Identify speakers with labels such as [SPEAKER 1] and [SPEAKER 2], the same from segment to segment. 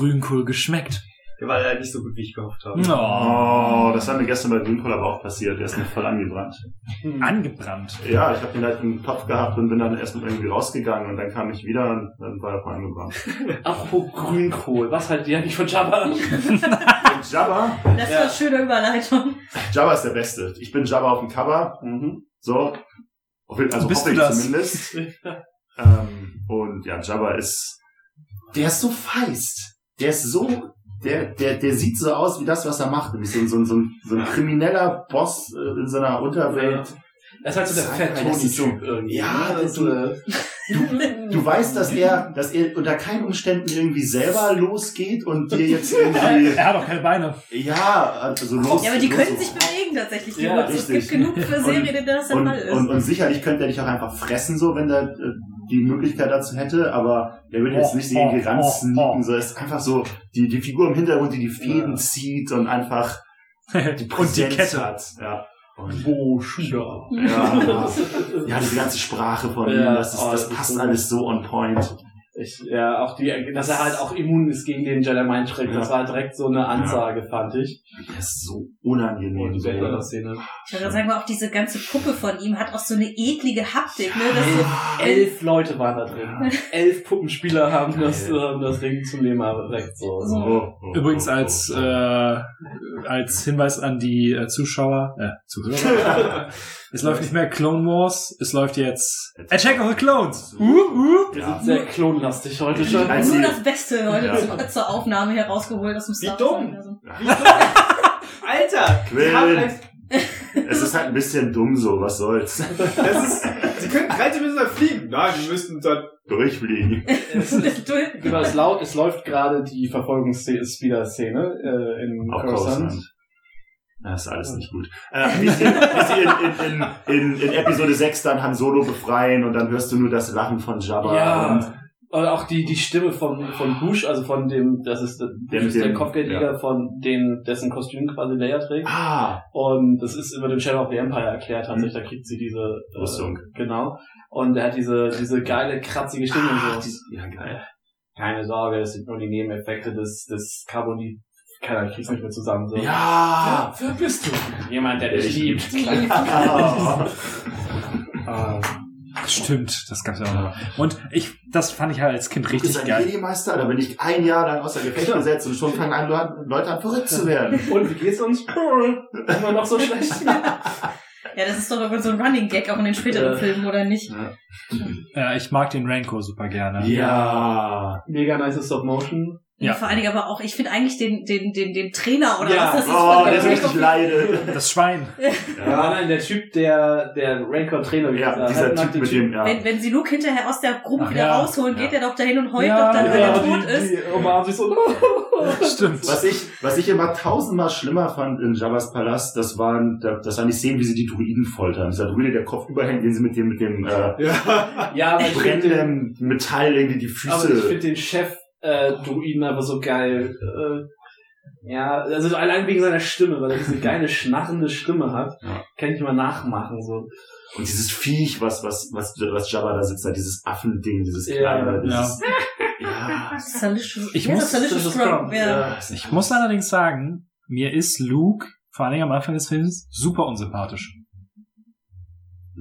[SPEAKER 1] Grünkohl geschmeckt?
[SPEAKER 2] der war ja nicht so gut, wie ich gehofft habe.
[SPEAKER 3] Oh, das hat mir gestern bei Grünkohl aber auch passiert. Der ist mir voll angebrannt.
[SPEAKER 1] Angebrannt.
[SPEAKER 3] Ja, ich habe den halt im Topf gehabt und bin dann erstmal irgendwie rausgegangen und dann kam ich wieder und dann war er voll angebrannt.
[SPEAKER 4] Apropos Grünkohl, was haltet ihr eigentlich von Jabba?
[SPEAKER 3] Und Jabba,
[SPEAKER 5] Das
[SPEAKER 4] Ja.
[SPEAKER 5] war eine schöne Überleitung.
[SPEAKER 3] Jabba ist der Beste. Ich bin Jabba auf dem Cover,
[SPEAKER 4] Mhm.
[SPEAKER 3] so. Also
[SPEAKER 1] Bist
[SPEAKER 3] hoffe
[SPEAKER 1] du
[SPEAKER 3] ich
[SPEAKER 1] das?
[SPEAKER 3] zumindest. ähm, und ja, Jabba ist, der ist so feist. Der ist so, der, der, der sieht so aus wie das, was er macht. Nämlich so, ein- so, ein- so, ein, so ein krimineller Boss äh, in so einer Unterwelt.
[SPEAKER 4] Das ist halt so der
[SPEAKER 3] Sci-Fi,
[SPEAKER 4] Fat
[SPEAKER 3] das ist so-
[SPEAKER 4] Tony-Typ irgendwie.
[SPEAKER 3] Ja,
[SPEAKER 4] ne?
[SPEAKER 3] das
[SPEAKER 4] ist so eine,
[SPEAKER 3] Du weißt, dass er, dass er unter keinen Umständen irgendwie selber losgeht und dir jetzt irgendwie,
[SPEAKER 1] Er hat auch keine Beine.
[SPEAKER 3] ja, also los.
[SPEAKER 5] Ja, aber die
[SPEAKER 3] los,
[SPEAKER 5] können sich bewegen tatsächlich, die
[SPEAKER 4] Ja.
[SPEAKER 5] Es gibt genug für Serien, in denen das der
[SPEAKER 3] Und,
[SPEAKER 5] Fall ist.
[SPEAKER 3] und, und sicherlich könnte er dich auch einfach fressen, so, wenn er äh, die Möglichkeit dazu hätte, aber er würde jetzt nicht so irgendwie
[SPEAKER 1] Oh, oh,
[SPEAKER 3] ransneaken,
[SPEAKER 1] oh.
[SPEAKER 3] so, ist einfach so, die, die Figur im Hintergrund, die die Fäden
[SPEAKER 4] Ja.
[SPEAKER 3] zieht und einfach die
[SPEAKER 1] Und die
[SPEAKER 3] Präsenz
[SPEAKER 1] Kette.
[SPEAKER 3] hat, ja. Und,
[SPEAKER 4] Bo Sugar.
[SPEAKER 3] ja, ja, diese ganze Sprache von ihm,
[SPEAKER 4] Ja,
[SPEAKER 3] das, ist,
[SPEAKER 4] oh,
[SPEAKER 3] das passt alles so on point.
[SPEAKER 4] Ich, ja, auch die, dass er halt auch immun ist gegen den Jedi Mind Trick, das
[SPEAKER 3] Ja.
[SPEAKER 4] war direkt so eine Ansage, fand ich.
[SPEAKER 3] Das ist so unangenehm.
[SPEAKER 4] Und die
[SPEAKER 3] so.
[SPEAKER 4] Battle-Szene.
[SPEAKER 5] ich würde sagen, auch diese ganze Puppe von ihm hat auch so eine eklige Haptik, ne? Das so,
[SPEAKER 4] Elf Leute waren da drin. Elf Puppenspieler haben das, haben das Ring zum Leben erweckt, so.
[SPEAKER 3] Oh, oh,
[SPEAKER 1] Übrigens
[SPEAKER 3] oh,
[SPEAKER 1] als,
[SPEAKER 3] oh.
[SPEAKER 1] äh, als Hinweis an die äh, Zuschauer, äh, Zuhörer. es läuft nicht mehr Clone Wars, es läuft jetzt Attack of the Clones. Uh, uh.
[SPEAKER 4] Wir
[SPEAKER 3] Ja.
[SPEAKER 4] sind sehr klonlastig heute schon.
[SPEAKER 3] Als
[SPEAKER 5] nur
[SPEAKER 3] sie-
[SPEAKER 5] das Beste heute
[SPEAKER 3] Ja.
[SPEAKER 5] zur Aufnahme herausgeholt aus dem
[SPEAKER 2] Wie dumm.
[SPEAKER 5] Wars.
[SPEAKER 2] Alter!
[SPEAKER 3] Quill.
[SPEAKER 2] Ein-
[SPEAKER 3] Es ist halt ein bisschen dumm so, was soll's.
[SPEAKER 2] Das ist, sie könnten rein müssen da fliegen. Nein, die müssten dann.
[SPEAKER 3] Durchfliegen.
[SPEAKER 4] Es, genau, es, laut, es läuft gerade die Verfolgungs-Speeder-Szene äh, in. Coruscant.
[SPEAKER 3] Das ist alles nicht gut. Äh, wie sie, wie sie in, in, in, in, Episode 6 dann Han Solo befreien und dann hörst du nur das Lachen von Jabba.
[SPEAKER 4] Ja,
[SPEAKER 3] Und
[SPEAKER 4] auch die, die Stimme von, von Bush, also von dem, das ist,
[SPEAKER 3] Der mit
[SPEAKER 4] der
[SPEAKER 3] dem-
[SPEAKER 4] Kopfgeldjäger von den, dessen Kostüm quasi Leia trägt.
[SPEAKER 3] ah,
[SPEAKER 4] Und das ist über den Shadow of the Empire erklärt, tatsächlich, da kriegt sie diese,
[SPEAKER 3] Rüstung.
[SPEAKER 4] äh, genau. Und er hat diese, diese geile, kratzige Stimme
[SPEAKER 3] ah
[SPEAKER 4] und so.
[SPEAKER 3] die, ja, geil.
[SPEAKER 4] Keine Sorge, es sind nur die Nebeneffekte des, des Carbonit. Keiner, ich krieg's nicht mehr zusammen, so.
[SPEAKER 3] Ja!
[SPEAKER 4] Wer, wer bist du? Jemand, der dich
[SPEAKER 3] Ich-
[SPEAKER 4] liebt.
[SPEAKER 3] Ah,
[SPEAKER 1] Stimmt, das gab's ja auch noch. Und ich, das fand ich halt als Kind
[SPEAKER 3] Du bist
[SPEAKER 1] richtig
[SPEAKER 3] ein
[SPEAKER 1] geil.
[SPEAKER 3] Jedi-Meister, da bin ich ein Jahr lang außer Gefecht gesetzt und schon fangen an, Leute, an verrückt zu werden.
[SPEAKER 4] Und wie geht's uns? Immer noch so schlecht.
[SPEAKER 5] Ja, das ist doch immer so ein Running Gag auch in den späteren
[SPEAKER 4] Äh.
[SPEAKER 5] Filmen, oder nicht?
[SPEAKER 1] Ja, ich mag den Rancor super gerne.
[SPEAKER 3] Ja.
[SPEAKER 4] Mega nice Stop Motion.
[SPEAKER 1] Ja.
[SPEAKER 5] Vor allen Dingen aber auch, ich finde eigentlich den, den, den, den Trainer oder
[SPEAKER 4] Ja.
[SPEAKER 5] was das ist.
[SPEAKER 3] Oh, der ist richtig leide.
[SPEAKER 1] Das Schwein.
[SPEAKER 4] Ja, nein, der Typ, der, der Rancor-Trainer, wie
[SPEAKER 3] Ja,
[SPEAKER 4] gesagt,
[SPEAKER 3] dieser Typ mit dem, ja.
[SPEAKER 5] Wenn, wenn sie Luke hinterher aus der Grube
[SPEAKER 1] Ach
[SPEAKER 5] wieder
[SPEAKER 1] ja.
[SPEAKER 5] rausholen, geht
[SPEAKER 3] Ja.
[SPEAKER 5] er doch dahin und heult
[SPEAKER 1] Ja,
[SPEAKER 5] doch dann, wenn
[SPEAKER 4] ja,
[SPEAKER 5] er tot
[SPEAKER 4] die,
[SPEAKER 5] ist.
[SPEAKER 4] Die umarmen sich so.
[SPEAKER 1] Stimmt.
[SPEAKER 3] Was ich, was ich immer tausendmal schlimmer fand in Jabba's Palast, das waren, das waren die Szenen, wie sie die Druiden foltern. Dieser Druide, der Kopf überhängt, den sie mit dem, mit dem, äh,
[SPEAKER 2] Ja.
[SPEAKER 4] Ja, aber
[SPEAKER 3] brennenden Metall irgendwie die
[SPEAKER 4] aber ich
[SPEAKER 3] Füße.
[SPEAKER 4] finde den Chef, äh, Druiden einfach so geil. Äh, ja, also allein wegen seiner Stimme, weil er diese geile, schnarrende Stimme hat,
[SPEAKER 3] Ja.
[SPEAKER 4] kann ich mal nachmachen, so.
[SPEAKER 3] Und dieses Viech, was, was, was, was Jabba da sitzt, da, dieses Affending, dieses
[SPEAKER 4] Ja,
[SPEAKER 3] kleine, dieses, ja.
[SPEAKER 5] Salicious,
[SPEAKER 1] Ich
[SPEAKER 5] ja,
[SPEAKER 1] muss-
[SPEAKER 5] ja.
[SPEAKER 4] ja.
[SPEAKER 1] Ich muss allerdings sagen, mir ist Luke, vor allen Dingen am Anfang des Films, super unsympathisch.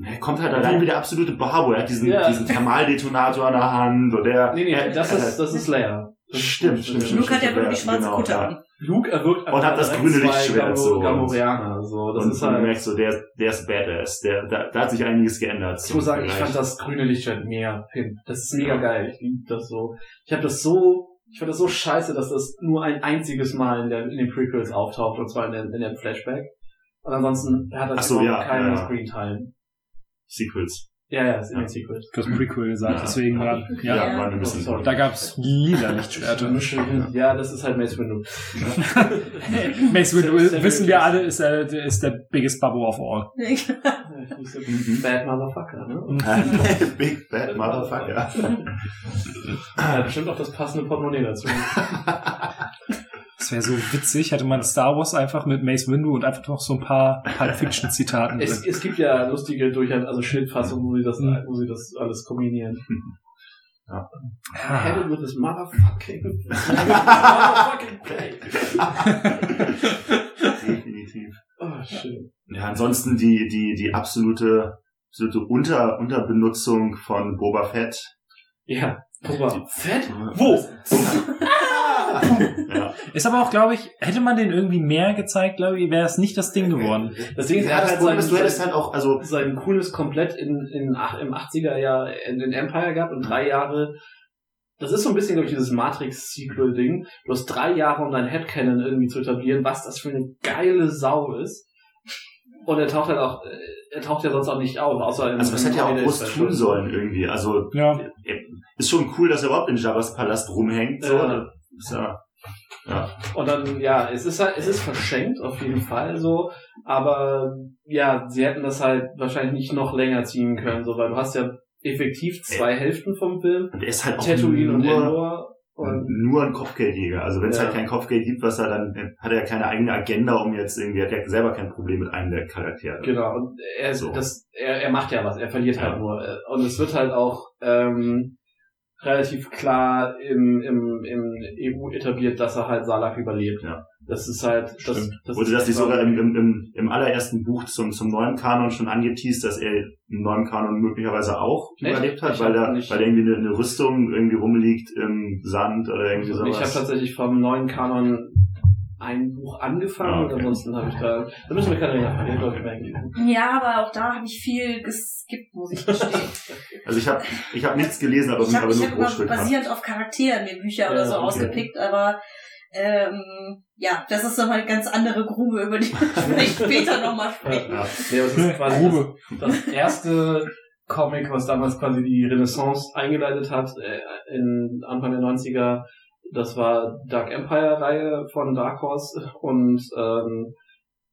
[SPEAKER 3] Er kommt halt da rein wie der absolute Barbo. Er hat diesen,
[SPEAKER 4] Ja.
[SPEAKER 3] diesen Thermaldetonator an der Hand und der,
[SPEAKER 4] Nee, nee,
[SPEAKER 3] er,
[SPEAKER 4] das ist, das ist Leia.
[SPEAKER 3] Stimmt, stimmt, stimmt.
[SPEAKER 5] Luke hat ja wirklich die schwarze
[SPEAKER 3] Genau,
[SPEAKER 5] Kutte
[SPEAKER 3] ja.
[SPEAKER 5] an.
[SPEAKER 4] Luke erwirkt
[SPEAKER 3] Und hat das grüne Lichtschwert so.
[SPEAKER 4] Gamorreaner, so. Das
[SPEAKER 3] und
[SPEAKER 4] ist
[SPEAKER 3] und du
[SPEAKER 4] halt,
[SPEAKER 3] merkst so, der, der ist badass. Der, da, da hat sich einiges geändert.
[SPEAKER 4] ich muss sagen, ich fand das grüne Lichtschwert mega hin. Das ist mega geil. Ich liebe das so. Ich habe das so Ich fand das so scheiße, dass das nur ein einziges Mal in, der, in den Prequels auftaucht, und zwar in, der, in dem Flashback. Und ansonsten hat das
[SPEAKER 3] so,
[SPEAKER 4] überhaupt
[SPEAKER 3] ja,
[SPEAKER 4] keine
[SPEAKER 3] ja, ja.
[SPEAKER 4] Screentime.
[SPEAKER 3] Sequels.
[SPEAKER 4] Ja, ja, ist in
[SPEAKER 3] Ja.
[SPEAKER 4] den Sequels.
[SPEAKER 1] Du hast Prequel gesagt,
[SPEAKER 3] Ja.
[SPEAKER 1] deswegen war,
[SPEAKER 3] Ja,
[SPEAKER 1] ja.
[SPEAKER 3] Waren ein bisschen
[SPEAKER 4] Sorry.
[SPEAKER 1] Da gab's lila Lichtschwerter.
[SPEAKER 4] Ja, das ist halt Mace Windu.
[SPEAKER 1] Mace Windu, wissen wir alle, ist der, ist der biggest Babbo of all.
[SPEAKER 3] Mhm.
[SPEAKER 4] Bad Motherfucker, ne?
[SPEAKER 3] Big Bad Motherfucker.
[SPEAKER 4] Ja, bestimmt auch das passende Portemonnaie dazu.
[SPEAKER 1] Das wäre so witzig, hätte man Star Wars einfach mit Mace Windu und einfach noch so ein paar Pulp Fiction Zitaten
[SPEAKER 4] Es, es gibt ja lustige Durchhand, also Schnittfassungen, wo sie das,
[SPEAKER 1] Mhm.
[SPEAKER 4] wo sie das alles kombinieren.
[SPEAKER 1] Ah.
[SPEAKER 4] Headed with this motherfucking, motherfucking play.
[SPEAKER 3] Definitiv.
[SPEAKER 4] Oh, schön.
[SPEAKER 3] Ja, ansonsten die, die, die absolute, absolute Unter, Unterbenutzung von Boba Fett.
[SPEAKER 4] Ja. Boba Fett? Wo?
[SPEAKER 3] Ja.
[SPEAKER 1] Ist aber auch, glaube ich, hätte man den irgendwie mehr gezeigt, glaube ich, wäre es nicht das Ding geworden.
[SPEAKER 4] Das Ding ist, er
[SPEAKER 3] Ja,
[SPEAKER 4] halt sein,
[SPEAKER 3] du hättest halt auch, also,
[SPEAKER 4] sein cooles komplett in, in, im 80er Jahr in den Empire gehabt und drei Jahre das ist so ein bisschen, glaube ich, dieses Matrix-Sequel-Ding. Du hast drei Jahre, um dein Headcanon irgendwie zu etablieren, was das für eine geile Sau ist. Und er taucht halt auch, äh, er taucht ja sonst auch nicht auf, außer im
[SPEAKER 3] also was hätte er auch groß tun sollen irgendwie. Also,
[SPEAKER 1] Ja.
[SPEAKER 3] ist schon cool, dass er überhaupt in Jabba's Palast rumhängt. So.
[SPEAKER 4] Ja.
[SPEAKER 3] Ist ja, ja.
[SPEAKER 4] Und dann, ja, es ist halt, es ist verschenkt, auf jeden Fall so. Aber, ja, sie hätten das halt wahrscheinlich nicht noch länger ziehen können, so, weil du hast ja effektiv zwei Hälften vom Film.
[SPEAKER 3] Und er ist halt auch
[SPEAKER 4] Tatooine und
[SPEAKER 3] nur,
[SPEAKER 4] Endor. Und,
[SPEAKER 3] nur ein Kopfgeldjäger. Also wenn es
[SPEAKER 4] Ja.
[SPEAKER 3] halt kein Kopfgeld gibt, was er dann, hat er ja keine eigene Agenda, um jetzt irgendwie, er hat ja selber kein Problem mit einem der Charaktere.
[SPEAKER 4] Genau, und er,
[SPEAKER 3] So.
[SPEAKER 4] das, er, er macht ja was, er verliert halt
[SPEAKER 3] Ja.
[SPEAKER 4] nur. Und es wird halt auch ähm, relativ klar im, im, im EU etabliert, dass er halt Salak überlebt.
[SPEAKER 3] Ja.
[SPEAKER 4] Das ist halt, das,
[SPEAKER 1] Stimmt.
[SPEAKER 4] das
[SPEAKER 3] Wurde
[SPEAKER 4] ist
[SPEAKER 3] das nicht sogar im, im, im, im allerersten Buch zum, zum neuen Kanon schon angeteased, dass er im neuen Kanon möglicherweise auch
[SPEAKER 4] Echt?
[SPEAKER 3] überlebt hat,
[SPEAKER 4] Ich
[SPEAKER 3] weil
[SPEAKER 4] hab
[SPEAKER 3] da, weil da irgendwie eine, eine Rüstung irgendwie rumliegt im Sand oder irgendwie
[SPEAKER 4] Und ich habe
[SPEAKER 3] sowas.
[SPEAKER 4] tatsächlich vom neuen Kanon ein Buch angefangen
[SPEAKER 3] Ah, okay.
[SPEAKER 4] und ansonsten habe ich da, da müssen wir ich ich reingelesen.
[SPEAKER 5] Ja, aber auch da habe ich viel geskippt, muss ich gestehen.
[SPEAKER 3] Also ich habe ich hab nichts gelesen, aber,
[SPEAKER 5] ich habe
[SPEAKER 3] aber
[SPEAKER 5] ich
[SPEAKER 3] nur
[SPEAKER 5] hab immer
[SPEAKER 3] Bruchstücke.
[SPEAKER 5] basierend auf Charakteren mir Bücher
[SPEAKER 4] Ja,
[SPEAKER 5] oder so
[SPEAKER 4] okay.
[SPEAKER 5] ausgepickt, aber ähm, ja, das ist nochmal eine ganz andere Grube, über die wir vielleicht später nochmal sprechen.
[SPEAKER 3] Ja.
[SPEAKER 4] Es ist quasi
[SPEAKER 1] Grube.
[SPEAKER 4] das, das erste Comic, was damals quasi die Renaissance eingeleitet hat, äh, in Anfang der 90er, das war Dark Empire Reihe von Dark Horse und ähm,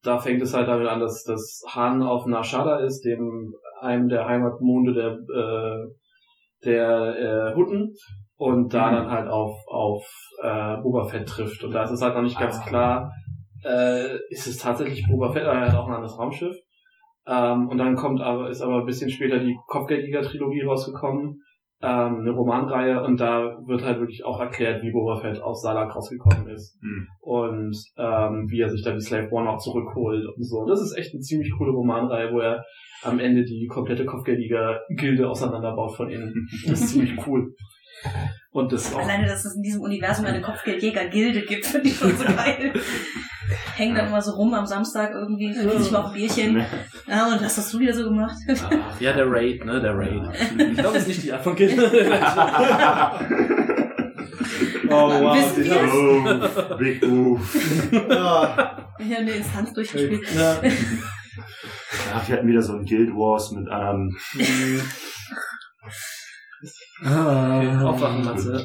[SPEAKER 4] da fängt es halt damit an, dass, dass Han auf Nashada ist, dem einem der Heimatmonde der äh, der äh, Hutten und da
[SPEAKER 3] Mhm.
[SPEAKER 4] dann halt auf auf äh, Boba Fett trifft und da ist es halt noch nicht ganz
[SPEAKER 3] Ah.
[SPEAKER 4] klar, äh, ist es tatsächlich Boba Fett oder er hat auch ein anderes Raumschiff. Ähm, und dann kommt aber, ist aber ein bisschen später die Kopfgeldjäger-Trilogie rausgekommen, ähm, eine Romanreihe, und da wird halt wirklich auch erklärt, wie Boba Fett aus Salak rausgekommen ist.
[SPEAKER 3] Hm.
[SPEAKER 4] Und ähm, wie er sich dann die Slave One auch zurückholt und so. Das ist echt eine ziemlich coole Romanreihe, wo er am Ende die komplette Kopfgeldjäger-Gilde auseinanderbaut von innen. Das ist ziemlich cool. Und das auch
[SPEAKER 5] Alleine, dass es in diesem Universum eine Kopfgeldjäger-Gilde gibt, finde ich schon so geil. Hängen dann immer so rum am Samstag irgendwie, trinken sich mal auf ein Bierchen. Ja, und was hast du wieder so gemacht?
[SPEAKER 4] Ach, ja, der Raid, ne, der Raid. Ich glaube, das ist nicht die Art von Kind. oh,
[SPEAKER 5] Wissen
[SPEAKER 4] den
[SPEAKER 5] wir?
[SPEAKER 4] hab
[SPEAKER 3] oh, Big Move.
[SPEAKER 5] Ich habe eine Instanz durchgespielt.
[SPEAKER 4] ich- Ja.
[SPEAKER 3] Ja, wir hatten wieder so ein Guild Wars mit anderen.
[SPEAKER 4] Okay, aufwachen, Matze.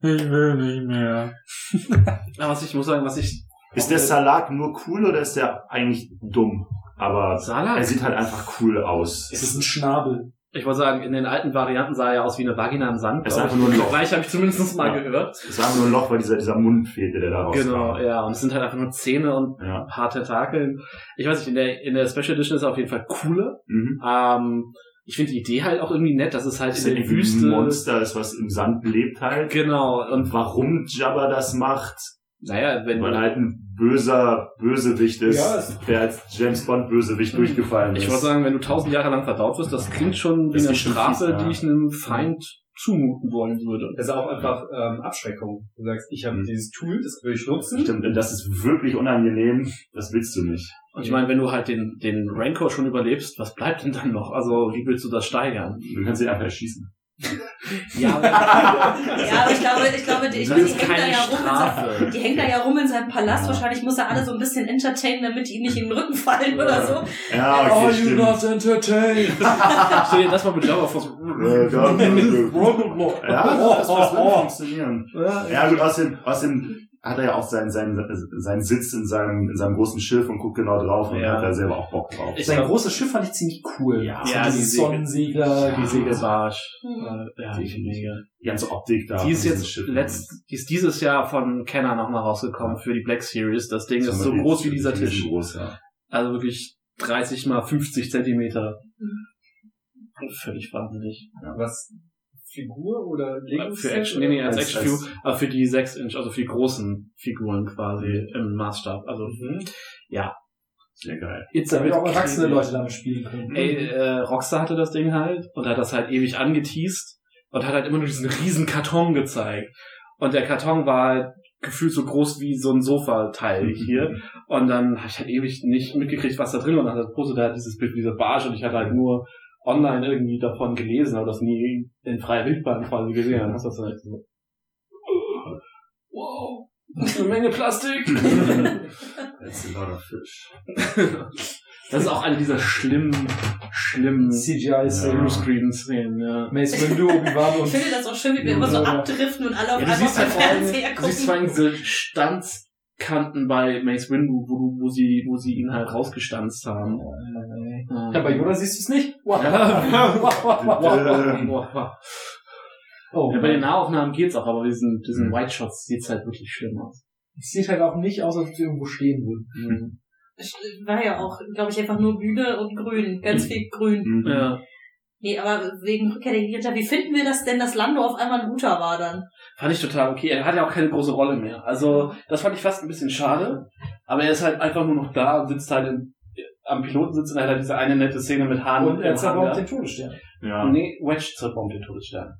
[SPEAKER 1] Ich will nicht mehr.
[SPEAKER 4] Aber was ich muss sagen, was ich.
[SPEAKER 3] Ist der Salak nur cool oder ist der eigentlich dumm? Aber er
[SPEAKER 4] Salak?
[SPEAKER 3] sieht halt einfach cool aus.
[SPEAKER 1] Es ist ein Schnabel.
[SPEAKER 4] Ich wollte sagen, in den alten Varianten sah er aus wie eine Vagina im Sand.
[SPEAKER 3] Es ist einfach nur ein
[SPEAKER 4] ich.
[SPEAKER 3] Loch.
[SPEAKER 4] Gleich habe ich zumindest mal
[SPEAKER 3] Ja.
[SPEAKER 4] gehört.
[SPEAKER 3] Es war einfach nur ein Loch, weil dieser, dieser Mund fehlte, der da rauskam.
[SPEAKER 4] Genau, ja. Und es sind halt einfach nur Zähne und
[SPEAKER 3] Ja.
[SPEAKER 4] ein paar Tentakeln. Ich weiß nicht, in der, in der Special Edition ist er auf jeden Fall cooler.
[SPEAKER 3] Mhm.
[SPEAKER 4] Ähm, ich finde die Idee halt auch irgendwie nett, dass es halt
[SPEAKER 3] Das ist
[SPEAKER 4] in
[SPEAKER 3] ja
[SPEAKER 4] der Wüste.
[SPEAKER 3] ein Monster ist, was im Sand lebt halt.
[SPEAKER 4] Genau. Und
[SPEAKER 3] warum Jabba das macht,
[SPEAKER 4] naja, wenn
[SPEAKER 3] weil halt ein böser Bösewicht ist,
[SPEAKER 1] Ja,
[SPEAKER 3] der als James Bond Bösewicht durchgefallen ist.
[SPEAKER 4] Ich würde sagen, wenn du tausend Jahre lang verdaut wirst, das klingt schon wie eine Strafe,
[SPEAKER 3] fies, ja.
[SPEAKER 4] die ich einem Feind zumuten wollen würde.
[SPEAKER 2] Das ist auch einfach ähm, Abschreckung. Du sagst, ich habe
[SPEAKER 3] Mhm.
[SPEAKER 2] dieses Tool, das will ich nutzen.
[SPEAKER 3] Stimmt, und das ist wirklich unangenehm, das willst du nicht.
[SPEAKER 4] Und ich meine, wenn du halt den, den Rancor schon überlebst, was bleibt denn dann noch? Also, wie willst du das steigern?
[SPEAKER 3] Du kannst ihn einfach erschießen.
[SPEAKER 4] Ja, aber
[SPEAKER 5] Ja, aber ich glaube, ich glaube, die, ich meine, die hängen da ja rum in die hängen da ja rum in seinem Palast.
[SPEAKER 3] Ja.
[SPEAKER 5] Wahrscheinlich muss er alle so ein bisschen entertainen, damit die ihm nicht in den Rücken fallen oder so.
[SPEAKER 3] Ja, okay, stimmt.
[SPEAKER 1] entertained?
[SPEAKER 4] stell dir das mal mit Java vor.
[SPEAKER 3] Äh, Ja, das, das würde funktionieren. Ja, gut, außerdem, außerdem hat er ja auch seinen, seinen, seinen Sitz in seinem, in seinem großen Schiff und guckt genau drauf und
[SPEAKER 4] Ja.
[SPEAKER 3] hat da selber auch Bock drauf.
[SPEAKER 4] Ich
[SPEAKER 1] Sein großes Schiff fand ich ziemlich cool.
[SPEAKER 4] Ja,
[SPEAKER 1] so
[SPEAKER 4] ja, die Segel-
[SPEAKER 1] Sonnensegler,
[SPEAKER 4] Die
[SPEAKER 1] die
[SPEAKER 4] Segelbarsch. Äh, Ja, die mega.
[SPEAKER 3] Die ganze Optik da.
[SPEAKER 4] Die ist jetzt
[SPEAKER 3] Schiff.
[SPEAKER 4] letzt, die ist dieses Jahr von Kenner nochmal rausgekommen für die Black Series. Das Ding ist so groß wie dieser Tisch.
[SPEAKER 3] Groß, ja.
[SPEAKER 4] Also wirklich 30 mal 50 Zentimeter. Völlig wahnsinnig.
[SPEAKER 2] Was? Figur oder Lego?
[SPEAKER 4] Für Action, nee, nee, als
[SPEAKER 3] Als-
[SPEAKER 4] Actionfigur, aber für die 6 Inch, also für die großen Figuren quasi im Maßstab. Also,
[SPEAKER 3] Sehr geil.
[SPEAKER 4] a
[SPEAKER 1] Damit auch erwachsene. Leute damit spielen können.
[SPEAKER 4] Ey, äh, Rockstar hatte das Ding halt und hat das halt ewig angeteased und hat halt immer nur diesen riesen Karton gezeigt. Und der Karton war halt gefühlt so groß wie so ein Sofateil hier. Und dann habe ich halt ewig nicht mitgekriegt, was da drin war. Und dann hat das postet halt dieses Bild, diese Barge und ich hatte halt nur online irgendwie davon gelesen, aber das nie in freier Wildbahn quasi gesehen. Dann hast du das halt so. Wow, das ist eine Menge Plastik.
[SPEAKER 3] That's a lot of fish.
[SPEAKER 4] Das ist auch eine dieser schlimmen, schlimmen
[SPEAKER 1] CGI-Szenen.
[SPEAKER 4] Bluescreen-Szenen, ja.
[SPEAKER 1] Mace Windu, Obi-Wan
[SPEAKER 5] Ich
[SPEAKER 1] und
[SPEAKER 5] finde das auch schön, wie wir immer so abdriften und alle auf
[SPEAKER 4] Ja,
[SPEAKER 5] einmal
[SPEAKER 4] halt vor
[SPEAKER 5] Fernseher
[SPEAKER 4] du siehst vor allem
[SPEAKER 5] gucken.
[SPEAKER 4] diese Stanzkanten bei Mace Windu, wo, du, wo sie, wo sie ihn halt rausgestanzt haben.
[SPEAKER 1] Ja, bei Yoda siehst du es nicht. Oh,
[SPEAKER 4] Ja, bei den Nahaufnahmen geht's auch, aber bei diesen, diesen White Shots sieht's halt wirklich schlimm aus.
[SPEAKER 1] es sieht halt auch nicht aus, als ob sie irgendwo stehen würden.
[SPEAKER 5] Es war ja auch, glaube ich, einfach nur Bühne und Grün. Ganz viel Grün.
[SPEAKER 3] Mhm.
[SPEAKER 4] Ja.
[SPEAKER 5] Nee, aber wegen Rückkehr der Jedi, wie finden wir das denn, dass Lando auf einmal ein guter war dann?
[SPEAKER 4] Fand ich total okay. Er hat ja auch keine große Rolle mehr. Also, das fand ich fast ein bisschen schade. Aber er ist halt einfach nur noch da und sitzt halt in, am Pilotensitz und er hat halt diese eine nette Szene mit Hahn
[SPEAKER 1] Und er zerbombt den Todesstern.
[SPEAKER 3] Ja.
[SPEAKER 4] Nee, Wedge zerbombt den Todesstern.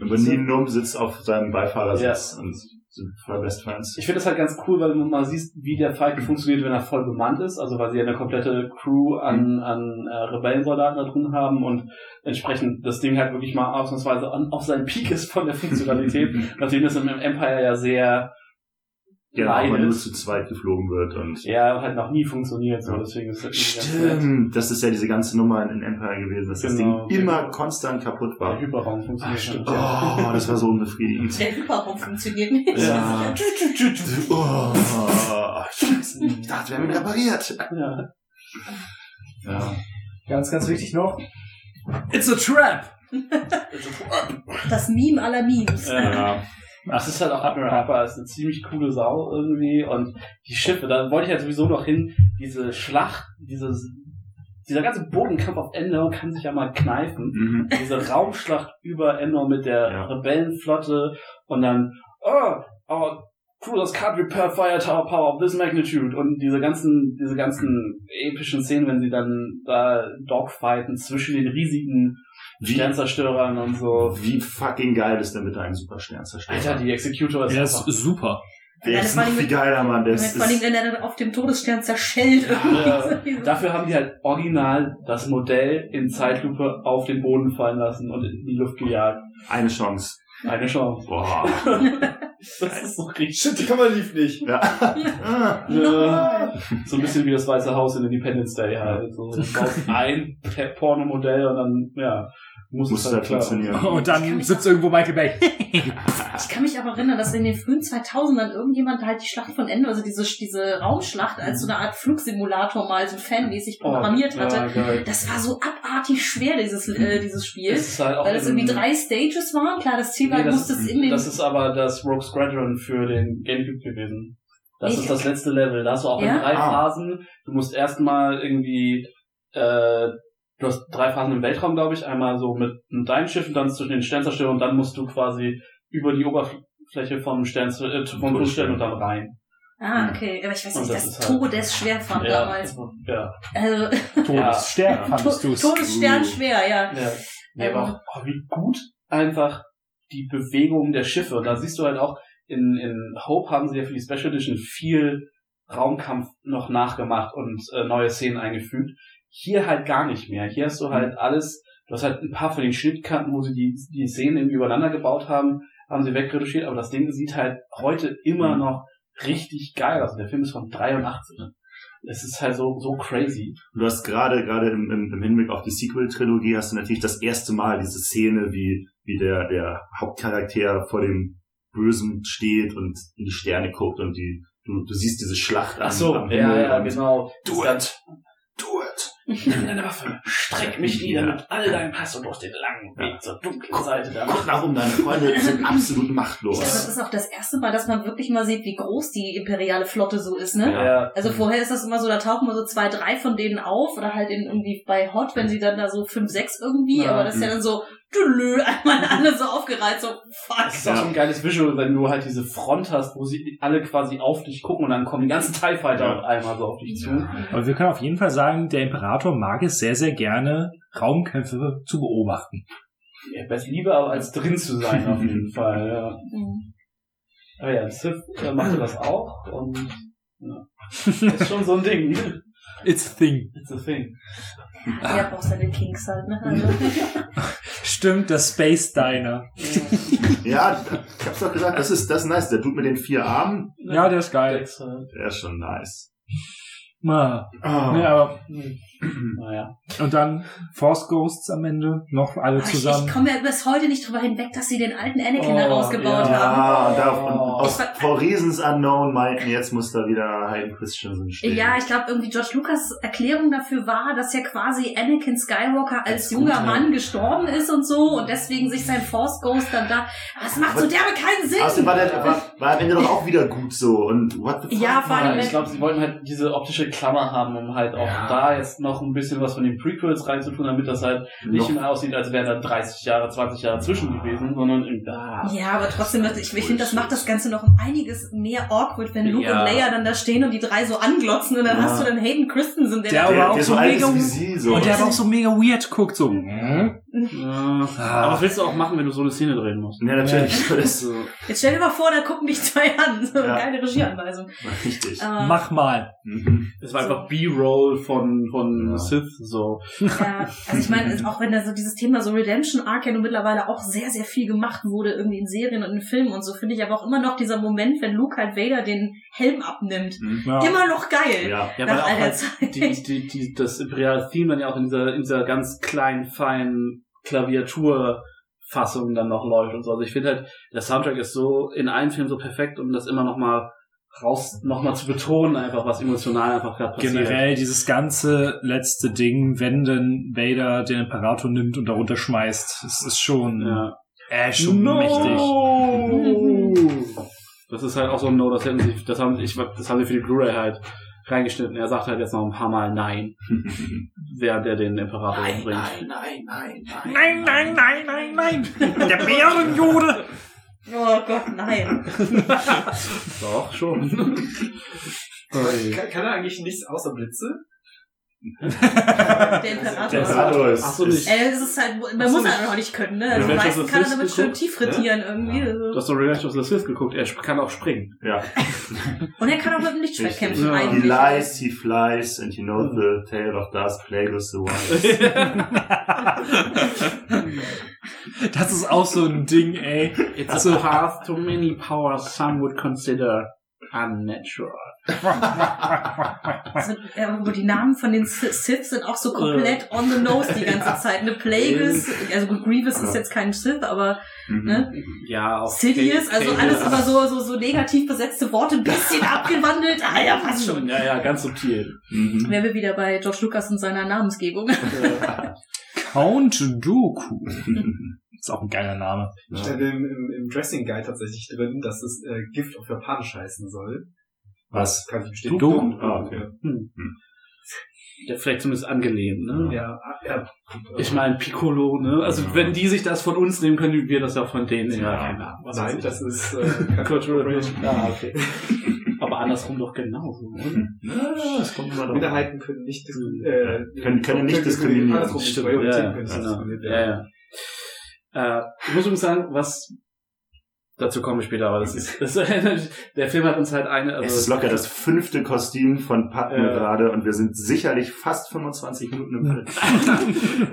[SPEAKER 3] Aber Nien Num sitzt auf seinem Beifahrersitz und sind voll Best Friends.
[SPEAKER 4] Ich finde das halt ganz cool, weil man mal sieht, wie der Falke funktioniert, wenn er voll bemannt ist. Also weil sie ja eine komplette Crew an, an äh, Rebellensoldaten da drin haben und entsprechend das Ding halt wirklich mal ausnahmsweise an, auf seinem Peak ist von der Funktionalität, nachdem das im Empire ja sehr
[SPEAKER 3] Ja, aber
[SPEAKER 4] leidet.
[SPEAKER 3] nur zu zweit geflogen wird und
[SPEAKER 4] ja halt noch nie funktioniert. So, deswegen ist das.
[SPEAKER 3] Stimmt, das ist ja diese ganze Nummer in Empire gewesen, dass
[SPEAKER 4] Genau.
[SPEAKER 3] das Ding immer konstant kaputt
[SPEAKER 4] Der
[SPEAKER 3] war.
[SPEAKER 4] Hyperraum
[SPEAKER 3] Ah,
[SPEAKER 4] funktioniert.
[SPEAKER 3] stimmt.
[SPEAKER 4] halt nicht.
[SPEAKER 3] Oh, das war so unbefriedigend.
[SPEAKER 5] Der Hyperraum funktioniert nicht.
[SPEAKER 3] Ja. Oh, scheiße. Ich dachte, wir haben ihn repariert.
[SPEAKER 4] Ja.
[SPEAKER 3] Ja.
[SPEAKER 1] Ganz, ganz wichtig noch.
[SPEAKER 4] It's a trap!
[SPEAKER 5] Das Meme aller Memes.
[SPEAKER 3] ja.
[SPEAKER 4] Es ist halt auch Admiral Harper, ist eine ziemlich coole Sau irgendwie und die Schiffe, da wollte ich halt sowieso noch hin, diese Schlacht, dieses, dieser ganze Bodenkampf auf Endor kann sich ja mal kneifen.
[SPEAKER 3] Mhm.
[SPEAKER 4] Diese Raumschlacht über Endor mit der
[SPEAKER 3] Ja.
[SPEAKER 4] Rebellenflotte und dann, oh, our cruisers can't repair fire tower power of this magnitude und diese ganzen, diese ganzen epischen Szenen, wenn sie dann da dogfighten zwischen den riesigen
[SPEAKER 3] Wie,
[SPEAKER 4] Sternzerstörern und so.
[SPEAKER 3] wie fucking geil ist denn bitte ein Supersternzerstörer?
[SPEAKER 4] Alter, die Executor ist
[SPEAKER 1] Er ist super.
[SPEAKER 3] der
[SPEAKER 5] Ja,
[SPEAKER 3] ist
[SPEAKER 5] das
[SPEAKER 3] noch
[SPEAKER 5] war
[SPEAKER 3] viel
[SPEAKER 5] die-
[SPEAKER 3] geiler, Mann. Der
[SPEAKER 5] Vor
[SPEAKER 3] ist,
[SPEAKER 5] allem,
[SPEAKER 3] ist,
[SPEAKER 5] wenn er dann auf dem Todesstern zerschellt.
[SPEAKER 4] Ja,
[SPEAKER 5] irgendwie.
[SPEAKER 4] dafür haben die halt original das Modell in Zeitlupe auf den Boden fallen lassen und in die Luft gejagt.
[SPEAKER 3] eine Chance.
[SPEAKER 4] Eine Chance.
[SPEAKER 3] Boah.
[SPEAKER 4] Das ist so richtig.
[SPEAKER 2] Shit, die Kamera lief nicht.
[SPEAKER 3] Ja.
[SPEAKER 4] Ja. So ein bisschen wie das Weiße Haus in Independence Day halt. So, du baust ein Pornomodell und dann, ja, muss,
[SPEAKER 3] Muss
[SPEAKER 4] es
[SPEAKER 3] halt
[SPEAKER 4] halt klar.
[SPEAKER 3] funktionieren.
[SPEAKER 1] Und dann sitzt irgendwo Michael Bay.
[SPEAKER 5] Ich kann mich aber erinnern, dass in den frühen 2000ern irgendjemand halt die Schlacht von Endor, also diese, diese Raumschlacht als so eine Art Flugsimulator mal so fanmäßig programmiert
[SPEAKER 4] Oh,
[SPEAKER 5] hatte.
[SPEAKER 4] Ja.
[SPEAKER 5] Das war so abartig schwer, dieses, äh, dieses Spiel.
[SPEAKER 4] Das ist halt auch
[SPEAKER 5] Weil es irgendwie drei Stages waren. Klar, das Ziel war,
[SPEAKER 4] Nee, das,
[SPEAKER 5] musstest in den...
[SPEAKER 4] das ist aber das Rogue Squadron für den Gamecube gewesen. Das
[SPEAKER 5] Ich-
[SPEAKER 4] ist das letzte Level. Da hast du auch
[SPEAKER 5] Ja?
[SPEAKER 4] in drei
[SPEAKER 3] Ah.
[SPEAKER 4] Phasen. Du musst erstmal irgendwie, äh, du hast drei Phasen im Weltraum, glaube ich. Einmal so mit, mit deinem Schiff und dann zwischen den Sternzerstörer und dann musst du quasi über die Oberfläche vom Stern, äh, vom Todesstern und dann rein.
[SPEAKER 5] ah, okay. Aber ich weiß nicht,
[SPEAKER 4] das
[SPEAKER 5] das,
[SPEAKER 4] ist halt-
[SPEAKER 5] Todesschwer fand damals.
[SPEAKER 4] ja.
[SPEAKER 5] Also,
[SPEAKER 1] Todesstern
[SPEAKER 4] Ja.
[SPEAKER 1] fandest du's.
[SPEAKER 5] Todesstern schwer, ja.
[SPEAKER 4] Ja. Nee, aber auch, oh, wie gut einfach die Bewegung der Schiffe. Und da siehst du halt auch, in, in Hope haben sie ja für die Special Edition viel Raumkampf noch nachgemacht und äh, neue Szenen eingefügt. Hier halt gar nicht mehr. Hier hast du halt alles, Du hast halt ein paar von den Schnittkanten, wo sie die, die Szenen irgendwie übereinander gebaut haben, haben sie wegretuschiert, aber das Ding sieht halt heute immer
[SPEAKER 3] Mhm.
[SPEAKER 4] noch richtig geil aus. Der Film ist von 83. Es ist halt so, so crazy.
[SPEAKER 3] Du hast gerade, gerade im, im, im Hinblick auf die Sequel-Trilogie hast du natürlich das erste Mal diese Szene, wie, wie der, der Hauptcharakter vor dem Bösen steht und in die Sterne guckt und die, du, du siehst diese Schlacht am,
[SPEAKER 4] Ach so,
[SPEAKER 3] am
[SPEAKER 4] ja,
[SPEAKER 3] Himmel
[SPEAKER 4] ja,
[SPEAKER 3] und
[SPEAKER 4] genau.
[SPEAKER 3] Do it! Do it!
[SPEAKER 4] Nimm deine Waffe, streck mich nieder mit all deinem Hass und durch den langen Weg zur dunklen Seite der
[SPEAKER 3] Guck
[SPEAKER 4] Macht.
[SPEAKER 3] nach um, deine Freunde sind absolut
[SPEAKER 5] Ich glaube, das
[SPEAKER 3] machtlos.
[SPEAKER 5] ist auch das erste Mal, dass man wirklich mal sieht, wie groß die imperiale Flotte so ist, ne?
[SPEAKER 3] Ja.
[SPEAKER 4] Ja.
[SPEAKER 5] Also vorher ist das immer so, da tauchen mal so zwei, drei von denen auf oder halt in irgendwie bei Hot, wenn sie dann da so fünf, sechs irgendwie,
[SPEAKER 4] Ja.
[SPEAKER 5] aber das ist ja dann so, tülö, einmal alle so aufgereizt, so fuck.
[SPEAKER 4] Das ist auch
[SPEAKER 3] Ja.
[SPEAKER 4] so ein geiles Visual, wenn du halt diese Front hast, wo sie alle quasi auf dich gucken und dann kommen die ganzen TIE Fighter
[SPEAKER 3] Ja.
[SPEAKER 4] auf einmal so auf dich zu.
[SPEAKER 1] Aber wir können auf jeden Fall sagen, der Imperator mag es sehr, sehr gerne, Raumkämpfe zu beobachten.
[SPEAKER 4] Ja, best lieber aber als drin zu sein, auf jeden Fall, ja.
[SPEAKER 5] Mhm.
[SPEAKER 4] Aber ja, Sith äh, machte das auch und ja. ist schon so ein Ding.
[SPEAKER 1] It's a thing.
[SPEAKER 4] It's a thing.
[SPEAKER 5] Ja, brauchst deine Kinks halt, ne? Also,
[SPEAKER 1] Stimmt, das Space Diner.
[SPEAKER 3] Ja, ich hab's doch gesagt, das ist, das ist nice. Der Dude mit den vier Armen,
[SPEAKER 1] Ja, der ist geil.
[SPEAKER 3] Der ist schon nice.
[SPEAKER 1] Ah.
[SPEAKER 3] Oh.
[SPEAKER 1] Ja, aber,
[SPEAKER 4] Naja.
[SPEAKER 1] und dann Force Ghosts am Ende, noch alle
[SPEAKER 5] ich,
[SPEAKER 1] zusammen.
[SPEAKER 5] ich komme ja bis heute nicht drüber hinweg, dass sie den alten Anakin
[SPEAKER 4] Oh,
[SPEAKER 5] da rausgebaut
[SPEAKER 4] ja.
[SPEAKER 5] haben.
[SPEAKER 3] Ja, und, da, und
[SPEAKER 4] Oh.
[SPEAKER 3] aus
[SPEAKER 5] Ich war-
[SPEAKER 3] For Reasons Unknown meinten, jetzt muss da wieder Hayden Christensen stehen.
[SPEAKER 5] Ja, ich glaube irgendwie George Lucas Erklärung dafür war, dass ja quasi Anakin Skywalker als
[SPEAKER 4] Als
[SPEAKER 5] junger
[SPEAKER 4] guter.
[SPEAKER 5] Mann gestorben ist und so und deswegen sich sein Force Ghost dann da. Aber es macht so derbe keinen Sinn.
[SPEAKER 3] Außerdem war, der, war, war am Ende doch auch wieder gut so. Und what the fuck?
[SPEAKER 5] Ja, vor allem,
[SPEAKER 4] Ja, ich glaube, sie wollten halt diese optische Klammer haben, um halt auch
[SPEAKER 3] Ja.
[SPEAKER 4] da jetzt noch ein bisschen was von den Prequels reinzutun, damit das halt nicht
[SPEAKER 3] Noch-
[SPEAKER 4] mehr aussieht, als wären da 30 Jahre, 20 Jahre zwischen gewesen, sondern irgendwie da.
[SPEAKER 5] Ja, aber trotzdem, ich, ich finde, das macht das Ganze noch um einiges mehr awkward, wenn Luke
[SPEAKER 4] Ja.
[SPEAKER 5] und Leia dann da stehen und die drei so anglotzen und dann
[SPEAKER 3] Ja.
[SPEAKER 5] hast du dann Hayden Christensen, der,
[SPEAKER 1] Der aber
[SPEAKER 3] der,
[SPEAKER 1] auch
[SPEAKER 3] der so
[SPEAKER 1] so mega
[SPEAKER 3] sie. So.
[SPEAKER 1] Und der aber auch so mega weird guckt, so. hm?
[SPEAKER 4] Ja.
[SPEAKER 1] Ah.
[SPEAKER 4] Aber was willst du auch machen, wenn du so eine Szene drehen musst?
[SPEAKER 3] ja, natürlich. Das
[SPEAKER 4] So.
[SPEAKER 5] Jetzt stell dir mal vor, da gucken dich zwei an. So
[SPEAKER 3] Ja.
[SPEAKER 5] eine geile Regieanweisung.
[SPEAKER 3] richtig.
[SPEAKER 5] Äh,
[SPEAKER 1] Mach mal.
[SPEAKER 3] Mhm.
[SPEAKER 4] Es war einfach B-Roll von, von
[SPEAKER 3] Ja.
[SPEAKER 4] Sith, so.
[SPEAKER 5] Ja, also ich meine, auch wenn da so dieses Thema so Redemption Arc ja nun mittlerweile auch sehr, sehr viel gemacht wurde, irgendwie in Serien und in Filmen und so, finde ich aber auch immer noch dieser Moment, wenn Luke halt Vader den Helm abnimmt.
[SPEAKER 3] Mhm.
[SPEAKER 1] Ja.
[SPEAKER 5] Immer noch geil.
[SPEAKER 3] Ja.
[SPEAKER 4] Ja, weil auch halt
[SPEAKER 5] Zeit.
[SPEAKER 4] die, die, die, das imperiale Theme dann ja auch in dieser, in dieser ganz kleinen, feinen Klaviaturfassung dann noch läuft und so. Also ich finde halt, der Soundtrack ist so in allen Filmen so perfekt, um das immer noch mal raus, noch mal zu betonen, einfach was emotional einfach gerade passiert.
[SPEAKER 1] Generell dieses ganze letzte Ding, wenn denn Vader den Imperator nimmt und darunter schmeißt, es ist schon,
[SPEAKER 4] Ja.
[SPEAKER 1] äh, schon mächtig.
[SPEAKER 4] Das ist halt auch so ein No, das hätten sie, das haben, ich, das haben sie für die Blu-ray halt reingeschnitten. Er sagt halt jetzt noch ein paar Mal Nein, während er den Imperator
[SPEAKER 3] Nein,
[SPEAKER 4] umbringt.
[SPEAKER 3] nein, nein, nein, nein.
[SPEAKER 1] Nein, nein, nein, nein, nein! Der Bärenjude!
[SPEAKER 5] Oh Gott, nein.
[SPEAKER 4] Doch, schon.
[SPEAKER 2] Kann, kann er eigentlich nichts außer Blitze?
[SPEAKER 5] Der Imperator.
[SPEAKER 1] Der
[SPEAKER 3] Imperator ist-
[SPEAKER 4] Ach so,
[SPEAKER 3] ist-
[SPEAKER 4] nicht.
[SPEAKER 5] Ey, das ist halt, man muss
[SPEAKER 4] nicht.
[SPEAKER 5] einfach auch nicht können, ne? Also
[SPEAKER 4] Ja.
[SPEAKER 5] die meisten kann er damit schön tief frittieren irgendwie.
[SPEAKER 4] Du
[SPEAKER 5] Also.
[SPEAKER 4] hast doch Revenge of the Sith geguckt, er kann auch springen.
[SPEAKER 3] Ja.
[SPEAKER 5] Und er kann auch mit dem Lichtschwert kämpfen
[SPEAKER 4] Ja.
[SPEAKER 3] He
[SPEAKER 5] eigentlich.
[SPEAKER 3] lies, he flies, and you know the tale of Darth Plagueis the Wise.
[SPEAKER 1] Das ist auch so ein Ding, ey.
[SPEAKER 4] It's a path to many powers some would consider unnatural.
[SPEAKER 5] Also, ja, aber die Namen von den Sith sind auch so komplett on the nose die ganze Zeit. Eine Plagueis, also gut, Grievous ist jetzt kein Sith, aber
[SPEAKER 3] Mhm.
[SPEAKER 5] ne?
[SPEAKER 4] Ja, auch
[SPEAKER 5] Sidious,
[SPEAKER 4] Kate-
[SPEAKER 5] also alles immer so, so, so negativ besetzte Worte, ein bisschen abgewandelt. Ah ja, passt schon.
[SPEAKER 4] Ja, ja, ganz subtil.
[SPEAKER 3] Mhm.
[SPEAKER 5] Wären wir wieder bei George Lucas und seiner Namensgebung.
[SPEAKER 1] Count Dooku. Ist auch ein geiler Name.
[SPEAKER 2] Steht im, im, im Dressing Guide tatsächlich drin, dass es äh, Gift auf Japanisch heißen soll.
[SPEAKER 1] Was?
[SPEAKER 2] Kann ich bestätigen.
[SPEAKER 1] Doku?
[SPEAKER 3] Ah, okay.
[SPEAKER 4] Ja, vielleicht zumindest angelehnt, ne?
[SPEAKER 2] Ja, ah, ja.
[SPEAKER 4] Ich meine, Piccolo, ne? Also, wenn die sich das von uns nehmen, können wir das ja von denen.
[SPEAKER 3] Ja.
[SPEAKER 4] keine Ahnung. Was
[SPEAKER 2] Nein, das ist äh,
[SPEAKER 4] Cultural
[SPEAKER 2] Appropriation.
[SPEAKER 4] Ja, okay. Aber andersrum doch genauso, oder?
[SPEAKER 3] Ja, das kommt immer.
[SPEAKER 2] Minderheiten können nicht diskriminieren. Äh,
[SPEAKER 3] Können- können nicht diskriminieren.
[SPEAKER 2] Andersrum,
[SPEAKER 4] Stimmt, ja, ja,
[SPEAKER 2] diskriminiert
[SPEAKER 4] ja, ja. Äh, ich muss übrigens sagen, was, Dazu komme ich später, aber das ist, das, der Film hat uns halt eine, also
[SPEAKER 3] Es ist locker das fünfte Kostüm von Patton
[SPEAKER 4] Ja.
[SPEAKER 3] gerade und wir sind sicherlich fast 25 Minuten im Film.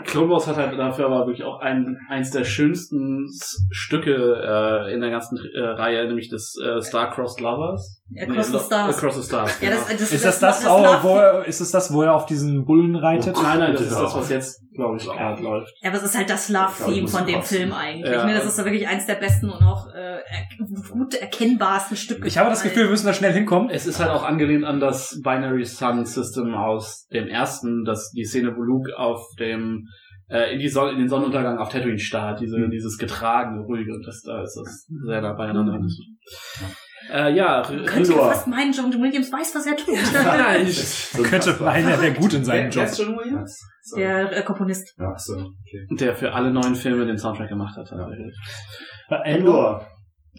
[SPEAKER 4] Clone Wars hat halt dafür aber wirklich auch ein, eins der schönsten Stücke äh, in der ganzen äh, Reihe, nämlich das äh, Star-Crossed Lovers.
[SPEAKER 5] Across the
[SPEAKER 4] Lo-
[SPEAKER 5] Stars.
[SPEAKER 4] Across the Stars.
[SPEAKER 5] Ja,
[SPEAKER 4] genau.
[SPEAKER 5] das, das,
[SPEAKER 1] Ist das das, auch, wo er, ist es das, wo er auf diesen Bullen reitet?
[SPEAKER 4] Nein, nein, das ist das, was jetzt, glaube ich, gerade läuft.
[SPEAKER 5] Ja, aber es ist halt das
[SPEAKER 3] Ich
[SPEAKER 5] Love-Theme von dem. Film eigentlich.
[SPEAKER 4] Ja.
[SPEAKER 5] Ne? Das ist ja wirklich eins der besten und auch äh, gut erkennbarsten Stücke.
[SPEAKER 1] Ich habe das Gefühl, wir müssen da schnell hinkommen.
[SPEAKER 4] Es ist halt auch angelehnt an das Binary Sun System aus dem ersten, dass die Szene, wo Luke auf dem äh, in, die Sonne, in den Sonnenuntergang auf Tatooine starrt, diese, dieses getragene, ruhige, und das da ist das sehr nah beieinander. Äh, ja,
[SPEAKER 5] könnte ja
[SPEAKER 3] Endor.
[SPEAKER 5] fast meinen, John Williams weiß, was er tut.
[SPEAKER 4] vielleicht.
[SPEAKER 1] Man könnte meinen, er wäre gut in seinem Job.
[SPEAKER 2] ist John Williams?
[SPEAKER 5] Der äh, Komponist.
[SPEAKER 2] Ja, ach so, okay.
[SPEAKER 4] der für alle neuen Filme den Soundtrack gemacht hat. tatsächlich.
[SPEAKER 3] Endor.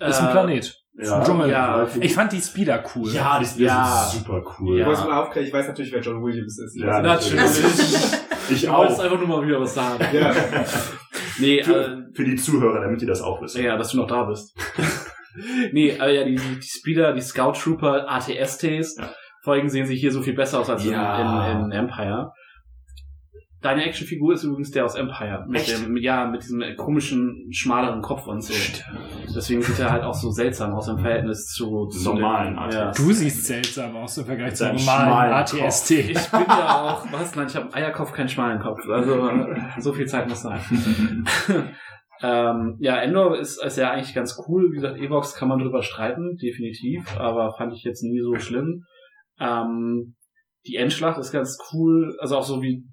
[SPEAKER 1] ist ein
[SPEAKER 4] Äh,
[SPEAKER 1] Planet.
[SPEAKER 3] Ja.
[SPEAKER 1] Dschungel.
[SPEAKER 4] ja.
[SPEAKER 1] Ich fand die Speeder cool.
[SPEAKER 3] Ja, das, das
[SPEAKER 4] Ja.
[SPEAKER 3] ist super cool.
[SPEAKER 4] Ja.
[SPEAKER 2] Ich wollte mal aufklären, ich weiß natürlich, wer John Williams ist.
[SPEAKER 3] Ja,
[SPEAKER 4] Natürlich.
[SPEAKER 3] Ich
[SPEAKER 4] Du wolltest
[SPEAKER 3] auch.
[SPEAKER 4] einfach nur mal wieder was sagen.
[SPEAKER 2] Ja.
[SPEAKER 4] Nee, äh,
[SPEAKER 3] Für, für die Zuhörer, damit die das auch wissen.
[SPEAKER 4] Ja, dass du noch da bist. nee, aber ja, die, die Speeder, die Scout Trooper, ATSTs,
[SPEAKER 3] Ja.
[SPEAKER 4] allem sehen sie hier so viel besser aus als in-
[SPEAKER 3] Ja.
[SPEAKER 4] in, in Empire. Deine Actionfigur ist übrigens der aus Empire. Mit
[SPEAKER 3] Echt?
[SPEAKER 4] dem, ja, mit diesem komischen, schmaleren Kopf und so. Deswegen sieht er halt auch so seltsam aus im Verhältnis zu, zu
[SPEAKER 3] Normalen ATST.
[SPEAKER 4] ja.
[SPEAKER 1] Du siehst seltsam aus im Vergleich zu normalen ATST.
[SPEAKER 4] Ich bin ja auch, was? Nein, ich habe einen Eierkopf, keinen schmalen Kopf. Also, so viel Zeit muss sein. ähm, ja, Endor ist, ist ja eigentlich ganz cool. Wie gesagt, Evox kann man drüber streiten, definitiv, aber fand ich jetzt nie so schlimm. Ähm, die Endschlacht ist ganz cool, also auch so wie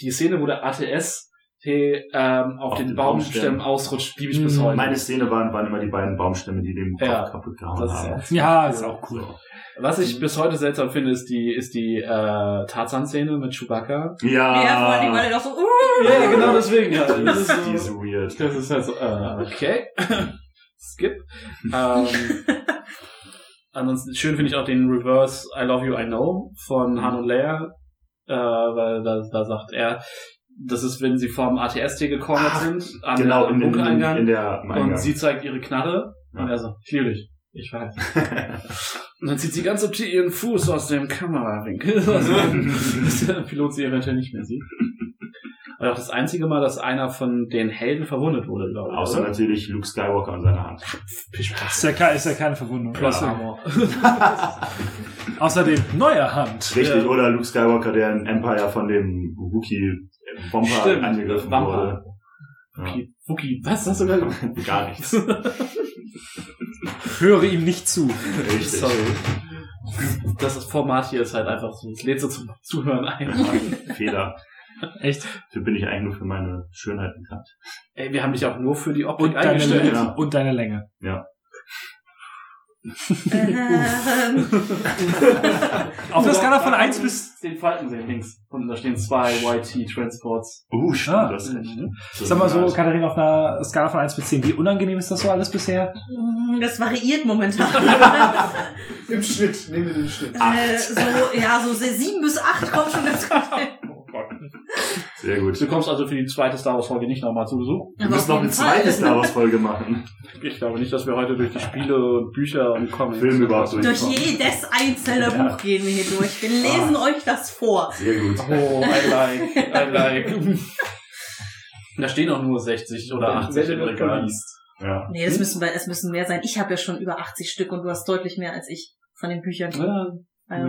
[SPEAKER 4] die Szene, wo der ATS ähm, auf,
[SPEAKER 3] Auf
[SPEAKER 4] den
[SPEAKER 3] den
[SPEAKER 4] Baumstämmen
[SPEAKER 3] Baumstämmen.
[SPEAKER 4] ausrutscht, liebe ich
[SPEAKER 1] Mhm.
[SPEAKER 4] bis heute.
[SPEAKER 3] Meine Szene waren, waren immer die beiden Baumstämme, die den Kopf
[SPEAKER 4] Ja,
[SPEAKER 3] kaputt gehauen
[SPEAKER 4] ist
[SPEAKER 3] haben.
[SPEAKER 4] auch
[SPEAKER 1] Ja, ist auch cool.
[SPEAKER 4] Was ich bis heute seltsam finde, ist die, ist die äh, Tarzan-Szene mit Chewbacca.
[SPEAKER 3] Ja,
[SPEAKER 5] Ja, vor allem, weil er doch so, uh,
[SPEAKER 4] Ja, genau deswegen. Ja.
[SPEAKER 3] Die
[SPEAKER 4] Das
[SPEAKER 3] ist,
[SPEAKER 4] ist
[SPEAKER 3] die ist
[SPEAKER 4] so,
[SPEAKER 3] weird.
[SPEAKER 4] das ist halt so, äh, okay. Skip. Ähm, ansonsten schön finde ich auch den Reverse I Love You, I Know von Han und Leia. Äh, weil da, da sagt er, das ist, wenn sie vom ATST gekommen
[SPEAKER 3] Ach,
[SPEAKER 4] sind, an
[SPEAKER 3] Genau,
[SPEAKER 4] der,
[SPEAKER 3] in,
[SPEAKER 4] am
[SPEAKER 3] in,
[SPEAKER 4] Bunkereingang.
[SPEAKER 3] in der im
[SPEAKER 4] und sie zeigt ihre Knarre. Und
[SPEAKER 3] Ja.
[SPEAKER 4] er so, fühl dich. Ich weiß. Und dann zieht sie ganz subtil ihren Fuß aus dem Kamerawinkel, dass der Pilot sie eventuell nicht mehr sieht. Und auch das einzige Mal, dass einer von den Helden verwundet wurde, glaube ich.
[SPEAKER 3] Außer
[SPEAKER 4] oder?
[SPEAKER 3] natürlich Luke Skywalker und seine Hand.
[SPEAKER 1] Ist ja, ke- ist ja keine Verwundung.
[SPEAKER 4] Plus
[SPEAKER 3] Ja.
[SPEAKER 4] Armor.
[SPEAKER 1] Außerdem neue Hand.
[SPEAKER 3] Richtig,
[SPEAKER 4] Ja.
[SPEAKER 3] oder Luke Skywalker, der in Empire von dem Wookie Bomber
[SPEAKER 4] Stimmt,
[SPEAKER 3] angegriffen
[SPEAKER 4] Wampa.
[SPEAKER 3] wurde.
[SPEAKER 4] Wookie, Wookie, was hast du gerade gemacht?
[SPEAKER 3] Gar nichts.
[SPEAKER 1] Höre ihm nicht zu.
[SPEAKER 3] Richtig.
[SPEAKER 4] Sorry. Das Format hier ist halt einfach so, es lädt so zum Zuhören ein.
[SPEAKER 3] Fehler.
[SPEAKER 1] Echt?
[SPEAKER 3] Dafür bin ich eigentlich nur für meine Schönheit bekannt.
[SPEAKER 4] Ey, wir haben dich auch nur für die Optik
[SPEAKER 1] Und deine,
[SPEAKER 4] eingestellt.
[SPEAKER 1] Länge.
[SPEAKER 3] Ja.
[SPEAKER 1] und deine Länge.
[SPEAKER 5] ähm,
[SPEAKER 1] Auf der Skala von 1 bis...
[SPEAKER 4] den Falken sehen links. Und da stehen zwei YT Transports.
[SPEAKER 3] Uh, stimmt,
[SPEAKER 1] Ah.
[SPEAKER 3] das ist recht.
[SPEAKER 1] Sag mal so, Katharina, auf einer Skala von 1 bis 10, wie unangenehm ist das so alles bisher?
[SPEAKER 5] das variiert momentan.
[SPEAKER 2] Im Schnitt, nehmen wir den Schnitt.
[SPEAKER 5] äh, so, ja, so sieben bis acht kommt schon ganz gut.
[SPEAKER 3] Sehr gut.
[SPEAKER 4] Du kommst also für die zweite Star Wars Folge nicht nochmal zu Besuch.
[SPEAKER 3] Wir müssen noch eine zweite Star Wars Folge machen.
[SPEAKER 4] Ich glaube nicht, dass wir heute durch die Spiele und Bücher und Comics
[SPEAKER 3] Film überhaupt
[SPEAKER 5] Durch
[SPEAKER 3] durchkommen.
[SPEAKER 5] jedes einzelne Buch gehen wir hier durch. Wir lesen euch das vor.
[SPEAKER 3] Sehr gut.
[SPEAKER 4] Oh, I like, I like. Da stehen auch nur 60 oder 80 im Regal.
[SPEAKER 3] Ja.
[SPEAKER 5] Nee, das müssen, es müssen mehr sein. Ich habe ja schon über 80 Stück und du hast deutlich mehr als ich von den Büchern.
[SPEAKER 4] Ja,
[SPEAKER 5] Also.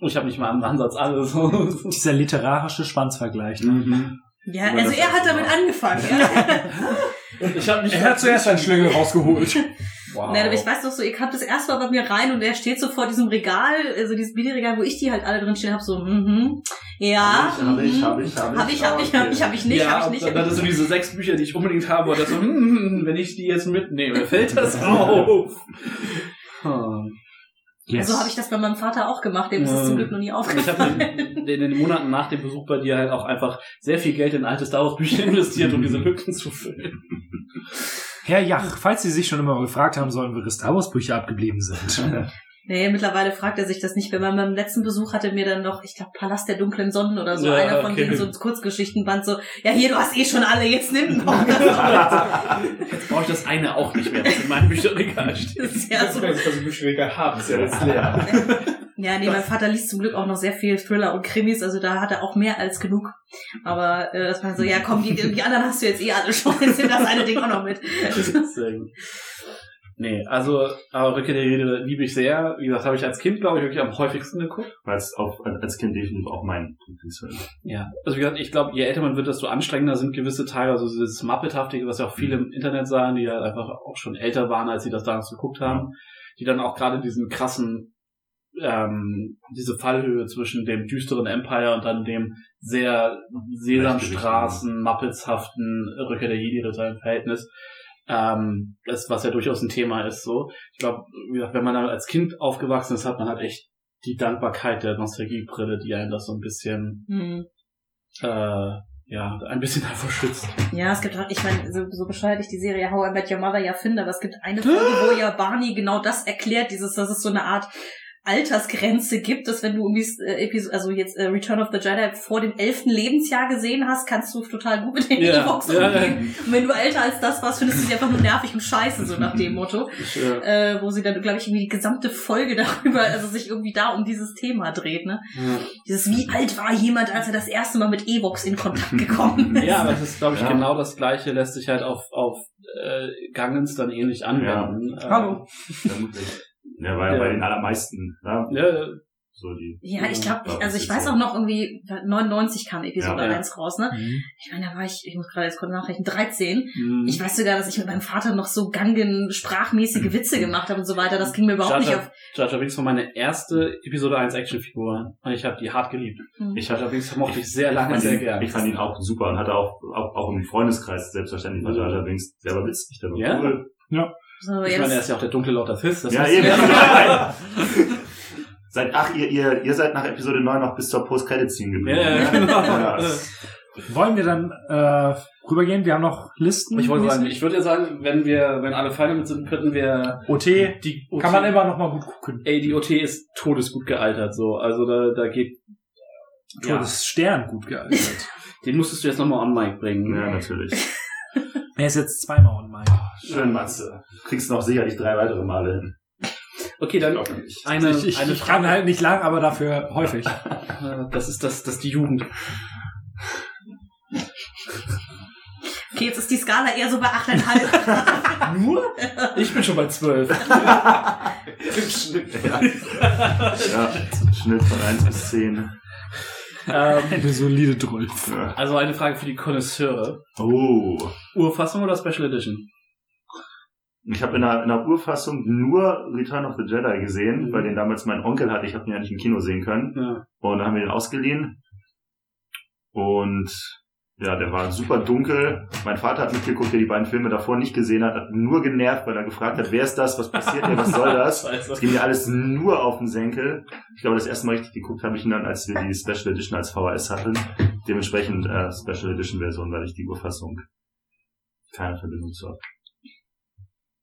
[SPEAKER 4] Und ich habe nicht mal einen Ansatz alles.
[SPEAKER 1] Dieser literarische Schwanzvergleich.
[SPEAKER 3] Mhm.
[SPEAKER 5] ja, also
[SPEAKER 3] das
[SPEAKER 5] er hat damit angefangen. Ja.
[SPEAKER 4] Ich habe mich
[SPEAKER 1] Er hat zuerst einen Schlüngel rausgeholt.
[SPEAKER 4] Wow.
[SPEAKER 5] Nein, aber ich weiß doch so, ihr kamt das erste Mal bei mir rein und er steht so vor diesem Regal, also dieses Billigregal, wo ich die halt alle drin stehen habe, so, mhm, ja,
[SPEAKER 3] Hab ich,
[SPEAKER 5] mhm.
[SPEAKER 3] hab ich, hab ich,
[SPEAKER 5] hab ich, hab ich, hab ich, hab ich nicht,
[SPEAKER 4] ja,
[SPEAKER 5] hab ich
[SPEAKER 4] und
[SPEAKER 5] nicht.
[SPEAKER 4] dann hattest du diese sechs Bücher, die ich unbedingt habe, und das so, hm, wenn ich die jetzt mitnehme, fällt das auf.
[SPEAKER 1] Yes.
[SPEAKER 5] So habe ich das bei meinem Vater auch gemacht, dem ist es zum Glück noch nie
[SPEAKER 4] Ich habe
[SPEAKER 5] aufgefallen.
[SPEAKER 4] in, in den Monaten nach dem Besuch bei dir halt auch einfach sehr viel Geld in alte Star Wars Bücher investiert, um diese Lücken zu füllen.
[SPEAKER 1] Herr Jach, falls Sie sich schon immer gefragt haben sollen, wo Ihre Star Wars Bücher abgeblieben sind.
[SPEAKER 5] Nee, mittlerweile fragt er sich das nicht mehr. Bei meinem letzten Besuch hatte mir dann noch, ich glaube, Palast der dunklen Sonnen oder so,
[SPEAKER 4] Ja,
[SPEAKER 5] einer von
[SPEAKER 4] okay.
[SPEAKER 5] denen, so ein Kurzgeschichtenband, so, ja hier, du hast eh schon alle, jetzt nimm noch.
[SPEAKER 4] Jetzt brauche ich das eine auch nicht mehr, was in meinem Bücherregal steht.
[SPEAKER 5] Das ist ja
[SPEAKER 2] Das
[SPEAKER 5] so.
[SPEAKER 2] ist das, was ich Bücherregal habe, ist ja jetzt leer.
[SPEAKER 5] Ja, nee, mein Vater liest zum Glück auch noch sehr viel Thriller und Krimis, also da hat er auch mehr als genug. Aber äh, das war so, ja komm, die, die anderen hast du jetzt eh alle schon, jetzt nimm das eine Ding auch noch mit.
[SPEAKER 4] Sehr gut. Nee, also, aber Rückkehr der Rede liebe ich sehr. Wie gesagt, habe ich als Kind, glaube ich, wirklich am häufigsten geguckt.
[SPEAKER 3] Weil es auch als Kind definitiv auch mein Lieblingsfilm.
[SPEAKER 4] Ja. Also wie gesagt, ich glaube, je älter man wird, desto anstrengender sind gewisse Teile. Also dieses Muppethaftige, was ja auch viele im Internet sagen, die halt einfach auch schon älter waren, als sie das damals geguckt haben. Die dann auch gerade diesen krassen, ähm, diese Fallhöhe zwischen dem düsteren Empire und dann dem sehr Sesamstraßen, Muppetshaften Rückkehr der Jedi-Ritter im Verhältnis. Ähm, das, was ja durchaus ein Thema ist, so. Ich glaube, wie gesagt, wenn man als Kind aufgewachsen ist, hat man halt echt die Dankbarkeit der Nostalgiebrille, die einen das so ein bisschen
[SPEAKER 5] Hm.
[SPEAKER 4] äh, ja, ein bisschen davor schützt.
[SPEAKER 5] Ja, es gibt auch, ich meine, so, so bescheuert ich die Serie How I Met Your Mother ja finde, aber es gibt eine Folge, wo ja Barney genau das erklärt, dieses, dass es so eine Art Altersgrenze gibt, dass wenn du irgendwie, äh, Episode, also jetzt äh, Return of the Jedi vor dem elften Lebensjahr gesehen hast, kannst du total gut mit den
[SPEAKER 4] Ja,
[SPEAKER 5] Ewoks
[SPEAKER 4] ja,
[SPEAKER 5] umgehen. Und wenn du älter als das warst, findest du sie einfach nur nervig und scheiße, so nach dem Motto.
[SPEAKER 4] Ich, äh,
[SPEAKER 5] wo sie dann, glaube ich, irgendwie die gesamte Folge darüber, also sich irgendwie da um dieses Thema dreht, ne? Dieses, wie alt war jemand, als er das erste Mal mit Ewoks in Kontakt gekommen ist?
[SPEAKER 4] ja, aber es ist, glaube ich,
[SPEAKER 3] Ja.
[SPEAKER 4] genau das Gleiche, lässt sich halt auf, auf äh, Gangens dann ähnlich anwenden. Äh,
[SPEAKER 5] Hallo.
[SPEAKER 3] Vermutlich. Ja, weil
[SPEAKER 4] Ja.
[SPEAKER 3] bei den allermeisten, ja,
[SPEAKER 4] Ja,
[SPEAKER 3] so die.
[SPEAKER 5] Ja, ich glaube,
[SPEAKER 3] Ja,
[SPEAKER 5] also ich
[SPEAKER 3] das
[SPEAKER 5] weiß
[SPEAKER 3] ist
[SPEAKER 5] auch noch irgendwie, 99 kam Episode
[SPEAKER 4] Ja.
[SPEAKER 5] 1 raus, ne? Ich meine, da war ich, ich muss gerade jetzt kurz nachrechnen, 13.
[SPEAKER 4] mh.
[SPEAKER 5] Ich weiß sogar, dass ich mit meinem Vater noch so Gangen sprachmäßige Witze gemacht habe und so weiter. Das ging mir überhaupt nicht
[SPEAKER 4] Jar
[SPEAKER 5] auf.
[SPEAKER 4] Jar Jar Binks war meine erste Episode 1 Actionfigur und ich habe die hart geliebt.
[SPEAKER 5] Hm.
[SPEAKER 3] Ich
[SPEAKER 4] Jar Binks mochte ich sehr
[SPEAKER 3] Ich
[SPEAKER 4] lange
[SPEAKER 3] fand,
[SPEAKER 4] sehr
[SPEAKER 3] ihn,
[SPEAKER 4] gern.
[SPEAKER 3] ich fand ihn auch super und hatte auch, auch, auch im Freundeskreis selbstverständlich war Jar Jar Binks selber witzig, der war
[SPEAKER 4] Ja?
[SPEAKER 3] cool.
[SPEAKER 5] So,
[SPEAKER 4] ich
[SPEAKER 5] ja,
[SPEAKER 4] meine, er ist ja auch der dunkle Lord of. Das
[SPEAKER 3] Ja, eben. Seid, ach, ihr, ihr, ihr seid nach Episode 9 noch bis zur Post-Credit-Scene geblieben.
[SPEAKER 4] Ja, ja, genau.
[SPEAKER 3] Ja,
[SPEAKER 1] Wollen wir dann äh, rübergehen? Wir haben noch Listen.
[SPEAKER 4] Ich wollte sagen, ich würde ja sagen, wenn wir, wenn alle fein damit sind, könnten wir
[SPEAKER 1] OT
[SPEAKER 4] die OT,
[SPEAKER 1] kann man immer noch mal gut gucken.
[SPEAKER 4] Ey, die OT ist todesgut gealtert, so. Also da, da geht. Ja,
[SPEAKER 1] Todesstern gut gealtert.
[SPEAKER 4] den musstest du jetzt nochmal on Mic bringen.
[SPEAKER 3] ja, natürlich.
[SPEAKER 1] Er ist jetzt zweimal on mic.
[SPEAKER 3] Schön, Matze. Kriegst noch sicherlich drei weitere Male hin.
[SPEAKER 4] Okay, dann
[SPEAKER 3] nicht.
[SPEAKER 4] eine,
[SPEAKER 1] ich ich,
[SPEAKER 4] eine
[SPEAKER 1] ich kann halt nicht lang, aber dafür häufig.
[SPEAKER 4] Äh, Das ist das, das ist die Jugend.
[SPEAKER 5] okay, jetzt ist die Skala eher so bei 8,5.
[SPEAKER 4] Nur? Ich bin schon bei zwölf.
[SPEAKER 3] Im Schnitt, ja. ja. Schnitt von 1 bis 10.
[SPEAKER 4] ähm,
[SPEAKER 1] Eine solide 12.
[SPEAKER 3] Ja.
[SPEAKER 4] also eine Frage für die Konnoisseure.
[SPEAKER 3] Oh.
[SPEAKER 4] Urfassung oder Special Edition?
[SPEAKER 3] Ich habe in der, in der Urfassung nur Return of the Jedi gesehen,
[SPEAKER 4] Mhm.
[SPEAKER 3] weil den damals mein Onkel hatte. Ich habe ihn ja nicht im Kino sehen können.
[SPEAKER 4] Ja.
[SPEAKER 3] Und dann haben wir den ausgeliehen. Und ja, der war super dunkel. Mein Vater hat mitgeguckt, der die beiden Filme davor nicht gesehen hat, hat nur genervt, weil er gefragt hat, wer ist das, was passiert hier, was soll das? Das ging mir alles nur auf den Senkel. Ich glaube, das erste Mal richtig geguckt habe ich ihn dann, als wir die Special Edition als VHS hatten. Dementsprechend äh, Special Edition Version, weil ich die Urfassung keine Verbindung zu habe.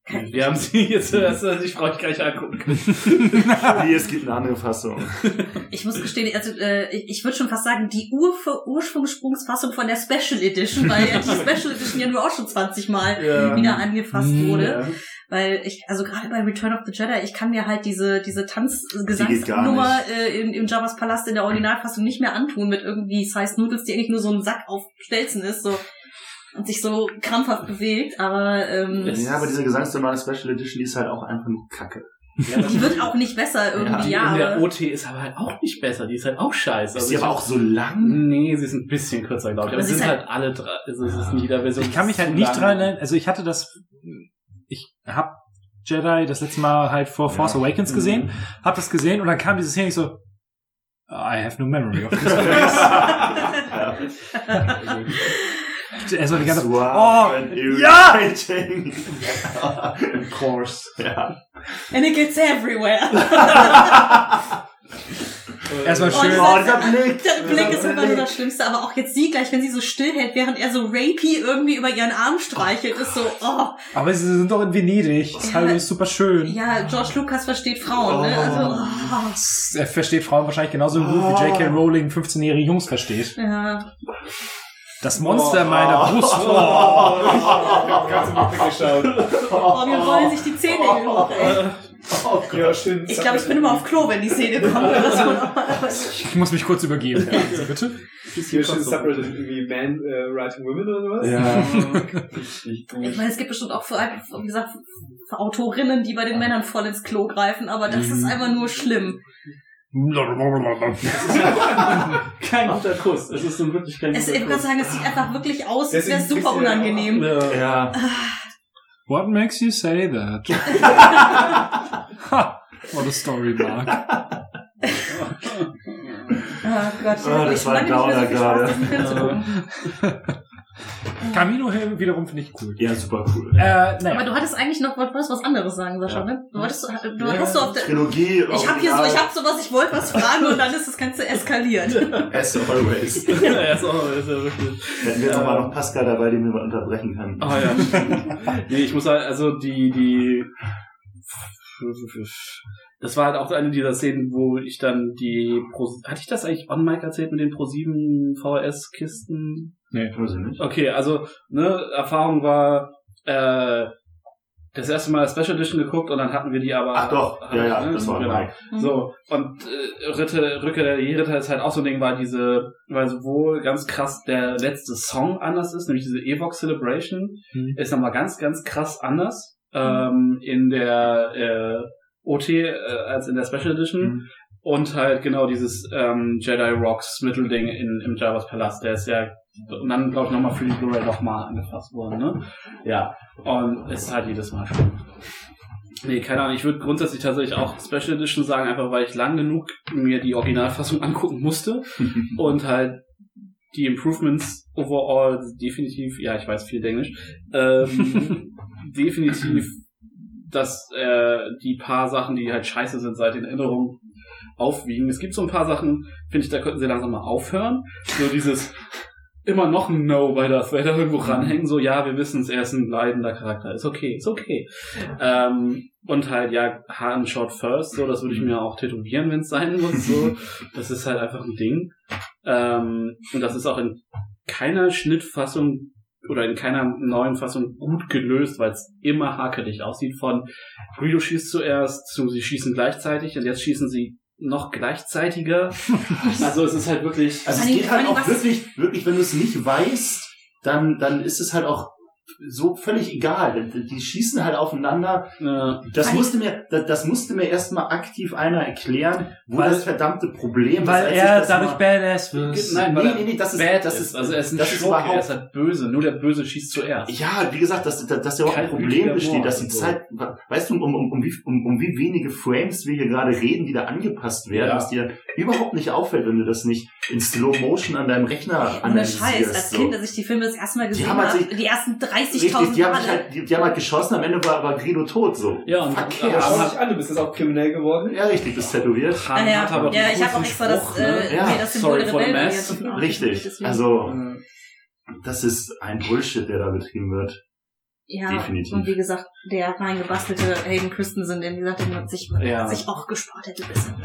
[SPEAKER 4] Wir haben sie jetzt, gar nicht angucken.
[SPEAKER 3] Wie, es gibt eine andere Fassung.
[SPEAKER 5] Ich muss gestehen, also äh, ich, würde schon fast sagen, die Ur Ursprungsfassung von der Special Edition, weil ja die Special Edition ja nur auch schon 20 Mal
[SPEAKER 4] Ja.
[SPEAKER 5] wieder angefasst wurde.
[SPEAKER 4] Ja.
[SPEAKER 5] Weil ich, also gerade bei Return of the Jedi, ich kann mir halt diese, diese Tanzgesangsnummer äh, in, im Jabba's Palast in der Originalfassung nicht mehr antun mit irgendwie Size Noodles, die eigentlich nur so ein Sack auf Stelzen ist, so und sich so krampfhaft bewegt, aber ähm,
[SPEAKER 3] Ja, aber diese Gesangsnummer Special Edition, die ist halt auch einfach nur Kacke.
[SPEAKER 5] die wird auch nicht besser irgendwie,
[SPEAKER 4] Die
[SPEAKER 5] ja,
[SPEAKER 4] in der OT ist aber halt auch nicht besser. Die ist halt auch scheiße.
[SPEAKER 3] Ist
[SPEAKER 4] Also
[SPEAKER 3] die
[SPEAKER 4] ich
[SPEAKER 3] aber auch so lang?
[SPEAKER 4] Nee, sie ist ein bisschen kürzer, glaube ich.
[SPEAKER 5] Aber
[SPEAKER 4] Aber
[SPEAKER 5] sie
[SPEAKER 4] sie sind
[SPEAKER 5] ist
[SPEAKER 4] halt, alle drei. Also es ist in jeder Version.
[SPEAKER 1] Ich kann mich halt nicht
[SPEAKER 4] lang.
[SPEAKER 1] dran erinnern. Also ich hatte das, ich hab Jedi das letzte Mal halt vor Force
[SPEAKER 3] Ja.
[SPEAKER 1] Awakens gesehen, hab das gesehen und dann kam diese Szene ich so, I have no memory of this place.
[SPEAKER 3] ja.
[SPEAKER 1] er so die ganze
[SPEAKER 3] Wow,
[SPEAKER 1] oh, ja!
[SPEAKER 4] Of course.
[SPEAKER 3] ja.
[SPEAKER 5] and it gets everywhere.
[SPEAKER 1] Erstmal
[SPEAKER 5] Oh,
[SPEAKER 1] schön.
[SPEAKER 5] dieser-
[SPEAKER 3] Oh, dieser Blick.
[SPEAKER 5] Der Blick ist einfach nur das Schlimmste, aber auch jetzt sie gleich, wenn sie so still hält, während er so rapey irgendwie über ihren Arm streichelt, ist so, oh,
[SPEAKER 1] Aber sie sind doch in Venedig. Das ist halt super schön.
[SPEAKER 5] ja, George Lucas versteht Frauen, ne? Also, oh,
[SPEAKER 1] Er versteht Frauen wahrscheinlich genauso gut wie J.K. Rowling 15-jährige Jungs versteht.
[SPEAKER 5] ja.
[SPEAKER 1] Das Monster meiner Brust. Oh.
[SPEAKER 2] Ganz im Blick geschaut.
[SPEAKER 5] Oh, mir rollen sich die Zähne hoch, ey.
[SPEAKER 2] Ja, schön.
[SPEAKER 5] Ich glaube, ich bin immer auf Klo, wenn die Szene kommt. oder so normalerweise.
[SPEAKER 1] Ich muss mich kurz übergeben. Ja, also bitte.
[SPEAKER 2] Hier schön Subreddit irgendwie Man äh, Writing Women oder sowas.
[SPEAKER 3] Ja.
[SPEAKER 2] Richtig gut.
[SPEAKER 5] Ich meine, es gibt bestimmt auch für, wie gesagt, für Autorinnen, die bei den Männern voll ins Klo greifen, aber das ist einfach nur schlimm.
[SPEAKER 4] Kein guter Kuss. Es ist nun wirklich kein
[SPEAKER 5] Es,
[SPEAKER 4] guter
[SPEAKER 5] ich würde
[SPEAKER 4] Kuss.
[SPEAKER 5] sagen, es sieht einfach wirklich aus, als
[SPEAKER 2] Deswegen
[SPEAKER 5] wäre super unangenehm.
[SPEAKER 4] Ja.
[SPEAKER 3] ja.
[SPEAKER 1] What makes you say that? ha, what a story, Mark.
[SPEAKER 5] Ah Gott, ich habe
[SPEAKER 3] das war ein
[SPEAKER 5] so
[SPEAKER 3] Downer
[SPEAKER 5] Spaß,
[SPEAKER 1] Camino Hill wiederum finde ich cool.
[SPEAKER 3] Ja, super cool.
[SPEAKER 1] Äh,
[SPEAKER 5] Aber
[SPEAKER 1] naja.
[SPEAKER 5] du hattest eigentlich noch, wolltest was anderes sagen, Sascha,
[SPEAKER 3] Ja.
[SPEAKER 5] ne? Du wolltest, du, du
[SPEAKER 3] Ja,
[SPEAKER 5] hast so auf der,
[SPEAKER 3] Trilogie.
[SPEAKER 5] ich habe hier so, ich habe so was, ich wollte was fragen und dann ist das Ganze eskaliert.
[SPEAKER 3] As always.
[SPEAKER 4] ja, auch, ist ja wirklich.
[SPEAKER 3] Hätten wir nochmal noch Pascal dabei, den wir mal unterbrechen können.
[SPEAKER 4] Ah ja. nee, ich muss sagen, also die, die das war halt auch eine dieser Szenen, wo ich dann die Pro hatte ich das eigentlich on mic erzählt mit den Pro 7 VHS Kisten?
[SPEAKER 1] Nee.
[SPEAKER 3] Weiß ich nicht.
[SPEAKER 4] Okay, also ne, Erfahrung war äh, das erste Mal Special Edition geguckt und dann hatten wir die aber
[SPEAKER 3] Ach doch, ja, ja,
[SPEAKER 4] ne,
[SPEAKER 3] das war
[SPEAKER 4] genau.
[SPEAKER 3] Mike.
[SPEAKER 4] So, und äh, Ritte, Rücke der Ritter ist halt auch so ein Ding, weil diese, weil sowohl ganz krass der letzte Song anders ist, nämlich diese Evox Celebration,
[SPEAKER 1] Mhm.
[SPEAKER 4] ist nochmal ganz, ganz krass anders ähm, in der äh, OT äh, als in der Special Edition.
[SPEAKER 3] Mhm.
[SPEAKER 4] Und halt genau dieses ähm, Jedi Rocks Mittelding in, im Jabba's Palast, der ist ja und dann, glaube ich, nochmal für die Blu-ray nochmal angefasst worden, ne? Ja. Und es ist halt jedes Mal schön. Nee, keine Ahnung. Ich würde grundsätzlich tatsächlich auch Special Edition sagen, einfach weil ich lang genug mir die Originalfassung angucken musste und halt die Improvements overall definitiv, ja, ich weiß viel Englisch, ähm, definitiv, dass äh, die paar Sachen, die halt scheiße sind, seit den Erinnerungen aufwiegen. Es gibt so ein paar Sachen, finde ich, da könnten sie langsam mal aufhören. So dieses immer noch ein No bei Darth Vader irgendwo ranhängen, so ja, wir wissen es, er ist ein leidender Charakter, ist okay, ist okay. Ähm, und halt, ja, Han Shot First, so, das würde ich mir auch tätowieren, wenn es sein muss, so. Das ist halt einfach ein Ding. Ähm, und das ist auch in keiner Schnittfassung oder in keiner neuen Fassung gut gelöst, weil es immer hakelig aussieht von Greedo schießt zuerst zu sie schießen gleichzeitig und jetzt schießen sie noch gleichzeitiger. also es ist halt wirklich
[SPEAKER 3] Also es geht halt auch wirklich, wirklich, wenn du es nicht weißt, dann, dann ist es halt auch so völlig egal. Die, die schießen halt aufeinander.
[SPEAKER 4] äh,
[SPEAKER 3] Das musste mir, das, das musste mir erstmal aktiv einer erklären, wo
[SPEAKER 1] Weil-
[SPEAKER 3] das verdammte Problem
[SPEAKER 1] Weil
[SPEAKER 3] ist. ich
[SPEAKER 1] er
[SPEAKER 3] das
[SPEAKER 1] dadurch
[SPEAKER 3] mal-
[SPEAKER 1] badass wird.
[SPEAKER 4] Nein, weil
[SPEAKER 3] nee, nee, nee, das ist,
[SPEAKER 4] bad
[SPEAKER 3] das
[SPEAKER 4] ist.
[SPEAKER 3] ist,
[SPEAKER 4] Also er ist ein
[SPEAKER 3] das ist
[SPEAKER 4] Schurke, er
[SPEAKER 3] überhaupt,
[SPEAKER 4] ist halt böse. Nur der Böse schießt zuerst.
[SPEAKER 3] ja, wie gesagt, dass, dass, dass ja auch ein Problem besteht,
[SPEAKER 4] Mord
[SPEAKER 3] dass die
[SPEAKER 4] und so.
[SPEAKER 3] Zeit, weißt du, um, um, um, wie, um, um wie wenige Frames wir hier gerade reden, die da angepasst werden,
[SPEAKER 4] Ja.
[SPEAKER 3] was dir überhaupt nicht auffällt, wenn du das nicht in Slow Motion an deinem Rechner
[SPEAKER 5] Ohne
[SPEAKER 3] analysierst.
[SPEAKER 5] Scheiß, als
[SPEAKER 3] so.
[SPEAKER 5] Kind, als ich die Filme das erste Mal gesehen
[SPEAKER 3] haben halt
[SPEAKER 5] habe,
[SPEAKER 3] sich-
[SPEAKER 5] die ersten
[SPEAKER 3] Richtig,
[SPEAKER 5] 30.000
[SPEAKER 3] die haben, halt, die, die haben halt geschossen, am Ende war, war Greedo tot, so.
[SPEAKER 4] Ja, und
[SPEAKER 3] Verkehr.
[SPEAKER 4] aber
[SPEAKER 2] an, du bist jetzt auch kriminell geworden.
[SPEAKER 3] Ja, richtig, bist tätowiert.
[SPEAKER 5] Ah, ja,
[SPEAKER 4] hat aber
[SPEAKER 5] ja, ich habe auch extra das,
[SPEAKER 4] Spruch,
[SPEAKER 5] äh,
[SPEAKER 4] ne?
[SPEAKER 3] Ja,
[SPEAKER 5] nee, das Symbol
[SPEAKER 4] sorry for the mess.
[SPEAKER 3] Richtig. Also,
[SPEAKER 4] Äh,
[SPEAKER 3] das ist ein Bullshit, der da betrieben wird.
[SPEAKER 5] Ja,
[SPEAKER 3] definitiv.
[SPEAKER 5] und wie gesagt, der reingebastelte Hayden Christensen, der wie gesagt, den hat sich,
[SPEAKER 4] Ja.
[SPEAKER 5] sich auch gespart hätte ein bisschen.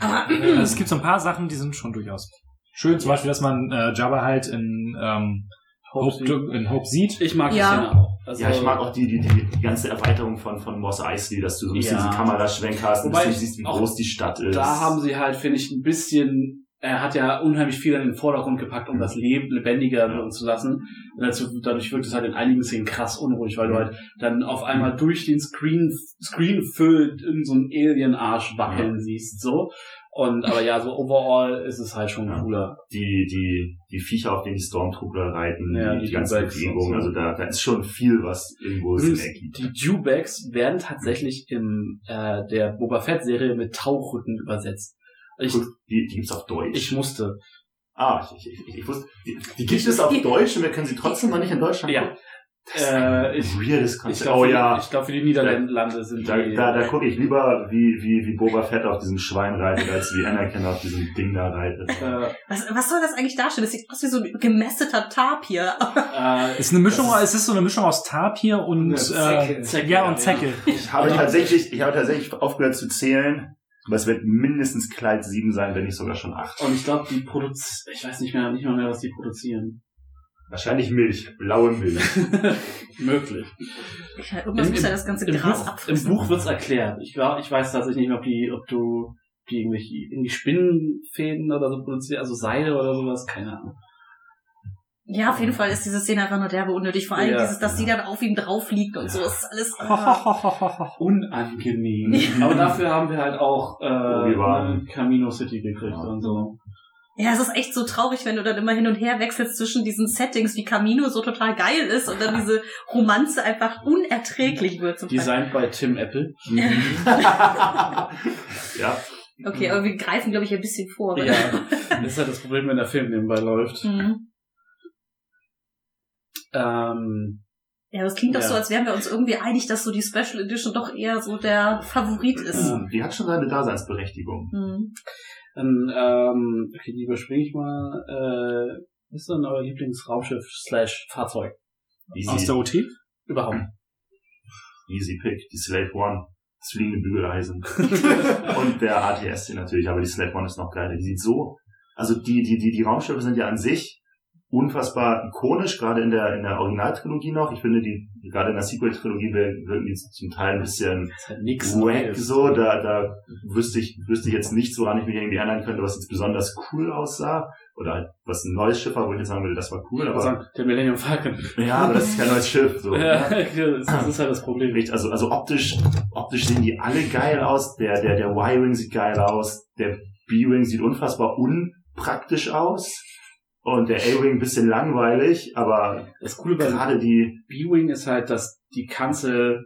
[SPEAKER 5] Aber
[SPEAKER 1] Also es gibt so ein paar Sachen, die sind schon durchaus schön. Zum Beispiel, dass man äh, Jabba halt in, ähm, Hope, in Hope sieht.
[SPEAKER 4] Ich mag
[SPEAKER 5] Ja.
[SPEAKER 4] die Szene auch. Also,
[SPEAKER 3] Ja, ich mag auch die, die, die, ganze Erweiterung von, von Moss Eisley, dass du so ein bisschen
[SPEAKER 4] Ja.
[SPEAKER 3] diesen Kameraschwenk hast,
[SPEAKER 4] ich
[SPEAKER 3] siehst, wie groß die Stadt ist.
[SPEAKER 4] Da haben sie halt, finde ich, ein bisschen, er hat ja unheimlich viel in den Vordergrund gepackt, um das Leben lebendiger wirken zu lassen. Und dazu, dadurch wirkt es halt in einigen Szenen krass unruhig, weil du halt dann auf einmal durch den Screen, Screen füllt irgend so ein Alien-Arsch wackeln siehst, so. Und, aber ja, so overall ist es halt schon
[SPEAKER 3] Ja.
[SPEAKER 4] cooler.
[SPEAKER 3] die, die, die Viecher, auf denen die Stormtrooper reiten,
[SPEAKER 4] Ja,
[SPEAKER 3] die,
[SPEAKER 4] die
[SPEAKER 3] die ganze Bewegung, also da, da ist schon viel, was irgendwo Sinn ergibt.
[SPEAKER 4] die Dewbacks werden tatsächlich in äh, der Boba Fett-Serie mit Tauchrücken übersetzt. Ich,
[SPEAKER 3] Gut, die, die gibt's auf Deutsch.
[SPEAKER 4] ich musste.
[SPEAKER 3] ah, ich, ich, ich, ich wusste, die, die gibt es auf Deutsch und wir können sie trotzdem noch nicht in Deutschland
[SPEAKER 4] Ja.
[SPEAKER 3] gucken.
[SPEAKER 4] Äh, ich,
[SPEAKER 3] Weirdes
[SPEAKER 4] ich
[SPEAKER 3] Konzept.
[SPEAKER 4] glaube,
[SPEAKER 3] Oh ja.
[SPEAKER 4] ich glaube, für die Niederlande sind
[SPEAKER 3] Da,
[SPEAKER 4] die.
[SPEAKER 3] da, da gucke ich lieber, wie, wie, wie Boba Fett auf diesem Schwein reitet, als wie Anakin auf diesem Ding da reitet.
[SPEAKER 4] äh,
[SPEAKER 5] Was, was soll das eigentlich darstellen? Das sieht aus wie so ein gemästeter Tapir.
[SPEAKER 4] äh,
[SPEAKER 1] Ist eine Mischung, es ist so eine Mischung aus Tapir und,
[SPEAKER 2] Ja,
[SPEAKER 1] äh,
[SPEAKER 2] Zecke.
[SPEAKER 4] Zecke,
[SPEAKER 1] ja,
[SPEAKER 4] ja,
[SPEAKER 1] und Zecke.
[SPEAKER 3] Ich habe tatsächlich, ich habe tatsächlich aufgehört zu zählen, aber es wird mindestens Kleid 7 sein, wenn nicht sogar schon 8.
[SPEAKER 4] und ich glaube, die produzieren, ich weiß nicht mehr, nicht mal mehr, was die produzieren.
[SPEAKER 3] Wahrscheinlich Milch, blaue Milch.
[SPEAKER 4] Möglich.
[SPEAKER 5] Ja, irgendwas
[SPEAKER 4] Im-
[SPEAKER 5] muss ja das ganze Gras
[SPEAKER 4] Buch, im
[SPEAKER 5] abfressen.
[SPEAKER 4] Buch wird's erklärt. Ich glaube, ich weiß tatsächlich nicht mehr, ob die, ob du die irgendwelche, irgendwie Spinnenfäden oder so produzieren, also Seile oder sowas, keine Ahnung.
[SPEAKER 5] Ja, auf jeden Fall ist diese Szene einfach nur derbe unnötig. Vor allem
[SPEAKER 4] Ja.
[SPEAKER 5] dieses, dass sie dann auf ihm drauf liegt und so. Das ist alles. ah.
[SPEAKER 4] Unangenehm. Aber dafür haben wir halt auch äh,
[SPEAKER 3] Obi-Wan.
[SPEAKER 4] Camino City gekriegt
[SPEAKER 3] Ja.
[SPEAKER 4] und so.
[SPEAKER 5] Ja, es ist echt so traurig, wenn du dann immer hin und her wechselst zwischen diesen Settings, wie Camino so total geil ist und dann diese Romanze einfach unerträglich wird. Zum.
[SPEAKER 4] Designed bei Tim Apple.
[SPEAKER 3] ja,
[SPEAKER 5] Okay, aber wir greifen, glaube ich, ein bisschen vor.
[SPEAKER 4] Ja, das ist halt das Problem, wenn der Film nebenbei läuft.
[SPEAKER 5] Mhm.
[SPEAKER 4] Ähm,
[SPEAKER 5] Ja, das klingt doch
[SPEAKER 4] Ja.
[SPEAKER 5] so, als wären wir uns irgendwie einig, dass so die Special Edition doch eher so der Favorit ist.
[SPEAKER 3] die hat schon seine Daseinsberechtigung.
[SPEAKER 5] Mhm.
[SPEAKER 4] dann, ähm, okay, die überspringe ich mal. Äh, was ist denn euer Lieblingsraumschiff slash Fahrzeug?
[SPEAKER 1] Aus
[SPEAKER 3] Easy,
[SPEAKER 1] der OT?
[SPEAKER 4] Überhaupt.
[SPEAKER 3] easy Pick, die Slave One, das fliegende Bügeleisen. Und der ATST natürlich, aber die Slave One ist noch geiler. Die sieht so, also die, die, die, die Raumschiffe sind ja an sich unfassbar ikonisch, gerade in der, in der Originaltrilogie noch. Ich finde, die, gerade in der Sequel-Trilogie wirken die zum Teil ein bisschen
[SPEAKER 4] halt
[SPEAKER 3] wack so, da, da wüsste ich, wüsste ich jetzt nicht, woran ich mich irgendwie erinnern könnte, was jetzt besonders cool aussah. Oder halt, was ein neues Schiff war, wo ich jetzt sagen würde, das war cool, aber,
[SPEAKER 4] sagen, der Millennium Falcon.
[SPEAKER 3] ja, aber das ist kein neues Schiff, so.
[SPEAKER 4] Ja, das das ist halt das Problem.
[SPEAKER 3] Also, also optisch, optisch sehen die alle geil aus. Der, der, der Y-Wing sieht geil aus. Der B-Wing sieht unfassbar unpraktisch aus. Und der A-Wing ein bisschen langweilig, aber
[SPEAKER 4] Das Coole bei
[SPEAKER 3] gerade die,
[SPEAKER 4] B-Wing ist halt, dass die Kanzel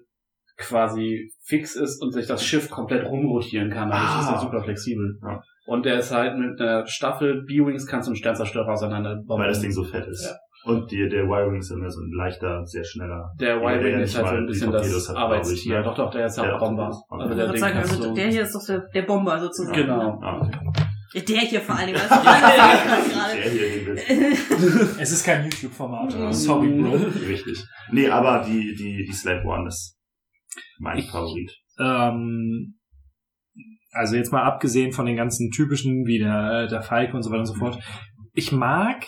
[SPEAKER 4] quasi fix ist und sich das Schiff komplett rumrotieren kann. Dadurch
[SPEAKER 3] Ah.
[SPEAKER 4] ist er super flexibel.
[SPEAKER 3] Ja.
[SPEAKER 4] Und der ist halt mit einer Staffel B-Wings kannst du einen Sternzerstörer auseinander
[SPEAKER 3] weil das Ding so fett ist. Und die, der Y-Wing ist immer so ein leichter, sehr schneller.
[SPEAKER 4] Der
[SPEAKER 3] Ja, der
[SPEAKER 4] Y-Wing
[SPEAKER 3] ja
[SPEAKER 4] ist halt so ein bisschen das
[SPEAKER 3] hat,
[SPEAKER 4] Arbeitstier.
[SPEAKER 3] ne?
[SPEAKER 4] Doch, doch, der ist ja
[SPEAKER 3] Der
[SPEAKER 4] auch Bomber. Also
[SPEAKER 5] Ich
[SPEAKER 4] der
[SPEAKER 5] sagen, also der hier ist doch der, der Bomber sozusagen.
[SPEAKER 4] Genau.
[SPEAKER 3] Ah, okay.
[SPEAKER 5] Ja, Der hier vor allen Dingen. du, das ist
[SPEAKER 3] Der
[SPEAKER 5] gerade.
[SPEAKER 3] hier, will
[SPEAKER 1] Es ist kein YouTube-Format.
[SPEAKER 5] Mhm.
[SPEAKER 1] Sorry, Bro.
[SPEAKER 3] Richtig. Nee, aber die, die, die Slave One ist mein
[SPEAKER 1] Ich-
[SPEAKER 3] Favorit.
[SPEAKER 1] ähm, also jetzt mal abgesehen von den ganzen typischen, wie der, äh, der Falke und so weiter und so fort. Ich mag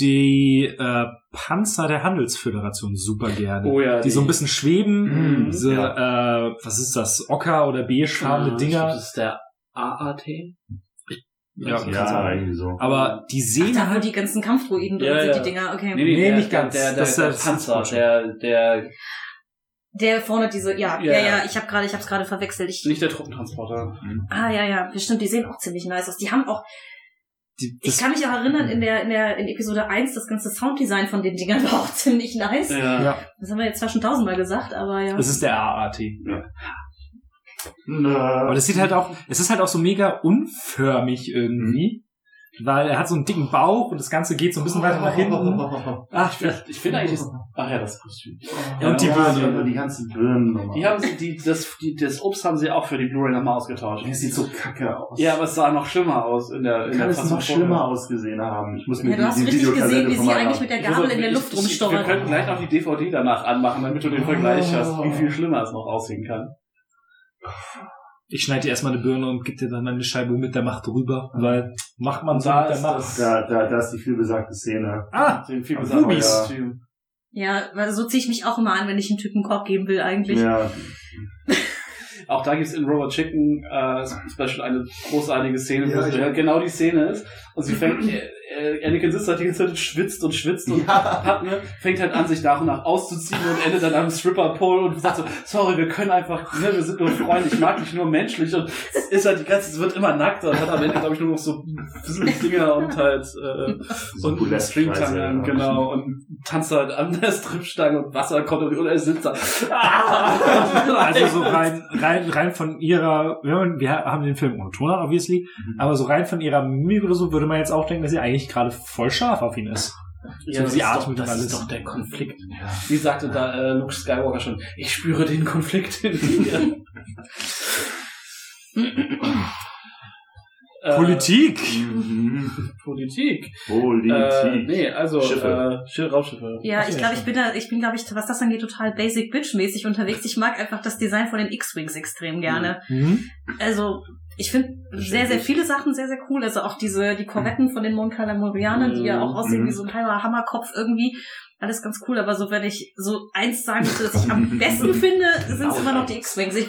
[SPEAKER 1] die äh, Panzer der Handelsföderation super gerne.
[SPEAKER 4] Oh ja,
[SPEAKER 1] die, so ein bisschen schweben,
[SPEAKER 3] Mhm,
[SPEAKER 1] diese, äh, was ist das, Ocker oder beigefarbene
[SPEAKER 4] Ah, ich glaub,
[SPEAKER 1] Dinger.
[SPEAKER 4] Das ist der AAT.
[SPEAKER 1] Ja, kann
[SPEAKER 3] Ja, irgendwie so.
[SPEAKER 1] Aber die sehen
[SPEAKER 5] Da, wo
[SPEAKER 1] halt,
[SPEAKER 5] die ganzen Kampfdroiden drin
[SPEAKER 4] Ja,
[SPEAKER 5] sind,
[SPEAKER 4] ja.
[SPEAKER 5] die Dinger, okay.
[SPEAKER 1] Nee, nicht ganz.
[SPEAKER 4] Der, der,
[SPEAKER 1] Das
[SPEAKER 4] der,
[SPEAKER 1] ist
[SPEAKER 4] der
[SPEAKER 1] das
[SPEAKER 4] Panzer, der, der,
[SPEAKER 5] Der vorne diese, ja,
[SPEAKER 4] Ja.
[SPEAKER 5] ja, ja, ich habe gerade, ich habe es gerade verwechselt. Ich,
[SPEAKER 4] nicht der Truppentransporter.
[SPEAKER 5] ah, ja, ja, bestimmt, die sehen auch ziemlich nice aus. Die haben auch,
[SPEAKER 1] die,
[SPEAKER 5] ich
[SPEAKER 1] das,
[SPEAKER 5] kann mich auch erinnern, in der, in der, in Episode 1, das ganze Sounddesign von den Dingern war auch ziemlich nice.
[SPEAKER 4] Ja.
[SPEAKER 1] ja,
[SPEAKER 5] Das haben wir jetzt zwar schon tausendmal gesagt, aber ja.
[SPEAKER 1] es ist der AAT.
[SPEAKER 3] Nö.
[SPEAKER 1] Aber das sieht halt auch, es ist halt auch so mega unförmig irgendwie. Weil er hat so einen dicken Bauch und das Ganze geht so ein bisschen weiter nach hinten.
[SPEAKER 4] Ach, ich finde ich find eigentlich, das, ach ja, das Kostüm.
[SPEAKER 1] Ja, und die
[SPEAKER 3] ja,
[SPEAKER 1] Birne.
[SPEAKER 3] die, die ganzen Birnen nochmal.
[SPEAKER 4] Die haben sie, die, das, die, das Obst haben sie auch für die Blu-ray nochmal ausgetauscht.
[SPEAKER 3] Das sieht so kacke aus.
[SPEAKER 4] Ja, aber es sah noch schlimmer aus in der, in
[SPEAKER 3] kann
[SPEAKER 4] der
[SPEAKER 3] es noch schlimmer ausgesehen haben. Ich muss mir
[SPEAKER 5] ja, du hast
[SPEAKER 3] die, die
[SPEAKER 5] richtig gesehen,
[SPEAKER 3] Videokassette
[SPEAKER 5] wie sie eigentlich mit der
[SPEAKER 4] muss
[SPEAKER 5] Gabel in der Luft
[SPEAKER 4] ich- Wir könnten gleich noch die DVD danach anmachen, damit du den Vergleich hast, wie viel schlimmer es noch aussehen kann.
[SPEAKER 1] Ich schneide dir erstmal eine Birne und gebe dir dann eine Scheibe mit der Macht drüber, weil macht man so
[SPEAKER 4] Da
[SPEAKER 1] mit der Macht.
[SPEAKER 4] das-
[SPEAKER 3] Da, da, da ist die vielbesagte Szene.
[SPEAKER 1] Ah,
[SPEAKER 4] Den viel
[SPEAKER 3] Ach,
[SPEAKER 4] besagten
[SPEAKER 1] Bubis.
[SPEAKER 4] Kostüm.
[SPEAKER 5] Ja, weil so ziehe ich mich auch immer an, wenn ich einen Typen Korb geben will eigentlich.
[SPEAKER 3] Ja,
[SPEAKER 4] Auch da gibt's in Robot Chicken äh, Special eine großartige Szene, wo
[SPEAKER 2] Ja,
[SPEAKER 4] sie
[SPEAKER 2] ich-
[SPEAKER 4] halt genau die Szene ist. Und sie fängt, äh, Anakin sitzt halt die ganze Zeit und schwitzt und schwitzt und
[SPEAKER 3] Ja.
[SPEAKER 4] hat, ne, fängt halt an, sich nach und nach auszuziehen und endet dann am Stripper-Pole und sagt so, sorry, wir können einfach, ne, wir sind nur Freunde, ich mag dich nur menschlich und es ist halt die ganze, es wird immer nackter und hat am Ende, glaube ich, nur noch so Dinger und halt, äh,
[SPEAKER 3] so
[SPEAKER 4] und
[SPEAKER 3] ja.
[SPEAKER 4] genau, und tanzt halt an der Stripstange und Wasser kommt und er sitzt da. Ah!
[SPEAKER 1] also so rein, rein, rein von ihrer, wir haben den Film ohne Ton, obviously,
[SPEAKER 3] Mhm.
[SPEAKER 1] aber so rein von ihrer Mimik oder so würde man jetzt auch denken, dass sie eigentlich gerade voll scharf auf ihn ist. So,
[SPEAKER 4] das
[SPEAKER 1] sie
[SPEAKER 4] ist
[SPEAKER 1] atmet
[SPEAKER 4] doch, das
[SPEAKER 1] alles.
[SPEAKER 4] ist doch der Konflikt. Wie sagte da äh, Luke Skywalker schon, ich spüre den Konflikt in dir. Äh,
[SPEAKER 1] Politik!
[SPEAKER 3] Mhm.
[SPEAKER 4] Politik.
[SPEAKER 3] Politik.
[SPEAKER 4] Äh, nee, also
[SPEAKER 3] Schiffe.
[SPEAKER 4] Äh, Schiff, Raumschiffe.
[SPEAKER 5] Ja, ich glaube, ich bin da, ich bin, glaube ich, was das angeht, total basic bitch-mäßig unterwegs. Ich mag einfach das Design von den X-Wings extrem gerne.
[SPEAKER 1] Mhm.
[SPEAKER 5] Also, ich finde sehr, sehr viele Sachen sehr, sehr cool. Also auch diese, die Korvetten von den Mon Calamarianern, die ja auch aussehen
[SPEAKER 3] Mhm.
[SPEAKER 5] wie so ein halber Hammerkopf irgendwie. Alles ganz cool, aber so, wenn ich so eins sagen müsste, das ich am besten finde, sind es immer noch die X-Wings. Äh,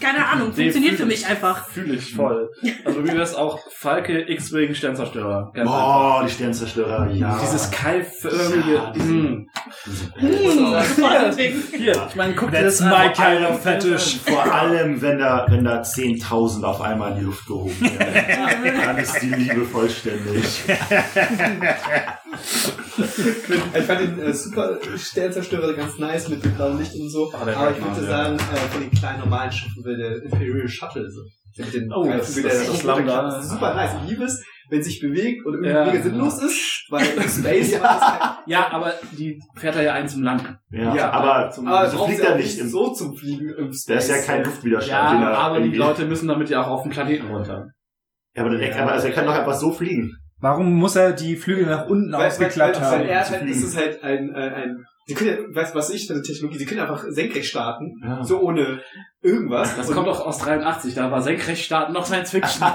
[SPEAKER 5] keine Ahnung,
[SPEAKER 4] Nee,
[SPEAKER 5] funktioniert
[SPEAKER 4] fühl
[SPEAKER 5] für mich
[SPEAKER 4] ich.
[SPEAKER 5] einfach.
[SPEAKER 4] Fühle ich voll. Also wie wär's auch Falke, X-Wing, Sternzerstörer. Ganz einfach.
[SPEAKER 3] Boah, die Sternzerstörer, ja.
[SPEAKER 4] Dieses keilförmige.
[SPEAKER 3] Ja, diese-
[SPEAKER 4] Mm.
[SPEAKER 5] Hm, vor allen Dingen.
[SPEAKER 4] Hier, ich meine, guck dir das
[SPEAKER 1] kind of fetish.
[SPEAKER 3] Vor allem, wenn da, wenn da 10.000 auf einmal in die Luft gehoben werden. Dann ist die Liebe vollständig.
[SPEAKER 2] Ich fand den äh, super Sternzerstörer ganz nice mit dem blauen Licht und so.
[SPEAKER 4] Ah,
[SPEAKER 2] aber ich würde
[SPEAKER 4] ja.
[SPEAKER 2] sagen, äh, von den kleinen normalen Schiffen will der Imperial Shuttle so. Mit den
[SPEAKER 4] Oh, das- das Lambda.
[SPEAKER 2] Klappe. Das ist super nice. Ich liebe es, wenn sich bewegt und irgendwie
[SPEAKER 4] Ja.
[SPEAKER 2] mega sinnlos ist, weil Space ja. das kein-
[SPEAKER 4] Ja, aber die fährt da ja ein zum Land.
[SPEAKER 3] Ja,
[SPEAKER 2] Ja,
[SPEAKER 3] aber
[SPEAKER 4] zum,
[SPEAKER 2] Aber
[SPEAKER 3] so
[SPEAKER 2] so
[SPEAKER 3] fliegt er nicht im-
[SPEAKER 2] so zum Fliegen im Space.
[SPEAKER 3] der ist ja kein Luftwiderstand.
[SPEAKER 4] ja,
[SPEAKER 3] er
[SPEAKER 4] aber die Leute müssen damit ja auch auf den Planeten runter.
[SPEAKER 3] Ja, aber, der, aber also er kann doch einfach so fliegen.
[SPEAKER 1] Warum muss er die Flügel nach unten
[SPEAKER 2] Weil, weil, weil,
[SPEAKER 1] ausgeklappt
[SPEAKER 2] weil
[SPEAKER 1] haben?
[SPEAKER 2] er
[SPEAKER 3] zu
[SPEAKER 2] halt, ist es halt ein, äh, ein, sie können ja, weißt was ich für eine Technologie, sie können einfach senkrecht starten,
[SPEAKER 3] Ja.
[SPEAKER 2] so ohne irgendwas.
[SPEAKER 4] Das kommt doch aus 83, da war Senkrechtstarten noch Science Fiction.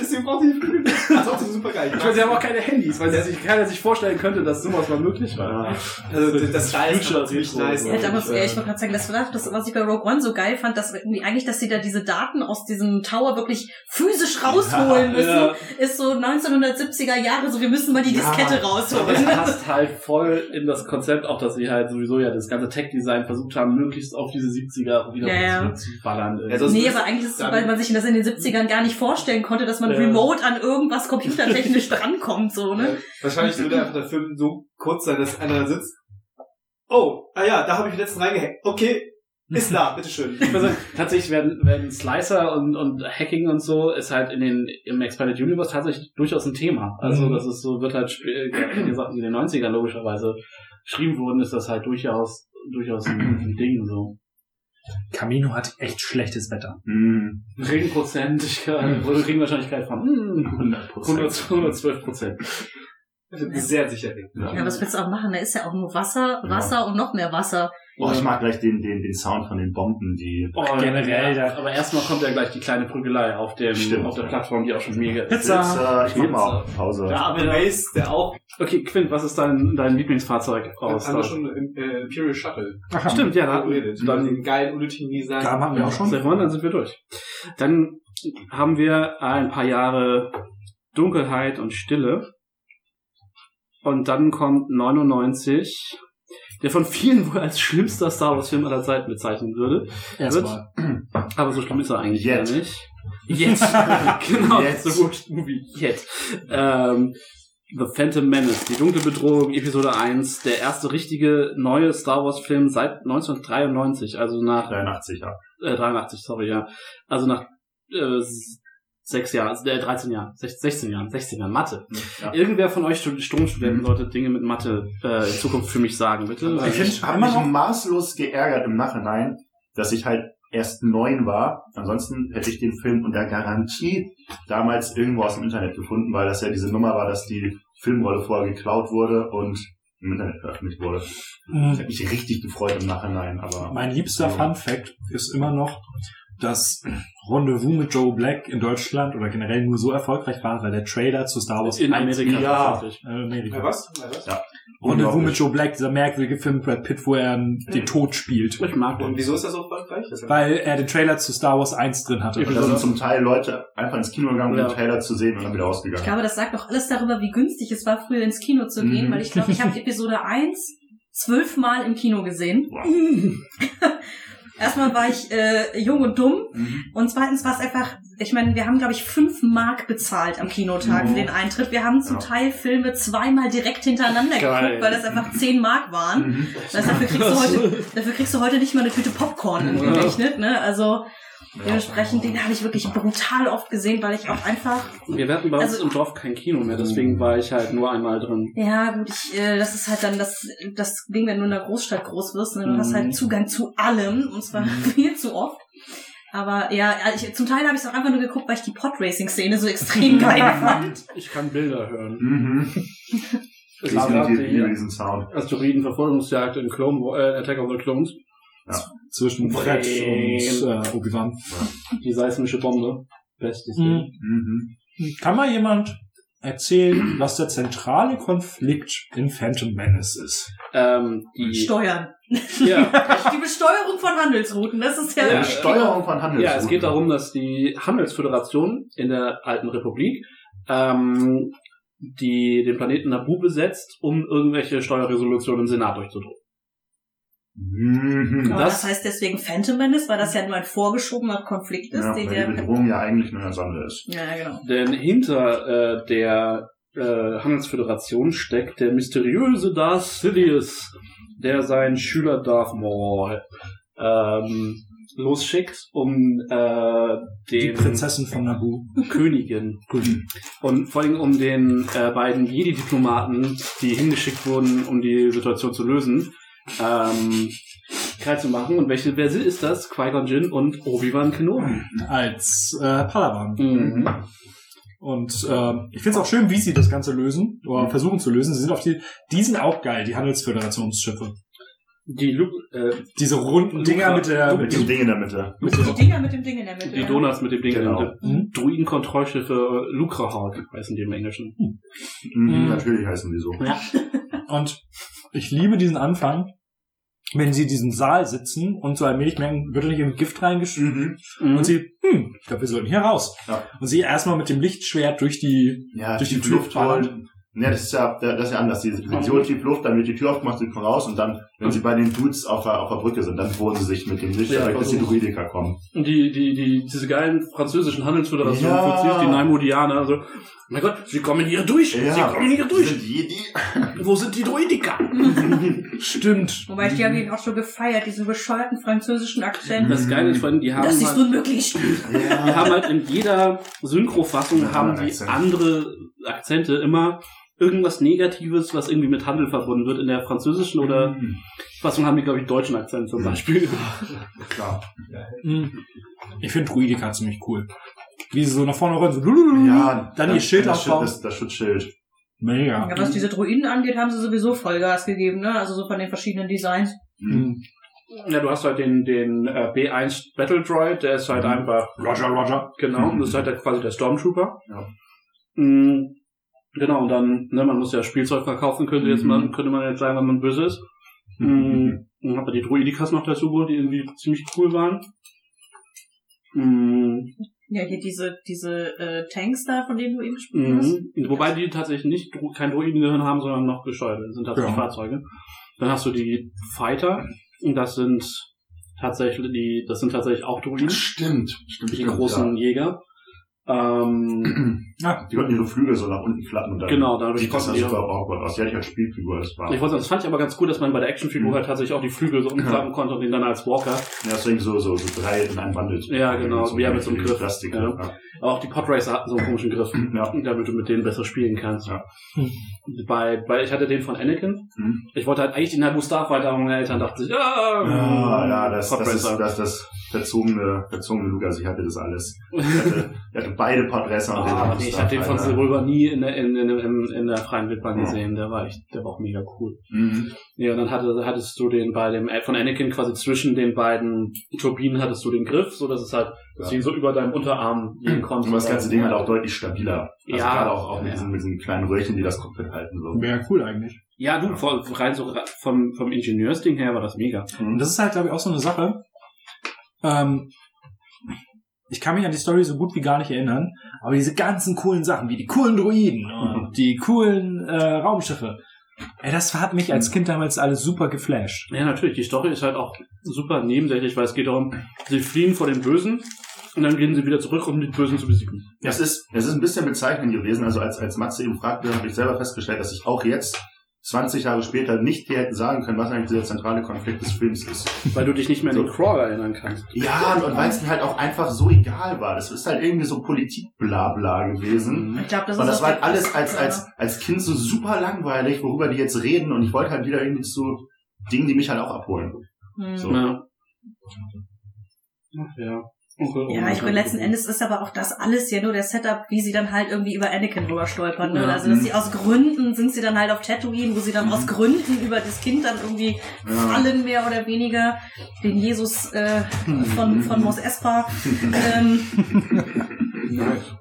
[SPEAKER 2] Deswegen braucht sie die Flügel. Das ist trotzdem super geil.
[SPEAKER 4] Ich meine, sie haben auch keine Handys, weil sich keiner sich vorstellen könnte, dass sowas mal möglich war.
[SPEAKER 2] Also das Teil ist
[SPEAKER 4] Retro.
[SPEAKER 2] nice.
[SPEAKER 5] Ja, damals, ja, ich wollte gerade sagen, das war das, was ich bei Rogue One so geil fand, dass irgendwie eigentlich, dass sie da diese Daten aus diesem Tower wirklich physisch rausholen müssen,
[SPEAKER 4] Ja.
[SPEAKER 5] ist so 1970er Jahre, so wir müssen mal die. Diskette rausholen.
[SPEAKER 4] passt halt voll in das Konzept, auch dass sie halt sowieso ja das ganze Tech-Design versucht haben, möglichst auf diese 70er wieder
[SPEAKER 5] Ja, ja.
[SPEAKER 4] zu ballern.
[SPEAKER 2] Ja, sonst-
[SPEAKER 5] Nee, aber eigentlich ist es weil man sich das in den 70ern gar nicht vorstellen konnte, dass man
[SPEAKER 4] Ja.
[SPEAKER 5] remote an irgendwas computertechnisch drankommt, so, ne?
[SPEAKER 2] äh, wahrscheinlich würde einfach der Film so kurz sein, dass einer sitzt. Oh, ah ja, da habe ich letzten reingehackt. Okay, ist da, bitteschön.
[SPEAKER 4] Tatsächlich werden, werden Slicer und, und Hacking und so ist halt in den, im Expanded Universe tatsächlich durchaus ein Thema. Also,
[SPEAKER 1] Mhm.
[SPEAKER 4] das ist so, wird halt, ja, wie gesagt, in den 90ern logischerweise geschrieben wurden, ist das halt durchaus, durchaus ein, ein Ding, so.
[SPEAKER 1] Camino hat echt schlechtes Wetter.
[SPEAKER 3] Mhm.
[SPEAKER 4] Regenprozentigkeit, oder Regenwahrscheinlichkeit von, hm,
[SPEAKER 3] 100
[SPEAKER 4] 100, 112 Prozent.
[SPEAKER 2] Sehr sicher.
[SPEAKER 5] Ja, was willst du auch machen? Da ist ja auch nur Wasser, Wasser und noch mehr Wasser.
[SPEAKER 3] Oh, ich mag gleich den, den, den Sound von den Bomben, die.
[SPEAKER 4] Oh,
[SPEAKER 1] Generell,
[SPEAKER 4] ja, aber erstmal kommt ja gleich die kleine Prügelei auf dem,
[SPEAKER 3] Stimmt.
[SPEAKER 4] auf der Plattform, die auch schon mega ist.
[SPEAKER 1] Pizza.
[SPEAKER 3] Pizza, ich mach mal. Pause.
[SPEAKER 2] Ja, aber Mace, der auch,
[SPEAKER 4] Okay, Quint, was ist dein, dein Lieblingsfahrzeug aus?
[SPEAKER 2] haben wir schon im äh, Imperial Shuttle
[SPEAKER 1] Ach,
[SPEAKER 4] Stimmt, ja, da,
[SPEAKER 2] geredet.
[SPEAKER 4] dann,
[SPEAKER 2] den geilen, unnötigen Design.
[SPEAKER 1] Da haben wir auch schon.
[SPEAKER 4] Sehr wollen, dann sind wir durch. Dann haben wir ein paar Jahre Dunkelheit und Stille. Und dann kommt 99, der von vielen wohl als schlimmster Star Wars Film aller Zeiten bezeichnet würde.
[SPEAKER 1] Erstmal.
[SPEAKER 4] Aber so schlimm ist er eigentlich
[SPEAKER 3] Yet.
[SPEAKER 4] gar nicht. Jetzt. genau,
[SPEAKER 3] Yet.
[SPEAKER 4] the worst movie yet. Ähm, The Phantom Menace, die dunkle Bedrohung, Episode 1, der erste richtige neue Star Wars Film seit 1993, also nach
[SPEAKER 3] 83, ja.
[SPEAKER 4] äh, 83, sorry, ja. Also nach äh, sechs Jahren, äh, 13 Jahren, sech- 16 Jahren, 16 Jahren, Mathe.
[SPEAKER 3] Ja.
[SPEAKER 4] Irgendwer von euch Stud- Stromstudenten sollte Dinge mit Mathe äh, in Zukunft für mich sagen, bitte.
[SPEAKER 3] Ich finde, ich habe mich maßlos geärgert im Nachhinein, dass ich halt erst neun war. Ansonsten hätte ich den Film unter Garantie damals irgendwo aus dem Internet gefunden, weil das ja diese Nummer war, dass die Filmrolle vorher geklaut wurde und im Internet veröffentlicht wurde. Ich
[SPEAKER 1] Mhm.
[SPEAKER 3] habe mich richtig gefreut im Nachhinein, aber
[SPEAKER 1] Mein liebster Fun Fact ist immer noch, dass Rendezvous mit Joe Black in Deutschland oder generell nur so erfolgreich war, weil der Trailer zu Star Wars
[SPEAKER 4] in
[SPEAKER 1] 1
[SPEAKER 4] Amerika
[SPEAKER 3] Ja.
[SPEAKER 4] tatsächlich.
[SPEAKER 1] äh, Amerika.
[SPEAKER 2] Äh, was? Was?
[SPEAKER 3] Ja.
[SPEAKER 1] Rendezvous mit Joe Black, dieser merkwürdige Film mit Brad Pitt, wo er ähm, den Tod spielt.
[SPEAKER 4] Ich mag
[SPEAKER 2] Und
[SPEAKER 4] den.
[SPEAKER 2] wieso ist das so erfolgreich? Das
[SPEAKER 1] Weil er den Trailer zu Star Wars 1 drin hatte.
[SPEAKER 3] da sind zum Teil Leute einfach ins Kino gegangen, um
[SPEAKER 4] Ja.
[SPEAKER 3] den Trailer zu sehen und dann wieder
[SPEAKER 5] Ich
[SPEAKER 3] ausgegangen.
[SPEAKER 5] glaube, das sagt doch alles darüber, wie günstig es war, früher ins Kino zu gehen,
[SPEAKER 3] Mhm.
[SPEAKER 5] weil ich glaube, ich habe Episode 1 zwölfmal im Kino gesehen. Erstmal war ich äh, jung und dumm
[SPEAKER 3] Mhm.
[SPEAKER 5] und zweitens war es einfach, ich meine, wir haben, glaube ich, fünf Mark bezahlt am Kinotag
[SPEAKER 3] Mhm.
[SPEAKER 5] für den Eintritt. Wir haben zum. Teil Filme zweimal direkt hintereinander
[SPEAKER 4] Geil.
[SPEAKER 5] geguckt, weil das einfach zehn Mark waren.
[SPEAKER 3] Mhm.
[SPEAKER 5] Das heißt, dafür, kriegst du heute, dafür kriegst du heute nicht mal eine Tüte Popcorn
[SPEAKER 4] Ja.
[SPEAKER 5] gerechnet. Ne? Also Dementsprechend, den habe ich wirklich brutal oft gesehen, weil ich auch einfach
[SPEAKER 4] Wir hatten bei uns
[SPEAKER 5] Also-
[SPEAKER 4] im Dorf kein Kino mehr, deswegen war ich halt nur einmal drin.
[SPEAKER 5] Ja, gut, ich, äh, das ist halt dann das, das Ding, wenn du in einer Großstadt groß wirst, ne, du hast
[SPEAKER 4] Mhm.
[SPEAKER 5] halt Zugang zu allem, und zwar viel zu oft. Aber ja, ich, zum Teil habe ich es auch einfach nur geguckt, weil ich die Podracing-Szene so extrem geil fand.
[SPEAKER 4] Ich kann Bilder hören.
[SPEAKER 3] Mhm. Ich liebe
[SPEAKER 4] die
[SPEAKER 3] diesen Sound.
[SPEAKER 4] Asteroiden-Verfolgungsjagd in Clone äh, Attack of the Clones.
[SPEAKER 1] Zwischen Fred und äh, Obi-Wan.
[SPEAKER 4] Die seismische Bombe. Bestes
[SPEAKER 1] Mhm.
[SPEAKER 4] Ding.
[SPEAKER 3] Mhm.
[SPEAKER 1] Kann mal jemand erzählen, was der zentrale Konflikt in Phantom Menace ist?
[SPEAKER 4] Ähm, die,
[SPEAKER 5] Steuern.
[SPEAKER 4] ja,
[SPEAKER 5] Die Besteuerung von Handelsrouten, das ist ja...
[SPEAKER 4] Ja,
[SPEAKER 3] Die Steuerung von Handels.
[SPEAKER 4] ja, es geht darum, dass die Handelsföderation in der alten Republik ähm, die den Planeten Nabu besetzt, um irgendwelche Steuerresolutionen im Senat durchzudrücken.
[SPEAKER 3] Mhm.
[SPEAKER 4] Das-
[SPEAKER 5] das heißt deswegen Phantom Menace, weil das ja nur ein vorgeschobener Konflikt ist,
[SPEAKER 3] Ja,
[SPEAKER 5] den
[SPEAKER 3] weil
[SPEAKER 5] der...
[SPEAKER 3] die Bedrohung ja eigentlich nur eine Sonde ist.
[SPEAKER 5] Ja, genau.
[SPEAKER 4] Denn hinter äh, der äh, Handelsföderation steckt der mysteriöse Darth Sidious, der seinen Schüler Darth Maul ähm, losschickt, um äh,
[SPEAKER 1] Die
[SPEAKER 4] den
[SPEAKER 1] Prinzessin von Naboo.
[SPEAKER 4] Königin und vor allem um den äh, beiden Jedi-Diplomaten, die hingeschickt wurden, um die Situation zu lösen, ähm, kalt zu machen. Und welche wer ist das? Qui-Gon Jinn und Obi-Wan Kenobi.
[SPEAKER 1] Als äh, Padawan.
[SPEAKER 4] Mhm.
[SPEAKER 1] Und äh, ich finde es auch schön, wie sie das Ganze lösen oder
[SPEAKER 3] Mhm.
[SPEAKER 1] versuchen zu lösen. Sie sind auf die, die sind auch geil, die Handelsföderationsschiffe.
[SPEAKER 4] Die, Lu äh,
[SPEAKER 1] Diese runden Dinger mit der
[SPEAKER 3] Mit dem Ding in der Mitte.
[SPEAKER 4] mit
[SPEAKER 5] Die Dinger mit dem Ding in der Mitte.
[SPEAKER 4] die
[SPEAKER 5] ja.
[SPEAKER 4] Donuts mit dem Ding.
[SPEAKER 3] Genau.
[SPEAKER 1] Mhm.
[SPEAKER 4] Druidenkontrollschiffe Lucrahawk heißen die im Englischen.
[SPEAKER 3] Mhm.
[SPEAKER 1] Mhm.
[SPEAKER 3] Natürlich heißen die so.
[SPEAKER 1] Und ich liebe diesen Anfang, wenn sie in diesem Saal sitzen und so allmählich merken, wird nicht irgendwie Gift reingeschrieben.
[SPEAKER 3] Mhm.
[SPEAKER 1] Und sie, hm, ich glaube, wir sollten hier raus.
[SPEAKER 3] Ja.
[SPEAKER 1] Und sie erstmal mit dem Lichtschwert durch die,
[SPEAKER 3] Ja,
[SPEAKER 1] durch die
[SPEAKER 3] tief
[SPEAKER 1] Tür
[SPEAKER 3] holen. Ja, das ist ja, das ist ja anders. Die Sektion tief Luft, dann wird die Tür aufgemacht, sie kommen raus und dann, wenn sie bei den Dudes auf der, auf der Brücke sind, dann bohren sie sich mit dem Licht,
[SPEAKER 4] Ja,
[SPEAKER 3] ja, bis die. Druidiker kommen.
[SPEAKER 4] Und die, die, die, diese geilen französischen Handelsföderationen,
[SPEAKER 3] Ja.
[SPEAKER 4] ja. die Naimodianer, also, mein Gott, sie kommen hier durch, sie kommen hier
[SPEAKER 3] die
[SPEAKER 4] durch.
[SPEAKER 3] sind Jedi.
[SPEAKER 4] Wo sind die Druidiker?
[SPEAKER 1] stimmt.
[SPEAKER 5] Wobei die haben ihn auch schon gefeiert, diesen bescheuerten französischen Akzent.
[SPEAKER 4] Das Geile ist, vor allem, die haben
[SPEAKER 5] Das ist
[SPEAKER 4] halt,
[SPEAKER 5] unmöglich.
[SPEAKER 4] die haben halt in jeder Synchrofassung
[SPEAKER 3] Ja,
[SPEAKER 4] haben die
[SPEAKER 3] Akzent.
[SPEAKER 4] andere Akzente immer irgendwas Negatives, was irgendwie mit Handel verbunden wird. In der französischen oder
[SPEAKER 3] Mhm.
[SPEAKER 4] Fassung haben die, glaube ich, deutschen Akzent zum Beispiel.
[SPEAKER 3] Klar.
[SPEAKER 1] Hm. Ich finde Druidika ziemlich cool. Wie sie so nach vorne rollen, so
[SPEAKER 3] Ja,
[SPEAKER 1] dann ihr Schild
[SPEAKER 3] das,
[SPEAKER 1] aufbauen.
[SPEAKER 3] das, das Schutzschild.
[SPEAKER 1] Mega.
[SPEAKER 5] Ja, was diese Druiden angeht, haben sie sowieso Vollgas gegeben, ne? Also so von den verschiedenen Designs.
[SPEAKER 3] Mhm.
[SPEAKER 1] Hm.
[SPEAKER 4] Ja, du hast halt den, den äh, B1 Battle Droid, der ist halt
[SPEAKER 3] Mhm.
[SPEAKER 4] einfach
[SPEAKER 1] Roger, Roger.
[SPEAKER 4] Genau,
[SPEAKER 3] Mhm.
[SPEAKER 4] das ist halt der, quasi der Stormtrooper.
[SPEAKER 3] Ja.
[SPEAKER 4] Mhm. Genau, und dann, ne, man muss ja Spielzeug verkaufen, könnte jetzt
[SPEAKER 3] Mhm.
[SPEAKER 4] man, könnte man jetzt sagen, wenn man böse ist. Mhm. Dann hat man die Druidikas noch dazu geholt, die irgendwie ziemlich cool waren. Mhm.
[SPEAKER 5] Ja, hier diese, diese äh, Tanks da, von denen du eben gesprochen hast.
[SPEAKER 4] Mhm. Wobei die tatsächlich nicht kein Druidengehirn haben, sondern noch gesteuert sind tatsächlich
[SPEAKER 1] Ja.
[SPEAKER 4] Fahrzeuge. Dann hast du die Fighter, und das sind tatsächlich die, das sind tatsächlich auch Druiden,
[SPEAKER 3] Stimmt. Stimmt.
[SPEAKER 4] die
[SPEAKER 3] stimmt,
[SPEAKER 4] großen Jäger. Ähm,
[SPEAKER 1] Ja.
[SPEAKER 3] Die konnten ihre Flügel so nach unten flatten und dann
[SPEAKER 4] Genau, dadurch
[SPEAKER 3] sieht das
[SPEAKER 4] konnten
[SPEAKER 3] ja
[SPEAKER 4] die-
[SPEAKER 3] super awkward aus. Die hatte ich als Spielfigur, das war.
[SPEAKER 4] Ich wollte sagen, das fand ich aber ganz cool, dass man bei der Actionfigur
[SPEAKER 3] Mhm.
[SPEAKER 4] halt tatsächlich auch die Flügel so umklappen konnte und den dann als Walker.
[SPEAKER 3] ja, deswegen so, so, so drei in einem Bundle.
[SPEAKER 4] Ja, genau,
[SPEAKER 3] So
[SPEAKER 4] ja, mit so einem Griff.
[SPEAKER 3] Plastik.
[SPEAKER 4] Ja.
[SPEAKER 3] Ja.
[SPEAKER 4] Auch die Podracer hatten so einen komischen Griff,
[SPEAKER 3] Ja.
[SPEAKER 4] damit du mit denen besser spielen kannst.
[SPEAKER 3] Ja.
[SPEAKER 4] Bei, bei, ich hatte den von Anakin.
[SPEAKER 3] Mhm.
[SPEAKER 4] Ich wollte halt eigentlich den Naboo Starfighter, aber meine Eltern dachten sich, ja,
[SPEAKER 3] Ja, ja, das, das ist
[SPEAKER 4] Podracer.
[SPEAKER 3] das, das verzogene, verzogene Lukas. Ich hatte das alles. Ich hatte, ich hatte beide und den
[SPEAKER 4] Ah, nee, ich habe den von. Silver nie in der, in, in, in, in der freien Wildbahn gesehen. Der war echt, der war auch mega cool.
[SPEAKER 3] Mhm.
[SPEAKER 4] Ja, und dann hatte, hattest du den bei dem, äh, von Anakin quasi zwischen den beiden Turbinen hattest du den Griff, so dass es halt, dass
[SPEAKER 3] Ja.
[SPEAKER 4] so über deinem Unterarm liegen konntest.
[SPEAKER 3] Und das ganze Ding halt auch deutlich stabiler. Also
[SPEAKER 4] Ja.
[SPEAKER 3] gerade auch, auch mit,
[SPEAKER 4] Ja.
[SPEAKER 3] diesen, mit diesen kleinen Röhrchen, die das Cockpit halten. So.
[SPEAKER 1] Wäre cool eigentlich.
[SPEAKER 4] Ja, du, rein so vom, vom Ingenieursding her war das mega.
[SPEAKER 1] Und das ist halt, glaube ich, auch so eine Sache. Ähm, ich kann mich an die Story so gut wie gar nicht erinnern, aber diese ganzen coolen Sachen, wie die coolen Druiden und die coolen äh, Raumschiffe, ey, das hat mich als Kind damals alles super geflasht.
[SPEAKER 4] Ja, natürlich, die Story ist halt auch super nebensächlich, weil es geht darum, sie fliehen vor den Bösen und dann gehen sie wieder zurück, um die Bösen zu besiegen.
[SPEAKER 3] Es ist, es ist ein bisschen bezeichnend gewesen. Also als, als Matze eben fragte, habe ich selber festgestellt, dass ich auch jetzt 20 Jahre später nicht dir hätten sagen können, was eigentlich der zentrale Konflikt des Films ist.
[SPEAKER 4] Weil du dich nicht mehr an den Crawl erinnern kannst.
[SPEAKER 3] Ja, und, und weil es mir halt auch einfach so egal war. Das ist halt irgendwie so Politik-Blabla gewesen.
[SPEAKER 5] Ich glaube, das
[SPEAKER 3] Und das
[SPEAKER 5] auch
[SPEAKER 3] war halt alles als, als, als Kind so super langweilig, worüber die jetzt reden. Und ich wollte halt wieder irgendwie zu Dingen, die mich halt auch abholen.
[SPEAKER 5] Hm.
[SPEAKER 3] So.
[SPEAKER 4] Ja. Ach ja.
[SPEAKER 5] Ja, ich meine, letzten. Endes ist aber auch das alles ja nur der Setup, wie sie dann halt irgendwie über Anakin drüber stolpern. Ne?
[SPEAKER 4] Ja.
[SPEAKER 5] Also, dass sie aus Gründen sind sie dann halt auf Tatooine, wo sie dann
[SPEAKER 3] Mhm.
[SPEAKER 5] aus Gründen über das Kind dann irgendwie fallen, mehr oder weniger. Den Jesus äh,
[SPEAKER 3] Mhm.
[SPEAKER 5] von, von Mos Espa. ähm,
[SPEAKER 4] Nice.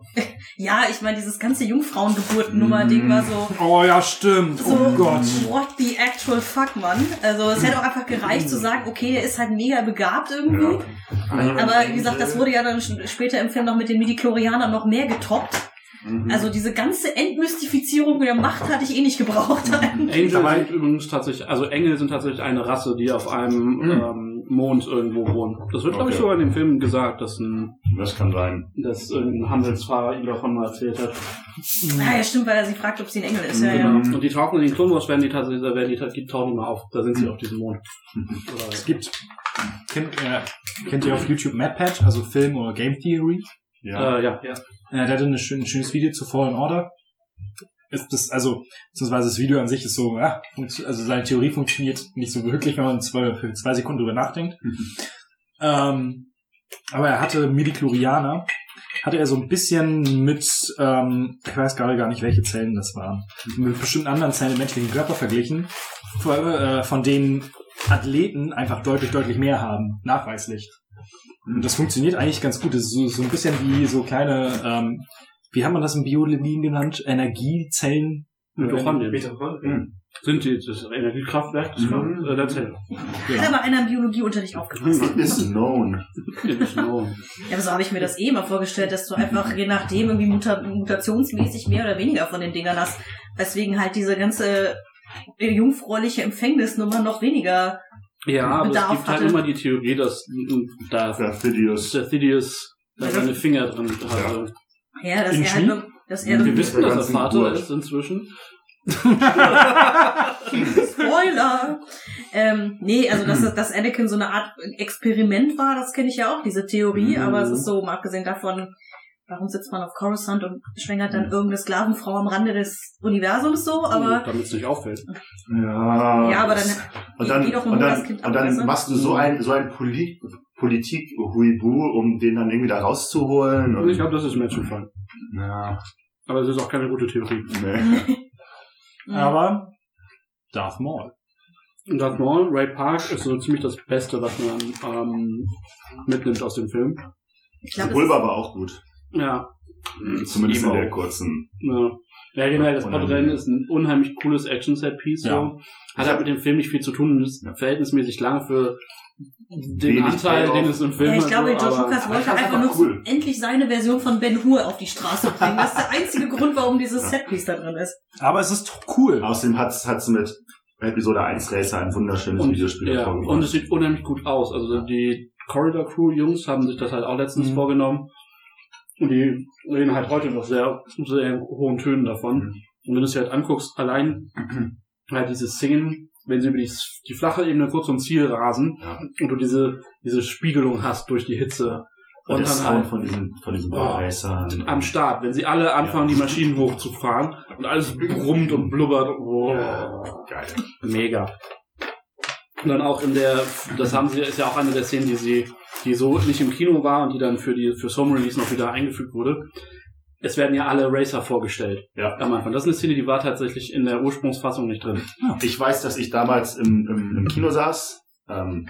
[SPEAKER 5] Ja, ich meine, dieses ganze Jungfrauengeburtennummer-Ding war so...
[SPEAKER 1] Oh ja, stimmt.
[SPEAKER 5] So,
[SPEAKER 1] Oh Gott.
[SPEAKER 5] what the actual fuck, Mann? Also es hätte auch einfach gereicht zu sagen, okay, er ist halt mega begabt irgendwie. Aber wie gesagt, das wurde ja dann später im Film noch mit den Midichlorianern noch mehr getoppt.
[SPEAKER 3] Mhm.
[SPEAKER 5] Also diese ganze Entmystifizierung der Macht hatte ich eh nicht gebraucht.
[SPEAKER 4] Angel
[SPEAKER 1] Aber-
[SPEAKER 4] sind übrigens tatsächlich, also Engel sind tatsächlich eine Rasse, die auf einem
[SPEAKER 3] Mhm.
[SPEAKER 4] ähm, Mond irgendwo wohnt. Das wird, glaube ich,
[SPEAKER 3] Okay.
[SPEAKER 4] sogar in dem Film gesagt, dass ein,
[SPEAKER 3] das kann sein.
[SPEAKER 4] dass irgendein Handelsfahrer ihm davon mal erzählt hat.
[SPEAKER 5] ah, ja, stimmt, weil er sie fragt, ob sie ein Engel ist. Ja, ja.
[SPEAKER 3] Mhm.
[SPEAKER 4] Und die tauchen in den Clone Wars, werden die tatsächlich, da werden die, die tauchen immer auf. Da sind sie auf diesem Mond. Oder-
[SPEAKER 1] Es gibt, kennt, äh, kennt ihr auf YouTube MadPatch, also Film oder Game Theory?
[SPEAKER 3] Ja.
[SPEAKER 4] Äh, ja, ja.
[SPEAKER 1] Äh, der hatte ein schönes Video zu Fallen Order. Ist das, also, beziehungsweise das Video an sich ist so, ja, also seine Theorie funktioniert nicht so wirklich, wenn man zwei, zwei Sekunden drüber nachdenkt. Ähm, aber er hatte Midichlorianer, hatte er so ein bisschen mit, ähm, ich weiß gerade gar nicht, welche Zellen das waren, mit bestimmten anderen Zellen im menschlichen Körper verglichen, von, äh, von denen Athleten einfach deutlich, deutlich mehr haben, nachweislich. Und das funktioniert eigentlich ganz gut. Das ist so, so ein bisschen wie so kleine, ähm, wie hat man das in Biologie genannt? Energiezellen?
[SPEAKER 4] Mitochondrien.
[SPEAKER 2] Mitochondrien.
[SPEAKER 4] Sind die das Energiekraftwerk des
[SPEAKER 3] Mhm.
[SPEAKER 4] äh, der Zelle.
[SPEAKER 5] Hat aber einer im Biologieunterricht aufgepasst.
[SPEAKER 3] It is known.
[SPEAKER 4] Genau.
[SPEAKER 5] Ja, aber so habe ich mir das eh immer vorgestellt, dass du einfach je nachdem irgendwie muta mutationsmäßig mehr oder weniger von den Dingern hast. Weswegen halt diese ganze äh, jungfräuliche Empfängnisnummer noch weniger.
[SPEAKER 4] Ja, aber
[SPEAKER 5] Bedarf
[SPEAKER 4] es gibt halt
[SPEAKER 5] hatte.
[SPEAKER 4] immer die Theorie, dass da Thidius da seine Finger drin hatte.
[SPEAKER 5] Ja, dass
[SPEAKER 1] In
[SPEAKER 5] er halt dass er
[SPEAKER 4] Wir wissen, dass er Vater
[SPEAKER 3] Geburt.
[SPEAKER 4] ist inzwischen.
[SPEAKER 5] Spoiler! ähm, nee, also dass, dass Anakin so eine Art Experiment war, das kenne ich ja auch, diese Theorie,
[SPEAKER 3] Mhm.
[SPEAKER 5] aber es ist so, mal abgesehen davon, warum sitzt man auf Coruscant und schwängert dann irgendeine Sklavenfrau am Rande des Universums so, aber
[SPEAKER 4] damit es nicht auffällt.
[SPEAKER 3] Ja.
[SPEAKER 5] ja, aber dann
[SPEAKER 3] Und dann, und dann, und dann machst du so ein, so ein Polit, Politik Huibu, um den dann irgendwie da rauszuholen.
[SPEAKER 4] Und
[SPEAKER 3] Und,
[SPEAKER 4] ich glaube, das ist Menschenfall.
[SPEAKER 3] ja,
[SPEAKER 4] Aber es ist auch keine gute Theorie.
[SPEAKER 3] nee.
[SPEAKER 1] Aber Darth Maul.
[SPEAKER 4] Darth Maul, Ray Park ist so ziemlich das Beste, was man ähm, mitnimmt aus dem Film.
[SPEAKER 5] ich glaube,
[SPEAKER 3] Pulver war auch gut.
[SPEAKER 4] Ja,
[SPEAKER 3] Zumindest in der kurzen.
[SPEAKER 4] ja. Ja, generell, das. Podrennen ist ein unheimlich cooles Action-Set-Piece.
[SPEAKER 1] Ja.
[SPEAKER 4] So. Hat halt mit dem Film nicht viel zu tun und ist
[SPEAKER 3] Ja.
[SPEAKER 4] verhältnismäßig lang für den
[SPEAKER 3] Wenig
[SPEAKER 4] Anteil,
[SPEAKER 3] Payoff.
[SPEAKER 4] den es im Film
[SPEAKER 5] Ja, ich glaube, George Lucas wollte einfach nur
[SPEAKER 3] cool.
[SPEAKER 5] endlich seine Version von Ben Hur auf die Straße bringen. Das ist der einzige Grund, warum dieses Setpiece da drin ist.
[SPEAKER 1] Aber es ist cool.
[SPEAKER 3] Außerdem hat es mit Episode 1 Racer ein wunderschönes
[SPEAKER 4] und,
[SPEAKER 3] Videospiel
[SPEAKER 4] ja, und es sieht unheimlich gut aus. Also die Corridor Crew Jungs haben sich das halt auch letztens
[SPEAKER 1] Mhm.
[SPEAKER 4] vorgenommen. Und die reden halt heute noch sehr, sehr hohen Tönen davon.
[SPEAKER 3] Mhm.
[SPEAKER 4] Und wenn du es dir halt anguckst, allein halt diese Szenen, wenn sie über die, die flache Ebene kurz zum Ziel rasen
[SPEAKER 3] Ja.
[SPEAKER 4] und du diese, diese Spiegelung hast durch die Hitze.
[SPEAKER 3] Und
[SPEAKER 4] Und dann halt
[SPEAKER 3] von diesen, von diesen
[SPEAKER 4] Oh, am Start, wenn sie alle anfangen,
[SPEAKER 3] Ja.
[SPEAKER 4] die Maschinen hochzufahren und alles brummt und blubbert. Oh,
[SPEAKER 3] Geil.
[SPEAKER 4] mega. Und dann auch in der, das haben sie, ist ja auch eine der Szenen, die sie, die so nicht im Kino war und die dann für die, für Home Release noch wieder eingefügt wurde. Es werden ja alle Racer vorgestellt.
[SPEAKER 3] Ja.
[SPEAKER 4] Am Anfang. Das ist eine Szene, die war tatsächlich in der Ursprungsfassung nicht drin.
[SPEAKER 3] Ich weiß, dass ich damals im, im, im Kino saß. Ähm,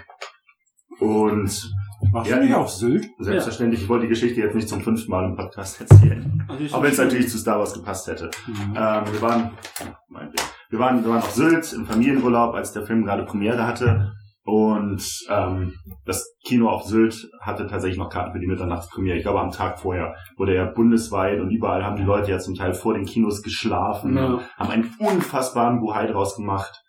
[SPEAKER 3] und
[SPEAKER 1] Warst
[SPEAKER 3] Ja,
[SPEAKER 1] du nicht
[SPEAKER 3] ja.
[SPEAKER 1] auf Sylt?
[SPEAKER 3] selbstverständlich, ich wollte die Geschichte jetzt nicht zum fünften Mal im Podcast erzählen.
[SPEAKER 4] Also
[SPEAKER 3] Auch wenn es natürlich zu Star Wars gepasst hätte.
[SPEAKER 4] Mhm.
[SPEAKER 3] Ähm, wir waren, wir waren, wir waren auf Sylt im Familienurlaub, als der Film gerade Premiere hatte. Und ähm, das Kino auf Sylt hatte tatsächlich noch Karten für die Mitternachtspremiere. Ich glaube, am Tag vorher wurde er bundesweit und überall haben die Leute ja zum Teil vor den Kinos geschlafen,
[SPEAKER 4] Ja.
[SPEAKER 3] haben einen unfassbaren Buhai draus gemacht.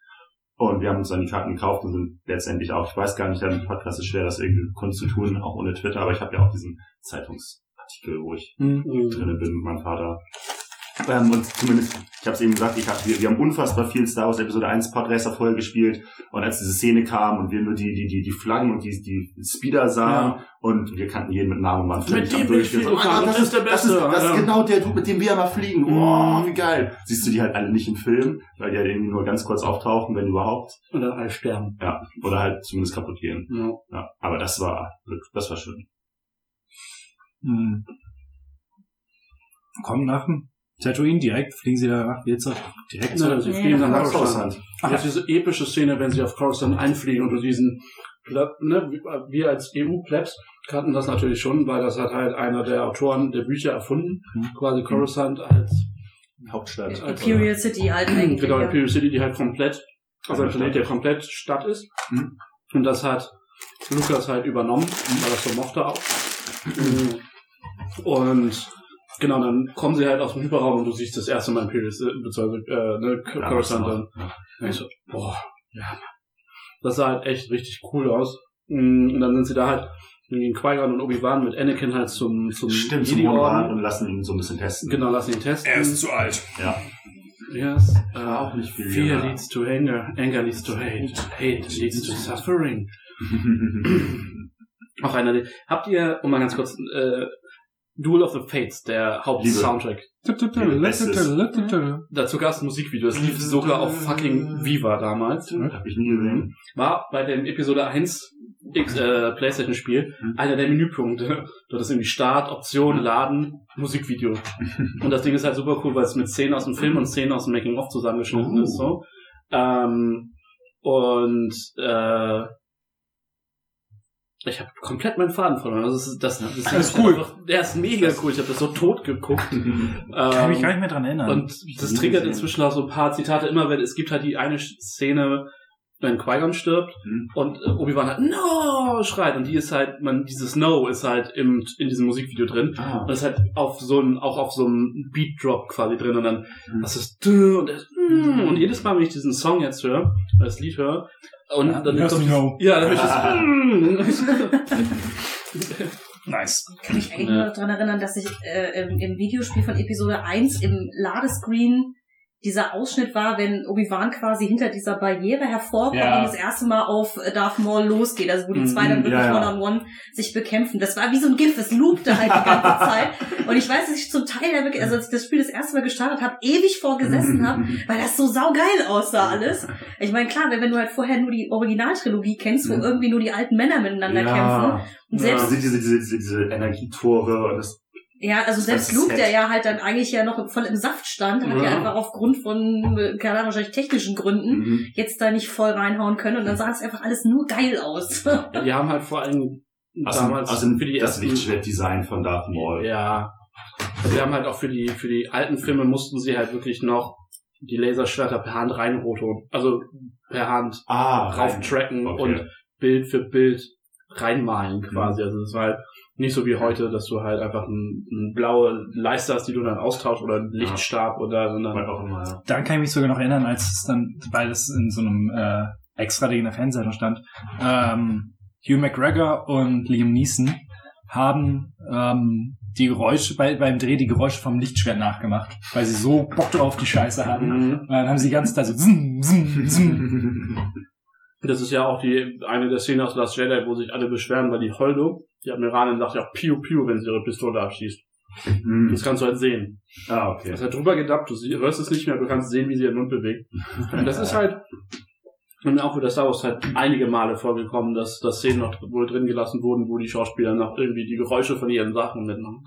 [SPEAKER 3] Und wir haben uns dann die Karten gekauft und sind letztendlich auch, ich weiß gar nicht, im Podcast ist schwer, das irgendwie kundzutun, auch ohne Twitter, aber ich habe ja auch diesen Zeitungsartikel, wo ich
[SPEAKER 4] Mhm.
[SPEAKER 3] drin bin mit meinem Vater. Ähm, und zumindest, ich habe es eben gesagt, ich hab, wir, wir haben unfassbar viel Star Wars Episode 1 Podracer vorher gespielt. Und als diese Szene kam und wir nur die, die, die, die Flaggen und die, die Speeder sahen und wir kannten jeden mit Namen und waren völlig am Durchgehen. So, ah,
[SPEAKER 4] Das
[SPEAKER 3] das,
[SPEAKER 4] ist der
[SPEAKER 3] ist, das, ist,
[SPEAKER 4] Beste.
[SPEAKER 3] das ist
[SPEAKER 4] Ja.
[SPEAKER 3] genau der Dude, mit dem wir mal fliegen. Wow, wie geil. Siehst du die halt alle nicht im Film, weil die halt irgendwie nur ganz kurz auftauchen, wenn überhaupt.
[SPEAKER 4] Dann alle sterben.
[SPEAKER 3] Ja. Oder halt zumindest kaputt gehen.
[SPEAKER 4] Ja.
[SPEAKER 3] Ja. Aber das war, das war schön.
[SPEAKER 6] Hm. Kommen nach dem Tatooine direkt, fliegen sie da nach Wilzer direkt
[SPEAKER 4] Ja,
[SPEAKER 6] zu.
[SPEAKER 4] sie
[SPEAKER 5] Nee,
[SPEAKER 4] fliegen dann
[SPEAKER 5] nach
[SPEAKER 4] Coruscant.
[SPEAKER 6] Ach.
[SPEAKER 4] Jetzt diese epische Szene, wenn sie auf Coruscant einfliegen und du diesen, ne, wir als EU-Plebs kannten das natürlich schon, weil das hat halt einer der Autoren der Bücher erfunden,
[SPEAKER 6] Mhm.
[SPEAKER 4] quasi Coruscant als,
[SPEAKER 3] Hauptstadt.
[SPEAKER 4] als
[SPEAKER 5] Imperial City halt eigentlich.
[SPEAKER 4] genau,
[SPEAKER 5] ja.
[SPEAKER 4] Imperial City, die halt komplett, also ein
[SPEAKER 3] Ja,
[SPEAKER 4] Planet, der komplett Stadt ist.
[SPEAKER 3] Mhm.
[SPEAKER 4] Und das hat Lukas halt übernommen, weil das so mochte auch. Mhm. Und genau, dann kommen sie halt aus dem Hyperraum und du siehst das erste Mal Imperial City, beziehungsweise, äh, ne,
[SPEAKER 3] Ja,
[SPEAKER 4] Coruscant
[SPEAKER 3] das
[SPEAKER 4] dann. ich so, boah, ja. Das sah halt echt richtig cool aus. Mm, Und dann sind sie da halt gegen Qui-Gon und Obi-Wan mit Anakin halt zum, zum
[SPEAKER 3] Stimmt, zum und lassen ihn so ein bisschen testen.
[SPEAKER 4] Genau, lassen ihn testen.
[SPEAKER 6] zu alt.
[SPEAKER 3] Ja.
[SPEAKER 4] Yes. Äh,
[SPEAKER 3] Auch nicht viel
[SPEAKER 4] Fear
[SPEAKER 3] jünger.
[SPEAKER 4] leads to anger, anger leads to hate, hate leads to suffering. Auch einer habt ihr, um mal ganz kurz, äh, Duel of the Fates, der Hauptsoundtrack. Dazu gab es ein Musikvideo, das lief sogar auf fucking Viva damals.
[SPEAKER 3] Hab ich nie gesehen.
[SPEAKER 4] War bei dem Episode 1 X, äh, Playstation Spiel
[SPEAKER 3] Mhm.
[SPEAKER 4] einer der Menüpunkte. Dort ist irgendwie Start, Option, Laden, Musikvideo. Und das Ding ist halt super cool, weil es mit Szenen aus dem Film und Szenen aus dem Making of zusammengeschnitten
[SPEAKER 3] Oh.
[SPEAKER 4] ist, so. Ähm, und, äh, ich habe komplett meinen Faden verloren. Also das ist, das, das,
[SPEAKER 6] Das ist cool.
[SPEAKER 4] Einfach, der ist mega cool. Ich habe das so tot geguckt.
[SPEAKER 6] Kann ich mich
[SPEAKER 4] Ähm,
[SPEAKER 6] gar nicht mehr dran erinnern.
[SPEAKER 4] und das triggert inzwischen auch so ein paar Zitate immer, wenn es gibt halt die eine Szene, wenn Qui-Gon stirbt
[SPEAKER 3] Mhm.
[SPEAKER 4] und äh, Obi-Wan halt No schreit und die ist halt, man dieses No ist halt im in diesem Musikvideo drin
[SPEAKER 3] Ah.
[SPEAKER 4] und ist halt auf so ein auch auf so einem Beat Drop quasi drin und dann
[SPEAKER 3] Mhm.
[SPEAKER 4] das ist und das, mm, und jedes Mal wenn ich diesen Song jetzt höre, das Lied höre und
[SPEAKER 6] Ja,
[SPEAKER 4] dann
[SPEAKER 6] hörst du No.
[SPEAKER 4] ja, dann höre ich das
[SPEAKER 6] nice.
[SPEAKER 5] Kann ich eigentlich
[SPEAKER 4] Ja.
[SPEAKER 5] nur daran erinnern, dass ich äh, im, im Videospiel von Episode 1 im Ladescreen dieser Ausschnitt war, wenn Obi-Wan quasi hinter dieser Barriere hervorkommt
[SPEAKER 6] Ja.
[SPEAKER 5] und das erste Mal auf äh, Darth Maul losgeht, also wo die
[SPEAKER 4] Mhm,
[SPEAKER 5] zwei dann wirklich
[SPEAKER 3] ja, ja.
[SPEAKER 5] one-on-one sich bekämpfen. Das war wie so ein GIF, es loopte halt die ganze Zeit. Und ich weiß, dass ich zum Teil also als ich das Spiel das erste Mal gestartet habe, ewig vorgesessen habe, weil das so saugeil aussah alles. Ich meine, klar, wenn, du halt vorher nur die Originaltrilogie kennst, wo
[SPEAKER 3] Mhm.
[SPEAKER 5] irgendwie nur die alten Männer miteinander kämpfen und
[SPEAKER 4] Ja.
[SPEAKER 5] selbst
[SPEAKER 3] Diese, diese, diese, diese, diese Energietore und das
[SPEAKER 5] Ja, also selbst
[SPEAKER 3] Das
[SPEAKER 5] Luke, der ja halt dann eigentlich ja noch voll im Saft stand, hat ja
[SPEAKER 4] Ja.
[SPEAKER 5] einfach aufgrund von, keine Ahnung, wahrscheinlich technischen Gründen
[SPEAKER 3] mhm.
[SPEAKER 5] jetzt da nicht voll reinhauen können und dann sah es einfach alles nur geil aus.
[SPEAKER 4] die haben halt vor allem
[SPEAKER 3] Außerdem,
[SPEAKER 4] damals
[SPEAKER 3] außerdem
[SPEAKER 4] für die
[SPEAKER 3] das
[SPEAKER 4] ersten
[SPEAKER 3] Lichtschwertdesign von Darth Maul.
[SPEAKER 4] Ja. Also wir haben halt auch für die, für die alten Filme mussten sie halt wirklich noch die Laserschwerter per Hand reinroto, also per Hand
[SPEAKER 3] Ah,
[SPEAKER 4] rauftracken
[SPEAKER 3] Okay.
[SPEAKER 4] und Bild für Bild reinmalen quasi. Also es war halt nicht so wie heute, dass du halt einfach ein, ein blaue Leiste hast, die du dann austauschst oder einen Lichtstab oder sondern
[SPEAKER 3] Weil auch immer, ja.
[SPEAKER 6] Daran kann ich mich sogar noch erinnern, als es dann, weil es in so einem äh, extra Ding in der Fernsehsendung stand, ähm, Hugh McGregor und Liam Neeson haben ähm, die Geräusche bei, beim Dreh die Geräusche vom Lichtschwert nachgemacht, weil sie so Bock drauf die Scheiße hatten.
[SPEAKER 4] Mhm.
[SPEAKER 6] Und dann haben sie die ganze Zeit so zum, zum, zum.
[SPEAKER 4] Das ist ja auch die eine der Szenen aus Last Jedi, wo sich alle beschweren, weil die Holdo, die Admiralin sagt ja auch Piu Piu, wenn sie ihre Pistole abschießt.
[SPEAKER 3] Mhm.
[SPEAKER 4] Das kannst du halt sehen.
[SPEAKER 3] Ah, okay.
[SPEAKER 4] Das hat drüber gedappt, du hörst es nicht mehr, du kannst sehen, wie sie ihren Mund bewegt. Und das ist halt, und mir auch für das Star Wars halt einige Male vorgekommen, dass, dass Szenen noch wohl drin gelassen wurden, wo die Schauspieler noch irgendwie die Geräusche von ihren Sachen mitmachen.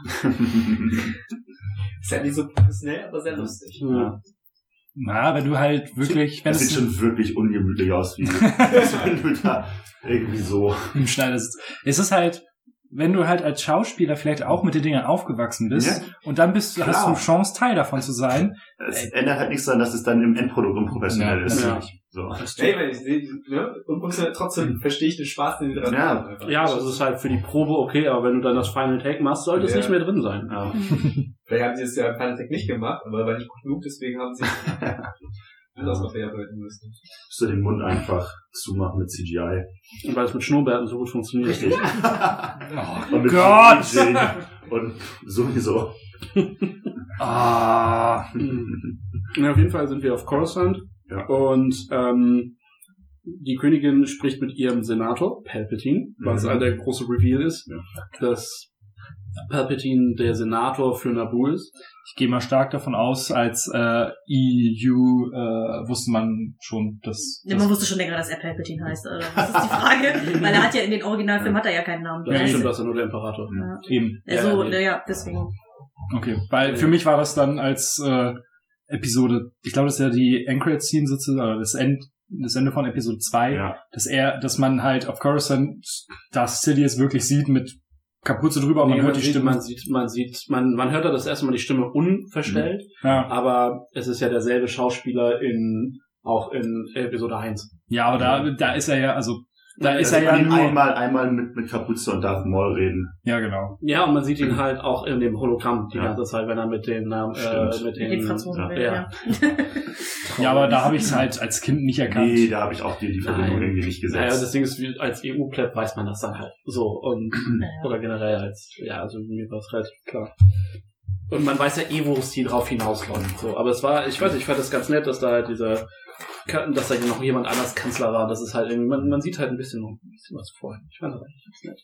[SPEAKER 2] Ist ja nicht so professionell, aber sehr lustig.
[SPEAKER 4] Ja.
[SPEAKER 6] Na, wenn du halt wirklich, wenn
[SPEAKER 3] Das sieht schon wirklich ungemütlich aus, wie wenn du da irgendwie so.
[SPEAKER 6] im Schneider sitzt. Es ist halt, wenn du halt als Schauspieler vielleicht auch mit den Dingen aufgewachsen bist und dann bist du, hast du. Chance, Teil davon zu sein.
[SPEAKER 3] Es ändert halt nichts daran, dass es dann im Endprodukt unprofessionell
[SPEAKER 6] Ja,
[SPEAKER 3] ist.
[SPEAKER 4] ja.
[SPEAKER 3] So.
[SPEAKER 2] Hey, wenn ich sehe, ne? Und und trotzdem verstehe ich den Spaß, den wir dran
[SPEAKER 3] Ja.
[SPEAKER 2] haben.
[SPEAKER 4] ja, aber es ist halt für die Probe okay, aber wenn du dann das Final Take machst, sollte es
[SPEAKER 2] Ja.
[SPEAKER 4] nicht mehr drin sein.
[SPEAKER 3] Ja.
[SPEAKER 2] Vielleicht haben sie es ja im Final Tech nicht gemacht, aber war nicht gut genug, deswegen haben sie anders noch verarbeiten müssen.
[SPEAKER 3] Musst du den Mund einfach zumachen mit CGI.
[SPEAKER 4] Und weil es mit Schnurrbärten so gut funktioniert.
[SPEAKER 3] Richtig.
[SPEAKER 6] Oh
[SPEAKER 3] Und mit
[SPEAKER 6] Gott!
[SPEAKER 3] Und sowieso.
[SPEAKER 1] Ah.
[SPEAKER 4] Ja, auf jeden Fall sind wir auf Coruscant
[SPEAKER 3] Ja.
[SPEAKER 4] und ähm, die Königin spricht mit ihrem Senator, Palpatine, was
[SPEAKER 3] Mhm.
[SPEAKER 4] halt der große Reveal ist,
[SPEAKER 3] Ja.
[SPEAKER 4] dass Palpatine der Senator für Naboo ist.
[SPEAKER 1] Ich gehe mal stark davon aus, als äh, EU äh, wusste man schon, dass.
[SPEAKER 5] Ja, man wusste schon länger, dass er Palpatine heißt. Oder? Das ist die Frage. Weil er hat ja in den Originalfilmen hat er ja keinen Namen.
[SPEAKER 4] Das
[SPEAKER 1] Ja,
[SPEAKER 4] stimmt,
[SPEAKER 5] also,
[SPEAKER 4] das ist ja nur der Imperator.
[SPEAKER 1] eben.
[SPEAKER 5] also,
[SPEAKER 4] Ja,
[SPEAKER 5] ja, deswegen.
[SPEAKER 1] Okay, weil für mich war das dann als äh, Episode, ich glaube, das ist ja die Anchorage Scene sozusagen, oder das, End, das Ende von Episode 2,
[SPEAKER 3] Ja.
[SPEAKER 1] dass er, dass man halt auf Coruscant das Sidious wirklich sieht mit Kapuze drüber
[SPEAKER 4] Nee,
[SPEAKER 1] man hört die
[SPEAKER 4] sieht,
[SPEAKER 1] Stimme.
[SPEAKER 4] Man sieht, man sieht, man, man hört da das erste Mal die Stimme unverstellt,
[SPEAKER 1] Ja.
[SPEAKER 4] aber es ist ja derselbe Schauspieler in, auch in Episode 1.
[SPEAKER 1] ja, aber da, da ist er ja, also da ist er ja nur.
[SPEAKER 3] einmal, einmal mit, mit Kapuze und Darth Maul reden.
[SPEAKER 1] Ja, genau.
[SPEAKER 4] Ja, und man sieht ihn halt auch in dem Hologramm die
[SPEAKER 3] Ja.
[SPEAKER 4] ganze Zeit, wenn er mit den, ähm, äh,
[SPEAKER 3] Stimmt.
[SPEAKER 4] mit den,
[SPEAKER 5] Den Franzosen
[SPEAKER 3] ja.
[SPEAKER 5] will,
[SPEAKER 4] ja.
[SPEAKER 5] ja.
[SPEAKER 1] Ja, aber da habe ich es halt als Kind nicht erkannt.
[SPEAKER 3] Nee, da habe ich auch die, die Verbindung
[SPEAKER 4] Nein.
[SPEAKER 3] irgendwie nicht
[SPEAKER 4] Naja,
[SPEAKER 3] gesetzt.
[SPEAKER 4] das Ding ist, als EU-Pleb weiß man das dann halt so und
[SPEAKER 5] Ja.
[SPEAKER 4] oder generell als, ja, also mir war es relativ klar. Und man weiß ja eh, wo es die drauf hinausläuft. So, aber es war, ich weiß, nicht, ich fand das ganz nett, dass da halt dieser, dass da noch jemand anders Kanzler war. Das ist halt irgendwie, man, man sieht halt ein bisschen, ein bisschen was vorher. Ich fand das eigentlich ganz nett.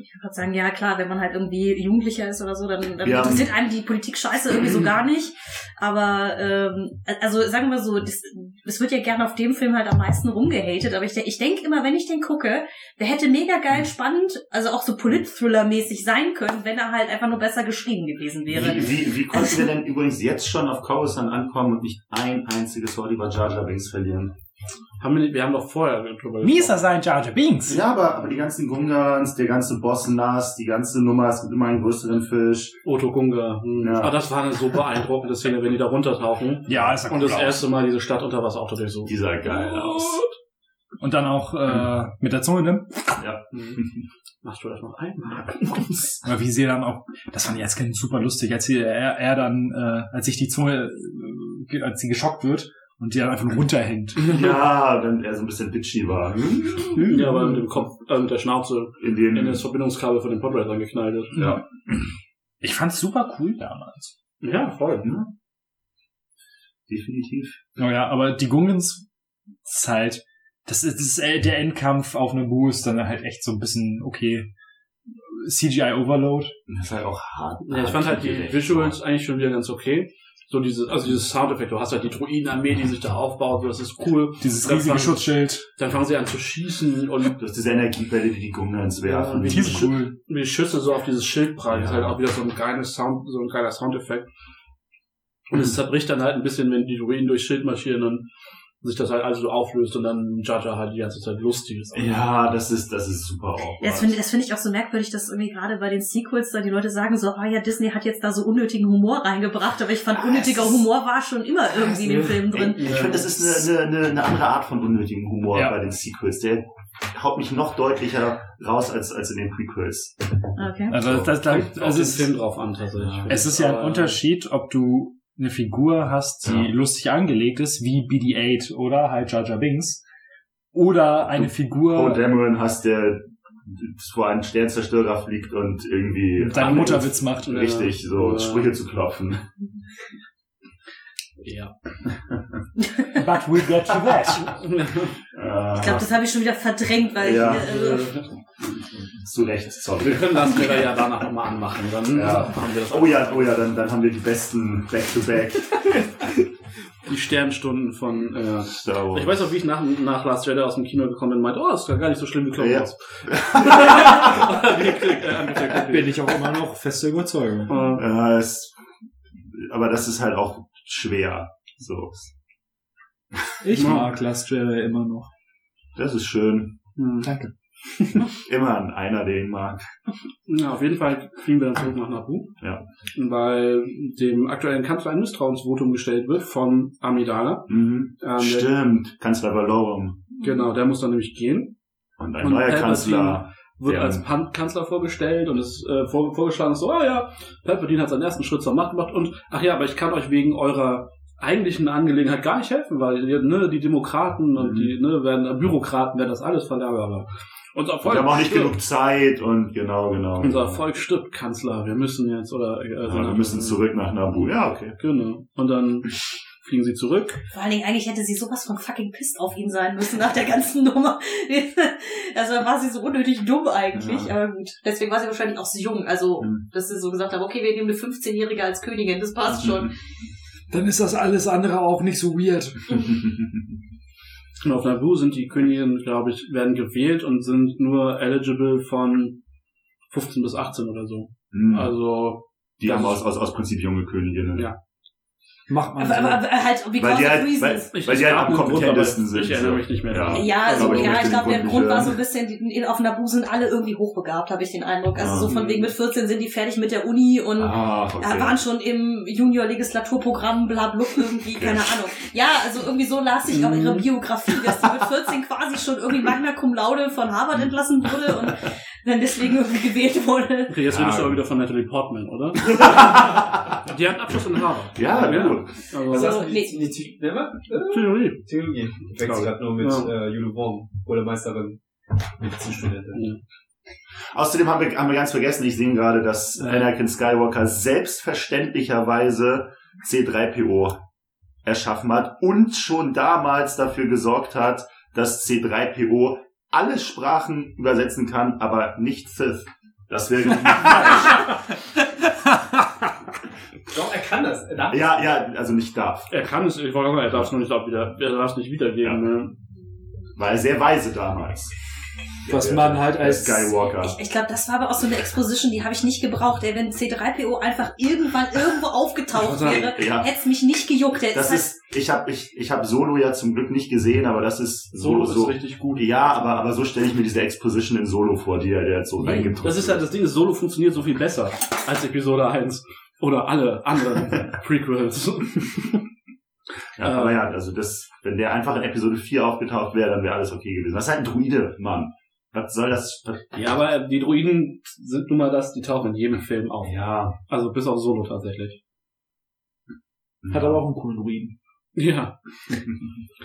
[SPEAKER 5] Ich würde sagen, ja klar, wenn man halt irgendwie Jugendlicher ist oder so, dann, dann
[SPEAKER 3] Ja.
[SPEAKER 5] interessiert einem die Politik scheiße irgendwie so gar nicht. Aber ähm, also sagen wir so, es wird ja gerne auf dem Film halt am meisten rumgehatet, aber ich, ich denke immer, wenn ich den gucke, der hätte mega geil spannend, also auch so Polit-Thriller-mäßig sein können, wenn er halt einfach nur besser geschrieben gewesen wäre.
[SPEAKER 3] Wie, wie, wie konnten wir denn übrigens jetzt schon auf Coruscant ankommen und nicht ein einziges Oliver Jar Jar Binks verlieren?
[SPEAKER 4] Haben wir, nicht- wir haben doch vorher drüber
[SPEAKER 1] Mieser sein Jar Jar Binks.
[SPEAKER 3] Ja, aber, aber die ganzen Gungans, der ganze Boss Nass, die ganze Nummer, es gibt immer einen größeren Fisch.
[SPEAKER 4] Otto Gunga. Hm.
[SPEAKER 3] Ja.
[SPEAKER 4] Aber das war eine so beeindruckende Szene, wenn die da runtertauchen.
[SPEAKER 1] Ja, ist ja
[SPEAKER 4] Und
[SPEAKER 1] cool
[SPEAKER 4] das
[SPEAKER 1] aus.
[SPEAKER 4] erste Mal diese Stadt unter Wasser auch durchsucht.
[SPEAKER 3] Die sah geil aus.
[SPEAKER 1] Und dann auch äh, mit der Zunge, ne?
[SPEAKER 3] Ja.
[SPEAKER 4] Mhm. Machst du das noch einmal?
[SPEAKER 1] Aber wie sie dann auch, das fand ich als Kind super lustig, als sie, er, er dann, äh, als sich die Zunge, äh, als sie geschockt wird und die dann einfach runterhängt.
[SPEAKER 3] ja, dann er so ein bisschen bitchy war.
[SPEAKER 4] Ja, aber mit dem Kopf, äh, mit der Schnauze
[SPEAKER 3] In dem,
[SPEAKER 4] in das Verbindungskabel von dem Podracer geknallt ist.
[SPEAKER 3] ja.
[SPEAKER 1] Ich fand's super cool damals.
[SPEAKER 4] Ja, voll.
[SPEAKER 3] definitiv.
[SPEAKER 1] Naja, aber die Gungens ist halt, das ist, das ist äh, der Endkampf auf Naboo ist dann halt echt so ein bisschen, okay, CGI Overload.
[SPEAKER 3] Das ist halt auch hart.
[SPEAKER 4] Ja, ich fand halt die. Visuals eigentlich schon wieder ganz okay. So dieses, also dieses Soundeffekt, du hast halt die Druidenarmee, die sich da aufbaut, das ist cool.
[SPEAKER 1] Dieses
[SPEAKER 4] Dann
[SPEAKER 1] riesige
[SPEAKER 4] fangen-
[SPEAKER 1] Schutzschild.
[SPEAKER 4] Dann fangen sie an zu schießen und
[SPEAKER 3] Du hast diese Energiebälle, die die Gungans werfen.
[SPEAKER 4] Ja,
[SPEAKER 1] Die ist cool.
[SPEAKER 4] die Schüsse so auf dieses Schild prallen, ist
[SPEAKER 3] Ja.
[SPEAKER 4] halt auch wieder so ein geiles Sound, so ein geiler Soundeffekt. Und es zerbricht dann halt ein bisschen, wenn die Druiden durchs Schild marschieren und sich das halt alles so auflöst und dann Jar halt die ganze Zeit lustig ist.
[SPEAKER 3] Ja, das ist, das ist super auch.
[SPEAKER 5] Das finde das finde ich auch so merkwürdig, dass irgendwie gerade bei den Sequels da die Leute sagen so, ah ja, Disney hat jetzt da so unnötigen Humor reingebracht, aber ich fand, unnötiger
[SPEAKER 3] ist-
[SPEAKER 5] Humor war schon immer irgendwie in den Filmen drin.
[SPEAKER 3] Ich finde, das ist eine, eine, eine andere Art von unnötigem Humor
[SPEAKER 1] Ja.
[SPEAKER 3] bei den Sequels. Der haut mich noch deutlicher raus als, als in den Prequels.
[SPEAKER 5] Okay.
[SPEAKER 1] Also, das, das, das, also
[SPEAKER 4] den
[SPEAKER 1] es,
[SPEAKER 4] Film drauf an, tatsächlich.
[SPEAKER 1] es ist ja ein Unterschied, ob du eine Figur hast, die
[SPEAKER 3] Ja.
[SPEAKER 1] lustig angelegt ist, wie BD-8 oder halt Jar Jar Binks, oder eine
[SPEAKER 3] Poe
[SPEAKER 1] Figur,
[SPEAKER 3] Dameron hast, der vor einem Sternzerstörer fliegt und irgendwie
[SPEAKER 1] deine Mutterwitz macht.
[SPEAKER 3] richtig so
[SPEAKER 4] Ja.
[SPEAKER 3] Sprüche zu klopfen.
[SPEAKER 4] Ja.
[SPEAKER 1] But we'll get to that.
[SPEAKER 3] Äh,
[SPEAKER 5] Ich glaube, das habe ich schon wieder verdrängt, weil
[SPEAKER 3] Ja.
[SPEAKER 5] ich, äh,
[SPEAKER 3] zu Recht,
[SPEAKER 4] Wir
[SPEAKER 3] sorry.
[SPEAKER 4] können das Trailer ja danach nochmal anmachen. Dann
[SPEAKER 3] Ja.
[SPEAKER 4] haben wir das
[SPEAKER 3] Oh ja, oh ja, dann, dann haben wir die besten Back-to-Back
[SPEAKER 4] die Sternstunden von. Äh,
[SPEAKER 3] Star Wars.
[SPEAKER 4] ich weiß auch, wie ich nach, nach Last Jedi aus dem Kino gekommen bin und meinte, oh, das ist gar nicht so schlimm wie Clone. Wars.
[SPEAKER 1] Bin ich auch immer noch feste Überzeugung.
[SPEAKER 3] Ja, es, aber das ist halt auch schwer. So,
[SPEAKER 1] Ich mag Last Jedi immer noch.
[SPEAKER 3] das ist schön.
[SPEAKER 4] hm.
[SPEAKER 1] Danke.
[SPEAKER 3] Immer ein einer, den ich mag.
[SPEAKER 4] Ja, auf jeden Fall fliegen wir dann zurück nach Naboo.
[SPEAKER 3] Ja.
[SPEAKER 4] Weil dem aktuellen Kanzler ein Misstrauensvotum gestellt wird von Amidala.
[SPEAKER 3] Mhm.
[SPEAKER 4] Ähm, der,
[SPEAKER 3] Stimmt, Kanzler Valorum.
[SPEAKER 4] genau, der muss dann nämlich gehen.
[SPEAKER 3] Und ein
[SPEAKER 4] Und
[SPEAKER 3] neuer
[SPEAKER 4] Palpatine
[SPEAKER 3] Kanzler.
[SPEAKER 4] Wird
[SPEAKER 3] Der-
[SPEAKER 4] als Kanzler vorgestellt und ist äh, vor, vorgeschlagen, so, ah ja, Palpatine hat seinen ersten Schritt zur Macht gemacht und, ach ja, aber ich kann euch wegen eurer eigentlichen Angelegenheit gar nicht helfen, weil ne, die Demokraten und
[SPEAKER 3] Mhm.
[SPEAKER 4] die ne, werden, Bürokraten werden das alles verlagern. Unser
[SPEAKER 3] Und
[SPEAKER 4] Volk
[SPEAKER 3] wir haben auch nicht
[SPEAKER 4] stirbt.
[SPEAKER 3] genug Zeit und genau, genau.
[SPEAKER 4] Unser Volk stirbt, Kanzler. Wir müssen jetzt, oder, äh,
[SPEAKER 3] Ja, wir müssen zurück nach Nabu. Ja, okay.
[SPEAKER 4] Genau. Und dann fliegen sie zurück.
[SPEAKER 5] Vor allen Dingen, eigentlich hätte sie sowas von fucking pisst auf ihn sein müssen nach der ganzen Nummer. Also war sie so unnötig dumm eigentlich,
[SPEAKER 3] Ja.
[SPEAKER 5] aber gut. Deswegen war sie wahrscheinlich auch so jung. Also,
[SPEAKER 3] Mhm.
[SPEAKER 5] dass sie so gesagt haben, okay, wir nehmen eine 15-Jährige als Königin, das passt schon.
[SPEAKER 1] Dann ist das alles andere auch nicht so weird.
[SPEAKER 4] Und auf Naboo sind die Königinnen, glaube ich, werden gewählt und sind nur eligible von 15 bis 18 oder so.
[SPEAKER 3] Hm.
[SPEAKER 4] Also,
[SPEAKER 3] Die haben aus, aus, aus Prinzip junge Königinnen.
[SPEAKER 4] Ja.
[SPEAKER 1] Macht man
[SPEAKER 5] Aber,
[SPEAKER 1] so.
[SPEAKER 5] aber, aber halt,
[SPEAKER 3] Weil
[SPEAKER 5] because
[SPEAKER 3] die
[SPEAKER 5] of
[SPEAKER 3] halt, weil,
[SPEAKER 5] reasons.
[SPEAKER 4] Ich-
[SPEAKER 3] weil die halt am kompetentesten sind.
[SPEAKER 4] ich erinnere mich nicht mehr
[SPEAKER 3] Ja.
[SPEAKER 4] dran.
[SPEAKER 5] Ja, also,
[SPEAKER 3] ich
[SPEAKER 5] ja,
[SPEAKER 3] möchte
[SPEAKER 5] ich glaube, der
[SPEAKER 3] Grund
[SPEAKER 5] war so ein bisschen, die, in- auf Nabu sind alle irgendwie hochbegabt, habe ich den Eindruck. Also
[SPEAKER 3] Ah.
[SPEAKER 5] so von wegen mit 14 sind die fertig mit der Uni und
[SPEAKER 3] Ah, okay.
[SPEAKER 5] waren schon im Junior-Legislaturprogramm, bla bla irgendwie, keine Ahnung. Ja, also irgendwie so las ich auch ihre Biografie, dass die mit 14 quasi schon irgendwie Magna Cum Laude von Harvard entlassen wurde und dann deswegen irgendwie gewählt wurde.
[SPEAKER 4] Okay, jetzt
[SPEAKER 3] Ja.
[SPEAKER 4] redest du aber wieder von Natalie Portman, oder? die hat einen Abschluss in Harvard.
[SPEAKER 3] Ja,
[SPEAKER 4] Ja.
[SPEAKER 3] gut.
[SPEAKER 4] Also,
[SPEAKER 2] Was
[SPEAKER 5] So,
[SPEAKER 2] hast du?
[SPEAKER 5] nee.
[SPEAKER 2] Die, die? Äh,
[SPEAKER 4] Theorie.
[SPEAKER 2] Theologie. Ich wechsle gerade nur mit
[SPEAKER 4] Ja.
[SPEAKER 2] äh, Jude Wong, Meisterin, Medizinstudentin.
[SPEAKER 3] Außerdem haben wir, haben wir ganz vergessen, ich sehe gerade, dass Anakin Skywalker selbstverständlicherweise C3PO erschaffen hat und schon damals dafür gesorgt hat, dass C3PO alle Sprachen übersetzen kann, aber nicht Sith. Das wäre falsch.
[SPEAKER 2] Doch, er kann das. Er darf
[SPEAKER 3] Ja, ja, also nicht darf.
[SPEAKER 4] Er kann es, ich wollte sagen, er darf es noch nicht wieder, er darf es nicht wiedergeben. Ne?
[SPEAKER 3] War er sehr weise damals.
[SPEAKER 1] Was man halt als-
[SPEAKER 3] Skywalker.
[SPEAKER 5] Ich, ich glaube, das war aber auch so eine Exposition, die habe ich nicht gebraucht. Ey, wenn C3PO einfach irgendwann irgendwo aufgetaucht wäre,
[SPEAKER 3] Ja.
[SPEAKER 5] hätte es mich nicht gejuckt. Der
[SPEAKER 3] Das
[SPEAKER 5] halt-
[SPEAKER 3] ist, ich habe ich, ich hab Solo ja zum Glück nicht gesehen, aber das ist
[SPEAKER 4] Solo
[SPEAKER 3] so, so
[SPEAKER 4] ist richtig gut.
[SPEAKER 3] Ja, aber, aber so stelle ich mir diese Exposition in Solo vor, die er der jetzt so reingetrunken
[SPEAKER 4] Das ist halt, das Ding ist, Solo funktioniert so viel besser als Episode 1. Oder alle anderen Prequels.
[SPEAKER 3] Ja,
[SPEAKER 4] äh,
[SPEAKER 3] aber ja, also das, wenn der einfach in Episode 4 aufgetaucht wäre, dann wäre alles okay gewesen. Das ist halt ein Druide, Mann. Was soll das?
[SPEAKER 4] Ja, aber die Druiden sind nun mal das, die tauchen in jedem Film auf.
[SPEAKER 3] Ja.
[SPEAKER 4] Also bis auf Solo tatsächlich.
[SPEAKER 1] Hat aber auch einen coolen Ruin.
[SPEAKER 4] Ja.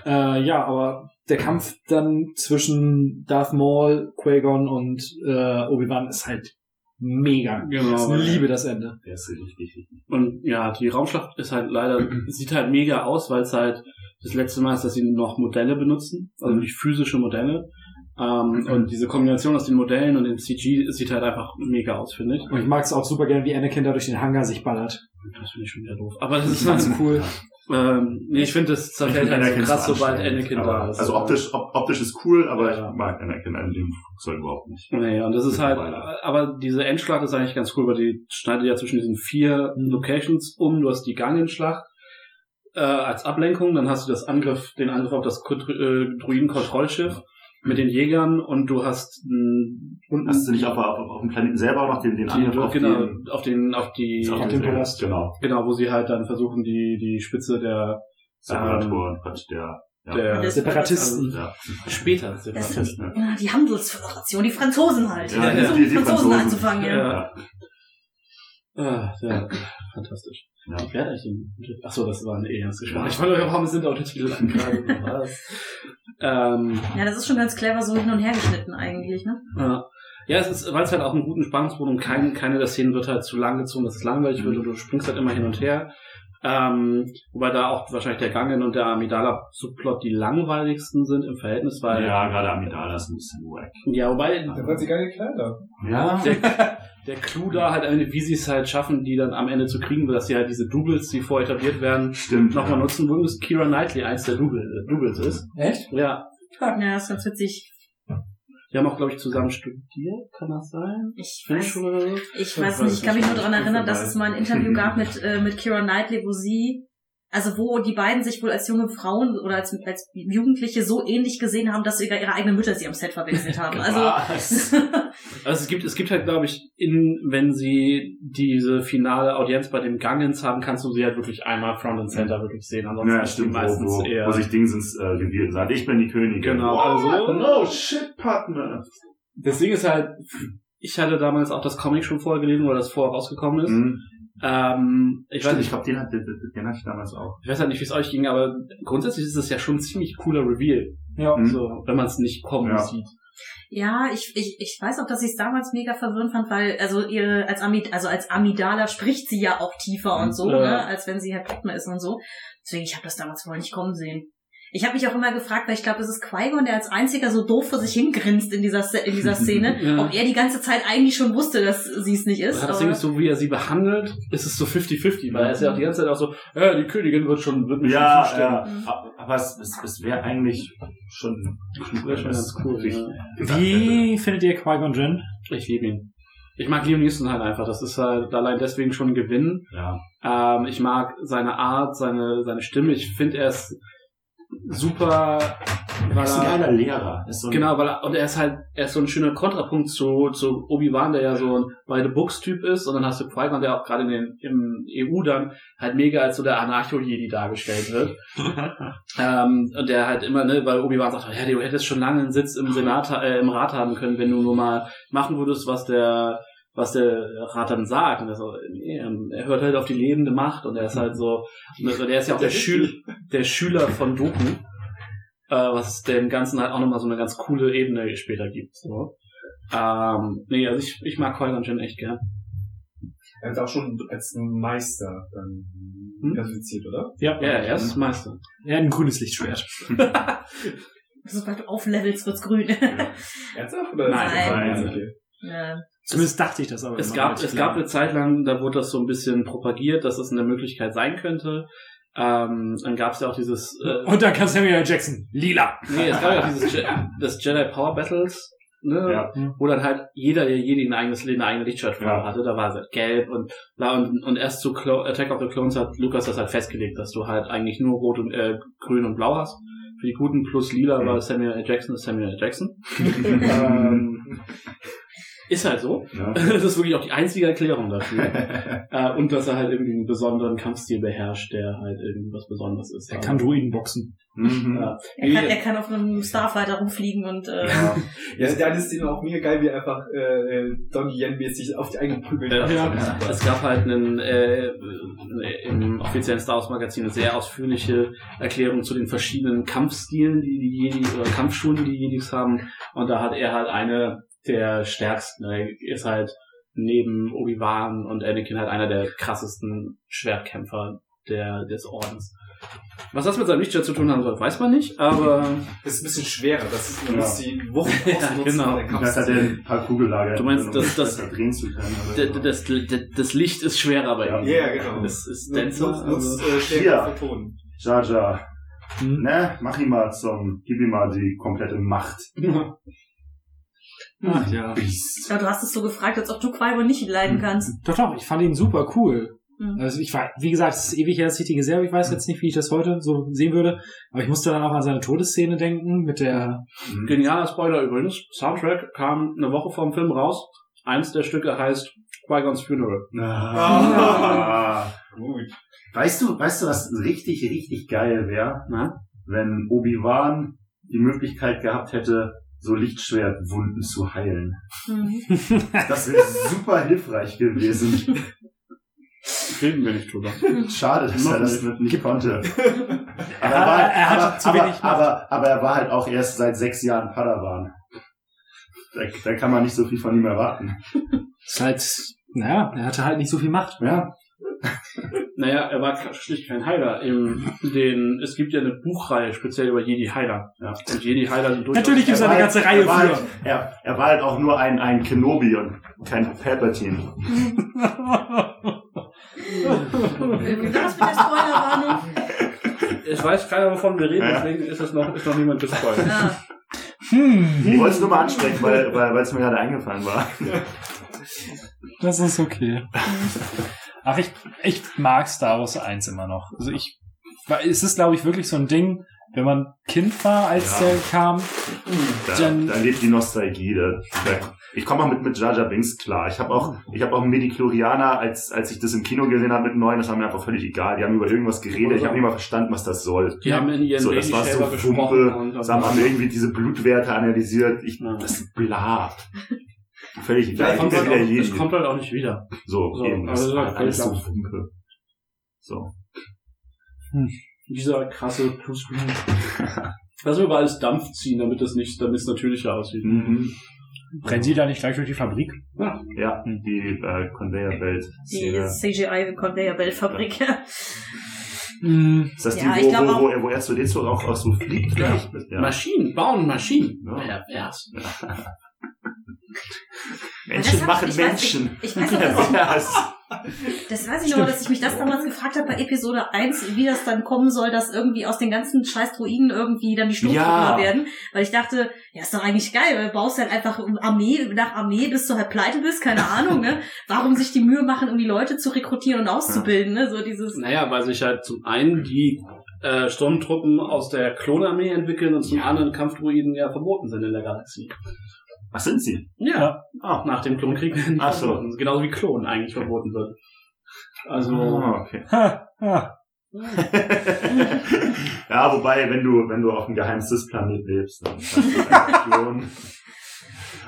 [SPEAKER 1] Äh, ja, aber der Kampf dann zwischen Darth Maul, Qui-Gon und äh, Obi-Wan ist halt mega.
[SPEAKER 4] Genau.
[SPEAKER 1] Ich liebe das Ende.
[SPEAKER 3] Der ist richtig, richtig.
[SPEAKER 4] Und ja, die Raumschlacht ist halt leider, sieht halt mega aus, weil es halt das letzte Mal ist, dass sie noch Modelle benutzen, also nicht physische Modelle. Ähm, Und diese Kombination aus den Modellen und dem CG sieht halt einfach mega aus, finde ich.
[SPEAKER 1] Und ich mag es auch super gern, wie Anakin da durch den Hangar sich ballert.
[SPEAKER 4] Das finde ich schon wieder doof. Aber das ist
[SPEAKER 1] Ganz cool.
[SPEAKER 4] Ähm, nee, ich finde, das zerfällt halt so krass, sobald Anakin
[SPEAKER 3] aber,
[SPEAKER 4] da ist.
[SPEAKER 3] Also optisch, op, optisch ist cool, aber
[SPEAKER 4] Ja.
[SPEAKER 3] ich mag Anakin in dem Flugzeug überhaupt nicht.
[SPEAKER 4] Nee, und das ist halt, aber diese Endschlacht ist eigentlich ganz cool, weil die schneidet ja zwischen diesen vier Locations um. Du hast die Gangenschlacht äh, als Ablenkung, dann hast du das Angriff, den Angriff auf das äh, Druiden-Kontrollschiff mit den Jägern und du hast mh, unten
[SPEAKER 3] Hast du nicht auf, auf, auf dem Planeten selber auch noch den, den
[SPEAKER 4] die,
[SPEAKER 3] Angriff auf
[SPEAKER 4] genau,
[SPEAKER 3] den,
[SPEAKER 4] auf den, auf die,
[SPEAKER 3] auf
[SPEAKER 1] den Palast.
[SPEAKER 3] Genau.
[SPEAKER 4] genau, wo sie halt dann versuchen, die, die Spitze der,
[SPEAKER 3] Separator und Quatsch, der, ja.
[SPEAKER 4] der
[SPEAKER 1] Separatisten.
[SPEAKER 3] ja.
[SPEAKER 4] später Separatisten.
[SPEAKER 5] sind ja, die Handelsföderation, die Franzosen halt.
[SPEAKER 3] Ja,
[SPEAKER 5] die
[SPEAKER 3] ja,
[SPEAKER 5] versuchen,
[SPEAKER 3] die- die
[SPEAKER 5] Franzosen
[SPEAKER 3] Franzosen.
[SPEAKER 5] anzufangen, ja.
[SPEAKER 4] Ja. Ah, ja, fantastisch.
[SPEAKER 3] Ja.
[SPEAKER 4] Wer hat eigentlich den? Achso, das war ein ernst gesprochen. Ich wollte, warum sind da Untertitel an gerade? Was? ähm,
[SPEAKER 5] Ja, das ist schon ganz clever so hin und her geschnitten eigentlich, ne?
[SPEAKER 4] ja. ja, es ist, weil es halt auch einen guten Spannungsbogen und kein, keine der Szenen wird halt zu lang gezogen, dass es langweilig wird und du springst halt immer hin und her. Ähm, wobei da auch wahrscheinlich der Gangen und der Amidala-Subplot die langweiligsten sind im Verhältnis, weil,
[SPEAKER 3] ja, gerade Amidala ist ein bisschen wack.
[SPEAKER 4] ja, wobei,
[SPEAKER 2] Da wird sie gar nicht kleiner.
[SPEAKER 3] Ja.
[SPEAKER 4] der, der Clou da halt, Ende, wie sie es halt schaffen, die dann am Ende zu kriegen, dass sie halt diese Doubles, die vorher etabliert werden,
[SPEAKER 3] Stimmt.
[SPEAKER 4] nochmal
[SPEAKER 3] ja.
[SPEAKER 4] nutzen, wo übrigens Kira Knightley eins der Double, äh, Doubles ist.
[SPEAKER 1] Echt?
[SPEAKER 4] Ja,
[SPEAKER 5] Ja, das ist ganz witzig.
[SPEAKER 4] Die haben auch, glaube ich, zusammen studiert, kann das sein?
[SPEAKER 5] Ich weiß,
[SPEAKER 4] Filmschule oder so?
[SPEAKER 5] ich weiß nicht, ich kann mich nur daran erinnern, dass es mal ein Interview gab mit, äh, mit Kira Knightley, wo sie, also wo die beiden sich wohl als junge Frauen oder als, als Jugendliche so ähnlich gesehen haben, dass sogar ihre eigenen Mütter sie am Set verwechselt haben. Also?
[SPEAKER 4] Also es gibt, es gibt halt, glaube ich, in, wenn sie diese finale Audienz bei den Gangens haben, kannst du sie halt wirklich einmal Front and Center wirklich sehen. Ansonsten
[SPEAKER 3] Ja, stimmt, wo,
[SPEAKER 4] meistens
[SPEAKER 3] wo,
[SPEAKER 4] eher.
[SPEAKER 3] wo sich Dingsens äh, revealed sagt, ich bin die Königin.
[SPEAKER 4] Genau, also-
[SPEAKER 3] No shit, Partner.
[SPEAKER 4] das Ding ist halt, ich hatte damals auch das Comic schon vorher gelesen, weil das vorher rausgekommen ist.
[SPEAKER 3] Mhm.
[SPEAKER 4] Ähm, ich weiß
[SPEAKER 3] Stimmt, ich
[SPEAKER 4] nicht,
[SPEAKER 3] glaube, den, hat- den, den, den hatte ich damals auch.
[SPEAKER 4] ich weiß halt nicht, wie es euch ging, aber grundsätzlich ist es ja schon ein ziemlich cooler Reveal.
[SPEAKER 1] Ja.
[SPEAKER 3] Mhm.
[SPEAKER 4] So, wenn man es nicht kommen
[SPEAKER 3] Ja.
[SPEAKER 4] sieht.
[SPEAKER 5] Ja, ich, ich, ich weiß auch, dass ich es damals mega verwirrend fand, weil, also ihre, als Amid, also als Amidala spricht sie ja auch tiefer und so,
[SPEAKER 4] Ja.
[SPEAKER 5] ne, als wenn sie halt Padme ist und so. Deswegen, ich habe das damals wohl nicht kommen sehen. Ich habe mich auch immer gefragt, weil ich glaube, es ist Qui-Gon, der als einziger so doof vor sich hingrinst in dieser, in dieser Szene,
[SPEAKER 4] Ja.
[SPEAKER 5] ob er die ganze Zeit eigentlich schon wusste, dass sie es nicht ist.
[SPEAKER 4] das
[SPEAKER 5] aber-
[SPEAKER 4] Ding ist so, wie er sie behandelt, ist es so 50-50, weil er ist ja auch die ganze Zeit auch so, ja, die Königin wird schon, wird mir schon
[SPEAKER 3] Ja,
[SPEAKER 4] zustimmen.
[SPEAKER 3] ja.
[SPEAKER 5] Mhm.
[SPEAKER 3] Aber es, es, es wäre eigentlich schon,
[SPEAKER 4] schon ganz cool,
[SPEAKER 3] ich
[SPEAKER 4] ja.
[SPEAKER 3] gesagt
[SPEAKER 1] Wie findet ihr Qui-Gon Jinn?
[SPEAKER 4] Ich liebe ihn. Ich mag Liam Neeson halt einfach. Das ist halt allein deswegen schon ein Gewinn.
[SPEAKER 3] Ja.
[SPEAKER 4] Ähm, ich mag seine Art, seine, seine Stimme. Ich finde, er ist super,
[SPEAKER 3] Er ist ein
[SPEAKER 4] er,
[SPEAKER 3] geiler Lehrer. So ein,
[SPEAKER 4] genau, weil er, und er ist halt, er ist so ein schöner Kontrapunkt zu, zu Obi-Wan, der ja so ein beide Books Typ ist. Und dann hast du Qui-Gon, der auch gerade in den, im EU dann halt mega als so der Anarcho-Jedi dargestellt wird. ähm, und der halt immer, ne, weil Obi-Wan sagt, ja, du hättest schon lange einen Sitz im Senat, äh, im Rat haben können, wenn du nur mal machen würdest, was der, was der Rat dann sagt. Und er, so, nee, ähm, er hört halt auf die lebende Macht und er ist halt so, und der ist ja auch der, Schül der Schüler von Doku, äh, was dem Ganzen halt auch nochmal so eine ganz coole Ebene später gibt. So. Ähm, nee, also ich, ich mag Qui-Gon Jinn echt gern.
[SPEAKER 2] Er wird auch schon als Meister dann
[SPEAKER 4] Hm?
[SPEAKER 2] klassifiziert, oder?
[SPEAKER 1] Ja,
[SPEAKER 4] Ja, er ist Meister.
[SPEAKER 1] Er hat ein grünes Lichtschwert.
[SPEAKER 5] Sobald du auflevelst, wird's grün.
[SPEAKER 2] Ernsthaft? Oder
[SPEAKER 4] Nein,
[SPEAKER 5] nein.
[SPEAKER 2] Okay.
[SPEAKER 5] ja.
[SPEAKER 1] Zumindest dachte ich das aber.
[SPEAKER 4] Es gab, es gab eine Zeit lang, da wurde das so ein bisschen propagiert, dass es eine Möglichkeit sein könnte. Ähm, dann gab es ja auch dieses, äh,
[SPEAKER 1] Und dann kam Samuel L. Jackson. Lila.
[SPEAKER 4] nee, es gab ja auch dieses Je das Jedi Power Battles, ne,
[SPEAKER 3] Ja.
[SPEAKER 4] wo dann halt jeder, der jedi ein eigenes, eine eigene Lichtschwertfarbe
[SPEAKER 3] Ja.
[SPEAKER 4] hatte, da war es halt gelb und, bla und, und erst zu Clo Attack of the Clones hat Lukas das halt festgelegt, dass du halt eigentlich nur rot und, äh, grün und blau hast. Für die Guten plus lila
[SPEAKER 3] Mhm.
[SPEAKER 4] war Samuel L. Jackson ist Samuel L. Jackson. ähm, ist halt so.
[SPEAKER 3] Ja.
[SPEAKER 4] Das ist wirklich auch die einzige Erklärung dafür. äh, und dass er halt irgendwie einen besonderen Kampfstil beherrscht, der halt irgendwie was Besonderes ist.
[SPEAKER 1] Er kann Druiden boxen.
[SPEAKER 3] Mhm.
[SPEAKER 4] Ja.
[SPEAKER 5] Er kann, er kann auf einem Starfighter rumfliegen und äh,
[SPEAKER 3] Ja.
[SPEAKER 2] Ja, der eine Szene auch mega geil, wie er einfach äh, Donnie Yen-mäßig auf die eigenen prügelt.
[SPEAKER 4] Ja.
[SPEAKER 3] Ja.
[SPEAKER 4] Es gab halt einen, äh, im offiziellen Star Wars Magazin eine sehr ausführliche Erklärung zu den verschiedenen Kampfstilen, die die Jedi, oder Kampfschulen, die die Jedis haben. Und da hat er halt eine der stärksten. Er ist halt neben Obi-Wan und Anakin halt einer der krassesten Schwertkämpfer der, des Ordens. Was das mit seinem Lichtschwert zu tun haben soll, weiß man nicht, aber
[SPEAKER 2] Das ist ein bisschen schwerer, das ist, man
[SPEAKER 3] Ja.
[SPEAKER 2] muss die Wucht
[SPEAKER 4] Ja, genau.
[SPEAKER 3] Das hat er ein paar Kugellager.
[SPEAKER 4] Du meinst, das- das-
[SPEAKER 3] drehen zu können.
[SPEAKER 4] d- das, das, das Licht ist schwerer bei ihm.
[SPEAKER 2] Ja, genau.
[SPEAKER 4] Das ist denser.
[SPEAKER 2] nutzt,
[SPEAKER 4] Also,
[SPEAKER 2] äh,
[SPEAKER 3] Ja.
[SPEAKER 2] für Ton.
[SPEAKER 3] Jar Jar.
[SPEAKER 1] Hm?
[SPEAKER 3] Ne, mach ihn mal zum, gib ihm mal die komplette Macht.
[SPEAKER 1] Ach ja.
[SPEAKER 3] Beast.
[SPEAKER 5] ja, du hast es so gefragt, als ob du Qui-Gon nicht leiden kannst.
[SPEAKER 1] Doch, doch, ich fand ihn super cool.
[SPEAKER 5] Mhm.
[SPEAKER 1] Also ich war, wie gesagt, es ist ewig her, dass ich die gesehen habe. Ich weiß jetzt nicht, wie ich das heute so sehen würde. Aber ich musste dann auch an seine Todesszene denken mit der.
[SPEAKER 3] Mhm.
[SPEAKER 4] Genialer Spoiler übrigens. Soundtrack kam eine Woche vor dem Film raus. Eins der Stücke heißt Qui-Gon's Funeral.
[SPEAKER 3] Ah.
[SPEAKER 2] Gut.
[SPEAKER 3] Weißt du, weißt du, was richtig, richtig geil wäre?
[SPEAKER 4] Na?
[SPEAKER 3] Wenn Obi-Wan die Möglichkeit gehabt hätte, so Lichtschwertwunden zu heilen.
[SPEAKER 5] Mhm.
[SPEAKER 3] Das wäre super hilfreich gewesen.
[SPEAKER 4] Reden wir nicht drüber.
[SPEAKER 3] Schade, dass er das nicht konnte. Aber, er, war,
[SPEAKER 1] er hatte
[SPEAKER 3] aber,
[SPEAKER 1] zu
[SPEAKER 3] aber,
[SPEAKER 1] wenig Macht.
[SPEAKER 3] aber, aber er war halt auch erst seit sechs Jahren Padawan. Da, da kann man nicht so viel von ihm erwarten.
[SPEAKER 1] Ist halt, naja, er hatte halt nicht so viel Macht.
[SPEAKER 3] Ja,
[SPEAKER 4] Naja, er war schlicht kein Heiler. Im, den, es gibt ja eine Buchreihe speziell über Jedi-Heiler.
[SPEAKER 3] Ja.
[SPEAKER 4] Und Jedi-Heiler sind durchaus...
[SPEAKER 1] Natürlich gibt's
[SPEAKER 3] Er
[SPEAKER 1] eine ganze
[SPEAKER 3] halt-
[SPEAKER 1] Reihe
[SPEAKER 3] er war
[SPEAKER 1] für.
[SPEAKER 3] Halt, er, er war halt auch nur ein, ein Kenobi und kein Palpatine.
[SPEAKER 5] Das mit der Spoilerwarnung?
[SPEAKER 4] Ich weiß keiner, wovon wir reden, deswegen ist es noch, ist noch niemand gespoilt.
[SPEAKER 5] Ja.
[SPEAKER 1] Hm,
[SPEAKER 3] Ich wollte es nur mal ansprechen, weil weil weil es mir gerade eingefallen war.
[SPEAKER 1] das ist okay. Ach, ich, ich mag Star Wars 1 immer noch. Also ich, weil es ist, glaube ich, wirklich so ein Ding, wenn man Kind war, als
[SPEAKER 3] Ja.
[SPEAKER 1] der kam.
[SPEAKER 3] Da,
[SPEAKER 1] Dann-
[SPEAKER 3] da lebt die Nostalgie. Da, da, ich komme auch mit, mit Jar Jar Binks klar. Ich habe auch, ich habe auch einen Medichlorianer, als, als ich das im Kino gesehen habe mit neun, das war mir einfach völlig egal. Die haben über irgendwas geredet. Ich habe nicht mal verstanden, was das soll.
[SPEAKER 4] Die haben in ihren
[SPEAKER 3] So, das war so Sie haben irgendwie diese Blutwerte analysiert. Ich, das ist bla. Völlig
[SPEAKER 4] Ja,
[SPEAKER 3] egal.
[SPEAKER 4] kommt, halt auch, es kommt halt auch nicht wieder.
[SPEAKER 3] So,
[SPEAKER 4] So,
[SPEAKER 3] eben. Das
[SPEAKER 4] also, ja,
[SPEAKER 3] alles so Wumpe. So.
[SPEAKER 4] Dieser krasse Bluescreen. Lass wir mal alles Dampf ziehen, damit es nicht, damit es natürlicher aussieht.
[SPEAKER 3] Mhm.
[SPEAKER 1] Brennen sie da nicht gleich durch die Fabrik?
[SPEAKER 3] Ja, die äh, Conveyor Belt
[SPEAKER 5] Die
[SPEAKER 3] Szene.
[SPEAKER 5] CGI Conveyor Belt Fabrik.
[SPEAKER 3] Ist das
[SPEAKER 5] Ja,
[SPEAKER 3] die, wo,
[SPEAKER 5] glaub
[SPEAKER 3] wo, wo, wo R2D2 auch, auch so fliegt?
[SPEAKER 4] Ja.
[SPEAKER 3] Ja.
[SPEAKER 4] Maschinen, bauen Maschinen.
[SPEAKER 3] Ja.
[SPEAKER 4] Pervers.
[SPEAKER 3] Menschen machen
[SPEAKER 5] ich weiß
[SPEAKER 3] Menschen.
[SPEAKER 5] Ich weiß dass ich,
[SPEAKER 3] Pervers.
[SPEAKER 5] das weiß ich noch, dass ich mich das damals gefragt habe bei Episode 1, wie das dann kommen soll, dass irgendwie aus den ganzen scheiß Druiden irgendwie dann die Sturmtruppler
[SPEAKER 3] Ja.
[SPEAKER 5] werden. Weil ich dachte, ja, ist doch eigentlich geil, weil du baust halt einfach Armee nach Armee, bis du halt pleite bist, keine Ahnung, ne? Warum sich die Mühe machen, irgendwie Leute zu rekrutieren und auszubilden, ne? So dieses,
[SPEAKER 4] Naja, weil sich halt zum einen die äh, Sturmtruppen aus der Klonarmee entwickeln und zum anderen Kampfdruiden ja verboten sind in der Galaxie.
[SPEAKER 3] Was sind sie?
[SPEAKER 4] Ja,
[SPEAKER 3] Ah,
[SPEAKER 4] nach dem Klonkrieg werden die
[SPEAKER 3] Ach so.
[SPEAKER 4] verboten. Genauso wie Klon eigentlich verboten wird. Also,
[SPEAKER 3] Ah, okay.
[SPEAKER 1] Ha, ha.
[SPEAKER 3] ja, wobei, wenn du, wenn du auf einem geheimen Cis-Planet lebst, dann kannst du einfach klonen.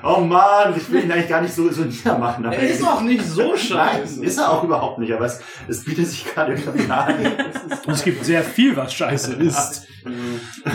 [SPEAKER 3] Oh man, ich will ihn eigentlich gar nicht so, so niedermachen. aber-
[SPEAKER 4] er ist doch nicht so
[SPEAKER 3] Nein,
[SPEAKER 4] scheiße.
[SPEAKER 3] ist er auch überhaupt nicht, aber es, es bietet sich gerade irgendwie an.
[SPEAKER 1] Und es gibt sehr viel, was scheiße ist.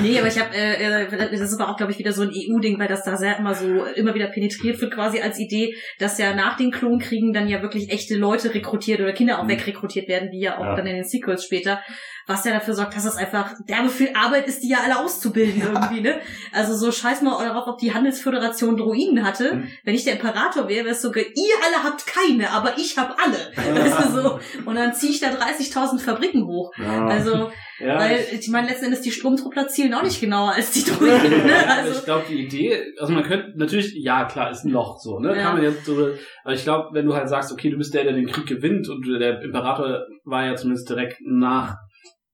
[SPEAKER 5] Nee, aber ich habe, äh, äh, das ist aber auch, glaube ich, wieder so ein EU-Ding, weil das da sehr immer so immer wieder penetriert wird, quasi als Idee, dass ja nach den Klonkriegen dann ja wirklich echte Leute rekrutiert oder Kinder auch
[SPEAKER 3] Mhm.
[SPEAKER 5] wegrekrutiert werden, wie ja auch
[SPEAKER 3] Ja.
[SPEAKER 5] dann in den Sequels später, was ja dafür sorgt, dass es einfach derbe viel Arbeit ist, die ja alle auszubilden irgendwie, ne? Also so scheiß mal darauf, ob die Handelsföderation Droiden hatte.
[SPEAKER 3] Mhm.
[SPEAKER 5] Wenn ich der Imperator wäre, wäre es so, ge- ihr alle habt keine, aber ich hab alle. Weißt du, so. Und dann ziehe ich da 30.000 Fabriken hoch.
[SPEAKER 3] Ja.
[SPEAKER 5] Also,
[SPEAKER 4] ja,
[SPEAKER 5] weil,
[SPEAKER 4] ich,
[SPEAKER 5] ich meine, letzten Endes, die Sturmtruppler zielen auch nicht genauer als die Druiden. Ne? Also,
[SPEAKER 4] ich glaube, die Idee, also man könnte natürlich, ja klar, ist ein Loch so, ne?
[SPEAKER 5] Ja.
[SPEAKER 4] Kann man jetzt so, aber ich glaube, wenn du halt sagst, okay, du bist der, der den Krieg gewinnt und der Imperator war ja zumindest direkt nach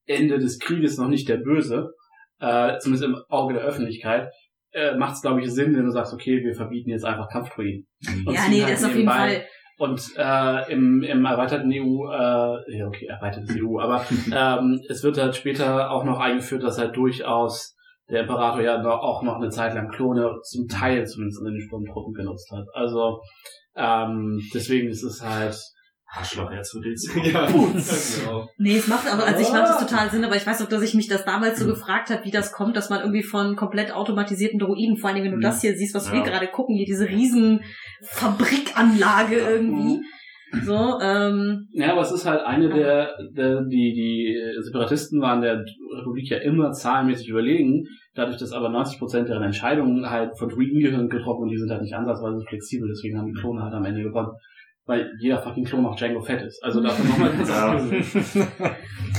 [SPEAKER 4] Ende des Krieges noch nicht der Böse, äh, zumindest im Auge der Öffentlichkeit, äh, macht es, glaube ich, Sinn, wenn du sagst, okay, wir verbieten jetzt einfach Kampfdruiden. Und
[SPEAKER 5] ja, nee,
[SPEAKER 4] halt
[SPEAKER 5] das auf jeden Fall.
[SPEAKER 4] Und äh, im, im erweiterten EU, äh, ja okay, erweitertes EU, aber ähm, es wird halt später auch noch eingeführt, dass halt durchaus der Imperator ja noch, auch noch eine Zeit lang Klone zum Teil zumindest in den Sturmtruppen genutzt hat. Also ähm, deswegen ist es halt
[SPEAKER 3] Arschloch, R2D2.
[SPEAKER 2] Ja, genau.
[SPEAKER 5] Nee, es macht aber, also ich macht es total Sinn, aber ich weiß auch, dass ich mich das damals so gefragt habe, wie das kommt, dass man irgendwie von komplett automatisierten Droiden, vor allen Dingen, wenn du
[SPEAKER 3] Mhm.
[SPEAKER 5] das hier siehst, was
[SPEAKER 3] Ja.
[SPEAKER 5] wir gerade gucken, hier diese riesen Fabrikanlage irgendwie. So, ähm,
[SPEAKER 4] Ja, aber es ist halt eine der, der die, die Separatisten waren der Republik ja immer zahlenmäßig überlegen, dadurch, dass aber 90% deren Entscheidungen halt von Druiden gehören getroffen und die sind halt nicht ansatzweise flexibel, deswegen haben die Klone halt am Ende gewonnen. Weil jeder fucking Klon auf Django fett ist. Also davon nochmal ganz
[SPEAKER 3] Ja.
[SPEAKER 4] abgesehen.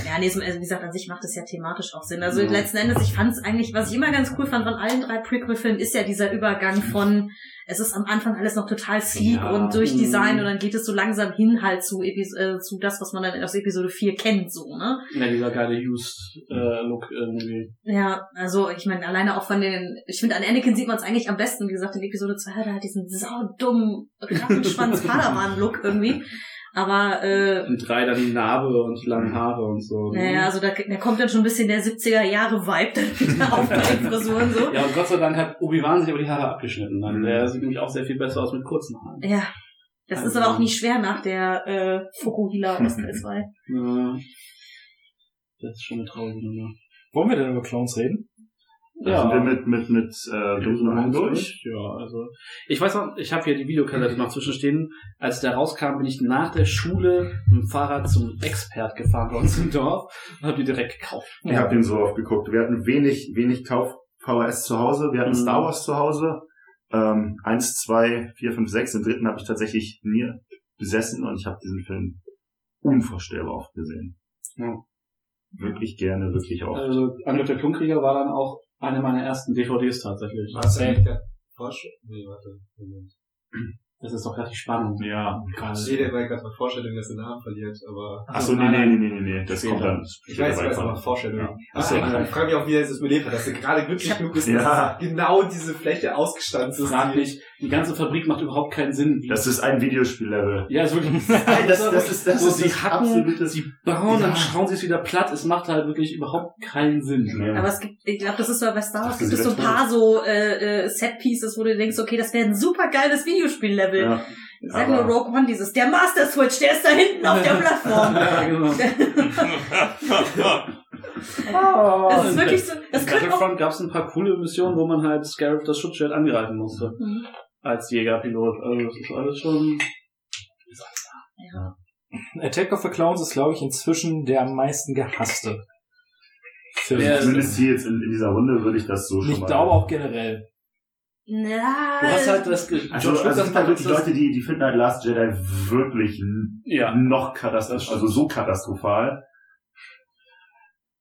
[SPEAKER 5] ja, nee, so- also wie gesagt, an sich macht es ja thematisch auch Sinn. Also
[SPEAKER 3] Ja.
[SPEAKER 5] letzten Endes, ich fand es eigentlich, was ich immer ganz cool fand von allen drei Prequel-Filmen, ist ja dieser Übergang von, es ist am Anfang alles noch total sleek
[SPEAKER 3] Ja.
[SPEAKER 5] und durchdesignt
[SPEAKER 4] Mhm.
[SPEAKER 5] und dann geht es so langsam hin halt zu, Epis äh, zu das, was man dann aus Episode 4 kennt, so, ne?
[SPEAKER 4] Ja, dieser geile Used-Look irgendwie.
[SPEAKER 5] Ja, also ich meine, alleine auch von den, ich finde, an Anakin sieht man es eigentlich am besten, wie gesagt, in Episode 2 hat er halt diesen saudummen Rattenschwanz Padawan-Look irgendwie. Aber, äh,
[SPEAKER 4] Und drei dann die Narbe und die langen Haare und so.
[SPEAKER 5] naja, also da, da kommt dann schon ein bisschen der 70er Jahre Vibe dann wieder auf bei den Frisuren so.
[SPEAKER 4] Ja, und Gott sei Dank hat Obi-Wan sich aber die Haare abgeschnitten. Dann
[SPEAKER 3] Mhm.
[SPEAKER 4] der sieht nämlich auch sehr viel besser aus mit kurzen Haaren.
[SPEAKER 5] Ja. Das ist
[SPEAKER 4] Also-
[SPEAKER 5] aber auch nicht schwer nach der äh, Fukuhila aus Teil 2.
[SPEAKER 4] Ja. Das ist schon eine traurige Nummer.
[SPEAKER 1] Wollen wir denn über Clones reden?
[SPEAKER 3] Da sind wir mit, mit, mit, äh, Dosenheim durch.
[SPEAKER 4] Ja, also. Ich weiß noch, ich habe hier die Videokassette noch zwischenstehen. Als der rauskam, bin ich nach der Schule mit dem Fahrrad zum Expert gefahren bei uns im Dorf und habe die direkt gekauft.
[SPEAKER 3] Ich habe den so oft geguckt. Wir hatten wenig, wenig Kauf-VHS zu Hause. Wir hatten
[SPEAKER 4] Mhm.
[SPEAKER 3] Star Wars zu Hause. Ähm, eins, zwei, vier, fünf, sechs. Den dritten habe ich tatsächlich nie besessen und ich habe diesen Film unvorstellbar oft gesehen.
[SPEAKER 4] Ja.
[SPEAKER 3] Wirklich gerne, wirklich oft.
[SPEAKER 4] Also Angriff der Klonkrieger war dann auch eine meiner ersten DVDs tatsächlich.
[SPEAKER 2] Was denn? Der Forsch nee, warte.
[SPEAKER 4] Das ist doch gerade die Spannung.
[SPEAKER 3] Ja.
[SPEAKER 2] Nee, der war gerade bei Vorstellung, dass der Namen verliert, aber.
[SPEAKER 3] Ach so, nee, nee, nee, nee, nee, nee. Das
[SPEAKER 4] Später.
[SPEAKER 3] kommt dann.
[SPEAKER 2] Ich weiß, ich weiß, aber Vorstellung.
[SPEAKER 3] Ja.
[SPEAKER 2] Ach
[SPEAKER 3] Ach so.
[SPEAKER 2] ich frage mich auch, wie er es überlebt hat, dass er gerade glücklich genug ist,
[SPEAKER 3] Ja.
[SPEAKER 2] dass genau diese Fläche ausgestanzt ist.
[SPEAKER 4] Frag mich, die ganze Fabrik macht überhaupt keinen Sinn.
[SPEAKER 3] Das ist ein Videospiellevel.
[SPEAKER 4] ja, ist wirklich.
[SPEAKER 3] Nein, das, das ist, das ist
[SPEAKER 4] sie
[SPEAKER 3] das
[SPEAKER 4] hacken, sie bauen, dann schauen sie es wieder platt. Es macht halt wirklich überhaupt keinen Sinn.
[SPEAKER 3] Ja.
[SPEAKER 5] Aber es gibt, ich glaube, das ist so bei Star Wars, gibt es so ein paar so äh, äh, Set-Pieces, wo du denkst, okay, das wäre ein super geiles Videospiellevel.
[SPEAKER 3] Ja.
[SPEAKER 5] Ich sag nur Rogue One, dieses, der Master Switch, der ist da hinten auf der Plattform.
[SPEAKER 4] ja, genau.
[SPEAKER 5] Das ist wirklich so, das
[SPEAKER 4] In Battlefront gab es ein paar coole Missionen, wo man halt Scarab das Schutzschild angreifen musste.
[SPEAKER 5] Mhm.
[SPEAKER 4] Als Jägerpilot. Also das ist alles schon.
[SPEAKER 1] Attack of the Clowns ist, glaube ich, inzwischen der am meisten gehasste Film.
[SPEAKER 4] Ja,
[SPEAKER 3] Zumindest hier jetzt in, in dieser Runde würde ich das so schon
[SPEAKER 1] ich glaube auch generell.
[SPEAKER 5] Na,
[SPEAKER 4] Du hast halt das. Ge
[SPEAKER 3] Also, also gibt halt wirklich Leute, die, die finden halt Last Jedi wirklich
[SPEAKER 4] Ja.
[SPEAKER 3] noch katastrophal, also so katastrophal.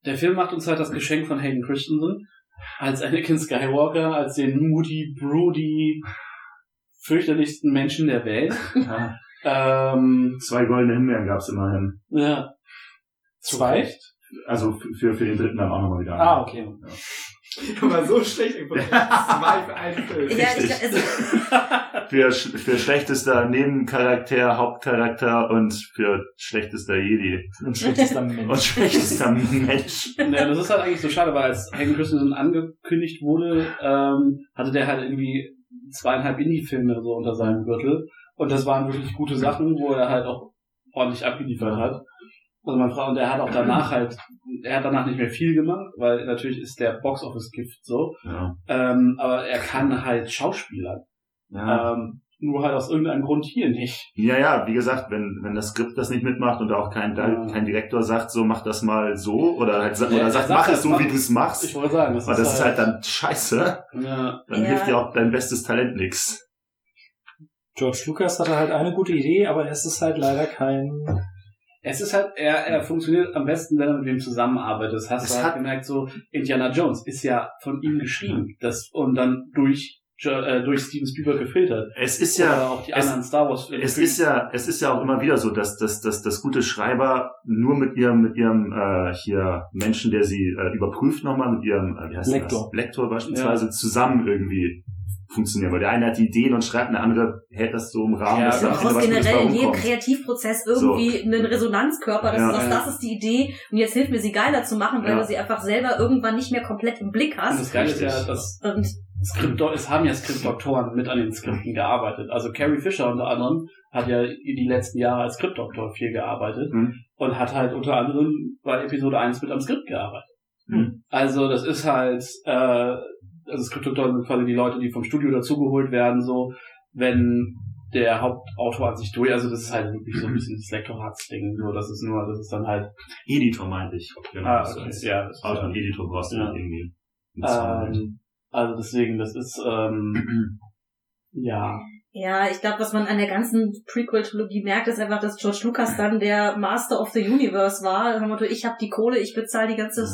[SPEAKER 4] Der Film macht uns halt das Geschenk von Hayden Christensen als Anakin Skywalker, als den moody, broody, fürchterlichsten Menschen der Welt.
[SPEAKER 3] Ja.
[SPEAKER 4] Ähm,
[SPEAKER 3] Zwei goldene Himbeeren gab's immerhin.
[SPEAKER 4] ja.
[SPEAKER 1] Zwei?
[SPEAKER 3] Also für, für den dritten dann auch nochmal wieder.
[SPEAKER 1] Ah, okay.
[SPEAKER 2] Aber so schlecht. Zwei für einen Film.
[SPEAKER 5] ja, ich, also,
[SPEAKER 3] Für, für schlechtester Nebencharakter, Hauptcharakter und für schlechtester Jedi.
[SPEAKER 1] Und schlechtester
[SPEAKER 3] Und
[SPEAKER 1] Mensch.
[SPEAKER 3] schlechtester Mensch.
[SPEAKER 4] Ja, das ist halt eigentlich so schade, weil als Hayden Christensen angekündigt wurde, ähm, hatte der halt irgendwie zweieinhalb Indie-Filme so unter seinem Gürtel. Und das waren wirklich gute Sachen, wo er halt auch ordentlich abgeliefert hat. Also meine Frau, und er hat auch danach halt, er hat danach nicht mehr viel gemacht, weil natürlich ist der Box-Office-Gift so.
[SPEAKER 3] Ja.
[SPEAKER 4] Ähm, aber er kann halt Schauspieler.
[SPEAKER 3] Ja.
[SPEAKER 4] Ähm, nur halt aus irgendeinem Grund hier nicht.
[SPEAKER 3] ja, ja, wie gesagt, wenn, wenn das Skript das nicht mitmacht und auch kein,
[SPEAKER 4] Ja.
[SPEAKER 3] kein Direktor sagt, so mach das mal so oder halt sa-
[SPEAKER 4] Ja,
[SPEAKER 3] oder
[SPEAKER 4] er
[SPEAKER 3] sagt, mach
[SPEAKER 4] halt,
[SPEAKER 3] es so,
[SPEAKER 4] mach-
[SPEAKER 3] wie du es machst.
[SPEAKER 4] Ich wollte sagen, das,
[SPEAKER 3] Aber das ist halt dann scheiße.
[SPEAKER 4] ja,
[SPEAKER 3] Dann
[SPEAKER 5] Ja.
[SPEAKER 3] hilft dir auch dein bestes Talent nix.
[SPEAKER 1] George Lucas hatte halt eine gute Idee, aber es ist halt leider kein.
[SPEAKER 4] Es ist halt, er, er funktioniert am besten, wenn er mit wem zusammenarbeitet. Das hast
[SPEAKER 3] Es
[SPEAKER 4] du halt
[SPEAKER 3] hat-
[SPEAKER 4] gemerkt, so Indiana Jones ist ja von ihm geschrieben. Das, und dann durch, äh, durch Steven Spielberg gefiltert.
[SPEAKER 3] Es ist ja,
[SPEAKER 4] auch die
[SPEAKER 3] es-
[SPEAKER 4] anderen Star Wars Filme.
[SPEAKER 3] es ist ja, es ist ja auch immer wieder so, dass, dass, dass, dass gute Schreiber nur mit ihrem, mit ihrem äh, hier Menschen, der sie äh, überprüft nochmal, mit ihrem äh, wie heißt
[SPEAKER 1] Lektor.
[SPEAKER 3] Das? Lektor beispielsweise zusammen irgendwie funktionieren. Weil der eine hat die Ideen und schreibt, der andere hält das so im Rahmen.
[SPEAKER 4] Ja,
[SPEAKER 3] dass
[SPEAKER 4] du
[SPEAKER 5] brauchst generell in jedem. Kreativprozess irgendwie einen Resonanzkörper, dass
[SPEAKER 3] Ja.
[SPEAKER 5] du sagst,
[SPEAKER 4] Ja.
[SPEAKER 5] das ist die Idee und jetzt hilf mir sie geiler zu machen, weil
[SPEAKER 3] Ja.
[SPEAKER 5] du sie einfach selber irgendwann nicht mehr komplett im Blick
[SPEAKER 4] und
[SPEAKER 5] hast.
[SPEAKER 4] das Geile ist ja, dass
[SPEAKER 5] Und
[SPEAKER 4] Skript, es haben ja Skriptdoktoren mit an den Skripten gearbeitet. Also Carrie Fisher unter anderem hat ja die letzten Jahre als Skriptdoktor viel gearbeitet
[SPEAKER 3] Mhm.
[SPEAKER 4] und hat halt unter anderem bei Episode 1 mit am Skript gearbeitet.
[SPEAKER 3] Mhm.
[SPEAKER 4] Also das ist halt, äh, also Skriptdoktoren sind quasi die Leute, die vom Studio dazugeholt werden, so, wenn der Hauptautor an sich durch, also das ist halt wirklich so ein bisschen das Lektoratsding, so, das ist nur, das ist dann halt,
[SPEAKER 3] Editor meinte ich. Genau,
[SPEAKER 4] ah,
[SPEAKER 3] das
[SPEAKER 4] okay,
[SPEAKER 3] heißt,
[SPEAKER 4] ja, das ist,
[SPEAKER 3] Autor und
[SPEAKER 4] ja.
[SPEAKER 3] Editor brauchst du
[SPEAKER 4] Ja.
[SPEAKER 3] irgendwie.
[SPEAKER 4] Ähm, also deswegen, das ist, ähm, ja,
[SPEAKER 5] ja, ich glaube, was man an der ganzen Prequel-Trilogie merkt, ist einfach, dass George Lucas dann der Master of the Universe war. Ich habe die Kohle, ich bezahle die ganze,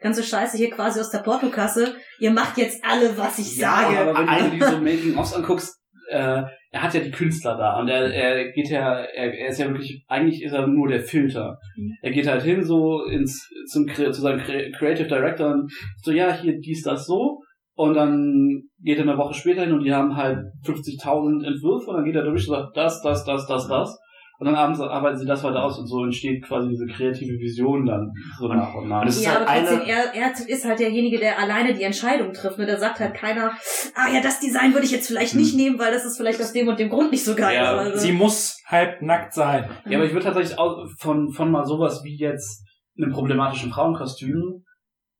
[SPEAKER 5] ganze Scheiße hier quasi aus der Portokasse. Ihr macht jetzt alle, was ich
[SPEAKER 4] Ja,
[SPEAKER 5] sage.
[SPEAKER 4] aber wenn du dir so Making-ofs anguckst, äh, er hat ja die Künstler da und er, er geht ja, er, er ist ja wirklich, eigentlich ist er nur der Filter.
[SPEAKER 5] Mhm.
[SPEAKER 4] Er geht halt hin so ins, zum, zu seinem Cre- Creative Director und so, ja, hier, dies, das, so. Und dann geht er eine Woche später hin und die haben halt 50.000 Entwürfe und dann geht er durch und sagt, das, das, das, das, das. Und dann abends arbeiten sie das weiter aus und so entsteht quasi diese kreative Vision dann so
[SPEAKER 3] Und-
[SPEAKER 4] nach und nach.
[SPEAKER 3] und
[SPEAKER 5] Ja,
[SPEAKER 3] halt
[SPEAKER 5] aber trotzdem, er, er ist halt derjenige, der alleine die Entscheidung trifft. Ne? Da sagt halt keiner, ah ja, das Design würde ich jetzt vielleicht nicht
[SPEAKER 3] Hm.
[SPEAKER 5] nehmen, weil das ist vielleicht aus dem und dem Grund nicht so geil.
[SPEAKER 4] Ja,
[SPEAKER 5] also,
[SPEAKER 1] Sie muss halb nackt sein.
[SPEAKER 4] Ja, aber ich würde tatsächlich auch von, von mal sowas wie jetzt einem problematischen Frauenkostüm,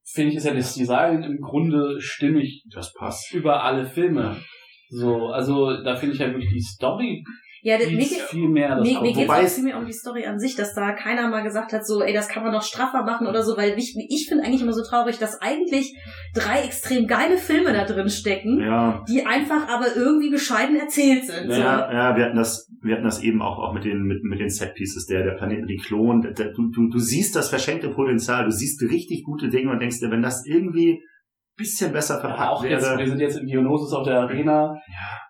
[SPEAKER 4] finde ich, ist ja das Design im Grunde stimmig
[SPEAKER 3] Das passt.
[SPEAKER 4] über alle Filme. So, also da finde ich halt wirklich die Story
[SPEAKER 5] ja,
[SPEAKER 4] die
[SPEAKER 5] mir,
[SPEAKER 4] viel mehr das
[SPEAKER 5] mir, mir geht es viel mehr um die Story an sich, dass da keiner mal gesagt hat, so, ey, das kann man noch straffer machen oder so, weil ich, ich finde eigentlich immer so traurig, dass eigentlich drei extrem geile Filme da drin stecken,
[SPEAKER 3] Ja,
[SPEAKER 5] die einfach aber irgendwie bescheiden erzählt sind. So.
[SPEAKER 3] Ja, ja, wir hatten das, wir hatten das eben auch, auch mit den, mit, mit den Setpieces, der, der Planet mit den Klonen. Du, du, du siehst das verschenkte Potenzial, du siehst richtig gute Dinge und denkst dir, wenn das irgendwie bisschen besser
[SPEAKER 4] Ja,
[SPEAKER 3] verpackt
[SPEAKER 4] auch jetzt, wir
[SPEAKER 3] wäre.
[SPEAKER 4] sind jetzt in Geonosis auf der Arena.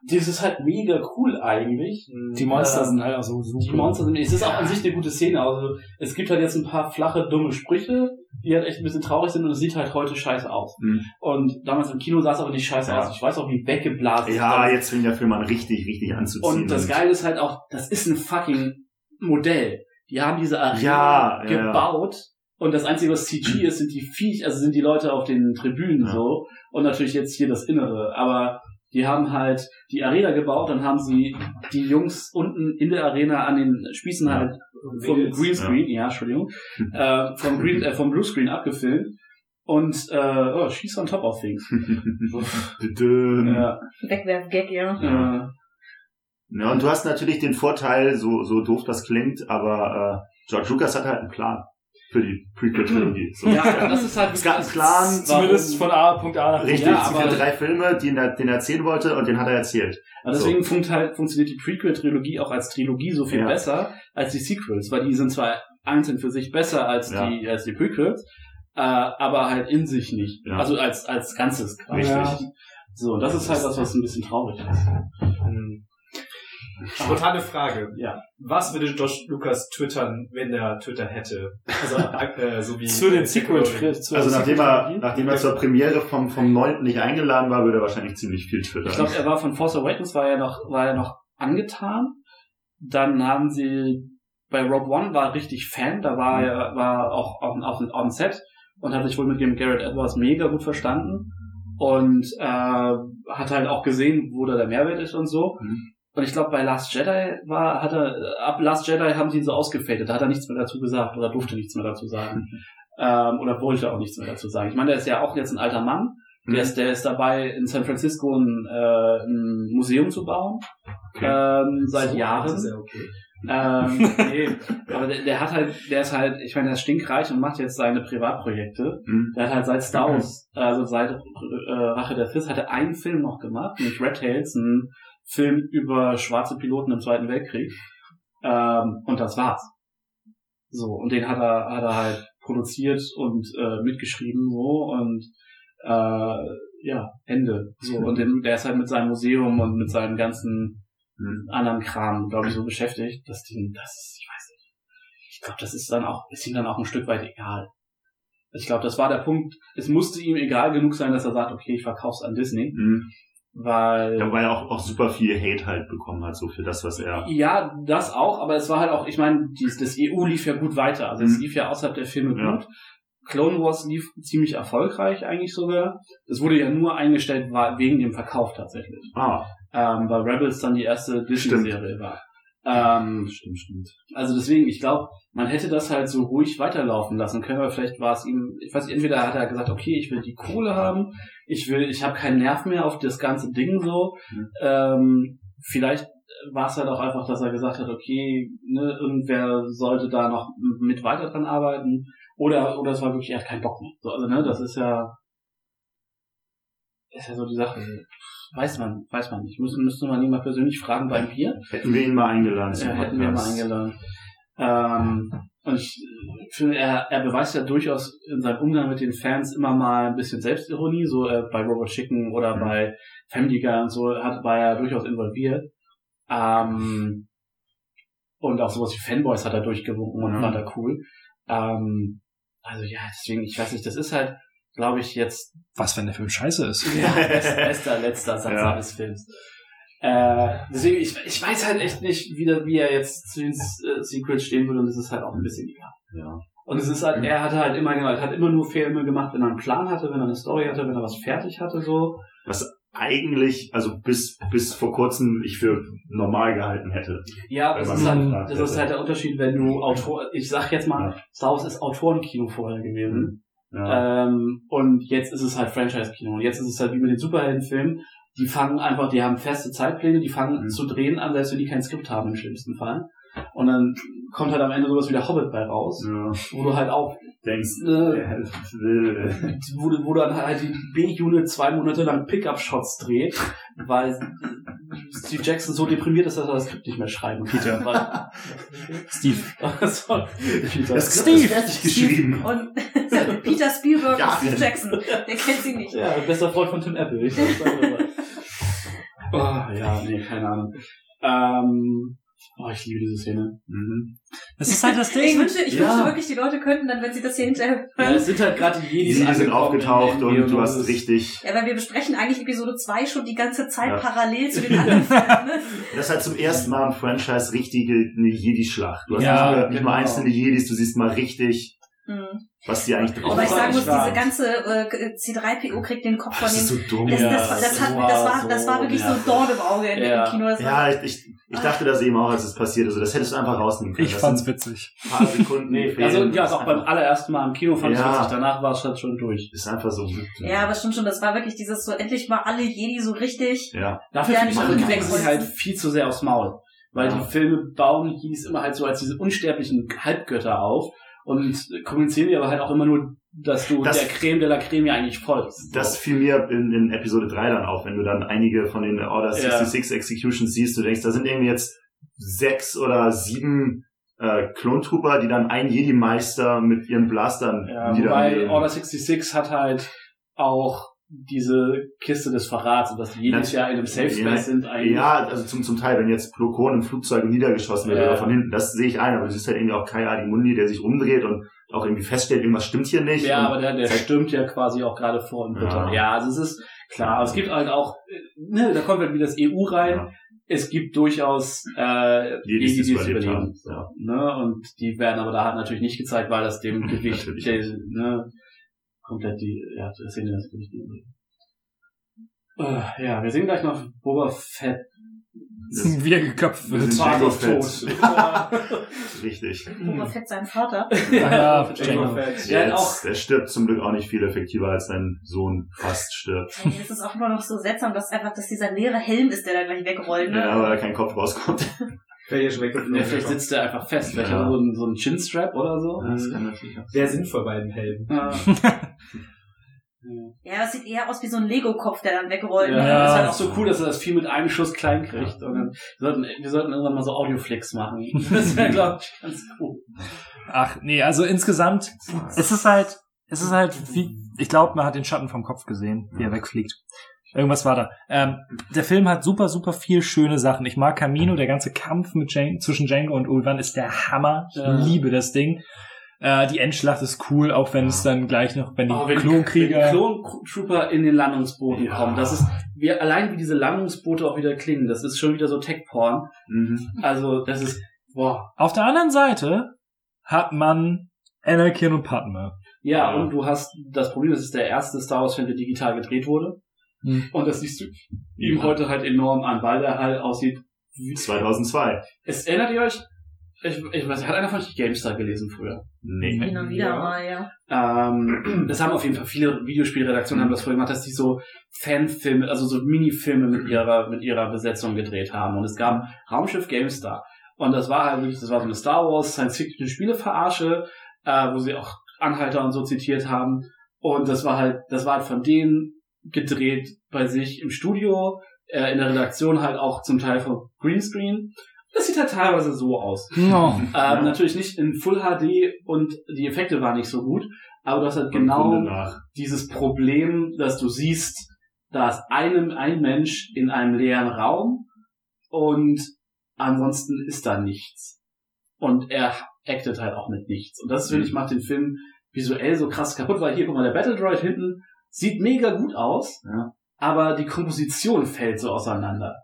[SPEAKER 4] Das ist halt mega cool eigentlich.
[SPEAKER 1] Die Monster
[SPEAKER 4] Ähm,
[SPEAKER 1] sind halt auch so super.
[SPEAKER 4] Die Monster sind, es ist auch an sich eine gute Szene. Also, es gibt halt jetzt ein paar flache, dumme Sprüche, die halt echt ein bisschen traurig sind und es sieht halt heute scheiße aus.
[SPEAKER 3] Mhm.
[SPEAKER 4] Und damals im Kino sah es aber nicht scheiße
[SPEAKER 3] Ja.
[SPEAKER 4] aus. Ich weiß auch, wie weggeblasen
[SPEAKER 3] Ja, jetzt fängt der Film an richtig, richtig anzuziehen.
[SPEAKER 4] Und das Geile ist halt auch, das ist ein fucking Modell. Die haben diese Arena
[SPEAKER 3] Ja, ja, ja.
[SPEAKER 4] gebaut und das Einzige, was CG ist, sind die Viech, also sind die Leute auf den Tribünen
[SPEAKER 3] Ja.
[SPEAKER 4] so und natürlich jetzt hier das Innere. Aber Die haben halt die Arena gebaut, dann haben sie die Jungs unten in der Arena an den Spießen halt vom. Greenscreen, ja, Entschuldigung, äh, vom Green, äh, vom Bluescreen abgefilmt und äh, oh, schieß on top of things. Ja,
[SPEAKER 5] Wegwerf-Gag, ja.
[SPEAKER 4] äh,
[SPEAKER 3] Ja, und du hast natürlich den Vorteil, so, so doof das klingt, aber äh, George Lucas hat halt einen Plan für die Prequel-Trilogie. So.
[SPEAKER 4] ja, das ist halt
[SPEAKER 3] Es gab einen Plan,
[SPEAKER 1] Zumindest von A, Punkt A nach
[SPEAKER 3] richtig,
[SPEAKER 4] Ja, aber-
[SPEAKER 3] drei Filme, die er, den er erzählen wollte und den hat er erzählt.
[SPEAKER 4] Aber deswegen funkt halt, funktioniert die Prequel-Trilogie auch als Trilogie so viel
[SPEAKER 3] Ja.
[SPEAKER 4] besser als die Sequels, weil die sind zwar einzeln für sich besser als
[SPEAKER 3] Ja.
[SPEAKER 4] die als die Prequels, äh, aber halt in sich nicht.
[SPEAKER 3] Ja.
[SPEAKER 4] Also als als Ganzes quasi.
[SPEAKER 3] Richtig.
[SPEAKER 4] So, und das ist halt das, was ein bisschen traurig ist.
[SPEAKER 2] Hm. Spontane Frage.
[SPEAKER 4] Ja.
[SPEAKER 2] Was würde Josh Lucas twittern, wenn er Twitter hätte? Also, äh, so wie
[SPEAKER 1] Zu den Sequel.
[SPEAKER 3] Also
[SPEAKER 1] der
[SPEAKER 3] nachdem er, nachdem er zur Premiere vom, vom 9. nicht eingeladen war, würde er wahrscheinlich ziemlich viel twittern.
[SPEAKER 4] Ich glaube, er war von Force Awakens war er noch war er noch angetan. Dann haben sie bei Rogue One war er richtig Fan, da war er war auch auf, auf, on Set und hat sich wohl mit dem Garrett Edwards mega gut verstanden und äh, hat halt auch gesehen, wo da der Mehrwert ist und so.
[SPEAKER 3] Mhm.
[SPEAKER 4] Und ich glaube, bei Last Jedi war, hat er, ab Last Jedi haben sie ihn so ausgefadet, da hat er nichts mehr dazu gesagt oder durfte nichts mehr dazu sagen. ähm, oder wollte auch nichts mehr dazu sagen. Ich meine, der ist ja auch jetzt ein alter Mann.
[SPEAKER 3] Mhm.
[SPEAKER 4] Der, ist, der ist dabei, in San Francisco ein, äh, ein Museum zu bauen.
[SPEAKER 3] Okay.
[SPEAKER 4] Ähm, seit
[SPEAKER 2] So,
[SPEAKER 4] Jahren.
[SPEAKER 2] Das ist ja okay.
[SPEAKER 4] Ähm, nee, aber der, der hat halt, der ist halt, ich meine, der ist stinkreich und macht jetzt seine Privatprojekte.
[SPEAKER 3] Mhm.
[SPEAKER 4] Der hat halt seit Star Wars, also seit äh, Rache der Fist, hat er einen Film noch gemacht, nämlich Red Tails, ein Film über schwarze Piloten im Zweiten Weltkrieg. Ähm, und das war's. So, und den hat er, hat er halt produziert und äh, mitgeschrieben, so, und äh, ja, Ende. So, und den, der ist halt mit seinem Museum und mit seinem ganzen
[SPEAKER 3] Mhm.
[SPEAKER 4] anderen Kram, glaube ich, so beschäftigt, dass die, das ich weiß nicht. Ich glaube, das ist dann auch, ist ihm dann auch ein Stück weit egal. Ich glaube, das war der Punkt. Es musste ihm egal genug sein, dass er sagt, okay, ich verkauf's an Disney,
[SPEAKER 3] Mhm.
[SPEAKER 4] Weil
[SPEAKER 3] Ja, weil er auch, auch super viel Hate halt bekommen hat, so für das, was er.
[SPEAKER 4] ja, das auch, aber es war halt auch, ich meine, das EU lief ja gut weiter. Also es
[SPEAKER 3] Mhm.
[SPEAKER 4] lief ja außerhalb der Filme
[SPEAKER 3] Ja.
[SPEAKER 4] gut. Clone Wars lief ziemlich erfolgreich eigentlich sogar. Es wurde ja nur eingestellt wegen dem Verkauf tatsächlich.
[SPEAKER 3] Ah,
[SPEAKER 4] Ähm, weil Rebels dann die erste Disney-Serie war. Ähm,
[SPEAKER 3] stimmt, stimmt.
[SPEAKER 4] also deswegen, ich glaube, man hätte das halt so ruhig weiterlaufen lassen können, aber vielleicht war es ihm, ich weiß nicht, entweder hat er gesagt, okay, ich will die Kohle haben, ich will, ich habe keinen Nerv mehr auf das ganze Ding so.
[SPEAKER 3] Mhm.
[SPEAKER 4] Ähm, vielleicht war es halt auch einfach, dass er gesagt hat, okay, ne, irgendwer sollte da noch mit weiter dran arbeiten. Oder, oder es war wirklich, er hat keinen Bock mehr. So, also, ne, das ist ja, ist ja so die Sache. Weiß man, weiß man nicht. Müssen, müsste man ihn mal persönlich fragen beim Bier.
[SPEAKER 3] Hätten wir ihn mal eingeladen
[SPEAKER 4] Ja, hätten wir mal eingeladen. Ähm, und ich finde, er, er beweist ja durchaus in seinem Umgang mit den Fans immer mal ein bisschen Selbstironie, so äh, bei Robot Chicken oder
[SPEAKER 3] Mhm.
[SPEAKER 4] bei Family Guy und so, hat, war er durchaus involviert. Ähm, und auch sowas wie Fanboys hat er durchgewunken und
[SPEAKER 3] Mhm.
[SPEAKER 4] fand er cool. Ähm, also ja, deswegen, ich weiß nicht, das ist halt, glaube ich, jetzt
[SPEAKER 1] Was, wenn der Film scheiße ist?
[SPEAKER 4] ja, best, bester letzter Satz
[SPEAKER 3] Ja.
[SPEAKER 4] eines Films. Äh, deswegen, ich, ich weiß halt echt nicht, wie, der, wie er jetzt zu den äh, Sequels stehen würde und es ist halt auch ein bisschen egal.
[SPEAKER 3] Ja.
[SPEAKER 4] Und es ist halt, er hatte halt immer, er hat immer nur Filme gemacht, wenn er einen Plan hatte, wenn er eine Story hatte, wenn er was fertig hatte, so.
[SPEAKER 3] Eigentlich, also bis, bis vor kurzem ich für normal gehalten hätte.
[SPEAKER 4] Ja,
[SPEAKER 3] Wenn
[SPEAKER 4] das ist, halt, das ist halt der Unterschied, wenn du Autor, ich sag jetzt mal, Star Wars ist Autorenkino vorher gewesen.
[SPEAKER 3] Ja.
[SPEAKER 4] Ähm, und jetzt ist es halt Franchise-Kino. Und jetzt ist es halt wie mit den Superheldenfilmen. Die fangen einfach, die haben feste Zeitpläne, die fangen
[SPEAKER 3] Mhm.
[SPEAKER 4] zu drehen an, selbst wenn die kein Skript haben im schlimmsten Fall. Und dann kommt halt am Ende sowas wie der Hobbit bei raus,
[SPEAKER 3] ja.
[SPEAKER 4] wo du halt auch,
[SPEAKER 3] Denkst,
[SPEAKER 4] äh, wo, du- wo dann halt die B-Unit zwei Monate lang Pickup-Shots dreht, weil Steve Jackson so deprimiert ist, dass er das Skript nicht mehr schreiben kann.
[SPEAKER 1] Peter.
[SPEAKER 4] Weil,
[SPEAKER 1] Steve.
[SPEAKER 4] so, Peter.
[SPEAKER 3] Das
[SPEAKER 1] Steve.
[SPEAKER 3] Skript ist fertig geschrieben.
[SPEAKER 5] Und Peter Spielberg
[SPEAKER 3] Ja.
[SPEAKER 5] und Steve Jackson, der kennt sie nicht.
[SPEAKER 4] Ja, bester Freund von Tim Apple. Ich mal. Oh, ja, nee, keine Ahnung. Ähm, oh, ich liebe diese Szene.
[SPEAKER 3] Mhm.
[SPEAKER 1] Das ist halt das
[SPEAKER 5] Ich
[SPEAKER 1] Ding.
[SPEAKER 5] wünsche, ich
[SPEAKER 3] Ja.
[SPEAKER 5] wünsche wirklich, die Leute könnten dann, wenn sie das hier hinterher
[SPEAKER 4] Ja,
[SPEAKER 5] hören.
[SPEAKER 4] es sind halt gerade die Jedis
[SPEAKER 3] Die sind aufgetaucht
[SPEAKER 4] in
[SPEAKER 3] und du hast richtig.
[SPEAKER 5] Ja, weil wir besprechen eigentlich Episode 2 schon die ganze Zeit
[SPEAKER 3] Ja.
[SPEAKER 5] parallel zu den anderen Filmen. Ne?
[SPEAKER 3] Das ist halt zum ersten Mal im Franchise richtige eine Jedi-Schlacht. Du hast
[SPEAKER 1] Ja,
[SPEAKER 3] nicht, nur, nicht nur
[SPEAKER 4] genau.
[SPEAKER 3] einzelne Jedis, du siehst mal richtig
[SPEAKER 5] Mhm.
[SPEAKER 3] was die eigentlich drauf
[SPEAKER 5] Aber ich sagen muss, diese ganze äh, C3PO kriegt den Kopf von
[SPEAKER 3] Das ist
[SPEAKER 5] dem.
[SPEAKER 3] so dumm.
[SPEAKER 5] Das,
[SPEAKER 4] Ja,
[SPEAKER 5] das, hat,
[SPEAKER 4] war
[SPEAKER 5] das, war, das
[SPEAKER 4] so
[SPEAKER 5] war wirklich so. Dorn im Auge in,
[SPEAKER 4] Ja.
[SPEAKER 5] im Kino. Das war,
[SPEAKER 3] Ja, ich, ich, ich dachte das eben auch, als es passiert ist. Also das hättest du einfach rausnehmen können.
[SPEAKER 1] Ich
[SPEAKER 3] das
[SPEAKER 1] fand's witzig.
[SPEAKER 3] ein paar Sekunden.
[SPEAKER 4] Nee,
[SPEAKER 3] fehlen.
[SPEAKER 4] also ja, auch beim allerersten Mal im Kino fand ich
[SPEAKER 3] Ja.
[SPEAKER 4] witzig, danach war es halt schon durch.
[SPEAKER 3] ist einfach so.
[SPEAKER 5] ja, aber stimmt schon, das war wirklich dieses so endlich mal alle Jedi so richtig.
[SPEAKER 3] Ja.
[SPEAKER 4] Dafür
[SPEAKER 5] Ja,
[SPEAKER 4] ich,
[SPEAKER 5] machen
[SPEAKER 4] sie halt viel zu sehr aufs Maul. Weil
[SPEAKER 3] Ja.
[SPEAKER 4] die Filme bauen Jedis immer halt so als diese unsterblichen Halbgötter auf und kommunizieren dir aber halt auch immer nur, dass du
[SPEAKER 3] Das-
[SPEAKER 4] der Creme de la Creme ja eigentlich folgst.
[SPEAKER 3] Das fiel mir in, in Episode 3 dann auf, wenn du dann einige von den Order
[SPEAKER 4] Ja.
[SPEAKER 3] 66 Executions siehst, du denkst, da sind irgendwie jetzt sechs oder sieben äh, Klontrooper, die dann ein Jedi-Meister mit ihren Blastern
[SPEAKER 4] Ja,
[SPEAKER 3] nieder-
[SPEAKER 4] wobei Order 66 hat halt auch diese Kiste des Verrats und dass die jedes Jahr in einem Safe Space
[SPEAKER 3] Ja,
[SPEAKER 4] sind eigentlich.
[SPEAKER 3] Ja, also zum, zum Teil, wenn jetzt Plo Koon im Flugzeug niedergeschossen wird
[SPEAKER 4] Ja.
[SPEAKER 3] oder von hinten, das sehe ich ein, aber du siehst halt irgendwie auch Kai Adimundi, der sich umdreht und auch irgendwie feststellt, irgendwas stimmt hier nicht.
[SPEAKER 4] Ja, aber der, der stürmt ja quasi auch gerade vor im Ritter.
[SPEAKER 3] Ja.
[SPEAKER 4] Ja. also es ist klar. Aber es gibt halt auch, ne, da kommt halt wieder das EU rein. Es gibt durchaus äh,
[SPEAKER 3] die
[SPEAKER 4] die
[SPEAKER 3] überlebt
[SPEAKER 4] überleben.
[SPEAKER 3] Ja.
[SPEAKER 4] Ne? Und die werden aber da halt natürlich nicht gezeigt, weil das dem Gewicht der, ne, komplett die, ja, das Szene das Gewicht. Äh, ja, wir sehen gleich noch Boba Fett.
[SPEAKER 1] Wie er geköpft
[SPEAKER 3] Wir
[SPEAKER 1] wird.
[SPEAKER 3] sind Jango
[SPEAKER 4] tot.
[SPEAKER 3] Fett.
[SPEAKER 4] Ja.
[SPEAKER 3] Richtig.
[SPEAKER 5] Boba Fett sein Vater.
[SPEAKER 1] ja,
[SPEAKER 4] Jango
[SPEAKER 1] Django.
[SPEAKER 4] Fett.
[SPEAKER 3] Der,
[SPEAKER 4] Ja, auch
[SPEAKER 3] jetzt, der stirbt zum Glück auch nicht viel effektiver, als sein Sohn fast stirbt.
[SPEAKER 5] Ey, Es ist auch immer noch so seltsam, dass einfach, dass dieser leere Helm ist, der da gleich wegrollt. Ne?
[SPEAKER 3] Ja, weil da kein Kopf rauskommt.
[SPEAKER 2] Weggeflogen.
[SPEAKER 4] Ja, vielleicht sitzt er einfach fest. Vielleicht
[SPEAKER 3] Ja.
[SPEAKER 4] hat er so ein, so ein Chinstrap oder so.
[SPEAKER 3] Das kann natürlich auch
[SPEAKER 2] Sehr sinnvoll bei den Helden.
[SPEAKER 4] Ja.
[SPEAKER 5] Ja, das sieht eher aus wie so ein Lego-Kopf, der dann wegrollt.
[SPEAKER 4] Ja,
[SPEAKER 5] ne?
[SPEAKER 4] das ist
[SPEAKER 1] Ja.
[SPEAKER 4] halt auch so cool, dass er das viel mit einem Schuss klein kriegt. Und dann, wir, sollten, wir sollten irgendwann mal so Audioflicks machen. Das wäre, glaube ich, ganz cool.
[SPEAKER 1] Ach, nee, also insgesamt, es ist halt, es ist halt wie, ich glaube, man hat den Schatten vom Kopf gesehen, wie er wegfliegt. Irgendwas war da. Ähm, der Film hat super, super viel schöne Sachen. Ich mag Camino, der ganze Kampf mit Jan zwischen Django und Ulvan ist der Hammer. Ich
[SPEAKER 4] Ja.
[SPEAKER 1] liebe das Ding. Äh, die Endschlacht ist cool, auch wenn es dann gleich noch, wenn die
[SPEAKER 4] Oh, wenn
[SPEAKER 1] Klonkrieger...
[SPEAKER 4] Wenn Klontrooper in den Landungsbooten
[SPEAKER 3] Ja.
[SPEAKER 4] kommen. Das ist, wir, allein wie diese Landungsboote auch wieder klingen, das ist schon wieder so Tech-Porn.
[SPEAKER 3] Mhm.
[SPEAKER 4] Also, das ist, boah.
[SPEAKER 1] Auf der anderen Seite hat man Anakin und Padme.
[SPEAKER 4] Ja,
[SPEAKER 3] Ja.
[SPEAKER 4] und du hast das Problem, das ist der erste Star Wars-Film, der digital gedreht wurde.
[SPEAKER 1] Hm.
[SPEAKER 4] Und das siehst du ihm heute halt enorm an, weil er halt aussieht wie
[SPEAKER 3] 2002.
[SPEAKER 4] Es erinnert ihr euch? Ich, ich weiß, hat einer von euch GameStar gelesen früher?
[SPEAKER 3] Nee.
[SPEAKER 5] Hin und wieder mal, ja.
[SPEAKER 4] Ähm, das haben auf jeden Fall viele Videospielredaktionen haben das früher gemacht, dass die so Fanfilme, also so Minifilme mit ihrer, mit ihrer Besetzung gedreht haben. Und es gab Raumschiff GameStar. Und das war halt wirklich, das war so eine Star Wars Science Fiction Spieleverarsche, äh, wo sie auch Anhalter und so zitiert haben. Und das war halt, das war halt von denen gedreht bei sich im Studio, äh, in der Redaktion halt auch zum Teil von Greenscreen. Das sieht halt teilweise so aus.
[SPEAKER 1] No.
[SPEAKER 4] Ähm, Natürlich nicht in Full HD und die Effekte waren nicht so gut, aber du hast halt genau
[SPEAKER 3] nach.
[SPEAKER 4] dieses Problem, dass du siehst, da ist einem, ein Mensch in einem leeren Raum und ansonsten ist da nichts. Und er actet halt auch mit nichts. Und das, finde ich, macht den Film visuell so krass kaputt, weil hier, guck mal, der Battle Droid hinten sieht mega gut aus,
[SPEAKER 3] Ja.
[SPEAKER 4] aber die Komposition fällt so auseinander.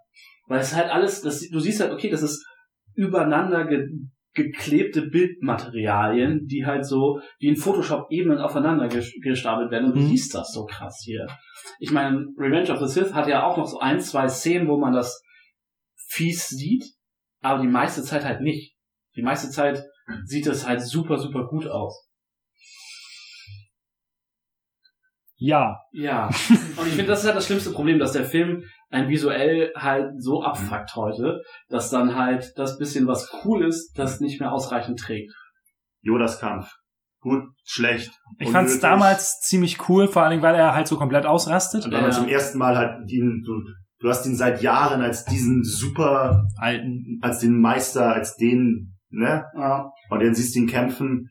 [SPEAKER 4] Weil es halt alles, das, du siehst halt, okay, das ist übereinander ge, geklebte Bildmaterialien, die halt so wie in Photoshop Ebenen aufeinander ges- gestapelt werden und du
[SPEAKER 1] Mhm.
[SPEAKER 4] siehst das so krass hier. Ich meine, Revenge of the Sith hat ja auch noch so ein, zwei Szenen, wo man das fies sieht, aber die meiste Zeit halt nicht. Die meiste Zeit sieht es halt super, super gut aus.
[SPEAKER 1] Ja.
[SPEAKER 4] Ja. Und ich finde, das ist halt das schlimmste Problem, dass der Film ein visuell halt so abfuckt heute, dass dann halt das bisschen, was cool ist, das nicht mehr ausreichend trägt.
[SPEAKER 3] Yodas Kampf. Gut, schlecht.
[SPEAKER 1] Ich fand's
[SPEAKER 3] unnötig.
[SPEAKER 1] damals ziemlich cool, vor allen Dingen, weil er halt so komplett ausrastet.
[SPEAKER 3] Und dann halt
[SPEAKER 4] Ja.
[SPEAKER 3] zum ersten Mal halt den, du, du hast ihn seit Jahren als diesen super,
[SPEAKER 1] Alten.
[SPEAKER 3] als den Meister, als den, ne?
[SPEAKER 4] Ja.
[SPEAKER 3] Und dann siehst du ihn kämpfen.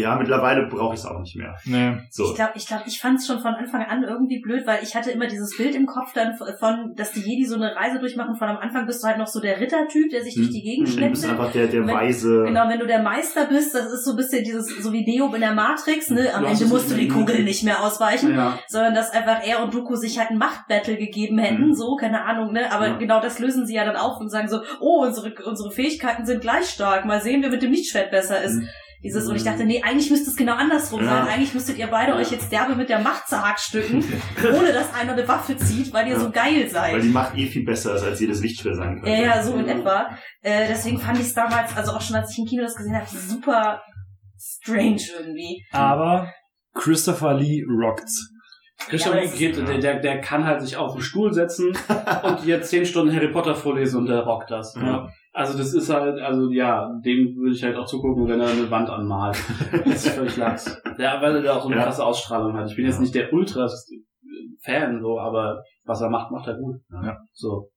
[SPEAKER 3] Ja, mittlerweile brauche ich es auch nicht mehr.
[SPEAKER 1] Nee.
[SPEAKER 3] So.
[SPEAKER 5] Ich glaube, ich, glaub, ich fand es schon von Anfang an irgendwie blöd, weil ich hatte immer dieses Bild im Kopf dann von, dass die Jedi so eine Reise durchmachen. Von am Anfang bist du halt noch so der Rittertyp, der sich durch die Gegend
[SPEAKER 3] du bist
[SPEAKER 5] schleppt.
[SPEAKER 3] einfach der, der
[SPEAKER 5] Wenn-
[SPEAKER 3] weise.
[SPEAKER 5] Genau, wenn du der Meister bist, das ist so ein bisschen dieses, so wie Neo in der Matrix, ne? Am Ende musst du die Kugel nicht mehr ausweichen.
[SPEAKER 4] ja.
[SPEAKER 5] sondern dass einfach er und Dooku sich halt ein Machtbattle gegeben hätten,
[SPEAKER 3] Mhm.
[SPEAKER 5] so, keine Ahnung, ne? Aber
[SPEAKER 3] Ja.
[SPEAKER 5] genau das lösen sie ja dann auf und sagen so, oh, unsere, unsere Fähigkeiten sind gleich stark, mal sehen, wer mit dem Lichtschwert besser ist.
[SPEAKER 3] Mhm.
[SPEAKER 5] Dieses, und ich dachte, nee, eigentlich müsste es genau andersrum
[SPEAKER 3] Ja.
[SPEAKER 5] sein. Eigentlich müsstet ihr beide
[SPEAKER 3] Ja.
[SPEAKER 5] euch jetzt derbe mit der Macht zerhackstücken, ohne dass einer eine Waffe zieht, weil ihr
[SPEAKER 3] Ja.
[SPEAKER 5] so geil seid.
[SPEAKER 3] Weil die Macht eh viel besser ist, als jedes Lichtschwert sein könnte.
[SPEAKER 5] Ja, ja, so in etwa. Äh, deswegen fand ich es damals, also auch schon als ich im Kino das gesehen habe, super strange irgendwie.
[SPEAKER 1] Aber Christopher Lee rockt's.
[SPEAKER 4] Christian
[SPEAKER 5] Ja,
[SPEAKER 4] geht, der, der, der kann halt sich auf den Stuhl setzen und jetzt zehn Stunden Harry Potter vorlesen und der rockt das.
[SPEAKER 3] Ja.
[SPEAKER 4] Also das ist halt, also ja, dem würde ich halt auch zugucken, wenn er eine Wand anmalt. Das ist völlig lax. Ja, weil er da auch so eine
[SPEAKER 3] Ja.
[SPEAKER 4] krasse Ausstrahlung hat. Ich bin jetzt nicht der Ultra-Fan, so, aber was er macht, macht er gut.
[SPEAKER 3] Ja.
[SPEAKER 4] So.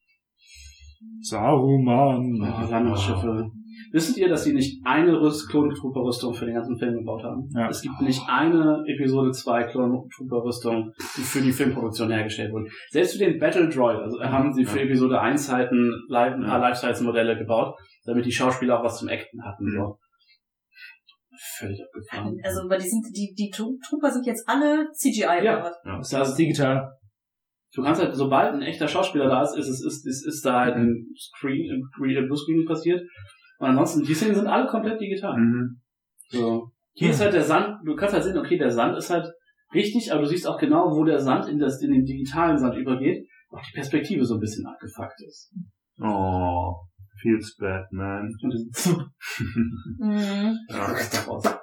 [SPEAKER 1] Saruman.
[SPEAKER 4] Oh, Landschiffe. Wisst ihr, dass sie nicht eine Rüst Klontrooper-Rüstung für den ganzen Film gebaut haben?
[SPEAKER 1] Ja.
[SPEAKER 4] Es gibt nicht eine Episode 2 Klontrooper-Rüstung, die für die Filmproduktion hergestellt wurde. Selbst für den Battle Droid also haben sie für
[SPEAKER 3] Ja.
[SPEAKER 4] Episode 1 halt ein Live- ein
[SPEAKER 3] Ja.
[SPEAKER 4] paar Life-Size-Modelle gebaut, damit die Schauspieler auch was zum Acten hatten.
[SPEAKER 3] Mhm.
[SPEAKER 4] So. Völlig abgefahren.
[SPEAKER 5] Also, weil die sind, die, die Tro- Trooper sind jetzt alle CGI
[SPEAKER 4] Ja.
[SPEAKER 5] oder was?
[SPEAKER 3] Ja.
[SPEAKER 1] Das ist digital.
[SPEAKER 4] Du kannst halt, sobald ein echter Schauspieler da ist, ist es ist, ist, ist da halt ein Screen, ein Green- ein Bluescreen passiert. Und ansonsten, die Szenen sind alle komplett digital.
[SPEAKER 3] Mhm.
[SPEAKER 4] So. Hier ist halt der Sand, du kannst halt sehen, okay, der Sand ist halt richtig, aber du siehst auch genau, wo der Sand in, das, in den digitalen Sand übergeht, auch die Perspektive so ein bisschen abgefuckt ist.
[SPEAKER 3] Oh, feels bad, man.
[SPEAKER 4] Und das
[SPEAKER 5] Mhm.
[SPEAKER 3] Ja,
[SPEAKER 4] ist daraus. Ah,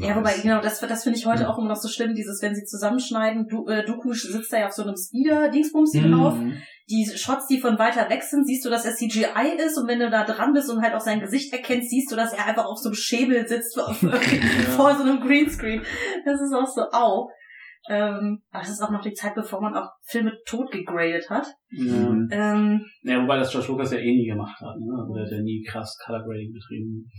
[SPEAKER 5] Ja, wobei, genau, das, das finde ich heute auch immer noch so schlimm, dieses, wenn sie zusammenschneiden, du, äh, Dooku sitzt da ja auf so einem Speeder-Dingsbums
[SPEAKER 1] Mhm.
[SPEAKER 5] drauf. Die Shots, die von weiter weg sind, siehst du, dass er CGI ist und wenn du da dran bist und halt auch sein Gesicht erkennst, siehst du, dass er einfach auf so einem Schäbel sitzt auf, vor so einem Greenscreen. Das ist auch so, au. Ähm, aber das ist auch noch die Zeit, bevor man auch Filme tot gegradet hat.
[SPEAKER 4] Ja.
[SPEAKER 3] Mhm.
[SPEAKER 5] Ähm,
[SPEAKER 4] ja, wobei das George Lucas ja eh nie gemacht hat, ne? Also der hat ja nie krass Color Grading betrieben.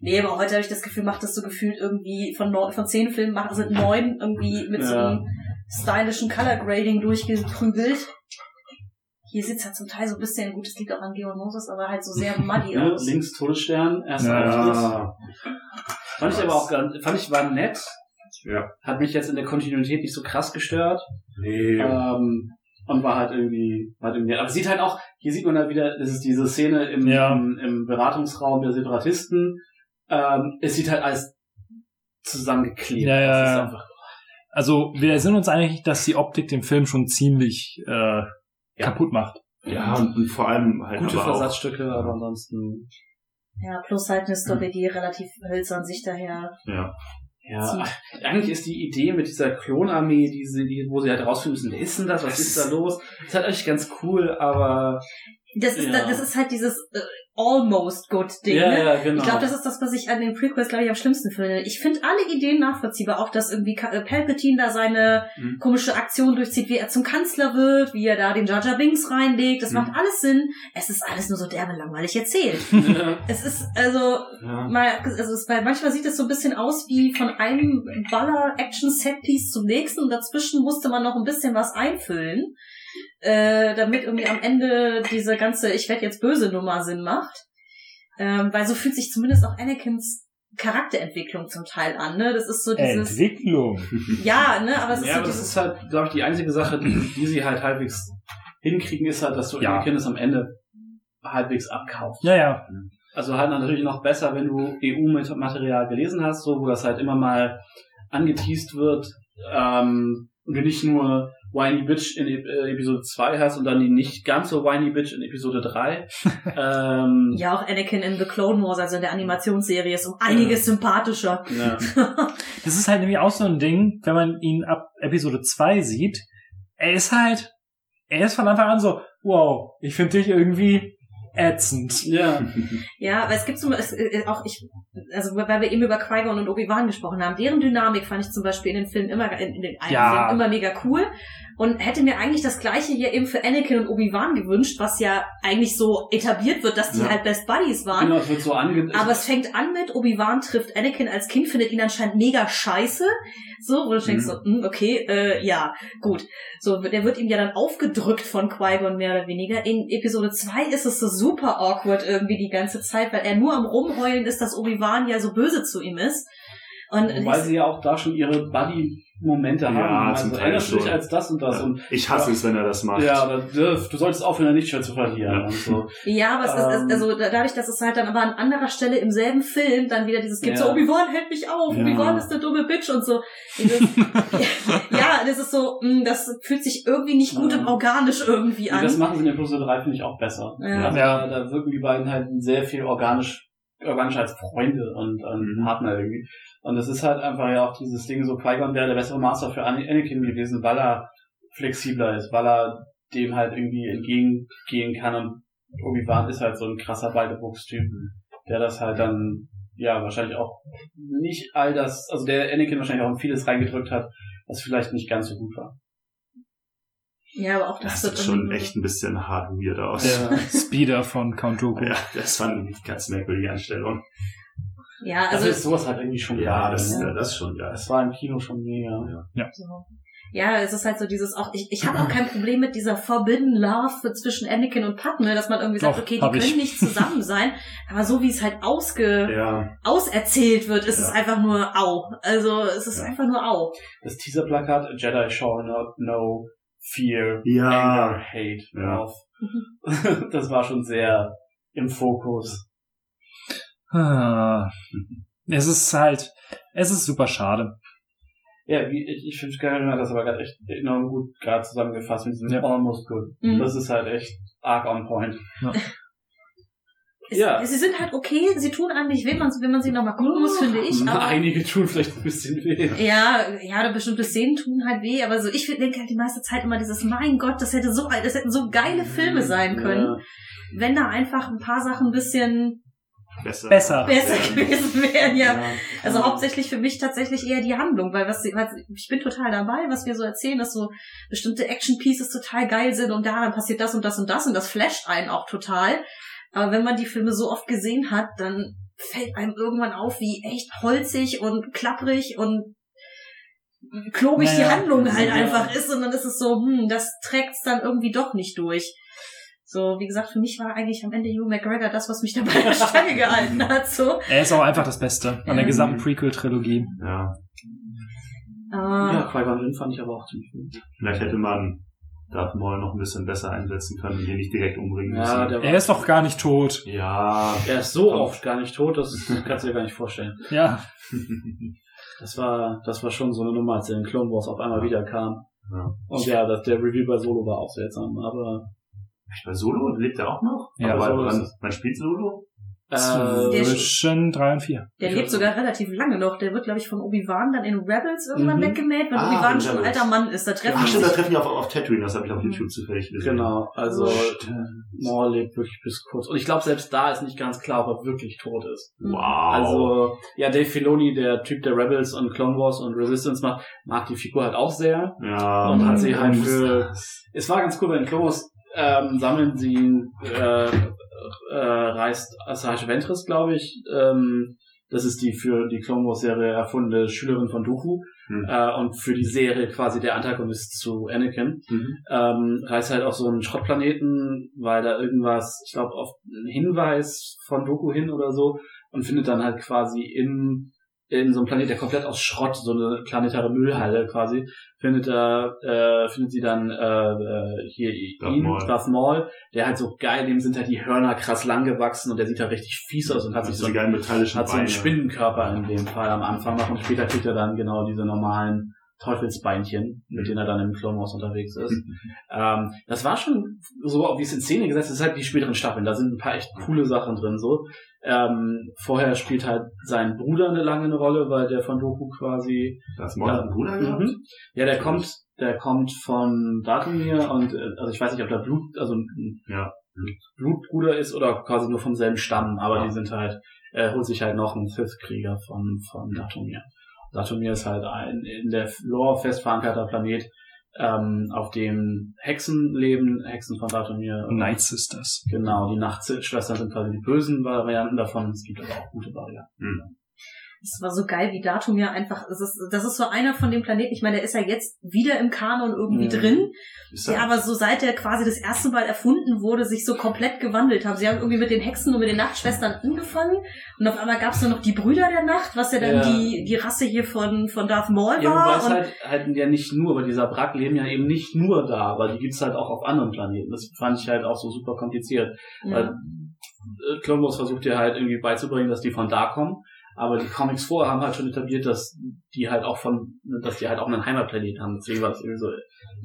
[SPEAKER 5] nee, aber heute habe ich das Gefühl, macht das so gefühlt irgendwie von, neun, von zehn Filmen machen, sind neun irgendwie mit so
[SPEAKER 4] Ja.
[SPEAKER 5] einem stylischen Color Grading durchgeprügelt. Hier sieht's halt zum Teil so ein bisschen, gut, es liegt auch an Geon Moses, aber halt so sehr muddy
[SPEAKER 4] Ne?
[SPEAKER 5] aus.
[SPEAKER 4] Links Todesstern, erster
[SPEAKER 1] Ja.
[SPEAKER 4] Auftritt. Fand ich aber auch ganz, fand ich war nett.
[SPEAKER 3] Ja.
[SPEAKER 4] Hat mich jetzt in der Kontinuität nicht so krass gestört.
[SPEAKER 3] Nee.
[SPEAKER 4] Ähm, und war halt irgendwie, war halt irgendwie, aber sieht halt auch, hier sieht man halt wieder, das ist diese Szene im,
[SPEAKER 1] Ja.
[SPEAKER 4] im, im Beratungsraum der Separatisten. Ähm, es sieht halt alles zusammengeklebt.
[SPEAKER 1] Ja, ja, ja. Also wir sind uns einig, dass die Optik den Film schon ziemlich äh, kaputt macht.
[SPEAKER 3] Ja, und, und vor allem halt
[SPEAKER 4] gute
[SPEAKER 3] aber auch,
[SPEAKER 4] Versatzstücke, aber ansonsten,
[SPEAKER 5] Ja, plus halt eine Story, die relativ hölzern sich daher
[SPEAKER 3] ja.
[SPEAKER 4] ja,
[SPEAKER 5] zieht.
[SPEAKER 4] eigentlich ist die Idee mit dieser Klonarmee, die sie, die, wo sie halt rausfinden müssen, wer ist denn das, was ist da los? ist halt eigentlich ganz cool, aber
[SPEAKER 5] Das ist,
[SPEAKER 4] Ja.
[SPEAKER 5] das ist halt dieses äh, almost good Ding.
[SPEAKER 4] ja,
[SPEAKER 5] ne?
[SPEAKER 4] ja, genau.
[SPEAKER 5] Ich glaube, das ist das, was ich an den Prequels, glaube ich, am schlimmsten finde. Ich finde alle Ideen nachvollziehbar. Auch, dass irgendwie äh, Palpatine da seine
[SPEAKER 3] Mhm.
[SPEAKER 5] komische Aktion durchzieht, wie er zum Kanzler wird, wie er da den Jar Jar Binks reinlegt. Das
[SPEAKER 3] Mhm.
[SPEAKER 5] macht alles Sinn. Es ist alles nur so derbe langweilig erzählt. es ist, also,
[SPEAKER 3] ja.
[SPEAKER 5] mal, also es, weil manchmal sieht es so ein bisschen aus wie von einem Baller-Action-Setpiece zum nächsten und dazwischen musste man noch ein bisschen was einfüllen, äh, damit irgendwie am Ende diese ganze Ich werde jetzt böse Nummer Sinn macht. Ähm, weil so fühlt sich zumindest auch Anakins Charakterentwicklung zum Teil an, ne? Das ist so dieses,
[SPEAKER 1] Entwicklung.
[SPEAKER 5] ja, ne, aber es ist
[SPEAKER 4] Ja,
[SPEAKER 5] so
[SPEAKER 4] aber das ist halt, glaube ich, die einzige Sache, die, die sie halt halbwegs hinkriegen, ist halt, dass du
[SPEAKER 1] Ja.
[SPEAKER 4] Anakin es am Ende halbwegs abkaufst.
[SPEAKER 1] Ja, ja.
[SPEAKER 4] Also halt natürlich noch besser, wenn du EU-Material gelesen hast, so wo das halt immer mal angeteased wird ähm, und du nicht nur Whiny Bitch in äh, Episode 2 hast und dann die nicht ganz so Whiny Bitch in Episode 3. ähm,
[SPEAKER 5] ja, auch Anakin in The Clone Wars, also in der Animationsserie, ist um einiges sympathischer.
[SPEAKER 4] ja.
[SPEAKER 1] Das ist halt nämlich auch so ein Ding, wenn man ihn ab Episode 2 sieht. Er ist halt, er ist von Anfang an so, wow, ich finde dich irgendwie ätzend.
[SPEAKER 4] ja.
[SPEAKER 5] Ja, aber es gibt so es, äh, auch ich, also weil wir eben über Qui-Gon und Obi-Wan gesprochen haben, deren Dynamik fand ich zum Beispiel in den Filmen immer, in, in den einen
[SPEAKER 1] Ja.
[SPEAKER 5] Film immer mega cool und hätte mir eigentlich das gleiche hier eben für Anakin und Obi-Wan gewünscht, was ja eigentlich so etabliert wird, dass die
[SPEAKER 3] Ja.
[SPEAKER 5] halt Best Buddies waren.
[SPEAKER 4] Genau, es wird so ange...
[SPEAKER 5] Aber es fängt an mit, Obi-Wan trifft Anakin als Kind, findet ihn anscheinend mega scheiße. So, wo du denkst so, hm, okay, äh, ja, gut. So, der wird ihm ja dann aufgedrückt von Qui-Gon mehr oder weniger. In Episode 2 ist es so super awkward irgendwie die ganze Zeit, weil er nur am Rumheulen ist, dass Obi-Wan ja so böse zu ihm ist. Und
[SPEAKER 4] Weil
[SPEAKER 5] ich-
[SPEAKER 4] sie ja auch da schon ihre Buddy-Momente
[SPEAKER 3] Ja,
[SPEAKER 4] haben.
[SPEAKER 3] zum
[SPEAKER 4] Also
[SPEAKER 3] Teil
[SPEAKER 4] erinnerst du dich
[SPEAKER 3] schon.
[SPEAKER 4] als das und das
[SPEAKER 3] Ja.
[SPEAKER 4] und
[SPEAKER 3] Ich hasse
[SPEAKER 4] Ja.
[SPEAKER 3] es, wenn er das macht.
[SPEAKER 4] ja, aber du, du solltest aufhören, dein Lichtschwert zu verlieren.
[SPEAKER 3] Ja.
[SPEAKER 4] Und so.
[SPEAKER 5] Ja, aber es
[SPEAKER 4] Ähm.
[SPEAKER 5] ist, also da- dadurch, dass es halt dann aber an anderer Stelle im selben Film dann wieder dieses gibt,
[SPEAKER 4] Ja.
[SPEAKER 5] so Obi-Wan hält mich auf,
[SPEAKER 4] Ja.
[SPEAKER 5] Obi-Wan ist eine dumme Bitch und so. Dieses, ja, das ist so, mh, das fühlt sich irgendwie nicht gut
[SPEAKER 4] Ja.
[SPEAKER 5] und organisch irgendwie
[SPEAKER 4] Und
[SPEAKER 5] an.
[SPEAKER 4] das machen sie in Episode 3, finde ich, auch besser.
[SPEAKER 5] Ja.
[SPEAKER 4] Also
[SPEAKER 1] Ja.
[SPEAKER 4] Da, da wirken die beiden halt sehr viel organisch, organisch als Freunde und, und
[SPEAKER 3] Mhm.
[SPEAKER 4] Partner irgendwie. Und es ist halt einfach ja auch dieses Ding, so Qui-Gon wäre der bessere Master für Ana- Anakin gewesen, weil er flexibler ist, weil er dem halt irgendwie entgegengehen kann und Obi-Wan ist halt so ein krasser Baldebuchstyp, der das halt dann, ja, wahrscheinlich auch nicht all das, also der Anakin wahrscheinlich auch in vieles reingedrückt hat, was vielleicht nicht ganz so gut war.
[SPEAKER 5] ja, aber auch das,
[SPEAKER 3] Das sieht schon echt ein bisschen hart weird aus.
[SPEAKER 1] Der Speeder von Count Dooku.
[SPEAKER 3] Ja, das fand ich ganz merkwürdige Anstellung.
[SPEAKER 5] Ja,
[SPEAKER 4] Also
[SPEAKER 5] also
[SPEAKER 4] ist sowas halt irgendwie schon
[SPEAKER 3] Ja,
[SPEAKER 4] geil,
[SPEAKER 3] das,
[SPEAKER 4] ne?
[SPEAKER 3] ja, das ist schon geil.
[SPEAKER 4] Das war im Kino schon mega.
[SPEAKER 5] So. Ja, es ist halt so dieses auch, ich, ich habe auch kein Problem mit dieser Forbidden Love zwischen Anakin und Padme, dass man irgendwie sagt,
[SPEAKER 1] Doch,
[SPEAKER 5] okay, die können
[SPEAKER 1] ich.
[SPEAKER 5] nicht zusammen sein, aber so wie es halt ausge,
[SPEAKER 3] Ja,
[SPEAKER 5] auserzählt wird, ist
[SPEAKER 3] Ja.
[SPEAKER 5] es einfach nur au. Also es ist
[SPEAKER 3] Ja.
[SPEAKER 5] einfach nur au.
[SPEAKER 4] Das Teaserplakat Jedi shall not know fear,
[SPEAKER 3] Ja.
[SPEAKER 4] anger, hate
[SPEAKER 3] Ja.
[SPEAKER 4] drauf. Das war schon sehr im Fokus.
[SPEAKER 1] Ah. Es ist halt, es ist super schade.
[SPEAKER 4] Ja, wie, ich, ich finde Gary hat das aber gerade echt enorm gut gerade zusammengefasst mit diesem
[SPEAKER 1] Ja.
[SPEAKER 4] almost good.
[SPEAKER 5] Mhm.
[SPEAKER 4] Das ist halt echt arg on point.
[SPEAKER 5] Es,
[SPEAKER 4] Ja.
[SPEAKER 5] Sie sind halt okay, sie tun einem nicht weh, man, wenn man sie nochmal gucken muss, finde ich. Aber,
[SPEAKER 4] Einige tun vielleicht ein bisschen weh.
[SPEAKER 5] ja, ja, da bestimmte Szenen tun halt weh, aber so, ich denke halt die meiste Zeit immer dieses, mein Gott, das hätte so, das hätten so geile Filme sein können,
[SPEAKER 4] Ja.
[SPEAKER 5] wenn da einfach ein paar Sachen ein bisschen
[SPEAKER 3] besser.
[SPEAKER 1] Besser.
[SPEAKER 5] besser gewesen wären, ja.
[SPEAKER 4] Ja.
[SPEAKER 5] Also hauptsächlich für mich tatsächlich eher die Handlung, weil was, was ich bin total dabei, was wir so erzählen, dass so bestimmte Action Pieces total geil sind und da passiert das und das und das und das flasht einen auch total. Aber wenn man die Filme so oft gesehen hat, dann fällt einem irgendwann auf, wie echt holzig und klapprig und klobig die
[SPEAKER 1] Naja.
[SPEAKER 5] Handlung halt
[SPEAKER 4] Ja.
[SPEAKER 5] einfach ist und dann ist es so, hm, das trägt's dann irgendwie doch nicht durch. So, wie gesagt, für mich war eigentlich am Ende Hugh McGregor das, was mich dabei der Stange gehalten hat, so.
[SPEAKER 1] Er ist auch einfach das Beste an der gesamten Prequel-Trilogie.
[SPEAKER 3] Ja,
[SPEAKER 5] Ah.
[SPEAKER 4] Ja, Qui-Gon fand ich aber auch ziemlich gut.
[SPEAKER 3] vielleicht hätte man Darth Maul noch ein bisschen besser einsetzen können und ihn nicht direkt umbringen müssen.
[SPEAKER 4] Ja,
[SPEAKER 1] Er ist doch gar nicht tot.
[SPEAKER 3] ja,
[SPEAKER 4] Er ist so oft gar nicht tot, das kannst du dir gar nicht vorstellen.
[SPEAKER 1] Ja.
[SPEAKER 4] Das war, das war schon so eine Nummer, als er in Clone Wars auf einmal wieder kam.
[SPEAKER 3] Ja.
[SPEAKER 4] Und ja, das, der Review bei Solo war auch seltsam, aber
[SPEAKER 3] bei Solo lebt er auch noch?
[SPEAKER 1] Ja,
[SPEAKER 3] Aber
[SPEAKER 4] Solo
[SPEAKER 3] man, man spielt Solo?
[SPEAKER 1] Zwischen drei und vier.
[SPEAKER 5] Der
[SPEAKER 4] Ich
[SPEAKER 5] lebt sogar relativ lange noch. Der wird, glaube ich, von Obi-Wan dann in Rebels irgendwann
[SPEAKER 4] Mhm.
[SPEAKER 5] weggemäht, wenn
[SPEAKER 3] Ah,
[SPEAKER 5] Obi-Wan
[SPEAKER 3] in
[SPEAKER 5] schon ein alter Mann ist. Da treffen
[SPEAKER 3] Ach stimmt, da treffen die auf, auf Tatooine, das habe ich auf
[SPEAKER 5] Mhm.
[SPEAKER 3] YouTube zufällig gesehen.
[SPEAKER 4] genau, also Maul lebt wirklich bis kurz. Und ich glaube, selbst da ist nicht ganz klar, ob er wirklich tot ist.
[SPEAKER 3] Wow.
[SPEAKER 4] Also, ja, Dave Filoni, der Typ, der Rebels und Clone Wars und Resistance macht, mag die Figur halt auch sehr.
[SPEAKER 3] ja,
[SPEAKER 4] und hat sie
[SPEAKER 3] man
[SPEAKER 4] halt für-. Es war ganz cool, bei den Clone Wars ähm, sammeln sie, äh, äh, reist Asajj Ventress, glaube ich, ähm, das ist die für die Clone Wars Serie erfundene Schülerin von Dooku
[SPEAKER 3] Hm.
[SPEAKER 4] äh, und für die Serie quasi der Antagonist zu Anakin.
[SPEAKER 3] Mhm.
[SPEAKER 4] Ähm, reist halt auf so einen Schrottplaneten, weil da irgendwas, ich glaube, auf einen Hinweis von Doku hin oder so und findet dann halt quasi in in so einem Planet, der komplett aus Schrott, so eine planetare Müllhalle quasi, findet er, äh, findet sie dann äh, äh, hier
[SPEAKER 3] Darth
[SPEAKER 4] ihn,
[SPEAKER 3] Maul.
[SPEAKER 4] Darth Maul, der halt so geil, dem sind halt die Hörner krass lang gewachsen und der sieht halt richtig fies aus und hat sich so
[SPEAKER 3] geilen metallischen
[SPEAKER 4] hat so einen
[SPEAKER 3] Beine.
[SPEAKER 4] Spinnenkörper in dem Fall am Anfang noch und später kriegt er dann genau diese normalen Teufelsbeinchen, mit denen er dann im Clone Wars unterwegs ist. ähm, das war schon so, wie es in Szene gesetzt ist, halt die späteren Staffeln. Da sind ein paar echt coole Sachen drin, so. Ähm, vorher spielt halt sein Bruder eine lange Rolle, weil der von Doku quasi
[SPEAKER 3] Das hat einen Bruder gehabt?
[SPEAKER 4] Mhm. Ja, der kommt, der kommt von Datumir und äh, also ich weiß nicht, ob der Blut, also
[SPEAKER 3] Ja.
[SPEAKER 4] Blutbruder ist oder quasi nur vom selben Stamm, aber
[SPEAKER 3] Ja.
[SPEAKER 4] die sind halt, er holt sich halt noch einen Sith-Krieger von, von Datumir. Datumir ist halt ein in der Lore fest verankerter Planet, ähm, auf dem Hexen leben, Hexen von Datumir.
[SPEAKER 1] Night Sisters.
[SPEAKER 4] Genau, die Nachtschwestern sind quasi die bösen Varianten davon, es gibt aber auch gute Varianten.
[SPEAKER 3] Mhm.
[SPEAKER 5] Das war so geil, wie Datumir einfach, das ist, das ist so einer von den Planeten, ich meine, der ist ja jetzt wieder im Kanon irgendwie
[SPEAKER 3] Mhm.
[SPEAKER 5] drin,
[SPEAKER 3] Ist
[SPEAKER 5] der aber so seit der quasi das erste Mal erfunden wurde, sich so komplett gewandelt haben. Sie haben irgendwie mit den Hexen und mit den Nachtschwestern angefangen und auf einmal gab es nur noch die Brüder der Nacht, was ja dann
[SPEAKER 7] Ja.
[SPEAKER 5] die, die Rasse hier von, von Darth Maul
[SPEAKER 4] Ja,
[SPEAKER 5] war.
[SPEAKER 4] es
[SPEAKER 5] und
[SPEAKER 4] halt, halt ja nicht nur, weil dieser Brack leben ja eben nicht nur da, aber die gibt's halt auch auf anderen Planeten. Das fand ich halt auch so super kompliziert. Weil
[SPEAKER 5] ja.
[SPEAKER 4] äh, Clone Wars versucht dir halt irgendwie beizubringen, dass die von da kommen. Aber die Comics vorher haben halt schon etabliert, dass die halt auch von, dass die halt auch einen Heimatplanet haben. Deswegen war das irgendwie so,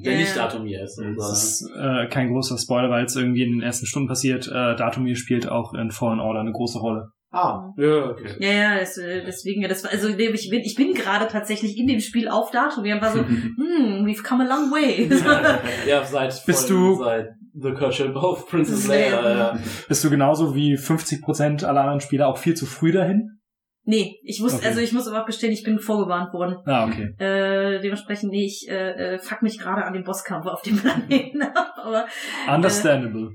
[SPEAKER 4] der
[SPEAKER 5] Ja,
[SPEAKER 4] nicht. Datumir ist. Und,
[SPEAKER 1] Das
[SPEAKER 4] so.
[SPEAKER 1] ist äh, kein großer Spoiler, weil es irgendwie in den ersten Stunden passiert. Äh, Datumir spielt auch in Fallen Order eine große Rolle.
[SPEAKER 3] Ah,
[SPEAKER 4] Ja, okay.
[SPEAKER 5] Ja, ja, das, äh, deswegen, ja, das war, also ich bin, ich bin gerade tatsächlich in dem Spiel auf Datum. Wir war so, hm, we've come a long way.
[SPEAKER 4] ja, seit,
[SPEAKER 1] Bist du-
[SPEAKER 4] seit The Courtship of Princess
[SPEAKER 5] Leia.
[SPEAKER 4] Leia, ja.
[SPEAKER 1] Bist du genauso wie 50% aller anderen Spieler auch viel zu früh dahin?
[SPEAKER 5] Nee, ich muss,
[SPEAKER 1] Okay.
[SPEAKER 5] also ich muss aber auch gestehen, ich bin vorgewarnt worden.
[SPEAKER 1] Ah, okay.
[SPEAKER 5] Äh, dementsprechend, nee, ich äh, äh, fuck mich gerade an dem Bosskampf auf dem Planeten ab. Aber
[SPEAKER 1] Understandable.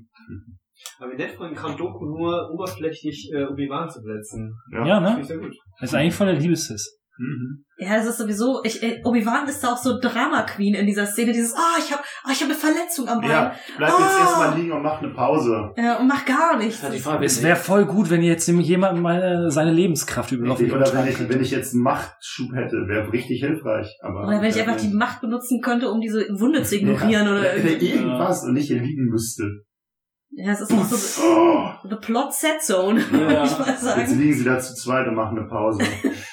[SPEAKER 2] Aber wie nett von Count Doku nur oberflächlich äh, Obi-Wan zu besetzen.
[SPEAKER 3] ja.
[SPEAKER 1] Ja, ne?
[SPEAKER 2] ich sehr gut.
[SPEAKER 1] Das ist eigentlich voll der Liebeshiss.
[SPEAKER 3] Mhm.
[SPEAKER 5] ja, das ist sowieso, ich, äh, Obi-Wan ist da auch so Drama Queen in dieser Szene, dieses, ah, ich habe ah, ich hab eine Verletzung am Bein.
[SPEAKER 3] Ja, bleib jetzt
[SPEAKER 5] Ah.
[SPEAKER 3] erstmal liegen und mach eine Pause.
[SPEAKER 5] Äh, und mach gar nichts.
[SPEAKER 4] Halt die Frage,
[SPEAKER 1] Es wäre voll gut, wenn jetzt nämlich jemand mal äh, seine Lebenskraft überlaufen
[SPEAKER 3] Oder wenn ich, wenn ich jetzt einen Machtschub hätte, wäre richtig hilfreich. Aber
[SPEAKER 5] Oder wenn ich einfach die Macht benutzen könnte, um diese Wunde zu ignorieren oder
[SPEAKER 3] oder
[SPEAKER 5] irgendwie.
[SPEAKER 3] irgendwas und nicht hier liegen müsste.
[SPEAKER 5] Ja, es ist noch so
[SPEAKER 3] Oh,
[SPEAKER 5] the plot set zone, würde
[SPEAKER 4] Ja.
[SPEAKER 5] ich mal
[SPEAKER 3] jetzt
[SPEAKER 5] sagen.
[SPEAKER 3] liegen sie da zu zweit und machen eine Pause.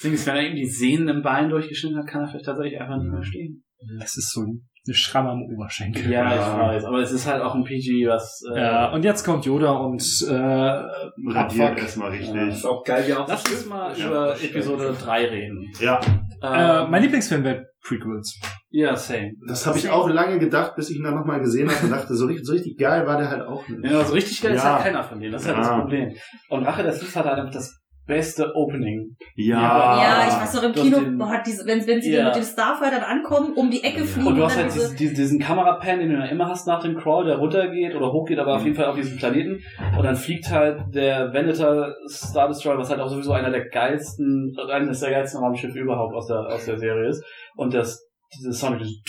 [SPEAKER 4] Deswegen ist, wenn er ihm die Sehnen im Bein durchgeschnitten hat, kann er vielleicht tatsächlich einfach nicht mehr stehen.
[SPEAKER 1] Das ist so eine Schramme am Oberschenkel.
[SPEAKER 4] Ja,
[SPEAKER 3] Ja.
[SPEAKER 4] ich weiß. Aber es ist halt auch ein PG, was... Äh,
[SPEAKER 1] Ja, und jetzt kommt Yoda und äh,
[SPEAKER 3] Radiert erstmal richtig.
[SPEAKER 2] Ist auch geil, wie auch
[SPEAKER 4] Lass uns mal
[SPEAKER 3] Ja,
[SPEAKER 4] über
[SPEAKER 3] das.
[SPEAKER 4] Episode 3 reden.
[SPEAKER 3] Ja,
[SPEAKER 1] Äh, mein Lieblingsfilm wäre Prequels.
[SPEAKER 4] Ja, same.
[SPEAKER 3] das habe ich auch lange gedacht, bis ich ihn dann nochmal gesehen habe und dachte, so richtig, so richtig geil war der halt auch nicht.
[SPEAKER 4] Ja, also richtig geil ist
[SPEAKER 3] Ja.
[SPEAKER 4] halt keiner von denen. Das ist halt
[SPEAKER 3] Ja.
[SPEAKER 4] das Problem. Und Rache des Lieds hat halt einfach das beste Opening.
[SPEAKER 3] Ja,
[SPEAKER 5] Ja, ich weiß noch im Kino,
[SPEAKER 4] den-
[SPEAKER 5] boah, diese, wenn, wenn sie
[SPEAKER 4] Ja.
[SPEAKER 5] mit den Starfightern ankommen, um die Ecke fliegen
[SPEAKER 4] Und du hast
[SPEAKER 5] dann
[SPEAKER 4] halt
[SPEAKER 5] diese,
[SPEAKER 4] diesen, diesen, Kamerapan, den du ja immer hast nach dem Crawl, der runtergeht oder hochgeht, aber auf jeden Fall auf diesen Planeten. Und dann fliegt halt der Venator Star Destroyer, was halt auch sowieso einer der geilsten, eines der geilsten Raumschiffe überhaupt aus der, aus der Serie ist. Und das, dieses Sound, dieses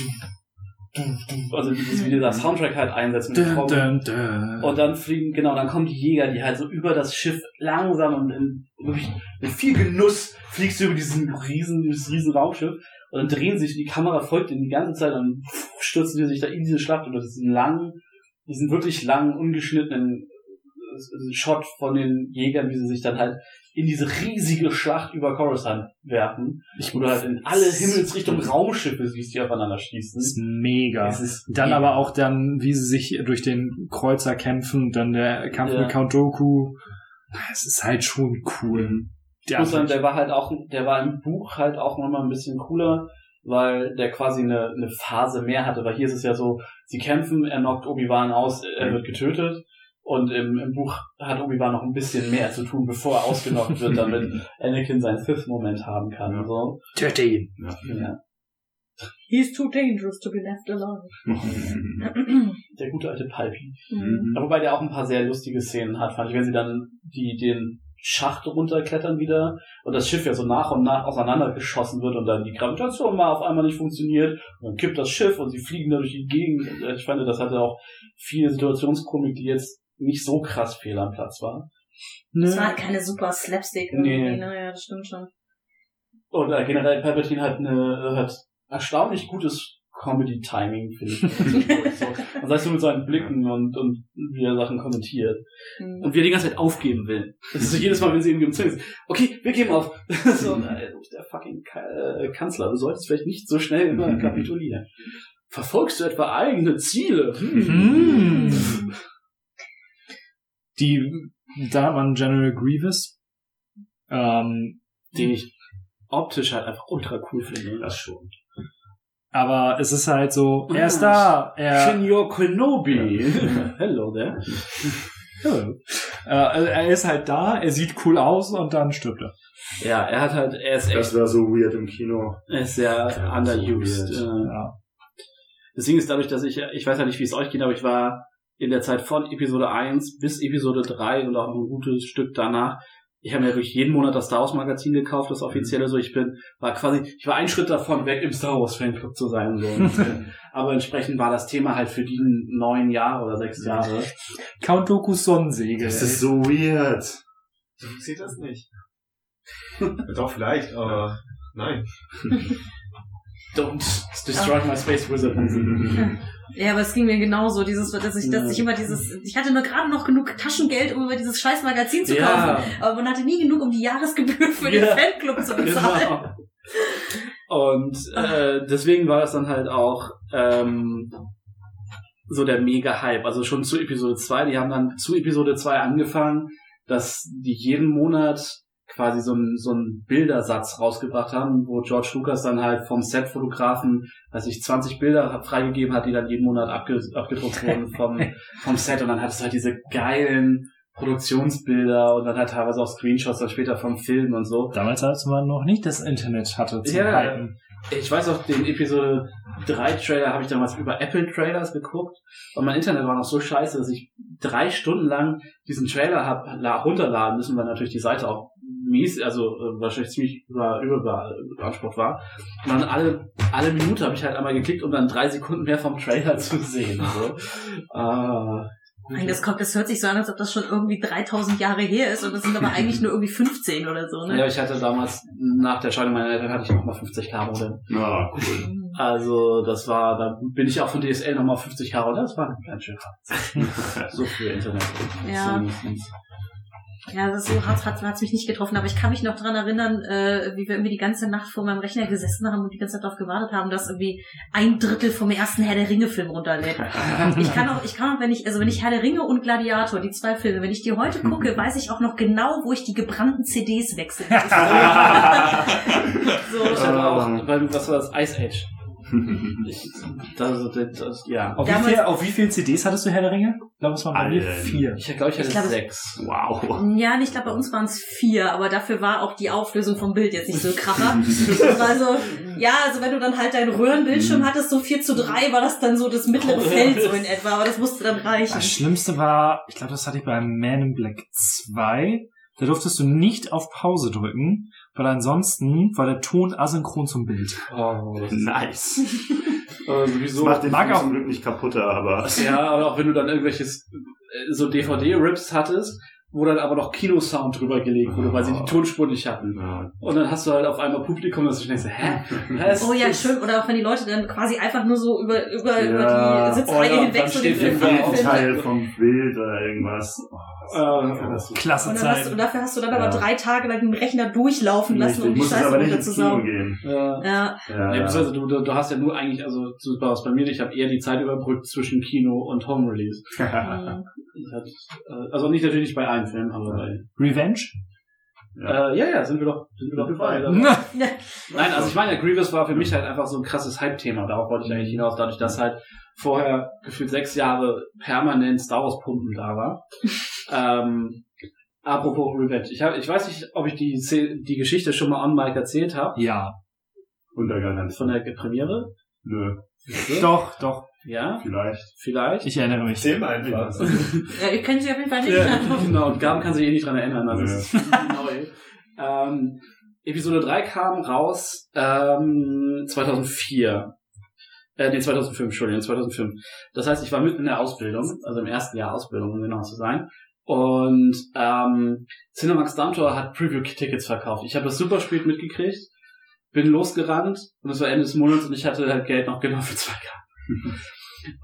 [SPEAKER 4] also dieses, wie dieser Soundtrack halt
[SPEAKER 1] dun.
[SPEAKER 4] Und dann fliegen, genau, dann kommen die Jäger, die halt so über das Schiff langsam und in, wirklich mit viel Genuss fliegst du über diesen riesen, dieses riesen Raumschiff und dann drehen sich, die Kamera folgt ihnen die ganze Zeit und stürzen die sich da in diese Schlacht und das ist ein lang, diesen wirklich langen, ungeschnittenen äh, Shot von den Jägern, wie sie sich dann halt in diese riesige Schlacht über Coruscant werfen,
[SPEAKER 1] Ich
[SPEAKER 4] wo du halt in alle Himmelsrichtungen Raumschiffe siehst, die aufeinander
[SPEAKER 1] Das
[SPEAKER 4] schießen.
[SPEAKER 1] ist mega.
[SPEAKER 4] Es ist
[SPEAKER 1] Dann
[SPEAKER 4] mega.
[SPEAKER 1] aber auch dann, wie sie sich durch den Kreuzer kämpfen, dann der Kampf
[SPEAKER 4] Ja.
[SPEAKER 1] mit Count Doku. Es ist halt schon cool.
[SPEAKER 4] Ich muss sagen, der war halt auch, der war im Buch halt auch nochmal ein bisschen cooler, weil der quasi eine, eine Phase mehr hatte, weil hier ist es ja so, sie kämpfen, er knockt Obi-Wan aus, er wird getötet und im, im Buch hat Obi-Wan noch ein bisschen mehr zu tun, bevor er ausgenockt wird, damit Anakin seinen Fifth-Moment haben kann und so.
[SPEAKER 1] Töte ihn.
[SPEAKER 4] Ja.
[SPEAKER 5] he's too dangerous to be left alone.
[SPEAKER 4] Der gute alte Palpi.
[SPEAKER 5] Mhm.
[SPEAKER 4] Wobei der auch ein paar sehr lustige Szenen hat, fand ich, wenn sie dann die, den Schacht runterklettern wieder und das Schiff ja so nach und nach auseinandergeschossen wird und dann die Gravitation mal auf einmal nicht funktioniert und dann kippt das Schiff und sie fliegen da durch die Gegend. Ich fand, das hatte auch viel Situationskomik, die jetzt nicht so krass fehl am Platz war.
[SPEAKER 5] Das war halt keine super Slapstick
[SPEAKER 4] Nee.
[SPEAKER 5] irgendwie, ne? Ja, das stimmt schon.
[SPEAKER 4] Und äh, generell Palpatine hat eine hat erstaunlich gutes Comedy-Timing, finde ich. so, das heißt so mit seinen Blicken und, und wie er Sachen kommentiert.
[SPEAKER 5] Mhm.
[SPEAKER 4] Und wie er die ganze Zeit aufgeben will. Das ist so jedes Mal, wenn sie irgendwie umzwingen ist. Okay, wir geben auf. so, äh, du bist der fucking äh, Kanzler. Du solltest vielleicht nicht so schnell immer kapitulieren. Verfolgst du etwa eigene Ziele? Hm.
[SPEAKER 1] Die da waren General Grievous. Ähm,
[SPEAKER 4] Den ich optisch halt einfach ultra cool finde.
[SPEAKER 3] Das schon.
[SPEAKER 1] aber es ist halt so, er ist
[SPEAKER 4] Ah,
[SPEAKER 1] da, er,
[SPEAKER 4] Senior Kenobi. Hello there.
[SPEAKER 1] Hello. äh, er ist halt da, er sieht cool aus und dann stirbt er.
[SPEAKER 4] Ja, er hat halt, er ist echt,
[SPEAKER 3] Das war so weird im Kino.
[SPEAKER 4] er ist sehr
[SPEAKER 3] Ja,
[SPEAKER 4] underused.
[SPEAKER 3] so
[SPEAKER 4] äh.
[SPEAKER 1] Ja.
[SPEAKER 4] Das Ding ist dadurch, dass ich, ich weiß ja nicht, wie es euch geht, aber ich war in der Zeit von Episode 1 bis Episode 3 und auch noch ein gutes Stück danach ich habe mir wirklich jeden Monat das Star Wars Magazin gekauft, das offizielle, so ich bin, war quasi, ich war einen Schritt davon weg, im Star Wars Fanclub zu sein, so. Aber entsprechend war das Thema halt für die neun Jahre oder sechs Jahre.
[SPEAKER 1] Count Dokus Sonnensegel.
[SPEAKER 3] Das ist so weird.
[SPEAKER 2] So funktioniert das nicht. Doch, vielleicht, aber nein.
[SPEAKER 4] Don't destroy my space wizard.
[SPEAKER 5] Ja, aber es ging mir genauso, dieses, dass ich, dass ich immer dieses, ich hatte nur gerade noch genug Taschengeld, um über dieses scheiß Magazin zu kaufen,
[SPEAKER 4] Ja.
[SPEAKER 5] aber man hatte nie genug, um die Jahresgebühr für den
[SPEAKER 4] Ja.
[SPEAKER 5] Fanclub zu bezahlen.
[SPEAKER 4] Genau. Und äh, deswegen war das dann halt auch ähm, so der Mega-Hype. Also schon zu Episode 2. Die haben dann zu Episode 2 angefangen, dass die jeden Monat quasi so einen so einen Bildersatz rausgebracht haben, wo George Lucas dann halt vom Set-Fotografen, weiß ich, 20 Bilder freigegeben hat, die dann jeden Monat abge abgedruckt wurden vom, vom Set. Und dann hattest du halt diese geilen Produktionsbilder und dann halt teilweise auch Screenshots dann später vom Film und so.
[SPEAKER 1] Damals, als man noch nicht das Internet hatte zum
[SPEAKER 4] Ja.
[SPEAKER 1] Hypen.
[SPEAKER 4] Ich weiß auch, den Episode 3 Trailer habe ich damals über Apple Trailers geguckt und mein Internet war noch so scheiße, dass ich drei Stunden lang diesen Trailer hab la- runterladen müssen, weil natürlich die Seite auch mies, also äh, wahrscheinlich ziemlich über, über beansprucht war. Und dann alle, alle Minute habe ich halt einmal geklickt, um dann drei Sekunden mehr vom Trailer zu sehen. So. Äh,
[SPEAKER 5] Nein, das kommt, das hört sich so an, als ob das schon irgendwie 3000 Jahre her ist und das sind aber eigentlich nur irgendwie 15 oder so,
[SPEAKER 4] ja,
[SPEAKER 5] ne?
[SPEAKER 4] ich hatte damals, nach der Scheidung meiner Eltern, hatte ich noch mal 50k Modem.
[SPEAKER 3] Ja, cool.
[SPEAKER 4] Also, das war, da bin ich auch von DSL nochmal 50 Jahre, das war ganz schön so für Internet.
[SPEAKER 5] Ja. Ja, das ist so hart hat hat's mich nicht getroffen, aber ich kann mich noch dran erinnern, äh, wie wir irgendwie die ganze Nacht vor meinem Rechner gesessen haben und die ganze Zeit darauf gewartet haben, dass irgendwie ein Drittel vom ersten Herr der Ringe Film runterlädt. Ich kann auch, ich kann auch, wenn ich, also wenn ich Herr der Ringe und Gladiator, die zwei Filme, wenn ich die heute gucke, weiß ich auch noch genau, wo ich die gebrannten CDs wechsle. so,
[SPEAKER 4] Ich hatte auch,
[SPEAKER 3] Ähm.
[SPEAKER 4] beim, was war das? Ice Age. Ich, das, das, das, ja.
[SPEAKER 1] Auf wie,
[SPEAKER 5] Damals-
[SPEAKER 1] viel, auf wie viel CDs hattest du Herr der Ringe? Ich glaube, es waren bei mir
[SPEAKER 3] Alter.
[SPEAKER 1] vier.
[SPEAKER 4] Ich glaube, ich hatte
[SPEAKER 5] Ich glaube, es-
[SPEAKER 4] sechs.
[SPEAKER 3] wow.
[SPEAKER 5] Ja, ich glaube, bei uns waren es vier, aber dafür war auch die Auflösung vom Bild jetzt nicht so kracher. Also, ja, also wenn du dann halt deinen Röhrenbildschirm hattest, so 4 zu 3, war das dann so das mittlere Feld so in etwa, aber das musste dann reichen.
[SPEAKER 1] Das Schlimmste war, ich glaube, das hatte ich bei Man in Black 2. Da durftest du nicht auf Pause drücken, weil ansonsten war der Ton asynchron zum Bild.
[SPEAKER 4] Oh, das
[SPEAKER 3] Nice.
[SPEAKER 4] äh,
[SPEAKER 3] Das
[SPEAKER 4] sowieso.
[SPEAKER 3] macht den
[SPEAKER 1] mag auch-
[SPEAKER 3] zum Glück nicht kaputter, aber.
[SPEAKER 4] Ja, oder auch wenn du dann irgendwelches äh, so DVD-Rips hattest, wo dann aber noch Kinosound drüber gelegt wurde, weil sie die Tonspur nicht hatten.
[SPEAKER 3] Ja.
[SPEAKER 4] Und dann hast du halt auf einmal Publikum, das sich denkt, so, hä? Was
[SPEAKER 5] Oh ja, schön. Oder auch wenn die Leute dann quasi einfach nur so über, über,
[SPEAKER 3] Ja.
[SPEAKER 5] über die Sitzreihe
[SPEAKER 4] Oh ja,
[SPEAKER 5] hinweg
[SPEAKER 4] dann
[SPEAKER 5] so den Film
[SPEAKER 3] Teil vom Bild oder irgendwas. Oh,
[SPEAKER 4] Äh,
[SPEAKER 1] Klasse
[SPEAKER 5] Und,
[SPEAKER 1] Zeit.
[SPEAKER 5] und dafür hast du dann aber
[SPEAKER 3] Ja.
[SPEAKER 5] drei Tage lang den Rechner durchlaufen lassen,
[SPEAKER 3] Richtig,
[SPEAKER 5] um die Scheiße
[SPEAKER 3] aber nicht ins Kino
[SPEAKER 5] runterzusaugen.
[SPEAKER 3] gehen.
[SPEAKER 5] Ja,
[SPEAKER 3] Ja,
[SPEAKER 4] Ja,
[SPEAKER 3] ja.
[SPEAKER 4] beziehungsweise du, du, du hast ja nur eigentlich, also so war es bei mir, ich habe eher die Zeit überbrückt zwischen Kino und Home Release.
[SPEAKER 5] Mhm.
[SPEAKER 4] Hab, äh, also nicht natürlich nicht bei einem Film, aber bei.
[SPEAKER 1] Revenge?
[SPEAKER 4] Äh, ja, ja, sind wir doch, sind wir doch beide. Nein, also ich meine, Grievous war für mich halt einfach so ein krasses Hype-Thema. Darauf wollte ich eigentlich hinaus, dadurch, dass halt vorher gefühlt sechs Jahre permanent Star Wars Pumpen da war. ähm, apropos Revenge. Ich, hab, ich weiß nicht, ob ich die, die Geschichte schon mal on Mic erzählt habe.
[SPEAKER 1] Ja.
[SPEAKER 3] Untergegangen.
[SPEAKER 4] Von der Premiere.
[SPEAKER 3] Nö,
[SPEAKER 1] Doch, doch.
[SPEAKER 4] Ja,
[SPEAKER 3] vielleicht.
[SPEAKER 4] vielleicht.
[SPEAKER 1] Ich erinnere mich.
[SPEAKER 2] Mal einfach.
[SPEAKER 5] ja, ihr könnt sie auf jeden Fall nicht
[SPEAKER 4] Ja, genau, und Gaben kann sich eh nicht dran erinnern, also
[SPEAKER 3] Nö.
[SPEAKER 4] es ist neu. Ähm, Episode 3 kam raus ähm, 2004. Äh, nee, 2005, Entschuldigung, 2005. Das heißt, ich war mitten in der Ausbildung, also im ersten Jahr Ausbildung, um genau zu sein. Und ähm, Cinemax Dantor hat Preview-Tickets verkauft. Ich habe das super spät mitgekriegt, bin losgerannt und es war Ende des Monats und ich hatte halt Geld noch genau für zwei Karten.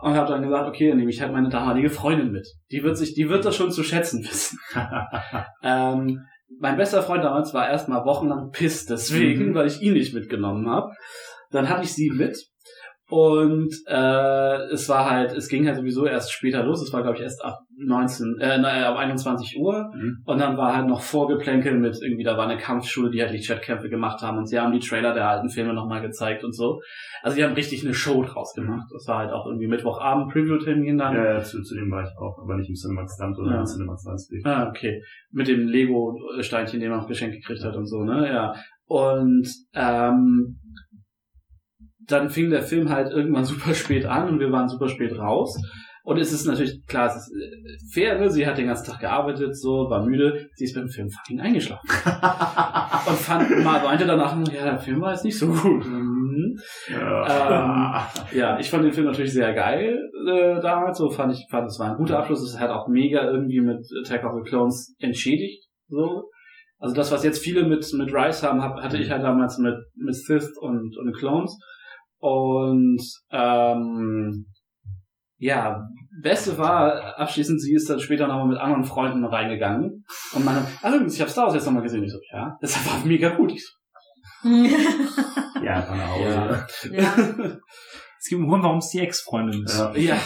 [SPEAKER 4] Und habe dann gesagt, okay, dann nehme ich halt meine damalige Freundin mit. Die wird sich, die wird das schon zu schätzen wissen. ähm, mein bester Freund damals war erstmal wochenlang piss deswegen,
[SPEAKER 3] Mhm.
[SPEAKER 4] weil ich ihn nicht mitgenommen habe. Dann hatte ich sie mit und äh, es war halt, es ging halt sowieso erst später los. Es war glaube ich erst ab 19, äh, nein, ab 21 Uhr
[SPEAKER 3] Mhm.
[SPEAKER 4] und dann war halt noch Vorgeplänkel mit irgendwie, da war eine Kampfschule, die halt die Chatkämpfe gemacht haben und sie haben die Trailer der alten Filme nochmal gezeigt und so. Also die haben richtig eine Show draus gemacht. Das war halt auch irgendwie Mittwochabend Preview-Termin dann.
[SPEAKER 3] Ja, ja, zu, zu dem war ich auch, aber nicht im Cinemax Stunt oder
[SPEAKER 4] Ja.
[SPEAKER 3] im Cinemax Stunt.
[SPEAKER 4] Ah, okay. Mit dem Lego-Steinchen, den man auch geschenkt gekriegt hat und so, ne? Ja. Und ähm, dann fing der Film halt irgendwann super spät an und wir waren super spät raus. Und es ist natürlich, klar, es ist äh, fair, ne? sie hat den ganzen Tag gearbeitet, so, war müde, sie ist beim Film fucking eingeschlafen. und fand, mal meinte danach, ja, der Film war jetzt nicht so gut. Mhm. Ähm, ja, ich fand den Film natürlich sehr geil äh, damals, so fand ich, fand es war ein guter Abschluss, es hat auch mega irgendwie mit Attack of the Clones entschädigt, so. Also das, was jetzt viele mit, mit Rise haben, hab, hatte ich halt damals mit, mit Sith und, und Clones. Und ähm, ja, Beste war, abschließend, sie ist dann später nochmal mit anderen Freunden reingegangen und meine, also übrigens, ich habe Star Wars jetzt nochmal gesehen. Ich so, ja, das war mega gut. Ich so,
[SPEAKER 3] Ja, einfach nach Hause.
[SPEAKER 4] ja.
[SPEAKER 5] ja.
[SPEAKER 1] Es gibt einen Grund, warum es die Ex-Freundin ist.
[SPEAKER 3] Ja.
[SPEAKER 4] ja.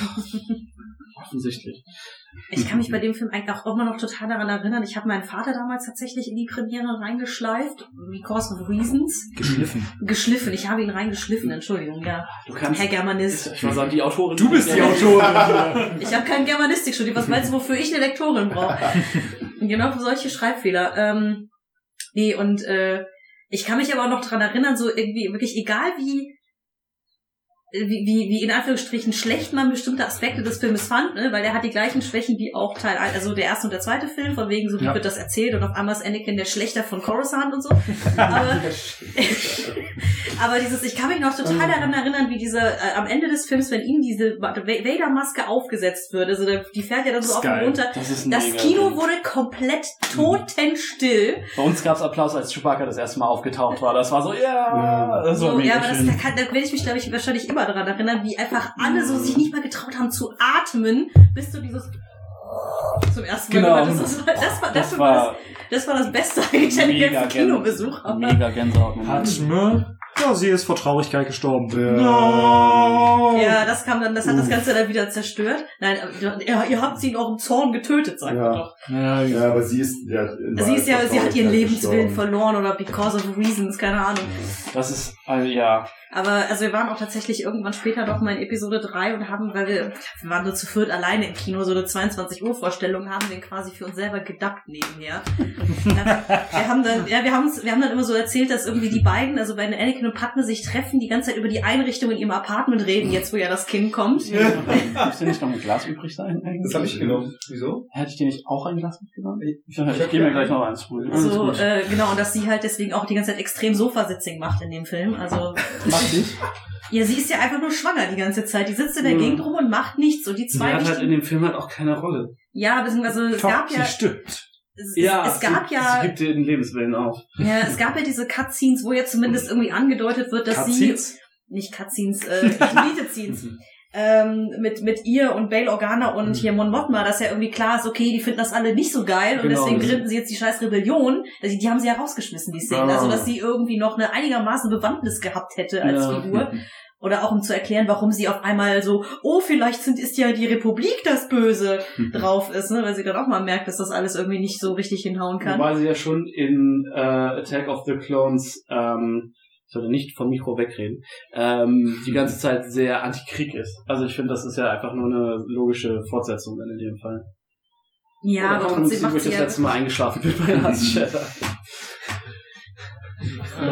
[SPEAKER 4] Offensichtlich.
[SPEAKER 5] Ich kann mich bei dem Film eigentlich auch immer noch total daran erinnern. Ich habe meinen Vater damals tatsächlich in die Premiere reingeschleift, because of reasons.
[SPEAKER 1] Geschliffen.
[SPEAKER 5] Geschliffen, ich habe ihn reingeschliffen, Entschuldigung, ja.
[SPEAKER 4] Du kannst,
[SPEAKER 5] Herr Germanist.
[SPEAKER 4] ich mal sagen, die Autorin.
[SPEAKER 1] Du bist die Autorin.
[SPEAKER 5] Ich habe kein Germanistik studiert. Was meinst du, wofür ich eine Lektorin brauche? genau für solche Schreibfehler. Ähm, nee, und äh, ich kann mich aber auch noch dran erinnern, so irgendwie wirklich egal wie wie, wie, wie in Anführungsstrichen schlecht man bestimmte Aspekte des Filmes fand, ne? weil der hat die gleichen Schwächen wie auch Teil 1, also der erste und der zweite Film, von wegen, so wie
[SPEAKER 1] Ja.
[SPEAKER 5] wird das erzählt und auf einmal ist Anakin der Schlechter von Coruscant und so. Aber, aber dieses, ich kann mich noch total daran erinnern, wie diese, äh, am Ende des Films, wenn ihm diese Vader-Maske aufgesetzt wird, also der- die fährt ja dann so auf und runter.
[SPEAKER 4] Das
[SPEAKER 5] Das Kino
[SPEAKER 4] gut.
[SPEAKER 5] wurde komplett totenstill.
[SPEAKER 4] Bei uns gab's Applaus, als Chewbacca das erste Mal aufgetaucht war. Das war so, ja, das war
[SPEAKER 5] So,
[SPEAKER 4] mega
[SPEAKER 5] ja, aber das, da, kann, da werde ich mich, glaube ich, wahrscheinlich immer daran erinnern, wie einfach alle so sich nicht mal getraut haben zu atmen, bis du dieses zum ersten Mal
[SPEAKER 4] Genau.
[SPEAKER 5] gehört hast. Das war, das war,
[SPEAKER 4] das
[SPEAKER 5] war das, das war das Beste eigentlich an dem Kinobesuch. Aber,
[SPEAKER 4] mega Gänsehaut.
[SPEAKER 1] Ja, sie ist vor Traurigkeit gestorben.
[SPEAKER 5] ja, das kam dann, das hat das Ganze dann wieder zerstört. Nein, ja, ihr habt sie in eurem Zorn getötet, sagt
[SPEAKER 3] Ja.
[SPEAKER 5] man doch.
[SPEAKER 1] Ja,
[SPEAKER 3] Ja, aber sie ist, ja, in
[SPEAKER 5] Sie ist ja, sie hat ihren Lebenswillen
[SPEAKER 3] gestorben.
[SPEAKER 5] verloren oder because of reasons, keine Ahnung.
[SPEAKER 4] Das ist, also, ja.
[SPEAKER 5] Aber also wir waren auch tatsächlich irgendwann später doch mal in Episode 3 und haben, weil wir, wir waren nur zu viert alleine im Kino, so eine 22 Uhr Vorstellung, haben den quasi für uns selber gedubbt nebenher. wir haben dann, ja, wir haben wir haben dann immer so erzählt, dass irgendwie die beiden, also wenn Anakin und Padme sich treffen, die ganze Zeit über die Einrichtung in ihrem Apartment reden, jetzt wo ja das Kind kommt.
[SPEAKER 4] Muss dir nicht noch ein Glas übrig sein? Eigentlich?
[SPEAKER 2] Das habe ich genommen. Wieso?
[SPEAKER 4] Hätte ich dir nicht auch ein Glas mitgenommen? Ich, ich, ich gebe mir gleich noch eins. Alles
[SPEAKER 5] So,
[SPEAKER 4] gut.
[SPEAKER 5] äh, genau, und dass sie halt deswegen auch die ganze Zeit extrem Sofa-Sitzing macht in dem Film. Also,
[SPEAKER 4] Mach dich.
[SPEAKER 5] ja, sie ist ja einfach nur schwanger die ganze Zeit. Die sitzt in der
[SPEAKER 4] Mhm.
[SPEAKER 5] Gegend rum und macht nichts. Und die
[SPEAKER 4] Die
[SPEAKER 5] zwei
[SPEAKER 4] hat halt in dem Film halt auch keine Rolle.
[SPEAKER 5] Ja, beziehungsweise es
[SPEAKER 1] Doch,
[SPEAKER 5] gab ja,
[SPEAKER 1] sie stimmt.
[SPEAKER 5] es,
[SPEAKER 4] Ja,
[SPEAKER 5] es gab
[SPEAKER 4] sie,
[SPEAKER 5] ja,
[SPEAKER 4] Sie gibt dir den Lebenswillen auf.
[SPEAKER 5] ja, es gab ja diese Cutscenes, wo ja zumindest irgendwie angedeutet wird, dass
[SPEAKER 1] Cutscenes?
[SPEAKER 5] sie, nicht Cutscenes, äh, Deleted-Scenes, ähm, mit, mit ihr und Bail Organa und hier Mon Mothma, dass ja irgendwie klar ist, okay, die finden das alle nicht so geil und
[SPEAKER 4] Genau,
[SPEAKER 5] deswegen gründen sie jetzt die scheiß Rebellion. Also, die haben sie ja rausgeschmissen, die Szenen.
[SPEAKER 4] Ah.
[SPEAKER 5] Also, dass sie irgendwie noch eine einigermaßen Bewandtnis gehabt hätte als
[SPEAKER 4] Ja.
[SPEAKER 5] Figur. Oder auch um zu erklären, warum sie auf einmal so, oh, vielleicht sind, ist ja die Republik das Böse drauf ist, ne? weil sie dann auch mal merkt, dass das alles irgendwie nicht so richtig hinhauen kann.
[SPEAKER 4] Wobei sie ja schon in äh, Attack of the Clones, ähm, sollte nicht vom Mikro wegreden, ähm, die ganze Zeit sehr antikrieg ist. Also ich finde, das ist ja einfach nur eine logische Fortsetzung dann in dem Fall.
[SPEAKER 5] Ja,
[SPEAKER 4] Oder
[SPEAKER 5] aber trotzdem
[SPEAKER 4] sie,
[SPEAKER 5] macht sie
[SPEAKER 4] das
[SPEAKER 5] ja...
[SPEAKER 4] letzte Mal eingeschlafen bin bei Last Jedi.
[SPEAKER 1] Äh,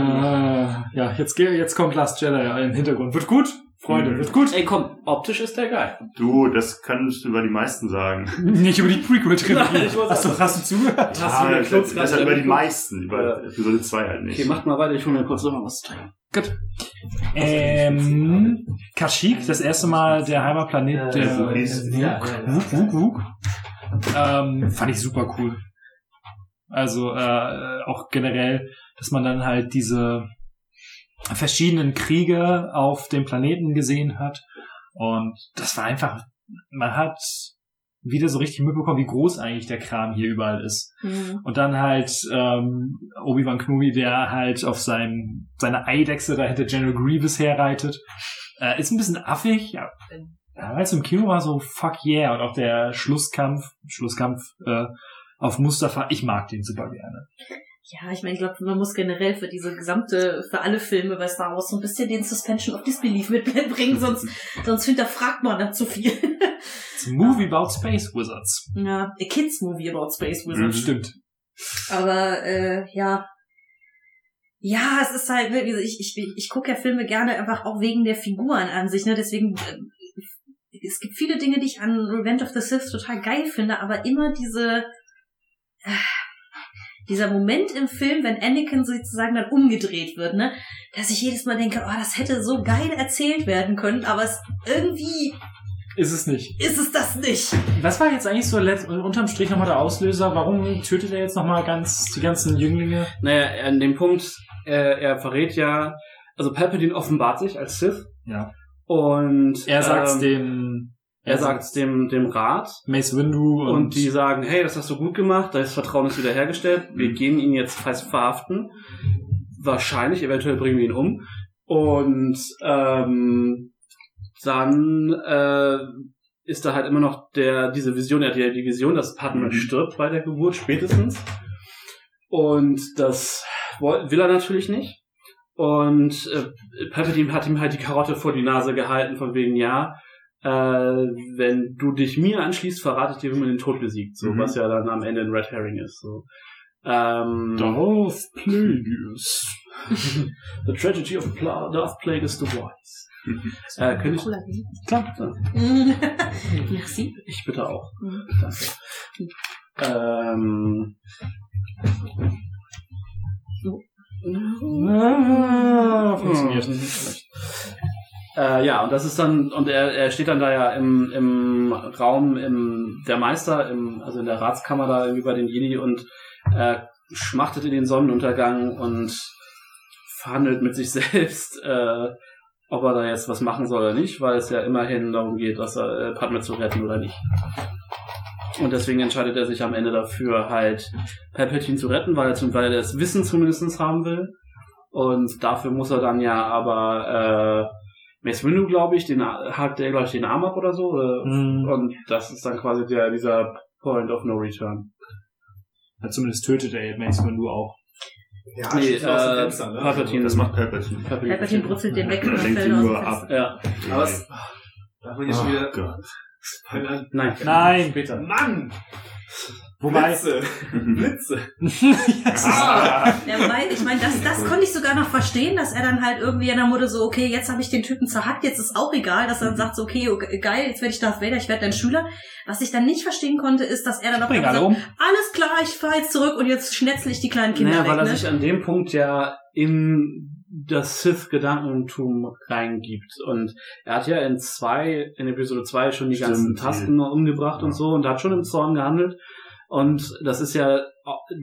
[SPEAKER 1] ja, jetzt, jetzt kommt Last Jedi im Hintergrund. Wird gut, Freunde, wird gut.
[SPEAKER 4] Ey, komm, optisch ist der geil.
[SPEAKER 3] Du, das kannst du über die meisten sagen.
[SPEAKER 1] Nicht über die Prequel-Trilogie.
[SPEAKER 4] Wollte
[SPEAKER 1] Hast du, hast du zugehört?
[SPEAKER 4] Hast du
[SPEAKER 3] das, das
[SPEAKER 4] gerade
[SPEAKER 3] über die meisten, über Episode 2 halt nicht.
[SPEAKER 4] Okay, macht mal weiter, ich hole mir kurz noch mal was zu trinken.
[SPEAKER 1] Gut. Ähm, Kashyyyk, das erste Mal der Heimatplanet der Wuk,
[SPEAKER 3] ist-
[SPEAKER 1] Wuk, Wuk, Wuk. Ähm, fand ich super cool. Also äh, auch generell, dass man dann halt diese verschiedenen Kriege auf dem Planeten gesehen hat. Und das war einfach, man hat wieder so richtig mitbekommen, wie groß eigentlich der Kram hier überall ist.
[SPEAKER 5] Mhm.
[SPEAKER 1] Und dann halt ähm, Obi-Wan Kenobi, der halt auf sein, seine Eidechse da hinter General Grievous herreitet. Äh, ist ein bisschen affig, ja. Damals im Kino war so fuck yeah. Und auch der Schlusskampf, Schlusskampf äh, auf Mustafa, ich mag den super gerne.
[SPEAKER 5] Ja, ich meine, ich glaube, man muss generell für diese gesamte, für alle Filme bei Star Wars so ein bisschen den Suspension of Disbelief mitbringen, sonst, sonst hinterfragt man da zu viel.
[SPEAKER 1] It's a movie about Space Wizards.
[SPEAKER 5] ja, a Kids Movie about Space
[SPEAKER 3] Mhm.
[SPEAKER 5] Wizards.
[SPEAKER 1] Stimmt.
[SPEAKER 5] Aber äh, ja. Ja, es ist halt, wie gesagt, ich, ich, ich gucke ja Filme gerne einfach auch wegen der Figuren an sich, ne? Deswegen äh, es gibt viele Dinge, die ich an Revenge of the Sith total geil finde, aber immer diese, äh, dieser Moment im Film, wenn Anakin sozusagen dann umgedreht wird, ne, dass ich jedes Mal denke, oh, das hätte so geil erzählt werden können, aber es irgendwie
[SPEAKER 1] Ist es nicht.
[SPEAKER 5] ist es das nicht.
[SPEAKER 1] Was war jetzt eigentlich so letzt, unterm Strich nochmal der Auslöser? Warum tötet er jetzt nochmal ganz die ganzen Jünglinge?
[SPEAKER 4] Naja, an dem Punkt, äh, er verrät ja, also Palpatine offenbart sich als Sith
[SPEAKER 1] Ja.
[SPEAKER 4] und
[SPEAKER 1] Er sagt
[SPEAKER 4] ähm,
[SPEAKER 1] dem,
[SPEAKER 4] er sagt dem dem Rat
[SPEAKER 1] Mace Windu und,
[SPEAKER 4] und, die sagen, hey, das hast du gut gemacht, das Vertrauen ist wiederhergestellt, wir gehen ihn jetzt fest verhaften, wahrscheinlich, eventuell bringen wir ihn um. Und ähm, dann äh, ist da halt immer noch der diese Vision, er hat ja die Vision, dass Padme
[SPEAKER 3] Mhm.
[SPEAKER 4] stirbt bei der Geburt spätestens. Und das will er natürlich nicht. Und äh, Palpatine hat ihm halt die Karotte vor die Nase gehalten, von wegen, ja, äh, wenn du dich mir anschließt, verrate ich dir, wie man den Tod besiegt. So,
[SPEAKER 3] Mhm.
[SPEAKER 4] was ja dann am Ende ein Red Herring ist. So. Ähm,
[SPEAKER 1] Darth Plagueis.
[SPEAKER 4] the tragedy of Pla Darth Plagueis the Wise. äh, könnte ich,
[SPEAKER 5] Cooler.
[SPEAKER 1] Klar.
[SPEAKER 5] Merci.
[SPEAKER 4] ich bitte auch.
[SPEAKER 5] Mhm.
[SPEAKER 4] Danke. Ähm,
[SPEAKER 1] Ah, funktioniert.
[SPEAKER 4] Äh, ja, und das ist dann, und er, er steht dann da ja im, im Raum im, der Meister, im, also in der Ratskammer da bei den Jedi und äh, schmachtet in den Sonnenuntergang und verhandelt mit sich selbst, äh, ob er da jetzt was machen soll oder nicht, weil es ja immerhin darum geht, dass er äh, Padme zu retten oder nicht. Und deswegen entscheidet er sich am Ende dafür, halt Palpatine zu retten, weil er, zum, weil er das Wissen zumindest haben will. Und dafür muss er dann ja aber äh, Mace Windu, glaube ich, den hat der, glaube ich, den Arm ab oder so. Oder,
[SPEAKER 1] Mhm.
[SPEAKER 4] Und das ist dann quasi der, dieser Point of No Return.
[SPEAKER 1] Ja, zumindest tötet er Mace Windu auch.
[SPEAKER 2] Ja,
[SPEAKER 4] Nee, äh,
[SPEAKER 2] Fenster, ne?
[SPEAKER 4] Palpatine,
[SPEAKER 3] Das macht Palpatine.
[SPEAKER 5] Palpatine brutzelt den weg und fällt
[SPEAKER 3] ihn nur ab.
[SPEAKER 4] Ja,
[SPEAKER 2] Aber es, da haben wir jetzt schon wieder,
[SPEAKER 3] Oh Gott.
[SPEAKER 2] Spoilern.
[SPEAKER 4] nein.
[SPEAKER 1] Nein, bitte.
[SPEAKER 2] Mann!
[SPEAKER 1] Wobei,
[SPEAKER 2] Blitze! Blitze!
[SPEAKER 5] Ah, ja, wobei, ich meine, das, das konnte ich sogar noch verstehen, dass er dann halt irgendwie in der Mutter so, okay, jetzt habe ich den Typen zerhackt, jetzt ist auch egal, dass er dann sagt so, okay, okay geil, jetzt werde ich Darth Vader, ich werde dein Schüler. Was ich dann nicht verstehen konnte, ist, dass er dann
[SPEAKER 1] alle
[SPEAKER 5] sagt,
[SPEAKER 1] um.
[SPEAKER 5] alles klar, ich fahre jetzt zurück und jetzt schnetzel ich die kleinen Kinder
[SPEAKER 4] Naja, weil
[SPEAKER 5] weg.
[SPEAKER 4] er
[SPEAKER 5] Ne?
[SPEAKER 4] sich an dem Punkt ja in das Sith-Gedankentum reingibt. Und er hat ja in zwei, in Episode 2 schon die
[SPEAKER 3] Stimmt,
[SPEAKER 4] ganzen Tasten umgebracht und so und hat schon im Zorn gehandelt. Und das ist ja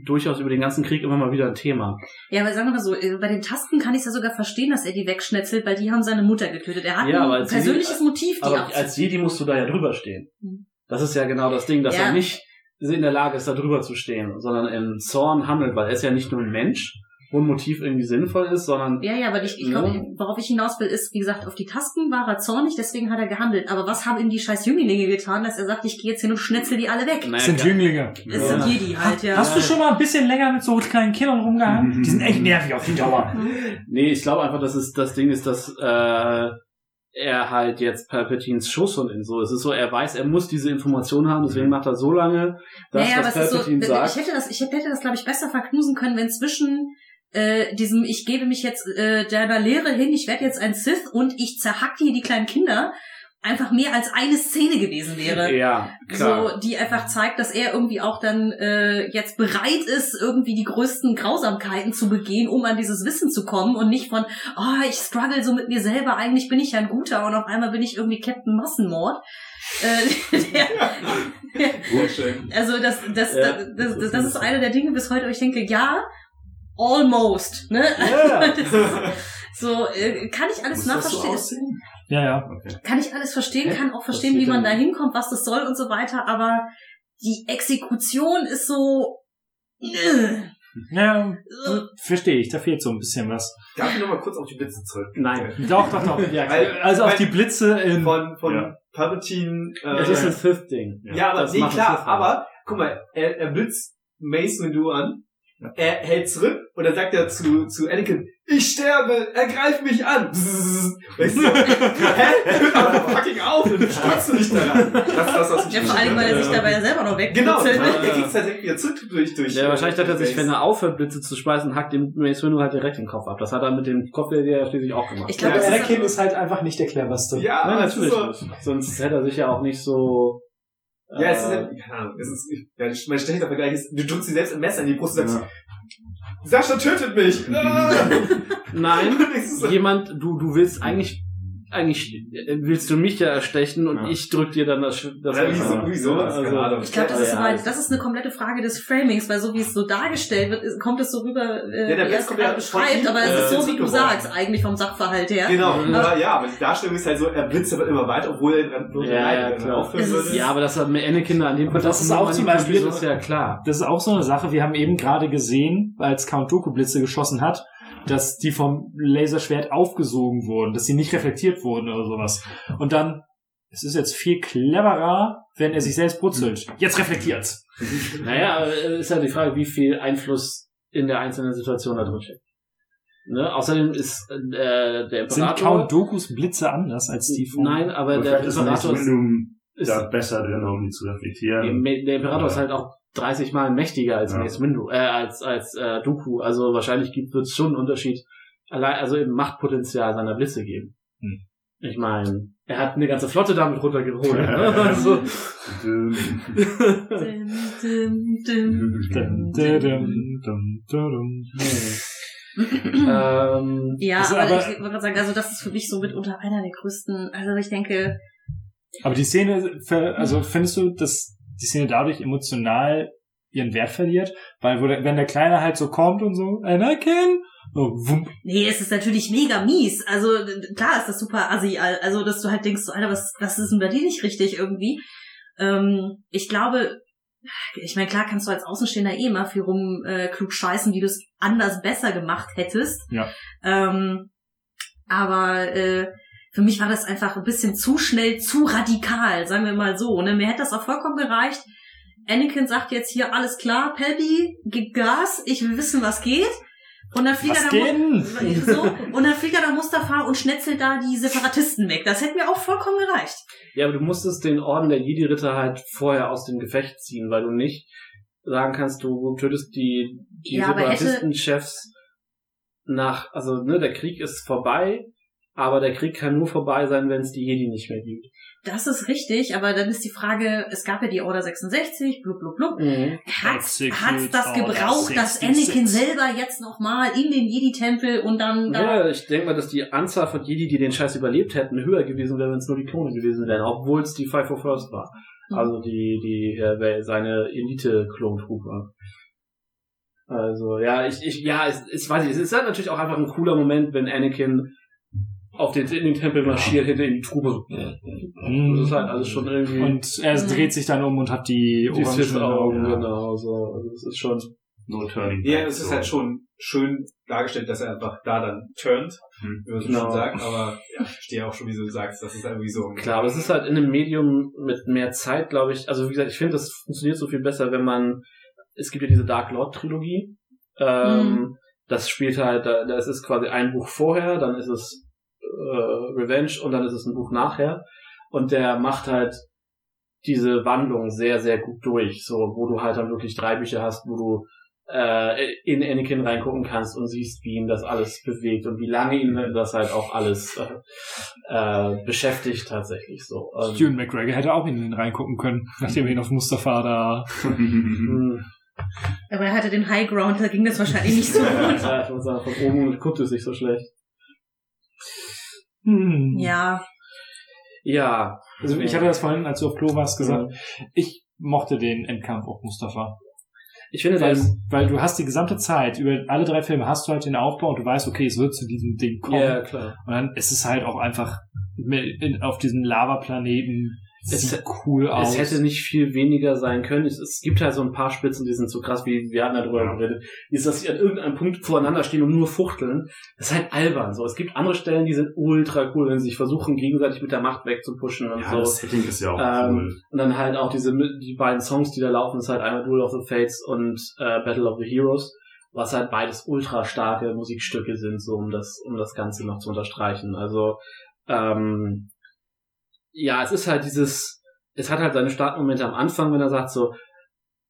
[SPEAKER 4] durchaus über den ganzen Krieg immer mal wieder ein Thema.
[SPEAKER 5] Ja, aber sagen wir mal so, äh, bei den Tasten kann ich es ja sogar verstehen, dass er die wegschnetzelt, weil die haben seine Mutter getötet. Er hat
[SPEAKER 4] Ja,
[SPEAKER 5] ein persönliches
[SPEAKER 4] Jedi-
[SPEAKER 5] Motiv, die
[SPEAKER 4] Aber als Jedi musst du da ja drüber stehen.
[SPEAKER 5] Mhm.
[SPEAKER 4] Das ist ja genau das Ding, dass
[SPEAKER 5] Ja.
[SPEAKER 4] er nicht in der Lage ist, da drüber zu stehen, sondern im Zorn handelt, weil er ist ja nicht nur ein Mensch, wo ein Motiv irgendwie sinnvoll ist, sondern
[SPEAKER 5] Ja, ja, aber ich, ich
[SPEAKER 4] Ja.
[SPEAKER 5] glaub, worauf ich hinaus will, ist, wie gesagt, auf die Tasten war er zornig, deswegen hat er gehandelt. Aber was haben ihm die scheiß Jünglinge getan, dass er sagt, ich gehe jetzt hin und schnetzel die alle weg?
[SPEAKER 4] naja,
[SPEAKER 1] sind. Jünglinge.
[SPEAKER 5] Es sind Jedi halt, ja.
[SPEAKER 1] Hast du schon mal ein bisschen länger mit so kleinen Kindern rumgehangen? Die sind echt nervig auf die Dauer.
[SPEAKER 4] Nee, ich glaube einfach, dass es das Ding ist, dass äh, er halt jetzt Palpatines Schuss und so. Es ist so, er weiß, er muss diese Information haben, deswegen macht er so lange, das,
[SPEAKER 5] naja, aber
[SPEAKER 4] was
[SPEAKER 5] es ist so,
[SPEAKER 4] Palpatine
[SPEAKER 5] ich
[SPEAKER 4] sagt.
[SPEAKER 5] hätte das, ich hätte das, glaube ich, besser verknusen können, wenn zwischen äh, diesem, ich gebe mich jetzt äh, deiner Lehre hin, ich werde jetzt ein Sith und ich zerhacke hier die kleinen Kinder, einfach mehr als eine Szene gewesen wäre.
[SPEAKER 4] Ja, klar.
[SPEAKER 5] So, die einfach zeigt, dass er irgendwie auch dann äh, jetzt bereit ist, irgendwie die größten Grausamkeiten zu begehen, um an dieses Wissen zu kommen und nicht von, oh, ich struggle so mit mir selber, eigentlich bin ich ja ein Guter und auf einmal bin ich irgendwie Captain Massenmord. Äh, der, also das, das,
[SPEAKER 4] Ja.
[SPEAKER 5] das, das, das, das ist eine der Dinge bis heute, wo ich denke, ja, almost, ne?
[SPEAKER 4] Ja.
[SPEAKER 5] Das ist so, äh, kann ich alles
[SPEAKER 3] Muss das so
[SPEAKER 5] nachverstehen?
[SPEAKER 3] aussehen?
[SPEAKER 1] Ja, ja.
[SPEAKER 3] Okay.
[SPEAKER 5] kann ich alles verstehen,
[SPEAKER 4] Ja,
[SPEAKER 5] kann auch
[SPEAKER 4] das
[SPEAKER 5] verstehen, wie man da hinkommt, was das soll und so weiter, aber die Exekution ist so. äh,
[SPEAKER 1] Ja, verstehe ich. Da fehlt so ein bisschen was.
[SPEAKER 2] Darf ich nochmal kurz auf die Blitze zurück?
[SPEAKER 4] Nein.
[SPEAKER 1] Doch, doch, doch.
[SPEAKER 4] Ja,
[SPEAKER 2] Weil-
[SPEAKER 1] Also auf
[SPEAKER 2] weil-
[SPEAKER 1] die Blitze in...
[SPEAKER 2] Von, von
[SPEAKER 3] Ja.
[SPEAKER 2] Palpatine. Äh,
[SPEAKER 4] Es ist ein Sith-Ding.
[SPEAKER 2] ja, aber
[SPEAKER 4] das
[SPEAKER 2] nee,
[SPEAKER 4] macht
[SPEAKER 2] klar, aber guck mal, er, er blitzt Mace Windu an. Er hält zurück und dann sagt er zu, zu Anakin, ich sterbe, er greift mich an. Weißt du, hä? Hör doch fucking auf, dann stürzt du dich daran. Das das, was
[SPEAKER 5] Ja, vor allem, weil er sich dabei ja selber noch
[SPEAKER 2] Genau,
[SPEAKER 5] wegkitzelt.
[SPEAKER 2] er kriegt halt direkt wieder zurück durch, durch.
[SPEAKER 4] Ja, wahrscheinlich dachte er sich, wenn er aufhört, Blitze zu speisen, hackt dem Mace Windu halt direkt den Kopf ab. Das hat er mit dem Kopf, der ja schließlich auch gemacht.
[SPEAKER 5] Ich
[SPEAKER 1] Ja,
[SPEAKER 5] glaube, das
[SPEAKER 1] Anakin
[SPEAKER 5] ist
[SPEAKER 1] halt einfach nicht der cleverste.
[SPEAKER 2] Ja,
[SPEAKER 4] Ja,
[SPEAKER 2] ist
[SPEAKER 4] natürlich
[SPEAKER 2] so.
[SPEAKER 4] nicht. Sonst hätte er sich ja auch nicht so...
[SPEAKER 2] Ja, es ist
[SPEAKER 4] äh,
[SPEAKER 2] halt, keine Ahnung, es ist, ja, mein schlechter Vergleich ist, du drückst dir selbst ein Messer in die Brust und sagst, Sascha tötet mich!
[SPEAKER 4] Nein, jemand, du, du willst eigentlich, eigentlich äh, willst du mich ja erstechen und
[SPEAKER 3] Ja.
[SPEAKER 4] ich drück dir dann das, das
[SPEAKER 2] Oder wie so, wie sowas,
[SPEAKER 4] Also.
[SPEAKER 5] Ich glaube, das ist
[SPEAKER 4] Ja,
[SPEAKER 5] aber,
[SPEAKER 4] es-
[SPEAKER 5] das ist eine komplette Frage des Framings, weil so wie es so dargestellt wird, ist- kommt es so rüber, äh,
[SPEAKER 2] Ja, der
[SPEAKER 5] wie er es
[SPEAKER 2] ja
[SPEAKER 5] gerade beschreibt,
[SPEAKER 2] ihm,
[SPEAKER 5] aber es
[SPEAKER 2] äh,
[SPEAKER 5] ist so, wie du sagst, eigentlich vom Sachverhalt her.
[SPEAKER 2] Genau,
[SPEAKER 4] Mhm.
[SPEAKER 2] aber ja, aber die Darstellung ist halt so, er blitzt aber immer weiter, obwohl er
[SPEAKER 4] Ja, ja, klar.
[SPEAKER 2] aufhören
[SPEAKER 5] Es ist-
[SPEAKER 2] würde.
[SPEAKER 4] Ja, aber das hat mir Anakin an dem
[SPEAKER 1] Und das ist auch zum Beispiel
[SPEAKER 4] ist
[SPEAKER 1] so-
[SPEAKER 4] ja klar.
[SPEAKER 1] Das ist auch so eine Sache, wir haben eben gerade gesehen, als Count Dooku Blitze geschossen hat, dass die vom Laserschwert aufgesogen wurden, dass sie nicht reflektiert wurden oder sowas. Und dann, es ist jetzt viel cleverer, wenn er sich selbst brutzelt. Jetzt reflektiert's.
[SPEAKER 4] Naja, ist ja die Frage, wie viel Einfluss in der einzelnen Situation da drin steckt. Ne? Außerdem ist äh, der
[SPEAKER 1] Sind
[SPEAKER 4] Imperator...
[SPEAKER 1] Count Dokus Blitze anders als die von...
[SPEAKER 4] Nein, aber der Imperator ist
[SPEAKER 3] da besser drin, um die zu reflektieren.
[SPEAKER 4] der Imperator ist halt auch 30 Mal mächtiger als
[SPEAKER 3] Ja.
[SPEAKER 4] Mace Windu, äh, als, als äh, Dooku. Also wahrscheinlich gibt es schon einen Unterschied, allein, also im Machtpotenzial seiner Blitze geben.
[SPEAKER 1] Hm.
[SPEAKER 4] Ich meine, er hat eine ganze Flotte damit runtergeholt. ne? also,
[SPEAKER 3] Ähm,
[SPEAKER 5] Ja, aber,
[SPEAKER 1] aber-
[SPEAKER 5] ich wollte gerade sagen, also das ist für mich so mitunter einer der größten, also ich denke,
[SPEAKER 1] Aber die Szene, also findest du, dass die Szene dadurch emotional ihren Wert verliert? Weil der, wenn der Kleine halt so kommt und so, Anakin, so, wump,
[SPEAKER 5] nee, es ist natürlich mega mies. Also klar ist das super assi, al- also dass du halt denkst, so, Alter, was, was ist denn bei dir nicht richtig irgendwie? Ähm, ich glaube, ich meine, klar kannst du als Außenstehender eh mal viel rum äh, klug scheißen, wie du es anders besser gemacht hättest.
[SPEAKER 1] Ja.
[SPEAKER 5] Ähm, aber äh, für mich war das einfach ein bisschen zu schnell, zu radikal, sagen wir mal so. Ne? Mir hätte das auch vollkommen gereicht. Anakin sagt jetzt hier, alles klar, Pelby, gib Gas, ich will wissen, was geht. Und dann fliegt
[SPEAKER 1] was
[SPEAKER 5] er da so, und dann fliegt er da Mustafa und schnetzelt da die Separatisten weg. Das hätte mir auch vollkommen gereicht.
[SPEAKER 4] Ja, aber du musstest den Orden der Jedi-Ritter halt vorher aus dem Gefecht ziehen, weil du nicht sagen kannst, du tötest die, die
[SPEAKER 5] Ja,
[SPEAKER 4] Separatisten-Chefs nach, also ne, der Krieg ist vorbei, aber der Krieg kann nur vorbei sein, wenn es die Jedi nicht mehr gibt.
[SPEAKER 5] Das ist richtig, aber dann ist die Frage, es gab ja die Order 66, blub, blub, blub.
[SPEAKER 4] Mhm.
[SPEAKER 5] Hat's, hat's das gebraucht, dass
[SPEAKER 1] 66?
[SPEAKER 5] Anakin selber jetzt nochmal in den Jedi-Tempel und dann da...
[SPEAKER 4] Ja, ich denke mal, dass die Anzahl von Jedi, die den Scheiß überlebt hätten, höher gewesen wäre, wenn es nur die Klone gewesen wären, obwohl es die Five for First war.
[SPEAKER 5] Mhm.
[SPEAKER 4] Also die, die, äh, seine Elite-Klon-Truppe. Also, ja, ich, ich, ja, es, es weiß ich, es ist halt natürlich auch einfach ein cooler Moment, wenn Anakin auf den, in den Tempel marschiert, hinter ihm die Truppe so. Das ist halt alles schon irgendwie.
[SPEAKER 1] Und er
[SPEAKER 5] Mhm.
[SPEAKER 1] dreht sich dann um und hat die
[SPEAKER 4] die
[SPEAKER 1] orangen Augen.
[SPEAKER 4] genau, so. Also, das ist schon.
[SPEAKER 3] no turning
[SPEAKER 2] Ja, es ist
[SPEAKER 3] so.
[SPEAKER 2] halt schon schön dargestellt, dass er einfach da dann turnt,
[SPEAKER 3] Hm.
[SPEAKER 2] wie man so
[SPEAKER 4] Genau.
[SPEAKER 2] schon sagt, aber ja, ich verstehe auch schon, wie du sagst, das ist irgendwie so.
[SPEAKER 4] Klar, aber es ist halt in einem Medium mit mehr Zeit, glaube ich. Also wie gesagt, ich finde, das funktioniert so viel besser, wenn man. Es gibt ja diese Dark Lord Trilogie. Ähm,
[SPEAKER 5] Mhm.
[SPEAKER 4] Das spielt halt, da, das ist quasi ein Buch vorher, dann ist es äh, Revenge und dann ist es ein Buch nachher. Und der macht halt diese Wandlung sehr, sehr gut durch. So, wo du halt dann wirklich drei Bücher hast, wo du äh, in Anakin reingucken kannst und siehst, wie ihn das alles bewegt und wie lange ihn das halt auch alles äh, äh, beschäftigt tatsächlich so. Ähm,
[SPEAKER 1] Ewan McGregor hätte auch in den reingucken können, nachdem er ihn auf Mustafa da...
[SPEAKER 5] Aber er hatte den High Ground, da ging das wahrscheinlich nicht so gut.
[SPEAKER 4] ja, ich muss sagen, von oben guckt es nicht so schlecht.
[SPEAKER 1] Hm.
[SPEAKER 5] Ja,
[SPEAKER 4] Ja.
[SPEAKER 1] Also ich hatte das vorhin, als du auf Klo warst, gesagt, ich mochte den Endkampf auf Mustafa.
[SPEAKER 4] Ich finde,
[SPEAKER 1] Weil,
[SPEAKER 4] das,
[SPEAKER 1] weil du hast die gesamte Zeit, über alle drei Filme hast du halt den Aufbau und du weißt, okay, es wird zu diesem Ding kommen.
[SPEAKER 4] ja, klar.
[SPEAKER 1] Und dann ist es halt auch einfach mit- in, auf diesem Lavaplaneten
[SPEAKER 4] Es-
[SPEAKER 1] sieht cool aus.
[SPEAKER 4] Es hätte nicht viel weniger sein können. Es, es gibt halt so ein paar Spitzen, die sind so krass, wie wir hatten darüber
[SPEAKER 3] Ja.
[SPEAKER 4] geredet. Ist, dass sie an irgendeinem Punkt voreinander stehen und nur fuchteln. Das ist halt albern. So, es gibt andere Stellen, die sind ultra cool, wenn sie sich versuchen, gegenseitig mit der Macht wegzupushen und
[SPEAKER 3] Ja,
[SPEAKER 4] so.
[SPEAKER 3] das Setting ist ja auch
[SPEAKER 4] Ähm,
[SPEAKER 3] cool.
[SPEAKER 4] Und dann halt auch diese die beiden Songs, die da laufen, ist halt einmal Duel of the Fates und äh, Battle of the Heroes. was halt beides ultra starke Musikstücke sind, so um das, um das Ganze noch zu unterstreichen. Also, ähm, ja, es ist halt dieses, es hat halt seine Startmomente am Anfang, wenn er sagt so,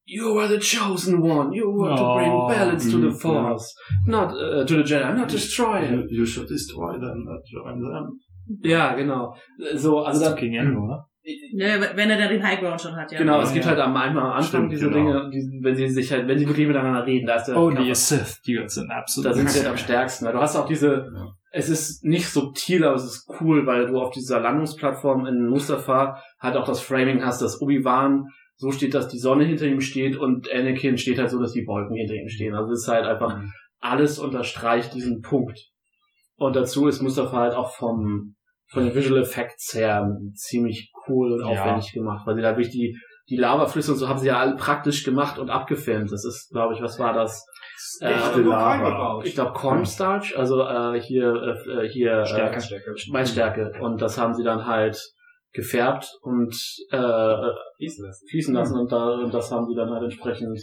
[SPEAKER 4] You are the chosen one. You are to bring
[SPEAKER 1] Oh,
[SPEAKER 4] balance to the
[SPEAKER 3] mm,
[SPEAKER 4] force, not uh, to the Jedi, not destroy
[SPEAKER 3] You,
[SPEAKER 4] it.
[SPEAKER 3] you should destroy them, not join them.
[SPEAKER 4] Ja, genau. So, also da,
[SPEAKER 1] King Endo, oder?
[SPEAKER 5] Ja, wenn er da den High Ground schon hat, ja.
[SPEAKER 4] genau, es
[SPEAKER 1] Ja,
[SPEAKER 4] gibt
[SPEAKER 1] ja.
[SPEAKER 4] halt am, einmal am Anfang
[SPEAKER 3] Stimmt,
[SPEAKER 4] diese
[SPEAKER 3] genau.
[SPEAKER 4] Dinge, die, wenn sie sich halt, wenn sie wirklich miteinander reden, da ist der
[SPEAKER 1] Oh,
[SPEAKER 4] Körper-
[SPEAKER 1] die Sith, die sind absolut.
[SPEAKER 4] da sind sie halt am stärksten. Du hast auch diese,
[SPEAKER 3] Ja.
[SPEAKER 4] Es ist nicht subtil, aber es ist cool, weil du auf dieser Landungsplattform in Mustafa halt auch das Framing hast, dass Obi-Wan so steht, dass die Sonne hinter ihm steht und Anakin steht halt so, dass die Wolken hinter ihm stehen. Also es ist halt einfach, alles unterstreicht diesen Punkt. Und dazu ist Mustafa halt auch vom, von den Visual Effects her ziemlich cool und
[SPEAKER 1] Ja.
[SPEAKER 4] aufwendig gemacht, weil sie da wirklich die, die Lavaflüsse und so haben sie ja alle praktisch gemacht und abgefilmt. Das ist, glaube ich, was war das? Äh,
[SPEAKER 3] Echte
[SPEAKER 2] nur
[SPEAKER 3] Lava.
[SPEAKER 4] ich glaube Cornstarch, also äh, hier äh, hier
[SPEAKER 1] Stärke.
[SPEAKER 4] äh,
[SPEAKER 2] Stärke.
[SPEAKER 4] Maisstärke und das haben sie dann halt gefärbt und äh,
[SPEAKER 2] Fließen lassen.
[SPEAKER 4] fließen lassen und, da, und das haben sie dann halt entsprechend.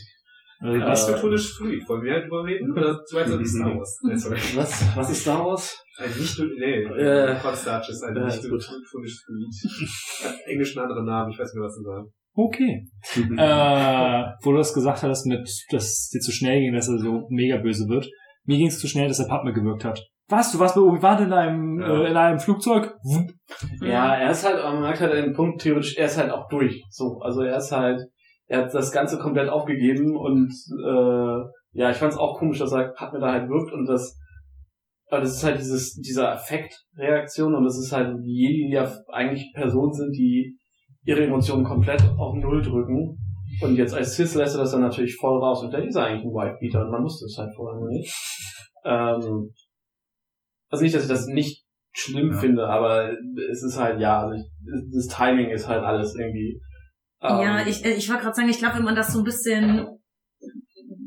[SPEAKER 1] Äh,
[SPEAKER 2] Was
[SPEAKER 4] Äh,
[SPEAKER 2] für Foolish Fluid? Wollen wir drüber reden? Oder du meinst das Star Wars? Nee, sorry.
[SPEAKER 4] Was was ist daraus?
[SPEAKER 2] Ein nicht, nee,
[SPEAKER 4] Äh,
[SPEAKER 2] Cornstarch ist ein nicht. Foolish Fluid. Hat englischen anderen Namen, ich weiß nicht mehr, was sie sagen.
[SPEAKER 1] Okay. äh, wo du das gesagt hast, mit, dass dir zu schnell ging, dass er so mega böse wird. Mir ging es zu schnell, dass der Padme gewirkt hat. Was? Du warst bei Obi-Wan in einem,
[SPEAKER 3] Ja.
[SPEAKER 1] äh, in einem Flugzeug?
[SPEAKER 4] Ja, er ist halt, man merkt halt den Punkt theoretisch, er ist halt auch durch. So, also er ist halt, er hat das Ganze komplett aufgegeben und äh, ja, ich fand es auch komisch, dass er mir da halt wirkt und das, aber das ist halt dieses, dieser Affektreaktion und das ist halt die Jedi, die ja eigentlich Personen sind, die ihre Emotionen komplett auf Null drücken. Und jetzt als Cis lässt er das dann natürlich voll raus und der ist eigentlich ein Whitebeater und man wusste es halt vorher noch nicht. Ähm, also nicht, dass ich das nicht schlimm
[SPEAKER 3] Ja.
[SPEAKER 4] finde, aber es ist halt, ja, also ich, das Timing ist halt alles irgendwie. ähm,
[SPEAKER 5] Ja, ich, äh, ich wollte gerade sagen, ich glaube, wenn man das so ein bisschen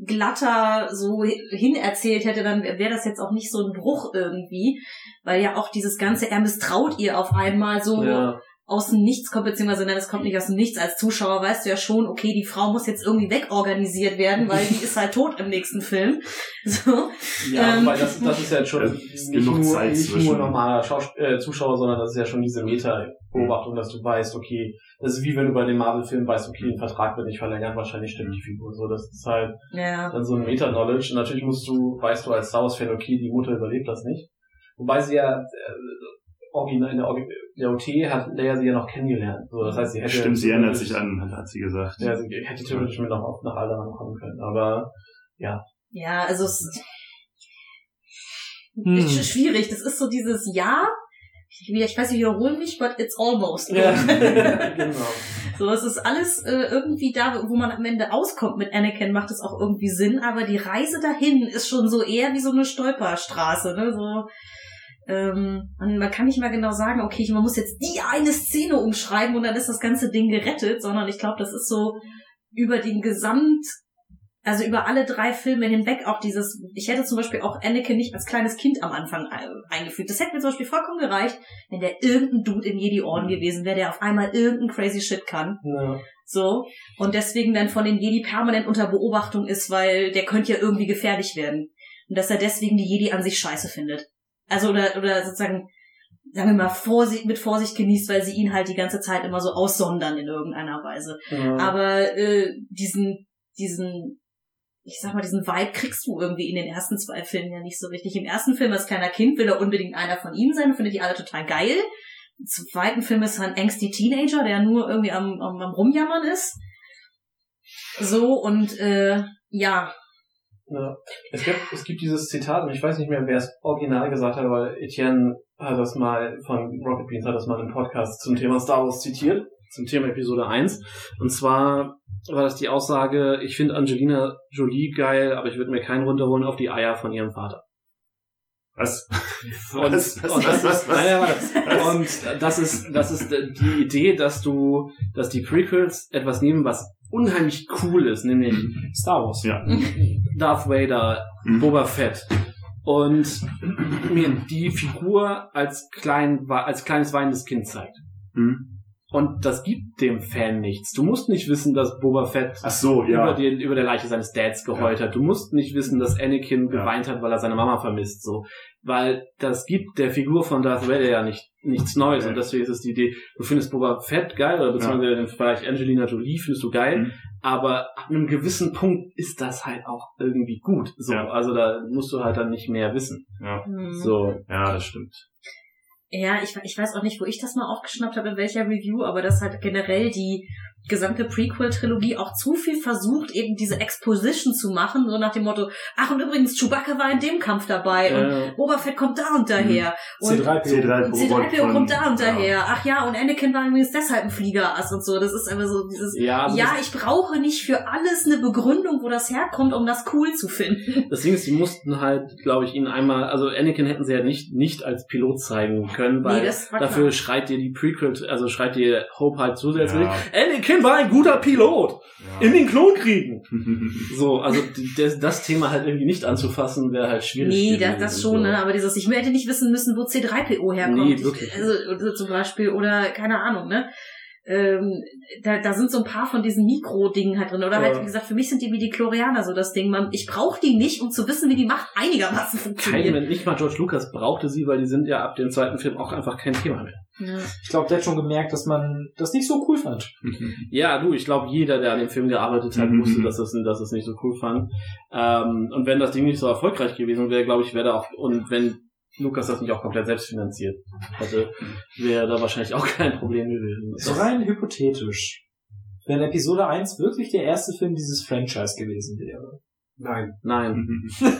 [SPEAKER 5] glatter so hin erzählt hätte, dann wäre das jetzt auch nicht so ein Bruch irgendwie, weil ja auch dieses ganze, er misstraut ihr auf einmal so
[SPEAKER 4] ja,
[SPEAKER 5] aus dem Nichts kommt, beziehungsweise nein, es kommt nicht aus dem Nichts. Als Zuschauer weißt du ja schon, okay, die Frau muss jetzt irgendwie wegorganisiert werden, weil die ist halt tot im nächsten Film. So.
[SPEAKER 4] ja
[SPEAKER 5] Ähm,
[SPEAKER 4] wobei das, das ist ja jetzt schon
[SPEAKER 3] Es
[SPEAKER 4] nicht,
[SPEAKER 3] genug
[SPEAKER 4] nur,
[SPEAKER 3] Zeit
[SPEAKER 4] nicht
[SPEAKER 3] zwischen.
[SPEAKER 4] nur normaler Schaus äh, Zuschauer, sondern das ist ja schon diese Meta-Beobachtung, dass du weißt, okay, das ist wie wenn du bei dem Marvel-Film weißt, okay, ein Vertrag wird nicht verlängert, wahrscheinlich stimmt die Figur. So, das ist halt
[SPEAKER 5] Ja.
[SPEAKER 4] dann so ein Meta-Knowledge. Und natürlich musst du, weißt du als Star Wars-Fan, okay, die Mutter überlebt das nicht. Wobei sie ja äh, original in der, Orgi- der OT hat Leia sie ja noch kennengelernt. So, das heißt, sie hätte
[SPEAKER 3] Stimmt, sie ändert sich an, hat- sie gesagt.
[SPEAKER 4] Ja, sie hätte theoretisch mit noch nach Alderaan kommen können. Aber
[SPEAKER 5] Ja, also es
[SPEAKER 1] Hm.
[SPEAKER 5] ist sch- schwierig. Das ist so dieses Ja. Ich, ich weiß, ich wiederhole mich, but it's almost.
[SPEAKER 4] ja, genau.
[SPEAKER 5] So, es ist alles äh, irgendwie da, wo man am Ende auskommt mit Anakin, macht es auch irgendwie Sinn, aber die Reise dahin ist schon so eher wie so eine Stolperstraße, ne? So, ähm, man, man kann nicht mal genau sagen, okay, man muss jetzt die eine Szene umschreiben und dann ist das ganze Ding gerettet, sondern ich glaube, das ist so über den Gesamt, also über alle drei Filme hinweg auch dieses, ich hätte zum Beispiel auch Anakin nicht als kleines Kind am Anfang ein- eingeführt. Das hätte mir zum Beispiel vollkommen gereicht, wenn der irgendein Dude im Jedi-Orden gewesen wäre, der auf einmal irgendein crazy shit kann.
[SPEAKER 4] Ja.
[SPEAKER 5] So. Und deswegen dann von den Jedi permanent unter Beobachtung ist, weil der könnte ja irgendwie gefährlich werden. Und dass er deswegen die Jedi an sich scheiße findet. Also oder, oder sozusagen, sagen wir mal, Vorsicht, mit Vorsicht genießt, weil sie ihn halt die ganze Zeit immer so aussondern in irgendeiner Weise.
[SPEAKER 4] Ja.
[SPEAKER 5] Aber äh, diesen, diesen, ich sag mal, diesen Vibe kriegst du irgendwie in den ersten zwei Filmen ja nicht so richtig. Im ersten Film als kleiner Kind will er unbedingt einer von ihnen sein, findet die alle total geil. Im zweiten Film ist er ein angsty Teenager, der nur irgendwie am, am, am Rumjammern ist. So, und äh, ja,
[SPEAKER 4] Ja. Es gibt, es gibt dieses Zitat, und ich weiß nicht mehr, wer es original gesagt hat, aber Etienne hat das mal von Rocket Beans hat das mal im Podcast zum Thema Star Wars zitiert, zum Thema Episode 1. Und zwar war das die Aussage, ich finde Angelina Jolie geil, aber ich würde mir keinen runterholen auf die Eier von ihrem Vater.
[SPEAKER 3] Was?
[SPEAKER 4] Und,
[SPEAKER 3] Was? Was?
[SPEAKER 4] und das
[SPEAKER 3] Was?
[SPEAKER 4] ist,
[SPEAKER 3] Was?
[SPEAKER 4] Nein, warte. und das ist, das ist die Idee, dass du, dass die Prequels etwas nehmen, was unheimlich cool ist, nämlich
[SPEAKER 1] Star Wars.
[SPEAKER 3] Ja.
[SPEAKER 4] Darth Vader,
[SPEAKER 3] Mhm.
[SPEAKER 4] Boba Fett und mir die Figur als klein als kleines weinendes Kind zeigt.
[SPEAKER 3] Hm?
[SPEAKER 4] Und das gibt dem Fan nichts. Du musst nicht wissen, dass Boba Fett
[SPEAKER 3] Ach so,
[SPEAKER 4] über,
[SPEAKER 3] ja.
[SPEAKER 4] den, über der Leiche seines Dads geheult hat. Du musst nicht wissen, dass Anakin
[SPEAKER 3] Ja.
[SPEAKER 4] geweint hat, weil er seine Mama vermisst. So, weil das gibt der Figur von Darth Vader ja nicht nichts Neues.
[SPEAKER 3] Ja.
[SPEAKER 4] Und deswegen ist es die Idee. Du findest Boba Fett geil oder beziehungsweise den Bereich Angelina Jolie findest du geil.
[SPEAKER 3] Mhm.
[SPEAKER 4] Aber ab einem gewissen Punkt ist das halt auch irgendwie gut. So,
[SPEAKER 3] Ja.
[SPEAKER 4] also da musst du halt dann nicht mehr wissen.
[SPEAKER 5] Mhm.
[SPEAKER 4] So,
[SPEAKER 3] Ja, das stimmt.
[SPEAKER 5] Ja, ich, ich weiß auch nicht, wo ich das mal aufgeschnappt habe, in welcher Review, aber dass halt generell die gesamte Prequel-Trilogie auch zu viel versucht, eben diese Exposition zu machen, so nach dem Motto, ach und übrigens, Chewbacca war in dem Kampf dabei und
[SPEAKER 4] äh,
[SPEAKER 5] Boba Fett kommt da und daher und
[SPEAKER 1] C3PO.
[SPEAKER 3] C3PO,
[SPEAKER 5] C3PO
[SPEAKER 3] von-
[SPEAKER 5] kommt da und
[SPEAKER 3] ja.
[SPEAKER 5] daher. Ach ja, und Anakin war übrigens deshalb ein Fliegerass und so. Das ist einfach so dieses,
[SPEAKER 4] ja, also
[SPEAKER 5] ja, ich brauche nicht für alles eine Begründung, wo das herkommt, um das cool zu finden.
[SPEAKER 4] Das Ding ist, sie mussten halt, glaube ich, ihn einmal, also Anakin hätten sie ja nicht, nicht als Pilot zeigen können, weil
[SPEAKER 5] Nee,
[SPEAKER 4] dafür
[SPEAKER 5] klar.
[SPEAKER 4] schreit dir die Prequel, also schreit dir Hope halt zusätzlich,
[SPEAKER 3] Ja.
[SPEAKER 4] Anakin war ein guter Pilot in
[SPEAKER 3] Ja.
[SPEAKER 4] den Klonkriegen. So, also das, das Thema halt irgendwie nicht anzufassen, wäre halt schwierig.
[SPEAKER 5] Nee, das, das
[SPEAKER 4] so.
[SPEAKER 5] schon, ne? Aber dieses, ich hätte nicht wissen müssen, wo C3PO herkommt.
[SPEAKER 4] Nee,
[SPEAKER 5] Ich-
[SPEAKER 4] wirklich.
[SPEAKER 5] Also, oder zum Beispiel, oder keine Ahnung, ne? Ähm, da, da sind so ein paar von diesen Mikro-Dingen halt drin. Oder halt,
[SPEAKER 4] Ja.
[SPEAKER 5] wie gesagt, für mich sind die Midi-Chlorianer so das Ding. Man, ich brauche die nicht, um zu wissen, wie die Macht einigermaßen
[SPEAKER 4] Kein
[SPEAKER 5] funktioniert.
[SPEAKER 4] Mensch, nicht mal George Lucas brauchte sie, weil die sind ja ab dem zweiten Film auch einfach kein Thema mehr.
[SPEAKER 5] Ja.
[SPEAKER 1] Ich glaube, der hat schon gemerkt, dass man das nicht so cool fand.
[SPEAKER 4] Ja, du, ich glaube, jeder, der an dem Film gearbeitet hat,
[SPEAKER 3] Mhm.
[SPEAKER 4] wusste, dass es, dass es nicht so cool fand. Ähm, und wenn das Ding nicht so erfolgreich gewesen wäre, glaube ich, wäre da auch, und wenn Lukas das nicht auch komplett selbst finanziert hätte, wäre da wahrscheinlich auch kein Problem gewesen.
[SPEAKER 1] So rein hypothetisch. Wenn Episode 1 wirklich der erste Film dieses Franchise gewesen wäre.
[SPEAKER 2] Nein,
[SPEAKER 4] Nein.
[SPEAKER 2] das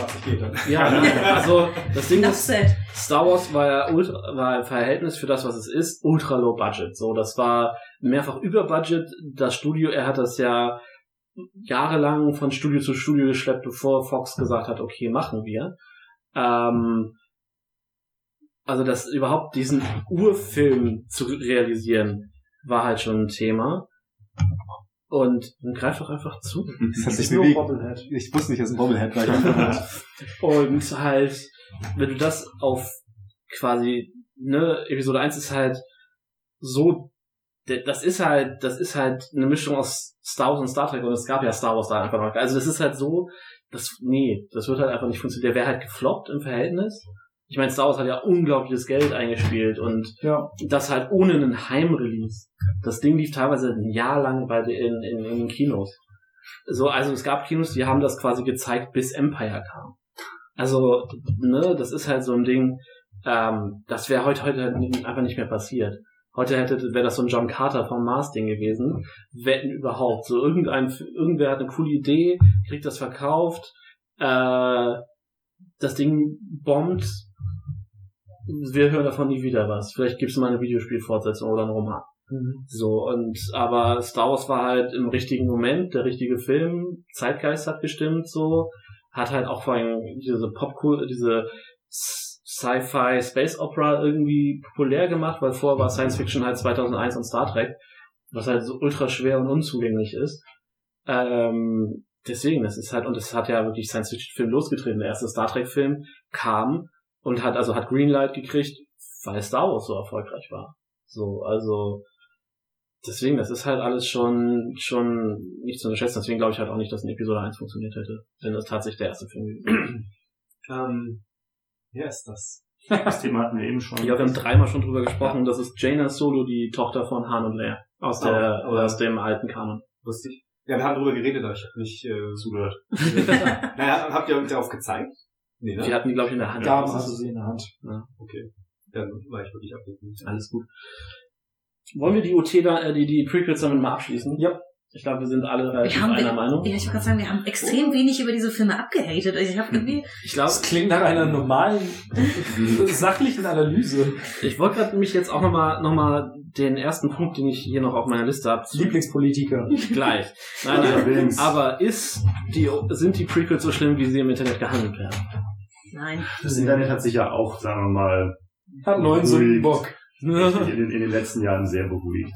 [SPEAKER 2] war's, ich gehe dann.
[SPEAKER 4] Ja, nein. also das Ding ist,
[SPEAKER 5] said.
[SPEAKER 4] Star Wars war ja ultra, war im Verhältnis für das, was es ist, ultra low budget. So, das war mehrfach über Budget. Das Studio, er hat das ja jahrelang von Studio zu Studio geschleppt, bevor Fox gesagt hat, okay, machen wir. Ähm, also das überhaupt diesen Urfilm zu realisieren, war halt schon ein Thema. Und dann greif doch einfach zu.
[SPEAKER 8] Das hat sich
[SPEAKER 1] nur. Bobblehead.
[SPEAKER 8] Ich wusste nicht, dass ein Bobblehead war.
[SPEAKER 4] Und halt, wenn du das auf quasi, ne, Episode 1 ist halt so, das ist halt, das ist halt eine Mischung aus Star Wars und Star Trek und es gab ja Star Wars da einfach noch. Also das ist halt so, das, nee, das wird halt einfach nicht funktionieren. Der wäre halt gefloppt im Verhältnis. Ich meine, Star Wars hat ja unglaubliches Geld eingespielt und
[SPEAKER 1] Ja.
[SPEAKER 4] das halt ohne einen Heimrelease. Das Ding lief teilweise ein Jahr lang bei den, in, in, in den Kinos. So, also es gab Kinos, die haben das quasi gezeigt, bis Empire kam. Also, ne, das ist halt so ein Ding, ähm, das wäre heute, heute einfach nicht mehr passiert. Heute hätte, wäre das so ein John Carter vom Mars-Ding gewesen. Wetten überhaupt. So irgendein, irgendwer hat eine coole Idee, kriegt das verkauft, äh, das Ding bombt, wir hören davon nie wieder was. Vielleicht gibt es mal eine Videospielfortsetzung oder einen Roman. So, und aber Star Wars war halt im richtigen Moment, der richtige Film, Zeitgeist hat gestimmt, so, hat halt auch vor allem diese Popcool, diese Sci-Fi Space Opera irgendwie populär gemacht, weil vorher war Science Fiction halt 2001 und Star Trek, was halt so ultra schwer und unzugänglich ist. Ähm, deswegen, das ist halt, und es hat ja wirklich Science Fiction Film losgetreten. Der erste Star Trek Film kam und hat, also hat Greenlight gekriegt, weil Star Wars so erfolgreich war. So, also, deswegen, das ist halt alles schon, schon nicht zu unterschätzen. Deswegen glaube ich halt auch nicht, dass eine Episode 1 funktioniert hätte, wenn das tatsächlich der erste Film gewesen
[SPEAKER 2] Ähm, wer ist das?
[SPEAKER 3] Das Thema hatten wir eben schon.
[SPEAKER 4] Ja, wir haben dreimal schon drüber gesprochen. Das ist Jaina Solo, die Tochter von Han und Leia. Aus der,
[SPEAKER 2] Oh,
[SPEAKER 4] oder
[SPEAKER 2] oh.
[SPEAKER 4] aus dem alten Kanon.
[SPEAKER 2] Wusste ich. Ja, wir haben drüber geredet, aber ich habe nicht äh,
[SPEAKER 3] zugehört.
[SPEAKER 2] naja, habt ihr darauf gezeigt? Nee, ne?
[SPEAKER 4] Die hatten die, glaube ich, in der Hand.
[SPEAKER 1] Gaben
[SPEAKER 4] Das
[SPEAKER 1] hast du sie in der Hand.
[SPEAKER 2] Okay. Dann war ich wirklich abgelenkt.
[SPEAKER 4] Alles gut. Wollen wir die OT da, äh, die, die Prequels damit mal abschließen?
[SPEAKER 1] Ja.
[SPEAKER 4] Ich glaube, wir sind alle relativ
[SPEAKER 5] Wir haben,
[SPEAKER 4] einer Meinung.
[SPEAKER 5] ja, ich wollte gerade sagen, wir haben extrem wenig über diese Filme abgehatet. Also ich habe irgendwie,
[SPEAKER 4] Ich glaube,
[SPEAKER 1] Das klingt nach einer normalen, sachlichen Analyse.
[SPEAKER 4] ich wollte gerade mich jetzt auch nochmal noch mal den ersten Punkt, den ich hier noch auf meiner Liste habe,
[SPEAKER 1] Lieblingspolitiker.
[SPEAKER 4] gleich. Nein, nein. Aber ist die, sind die Prequels so schlimm, wie sie im Internet gehandelt werden?
[SPEAKER 5] nein.
[SPEAKER 3] Das Internet hat sich ja auch, sagen wir mal,
[SPEAKER 1] Hat neuen
[SPEAKER 3] Ui.
[SPEAKER 1] Sündenbock.
[SPEAKER 3] in, den, in den letzten Jahren sehr beruhigt.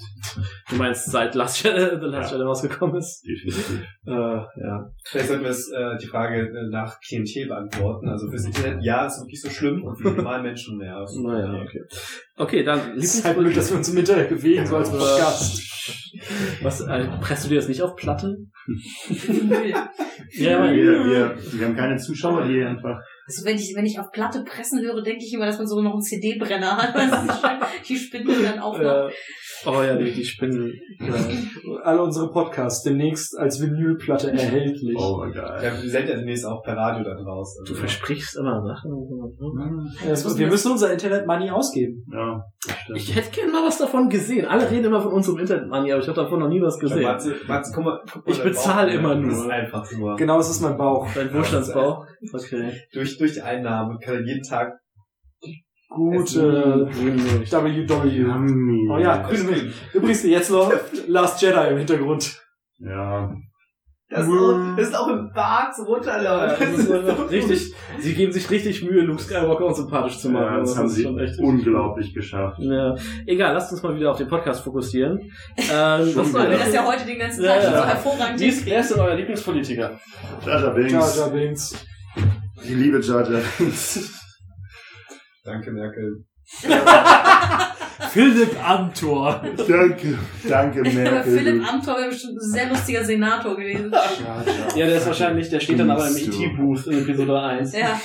[SPEAKER 4] Du meinst, seit Last Shadow, The Last
[SPEAKER 3] Ja.
[SPEAKER 4] Shadow rausgekommen ist?
[SPEAKER 3] Definitiv.
[SPEAKER 4] Äh, ja.
[SPEAKER 2] Vielleicht sollten wir es, äh, die Frage äh, nach Klientel beantworten. Also fürs Internet, ja, ist wirklich so schlimm und für normale Menschen, ja. ist
[SPEAKER 4] Naja, okay. Okay, dann
[SPEAKER 1] Es ist halt blöd, dass wir uns im Internet bewegen, so als Podcast.
[SPEAKER 4] Was, äh, presst du dir das nicht auf Platte?
[SPEAKER 3] Ja, wir, wir, wir haben keine Zuschauer, die einfach.
[SPEAKER 5] Also wenn ich, wenn ich auf Platte pressen höre, denke ich immer, dass man so noch einen CD-Brenner hat. Das Die Spindel dann auch noch.
[SPEAKER 4] äh, oh ja, die, die Spindel. Ja.
[SPEAKER 1] Alle unsere Podcasts demnächst als Vinylplatte erhältlich.
[SPEAKER 3] Oh mein Gott.
[SPEAKER 2] Ja, wir senden ja demnächst auch per Radio da draußen.
[SPEAKER 4] Du
[SPEAKER 2] Also,
[SPEAKER 4] versprichst immer Sachen.
[SPEAKER 1] Ja, wir müssen unser Internet-Money ausgeben.
[SPEAKER 3] Ja, das stimmt.
[SPEAKER 4] Ich hätte gerne mal was davon gesehen. Alle reden immer von unserem Internet Money, aber ich habe davon noch nie was
[SPEAKER 2] Ja,
[SPEAKER 4] gesehen.
[SPEAKER 2] Matze, Matze, guck mal, guck mal
[SPEAKER 4] Ich bezahle
[SPEAKER 2] Bauch,
[SPEAKER 4] immer
[SPEAKER 2] Das
[SPEAKER 4] nur.
[SPEAKER 2] ist einfach nur.
[SPEAKER 1] Genau, das ist mein Bauch.
[SPEAKER 4] Dein Wohlstandsbau? Okay.
[SPEAKER 2] Durch, durch die Einnahme kann er jeden Tag
[SPEAKER 1] Gute. WW. Oh ja, grüne Milch. Übrigens, jetzt noch Last Jedi im Hintergrund.
[SPEAKER 3] Ja.
[SPEAKER 2] Das ist, auch, das ist auch im Bart so runterläuft.
[SPEAKER 4] Das richtig, sie geben sich richtig Mühe, Luke Skywalker unsympathisch zu machen.
[SPEAKER 3] ja das haben
[SPEAKER 4] ist
[SPEAKER 3] sie
[SPEAKER 4] schon echt-
[SPEAKER 3] unglaublich geschafft.
[SPEAKER 4] Ja. Egal, lasst uns mal wieder auf den Podcast fokussieren. Ähm, was
[SPEAKER 5] wir das
[SPEAKER 4] soll
[SPEAKER 5] ja heute den ganzen
[SPEAKER 4] Ja,
[SPEAKER 5] Tag schon
[SPEAKER 4] ja.
[SPEAKER 5] so hervorragend
[SPEAKER 4] Wie ist,
[SPEAKER 5] hinkriegen.
[SPEAKER 4] wer ist denn euer Lieblingspolitiker?
[SPEAKER 3] Jar Binks.
[SPEAKER 1] Jar Binks.
[SPEAKER 3] Ich liebe Jar Jar Binks.
[SPEAKER 2] Danke, Merkel.
[SPEAKER 1] Philipp Amthor.
[SPEAKER 3] danke, danke, Merkel.
[SPEAKER 5] Philipp Amthor wäre bestimmt ein sehr lustiger Senator gewesen.
[SPEAKER 4] Ja, der ist wahrscheinlich, der steht dann aber im? ET-Booth in Episode 1.
[SPEAKER 5] Ja.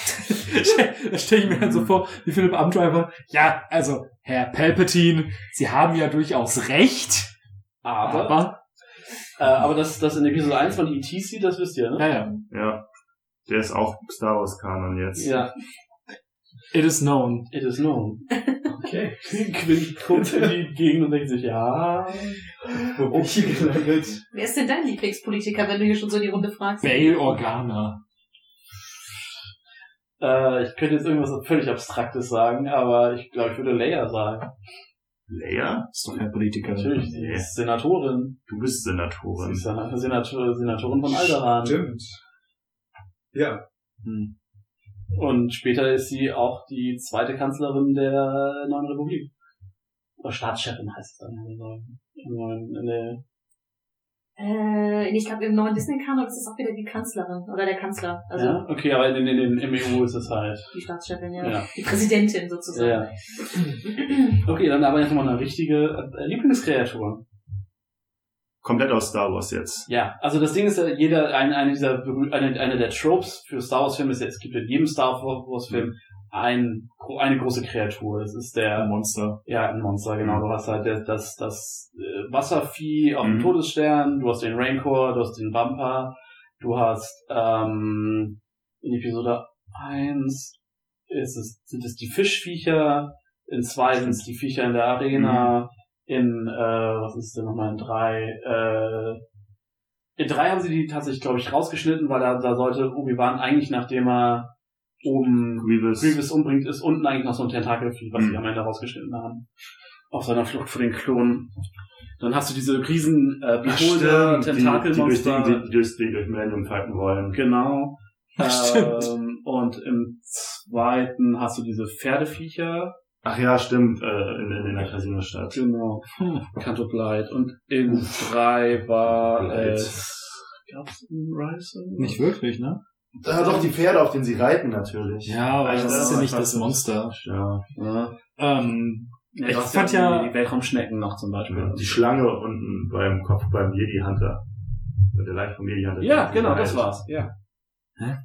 [SPEAKER 1] da stelle ich mir dann so vor, wie Philipp Amthor einfach, ja, also, Herr Palpatine, Sie haben ja durchaus recht,
[SPEAKER 4] Aber,
[SPEAKER 1] aber,
[SPEAKER 4] äh, aber das, das in Episode 1 von ET sieht, das wisst ihr, ne?
[SPEAKER 1] ja, ja,
[SPEAKER 3] Ja. Der ist auch Star Wars Kanon jetzt.
[SPEAKER 4] Ja,
[SPEAKER 1] it is known.
[SPEAKER 4] it is known. Okay. Quinn guckt in die Gegend und denkt sich, ja.
[SPEAKER 2] Wo bin ich hier gelandet?
[SPEAKER 5] Wer ist denn dein Lieblingspolitiker, wenn du hier schon so die Runde fragst?
[SPEAKER 1] Bail Organa.
[SPEAKER 4] Äh, ich könnte jetzt irgendwas völlig Abstraktes sagen, aber ich glaube, ich würde Leia sagen.
[SPEAKER 3] Leia?
[SPEAKER 1] Ist doch kein Politiker.
[SPEAKER 4] Natürlich, sie
[SPEAKER 3] Nee.
[SPEAKER 4] ist Senatorin.
[SPEAKER 3] Du bist
[SPEAKER 4] Sie
[SPEAKER 3] Senatorin.
[SPEAKER 4] ist eine Senator, Senatorin von Alderaan.
[SPEAKER 2] Stimmt. Ja.
[SPEAKER 4] Hm. Und später ist sie auch die zweite Kanzlerin der neuen Republik. Oder Staatschefin heißt es dann. Also im neuen, in der,
[SPEAKER 5] Äh, ich glaube, im neuen Disney-Kanon ist es auch wieder die Kanzlerin. Oder der Kanzler. Also
[SPEAKER 4] ja? Okay, aber in, in, in, im EU ist es halt.
[SPEAKER 5] die Staatschefin, ja.
[SPEAKER 4] Ja.
[SPEAKER 5] Die Präsidentin sozusagen.
[SPEAKER 4] Ja. Okay, dann aber jetzt mal eine richtige äh, Lieblingskreatur.
[SPEAKER 3] Komplett aus Star Wars jetzt.
[SPEAKER 4] Ja, also das Ding ist ja, jeder, eine, eine dieser, eine, eine der Tropes für Star Wars Filme ist es gibt in jedem Star Wars Film ein, eine große Kreatur. Das ist der,
[SPEAKER 1] Monster.
[SPEAKER 4] ja, ein Monster, genau. Du hast halt das, das äh, Wasservieh auf dem
[SPEAKER 3] Mhm.
[SPEAKER 4] Todesstern, du hast den Rancor, du hast den Bumper, du hast, ähm, in Episode 1 ist es, sind es die Fischviecher, in 2 sind es die Viecher in der Arena, in, äh, was ist denn nochmal in 3, äh, in 3 haben sie die tatsächlich, glaube ich, rausgeschnitten, weil da, da sollte Obi-Wan eigentlich, nachdem er oben
[SPEAKER 3] Grievous.
[SPEAKER 4] Grievous umbringt, ist unten eigentlich noch so ein Tentakelvieh, was
[SPEAKER 3] Mhm.
[SPEAKER 4] sie am Ende rausgeschnitten haben. Auf seiner Flucht vor den Klonen. Dann hast du diese riesen äh, Beholder,
[SPEAKER 3] stimmt. Die, die, durch
[SPEAKER 4] Tentakelmonster.
[SPEAKER 3] die, die, durch, die durch Millennium fighten wollen.
[SPEAKER 4] Genau. Ähm, und im zweiten hast du diese Pferdeviecher.
[SPEAKER 3] Ach ja, stimmt. Äh, in, in, in der Casino-Stadt.
[SPEAKER 4] Genau. Canto Blight. Und in drei war
[SPEAKER 3] Blight.
[SPEAKER 4] es... Gab's ein Rise?
[SPEAKER 1] Nicht wirklich, ne?
[SPEAKER 3] Ja, doch, die Pferde, auf denen sie reiten, natürlich.
[SPEAKER 1] Ja, aber das ist ja nicht das Monster.
[SPEAKER 3] Ja.
[SPEAKER 4] Ja.
[SPEAKER 1] Ähm,
[SPEAKER 4] Ja,
[SPEAKER 1] Ich fand
[SPEAKER 4] ja,
[SPEAKER 1] ja-
[SPEAKER 4] die, Weltraumschnecken noch zum Beispiel.
[SPEAKER 3] Die Schlange unten beim Kopf beim Jedi Hunter. Der Leicht vom Jedi Hunter.
[SPEAKER 4] Ja, genau, das war's. Ja.
[SPEAKER 1] Hä?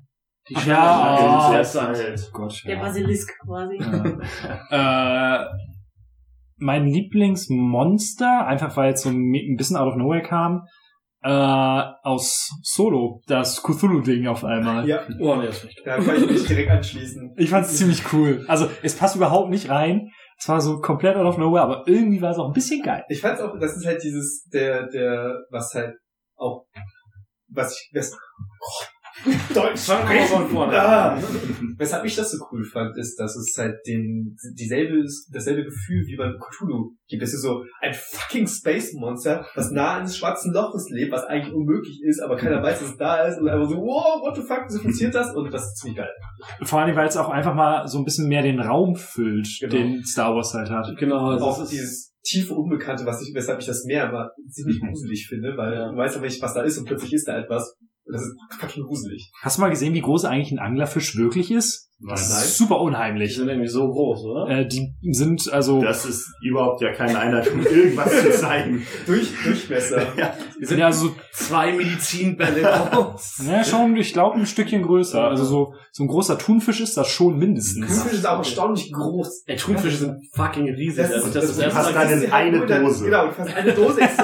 [SPEAKER 4] Die
[SPEAKER 1] Ach ja, oh,
[SPEAKER 4] zuerst
[SPEAKER 3] heilt.
[SPEAKER 1] Gott,
[SPEAKER 5] Der
[SPEAKER 1] ja.
[SPEAKER 5] Basilisk quasi.
[SPEAKER 1] äh, mein Lieblingsmonster, einfach weil es so ein bisschen out of nowhere kam, äh, aus Solo, das Cthulhu-Ding auf einmal.
[SPEAKER 2] Ja,
[SPEAKER 4] Oh, nee, ist nicht.
[SPEAKER 2] da kann ich mich direkt anschließen.
[SPEAKER 1] Ich fand es ziemlich cool. Also, es passt überhaupt nicht rein. Es war so komplett out of nowhere, aber irgendwie war es auch ein bisschen geil.
[SPEAKER 2] Ich fand's auch, das ist halt dieses, der, der, was halt auch, was ich, was, Deutsch.
[SPEAKER 4] Fangen wir von vorne
[SPEAKER 2] Ah. Weshalb ich das so cool fand, ist, dass es halt den, dieselbe, dasselbe Gefühl wie beim Cthulhu gibt. Es ist so ein fucking Space Monster, was nah eines schwarzen Loches lebt, was eigentlich unmöglich ist, aber keiner weiß, dass es da ist und einfach so, wow, what the fuck, wieso funktioniert das? Und das ist ziemlich geil.
[SPEAKER 9] Vor allem, weil es auch einfach mal so ein bisschen mehr den Raum füllt,
[SPEAKER 2] Genau.
[SPEAKER 9] den Star Wars halt hat.
[SPEAKER 4] Genau,
[SPEAKER 2] Und
[SPEAKER 4] also
[SPEAKER 2] auch dieses tiefe Unbekannte, was ich, weshalb ich das Meer aber ziemlich gruselig finde, weil du weißt aber nicht, was da ist und plötzlich ist da etwas. Das ist fucking gruselig.
[SPEAKER 9] Hast du mal gesehen, wie groß eigentlich ein Anglerfisch wirklich ist? Das
[SPEAKER 3] Nein.
[SPEAKER 9] ist super
[SPEAKER 4] die
[SPEAKER 9] unheimlich.
[SPEAKER 4] sind irgendwie so groß, oder?
[SPEAKER 9] Äh, die sind also
[SPEAKER 3] Das ist überhaupt ja keine Einleitung, irgendwas zu zeigen.
[SPEAKER 2] Durch, Durchmesser.
[SPEAKER 3] Ja.
[SPEAKER 4] Die sind
[SPEAKER 9] ja, also so,
[SPEAKER 4] zwei Medizinbälle groß.
[SPEAKER 9] ja, schon, ich glaube, ein Stückchen größer. Also so, so ein großer Thunfisch ist das schon mindestens.
[SPEAKER 2] Thunfisch ist auch erstaunlich groß.
[SPEAKER 4] Ey, Thunfische sind fucking riesig.
[SPEAKER 2] Das
[SPEAKER 4] also
[SPEAKER 2] ist-
[SPEAKER 4] das
[SPEAKER 2] das
[SPEAKER 4] ist erst
[SPEAKER 3] fast
[SPEAKER 4] mal
[SPEAKER 3] eine- eine Dose.
[SPEAKER 2] Genau, du fast eine Dose ist so,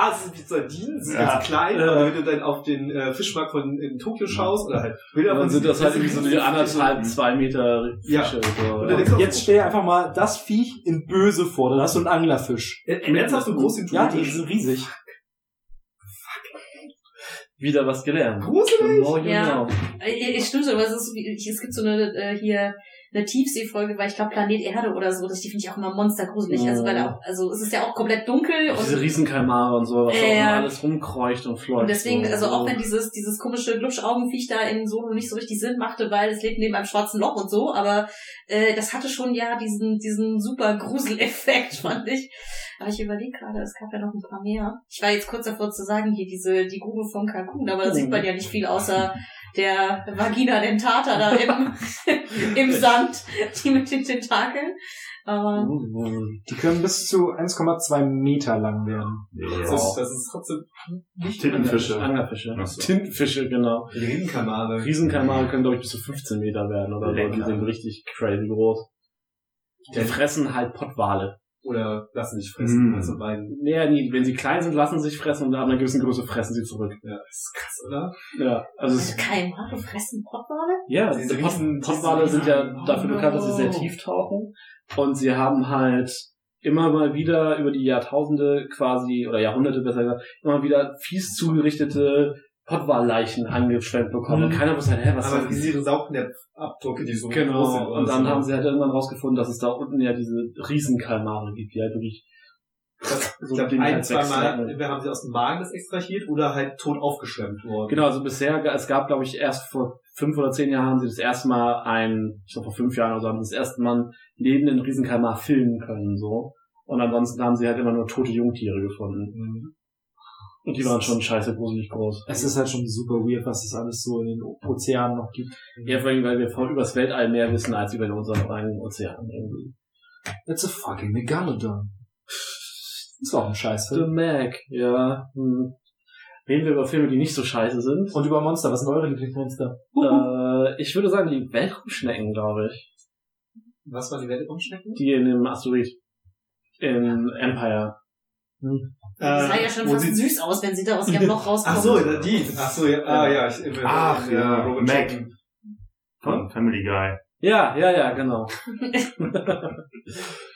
[SPEAKER 2] ah, das sind wie Sardinen, ist
[SPEAKER 3] Ja.
[SPEAKER 2] ganz klein, aber wenn du dann auf den äh, Fischmarkt von in Tokio schaust oder halt Bilder von
[SPEAKER 4] sind das halt
[SPEAKER 2] sind
[SPEAKER 4] irgendwie so die
[SPEAKER 2] riesige
[SPEAKER 4] anderthalb, zwei Meter
[SPEAKER 2] Ja.
[SPEAKER 4] Fische.
[SPEAKER 2] Und du auch,
[SPEAKER 1] Jetzt stell dir einfach mal das Viech in böse vor, dann hast du einen Anglerfisch.
[SPEAKER 2] äh, ernsthaft so groß sind
[SPEAKER 1] Ja, die sind riesig.
[SPEAKER 4] Wieder was gelernt.
[SPEAKER 2] Gruselig.
[SPEAKER 4] Genau,
[SPEAKER 5] Ja.
[SPEAKER 4] genau.
[SPEAKER 5] Äh, Es stimmt so, aber es, ist, wie- es gibt so eine äh, hier eine Tiefseefolge, weil ich glaube Planet Erde oder so, das die finde ich auch immer monstergruselig. Also weil auch, also es ist ja auch komplett dunkel
[SPEAKER 4] Auch diese
[SPEAKER 5] und,
[SPEAKER 4] Riesenkalmare und so, was
[SPEAKER 5] Äh,
[SPEAKER 4] auch alles rumkreucht und fleucht.
[SPEAKER 5] und deswegen,
[SPEAKER 4] so.
[SPEAKER 5] also auch wenn dieses dieses komische Glubschaugenviech da in Solo nicht so richtig Sinn machte, weil es lebt neben einem schwarzen Loch und so, aber äh, das hatte schon ja diesen diesen super Gruseleffekt, fand ich. Aber ich überlege gerade, es gab ja noch ein paar mehr. Ich war jetzt kurz davor zu sagen, hier diese die Grube von Kalkun, aber da sieht man ja nicht viel außer der Vagina dentata da im, im Sand, die mit den Tentakeln. Aber
[SPEAKER 1] Die können bis zu 1,2 Meter lang werden.
[SPEAKER 2] Das ist, das ist trotzdem nicht
[SPEAKER 3] Tintenfische.
[SPEAKER 4] Anglerfische.
[SPEAKER 3] Ach so.
[SPEAKER 4] Tintenfische, genau.
[SPEAKER 2] Die Riesenkamare.
[SPEAKER 4] Riesenkalmare können, glaube ich, bis zu 15 Meter werden oder so. Die sind richtig crazy groß. Die fressen halt Pottwale.
[SPEAKER 2] Oder lassen sich fressen.
[SPEAKER 3] Mm.
[SPEAKER 2] Also beiden.
[SPEAKER 4] Nee, nie. Wenn sie klein sind, lassen sie sich fressen und ab einer gewissen Größe fressen sie zurück.
[SPEAKER 2] Ja, das ist krass, oder?
[SPEAKER 4] Ja, also es
[SPEAKER 5] also Keimhaare fressen Pottwale?
[SPEAKER 4] Ja,
[SPEAKER 2] Diese
[SPEAKER 4] Pot Pottwale sind ja dafür bekannt, dass sie sehr tief tauchen. Und sie haben halt immer mal wieder über die Jahrtausende quasi, oder Jahrhunderte besser gesagt, immer wieder fies zugerichtete Pottwalleichen angeschwemmt bekommen. Und
[SPEAKER 9] Mhm.
[SPEAKER 4] keiner wusste halt, hä, was
[SPEAKER 2] Aber
[SPEAKER 4] soll
[SPEAKER 2] diese Saugnäpfabdrücke, die so groß sind.
[SPEAKER 4] Genau. Und dann
[SPEAKER 2] so.
[SPEAKER 4] haben sie halt irgendwann rausgefunden, dass es da unten ja diese Riesenkalmare gibt, die halt wirklich
[SPEAKER 2] Das,
[SPEAKER 4] so
[SPEAKER 2] ich
[SPEAKER 4] Dinge
[SPEAKER 2] ein,
[SPEAKER 4] halt
[SPEAKER 2] zwei Mal entweder haben sie aus dem Magen das extrahiert oder halt tot aufgeschwemmt worden.
[SPEAKER 4] Genau, also bisher, es gab, glaube ich, erst vor fünf oder zehn Jahren haben sie das erste Mal ein, ich glaube vor fünf Jahren oder so, haben sie das erste Mal einen lebenden Riesenkalmar filmen können, so. Und ansonsten haben sie halt immer nur tote Jungtiere gefunden.
[SPEAKER 2] Mhm.
[SPEAKER 4] Und die waren schon scheiße gruselig groß.
[SPEAKER 1] Es ist halt schon super weird, was es alles so in den Ozeanen noch gibt.
[SPEAKER 4] Ja, vor allem, weil wir von übers Weltall mehr wissen als über unseren eigenen Ozean irgendwie.
[SPEAKER 1] It's a fucking Megalodon. Ist auch ein
[SPEAKER 4] The
[SPEAKER 1] Scheißfilm.
[SPEAKER 4] Mac, ja. Hm. Reden wir über Filme, die nicht so scheiße sind.
[SPEAKER 1] Und über Monster, was sind eure Lieblingsmonster?
[SPEAKER 4] Äh, ich würde sagen, die Weltraumschnecken, glaube ich.
[SPEAKER 2] Was waren die Weltraumschnecken?
[SPEAKER 4] Die in dem Asteroid. In Empire.
[SPEAKER 5] Das sah ja schon fast süß aus, wenn sie da aus ihrem Loch rauskommen.
[SPEAKER 2] Ach so, die. Ach so, ja. Ah, ja. Ich, äh,
[SPEAKER 3] Ach,
[SPEAKER 2] äh,
[SPEAKER 3] ja,
[SPEAKER 2] Robot
[SPEAKER 3] Mac. Von Family Guy.
[SPEAKER 4] Ja, ja, ja, genau.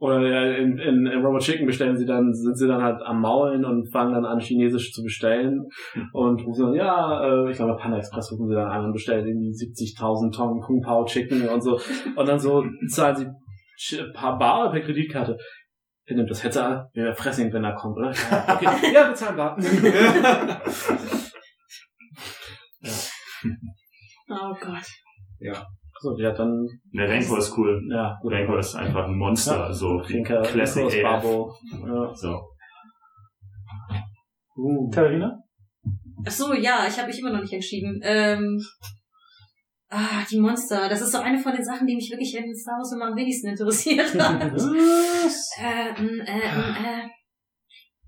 [SPEAKER 4] Oder ja, in, in, in Robot Chicken bestellen sie dann, sind sie dann halt am Maulen und fangen dann an, Chinesisch zu bestellen. Und rufen dann, ja, äh, ich glaube, bei Panda Express rufen sie dann an und bestellen irgendwie 70.000 Tonnen Kung Pao Chicken und so. Und dann so zahlen sie ein paar Bar per Kreditkarte. Wer nimmt das Hetzer an? Wir fressen ihn, wenn er kommt, oder? Ja, Okay, ja, bezahlen bar.
[SPEAKER 5] Oh Gott.
[SPEAKER 4] So, die hat dann,
[SPEAKER 3] Der Renko ist cool.
[SPEAKER 4] ja, gut.
[SPEAKER 3] Renko ist einfach ein Monster.
[SPEAKER 4] Ja.
[SPEAKER 3] So
[SPEAKER 4] Finker,
[SPEAKER 3] Classic AF.
[SPEAKER 4] Barbo. Ja.
[SPEAKER 3] So.
[SPEAKER 4] Uh.
[SPEAKER 1] Katharina?
[SPEAKER 5] Ach so, ja, ich habe mich immer noch nicht entschieden. Ähm, ah, die Monster. Das ist so eine von den Sachen, die mich wirklich in Star Wars immer am wenigsten interessiert hat. äh, mm, äh, mm, äh.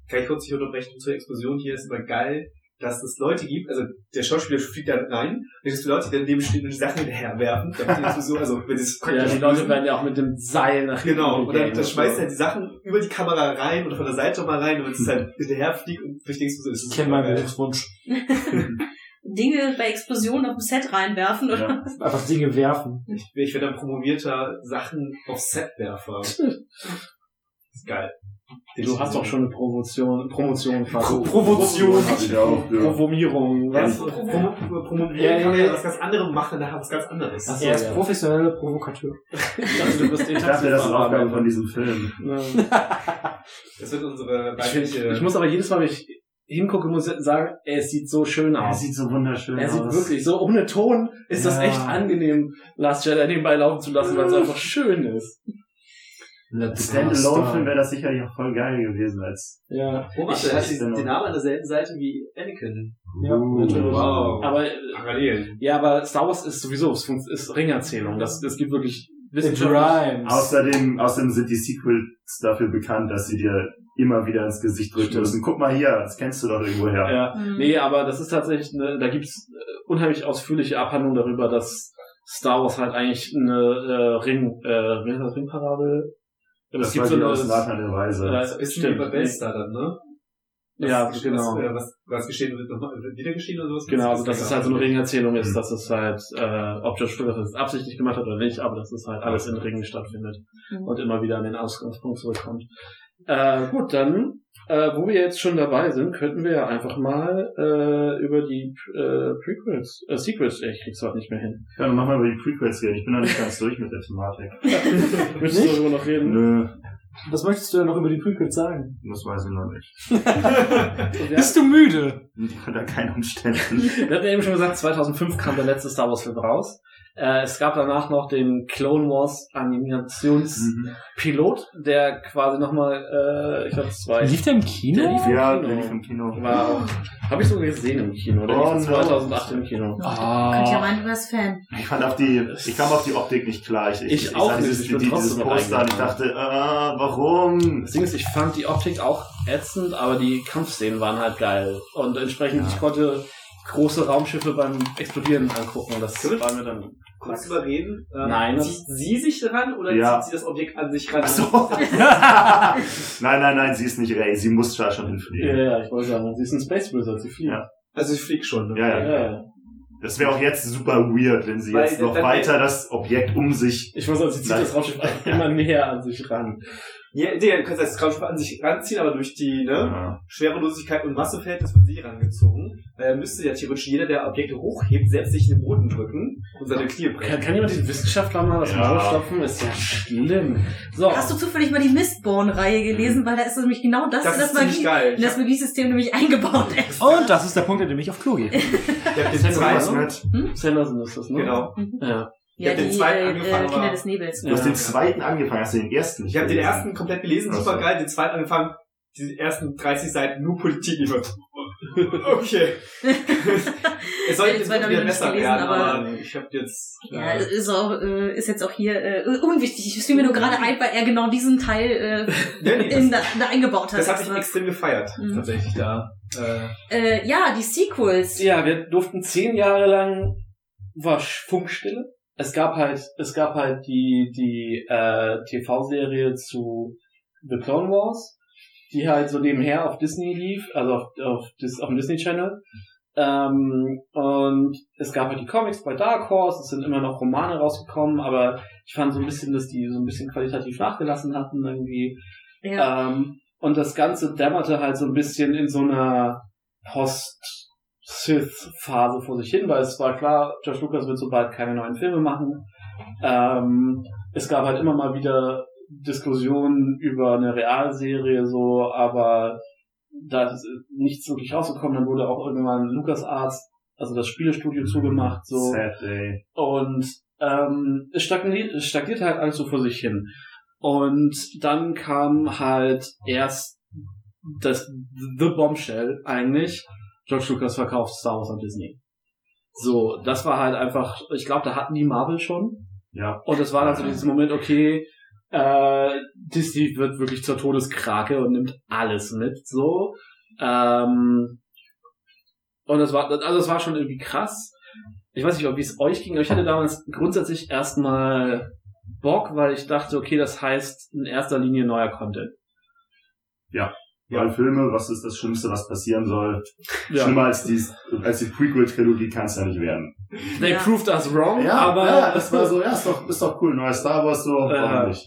[SPEAKER 2] Kann ich kurz dich unterbrechen zur Explosion? Hier ist immer geil, dass es Leute gibt, also der Schauspieler fliegt da rein, und es Leute, die daneben stehen und die Sachen hinterherwerfen, damit die Explosion, also wenn
[SPEAKER 4] Ja, die Leute werden ja auch mit dem Seil nach hinten
[SPEAKER 2] Genau, und dann, schmeißt er die Sachen über die Kamera rein oder von der Seite mal rein, damit es halt hinterherfliegt und durch die Explosion ist.
[SPEAKER 1] Ich kenne meinen Berufswunsch.
[SPEAKER 5] Dinge bei Explosionen auf dem Set reinwerfen oder
[SPEAKER 3] Ja.
[SPEAKER 1] Einfach Dinge werfen.
[SPEAKER 2] Ich, ich werde ein promovierter Sachen auf Setwerfer. ist geil.
[SPEAKER 4] Du hast doch schon eine Promotion, Promotion fast.
[SPEAKER 2] Pro- Promotion.
[SPEAKER 3] Ich ja.
[SPEAKER 4] Provomierung.
[SPEAKER 2] Ja,
[SPEAKER 4] Was?
[SPEAKER 2] Pro- Pro- Pro- Promovieren
[SPEAKER 4] Ja, ja,
[SPEAKER 2] kann man
[SPEAKER 4] ja.
[SPEAKER 2] ja was ganz anderes machen, dann was ganz anderes.
[SPEAKER 4] Ach so,
[SPEAKER 1] Er ist
[SPEAKER 4] ja.
[SPEAKER 1] professionelle Provokateur.
[SPEAKER 4] Ich dachte, du bist
[SPEAKER 3] Ich dachte, das ist Aufgabe von diesem Film.
[SPEAKER 2] Das wird unsere
[SPEAKER 4] Ich, find,
[SPEAKER 2] weibliche...
[SPEAKER 4] ich muss aber jedes Mal, wenn ich hingucke, muss ich sagen, es sieht so schön aus.
[SPEAKER 3] sieht so wunderschön
[SPEAKER 4] Er sieht
[SPEAKER 3] aus.
[SPEAKER 4] wirklich so ohne Ton ist das
[SPEAKER 3] Ja.
[SPEAKER 4] echt angenehm, Last Jedi nebenbei laufen zu lassen, weil es einfach schön ist.
[SPEAKER 3] Standalone-Film wäre das sicherlich auch voll geil gewesen als.
[SPEAKER 4] Ja,
[SPEAKER 2] Oh, warte,
[SPEAKER 3] Ich-
[SPEAKER 2] er hat den den Namen an derselben Seite wie Anakin.
[SPEAKER 4] ja
[SPEAKER 3] Uh,
[SPEAKER 4] natürlich.
[SPEAKER 2] Wow.
[SPEAKER 4] Aber
[SPEAKER 2] Parallel.
[SPEAKER 4] ja, aber Star Wars ist sowieso es ist Ringerzählung. Das das gibt wirklich wissenschaftlich.
[SPEAKER 1] Rhymes.
[SPEAKER 3] Außerdem, außerdem sind die Sequels dafür bekannt, dass sie dir immer wieder ins Gesicht müssen. Guck mal hier, das kennst du doch irgendwo her.
[SPEAKER 4] Ja,
[SPEAKER 5] Mhm.
[SPEAKER 4] nee, aber das ist tatsächlich, eine, da gibt's äh, unheimlich ausführliche Abhandlungen darüber, dass Star Wars halt eigentlich eine äh, Ring, äh, wie heißt das, Ringparabel?
[SPEAKER 3] Das war die aus Nathan der Weise.
[SPEAKER 4] äh,
[SPEAKER 2] Ist
[SPEAKER 4] stimmt.
[SPEAKER 2] bei Bellstar dann, ne?
[SPEAKER 4] Ja,
[SPEAKER 2] was,
[SPEAKER 4] genau.
[SPEAKER 2] Was, äh, was, was geschehen wird, nochmal wieder geschehen oder sowas?
[SPEAKER 4] Genau, also dass es halt so eine Ringerzählung ist,
[SPEAKER 3] Mhm.
[SPEAKER 4] dass es halt, äh, ob George Lucas das absichtlich gemacht hat oder nicht, aber dass es halt alles in Ringen stattfindet
[SPEAKER 5] Mhm.
[SPEAKER 4] und immer wieder an den Ausgangspunkt zurückkommt. Äh, gut, dann, äh, wo wir jetzt schon dabei sind, könnten wir ja einfach mal äh, über die äh, Prequels, äh, Sequels, ich krieg's heute nicht mehr hin.
[SPEAKER 3] Ja, dann machen wir über die Prequels reden. Ich bin noch nicht ganz durch mit der Thematik.
[SPEAKER 4] Möchtest du darüber noch reden?
[SPEAKER 3] Nö,
[SPEAKER 1] Was möchtest du denn noch über die Prequels sagen?
[SPEAKER 3] das weiß ich noch nicht.
[SPEAKER 1] Bist du müde?
[SPEAKER 3] Unter keinen Umständen.
[SPEAKER 4] Wir hatten ja eben schon gesagt, 2005 kam der letzte Star Wars Film raus. Äh, es gab danach noch den Clone Wars Animationspilot,
[SPEAKER 3] Mhm.
[SPEAKER 4] der quasi nochmal, äh, ich glaube zwei.
[SPEAKER 1] Lief der im Kino?
[SPEAKER 4] Der lief im
[SPEAKER 3] Ja,
[SPEAKER 4] Kino.
[SPEAKER 3] der lief im Kino.
[SPEAKER 4] War auch, habe ich sogar gesehen im Kino. Der
[SPEAKER 3] Oh,
[SPEAKER 4] lief
[SPEAKER 3] no.
[SPEAKER 4] 2008 im Kino.
[SPEAKER 5] Könnt ja
[SPEAKER 1] Ah.
[SPEAKER 5] meinen, du bist Fan.
[SPEAKER 3] Ich fand auf die, ich kam auf die Optik nicht klar. Ich,
[SPEAKER 4] Ich auch
[SPEAKER 3] sah
[SPEAKER 4] nicht.
[SPEAKER 3] Dieses,
[SPEAKER 4] Ich bin
[SPEAKER 3] dieses Poster und ich dachte, äh, warum?
[SPEAKER 4] Das Ding ist, ich fand die Optik auch ätzend, aber die Kampfszenen waren halt geil. Und entsprechend,
[SPEAKER 3] Ja.
[SPEAKER 4] ich konnte große Raumschiffe beim Explodieren angucken. Und das
[SPEAKER 2] Können wir-
[SPEAKER 4] war mir dann
[SPEAKER 2] Kurz überreden. Ähm,
[SPEAKER 4] Nein,
[SPEAKER 2] Zieht sie sich dran oder
[SPEAKER 3] Ja.
[SPEAKER 2] zieht sie das Objekt an sich ran?
[SPEAKER 3] Ach so. nein, nein, nein, sie ist nicht Ray. Sie muss da schon
[SPEAKER 4] Ja,
[SPEAKER 3] hinfliegen.
[SPEAKER 4] ja, ich wollte sagen, sie ist ein Space Wizard, sie fliegt.
[SPEAKER 3] Ja.
[SPEAKER 2] Also ich flieg schon. Ne?
[SPEAKER 3] Ja, ja.
[SPEAKER 4] Ja, ja.
[SPEAKER 3] Das wäre auch jetzt super weird, wenn sie
[SPEAKER 2] Weil,
[SPEAKER 3] jetzt noch weiter das Objekt um sich.
[SPEAKER 4] Ich muss sagen, sie zieht
[SPEAKER 3] Nein.
[SPEAKER 4] das Raumschiff einfach immer näher an sich ran.
[SPEAKER 2] Ja, nee, du kannst das Raumschiff an sich ranziehen, aber durch die ne,
[SPEAKER 3] Ja.
[SPEAKER 2] Schwerelosigkeit und Masseverhältnis wird sie rangezogen. Daher müsste ja theoretisch jeder, der Objekte hochhebt, selbst sich in den Boden drücken und seine Knie
[SPEAKER 4] Kann,
[SPEAKER 2] brechen.
[SPEAKER 4] kann jemand diesen Wissenschaftler mal das
[SPEAKER 3] Ja.
[SPEAKER 4] Stopfen? Ist ja schlimm. So.
[SPEAKER 5] Hast du zufällig mal die Mistborn-Reihe gelesen? Weil da ist nämlich genau das,
[SPEAKER 2] Das
[SPEAKER 5] das, Magie,
[SPEAKER 2] geil.
[SPEAKER 5] in das Magiesystem nämlich eingebaut ist.
[SPEAKER 1] Und das ist der Punkt, an dem ich auf Klo gehe.
[SPEAKER 2] Den
[SPEAKER 4] Sanderson, ist das, ne?
[SPEAKER 2] genau.
[SPEAKER 4] Ja.
[SPEAKER 5] Ja,
[SPEAKER 2] hab den
[SPEAKER 5] die
[SPEAKER 2] zweiten
[SPEAKER 5] äh,
[SPEAKER 2] angefangen,
[SPEAKER 5] äh, Kinder des Nebels.
[SPEAKER 3] Du hast
[SPEAKER 4] Ja.
[SPEAKER 3] den zweiten angefangen, hast du den ersten nicht
[SPEAKER 2] Ich habe den ersten komplett gelesen, super geil, den zweiten angefangen, die ersten 30 Seiten nur Politik. Ich war, okay. es soll
[SPEAKER 5] Ja, den
[SPEAKER 2] jetzt
[SPEAKER 5] ich
[SPEAKER 2] wieder besser
[SPEAKER 5] gelesen,
[SPEAKER 2] werden,
[SPEAKER 5] aber-
[SPEAKER 2] aber ich habe jetzt...
[SPEAKER 5] Ja, ist auch, äh, ist jetzt auch hier äh, unwichtig. Ich fiel mir nur gerade ein, weil er genau diesen Teil äh,
[SPEAKER 2] Ja, nee,
[SPEAKER 5] in,
[SPEAKER 2] das,
[SPEAKER 5] da, da eingebaut hat.
[SPEAKER 2] das habe ich extrem gefeiert,
[SPEAKER 5] Mhm.
[SPEAKER 2] tatsächlich da. Äh,
[SPEAKER 5] äh, ja, die Sequels.
[SPEAKER 4] Ja, wir durften zehn Jahre lang war Funkstille. Es gab halt, es gab halt die, die äh, TV-Serie zu The Clone Wars, die halt so nebenher auf Disney lief, also auf, auf, auf dem Disney Channel. Ähm, und es gab halt die Comics bei Dark Horse, es sind immer noch Romane rausgekommen, aber ich fand so ein bisschen, dass die so ein bisschen qualitativ nachgelassen hatten irgendwie.
[SPEAKER 5] Ja.
[SPEAKER 4] Ähm, und das Ganze dämmerte halt so ein bisschen in so einer Post-Sith-Phase vor sich hin, weil es war klar, George Lucas wird so bald keine neuen Filme machen. Ähm, es gab halt immer mal wieder Diskussionen über eine Realserie so, aber da ist nichts wirklich rausgekommen. Dann wurde auch irgendwann LucasArts, also das Spielestudio zugemacht, so.
[SPEAKER 3] Sad Day.
[SPEAKER 4] Und ähm, es, stagniert, es stagniert halt alles so vor sich hin. Und dann kam halt erst das The Bombshell eigentlich. George Lucas verkauft Star Wars an Disney. So, das war halt einfach, ich glaube, da hatten die Marvel schon.
[SPEAKER 3] Ja.
[SPEAKER 4] Und es war dann so dieses Moment, okay, äh, Disney wird wirklich zur Todeskrake und nimmt alles mit, so. Ähm, und das war, also das war schon irgendwie krass. Ich weiß nicht, ob wie es euch ging, aber ich hatte damals grundsätzlich erstmal Bock, weil ich dachte, okay, das heißt in erster Linie neuer Content.
[SPEAKER 3] Weil Filme, was ist das Schlimmste, was passieren soll?
[SPEAKER 4] Ja.
[SPEAKER 3] Schlimmer als die, als die Prequel-Trilogie kann es ja nicht werden.
[SPEAKER 4] They
[SPEAKER 5] Ja.
[SPEAKER 4] proved us wrong, aber
[SPEAKER 3] ja, das war so, ja, ist doch, ist doch cool. Neuer Star Wars, so,
[SPEAKER 4] Ja.
[SPEAKER 3] warum nicht?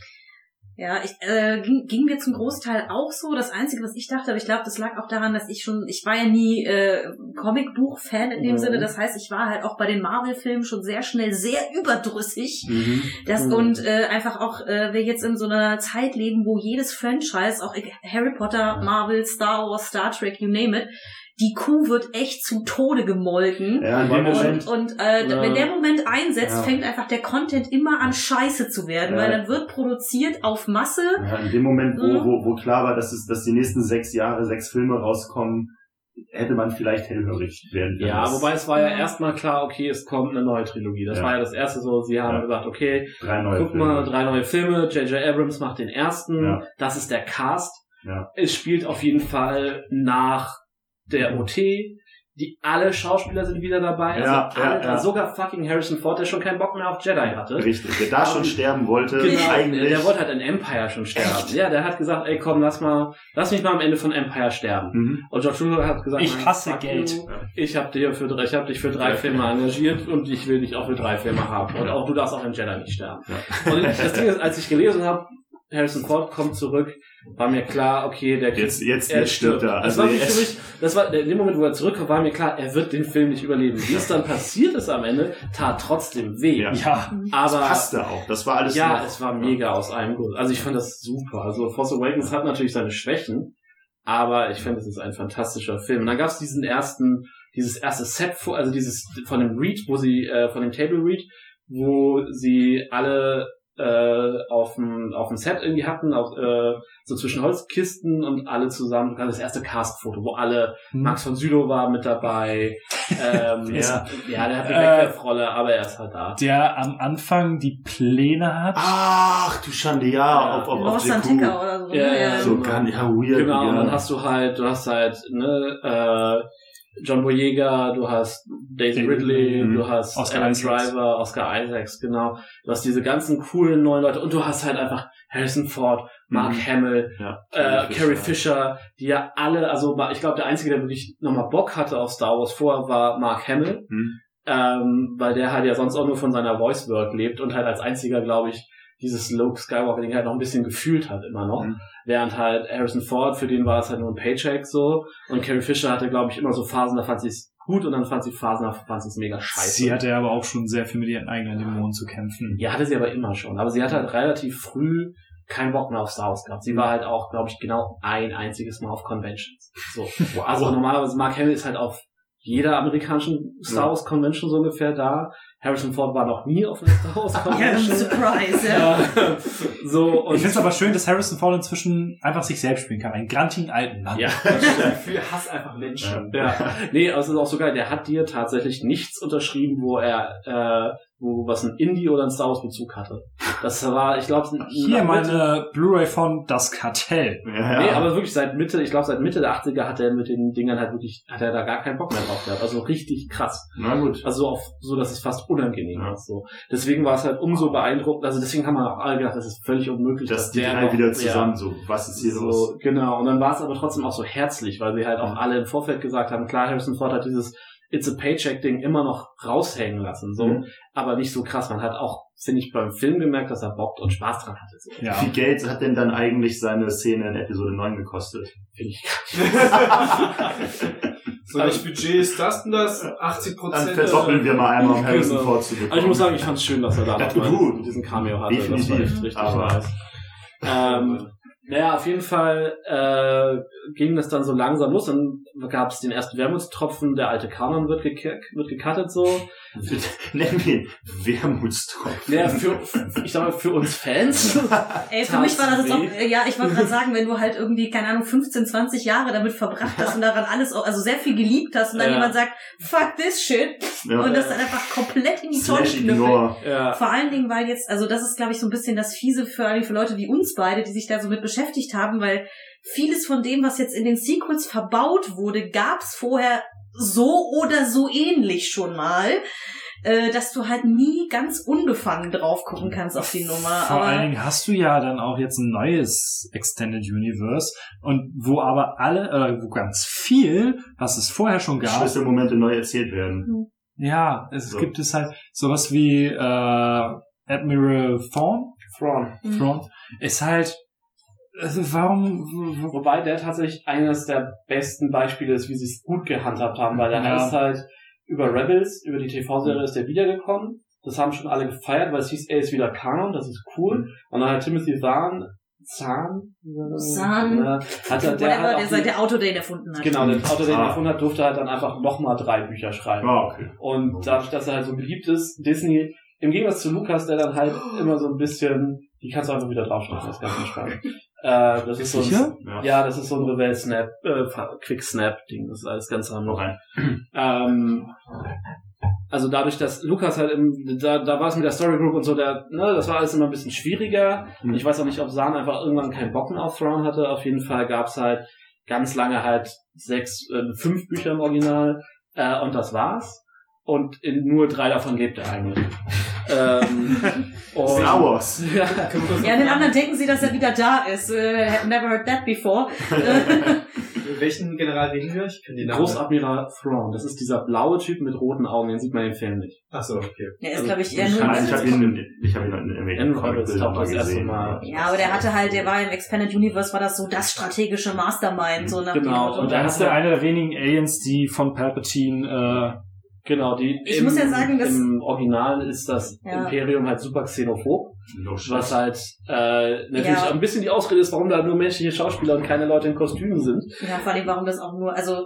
[SPEAKER 5] Ja, ich, äh, ging, ging mir zum Großteil auch so. Das Einzige, was ich dachte, aber ich glaube, das lag auch daran, dass ich schon, ich war ja nie äh, Comicbuch-Fan in dem
[SPEAKER 4] Mhm.
[SPEAKER 5] Sinne. Das heißt, ich war halt auch bei den Marvel-Filmen schon sehr schnell sehr überdrüssig.
[SPEAKER 3] Mhm.
[SPEAKER 5] Das
[SPEAKER 4] Mhm.
[SPEAKER 5] und äh, einfach auch, äh, wir jetzt in so einer Zeit leben, wo jedes Franchise, auch Harry Potter, Marvel, Star Wars, Star Trek, you name it, die Kuh wird echt zu Tode gemolken.
[SPEAKER 3] Ja, in dem Moment.
[SPEAKER 5] Und, und äh,
[SPEAKER 4] Ja.
[SPEAKER 5] wenn der Moment einsetzt,
[SPEAKER 3] Ja.
[SPEAKER 5] fängt einfach der Content immer an Scheiße zu werden,
[SPEAKER 3] Ja.
[SPEAKER 5] weil dann wird produziert auf Masse.
[SPEAKER 3] Ja, in dem Moment, wo,
[SPEAKER 5] Mhm.
[SPEAKER 3] wo, wo klar war, dass, es, dass die nächsten sechs Jahre sechs Filme rauskommen, hätte man vielleicht hellhörig werden können.
[SPEAKER 4] Ja, wobei es war ja
[SPEAKER 5] Ja.
[SPEAKER 4] erstmal klar, okay, es kommt eine neue Trilogie. Das
[SPEAKER 3] Ja.
[SPEAKER 4] war ja das erste so, sie haben
[SPEAKER 3] Ja.
[SPEAKER 4] gesagt, okay,
[SPEAKER 3] drei neue
[SPEAKER 4] guck
[SPEAKER 3] Filme.
[SPEAKER 4] mal, drei neue Filme, J.J. Abrams macht den ersten,
[SPEAKER 3] Ja.
[SPEAKER 4] das ist der Cast.
[SPEAKER 3] Ja.
[SPEAKER 4] Es spielt auf jeden Fall nach der OT. Die alle Schauspieler sind wieder dabei. Also
[SPEAKER 3] Ja, ja,
[SPEAKER 4] alle,
[SPEAKER 3] ja.
[SPEAKER 4] sogar fucking Harrison Ford, der schon keinen Bock mehr auf Jedi hatte.
[SPEAKER 3] Richtig, der da schon sterben wollte,
[SPEAKER 4] Genau,
[SPEAKER 3] eigentlich.
[SPEAKER 4] der wollte halt in Empire schon sterben. Ja, der hat gesagt, ey komm, lass mal, lass mich mal am Ende von Empire sterben.
[SPEAKER 3] Mhm.
[SPEAKER 4] Und George Lucas hat gesagt,
[SPEAKER 1] Ich hasse Geld.
[SPEAKER 4] You. Ich habe dir für drei, ich habe dich für drei Filme engagiert und ich will dich auch für drei Filme haben. Und auch du darfst auch in Jedi nicht sterben. Und das Ding ist, als ich gelesen habe, Harrison Ford kommt zurück, war mir klar, okay, der
[SPEAKER 3] Jetzt, jetzt,
[SPEAKER 4] er
[SPEAKER 3] jetzt stirbt er.
[SPEAKER 4] Das
[SPEAKER 3] Also
[SPEAKER 4] war für
[SPEAKER 3] jetzt,
[SPEAKER 4] mich, das war in dem Moment, wo er zurückkommt, war mir klar, er wird den Film nicht überleben. Wie es dann passiert ist am Ende, tat trotzdem weh.
[SPEAKER 3] Ja.
[SPEAKER 1] Ja,
[SPEAKER 4] Aber
[SPEAKER 3] passte auch. Das war alles
[SPEAKER 4] ja,
[SPEAKER 3] noch-
[SPEAKER 4] es war mega aus einem Guss. Also ich fand das super. Also Force Awakens hat natürlich seine Schwächen, aber ich finde, es ist ein fantastischer Film. Und dann gab es diesen ersten, dieses erste Set, vor- also dieses von dem Read, wo sie, äh, von dem Table Read, wo sie alle äh, auf dem auf dem Set irgendwie hatten, auch äh, so zwischen Holzkisten und alle zusammen, gerade das erste Cast-Foto, wo alle,
[SPEAKER 1] Hm.
[SPEAKER 4] Max von Südow war mit dabei, ähm,
[SPEAKER 3] Ja.
[SPEAKER 4] ja, der hat die
[SPEAKER 1] Äh,
[SPEAKER 4] Wegwerfrolle, aber er ist halt da.
[SPEAKER 1] der am Anfang die Pläne hat.
[SPEAKER 3] Ach, du Schande, ja,
[SPEAKER 4] Ja.
[SPEAKER 3] auf, auf, auf.
[SPEAKER 5] Antica oder so.
[SPEAKER 4] Ja,
[SPEAKER 5] ne?
[SPEAKER 4] ja,
[SPEAKER 3] So gar nicht, ja, weird.
[SPEAKER 4] Genau,
[SPEAKER 3] ja.
[SPEAKER 4] und dann hast du halt, du hast halt, ne, äh, John Boyega, du hast Daisy Ridley,
[SPEAKER 3] mhm.
[SPEAKER 4] du hast
[SPEAKER 1] Oscar
[SPEAKER 4] Alan
[SPEAKER 1] Isaacs.
[SPEAKER 4] Driver, Oscar Isaacs, genau. Du hast diese ganzen coolen neuen Leute und du hast halt einfach Harrison Ford, Mark
[SPEAKER 3] Mhm.
[SPEAKER 4] Hamill,
[SPEAKER 3] ja.
[SPEAKER 4] äh, Carrie Fisher, die ja alle, also ich glaube, der Einzige, der wirklich nochmal Bock hatte auf Star Wars vorher, war Mark Hamill,
[SPEAKER 3] Mhm.
[SPEAKER 4] ähm, weil der halt ja sonst auch nur von seiner Voice Work lebt und halt als einziger, glaube ich, dieses Luke Skywalker-Ding halt noch ein bisschen gefühlt hat immer noch.
[SPEAKER 3] Mhm.
[SPEAKER 4] Während halt Harrison Ford, für den war es halt nur ein Paycheck so. Und Carrie Fisher hatte, glaube ich, immer so Phasen, da fand sie es gut und dann fand sie Phasen, da fand sie es mega scheiße.
[SPEAKER 1] Sie hatte ja aber auch schon sehr viel mit ihren eigenen Dämonen zu kämpfen.
[SPEAKER 4] Ja, hatte sie aber immer schon. Aber sie hatte halt relativ früh keinen Bock mehr auf Star Wars gehabt. Sie war halt auch, glaube ich, genau ein einziges Mal auf Conventions. So. Also normalerweise Mark Hamill ist halt auf jeder amerikanischen Star. Wars Convention so ungefähr da. Harrison Ford war noch nie auf einer Star Wars
[SPEAKER 5] Ja,
[SPEAKER 4] Convention.
[SPEAKER 5] Surprise, ja.
[SPEAKER 4] Ja. so und
[SPEAKER 1] ich finde es aber schön, dass Harrison Ford inzwischen einfach sich selbst spielen kann. Einen grantigen alten Mann.
[SPEAKER 4] ja.
[SPEAKER 2] Für Hass einfach Menschen.
[SPEAKER 4] Ja, nee, aber es ist auch so geil, der hat dir tatsächlich nichts unterschrieben, wo er, äh, wo was ein Indie oder ein Star Wars Bezug hatte. Das war, ich glaube,
[SPEAKER 1] Hier meine Blu-ray von Das Kartell.
[SPEAKER 3] Ja,
[SPEAKER 4] Nee,
[SPEAKER 3] ja.
[SPEAKER 4] aber wirklich seit Mitte, ich glaube seit Mitte der 80er hat er mit den Dingern halt wirklich, hat er da gar keinen Bock mehr drauf gehabt. Also richtig krass.
[SPEAKER 3] Na gut.
[SPEAKER 4] Also so auf, so dass es fast unangenehm
[SPEAKER 3] Ja.
[SPEAKER 4] ist. So. Deswegen war es halt umso beeindruckend. Also deswegen haben wir auch alle gedacht, das ist völlig unmöglich,
[SPEAKER 3] Dass
[SPEAKER 4] dass
[SPEAKER 3] die
[SPEAKER 4] der
[SPEAKER 3] drei
[SPEAKER 4] noch,
[SPEAKER 3] wieder
[SPEAKER 4] ja,
[SPEAKER 3] zusammen so, was ist hier los?
[SPEAKER 4] so, genau. Und dann war es aber trotzdem auch so herzlich, weil sie halt auch
[SPEAKER 3] Ja.
[SPEAKER 4] alle im Vorfeld gesagt haben, klar, Harrison Ford hat dieses It's a Paycheck-Ding immer noch raushängen lassen, so.
[SPEAKER 3] Mhm.
[SPEAKER 4] Aber nicht so krass. Man hat auch, finde ich, beim Film gemerkt, dass er Bock und Spaß dran hatte. So.
[SPEAKER 3] Wie
[SPEAKER 1] Ja.
[SPEAKER 3] viel Geld hat denn dann eigentlich seine Szene in Episode 9 gekostet?
[SPEAKER 4] Finde ich
[SPEAKER 2] So, welches Budget ist das denn das? 80
[SPEAKER 3] Dann
[SPEAKER 2] Prozent?
[SPEAKER 3] verdoppeln wir mal einmal, um Harrison
[SPEAKER 4] Genau.
[SPEAKER 3] Ford zu bekommen.
[SPEAKER 4] Also ich muss sagen, ich fand es schön, dass er da
[SPEAKER 3] Ja,
[SPEAKER 4] diesen Cameo hatte. Das war
[SPEAKER 3] Definitiv.
[SPEAKER 4] echt richtig
[SPEAKER 3] Aber-
[SPEAKER 4] nice. Ähm, naja, auf jeden Fall äh, ging das dann so langsam los. Dann gab es den ersten Wermutstropfen, der alte Kanon wird, gek wird gecuttet so.
[SPEAKER 3] Nennen wir ihn Wermutstropfen.
[SPEAKER 4] Naja, für, ich sag mal, für uns Fans.
[SPEAKER 5] Ey, für mich war das jetzt auch, ja, ich wollte gerade sagen, wenn du halt irgendwie, keine Ahnung, 15, 20 Jahre damit verbracht hast und daran alles, auch- also sehr viel geliebt hast und dann
[SPEAKER 4] Ja.
[SPEAKER 5] jemand sagt, fuck this shit,
[SPEAKER 3] Ja.
[SPEAKER 5] und das dann einfach komplett in die Tonne knüppelt.
[SPEAKER 4] Ja.
[SPEAKER 5] Vor allen Dingen, weil jetzt, also das ist, glaube ich, so ein bisschen das Fiese für, alle- für Leute wie uns beide, die sich da so mit beschäftigt haben, weil vieles von dem, was jetzt in den Sequels verbaut wurde, gab's vorher so oder so ähnlich schon mal, äh, dass du halt nie ganz unbefangen drauf gucken kannst auf die Nummer.
[SPEAKER 1] Vor
[SPEAKER 5] Aber
[SPEAKER 1] allen Dingen hast du ja dann auch jetzt ein neues Extended Universe und wo aber alle, äh, wo ganz viel, was es vorher schon gab,
[SPEAKER 3] Schlüsselmomente neu erzählt werden.
[SPEAKER 1] ja, es
[SPEAKER 3] So.
[SPEAKER 1] gibt es halt sowas wie äh, Admiral Thrawn,
[SPEAKER 4] Thrawn.
[SPEAKER 5] Mhm.
[SPEAKER 1] Thrawn, ist halt, also warum,
[SPEAKER 4] Wobei der tatsächlich eines der besten Beispiele ist, wie sie es gut gehandhabt haben, weil der
[SPEAKER 1] Ja.
[SPEAKER 4] ist halt über Rebels, über die TV-Serie ist der wiedergekommen. Das haben schon alle gefeiert, weil es hieß, er ist wieder Kanon, das ist cool. Und dann hat Timothy Zahn, Zahn,
[SPEAKER 5] Zahn.
[SPEAKER 4] Ja, hat er, der
[SPEAKER 5] Whatever,
[SPEAKER 4] hat
[SPEAKER 5] der, der Auto, den erfunden hat.
[SPEAKER 4] genau, der er
[SPEAKER 3] Ah.
[SPEAKER 4] erfunden hat, durfte halt dann einfach nochmal drei Bücher schreiben.
[SPEAKER 3] Ah, okay.
[SPEAKER 4] Und dadurch, dass er halt so beliebt ist, Disney, im Gegensatz zu Lukas, der dann halt immer so ein bisschen, die kannst du einfach wieder draufstellen, das ist ganz entspannt. Äh, das ist so ein,
[SPEAKER 3] Ja.
[SPEAKER 4] ja, das ist so ein Revell-Snap, äh, Quick-Snap-Ding, das ist alles ganz harmlos.
[SPEAKER 3] Okay.
[SPEAKER 4] Ähm, also dadurch, dass Lukas halt im, da, da war es mit der Story Group und so, der, ne, das war alles immer ein bisschen schwieriger.
[SPEAKER 3] Mhm.
[SPEAKER 4] Ich weiß auch nicht, ob Zahn einfach irgendwann keinen Bock mehr auf Thrawn hatte. Auf jeden Fall gab's halt ganz lange halt sechs, äh, fünf Bücher im Original äh, und das war's. Und in nur drei davon lebt er eigentlich. Ähm,
[SPEAKER 3] Star Wars.
[SPEAKER 4] Ja,
[SPEAKER 5] Ja, den anderen denken sie, dass er wieder da ist. Äh, have never heard that before.
[SPEAKER 2] Welchen General reden wir? Ich kenne die Namen.
[SPEAKER 4] Großadmiral Thrawn. Das ist dieser blaue Typ mit roten Augen, den sieht man im Film nicht.
[SPEAKER 2] Ach so, okay.
[SPEAKER 5] Er ist, glaube ich, eher
[SPEAKER 4] Ich
[SPEAKER 5] nur
[SPEAKER 3] Also ich habe ihn, ich habe ihn in irgendwelchen
[SPEAKER 4] In taucht
[SPEAKER 3] mal
[SPEAKER 4] das erste. Mal.
[SPEAKER 5] Ja, aber der hatte halt, der war im Expanded Universe, war das so das strategische Mastermind, so nach dem
[SPEAKER 4] Genau, und dann
[SPEAKER 1] er ist der eine der wenigen Aliens, die von Palpatine,
[SPEAKER 4] Genau, die
[SPEAKER 5] Ich muss ja sagen, dass-
[SPEAKER 4] im Original ist das
[SPEAKER 5] Ja.
[SPEAKER 4] Imperium halt super xenophob,
[SPEAKER 3] No shit.
[SPEAKER 4] was halt äh, natürlich
[SPEAKER 5] Ja.
[SPEAKER 4] ein bisschen die Ausrede ist, warum da nur menschliche Schauspieler und keine Leute in Kostümen sind.
[SPEAKER 5] Ja, vor allem, warum das auch nur, also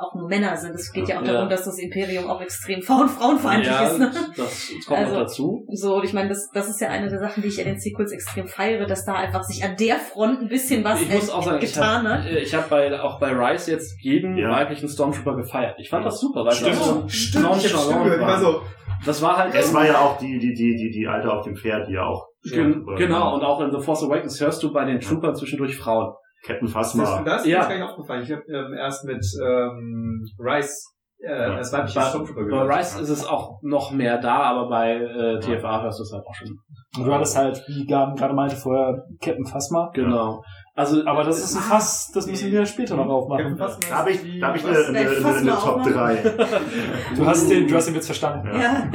[SPEAKER 5] auch nur Männer sind. Es geht ja auch
[SPEAKER 4] Ja.
[SPEAKER 5] darum, dass das Imperium auch extrem frauen frauenfeindlich
[SPEAKER 4] ja,
[SPEAKER 5] ist. Ne?
[SPEAKER 4] das kommt
[SPEAKER 5] Also,
[SPEAKER 4] noch dazu.
[SPEAKER 5] So, und ich meine, das, das ist ja eine der Sachen, die ich an den Sequels extrem feiere, dass da einfach sich an der Front ein bisschen was
[SPEAKER 4] ich muss
[SPEAKER 5] äh,
[SPEAKER 4] auch sagen, ich
[SPEAKER 5] getan
[SPEAKER 4] habe
[SPEAKER 5] hat.
[SPEAKER 4] ich hab bei, auch bei Rise jetzt jeden
[SPEAKER 3] Ja.
[SPEAKER 4] weiblichen Stormtrooper gefeiert. Ich fand das super, weil
[SPEAKER 3] Stimmt.
[SPEAKER 4] das so
[SPEAKER 2] Stimmt, ich hab Stimmen
[SPEAKER 4] nonchalant
[SPEAKER 2] gehört. Ich war
[SPEAKER 4] war.
[SPEAKER 2] so,
[SPEAKER 4] Das war halt
[SPEAKER 3] Es war ja auch die, die, die, die, die Alte auf dem Pferd, die ja auch.
[SPEAKER 4] Gen
[SPEAKER 3] Ja,
[SPEAKER 4] genau, und auch in The Force Awakens hörst du bei den Troopern zwischendurch Frauen.
[SPEAKER 3] Captain
[SPEAKER 2] das,
[SPEAKER 3] Phasma.
[SPEAKER 2] das ist
[SPEAKER 4] Ja.
[SPEAKER 2] mir gar nicht aufgefallen. Ich habe ähm, erst mit ähm, Rice äh, als weibliches
[SPEAKER 4] Bei,
[SPEAKER 2] Stormtrooper
[SPEAKER 4] bei
[SPEAKER 2] gehört.
[SPEAKER 4] Rise ist es auch noch mehr da, aber bei äh, TFA hörst du es halt auch schon.
[SPEAKER 1] Und du hattest halt, wie Gaben gerade meinte vorher, Captain Phasma.
[SPEAKER 4] Genau. Also
[SPEAKER 1] Aber das ist ein Fass, das müssen wir später noch aufmachen.
[SPEAKER 2] Captain Phasma
[SPEAKER 3] Da habe ich, da hab ich eine, eine, eine, eine Top
[SPEAKER 5] aufmachen.
[SPEAKER 3] 3.
[SPEAKER 1] Du hast den, du hast den Witz verstanden.
[SPEAKER 5] Ja.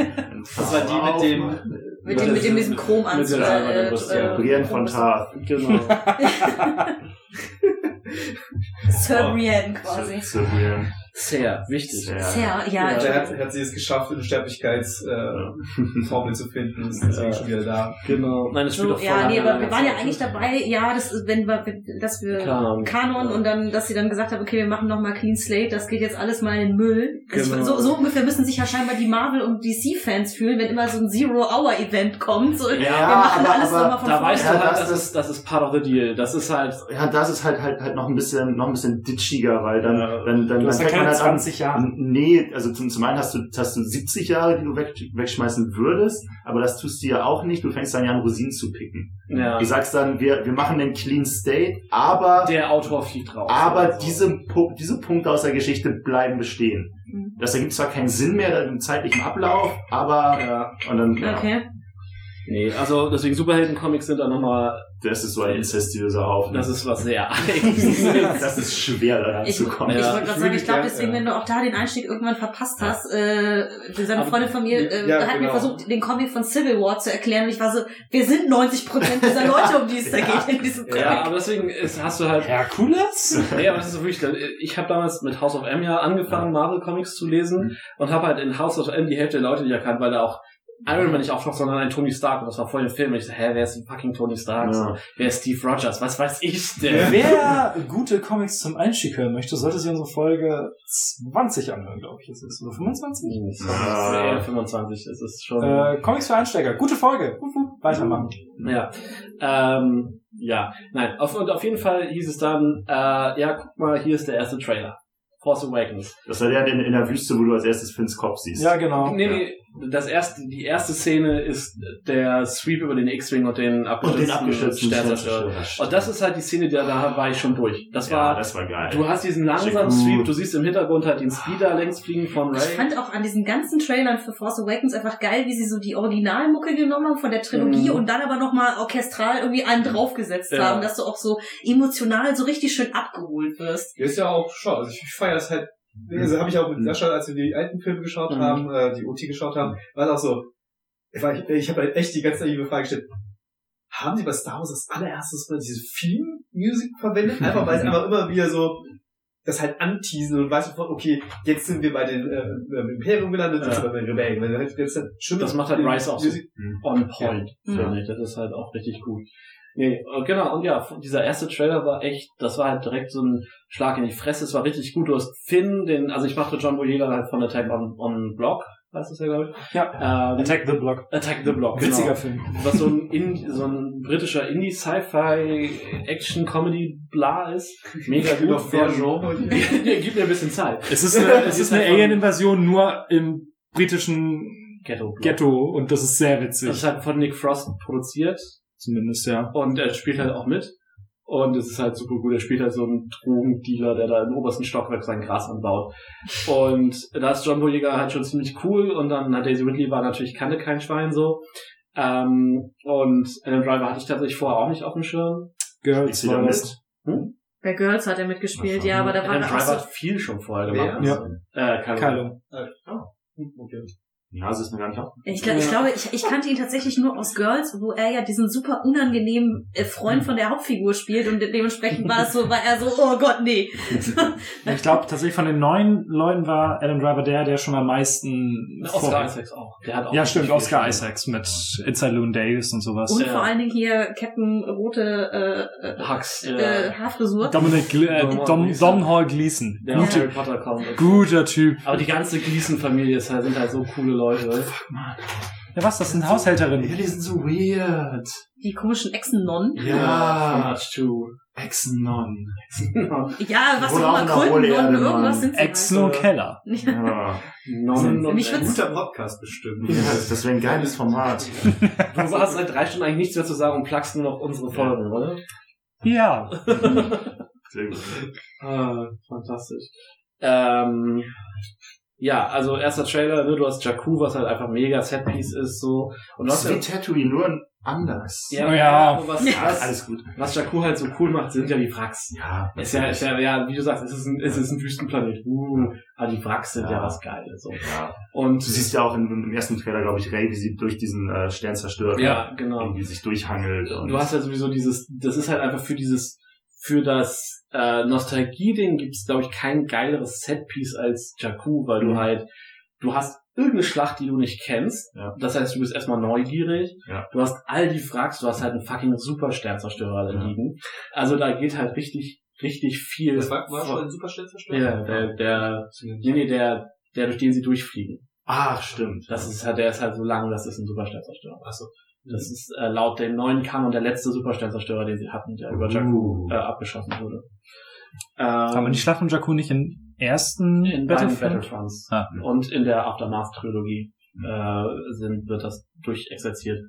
[SPEAKER 2] Das war die mit dem
[SPEAKER 5] Mit dem, mit dem diesem Chromanzug.
[SPEAKER 4] Mit der-
[SPEAKER 5] Äh,
[SPEAKER 4] mit
[SPEAKER 5] äh,
[SPEAKER 3] Brienne von Tarth.
[SPEAKER 4] Genau.
[SPEAKER 5] Sir Brienne quasi.
[SPEAKER 3] Zu Brienne.
[SPEAKER 4] Sehr wichtig.
[SPEAKER 3] Sehr.
[SPEAKER 5] Sehr, ja.
[SPEAKER 4] Ja,
[SPEAKER 2] Da hat, hat sie es geschafft, eine Sterblichkeitsformel äh, zu finden. Ist deswegen
[SPEAKER 4] Ja.
[SPEAKER 2] schon wieder da.
[SPEAKER 4] Genau. Nein, das spielt
[SPEAKER 5] So,
[SPEAKER 4] doch voll
[SPEAKER 5] ja, nee, aber wir waren ja eigentlich dabei, ja, das ist, wenn wir, dass wir
[SPEAKER 4] Kanon.
[SPEAKER 5] Kanon, und dann, dass sie dann gesagt haben, okay, wir machen nochmal Clean Slate, das geht jetzt alles mal in den Müll.
[SPEAKER 4] Genau.
[SPEAKER 5] So, so ungefähr müssen sich ja scheinbar die Marvel- und DC-Fans fühlen, wenn immer so ein Zero-Hour-Event kommt. So, wir machen
[SPEAKER 3] aber-
[SPEAKER 5] alles
[SPEAKER 3] aber
[SPEAKER 5] nochmal von
[SPEAKER 4] Da
[SPEAKER 5] vorne.
[SPEAKER 4] weißt
[SPEAKER 3] Ja,
[SPEAKER 4] du halt,
[SPEAKER 3] das
[SPEAKER 4] das,
[SPEAKER 3] ist-
[SPEAKER 4] ist, das ist part of the deal. Das ist halt,
[SPEAKER 3] Ja, das ist halt halt halt noch ein bisschen noch ein bisschen ditchiger, weil dann
[SPEAKER 4] Ja.
[SPEAKER 3] dann dann,
[SPEAKER 1] hast
[SPEAKER 3] dann halt an,
[SPEAKER 1] 20 Jahre.
[SPEAKER 3] Nee, also zum, zum einen hast du, hast du 70 Jahre, die du weg, wegschmeißen würdest, aber das tust du ja auch nicht. Du fängst dann ja an, Rosinen zu picken.
[SPEAKER 4] ja,
[SPEAKER 3] Du sagst dann, wir, wir machen den Clean State, aber,
[SPEAKER 4] der Autor fliegt raus.
[SPEAKER 3] aber
[SPEAKER 4] Also.
[SPEAKER 3] diese, diese Punkte aus der Geschichte bleiben bestehen.
[SPEAKER 5] Mhm.
[SPEAKER 3] Das ergibt zwar keinen Sinn mehr im zeitlichen Ablauf, aber,
[SPEAKER 4] Ja,
[SPEAKER 3] und dann, ja,
[SPEAKER 5] Okay.
[SPEAKER 4] Nee, also deswegen Superhelden-Comics sind da nochmal,
[SPEAKER 3] das ist so ein inzestiöser Haufen.
[SPEAKER 4] das ist was sehr eigenes.
[SPEAKER 3] das ist schwer, da
[SPEAKER 5] Ich, ich
[SPEAKER 3] ranzukommen.
[SPEAKER 4] Ja.
[SPEAKER 5] wollte gerade
[SPEAKER 2] Ich
[SPEAKER 5] sagen, ich glaube, deswegen, wenn du auch da den Einstieg irgendwann verpasst hast, äh, seine
[SPEAKER 4] Aber-
[SPEAKER 5] Freundin von mir äh,
[SPEAKER 2] Ja,
[SPEAKER 5] hat mir
[SPEAKER 2] genau.
[SPEAKER 5] versucht, den Comic von Civil War zu erklären und ich war so, wir sind 90 Prozent dieser Leute, um die es da
[SPEAKER 3] Ja.
[SPEAKER 5] geht in diesem Comic.
[SPEAKER 4] ja, aber deswegen ist, hast du halt
[SPEAKER 1] Herkules?
[SPEAKER 4] Nee, aber das ist so wirklich, ich habe damals mit House of M ja angefangen, Marvel Comics zu lesen und habe halt in House of M die Hälfte der Leute nicht erkannt, weil da auch Iron Man nicht auftaucht, sondern ein Tony Stark. Und das war voll im Film. Und ich so, hä, wer ist denn fucking Tony Stark?
[SPEAKER 3] Ja.
[SPEAKER 4] Wer ist Steve Rogers? Was weiß ich denn?
[SPEAKER 1] Wer gute Comics zum Einstieg hören möchte, sollte sich unsere Folge 20 anhören, glaube ich. Ist es oder 25?
[SPEAKER 4] Ja. eher 25, das ist schon.
[SPEAKER 1] Äh, Comics für Einsteiger. Gute Folge. Weitermachen.
[SPEAKER 4] Ja. Ähm, ja. Nein, auf, und auf jeden Fall hieß es dann, äh, ja, guck mal, hier ist der erste Trailer. Force Awakens.
[SPEAKER 3] Das war der in, in der Wüste, wo du als erstes Finns Kopf siehst.
[SPEAKER 1] Ja, genau.
[SPEAKER 4] Nee, nee, das erste, die erste Szene ist der Sweep über den X-Wing und den abgestürzten
[SPEAKER 3] abgestürzten
[SPEAKER 4] Sternzerstörer. Und das ist halt die Szene, da, da war ich schon durch. Das
[SPEAKER 3] ja,
[SPEAKER 4] war,
[SPEAKER 3] das war geil.
[SPEAKER 4] du hast diesen langsamen. Sweep, du siehst im Hintergrund halt den Speeder längs fliegen von
[SPEAKER 5] Ich
[SPEAKER 4] Ray.
[SPEAKER 5] fand auch an diesen ganzen Trailern für Force Awakens einfach geil, wie sie so die Originalmucke genommen haben von der Trilogie
[SPEAKER 4] Mhm.
[SPEAKER 5] und dann aber nochmal orchestral irgendwie einen draufgesetzt
[SPEAKER 4] Ja.
[SPEAKER 5] haben, dass du auch so emotional so richtig schön abgeholt wirst.
[SPEAKER 2] Ist ja auch schon, also ich, ich feiere das halt, also habe ich auch mit Sascha, als wir die alten Filme geschaut
[SPEAKER 4] Mhm.
[SPEAKER 2] haben, äh, die OT geschaut haben, war es auch so, ich, war- ich, ich habe halt echt die ganze Zeit die Frage gestellt, haben sie bei Star Wars als allererstes mal diese Theme-Music verwendet? Einfach weil es einfach immer wieder so das halt anteasen und weißt du, okay, jetzt sind wir bei den äh, im Imperium gelandet, jetzt
[SPEAKER 4] Ja.
[SPEAKER 2] sind wir bei den Rebellen. Weil jetzt halt schon
[SPEAKER 4] Das macht halt Rise auch so on point,
[SPEAKER 5] Ja.
[SPEAKER 4] finde ich. Das ist halt auch richtig gut. Nee, äh, genau, und ja, dieser erste Trailer war echt, das war halt direkt so ein Schlag in die Fresse, es war richtig gut. Du hast Finn, den, also ich machte John Boyega halt von Attack on, on Block, heißt das ja, glaube ich.
[SPEAKER 1] Ja.
[SPEAKER 4] Ähm,
[SPEAKER 1] Attack the Block.
[SPEAKER 4] Attack the Block.
[SPEAKER 1] Witziger
[SPEAKER 4] genau.
[SPEAKER 1] Film.
[SPEAKER 4] Was so ein, Indie, so ein britischer Indie-Sci-Fi-Action-Comedy-Bla ist. Mega gut. Von, Gib mir ein bisschen Zeit.
[SPEAKER 1] Es ist eine, es ist eine Alien-Invasion nur im britischen
[SPEAKER 4] Ghetto.
[SPEAKER 1] Ghetto und das ist sehr
[SPEAKER 4] Das ist
[SPEAKER 1] witzig.
[SPEAKER 4] halt von Nick Frost produziert.
[SPEAKER 1] Zumindest, ja.
[SPEAKER 4] Und er spielt halt auch mit. Und es ist halt super gut. Er spielt halt so einen Drogendealer, der da im obersten Stockwerk sein Gras anbaut. Und da ist John Boyega halt schon ziemlich cool. Und dann hat Daisy Ridley war natürlich kannte kein Schwein so. Ähm, und Adam Driver hatte ich tatsächlich vorher auch nicht auf dem Schirm.
[SPEAKER 1] Girls war
[SPEAKER 3] mit?
[SPEAKER 1] das.
[SPEAKER 5] Bei Girls hat er mitgespielt,
[SPEAKER 3] Ach
[SPEAKER 5] ja, aber da war
[SPEAKER 4] Adam
[SPEAKER 5] er auch
[SPEAKER 4] Driver
[SPEAKER 5] so,
[SPEAKER 4] hat viel schon vorher gemacht.
[SPEAKER 1] Ja.
[SPEAKER 4] Äh, Kylo.
[SPEAKER 1] Kylo.
[SPEAKER 2] Okay.
[SPEAKER 3] Ja, es ist mir gar nicht auf.
[SPEAKER 5] Ich, glaub, ich glaube, ich, ich kannte ihn tatsächlich nur aus Girls, wo er ja diesen super unangenehmen äh, Freund von der Hauptfigur spielt und dementsprechend war es so, war er so, oh Gott, nee.
[SPEAKER 1] Ich glaube tatsächlich von den neuen Leuten war Adam Driver der, der schon am meisten
[SPEAKER 4] Oscar
[SPEAKER 1] vor-
[SPEAKER 4] Isaacs auch. Der hat auch
[SPEAKER 1] Ja, stimmt, Oscar Isaacs mit Inside Loon Davis und sowas.
[SPEAKER 5] Und
[SPEAKER 4] Ja.
[SPEAKER 5] vor allen Dingen hier Captain Rote äh, äh,
[SPEAKER 4] Hux.
[SPEAKER 5] äh, Haarfrisur.
[SPEAKER 1] Dominic Gle äh, Dom,
[SPEAKER 4] Gleeson.
[SPEAKER 1] Domhnall Gleeson.
[SPEAKER 4] Der aus Harry
[SPEAKER 1] Gute,
[SPEAKER 4] Potter kommt.
[SPEAKER 1] guter Typ.
[SPEAKER 4] Aber die ganze Gleason-Familie ist halt, sind halt so coole Leute.
[SPEAKER 1] Ja, was, das sind Haushälterinnen.
[SPEAKER 3] Ja, die sind so weird.
[SPEAKER 5] Die komischen Echsennonnen.
[SPEAKER 3] Ja.
[SPEAKER 4] 2.
[SPEAKER 3] Exenon.
[SPEAKER 5] Ja, was auch immer, und irgendwas sind sie.
[SPEAKER 1] Exen und Keller.
[SPEAKER 3] Ja.
[SPEAKER 4] Nonnen und
[SPEAKER 5] Mich
[SPEAKER 2] Ein guter Podcast bestimmt.
[SPEAKER 3] ja, das, das wäre ein geiles Format.
[SPEAKER 4] Du hast seit drei Stunden eigentlich nichts mehr zu sagen und plagst nur noch unsere Folgen, oder?
[SPEAKER 1] Ja.
[SPEAKER 3] Sehr gut.
[SPEAKER 4] Ah, fantastisch. Ähm, ja, also erster Trailer, ne, du hast Jakku, was halt einfach mega Setpiece ist, so. Und du
[SPEAKER 3] Das
[SPEAKER 4] hast
[SPEAKER 3] ist wie Tatooine, nur anders.
[SPEAKER 4] ja,
[SPEAKER 1] Oh ja.
[SPEAKER 4] was,
[SPEAKER 3] Ja,
[SPEAKER 4] was,
[SPEAKER 3] alles gut.
[SPEAKER 4] was Jakku halt so cool macht, sind ja die Wracks.
[SPEAKER 3] Ja,
[SPEAKER 4] Ist ja, ist ja, ja, wie du sagst, es ist ein, es ist ein Wüstenplanet. Uh, aber die Wracks sind ja,
[SPEAKER 3] Ja.
[SPEAKER 4] was Geiles. So.
[SPEAKER 3] ja.
[SPEAKER 4] Und
[SPEAKER 3] Du siehst ja auch im, im ersten Trailer, glaube ich, Ray, wie sie durch diesen äh, Sternzerstörer
[SPEAKER 4] ja, genau.
[SPEAKER 3] irgendwie sich durchhangelt. Und
[SPEAKER 4] Du hast ja sowieso dieses, das ist halt einfach für dieses, für das äh, Nostalgie-Ding gibt's glaube ich, kein geileres Setpiece als Jakku, weil du
[SPEAKER 3] Mhm.
[SPEAKER 4] halt, du hast irgendeine Schlacht, die du nicht kennst.
[SPEAKER 3] Ja.
[SPEAKER 4] Das heißt, du bist erstmal neugierig.
[SPEAKER 3] Ja.
[SPEAKER 4] Du hast all die Wracks, du hast halt einen fucking Super-Sternzerstörer da
[SPEAKER 3] Ja.
[SPEAKER 4] liegen. Also da geht halt richtig, richtig viel.
[SPEAKER 2] Das war, war schon ein super Stellzerstörer.
[SPEAKER 4] ja, der, der, nee, nee, der, der, durch den sie durchfliegen.
[SPEAKER 3] Ach, stimmt.
[SPEAKER 4] Das ist halt, der ist halt so lang, das ist ein Supersternzerstörer.
[SPEAKER 2] Achso.
[SPEAKER 4] Das ist äh, laut dem neuen Kanon der letzte Supersternzerstörer, den sie hatten, der über Jakku
[SPEAKER 3] Uh.
[SPEAKER 4] äh, abgeschossen wurde. Ähm,
[SPEAKER 1] Aber die Schlacht um Jakku nicht im ersten
[SPEAKER 4] in beiden
[SPEAKER 1] Battlefront?
[SPEAKER 4] Battlefronts
[SPEAKER 1] Ah.
[SPEAKER 4] und in der Aftermath-Trilogie äh, sind, wird das durchexerziert.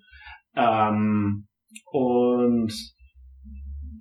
[SPEAKER 4] Ähm, und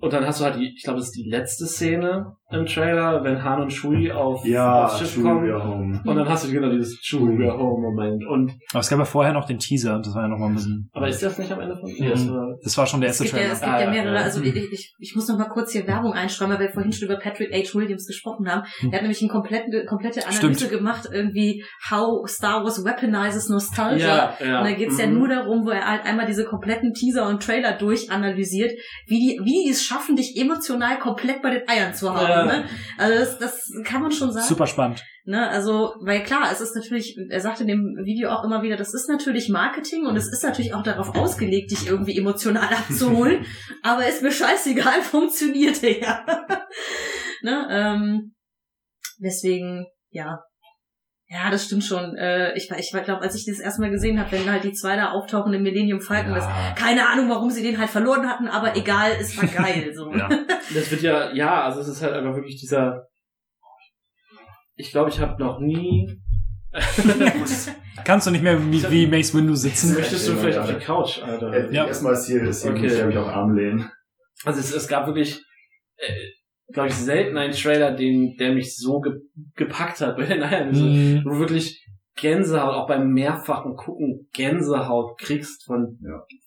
[SPEAKER 4] und dann hast du halt die, ich glaube, das ist die letzte Szene im Trailer, wenn Han und Chewie auf,
[SPEAKER 3] Ja,
[SPEAKER 4] aufs Schiff
[SPEAKER 3] Chewie
[SPEAKER 4] kommen.
[SPEAKER 3] we are home.
[SPEAKER 4] Und dann hast du genau dieses Chewie we are home Moment. Und
[SPEAKER 1] Aber es gab ja vorher noch den Teaser und das war ja noch mal ein bisschen.
[SPEAKER 4] aber ist das nicht am Ende von? Nee, das war,
[SPEAKER 1] Das war schon der
[SPEAKER 5] Es
[SPEAKER 1] erste
[SPEAKER 5] ja,
[SPEAKER 1] Trailer.
[SPEAKER 5] es gibt
[SPEAKER 4] Ah,
[SPEAKER 5] ja
[SPEAKER 4] ja,
[SPEAKER 5] mehrere,
[SPEAKER 4] ja.
[SPEAKER 5] also ich, ich, ich muss noch mal kurz hier Werbung einstreuen, weil wir vorhin schon über Patrick H. Williams gesprochen haben.
[SPEAKER 1] Hm.
[SPEAKER 5] Er hat nämlich eine komplette, komplette Analyse
[SPEAKER 1] Stimmt.
[SPEAKER 5] gemacht, irgendwie How Star Wars Weaponizes Nostalgia.
[SPEAKER 4] ja, ja.
[SPEAKER 5] Und da geht's ja
[SPEAKER 4] Mhm.
[SPEAKER 5] nur darum, wo er halt einmal diese kompletten Teaser und Trailer durchanalysiert, wie die, wie die es schaffen, dich emotional komplett bei den Eiern zu haben.
[SPEAKER 4] Ja.
[SPEAKER 5] Ne? Also das, das kann man schon sagen.
[SPEAKER 1] Super spannend.
[SPEAKER 5] Ne, also, weil klar, es ist natürlich, er sagt in dem Video auch immer wieder, das ist natürlich Marketing und es ist natürlich auch darauf ausgelegt, dich irgendwie emotional abzuholen, aber ist mir scheißegal, funktionierte ja. ne, ähm, deswegen, ja. Ja, das stimmt schon. Äh, ich ich glaube, als ich das erstmal gesehen habe, wenn halt die zwei da auftauchen im Millennium Falcon, das,
[SPEAKER 3] Ja.
[SPEAKER 5] keine Ahnung, warum sie den halt verloren hatten, aber egal, es war geil. So.
[SPEAKER 3] Ja.
[SPEAKER 4] Das wird ja, ja, also es ist halt einfach wirklich dieser. Ich glaube, ich habe noch nie.
[SPEAKER 1] Kannst du nicht mehr wie, wie Mace Windu sitzen?
[SPEAKER 4] Möchtest du vielleicht auf die Couch, Alter?
[SPEAKER 3] Äh,
[SPEAKER 1] Ja.
[SPEAKER 3] Erstmal ist hier, ist hier
[SPEAKER 4] Okay.
[SPEAKER 3] muss ich mich auf Arm lehnen.
[SPEAKER 4] Also es, es gab wirklich, äh, glaube ich, selten einen Trailer, den, der mich so ge gepackt hat bei den Eiern. Also,
[SPEAKER 1] Mhm.
[SPEAKER 4] Wo du wirklich Gänsehaut, auch beim mehrfachen Gucken Gänsehaut kriegst von,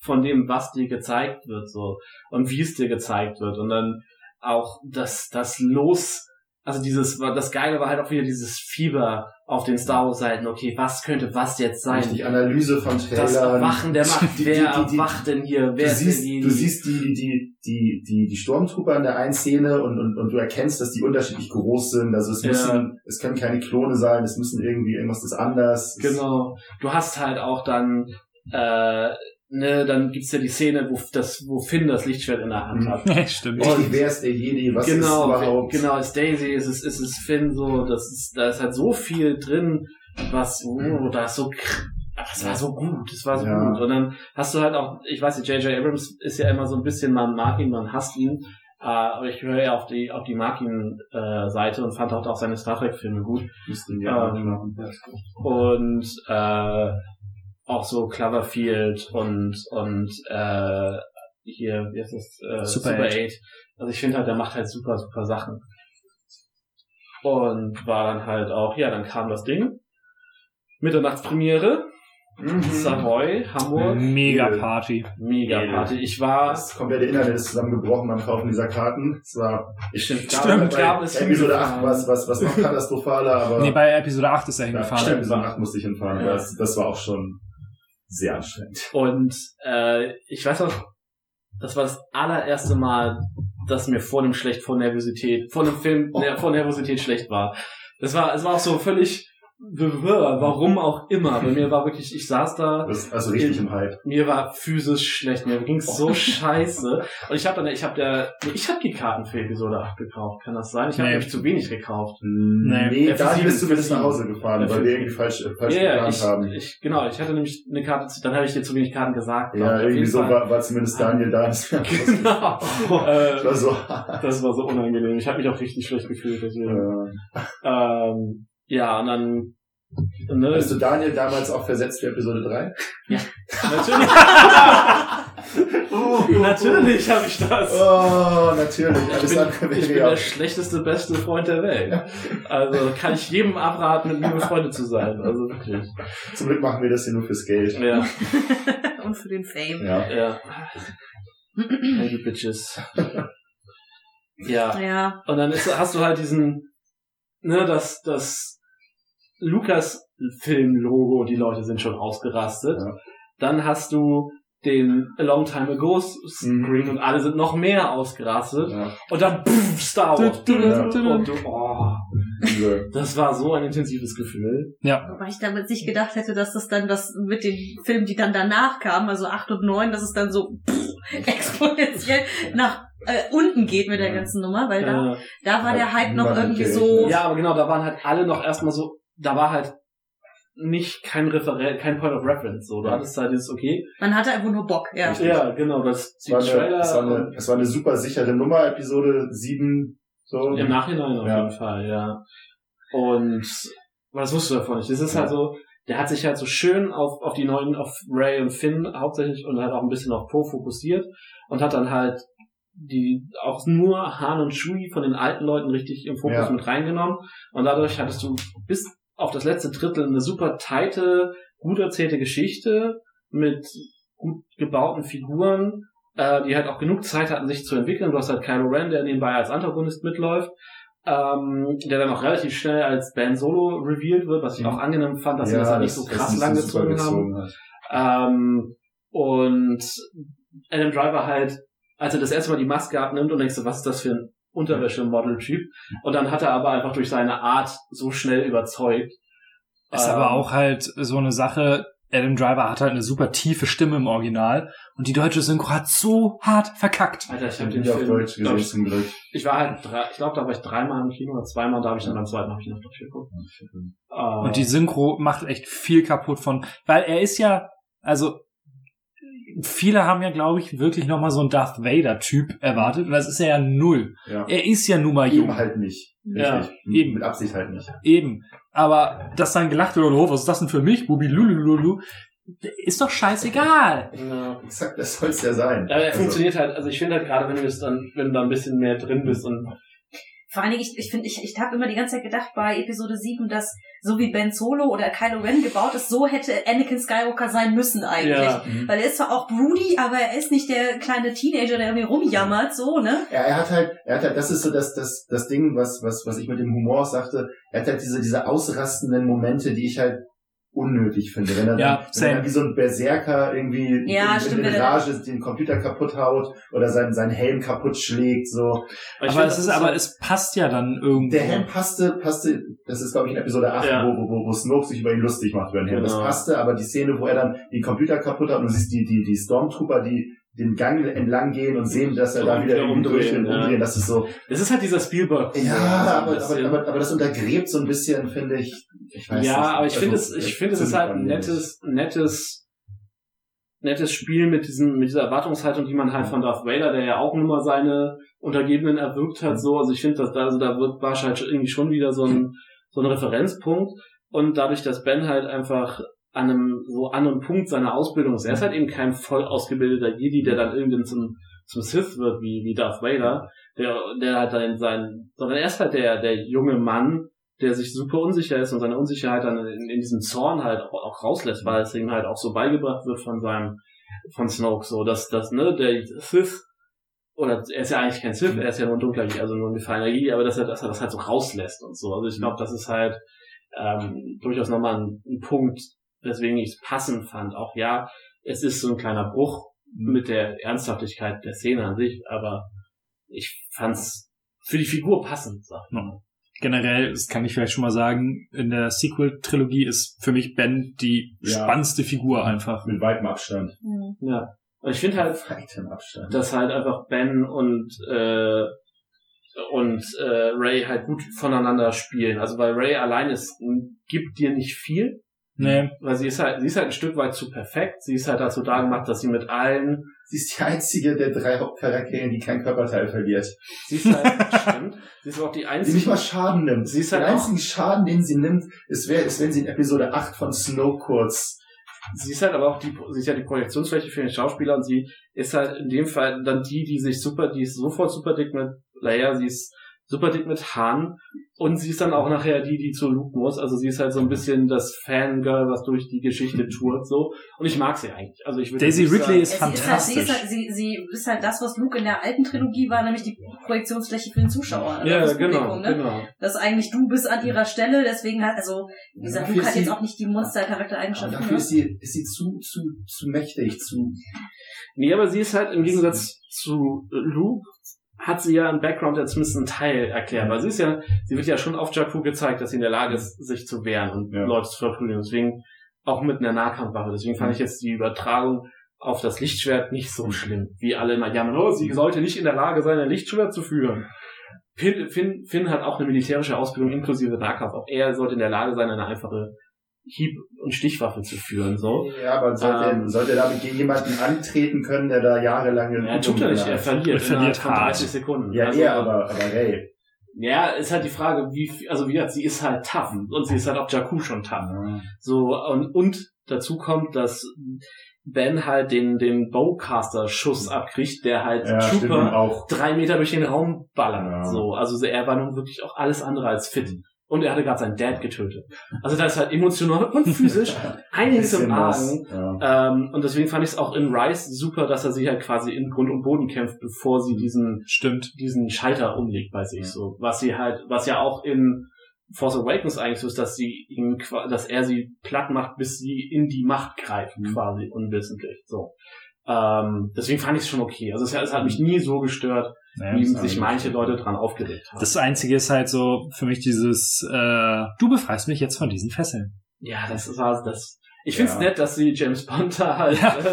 [SPEAKER 4] von dem, was dir gezeigt wird, so. Und wie es dir gezeigt wird. Und dann auch das, das Los also dieses, das Geile war halt auch wieder dieses Fieber auf den Star Wars Seiten. Okay, was könnte was jetzt sein?
[SPEAKER 3] Die Analyse von Trailern.
[SPEAKER 4] Das Erwachen der Macht.
[SPEAKER 3] Die- die-
[SPEAKER 4] Wer
[SPEAKER 3] die- die-
[SPEAKER 4] erwacht denn hier?
[SPEAKER 3] Du
[SPEAKER 4] Wer ist
[SPEAKER 3] siehst,
[SPEAKER 4] denn die?
[SPEAKER 3] du siehst die, die, die, die, die Stormtrooper in der einen Szene und, und, und du erkennst, dass die unterschiedlich groß sind. Also es
[SPEAKER 4] Ja.
[SPEAKER 3] müssen, es können keine Klone sein, es müssen irgendwie irgendwas ist anders.
[SPEAKER 4] Genau. Du hast halt auch dann, äh, ne, dann gibt's ja die Szene, wo das, wo Finn das Lichtschwert in der Hand
[SPEAKER 3] Mhm.
[SPEAKER 4] hat.
[SPEAKER 1] Ja, stimmt.
[SPEAKER 3] Richtig, wer ist der Jedi? Was
[SPEAKER 4] genau,
[SPEAKER 3] ist überhaupt?
[SPEAKER 4] genau, ist Daisy, ist es, ist es Finn, so, das ist, da ist halt so viel drin, was, oh, da ist so, kr- ach, es war so gut, es war so
[SPEAKER 3] Ja.
[SPEAKER 4] gut. Und dann hast du halt auch, ich weiß nicht, J.J. Abrams ist ja immer so ein bisschen, man mag ihn, man hasst ihn, äh, aber ich höre ja auf die, auf die mag ihn, äh, Seite und fand auch, auch seine Star Trek Filme gut.
[SPEAKER 3] Müssten wir
[SPEAKER 4] Ähm,
[SPEAKER 3] machen.
[SPEAKER 4] und äh, auch so Cloverfield und und äh, hier wie heißt das äh,
[SPEAKER 1] Super
[SPEAKER 4] Super,
[SPEAKER 1] 8.
[SPEAKER 4] 8. Also ich finde halt, der macht halt super super Sachen. Und war dann halt auch, ja, dann kam das Ding. Mitternachtspremiere,
[SPEAKER 3] Mhm.
[SPEAKER 4] Savoy, Hamburg,
[SPEAKER 1] Mega. Party.
[SPEAKER 4] mega Party. Ich war,
[SPEAKER 3] Das komplette Internet ist zusammengebrochen beim Kaufen dieser Karten. Es war, ich
[SPEAKER 4] Stimmt,
[SPEAKER 3] glaube,
[SPEAKER 4] Gabel-
[SPEAKER 3] bei
[SPEAKER 4] Gabel ist
[SPEAKER 3] Episode
[SPEAKER 4] hingefahren.
[SPEAKER 3] 8 was, was, was noch katastrophaler, aber
[SPEAKER 1] Nee, bei Episode 8 ist er
[SPEAKER 3] ja,
[SPEAKER 1] hingefahren.
[SPEAKER 3] stimmt, Episode 8 musste ich hinfahren.
[SPEAKER 4] Ja.
[SPEAKER 3] Das, das war auch schon sehr anstrengend.
[SPEAKER 4] Und äh, ich weiß noch, das war das allererste Mal, dass mir vor dem schlecht vor Nervosität, vor dem Film ner- vor Nervosität schlecht war. Das war, es war auch so völlig, warum auch immer. Bei mir war wirklich, ich saß da,
[SPEAKER 3] Das, also richtig im Hype.
[SPEAKER 4] mir war physisch schlecht, mir ging's so scheiße. Und ich habe dann, ich habe der, nee, ich habe die Karten für Episode 8 gekauft, kann das sein? Ich habe
[SPEAKER 1] Nee.
[SPEAKER 4] nämlich zu wenig gekauft.
[SPEAKER 3] Nee, nee
[SPEAKER 4] Ja,
[SPEAKER 3] da bist du mindestens nach. Hause gefahren,
[SPEAKER 4] Ja,
[SPEAKER 3] weil wir irgendwie falsch, falsch
[SPEAKER 4] Ja, ja,
[SPEAKER 3] geplant
[SPEAKER 4] ich,
[SPEAKER 3] haben.
[SPEAKER 4] ich, genau, ich hatte nämlich eine Karte, zu- dann habe ich dir zu wenig Karten gesagt.
[SPEAKER 3] ja, irgendwie so war, war zumindest Daniel da. Das war,
[SPEAKER 4] Genau.
[SPEAKER 3] das
[SPEAKER 4] äh,
[SPEAKER 3] war so.
[SPEAKER 4] Das war so unangenehm. Ich habe mich auch richtig schlecht gefühlt. Deswegen.
[SPEAKER 3] äh,
[SPEAKER 4] Ähm, ja, und dann. Ne,
[SPEAKER 3] Hast du Daniel damals auch versetzt für Episode 3?
[SPEAKER 4] natürlich natürlich habe ich das.
[SPEAKER 3] Oh, natürlich.
[SPEAKER 4] Ich
[SPEAKER 3] Alles
[SPEAKER 4] bin,
[SPEAKER 3] andere
[SPEAKER 4] ich bin
[SPEAKER 3] ja
[SPEAKER 4] der schlechteste, beste Freund der Welt. Also kann ich jedem abraten, mit mir befreundet zu sein. Also wirklich.
[SPEAKER 3] Zum Glück machen wir das hier nur fürs Geld.
[SPEAKER 4] Ja,
[SPEAKER 5] Und für den Fame.
[SPEAKER 3] Ja.
[SPEAKER 4] ja. Hey, die Bitches. Ja.
[SPEAKER 5] Ja.
[SPEAKER 4] Und dann ist, hast du halt diesen, ne, das, das Lucas-Film-Logo, die Leute sind schon ausgerastet.
[SPEAKER 3] Ja.
[SPEAKER 4] Dann hast du den A Long Time Ago Screen und alle sind noch mehr ausgerastet.
[SPEAKER 3] ja.
[SPEAKER 4] Und dann pff, Star Wars.
[SPEAKER 3] Ja.
[SPEAKER 4] Und du, oh, das war so ein intensives Gefühl.
[SPEAKER 5] Wobei ich damals nicht gedacht hätte, dass das dann das mit den Filmen, die dann danach kamen, also 8 und 9, dass es dann so pff, exponentiell nach äh, unten geht mit der ganzen Nummer, weil da, da war der Hype noch irgendwie so.
[SPEAKER 4] ja, aber genau, da waren halt alle noch erstmal so, da war halt nicht kein Referent, kein Point of Reference. So, du
[SPEAKER 3] Ja.
[SPEAKER 4] hattest halt dieses, okay,
[SPEAKER 5] Man hatte einfach nur Bock, ja.
[SPEAKER 3] Richtig.
[SPEAKER 4] ja, genau, das die
[SPEAKER 3] war, eine,
[SPEAKER 4] Trailer
[SPEAKER 3] es, war eine, es war eine super sichere Nummer, Episode 7. So.
[SPEAKER 4] Im Nachhinein auf
[SPEAKER 3] Ja.
[SPEAKER 4] jeden Fall, ja. Und aber das wusstest du davon nicht. Das ist
[SPEAKER 3] Ja.
[SPEAKER 4] halt so, der hat sich halt so schön auf, auf die neuen, auf Ray und Finn hauptsächlich und halt auch ein bisschen auf Poe fokussiert und hat dann halt die auch nur Han und Chewie von den alten Leuten richtig im Fokus
[SPEAKER 3] Ja.
[SPEAKER 4] mit reingenommen und dadurch hattest du bis auf das letzte Drittel eine super teite, gut erzählte Geschichte mit gut gebauten Figuren, äh, die halt auch genug Zeit hatten, sich zu entwickeln. Du hast halt Kylo Ren, der nebenbei als Antagonist mitläuft, ähm, der dann auch relativ schnell als Ben Solo revealed wird, was ich
[SPEAKER 3] Mhm.
[SPEAKER 4] auch angenehm fand, dass sie
[SPEAKER 3] Ja,
[SPEAKER 4] das halt nicht so krass
[SPEAKER 3] so
[SPEAKER 4] langgezogen haben. Ähm, und Adam Driver halt, als er das erste Mal die Maske abnimmt und denkst du, was ist das für ein Unterwäsche-Model-Typ? Und dann hat er aber einfach durch seine Art so schnell überzeugt.
[SPEAKER 1] Ist
[SPEAKER 4] Ähm,
[SPEAKER 1] aber auch halt so eine Sache, Adam Driver hat halt eine super tiefe Stimme im Original und die deutsche Synchro hat so hart verkackt.
[SPEAKER 4] Alter, ich habe
[SPEAKER 3] habe
[SPEAKER 4] den
[SPEAKER 3] die auf
[SPEAKER 4] Film,
[SPEAKER 3] Deutsch
[SPEAKER 4] glaub
[SPEAKER 3] gesehen
[SPEAKER 4] ich,
[SPEAKER 3] zum Glück.
[SPEAKER 4] ich war halt, drei, ich glaube, da war ich dreimal im Kino oder zweimal, da habe ich dann beim zweiten habe ich noch Deutsch geguckt. Äh,
[SPEAKER 1] Und die Synchro macht echt viel kaputt von, weil er ist ja, also viele haben ja, glaube ich, wirklich nochmal so einen Darth Vader-Typ erwartet und das ist er ja null.
[SPEAKER 3] Ja.
[SPEAKER 1] Er ist ja nun mal jung.
[SPEAKER 3] Eben halt nicht.
[SPEAKER 4] Ja,
[SPEAKER 3] Richtig.
[SPEAKER 1] eben.
[SPEAKER 3] Mit Absicht halt nicht.
[SPEAKER 1] Eben. Aber dass dann gelacht wird, oh, was ist das denn für mich? Bubi lulululu. Ist doch scheißegal.
[SPEAKER 4] ja.
[SPEAKER 3] Exakt, das soll es ja sein.
[SPEAKER 4] Aber er
[SPEAKER 3] Also,
[SPEAKER 4] funktioniert halt, also ich finde halt gerade, wenn du es dann, wenn du da ein bisschen mehr drin bist und
[SPEAKER 5] Vor allen Dingen, ich, ich finde, ich, ich habe immer die ganze Zeit gedacht bei Episode 7, dass so wie Ben Solo oder Kylo Ren gebaut ist, so hätte Anakin Skywalker sein müssen eigentlich.
[SPEAKER 4] Ja.
[SPEAKER 3] Mhm.
[SPEAKER 5] Weil er ist zwar auch broody, aber er ist nicht der kleine Teenager, der irgendwie rumjammert, so, ne?
[SPEAKER 3] Ja, er hat halt, er hat halt, das ist so das, das, das Ding, was, was, was ich mit dem Humor sagte. Er hat halt diese, diese ausrastenden Momente, die ich halt unnötig finde. Wenn er,
[SPEAKER 1] Ja,
[SPEAKER 3] dann, wenn er wie so ein Berserker irgendwie
[SPEAKER 5] Ja,
[SPEAKER 3] in,
[SPEAKER 5] stimmt,
[SPEAKER 3] in Rage den Computer kaputt haut oder seinen, seinen Helm kaputt schlägt, so.
[SPEAKER 4] ich
[SPEAKER 1] aber
[SPEAKER 4] find,
[SPEAKER 1] es
[SPEAKER 4] das
[SPEAKER 1] ist, aber
[SPEAKER 4] so-
[SPEAKER 1] es passt ja dann irgendwo.
[SPEAKER 3] Der Helm passte, passte, das ist glaube ich in Episode 8,
[SPEAKER 4] Ja.
[SPEAKER 3] wo, wo, wo Snoke sich über ihn lustig macht über den Helm. Das
[SPEAKER 4] Genau.
[SPEAKER 3] passte, aber die Szene, wo er dann den Computer kaputt hat und du siehst die, die, die Stormtrooper, die den Gang entlang gehen und sehen, dass er da wieder
[SPEAKER 4] umdrehen,
[SPEAKER 3] und umdrehen. Das ist so,
[SPEAKER 4] das ist halt dieser Spielberg.
[SPEAKER 3] ja, aber, aber, aber, das untergräbt so ein bisschen, finde ich.
[SPEAKER 4] Ja, aber ich
[SPEAKER 3] Also,
[SPEAKER 4] finde es, ich finde es ist halt ein nettes, nettes, nettes Spiel mit diesem, mit dieser Erwartungshaltung, die man halt von Darth Vader, der ja auch nur mal seine Untergebenen erwürgt hat, so. Also ich finde, dass da, also da wird halt irgendwie schon wieder so ein, so ein Referenzpunkt. Und dadurch, dass Ben halt einfach an einem so anderen Punkt seiner Ausbildung ist, er ist halt eben kein voll ausgebildeter Jedi, der dann irgendwann zum, zum Sith wird, wie, wie Darth Vader, der, der halt dann sein, sondern er ist halt der, der junge Mann, der sich super unsicher ist und seine Unsicherheit dann in, in diesem Zorn halt auch, auch rauslässt, weil es ihm halt auch so beigebracht wird von seinem, von Snoke, so, dass, dass, ne, der Sith, oder er ist ja eigentlich kein Sith, er ist ja nur ein dunkler, Jedi, also nur ein gefallener Jedi, aber dass er, dass er das halt so rauslässt und so. Also ich glaube, das ist halt, ähm, durchaus nochmal ein, ein Punkt, weswegen ich es passend fand. Auch ja, es ist so ein kleiner Bruch mit der Ernsthaftigkeit der Szene an sich, aber ich fand's für die Figur passend, sag ich mal.
[SPEAKER 1] Generell, das kann ich vielleicht schon mal sagen, in der Sequel-Trilogie ist für mich Ben die
[SPEAKER 3] Ja.
[SPEAKER 1] spannendste Figur einfach.
[SPEAKER 3] Mit weitem Abstand.
[SPEAKER 4] Ja. Und ich finde halt, dass halt einfach Ben und äh, und äh, Ray halt gut voneinander spielen. Also weil Ray allein ist, gibt dir nicht viel,
[SPEAKER 1] Nee.
[SPEAKER 4] weil sie ist halt, sie ist halt ein Stück weit zu perfekt. Sie ist halt dazu da gemacht, dass sie mit allen,
[SPEAKER 3] Sie ist die einzige der drei Hauptcharaktere, die kein Körperteil verliert.
[SPEAKER 4] sie ist halt, stimmt, sie ist auch die
[SPEAKER 3] Die
[SPEAKER 4] einzige,
[SPEAKER 3] nicht mal Schaden nimmt.
[SPEAKER 4] Sie ist halt auch-
[SPEAKER 3] einzigen Schaden, den sie nimmt, ist, wär, ist wenn sie in Episode 8 von Snow kurz.
[SPEAKER 4] sie ist halt aber auch die, sie ist ja die Projektionsfläche für den Schauspieler und sie ist halt in dem Fall dann die, die sich super, die ist sofort super dick mit Leia, sie ist super dick mit Han und sie ist dann auch nachher die, die zu Luke muss. Also sie ist halt so ein bisschen das Fangirl, was durch die Geschichte tourt, so. Und ich mag sie eigentlich. Also ich würde
[SPEAKER 1] Daisy Ridley
[SPEAKER 4] sagen-
[SPEAKER 1] ist
[SPEAKER 5] sie, ist halt, sie, ist
[SPEAKER 1] fantastisch.
[SPEAKER 5] halt, sie, sie ist halt das, was Luke in der alten Trilogie war, nämlich die Projektionsfläche für den Zuschauer. oder
[SPEAKER 4] ja,
[SPEAKER 5] fürs
[SPEAKER 4] genau,
[SPEAKER 5] Publikum, ne?
[SPEAKER 4] genau.
[SPEAKER 5] Dass eigentlich du bist an ihrer Stelle, deswegen hat, also, wie gesagt,
[SPEAKER 3] Dafür
[SPEAKER 5] Luke hat jetzt auch nicht die Monster-Charaktereigenschaften.
[SPEAKER 3] dafür
[SPEAKER 5] Ne?
[SPEAKER 3] ist sie, ist sie zu, zu, zu mächtig, zu,
[SPEAKER 4] Nee, aber sie ist halt im Gegensatz zu Luke hat sie ja einen Background, der zumindest einen Teil erklärt. Weil sie ist ja, sie wird ja schon auf Jakku gezeigt, dass sie in der Lage ist, sich zu wehren und
[SPEAKER 3] Ja.
[SPEAKER 4] Leute zu verprügeln. Deswegen auch mit einer Nahkampfwaffe. Deswegen fand ich jetzt die Übertragung auf das Lichtschwert nicht so schlimm, wie alle immer jammern, oh, sie sollte nicht in der Lage sein, ein Lichtschwert zu führen. Finn, Finn, Finn hat auch eine militärische Ausbildung inklusive Nahkampf. Auch er sollte in der Lage sein, eine einfache Hieb- und Stichwaffe zu führen. So.
[SPEAKER 3] ja, aber sollte,
[SPEAKER 4] Ähm.
[SPEAKER 3] sollte er da jemanden antreten können, der da jahrelange
[SPEAKER 4] Er tut er nicht, er verliert,
[SPEAKER 1] Er verliert
[SPEAKER 4] von
[SPEAKER 1] hart.
[SPEAKER 4] 30 Sekunden.
[SPEAKER 3] Ja,
[SPEAKER 4] Also,
[SPEAKER 3] er, aber, aber Ray.
[SPEAKER 4] Ja, ist halt die Frage, wie, viel- also wie gesagt, sie ist halt tough und sie ist halt auf Jakku schon tough. So, und, und dazu kommt, dass Ben halt den, den Bowcaster-Schuss abkriegt, der halt
[SPEAKER 3] Ja, stimmt
[SPEAKER 4] Trooper
[SPEAKER 3] auch.
[SPEAKER 4] drei Meter durch den Raum ballert.
[SPEAKER 3] Ja.
[SPEAKER 4] So, also er war nun wirklich auch alles andere als fit. Und er hatte gerade seinen Dad getötet. Also da ist halt emotional und physisch einiges im Argen.
[SPEAKER 3] Ja.
[SPEAKER 4] Ähm, und deswegen fand ich es auch in Rice super, dass er sich halt quasi in Grund und Boden kämpft, bevor sie diesen
[SPEAKER 1] Stimmt.
[SPEAKER 4] diesen Schalter umlegt bei sich so. Was sie halt, was ja auch in Force Awakens eigentlich so ist, dass sie ihn, dass er sie platt macht, bis sie in die Macht greift,
[SPEAKER 3] Mhm.
[SPEAKER 4] quasi unwissentlich. So. Ähm, deswegen fand ich es schon okay. Also es, es hat mich nie so gestört,
[SPEAKER 1] Ja,
[SPEAKER 4] wie sich
[SPEAKER 3] ist
[SPEAKER 4] manche Leute dran aufgeregt haben.
[SPEAKER 1] Das Einzige ist halt so für mich dieses, äh, du befreist mich jetzt von diesen Fesseln.
[SPEAKER 4] ja, das war das. Ich find's
[SPEAKER 3] Ja.
[SPEAKER 4] nett, dass sie James Bond da halt
[SPEAKER 1] Ja.
[SPEAKER 4] äh,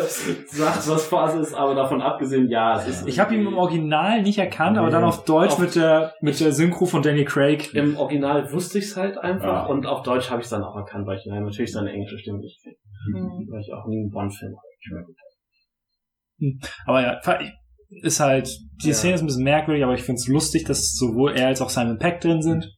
[SPEAKER 4] sagt, was Phase ist, aber davon abgesehen, ja, es ist
[SPEAKER 1] Ich habe ihn im Original nicht erkannt, aber
[SPEAKER 3] Nee.
[SPEAKER 1] dann auf Deutsch
[SPEAKER 4] Auf-
[SPEAKER 1] mit der mit der Synchro von Danny Craig.
[SPEAKER 4] Im Original wusste ich's halt einfach
[SPEAKER 3] Ja.
[SPEAKER 4] und auf Deutsch habe ich es dann auch erkannt, weil ich natürlich seine englische Stimme nicht kenne.
[SPEAKER 5] Mhm.
[SPEAKER 4] Weil ich auch nie einen Bond-Film habe.
[SPEAKER 1] Aber ja, ist halt, die
[SPEAKER 4] Ja.
[SPEAKER 1] Szene ist ein bisschen merkwürdig, aber ich find's lustig, dass sowohl er als auch Simon Peck drin sind.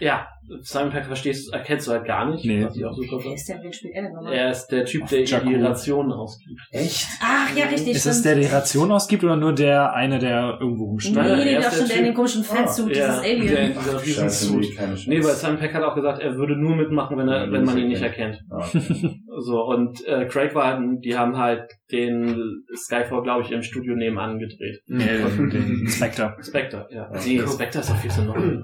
[SPEAKER 4] Ja, Simon Peck verstehst, erkennst du halt gar nicht.
[SPEAKER 1] Nee.
[SPEAKER 4] Was ich auch
[SPEAKER 5] Wer
[SPEAKER 4] finde.
[SPEAKER 5] ist der, wen spielt er denn nochmal?
[SPEAKER 4] Er ist der Typ, der
[SPEAKER 1] Jakku.
[SPEAKER 4] die Rationen ausgibt.
[SPEAKER 3] Echt?
[SPEAKER 5] Ach, ja, richtig,
[SPEAKER 1] Ist es
[SPEAKER 5] stimmt.
[SPEAKER 1] der, der die Ration ausgibt oder nur der eine, der irgendwo rumsteht?
[SPEAKER 4] Nein,
[SPEAKER 5] Nee, nee, das
[SPEAKER 4] ist
[SPEAKER 5] schon
[SPEAKER 4] der
[SPEAKER 5] in dem
[SPEAKER 4] Typ-
[SPEAKER 5] komischen Fansuit, dieses
[SPEAKER 4] Ja,
[SPEAKER 5] Alien.
[SPEAKER 4] Der, dieser
[SPEAKER 3] Scheiße, nee,
[SPEAKER 4] Riesensuit. Nee, weil Simon Peck hat auch gesagt, er würde nur mitmachen, wenn, er,
[SPEAKER 3] Ja,
[SPEAKER 4] wenn man
[SPEAKER 3] das
[SPEAKER 4] ihn nicht
[SPEAKER 3] erkennt. Ah,
[SPEAKER 4] So, und äh, Craig war halt, die haben halt den Skyfall, glaube ich, im Studio nebenan gedreht.
[SPEAKER 1] Den, den Spectre.
[SPEAKER 4] Spectre, ja. Nee, Spectre ist doch viel zu neu.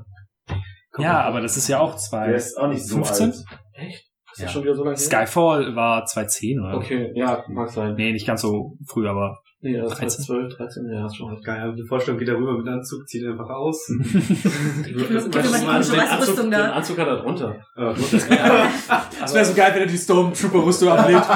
[SPEAKER 1] Ja, aber das ist ja auch
[SPEAKER 3] Der
[SPEAKER 1] zwei.
[SPEAKER 3] ist auch nicht so
[SPEAKER 1] 15?
[SPEAKER 3] alt.
[SPEAKER 4] Echt? Ist
[SPEAKER 3] Ja.
[SPEAKER 4] das schon wieder so lange her?
[SPEAKER 1] Skyfall war 2010 oder?
[SPEAKER 4] Okay, ja, mag sein.
[SPEAKER 1] Nee, nicht ganz so früh, aber.
[SPEAKER 4] Nee, das ist
[SPEAKER 1] 13?
[SPEAKER 4] 12, 13, ja, ist schon recht.
[SPEAKER 2] Geil, die Vorstellung geht da rüber mit dem Anzug, zieht ihn einfach aus.
[SPEAKER 5] Gib mal die
[SPEAKER 4] Anzug,
[SPEAKER 5] Rüstung
[SPEAKER 4] den
[SPEAKER 5] da.
[SPEAKER 4] Anzug hat er drunter.
[SPEAKER 1] Das wäre so geil, wenn er die Stormtrooper-Rüstung ablegt.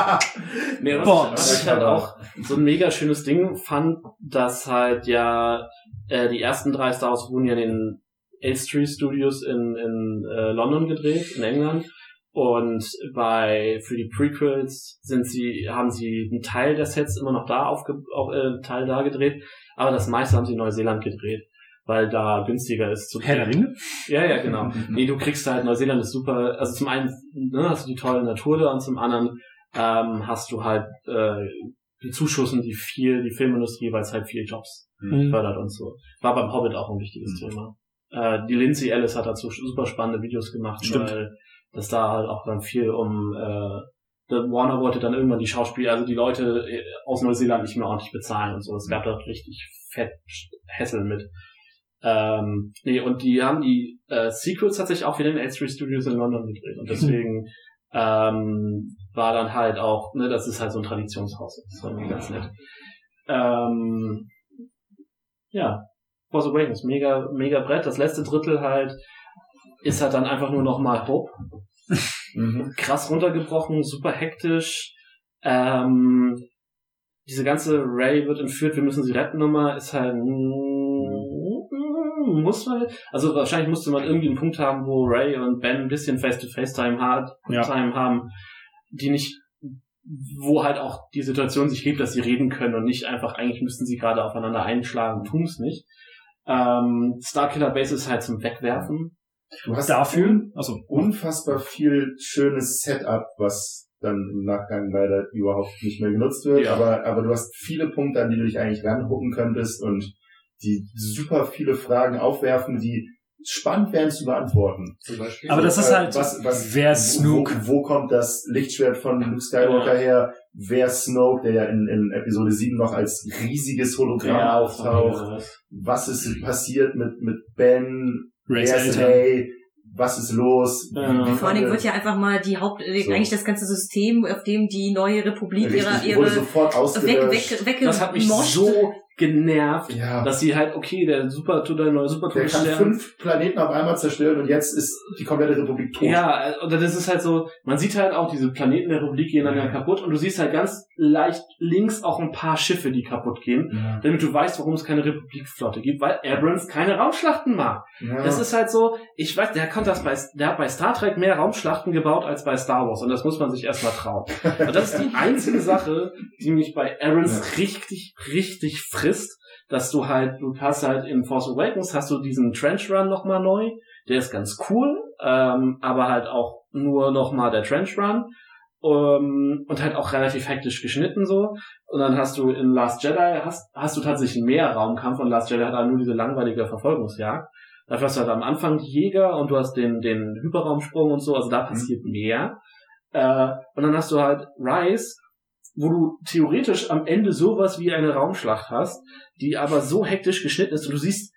[SPEAKER 4] Nee, was,
[SPEAKER 1] Boah.
[SPEAKER 4] was ich halt auch so ein mega schönes Ding fand, dass halt ja äh, die ersten drei Star Wars wurden ja in den Elstree Studios in, in äh, London gedreht, in England. Und bei für die Prequels sind sie, haben sie einen Teil der Sets immer noch da aufge, auch, äh, einen Teil da gedreht, aber das meiste haben sie in Neuseeland gedreht, weil da günstiger ist zu
[SPEAKER 1] Herr Ringe?
[SPEAKER 4] Ja, ja, genau. Nee, du kriegst halt, Neuseeland ist super, also zum einen ne, hast du die tolle Natur da und zum anderen ähm, hast du halt äh, die Zuschussen, die viel, die Filmindustrie, weil es halt viel Jobs
[SPEAKER 1] Mhm.
[SPEAKER 4] fördert und so. War beim Hobbit auch ein wichtiges Thema. Äh, die Lindsay Ellis hat dazu super spannende Videos gemacht,
[SPEAKER 1] Stimmt.
[SPEAKER 4] weil das da halt auch dann viel um äh, Warner wollte dann irgendwann die Schauspieler, also die Leute äh, aus Neuseeland nicht mehr ordentlich bezahlen und so. Es gab da richtig fett Hässel mit. Ähm, nee, und die haben die äh, Sequels tatsächlich auch wieder in H3 Studios in London gedreht. Und deswegen ähm, war dann halt auch, ne, das ist halt so ein Traditionshaus. Das war irgendwie ganz nett. Ähm, ja, Force Awakens, mega, mega Brett. Das letzte Drittel halt ist halt dann einfach nur noch mal Hope.
[SPEAKER 3] Mhm.
[SPEAKER 4] Krass runtergebrochen, super hektisch. Ähm, diese ganze Ray wird entführt, wir müssen sie retten Nummer, ist halt mm, muss man, also wahrscheinlich musste man irgendwie einen Punkt haben, wo Ray und Ben ein bisschen Face-to-Face-Time hat,
[SPEAKER 1] Ja.
[SPEAKER 4] Time haben, die nicht, wo halt auch die Situation sich gibt, dass sie reden können und nicht einfach, eigentlich müssten sie gerade aufeinander einschlagen, tun es nicht. Ähm, Starkiller Base ist halt zum Wegwerfen.
[SPEAKER 3] Du hast
[SPEAKER 1] Dafür? Also,
[SPEAKER 3] unfassbar viel schönes Setup, was dann im Nachgang leider überhaupt nicht mehr genutzt wird.
[SPEAKER 4] Ja.
[SPEAKER 3] Aber, aber du hast viele Punkte, an die du dich eigentlich rangucken könntest und die super viele Fragen aufwerfen, die spannend wären zu beantworten.
[SPEAKER 2] Zum Beispiel.
[SPEAKER 1] aber das ist
[SPEAKER 3] Äh,
[SPEAKER 1] halt,
[SPEAKER 3] was, was,
[SPEAKER 1] wer ist Snoke?
[SPEAKER 3] Wo, wo kommt das Lichtschwert von Luke Skywalker her? Wer ist Snoke, der ja in, in Episode 7 noch als riesiges Hologramm auftaucht? Was ist passiert mit, mit Ben?
[SPEAKER 1] Rays
[SPEAKER 3] Wer ist. Ray? Was ist los?
[SPEAKER 4] Ja.
[SPEAKER 5] Vor allen Dingen wird ja einfach mal die Haupt, äh,
[SPEAKER 3] So.
[SPEAKER 5] eigentlich das ganze System, auf dem die neue Republik ihre,
[SPEAKER 3] Richtig, wurde
[SPEAKER 5] ihre
[SPEAKER 3] sofort
[SPEAKER 5] weg,
[SPEAKER 3] ausgelöscht.
[SPEAKER 5] weg, weg,
[SPEAKER 4] Das hat mich so genervt,
[SPEAKER 3] ja.
[SPEAKER 4] dass sie halt, okay, der super, der neue super
[SPEAKER 3] Der kann fünf Planeten auf einmal zerstören und jetzt ist die komplette Republik tot.
[SPEAKER 4] Ja, und das ist halt so, man sieht halt auch, diese Planeten der Republik gehen dann ja kaputt und du siehst halt ganz leicht links auch ein paar Schiffe, die kaputt gehen,
[SPEAKER 3] Ja.
[SPEAKER 4] damit du weißt, warum es keine Republikflotte gibt, weil Abrams keine Raumschlachten mag.
[SPEAKER 3] Ja.
[SPEAKER 4] Das ist halt so, ich weiß, der konnte das bei, der hat bei Star Trek mehr Raumschlachten gebaut als bei Star Wars und das muss man sich erstmal trauen. Und das ist die einzige Sache, die mich bei Abrams richtig, richtig frisst, dass du halt, du hast halt in Force Awakens hast du diesen Trench Run nochmal neu, der ist ganz cool, ähm, aber halt auch nur nochmal der Trench Run ähm, und halt auch relativ hektisch geschnitten so. Und dann hast du in Last Jedi hast, hast du tatsächlich mehr Raumkampf und Last Jedi hat halt nur diese langweilige Verfolgungsjagd. Dafür hast du halt am Anfang die Jäger und du hast den, den Hyperraumsprung und so, also da passiert mehr. Äh, und dann hast du halt Rise, wo du theoretisch am Ende sowas wie eine Raumschlacht hast, die aber so hektisch geschnitten ist und du siehst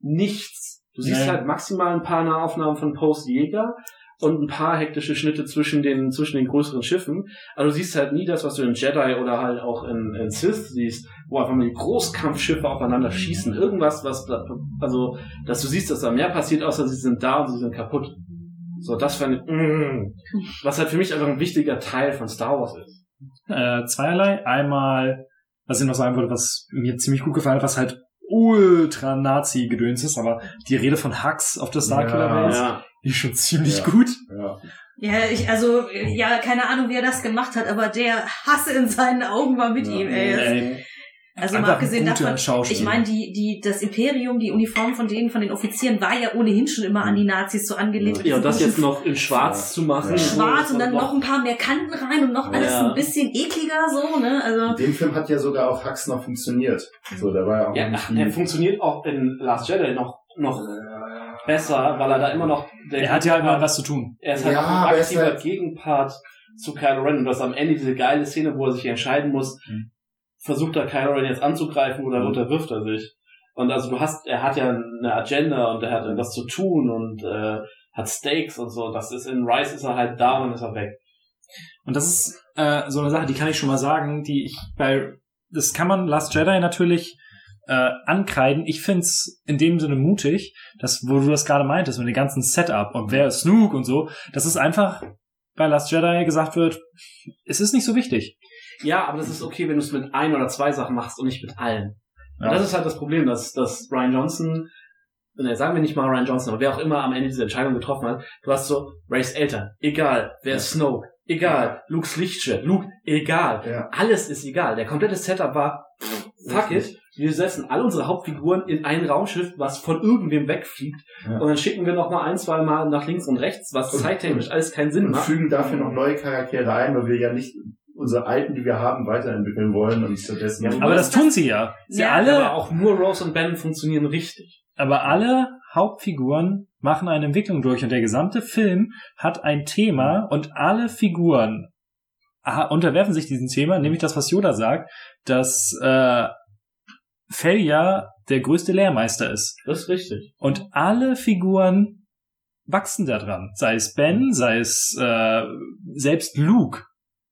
[SPEAKER 4] nichts. Du siehst
[SPEAKER 1] Nee.
[SPEAKER 4] halt maximal ein paar Nahaufnahmen von Post Jäger und ein paar hektische Schnitte zwischen den, zwischen den größeren Schiffen. Aber du siehst halt nie das, was du in Jedi oder halt auch in, in Sith siehst, wo einfach mal die Großkampfschiffe aufeinander schießen. Irgendwas, was, da- also, dass du siehst, dass da mehr passiert, außer sie sind da und sie sind kaputt. So, das fand ich, mm, was halt für mich einfach ein wichtiger Teil von Star Wars ist.
[SPEAKER 1] Äh, zweierlei. Einmal, was ich noch sagen würde, was mir ziemlich gut gefallen hat, was halt ultra Nazi-Gedöns ist, aber die Rede von Hux auf der Starkiller
[SPEAKER 3] Ja.
[SPEAKER 1] Base,
[SPEAKER 4] Ja.
[SPEAKER 1] die ist schon ziemlich
[SPEAKER 3] Ja.
[SPEAKER 1] gut.
[SPEAKER 3] Ja.
[SPEAKER 5] Ja, ich, also, ja, keine Ahnung, wie er das gemacht hat, aber der Hass in seinen Augen war mit
[SPEAKER 3] Ja.
[SPEAKER 5] ihm, ey.
[SPEAKER 1] Ey,
[SPEAKER 5] Also mal abgesehen davon, ich meine, die, die, das Imperium, die Uniform von denen, von den Offizieren war ja ohnehin schon immer an die Nazis so angelegt.
[SPEAKER 4] Ja, und das jetzt noch in schwarz zu machen.
[SPEAKER 3] Ja.
[SPEAKER 5] schwarz und dann noch ein paar mehr Kanten rein und noch alles
[SPEAKER 4] Ja.
[SPEAKER 5] ein bisschen ekliger so, ne? Also
[SPEAKER 3] In dem Film hat ja sogar auch Hux noch funktioniert. So, der war ja auch
[SPEAKER 4] Ja, ach, der funktioniert auch in Last Jedi noch, noch besser, weil er da immer noch... Der
[SPEAKER 1] Er hat ja halt mal was zu tun.
[SPEAKER 4] Er ist halt
[SPEAKER 3] Ja,
[SPEAKER 4] ein
[SPEAKER 3] er
[SPEAKER 4] aktiver
[SPEAKER 3] halt-
[SPEAKER 4] Gegenpart zu Kylo Ren und das am Ende diese geile Szene, wo er sich entscheiden muss,
[SPEAKER 1] Mhm.
[SPEAKER 4] Versucht er Kylo Ren jetzt anzugreifen oder unterwirft er sich. Und also du hast, er hat ja eine Agenda und er hat was zu tun und äh, hat Stakes und so. Das ist in Rise ist er halt da und ist er weg.
[SPEAKER 1] Und das ist äh, so eine Sache, die kann ich schon mal sagen, die ich bei das kann man Last Jedi natürlich äh, ankreiden. Ich find's in dem Sinne mutig, dass wo du das gerade meintest mit dem ganzen Setup und wer ist Snook und so, dass es einfach bei Last Jedi gesagt wird, es ist nicht so wichtig.
[SPEAKER 4] Ja, aber das ist okay, wenn du es mit ein oder zwei Sachen machst und nicht mit allen.
[SPEAKER 1] Ja.
[SPEAKER 4] Und das ist halt das Problem, dass, dass Ryan Johnson, ne, sagen wir nicht mal Ryan Johnson, aber wer auch immer am Ende diese Entscheidung getroffen hat, du hast so Rays Eltern, egal, wer ist Snoke, egal, Lukes Lichtschwert, Luke, egal,
[SPEAKER 3] Ja.
[SPEAKER 4] alles ist egal. Der komplette Setup war, fuck it, wir setzen alle unsere Hauptfiguren in ein Raumschiff, was von irgendwem wegfliegt,
[SPEAKER 3] Ja.
[SPEAKER 4] und dann schicken wir noch mal ein, zwei Mal nach links und rechts, was
[SPEAKER 3] Und-
[SPEAKER 4] zeittechnisch alles keinen Sinn
[SPEAKER 3] und
[SPEAKER 4] macht.
[SPEAKER 3] fügen dafür noch neue Charaktere ein, weil wir ja nicht unsere alten, die wir haben, weiterentwickeln wollen und stattdessen.
[SPEAKER 4] Ja,
[SPEAKER 1] Aber das tun sie ja. Sie
[SPEAKER 5] Ja,
[SPEAKER 1] alle,
[SPEAKER 4] aber auch nur Rose und Ben funktionieren richtig.
[SPEAKER 1] aber alle Hauptfiguren machen eine Entwicklung durch und der gesamte Film hat ein Thema und alle Figuren aha, unterwerfen sich diesem Thema, nämlich das, was Yoda sagt, dass äh, Felia der größte Lehrmeister ist.
[SPEAKER 4] Das ist richtig.
[SPEAKER 1] Und alle Figuren wachsen daran. Sei es Ben, sei es äh, selbst Luke.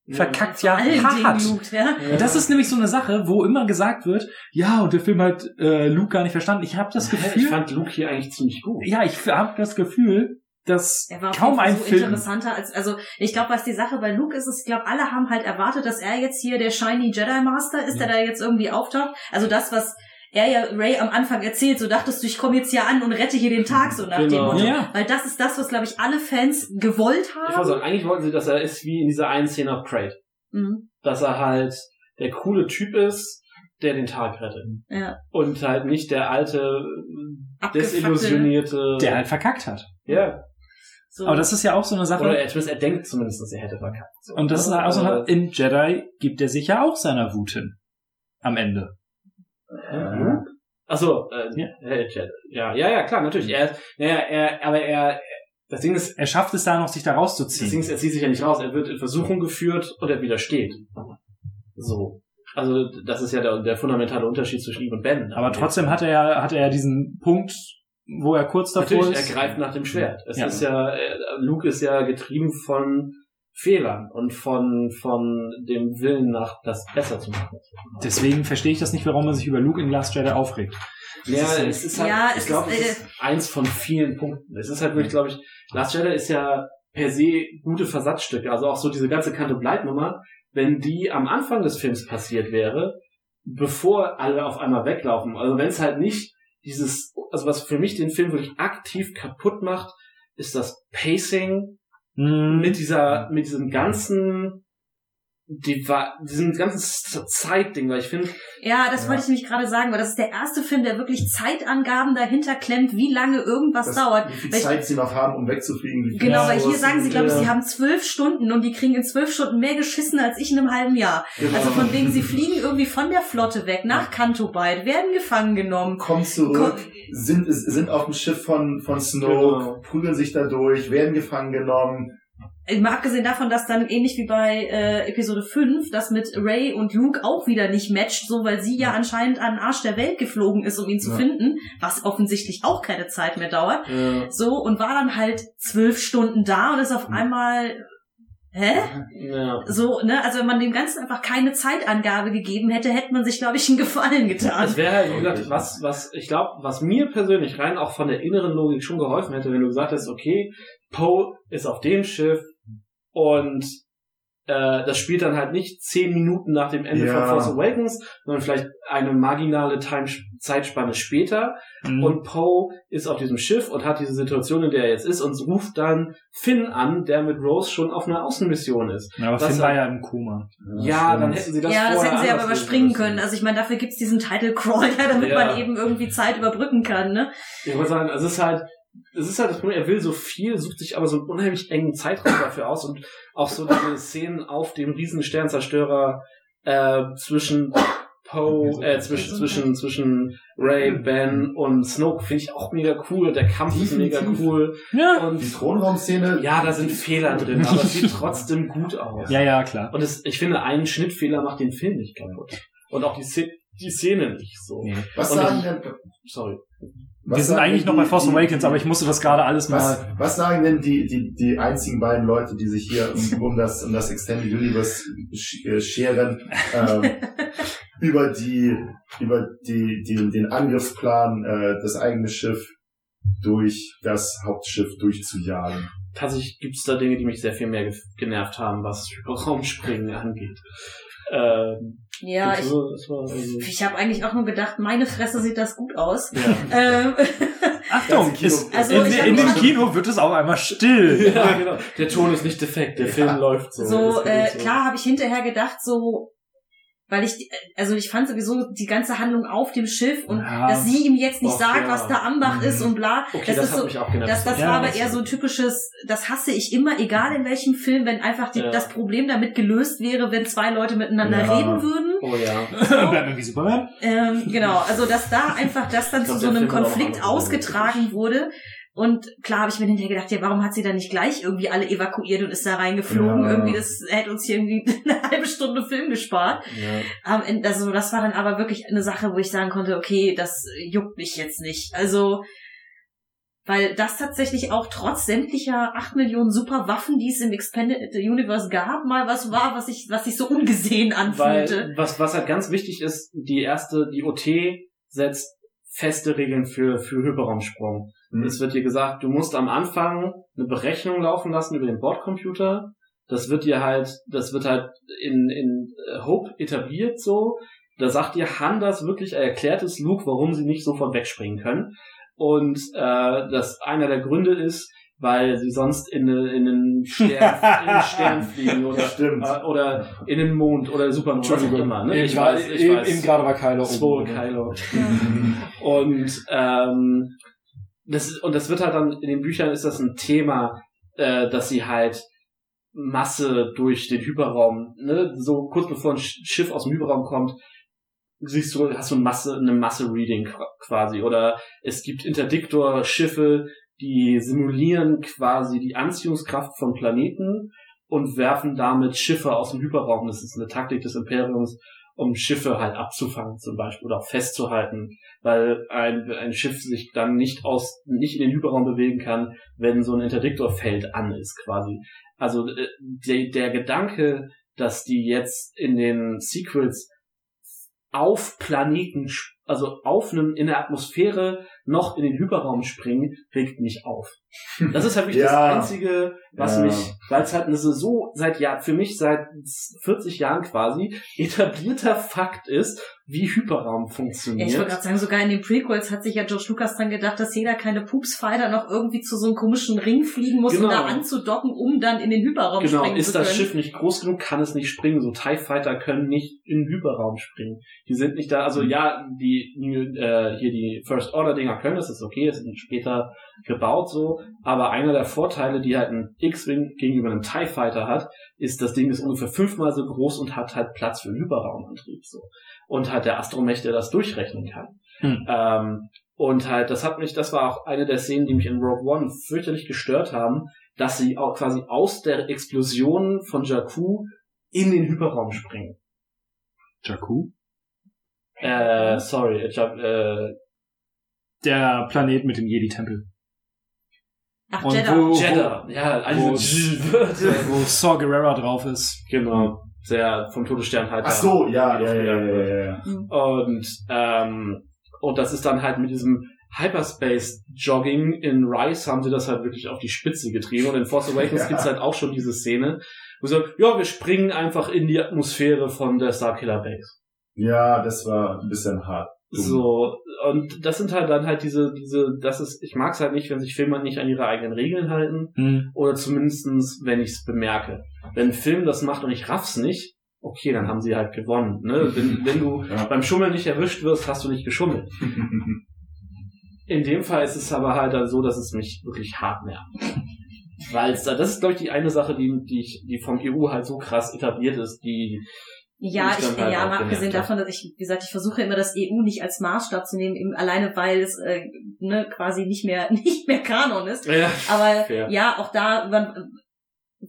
[SPEAKER 1] Verkackt ja hart.
[SPEAKER 5] Luke, ja.
[SPEAKER 1] Und das ist nämlich so eine Sache, wo immer gesagt wird, ja, und der Film hat äh, Luke gar nicht verstanden. Ich habe das Gefühl,
[SPEAKER 4] Ich fand Luke hier eigentlich ziemlich gut.
[SPEAKER 1] ja, ich habe das Gefühl, dass
[SPEAKER 5] Er war
[SPEAKER 1] kaum ein
[SPEAKER 5] so
[SPEAKER 1] Film.
[SPEAKER 5] interessanter als, also ich glaube, was die Sache bei Luke ist, ist, ich glaube, alle haben halt erwartet, dass er jetzt hier der Shiny Jedi Master ist, der da jetzt irgendwie auftaucht. Also das, was er ja Ray am Anfang erzählt, so dachtest du, ich komme jetzt hier an und rette hier den Tag, so nach dem
[SPEAKER 4] Genau.
[SPEAKER 5] Motto.
[SPEAKER 1] Ja.
[SPEAKER 5] Weil das ist das, was, glaube ich, alle Fans gewollt
[SPEAKER 4] Ich wollte
[SPEAKER 5] haben.
[SPEAKER 4] sagen, eigentlich wollten sie, dass er ist wie in dieser einen Szene auf Crate.
[SPEAKER 5] Mhm.
[SPEAKER 4] Dass er halt der coole Typ ist, der den Tag rettet.
[SPEAKER 5] Ja.
[SPEAKER 4] Und halt nicht der alte, desillusionierte...
[SPEAKER 1] der halt verkackt hat.
[SPEAKER 4] Ja.
[SPEAKER 5] So.
[SPEAKER 1] Aber das ist ja auch so eine Sache.
[SPEAKER 4] Oder er, zumindest er denkt zumindest, dass er hätte verkackt. So,
[SPEAKER 1] und das ist auch so in Jedi gibt er sich ja auch seiner Wut hin. Am Ende.
[SPEAKER 4] Ja. Achso, äh,
[SPEAKER 1] Ja.
[SPEAKER 4] ja. ja, ja, ja, klar, natürlich. Er, ja, er, aber er, das Ding ist,
[SPEAKER 1] Er schafft es da noch, sich da
[SPEAKER 4] das Ding
[SPEAKER 1] rauszuziehen.
[SPEAKER 4] ist, er zieht sich ja nicht raus. Er wird in Versuchung geführt und er widersteht. So. Also, das ist ja der, der fundamentale Unterschied zwischen ihm und Ben.
[SPEAKER 1] Aber trotzdem hat er ja, hat er ja diesen Punkt, wo er kurz davor
[SPEAKER 4] Natürlich,
[SPEAKER 1] ist.
[SPEAKER 4] er greift nach dem Schwert. Es
[SPEAKER 1] Ja.
[SPEAKER 4] ist ja, äh, Luke ist ja getrieben von Fehlern und von, von dem Willen nach, das besser zu machen.
[SPEAKER 1] Deswegen verstehe ich das nicht, warum man sich über Luke in Last Jedi aufregt.
[SPEAKER 4] Ja, es ist halt,
[SPEAKER 5] Ja,
[SPEAKER 4] ich
[SPEAKER 5] es
[SPEAKER 4] glaube,
[SPEAKER 5] ist,
[SPEAKER 4] es ist eins von vielen Punkten. Es ist halt wirklich, glaube ich, Last Jedi ist ja per se gute Versatzstücke. Also auch so diese ganze Kante bleibt Nummer, wenn die am Anfang des Films passiert wäre, bevor alle auf einmal weglaufen. Also wenn es halt nicht dieses, also was für mich den Film wirklich aktiv kaputt macht, ist das Pacing mit dieser, mit diesem ganzen, die war, diesem ganzen Zeitding, weil ich finde,
[SPEAKER 5] Ja, das wollte ich nämlich gerade sagen, weil das ist der erste Film, der wirklich Zeitangaben dahinter klemmt, wie lange irgendwas
[SPEAKER 3] das,
[SPEAKER 5] dauert.
[SPEAKER 3] wie viel
[SPEAKER 5] Weil ich-
[SPEAKER 3] Zeit sie noch haben, um wegzufliegen.
[SPEAKER 5] Genau, weil hier sagen sie, glaube ich,
[SPEAKER 4] ja.
[SPEAKER 5] sie haben zwölf Stunden und die kriegen in zwölf Stunden mehr geschissen als ich in einem halben Jahr.
[SPEAKER 3] Genau.
[SPEAKER 5] Also von wegen, sie fliegen irgendwie von der Flotte weg nach Canto Bight, werden gefangen genommen.
[SPEAKER 3] kommen zurück, sind, sind auf dem Schiff von, von Snoke,
[SPEAKER 4] Genau.
[SPEAKER 3] prügeln sich da durch, werden gefangen genommen.
[SPEAKER 5] Mal abgesehen davon, dass dann ähnlich wie bei äh, Episode 5, das mit Ray und Luke auch wieder nicht matcht, so weil sie ja anscheinend an den Arsch der Welt geflogen ist, um ihn zu
[SPEAKER 3] Ja.
[SPEAKER 5] finden, was offensichtlich auch keine Zeit mehr dauert.
[SPEAKER 4] äh,
[SPEAKER 5] So, und war dann halt zwölf Stunden da und ist auf einmal. Hä?
[SPEAKER 4] ja.
[SPEAKER 5] So, ne, also wenn man dem Ganzen einfach keine Zeitangabe gegeben hätte, hätte man sich, glaube ich, einen Gefallen getan.
[SPEAKER 4] Es wäre halt, wie gesagt, was, was, ich glaube, was mir persönlich rein auch von der inneren Logik schon geholfen hätte, wenn du gesagt hättest, okay, Poe ist auf dem Schiff und äh, das spielt dann halt nicht zehn Minuten nach dem Ende
[SPEAKER 3] Ja.
[SPEAKER 4] von Force Awakens, sondern vielleicht eine marginale Time Zeitspanne später.
[SPEAKER 1] Mhm.
[SPEAKER 4] Und Poe ist auf diesem Schiff und hat diese Situation, in der er jetzt ist, und ruft dann Finn an, der mit Rose schon auf einer Außenmission ist.
[SPEAKER 1] Ja, aber
[SPEAKER 4] Was
[SPEAKER 1] Finn
[SPEAKER 4] er-
[SPEAKER 1] war ja im Koma.
[SPEAKER 4] Ja, dann hätten sie das
[SPEAKER 5] ja, das hätten sie aber überspringen
[SPEAKER 4] müssen.
[SPEAKER 5] können. Also ich meine, dafür gibt's diesen Title Crawl ja, damit
[SPEAKER 4] Ja.
[SPEAKER 5] man eben irgendwie Zeit überbrücken kann, ne?
[SPEAKER 4] Ich wollte sagen, es ist halt, es ist halt das Problem, er will so viel, sucht sich aber so einen unheimlich engen Zeitraum dafür aus und auch so diese Szenen auf dem riesen Sternzerstörer äh, zwischen Poe, äh, zwischen, zwischen, zwischen Ray, Ben und Snoke finde ich auch mega cool. Der Kampf ist mega cool.
[SPEAKER 1] Ja.
[SPEAKER 4] Und
[SPEAKER 3] Die Thronraumszene.
[SPEAKER 4] ja, da sind Fehler drin, aber es sieht trotzdem gut aus.
[SPEAKER 1] Ja, ja, klar.
[SPEAKER 4] Und es, ich finde, ein Schnittfehler macht den Film nicht kaputt. Und auch die, Szene- die Szene nicht so.
[SPEAKER 1] Nee.
[SPEAKER 3] Was
[SPEAKER 4] Und
[SPEAKER 3] sagen
[SPEAKER 4] ich-
[SPEAKER 3] denn,
[SPEAKER 4] Sorry.
[SPEAKER 3] Was
[SPEAKER 1] Wir sind eigentlich noch
[SPEAKER 3] die-
[SPEAKER 1] bei Force
[SPEAKER 3] die-
[SPEAKER 1] Awakens, aber ich musste das gerade alles
[SPEAKER 3] Was,
[SPEAKER 1] mal.
[SPEAKER 3] was sagen denn die, die, die einzigen beiden Leute, die sich hier um, um das, um das Extended Universe sch- äh, scheren, ähm, über die, über die, die, den Angriffsplan, äh, das eigene Schiff durch das Hauptschiff durchzujagen?
[SPEAKER 4] tatsächlich gibt es da Dinge, die mich sehr viel mehr ge genervt haben, was Raumspringen angeht. Ähm,
[SPEAKER 5] Ja,
[SPEAKER 4] das
[SPEAKER 5] ich, ich habe eigentlich auch nur gedacht, meine Fresse sieht das gut aus.
[SPEAKER 4] ja.
[SPEAKER 5] Ähm,
[SPEAKER 1] Achtung,
[SPEAKER 3] Kino-
[SPEAKER 1] ist,
[SPEAKER 5] Also
[SPEAKER 1] in, in dem Kino wird es auch einmal still.
[SPEAKER 4] ja, genau. Der Ton ist nicht defekt, der Film läuft so.
[SPEAKER 5] so, äh,
[SPEAKER 4] so.
[SPEAKER 5] klar habe ich hinterher gedacht, so, weil ich, also ich fand sowieso die ganze Handlung auf dem Schiff und
[SPEAKER 1] Ja.
[SPEAKER 5] dass sie ihm jetzt nicht sagt,
[SPEAKER 4] ja.
[SPEAKER 5] was da Ambach ist und bla.
[SPEAKER 4] Okay,
[SPEAKER 5] das,
[SPEAKER 4] das,
[SPEAKER 5] ist
[SPEAKER 4] hat
[SPEAKER 5] so,
[SPEAKER 4] mich auch genervt.
[SPEAKER 5] das, das
[SPEAKER 1] Ja,
[SPEAKER 5] war aber eher so ein typisches, das hasse ich immer, egal in welchem Film, wenn einfach die,
[SPEAKER 4] Ja.
[SPEAKER 5] das Problem damit gelöst wäre, wenn zwei Leute miteinander
[SPEAKER 3] Ja.
[SPEAKER 5] reden würden.
[SPEAKER 4] oh ja.
[SPEAKER 1] Batman wie Superman.
[SPEAKER 5] Ähm, genau, also dass da einfach das dann zu so einem Konflikt ausgetragen wurde. Und klar habe ich mir hinterher gedacht, ja, warum hat sie dann nicht gleich irgendwie alle evakuiert und ist da reingeflogen?
[SPEAKER 3] Ja.
[SPEAKER 5] Irgendwie, das hätte uns hier irgendwie eine halbe Stunde Film gespart.
[SPEAKER 4] ja.
[SPEAKER 5] Also das war dann aber wirklich eine Sache, wo ich sagen konnte, okay, das juckt mich jetzt nicht. Also, weil das tatsächlich auch trotz sämtlicher 8 Millionen super Waffen, die es im Expanded Universe gab, mal was war, was ich, was sich so ungesehen anfühlte.
[SPEAKER 4] Weil, was, was halt ganz wichtig ist, die erste, die OT setzt feste Regeln für, für Hyperraumsprung.
[SPEAKER 3] Mhm.
[SPEAKER 4] Es wird dir gesagt, du musst am Anfang eine Berechnung laufen lassen über den Bordcomputer. Das wird dir halt, das wird halt in, in äh, Hope etabliert so. Da sagt dir Han das wirklich, er erklärt es Luke, warum sie nicht sofort wegspringen können. Und äh, das einer der Gründe ist, weil sie sonst in, eine, in einen Stern, in einen Stern fliegen oder,
[SPEAKER 3] Stimmt.
[SPEAKER 4] äh, oder in den Mond oder was auch immer. Ne? Ich
[SPEAKER 1] gerade-
[SPEAKER 4] weiß, ich
[SPEAKER 1] eben,
[SPEAKER 4] weiß.
[SPEAKER 1] eben gerade war Kylo oben.
[SPEAKER 4] Kylo. Und ähm, das ist, und das wird halt dann in den Büchern ist das ein Thema, äh, dass sie halt Masse durch den Hyperraum, ne, so kurz bevor ein Sch- Schiff aus dem Hyperraum kommt, siehst du, hast du eine Masse, eine Masse-Reading qu- quasi. Oder es gibt Interdiktor-Schiffe, die simulieren quasi die Anziehungskraft von Planeten und werfen damit Schiffe aus dem Hyperraum. Das ist eine Taktik des Imperiums, um Schiffe halt abzufangen zum Beispiel oder auch festzuhalten, weil ein, ein Schiff sich dann nicht aus, nicht in den Hyperraum bewegen kann, wenn so ein Interdiktorfeld an ist quasi. Also äh, der, der Gedanke, dass die jetzt in den Sequels auf Planeten, also auf einem, in der Atmosphäre noch in den Hyperraum springen, regt mich auf. Das ist halt wirklich
[SPEAKER 3] Ja.
[SPEAKER 4] das Einzige, was
[SPEAKER 3] Ja.
[SPEAKER 4] mich, weil es halt eine so seit Jahr, für mich seit 40 Jahren quasi etablierter Fakt ist, wie Hyperraum
[SPEAKER 5] Ja,
[SPEAKER 4] funktioniert.
[SPEAKER 5] ich wollte gerade sagen, sogar in den Prequels hat sich ja George Lucas dann gedacht, dass jeder keine Pupsfighter noch irgendwie zu so einem komischen Ring fliegen muss, um
[SPEAKER 4] Genau.
[SPEAKER 5] da anzudocken, um dann in den Hyperraum
[SPEAKER 4] Genau,
[SPEAKER 5] springen
[SPEAKER 4] ist
[SPEAKER 5] zu
[SPEAKER 4] das
[SPEAKER 5] können.
[SPEAKER 4] Schiff nicht groß genug, kann es nicht springen. So TIE Fighter können nicht in den Hyperraum springen. Die sind nicht da, also ja, die äh, hier die First Order Dinger können, das ist okay, das sind später gebaut so, aber einer der Vorteile, die halt ein X-Wing gegenüber einem TIE Fighter hat, ist, das Ding ist ungefähr fünfmal so groß und hat halt Platz für einen Hyperraumantrieb so. Und halt der Astromech, der das durchrechnen kann.
[SPEAKER 1] Hm.
[SPEAKER 4] Ähm, und halt, das hat mich, das war auch eine der Szenen, die mich in Rogue One fürchterlich gestört haben, dass sie auch quasi aus der Explosion von Jakku in den Hyperraum springen.
[SPEAKER 1] Jakku?
[SPEAKER 4] Äh, sorry, ich hab, äh,
[SPEAKER 1] Der Planet mit dem Jedi-Tempel.
[SPEAKER 5] Ach, Jeddah.
[SPEAKER 1] wo-
[SPEAKER 4] Jeddah, ja,
[SPEAKER 1] wo-
[SPEAKER 4] also,
[SPEAKER 1] Wo Saw Gerrera drauf ist.
[SPEAKER 4] genau, sehr vom Todesstern halt.
[SPEAKER 3] Ach so, ja, ja, ja, ja, ja, ja.
[SPEAKER 4] Und, ähm, und das ist dann halt mit diesem Hyperspace-Jogging in Rise haben sie das halt wirklich auf die Spitze getrieben. Und in Force Awakens
[SPEAKER 3] Ja.
[SPEAKER 4] gibt's halt auch schon diese Szene, Wo sie sagen, ja, wir springen einfach in die Atmosphäre von der Starkiller Base.
[SPEAKER 3] Ja, das war ein bisschen hart.
[SPEAKER 4] So, und das sind halt dann halt diese, diese, das ist, ich mag es halt nicht, wenn sich Filme nicht an ihre eigenen Regeln halten,
[SPEAKER 1] Hm.
[SPEAKER 4] oder zumindestens, wenn ich es bemerke. Wenn ein Film das macht und ich raff's nicht, okay, dann haben sie halt gewonnen. Ne? Wenn, wenn du
[SPEAKER 3] Ja.
[SPEAKER 4] beim Schummeln nicht erwischt wirst, hast du nicht geschummelt. In dem Fall ist es aber halt dann so, dass es mich wirklich hart nervt. Weil es da, das ist, glaube ich, die eine Sache, die, die, ich, die vom EU halt so krass etabliert ist, die,
[SPEAKER 5] Ja, ich,
[SPEAKER 4] halt
[SPEAKER 5] ja, mal abgesehen davon, dass ich, wie gesagt, ich versuche immer das EU nicht als Maßstab zu nehmen, eben alleine weil es äh, ne, quasi nicht mehr nicht mehr Kanon ist.
[SPEAKER 4] ja,
[SPEAKER 5] Aber
[SPEAKER 4] Fair.
[SPEAKER 5] ja, auch da man,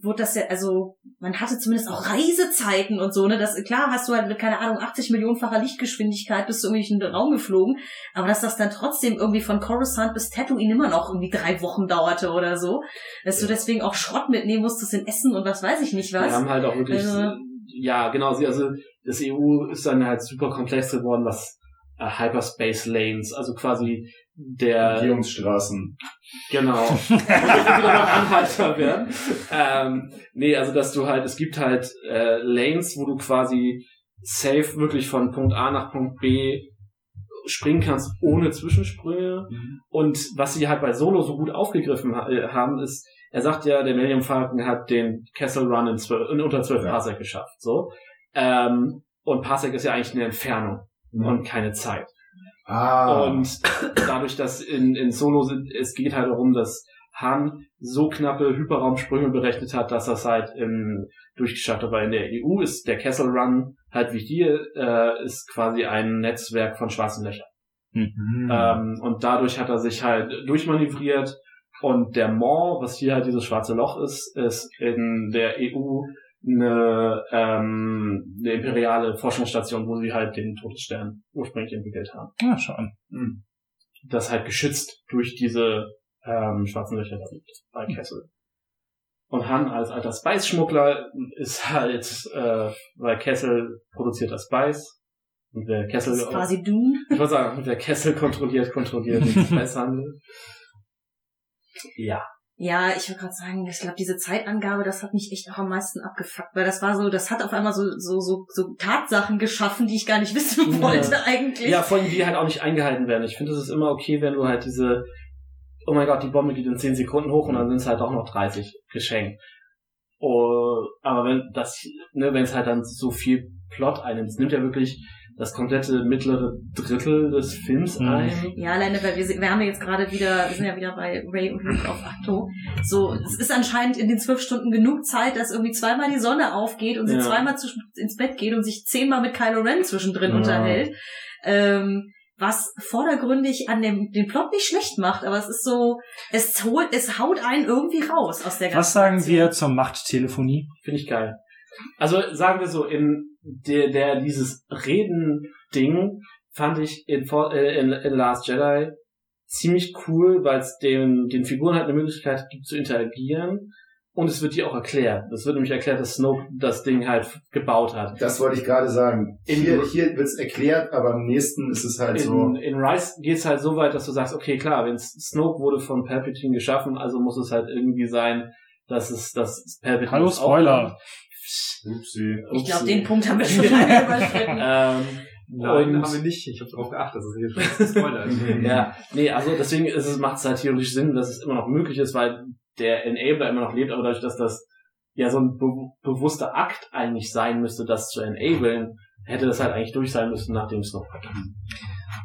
[SPEAKER 5] wurde das ja, also man hatte zumindest auch Reisezeiten und so, ne? Das klar hast du halt mit, keine Ahnung, 80 Millionenfacher Lichtgeschwindigkeit bis zu irgendwelchen Raum geflogen, aber dass das dann trotzdem irgendwie von Coruscant bis Tatooine immer noch irgendwie drei Wochen dauerte oder so, dass du deswegen auch Schrott mitnehmen musstest in Essen und was weiß ich nicht
[SPEAKER 4] Wir
[SPEAKER 5] was.
[SPEAKER 4] haben halt auch wirklich,
[SPEAKER 5] Also-
[SPEAKER 4] ja, genau, sie, also das EU ist dann halt super komplex geworden, was äh, Hyperspace Lanes, also quasi der,
[SPEAKER 3] Umgehungsstraßen.
[SPEAKER 4] genau, wieder beim Anhalter werden. Ähm, nee, also dass du halt, es gibt halt äh, Lanes, wo du quasi safe wirklich von Punkt A nach Punkt B springen kannst ohne Zwischensprünge. Und was sie halt bei Solo so gut aufgegriffen ha äh, haben, ist, er sagt ja, der Millennium Falcon hat den Kessel Run in, 12, in unter 12
[SPEAKER 3] Ja.
[SPEAKER 4] Parsec geschafft. So. Ähm, und Parsec ist ja eigentlich eine Entfernung und keine Zeit.
[SPEAKER 3] Ah.
[SPEAKER 4] Und dadurch, dass in, in Solo sind, es geht halt darum, dass Han so knappe Hyperraumsprünge berechnet hat, dass das halt im, durchgeschafft hat. Aber in der EU ist der Kessel Run halt wie hier, äh, ist quasi ein Netzwerk von schwarzen Löchern.
[SPEAKER 3] Hm.
[SPEAKER 4] Ähm, und dadurch hat er sich halt durchmanövriert. Und der Maw, was hier halt dieses schwarze Loch ist, ist in der EU eine, ähm, eine imperiale Forschungsstation, wo sie halt den Todesstern ursprünglich entwickelt haben.
[SPEAKER 1] Ja, schon.
[SPEAKER 4] Das halt geschützt durch diese ähm, schwarzen Löcher bei Kessel. Und Han als alter Spice-Schmuggler ist halt, äh, weil Kessel produziert das Spice. Und wer Kessel
[SPEAKER 5] Das ist quasi Dune.
[SPEAKER 4] ich würde sagen, wer Kessel kontrolliert, kontrolliert den Spicehandel. Ja.
[SPEAKER 5] Ja, ich würde gerade sagen, ich glaube, diese Zeitangabe, das hat mich echt auch am meisten abgefuckt, weil das war so, das hat auf einmal so so so, so Tatsachen geschaffen, die ich gar nicht wissen
[SPEAKER 4] Ja.
[SPEAKER 5] wollte eigentlich.
[SPEAKER 4] Ja, vor allem die halt auch nicht eingehalten werden. Ich finde, es ist immer okay, wenn du halt diese, oh mein Gott, die Bombe geht in 10 Sekunden hoch und dann sind es halt auch noch 30 geschenkt. Oh, aber wenn das, ne, wenn es halt dann so viel Plot einnimmt, es nimmt ja wirklich das komplette mittlere Drittel des Films
[SPEAKER 1] Mhm.
[SPEAKER 4] ein.
[SPEAKER 5] Ja, alleine, weil wir, wir haben ja jetzt gerade wieder, wir sind ja wieder bei Ray und Luke auf Acto. So, es ist anscheinend in den zwölf Stunden genug Zeit, dass irgendwie zweimal die Sonne aufgeht und sie
[SPEAKER 4] Ja.
[SPEAKER 5] zweimal zwischen, ins Bett geht und sich zehnmal mit Kylo Ren zwischendrin
[SPEAKER 3] Ja.
[SPEAKER 5] unterhält. Ähm, was vordergründig an dem, den Plot nicht schlecht macht, aber es ist so, es holt, es haut einen irgendwie raus aus der ganzen
[SPEAKER 1] Was sagen
[SPEAKER 5] Aktion.
[SPEAKER 1] wir zur Machttelefonie?
[SPEAKER 4] Finde ich geil. Also sagen wir so, in der, der dieses Reden-Ding fand ich in, For- äh, in, in Last Jedi ziemlich cool, weil es den, den Figuren halt eine Möglichkeit gibt zu interagieren. Und es wird dir auch erklärt. Es wird nämlich erklärt, dass Snoke das Ding halt gebaut hat.
[SPEAKER 3] Das wollte ich gerade sagen.
[SPEAKER 4] In-
[SPEAKER 3] Hier, hier wird's erklärt, aber am nächsten ist es halt so.
[SPEAKER 4] In, in Rise geht's halt so weit, dass du sagst, okay, klar, wenn Snoke wurde von Palpatine geschaffen, also muss es halt irgendwie sein, dass es dass Palpatine
[SPEAKER 1] Hallo,
[SPEAKER 4] es auch
[SPEAKER 1] Spoiler.
[SPEAKER 3] Upsi.
[SPEAKER 5] Ich glaube, den Punkt haben wir schon lange überschritten.
[SPEAKER 4] Ähm,
[SPEAKER 2] Nein,
[SPEAKER 4] Und-
[SPEAKER 2] haben wir nicht. Ich habe darauf geachtet, dass es hier schon Spoiler ist.
[SPEAKER 4] Ja, nee, also deswegen ist es, macht es halt theoretisch Sinn, dass es immer noch möglich ist, weil der Enabler immer noch lebt, aber dadurch, dass das ja so ein be bewusster Akt eigentlich sein müsste, das zu enablen, hätte das halt eigentlich durch sein müssen, nachdem es noch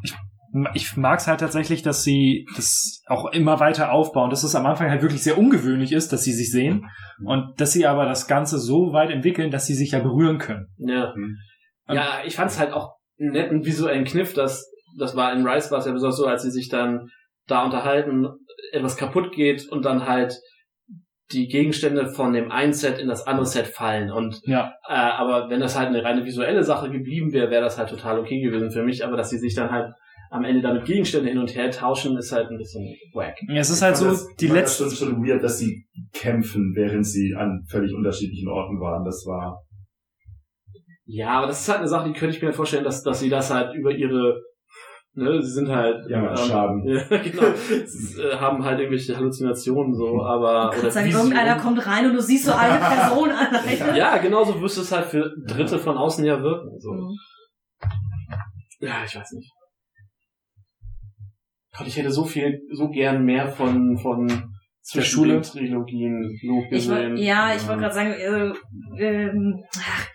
[SPEAKER 1] Ich mag es halt tatsächlich, dass sie das auch immer weiter aufbauen, dass es am Anfang halt wirklich sehr ungewöhnlich ist, dass sie sich sehen und dass sie aber das Ganze so weit entwickeln, dass sie sich ja berühren können.
[SPEAKER 4] Ja,
[SPEAKER 3] Mhm.
[SPEAKER 4] ja ich fand es halt auch einen netten visuellen Kniff, dass das war in Rise war es ja besonders so, als sie sich dann da unterhalten, etwas kaputt geht und dann halt die Gegenstände von dem einen Set in das andere Set fallen und
[SPEAKER 1] Ja.
[SPEAKER 4] Äh, aber wenn das halt eine reine visuelle Sache geblieben wäre, wäre das halt total okay gewesen für mich. Aber dass sie sich dann halt am Ende damit Gegenstände hin und her tauschen, ist halt ein bisschen wack.
[SPEAKER 1] Es ist halt so,
[SPEAKER 3] das-
[SPEAKER 1] die
[SPEAKER 3] fand
[SPEAKER 1] letzte,
[SPEAKER 3] Das schon, weird, dass sie kämpfen, während sie an völlig unterschiedlichen Orten waren. Das war.
[SPEAKER 4] Ja, aber das ist halt eine Sache, die könnte ich mir vorstellen, dass, dass sie das halt über ihre Ne, sie sind halt
[SPEAKER 8] Ja,
[SPEAKER 4] ähm,
[SPEAKER 8] Schaden.
[SPEAKER 4] Ja, genau. Sie äh, haben halt irgendwelche Halluzinationen so, aber
[SPEAKER 5] Ich
[SPEAKER 4] oder
[SPEAKER 5] sagen, irgendeiner kommt rein und du siehst so eine Person alleine.
[SPEAKER 4] Ja, genauso wirst es halt für Dritte von außen ja wirken. So.
[SPEAKER 5] Mhm.
[SPEAKER 4] Ja, ich weiß nicht. Gott, ich hätte so viel, so gern mehr von von zwischen
[SPEAKER 1] Schule.
[SPEAKER 4] den Trilogien Luke
[SPEAKER 5] Ich wollt,
[SPEAKER 4] gesehen.
[SPEAKER 5] ja, ich wollte gerade sagen, äh, ähm, ach,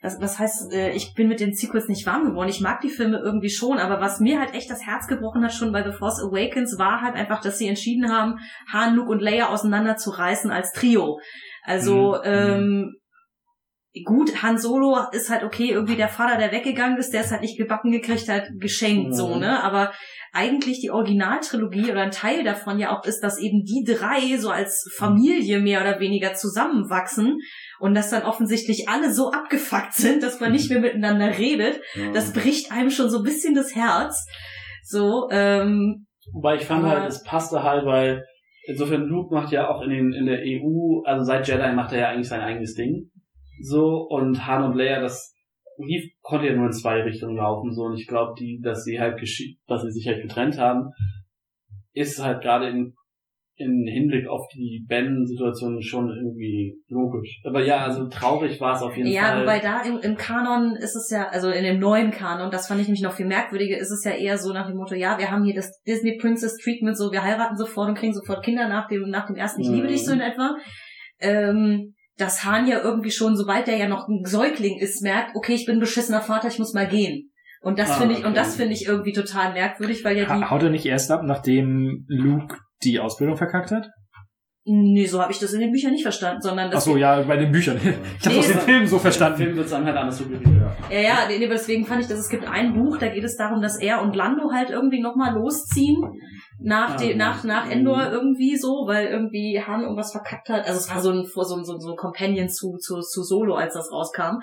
[SPEAKER 5] was, was heißt, äh, ich bin mit den Sequels nicht warm geworden. Ich mag die Filme irgendwie schon, aber was mir halt echt das Herz gebrochen hat schon bei The Force Awakens war halt einfach, dass sie entschieden haben, Han, Luke und Leia auseinanderzureißen als Trio. Also,
[SPEAKER 4] Mhm.
[SPEAKER 5] ähm, gut, Han Solo ist halt okay, irgendwie der Vater, der weggegangen ist, der es halt nicht gebacken gekriegt hat, geschenkt,
[SPEAKER 4] Mhm.
[SPEAKER 5] so, ne? Aber eigentlich die Originaltrilogie oder ein Teil davon ja auch ist, dass eben die drei so als Familie mehr oder weniger zusammenwachsen und dass dann offensichtlich alle so abgefuckt sind, dass man nicht mehr miteinander redet. Das bricht einem schon so ein bisschen das Herz. So, ähm,
[SPEAKER 4] Wobei ich fand halt, es passte halt, weil insofern Luke macht ja auch in, den, in der EU, also seit Jedi macht er ja eigentlich sein eigenes Ding. So, und Han und Leia, das lief, konnte ja nur in zwei Richtungen laufen, so, und ich glaube, die, dass sie halt geschi dass sie sich halt getrennt haben, ist halt gerade in, in Hinblick auf die Ben-Situation schon irgendwie logisch. Aber ja, also traurig war es auf jeden
[SPEAKER 5] ja,
[SPEAKER 4] Fall.
[SPEAKER 5] wobei da im, im Kanon ist es ja, also in dem neuen Kanon, das fand ich nämlich noch viel merkwürdiger, ist es ja eher so nach dem Motto, ja, wir haben hier das Disney Princess Treatment, so wir heiraten sofort und kriegen sofort Kinder nach dem, nach dem ersten Ich liebe
[SPEAKER 4] Mhm.
[SPEAKER 5] dich so in etwa. Ähm, dass Han ja irgendwie schon, sobald der ja noch ein Säugling ist, merkt, okay, ich bin ein beschissener Vater, ich muss mal gehen. Und das
[SPEAKER 4] Ah,
[SPEAKER 5] finde ich, und
[SPEAKER 4] okay.
[SPEAKER 5] das finde ich irgendwie total merkwürdig, weil ja die,
[SPEAKER 1] Ha- Haut er nicht erst ab, nachdem Luke die Ausbildung verkackt hat?
[SPEAKER 5] Nee, so habe ich das in den Büchern nicht verstanden, sondern
[SPEAKER 1] Ach
[SPEAKER 5] das
[SPEAKER 1] so, ja, bei den Büchern. Ich habe
[SPEAKER 5] Nee,
[SPEAKER 1] aus den
[SPEAKER 5] es-
[SPEAKER 1] Filmen so
[SPEAKER 4] Im
[SPEAKER 1] verstanden.
[SPEAKER 4] Film wird es dann halt anders suggeriert.
[SPEAKER 5] Ja, ja, nee, nee, deswegen fand ich, dass es gibt ein Buch, da geht es darum, dass er und Lando halt irgendwie nochmal losziehen nach,
[SPEAKER 4] Ah,
[SPEAKER 5] de, nach, nach Endor irgendwie so, weil irgendwie Han irgendwas verkackt hat. Also es war so ein, so ein, so ein, so ein Companion zu, zu, zu Solo, als das rauskam.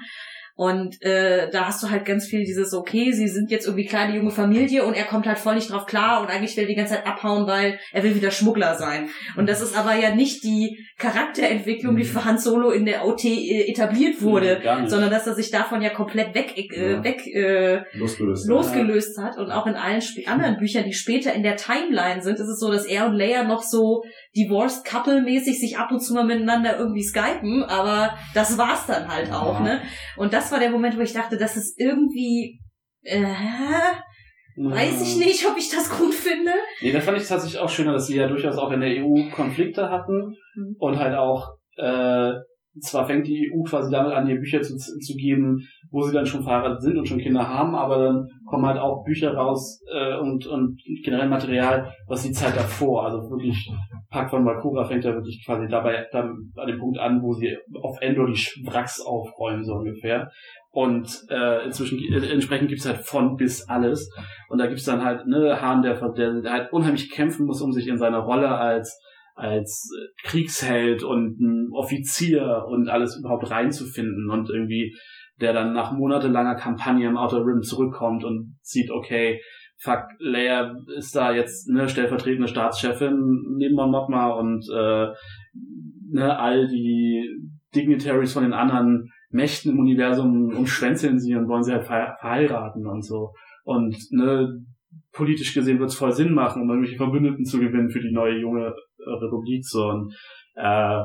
[SPEAKER 5] Und äh, da hast du halt ganz viel dieses, okay, sie sind jetzt irgendwie kleine junge Familie und er kommt halt voll nicht drauf klar und eigentlich will er die ganze Zeit abhauen, weil er will wieder Schmuggler sein. Und das ist aber ja nicht die Charakterentwicklung, die für Han Solo in der OT äh, etabliert wurde,
[SPEAKER 4] nicht.
[SPEAKER 5] sondern dass er sich davon ja komplett weg, äh,
[SPEAKER 8] Ja.
[SPEAKER 5] weg äh,
[SPEAKER 8] Losgelöst.
[SPEAKER 5] losgelöst hat. Und auch in allen Sp anderen Büchern, die später in der Timeline sind, ist es so, dass er und Leia noch so divorced couple-mäßig sich ab und zu mal miteinander irgendwie skypen, aber das war's dann halt auch,
[SPEAKER 8] Ja.
[SPEAKER 5] ne? Und das war der Moment, wo ich dachte, das ist irgendwie, äh, weiß ich nicht, ob ich das gut finde.
[SPEAKER 4] Nee, da fand ich tatsächlich auch schöner, dass sie ja durchaus auch in der EU Konflikte hatten
[SPEAKER 5] Mhm.
[SPEAKER 4] und halt auch, äh, zwar fängt die EU quasi damit an, ihr Bücher zu, zu geben, wo sie dann schon verheiratet sind und schon Kinder haben, aber dann kommen halt auch Bücher raus äh, und, und generell Material, was die Zeit davor, also wirklich, Park von Makura fängt ja wirklich quasi dabei dann an dem Punkt an, wo sie auf Endor die Wracks aufräumen, so ungefähr. Und äh, inzwischen äh, entsprechend gibt's halt von bis alles. Und da gibt's dann halt ne Hahn, der, der halt unheimlich kämpfen muss, um sich in seiner Rolle als als Kriegsheld und ein Offizier und alles überhaupt reinzufinden und irgendwie der dann nach monatelanger Kampagne im Outer Rim zurückkommt und sieht, okay, fuck, Leia ist da jetzt eine stellvertretende Staatschefin neben Mon Mothma und äh, ne, all die Dignitaries von den anderen Mächten im Universum umschwänzeln sie und wollen sie halt ver verheiraten und so. Und ne, politisch gesehen wird es voll Sinn machen, um irgendwelche Verbündeten zu gewinnen für die neue junge äh, Republik so und äh,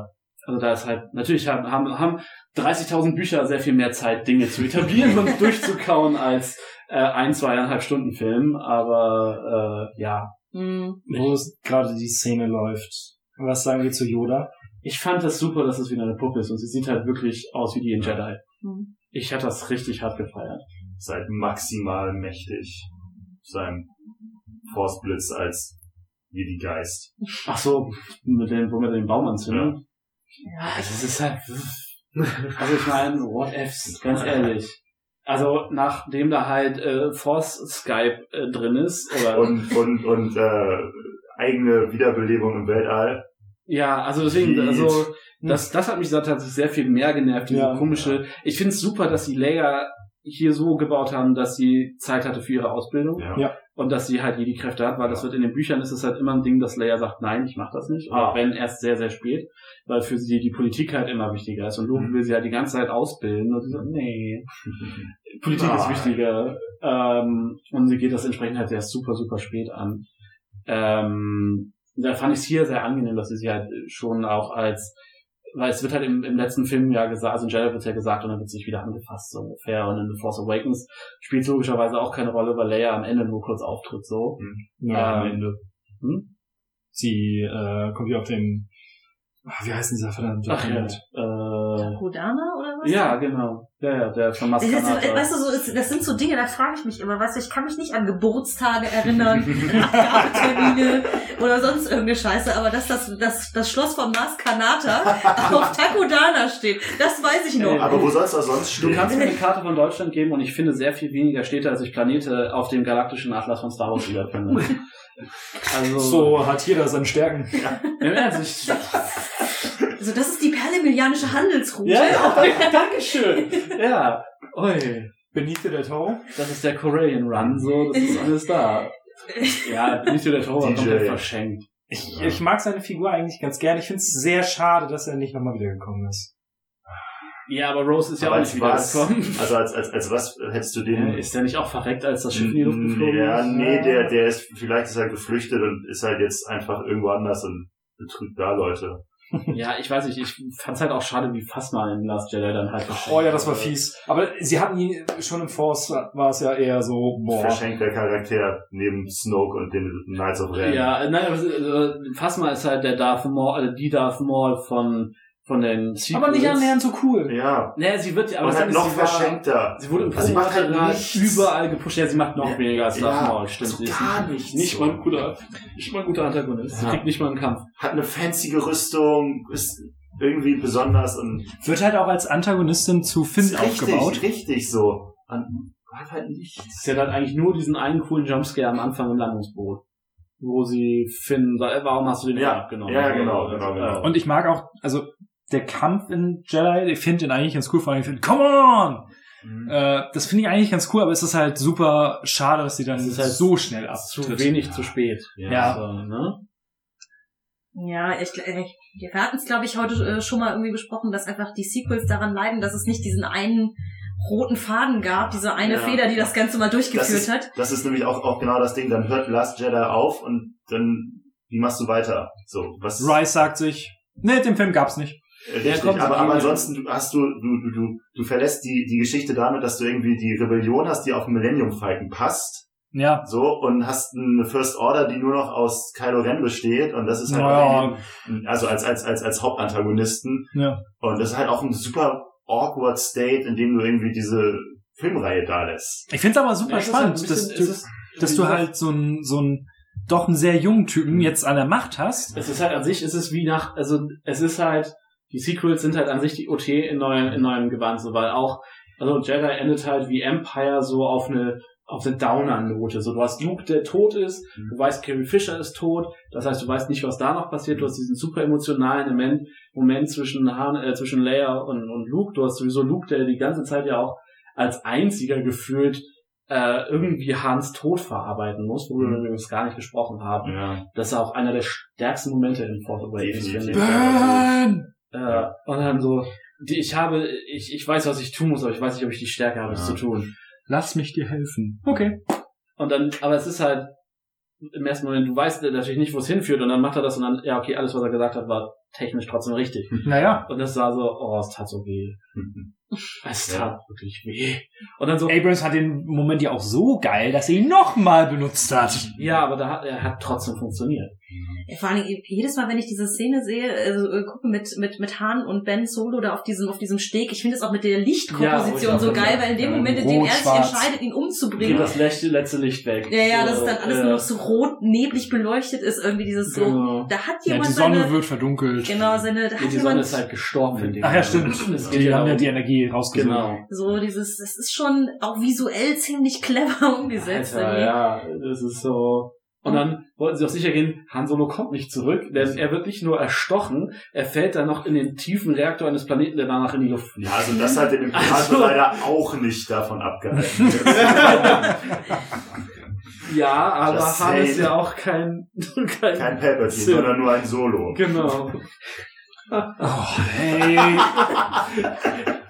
[SPEAKER 4] also da ist halt natürlich haben haben, haben 30.000 Bücher sehr viel mehr Zeit Dinge zu etablieren und durchzukauen als äh, ein zweieinhalb Stunden Film, aber äh, ja
[SPEAKER 5] Hm.
[SPEAKER 1] Wo gerade die Szene läuft. Was sagen wir zu Yoda?
[SPEAKER 4] ich fand das super, dass es wieder eine Puppe ist und sie sieht halt wirklich aus wie die in Jedi.
[SPEAKER 5] Hm.
[SPEAKER 4] Ich hatte das richtig hart gefeiert.
[SPEAKER 8] Seid maximal mächtig. Sein Force Blitz als Jedi Geist.
[SPEAKER 4] Ach so, mit dem, wo wir den Baum anzünden.
[SPEAKER 5] Ja,
[SPEAKER 4] Also es ist halt, also ich meine, what ifs, ganz ehrlich. Also nachdem da halt äh, Force Skype äh, drin ist, oder
[SPEAKER 8] Und, und, und, äh, eigene Wiederbelebung im Weltall.
[SPEAKER 4] ja, also deswegen,
[SPEAKER 8] Sweet.
[SPEAKER 4] also das, das hat mich da tatsächlich sehr viel mehr genervt, diese
[SPEAKER 1] Ja.
[SPEAKER 4] komische. Ich finde es super, dass die Leia hier so gebaut haben, dass sie Zeit hatte für ihre Ausbildung.
[SPEAKER 8] Ja.
[SPEAKER 1] Ja.
[SPEAKER 4] und dass sie halt Jedi-Kräfte hat, weil das wird in den Büchern ist es halt immer ein Ding, dass Leia sagt, nein, ich mach das nicht,
[SPEAKER 3] Ah.
[SPEAKER 4] wenn erst sehr, sehr spät, weil für sie die Politik halt immer wichtiger ist und Luke will sie halt die ganze Zeit ausbilden und sie sagt, nee, Politik ist
[SPEAKER 3] Nein.
[SPEAKER 4] wichtiger. Ähm, und sie geht das entsprechend halt erst super, super spät an. Ähm, da fand ich es hier sehr angenehm, dass sie sie halt schon auch als, weil es wird halt im, im letzten Film ja gesagt, also in Jedi wird ja gesagt und dann wird sich wieder angefasst, so ungefähr. Und in The Force Awakens spielt es logischerweise auch keine Rolle, weil Leia am Ende nur kurz auftritt, so.
[SPEAKER 6] Ja, am
[SPEAKER 4] Ähm,
[SPEAKER 6] Ende.
[SPEAKER 4] Hm?
[SPEAKER 6] Sie äh, kommt wieder auf den. Ah, Wie heißt denn dieser verdammte
[SPEAKER 4] Ach ja.
[SPEAKER 6] Planet?
[SPEAKER 4] Äh,
[SPEAKER 5] Kodana oder was?
[SPEAKER 4] ja, genau. Ja, ja, der von
[SPEAKER 5] Das, ist,
[SPEAKER 4] Maskanata.
[SPEAKER 5] weißt du, so, ist- das sind so Dinge, da frage ich mich immer, weißt du, ich kann mich nicht an Geburtstage erinnern, an Abgabetermine oder sonst irgendeine Scheiße, aber dass das, das, das Schloss von Mars Kanata auf Takodana steht, das weiß ich noch.
[SPEAKER 3] Aber wo soll es auch sonst
[SPEAKER 4] Du kannst mir eine Karte von Deutschland geben und ich finde sehr viel weniger Städte, als ich Planete auf dem galaktischen Atlas von Star Wars wiederfinde. Also,
[SPEAKER 6] So hat jeder seine Stärken.
[SPEAKER 4] im Ernst, ich,
[SPEAKER 5] Also das ist die perlemilianische Handelsroute.
[SPEAKER 4] ja, ja, Dankeschön. Ja, oi,
[SPEAKER 6] Beneath the Toro.
[SPEAKER 4] das ist der Korean Run, so, das ist alles da. Ja, so der Tower
[SPEAKER 3] DJ.
[SPEAKER 4] komplett verschenkt.
[SPEAKER 6] Ich, ich mag seine Figur eigentlich ganz gerne. Ich finde es sehr schade, dass er nicht nochmal wiedergekommen ist.
[SPEAKER 4] Ja, aber Rose ist ja
[SPEAKER 3] Aber
[SPEAKER 4] auch
[SPEAKER 3] als
[SPEAKER 4] nicht wiedergekommen.
[SPEAKER 3] Also als, als, als was hättest du den...
[SPEAKER 4] Ist der nicht auch verreckt, als das Schiff in die Luft geflogen
[SPEAKER 3] ja,
[SPEAKER 4] ist?
[SPEAKER 3] nee, der, der ist, vielleicht ist er geflüchtet und ist halt jetzt einfach irgendwo anders und betrügt da Leute.
[SPEAKER 4] Ja, ich weiß nicht, ich fand's halt auch schade, wie Phasma in Last Jedi dann halt
[SPEAKER 6] Oh ja, das war fies. Aber sie hatten ihn schon im Force, war es ja eher so, boah.
[SPEAKER 3] Verschenkter Charakter neben Snoke und den Knights of Ren.
[SPEAKER 4] Ja, nein, aber äh, Phasma ist halt der Darth Maul, äh, die Darth Maul von, von den Sequels.
[SPEAKER 6] Aber nicht annähernd so cool.
[SPEAKER 3] Ja.
[SPEAKER 4] Nee, sie wird, aber
[SPEAKER 3] halt
[SPEAKER 4] ist,
[SPEAKER 3] noch
[SPEAKER 4] sie war-
[SPEAKER 3] verschenkter.
[SPEAKER 4] Sie wurde im
[SPEAKER 3] Also sie macht halt nichts.
[SPEAKER 4] überall gepusht. Ja, sie macht noch
[SPEAKER 3] Ja.
[SPEAKER 4] weniger als
[SPEAKER 3] Ja,
[SPEAKER 4] Darth Maul, stimmt.
[SPEAKER 3] so
[SPEAKER 4] Sie ist
[SPEAKER 3] gar
[SPEAKER 4] nicht, nicht
[SPEAKER 3] so.
[SPEAKER 4] mal ein guter, nicht mal ein guter Antagonist. Sie
[SPEAKER 3] Ja.
[SPEAKER 4] kriegt nicht mal einen Kampf.
[SPEAKER 3] Hat eine fancy Rüstung, ist irgendwie besonders und
[SPEAKER 6] Wird halt auch als Antagonistin zu Finn
[SPEAKER 3] ist richtig,
[SPEAKER 6] aufgebaut.
[SPEAKER 3] richtig so. Und hat halt nichts.
[SPEAKER 4] Sie hat halt eigentlich nur diesen einen coolen Jumpscare am Anfang im Landungsboot. Wo sie Finn, sagt, warum hast du den
[SPEAKER 3] Ja,
[SPEAKER 4] nicht abgenommen?
[SPEAKER 3] ja, genau, genau, genau.
[SPEAKER 6] Und ich mag auch, also der Kampf in Jedi, ich finde den eigentlich ganz cool, vor allem, ich finde, come on!
[SPEAKER 3] Mhm.
[SPEAKER 6] Äh, das finde ich eigentlich ganz cool, aber es ist halt super schade, dass sie dann
[SPEAKER 4] ist halt
[SPEAKER 6] so schnell
[SPEAKER 4] zu
[SPEAKER 6] abtritt.
[SPEAKER 4] wenig zu spät.
[SPEAKER 6] Ja.
[SPEAKER 4] So, ne?
[SPEAKER 5] Ja, ich, äh, wir hatten es, glaube ich, heute äh, schon mal irgendwie besprochen, dass einfach die Sequels daran leiden, dass es nicht diesen einen roten Faden gab, diese eine
[SPEAKER 3] Ja.
[SPEAKER 5] Feder, die das Ganze mal durchgeführt
[SPEAKER 3] Das ist,
[SPEAKER 5] hat.
[SPEAKER 3] das ist nämlich auch, auch genau das Ding. Dann hört Last Jedi auf und dann, wie machst du weiter? So, was?
[SPEAKER 6] Rice sagt sich, nee, den Film gab's nicht.
[SPEAKER 3] Äh,
[SPEAKER 4] Der
[SPEAKER 3] Richtig,
[SPEAKER 4] kommt
[SPEAKER 3] aber, aber ansonsten du, hast du, du, du, du, du verlässt die, die Geschichte damit, dass du irgendwie die Rebellion hast, die auf den Millennium Falcon passt.
[SPEAKER 6] Ja,
[SPEAKER 3] So, und hast eine First Order, die nur noch aus Kylo Ren besteht, und das ist halt
[SPEAKER 6] Naja.
[SPEAKER 3] also als, als, als, als Hauptantagonisten.
[SPEAKER 6] ja.
[SPEAKER 3] Und das ist halt auch ein super awkward State, in dem du irgendwie diese Filmreihe da lässt.
[SPEAKER 6] Ich finde es aber super
[SPEAKER 4] Ja, halt
[SPEAKER 6] spannend,
[SPEAKER 4] ein
[SPEAKER 6] dass,
[SPEAKER 4] bisschen-
[SPEAKER 6] du,
[SPEAKER 4] es ist-
[SPEAKER 6] dass du halt so einen so einen doch einen sehr jungen Typen jetzt an der Macht hast.
[SPEAKER 4] Es ist halt an sich, es ist wie nach, also es ist halt, die Sequels sind halt an sich die OT in neuem, in neuem Gewand, so, weil auch, also Jedi endet halt wie Empire so auf eine, auf eine Downer-Note. So, du hast Luke, der tot ist, du weißt, Carrie Fisher ist tot, das heißt, du weißt nicht, was da noch passiert, du hast diesen super emotionalen Moment, Moment zwischen Han, äh, zwischen Leia und, und Luke, du hast sowieso Luke, der die ganze Zeit ja auch als einziger gefühlt äh, irgendwie Hans Tod verarbeiten muss, worüber wir übrigens gar nicht gesprochen haben.
[SPEAKER 3] Ja.
[SPEAKER 4] Das ist auch einer der stärksten Momente in Force Awakens, finde ich.
[SPEAKER 6] Burn!
[SPEAKER 4] Äh, und dann so, die, ich habe, ich, ich weiß, was ich tun muss, aber ich weiß nicht, ob ich die Stärke habe, es
[SPEAKER 3] Ja.
[SPEAKER 4] zu tun.
[SPEAKER 6] Lass mich dir helfen. Okay.
[SPEAKER 4] Und dann, aber es ist halt, im ersten Moment, du weißt natürlich nicht, wo es hinführt, und dann macht er das und dann, ja, okay, alles, was er gesagt hat, war technisch trotzdem richtig.
[SPEAKER 6] Naja.
[SPEAKER 4] Und das war so, oh, es tat so weh. Es
[SPEAKER 3] Ja.
[SPEAKER 4] tat wirklich weh. Und dann so,
[SPEAKER 6] Abrams hat den Moment ja auch so geil, dass er ihn nochmal benutzt hat.
[SPEAKER 4] ja, aber da hat, er hat trotzdem funktioniert.
[SPEAKER 5] Ja, vor allem jedes Mal, wenn ich diese Szene sehe, also äh, gucke mit mit mit Han und Ben Solo da auf diesem auf diesem Steg, ich finde es auch mit der Lichtkomposition
[SPEAKER 4] Ja,
[SPEAKER 5] so geil,
[SPEAKER 4] ja.
[SPEAKER 5] weil in dem
[SPEAKER 6] Ja,
[SPEAKER 5] Moment, in dem er sich entscheidet, ihn
[SPEAKER 4] Geht
[SPEAKER 5] umzubringen,
[SPEAKER 4] das letzte, letzte Licht weg.
[SPEAKER 5] ja, ja, das
[SPEAKER 4] So,
[SPEAKER 5] ist dann alles
[SPEAKER 4] äh,
[SPEAKER 5] nur noch so rot, neblig beleuchtet ist, irgendwie dieses so,
[SPEAKER 4] Genau.
[SPEAKER 5] da hat
[SPEAKER 6] Ja,
[SPEAKER 5] jemand
[SPEAKER 6] die Sonne
[SPEAKER 5] seine,
[SPEAKER 6] wird verdunkelt.
[SPEAKER 5] genau, seine, da
[SPEAKER 4] Ja,
[SPEAKER 5] hat
[SPEAKER 4] die Sonne
[SPEAKER 5] jemand
[SPEAKER 4] ist halt gestorben in dem
[SPEAKER 6] Ach ja, stimmt.
[SPEAKER 4] Es geht
[SPEAKER 6] Die
[SPEAKER 4] ja
[SPEAKER 6] haben ja die Energie rausgesucht.
[SPEAKER 4] Genau.
[SPEAKER 5] so dieses, das ist schon auch visuell ziemlich clever umgesetzt.
[SPEAKER 4] Alter, ja, das ist so. Und dann wollten sie auch sicher gehen, Han Solo kommt nicht zurück, denn er wird nicht nur erstochen, er fällt dann noch in den tiefen Reaktor eines Planeten, der danach in die Luft fliegt.
[SPEAKER 3] Ja, also das hat den Imperator
[SPEAKER 4] Also-
[SPEAKER 3] leider auch nicht davon abgehalten.
[SPEAKER 4] Ja, aber
[SPEAKER 3] Just
[SPEAKER 4] Han ist ja auch kein, kein,
[SPEAKER 3] Kein Palpatine, sondern nur ein Solo.
[SPEAKER 4] Genau.
[SPEAKER 1] Oh, hey.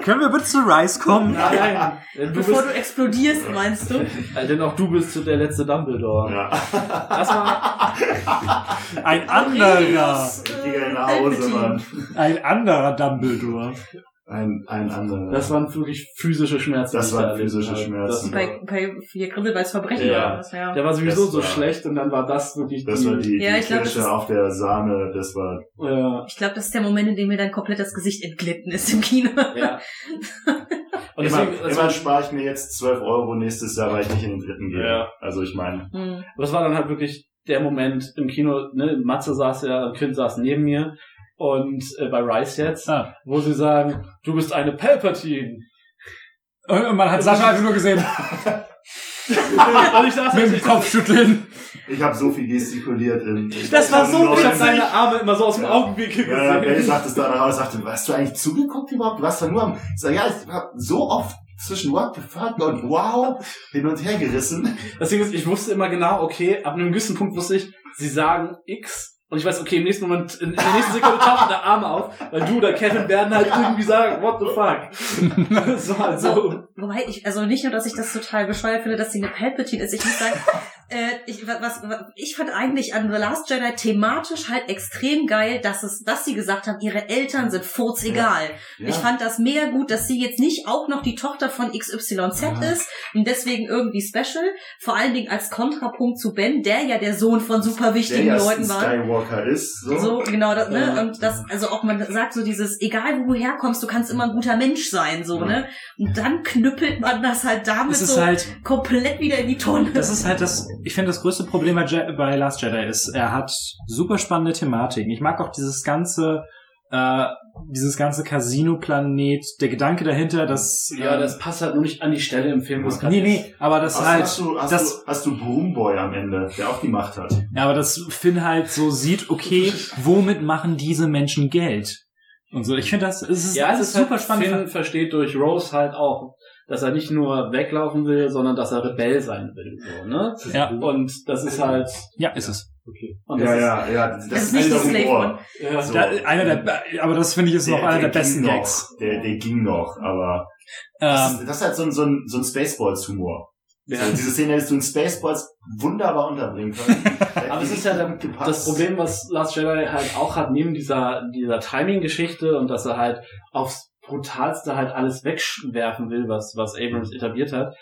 [SPEAKER 1] Können wir bitte zu Rice kommen?
[SPEAKER 4] Nein, du
[SPEAKER 5] Bevor
[SPEAKER 4] bist,
[SPEAKER 5] du explodierst, meinst du?
[SPEAKER 4] äh, denn auch du bist der letzte Dumbledore.
[SPEAKER 3] Ja.
[SPEAKER 4] Erstmal,
[SPEAKER 1] Ein anderer.
[SPEAKER 3] Ich gehe nach Hause, Mann.
[SPEAKER 1] Ein anderer Dumbledore.
[SPEAKER 3] Ein, ein anderer.
[SPEAKER 4] das waren wirklich physische Schmerzen.
[SPEAKER 3] Das
[SPEAKER 4] die
[SPEAKER 3] waren physische
[SPEAKER 4] habe.
[SPEAKER 3] Schmerzen.
[SPEAKER 5] Bei, bei hier Grindelwalds Verbrechen
[SPEAKER 4] Ja.
[SPEAKER 5] oder was, ja.
[SPEAKER 4] Der war sowieso
[SPEAKER 3] Das
[SPEAKER 4] so
[SPEAKER 3] war-
[SPEAKER 4] schlecht und dann war das wirklich
[SPEAKER 3] das war die,
[SPEAKER 5] Ja,
[SPEAKER 3] die
[SPEAKER 5] ich glaub, das
[SPEAKER 3] auf der Sahne. Das war
[SPEAKER 4] Ja,
[SPEAKER 5] Ich glaube, das ist der Moment, in dem mir dann komplett das Gesicht entglitten ist im Kino.
[SPEAKER 4] ja. Und
[SPEAKER 3] immer,
[SPEAKER 4] deswegen, das,
[SPEAKER 3] immer
[SPEAKER 4] war,
[SPEAKER 3] spare ich mir jetzt 12 Euro nächstes Jahr, weil ich nicht in den dritten gehe.
[SPEAKER 4] Ja.
[SPEAKER 3] Also ich meine,
[SPEAKER 5] Hm.
[SPEAKER 4] das war dann halt wirklich der Moment im Kino, ne, Matze saß ja, Kind saß neben mir und äh, bei Rice jetzt,
[SPEAKER 1] Ah.
[SPEAKER 4] wo sie sagen, du bist eine Palpatine.
[SPEAKER 1] Und man hat Sascha einfach nur gesehen.
[SPEAKER 4] und ich saß
[SPEAKER 1] Mit dem
[SPEAKER 4] ich
[SPEAKER 1] Kopfschütteln.
[SPEAKER 3] ich habe so viel gestikuliert. In,
[SPEAKER 4] Das war so, ich habe seine Arme immer so aus dem
[SPEAKER 3] Ja.
[SPEAKER 4] Augenwinkel
[SPEAKER 3] Ja, ja,
[SPEAKER 4] gesehen.
[SPEAKER 3] sagt es da raus, sagte, hast du eigentlich zugeguckt überhaupt? Du warst da nur am, ich sag, ja, ich hab so oft zwischen what the fuck und wow hin und her gerissen.
[SPEAKER 4] Deswegen ist, ich wusste immer genau, okay, ab einem gewissen Punkt wusste ich, sie sagen X und ich weiß, okay, im nächsten Moment, in, der nächsten Sekunde tauchen da Arme auf, weil du oder Kevin werden halt irgendwie sagen, what the fuck. Halt so.
[SPEAKER 5] So, wobei ich, also nicht nur, dass ich das total bescheuert finde, dass sie eine Palpatine ist. Ich muss sagen, äh, ich, was, was, ich fand eigentlich an The Last Jedi thematisch halt extrem geil, dass es, dass sie gesagt haben, ihre Eltern sind furzegal.
[SPEAKER 3] Ja.
[SPEAKER 5] Ich fand das mega gut, dass sie jetzt nicht auch noch die Tochter von XYZ
[SPEAKER 3] Ja.
[SPEAKER 5] ist und deswegen irgendwie special. Vor allen Dingen als Kontrapunkt zu Ben, der ja der Sohn von super
[SPEAKER 3] der
[SPEAKER 5] wichtigen
[SPEAKER 3] ersten
[SPEAKER 5] Leuten war.
[SPEAKER 3] Skywalker ist. So.
[SPEAKER 5] So, genau, das, ne?
[SPEAKER 4] Ja.
[SPEAKER 5] Und das, also auch man sagt so dieses, egal wo du herkommst, du kannst immer ein guter Mensch sein, so,
[SPEAKER 3] Ja.
[SPEAKER 5] ne? Und dann knüppelt man das halt damit so
[SPEAKER 1] halt,
[SPEAKER 5] komplett wieder in die Tonne.
[SPEAKER 1] das ist halt das, ich finde das größte Problem bei, Je bei Last Jedi ist, er hat super spannende Thematiken. Ich mag auch dieses ganze, äh, dieses ganze Casino-Planet, der Gedanke dahinter, dass,
[SPEAKER 4] Ja,
[SPEAKER 1] äh,
[SPEAKER 4] das passt halt nur nicht an die Stelle im Film, wo es gerade
[SPEAKER 1] nee, nee, aber das
[SPEAKER 3] Hast,
[SPEAKER 1] halt,
[SPEAKER 3] hast, du, hast,
[SPEAKER 1] das,
[SPEAKER 3] du, hast du Broomboy am Ende, der auch die Macht hat.
[SPEAKER 1] ja, aber das Finn halt so sieht, okay, womit machen diese Menschen Geld? Und so, ich finde das, es ist
[SPEAKER 4] Ja, es
[SPEAKER 1] alles
[SPEAKER 4] ist
[SPEAKER 1] super
[SPEAKER 4] halt,
[SPEAKER 1] spannend.
[SPEAKER 4] Finn versteht durch Rose halt auch, dass er nicht nur weglaufen will, sondern dass er Rebell sein will, so, ne?
[SPEAKER 1] Ja.
[SPEAKER 4] Und das ist halt,
[SPEAKER 1] Ja, ist es.
[SPEAKER 4] und das
[SPEAKER 3] Ja,
[SPEAKER 4] ist,
[SPEAKER 3] ja, ja. Das,
[SPEAKER 5] Das ist nicht das Slave
[SPEAKER 3] Humor.
[SPEAKER 5] One.
[SPEAKER 4] ja.
[SPEAKER 3] So.
[SPEAKER 1] Da, einer der, aber das finde ich ist noch
[SPEAKER 3] Der-
[SPEAKER 1] einer der
[SPEAKER 3] der
[SPEAKER 1] besten
[SPEAKER 3] ging
[SPEAKER 1] Gags.
[SPEAKER 3] Noch. Der, der ging noch, aber das,
[SPEAKER 1] Ähm,
[SPEAKER 3] ist, das ist halt so ein, so ein, so ein Spaceballs-Humor.
[SPEAKER 4] Ja.
[SPEAKER 3] So, diese Szene hättest du in Spaceballs wunderbar unterbringen können.
[SPEAKER 4] Aber es ist ja der, das Problem, was Last Jedi halt auch hat, neben dieser, dieser Timing-Geschichte und dass er halt aufs brutalste halt alles wegwerfen will, was, was Abrams etabliert hat,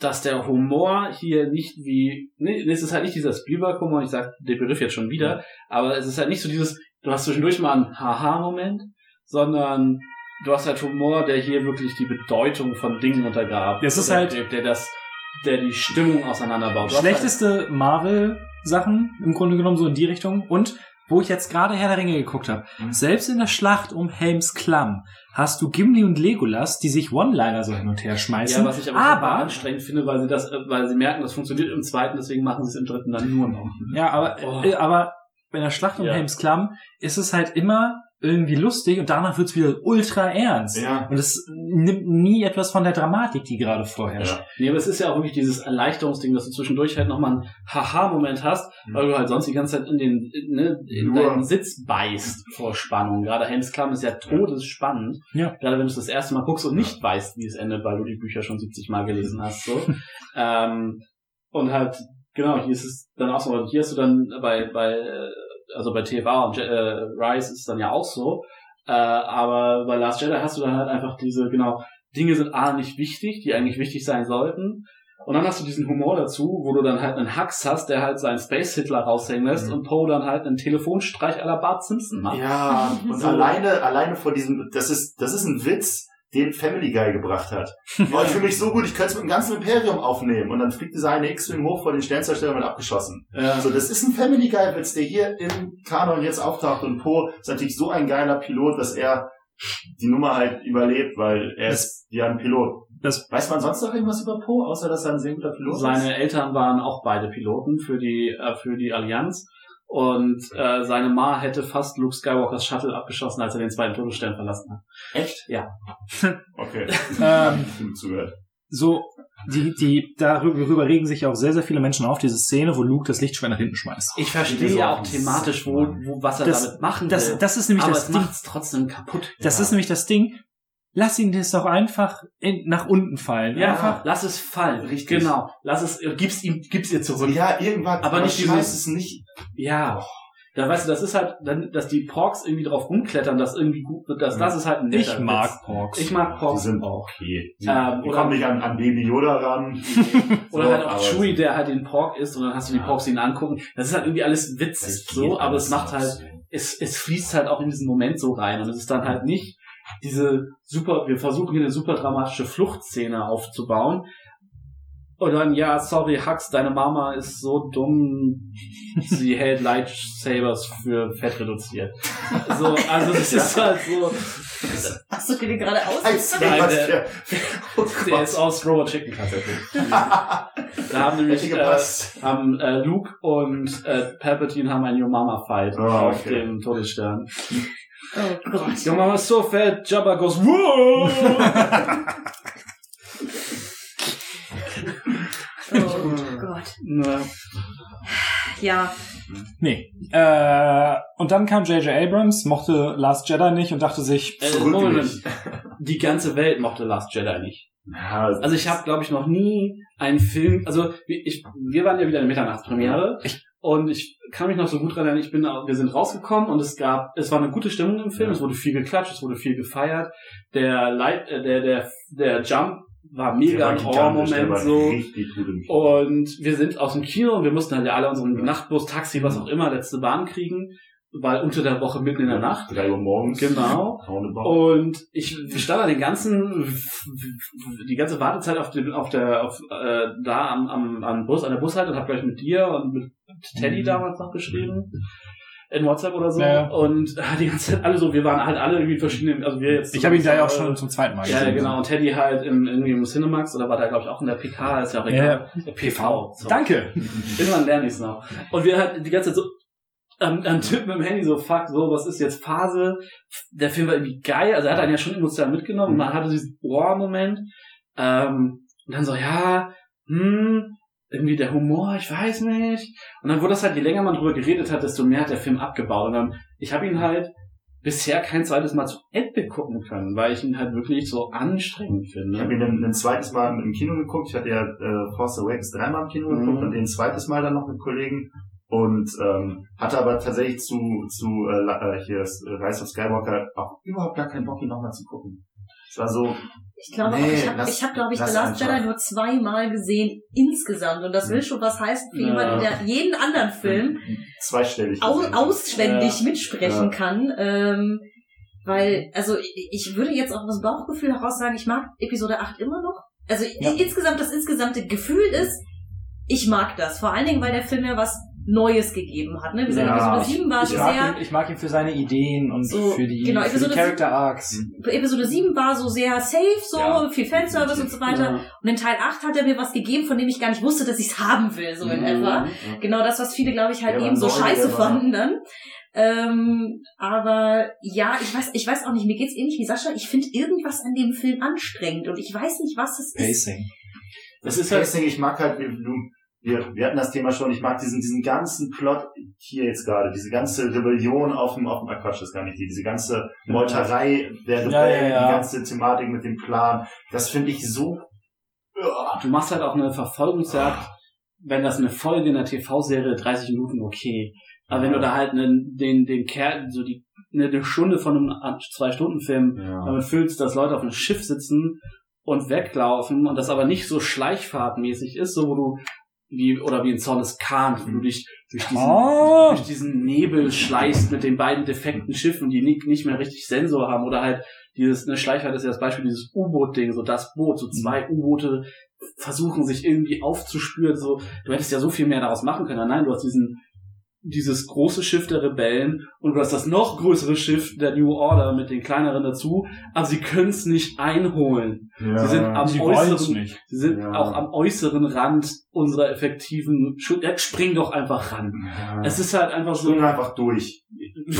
[SPEAKER 4] dass der Humor hier nicht wie, nee, es ist halt nicht dieser Spielberg-Humor, ich sag den Begriff jetzt schon wieder, aber es ist halt nicht so dieses, du hast zwischendurch mal einen Haha-Moment, sondern du hast halt Humor, der hier wirklich die Bedeutung von Dingen untergab.
[SPEAKER 1] Es ist halt-
[SPEAKER 4] der, der das, der die Stimmung auseinanderbaut. Du hast halt-
[SPEAKER 1] schlechteste Marvel-Sachen im Grunde genommen so in die Richtung. Und wo ich jetzt gerade Herr der Ringe geguckt habe,
[SPEAKER 3] Mhm.
[SPEAKER 1] selbst in der Schlacht um Helms Klamm hast du Gimli und Legolas, die sich One-Liner so hin und her schmeißen.
[SPEAKER 4] Ja, was ich aber,
[SPEAKER 1] aber
[SPEAKER 4] anstrengend finde, weil sie das, äh, weil sie merken, das funktioniert im zweiten, deswegen machen sie es im dritten dann nur noch.
[SPEAKER 1] ja, aber
[SPEAKER 4] Oh.
[SPEAKER 1] äh, aber bei der Schlacht um
[SPEAKER 4] Ja.
[SPEAKER 1] Helms Klamm ist es halt immer irgendwie lustig und danach wird's wieder ultra ernst.
[SPEAKER 3] Ja.
[SPEAKER 1] Und es nimmt nie etwas von der Dramatik, die gerade vorherrscht.
[SPEAKER 3] Ja.
[SPEAKER 4] Nee, aber es ist ja auch wirklich dieses Erleichterungsding, dass du zwischendurch halt nochmal einen Haha-Moment hast,
[SPEAKER 3] Mhm.
[SPEAKER 4] weil du halt sonst die ganze Zeit in den, ne, in
[SPEAKER 3] Nur-
[SPEAKER 4] deinen Sitz beißt vor Spannung. Gerade Helms Klamm ist ja todesspannend.
[SPEAKER 1] Ja.
[SPEAKER 4] Gerade wenn du es das erste Mal guckst und nicht weißt, wie es endet, weil du die Bücher schon 70 Mal gelesen hast, so. ähm, und halt, genau, hier ist es dann auch so, hier hast du dann bei, bei, äh, also bei TVA und Je- äh, Rise ist es dann ja auch so, äh, aber bei Last Jedi hast du dann halt einfach diese, genau, Dinge sind A nicht wichtig, die eigentlich wichtig sein sollten. Und dann hast du diesen Humor dazu, wo du dann halt einen Hux hast, der halt seinen Space Hitler raushängen lässt
[SPEAKER 3] Mhm.
[SPEAKER 4] und Poe dann halt einen Telefonstreich à la Bart Simpson macht.
[SPEAKER 3] Ja, und
[SPEAKER 4] So.
[SPEAKER 3] alleine, alleine vor diesem, das ist, das ist ein Witz, den Family Guy gebracht hat. Ich fühle mich so gut, ich könnte es mit dem ganzen Imperium aufnehmen. Und dann fliegt dieser eine X-Wing hoch vor den Sternzerstörer und abgeschossen.
[SPEAKER 4] Ja.
[SPEAKER 3] Also das ist ein Family Guy Witz, der hier im Kanon jetzt auftaucht. Und Poe ist natürlich so ein geiler Pilot, dass er die Nummer halt überlebt, weil er ist ja ein Pilot.
[SPEAKER 1] Das-
[SPEAKER 3] Weiß man sonst noch irgendwas über Poe, außer dass er ein sehr guter Pilot ist?
[SPEAKER 4] Seine Eltern waren auch beide Piloten für die, äh, für die Allianz. Und äh, seine Ma hätte fast Luke Skywalkers Shuttle abgeschossen, als er den zweiten Todesstern verlassen hat.
[SPEAKER 3] Echt?
[SPEAKER 4] Ja.
[SPEAKER 3] Okay.
[SPEAKER 1] Ähm,
[SPEAKER 3] Gut zugehört.
[SPEAKER 1] so, die, die, darüber regen sich auch sehr, sehr viele Menschen auf, diese Szene, wo Luke das Lichtschwert nach hinten schmeißt.
[SPEAKER 4] Ich verstehe ja auch thematisch, wo, wo was er
[SPEAKER 1] Das-
[SPEAKER 4] damit machen
[SPEAKER 1] Das,
[SPEAKER 4] will.
[SPEAKER 1] das ist nämlich
[SPEAKER 4] aber
[SPEAKER 1] das
[SPEAKER 4] es
[SPEAKER 1] Ding.
[SPEAKER 4] macht's trotzdem kaputt.
[SPEAKER 1] Das ist nämlich das Ding. Lass ihn das doch einfach in, nach unten fallen.
[SPEAKER 4] Ja,
[SPEAKER 1] Einfach.
[SPEAKER 4] lass es fallen.
[SPEAKER 3] Richtig.
[SPEAKER 4] Genau. Lass es, gib's ihm, gib's ihr zurück.
[SPEAKER 3] Ja, irgendwann.
[SPEAKER 4] Aber nicht dieses-
[SPEAKER 3] es nicht.
[SPEAKER 4] Ja. Da weißt du, das ist halt, dann, dass die Porks irgendwie drauf rumklettern, dass irgendwie gut wird, das, das ist halt ein netter
[SPEAKER 1] Ich mag
[SPEAKER 4] Witz.
[SPEAKER 1] Porks.
[SPEAKER 4] Ich mag
[SPEAKER 3] Die
[SPEAKER 4] Porks
[SPEAKER 3] sind
[SPEAKER 4] auch.
[SPEAKER 3] okay. Die,
[SPEAKER 4] Ähm,
[SPEAKER 3] die
[SPEAKER 4] oder-
[SPEAKER 3] kommen nicht an, an Baby Yoda ran.
[SPEAKER 4] Oder
[SPEAKER 3] So,
[SPEAKER 4] halt auch Chewie, der halt den Pork isst und dann hast du die Porks ihn angucken. Das ist halt irgendwie alles witzig, so, aber es macht halt,
[SPEAKER 3] so.
[SPEAKER 4] es, es fließt halt auch in diesen Moment so rein und es ist dann halt nicht diese super, wir versuchen hier eine super dramatische Fluchtszene aufzubauen. Und dann, ja, sorry, Hux, deine Mama ist so dumm, sie hält Lightsabers für fett reduziert. So, also das ist halt so,
[SPEAKER 5] Hast du dir den gerade aus?
[SPEAKER 4] Nein,
[SPEAKER 3] was
[SPEAKER 4] der-
[SPEAKER 3] Oh
[SPEAKER 4] der ist aus Robot Chicken tatsächlich. Da haben nämlich äh, haben äh, Luke und äh, Palpatine haben einen Your Mama Fight
[SPEAKER 3] Oh,
[SPEAKER 4] auf
[SPEAKER 3] okay.
[SPEAKER 4] dem Todesstern.
[SPEAKER 5] Oh Gott.
[SPEAKER 4] Your Mama is so fat, Jabba goes Whoa!
[SPEAKER 5] Oh Gott.
[SPEAKER 4] Ne.
[SPEAKER 5] Ja,
[SPEAKER 1] Nee. Äh, und dann kam J.J. Abrams, mochte Last Jedi nicht und dachte sich,
[SPEAKER 4] Äh, Moment,
[SPEAKER 3] nicht.
[SPEAKER 4] die ganze Welt mochte Last Jedi nicht.
[SPEAKER 3] Ja,
[SPEAKER 4] Also ich habe, glaube ich, noch nie einen Film, also ich, wir waren ja wieder in der Mitternachtspremiere und ich kann mich noch so gut dran erinnern, ich bin, wir sind rausgekommen und es gab, es war eine gute Stimmung im Film,
[SPEAKER 3] Ja.
[SPEAKER 4] es wurde viel geklatscht, es wurde viel gefeiert, der Light, äh, der, der, der Jump war mega ein Ohr-Moment so. Und wir sind aus dem Kino und wir mussten halt ja alle unseren Nachtbus, Taxi, was auch immer, letzte Bahn kriegen, weil unter der Woche mitten in der Nacht.
[SPEAKER 3] Drei Uhr morgens.
[SPEAKER 4] Genau. Und ich stand da den ganzen, die ganze Wartezeit auf, dem, auf der, auf, äh, da am, am, am Bus, an der Bushalte und habe gleich mit dir und mit Teddy
[SPEAKER 1] Mhm.
[SPEAKER 4] damals noch geschrieben. In WhatsApp oder so.
[SPEAKER 1] Ja.
[SPEAKER 4] Und äh, die ganze Zeit alle so, wir waren halt alle irgendwie in verschiedenen, also wir jetzt.
[SPEAKER 1] ich habe ihn da ja auch schon zum zweiten Mal
[SPEAKER 4] Ja,
[SPEAKER 1] gesehen.
[SPEAKER 4] ja, genau. Und Teddy halt im, irgendwie im Cinemax oder war da, glaube ich, auch in der PK, ist ja auch egal. PV. So.
[SPEAKER 1] Danke.
[SPEAKER 4] Irgendwann lerne ich es noch. Und wir halt die ganze Zeit so am, am Tippen im Handy so, fuck, so, was ist jetzt Phase? Der Film war irgendwie geil, also er hat einen ja schon emotional mitgenommen,
[SPEAKER 3] Mhm.
[SPEAKER 4] man hatte diesen Boah-Moment. Ähm, und dann so, ja, hm, irgendwie der Humor, ich weiß nicht. Und dann wurde das halt, je länger man drüber geredet hat, desto mehr hat der Film abgebaut. Und dann, ich habe ihn halt bisher kein zweites Mal zu Ende gucken können, weil ich ihn halt wirklich so anstrengend
[SPEAKER 3] Ich
[SPEAKER 4] finde.
[SPEAKER 3] habe ihn ein, ein zweites Mal im Kino geguckt. Ich hatte ja äh, Force Awakens dreimal im Kino
[SPEAKER 4] Mhm.
[SPEAKER 3] geguckt und den zweites Mal dann noch mit Kollegen. Und ähm, hatte aber tatsächlich zu, zu äh, äh, hier äh, Rise of Skywalker auch überhaupt gar keinen Bock, ihn nochmal zu gucken. Es war so,
[SPEAKER 5] ich glaube,
[SPEAKER 3] Nee,
[SPEAKER 5] ich habe, ich hab, glaube ich, The Last. Jedi nur zweimal gesehen insgesamt. Und das will schon was heißen für
[SPEAKER 4] Ja.
[SPEAKER 5] jemanden, der jeden anderen Film
[SPEAKER 3] zweistellig.
[SPEAKER 5] au auswendig mitsprechen
[SPEAKER 3] Ja.
[SPEAKER 5] kann. Ähm, weil, also ich, ich würde jetzt auch aus dem Bauchgefühl heraus sagen, ich mag Episode 8 immer noch. Also
[SPEAKER 1] Ja.
[SPEAKER 5] insgesamt, das insgesamte Gefühl ist, ich mag das. Vor allen Dingen, weil der Film ja was Neues gegeben hat. Ne?
[SPEAKER 3] Ja,
[SPEAKER 5] Episode
[SPEAKER 3] ich-
[SPEAKER 5] 7 war
[SPEAKER 1] Ich
[SPEAKER 5] so
[SPEAKER 1] mag,
[SPEAKER 5] sehr,
[SPEAKER 1] ihn, ich mag ihn für seine Ideen und
[SPEAKER 5] So,
[SPEAKER 1] für die,
[SPEAKER 5] genau,
[SPEAKER 1] für die
[SPEAKER 5] Episode
[SPEAKER 1] Character Arcs.
[SPEAKER 5] Episode 7 war so sehr safe, so
[SPEAKER 3] Ja,
[SPEAKER 5] viel Fanservice und so weiter.
[SPEAKER 4] Ja.
[SPEAKER 5] Und in Teil 8 hat er mir was gegeben, von dem ich gar nicht wusste, dass ich es haben will, so in
[SPEAKER 4] Mhm.
[SPEAKER 5] etwa. Genau das, was viele, glaube ich, halt eben so scheiße fanden dann. Ähm, aber ja, ich weiß, ich weiß auch nicht, mir geht's ähnlich wie Sascha. Ich finde irgendwas an dem Film anstrengend und ich weiß nicht, was es ist.
[SPEAKER 1] Pacing.
[SPEAKER 4] Das ist halt,
[SPEAKER 3] Pacing, ich mag halt, du, wir, wir hatten das Thema schon, ich mag diesen, diesen ganzen Plot hier jetzt gerade, diese ganze Rebellion auf dem, auf dem, ah, Quatsch, das gar nicht, die, diese ganze Meuterei der Rebellen,
[SPEAKER 1] Ja, ja, ja.
[SPEAKER 3] die ganze Thematik mit dem Plan, das finde ich so,
[SPEAKER 4] du machst halt auch eine Verfolgungsjagd, wenn das eine Folge in der TV-Serie 30 Minuten okay. Aber wenn du da halt einen, den, den Kerl, so die, eine, eine Stunde von einem Zwei-Stunden-Film damit füllst, dass Leute auf einem Schiff sitzen und weglaufen und das aber nicht so schleichfahrtmäßig ist, so wo du wie oder wie in Zornes Kahn, wo du dich durch diesen,
[SPEAKER 1] Oh.
[SPEAKER 4] durch diesen Nebel schleichst mit den beiden defekten Schiffen, die nicht, nicht mehr richtig Sensor haben oder halt dieses, eine Schleichfahrt ist ja das Beispiel, dieses U-Boot-Ding, so das Boot, so zwei U-Boote versuchen sich irgendwie aufzuspüren, so, du hättest ja so viel mehr daraus machen können. Nein, du hast diesen, dieses große Schiff der Rebellen und du hast das noch größere Schiff der New Order mit den kleineren dazu, aber sie können es nicht einholen.
[SPEAKER 3] ja.
[SPEAKER 4] Sie sind am
[SPEAKER 1] Sie
[SPEAKER 4] äußeren,
[SPEAKER 1] nicht.
[SPEAKER 4] sie sind
[SPEAKER 3] Ja.
[SPEAKER 4] auch am äußeren Rand unserer effektiven Schutz. Ja, spring doch einfach ran.
[SPEAKER 3] ja.
[SPEAKER 4] Es ist halt einfach so,
[SPEAKER 3] Spring einfach durch.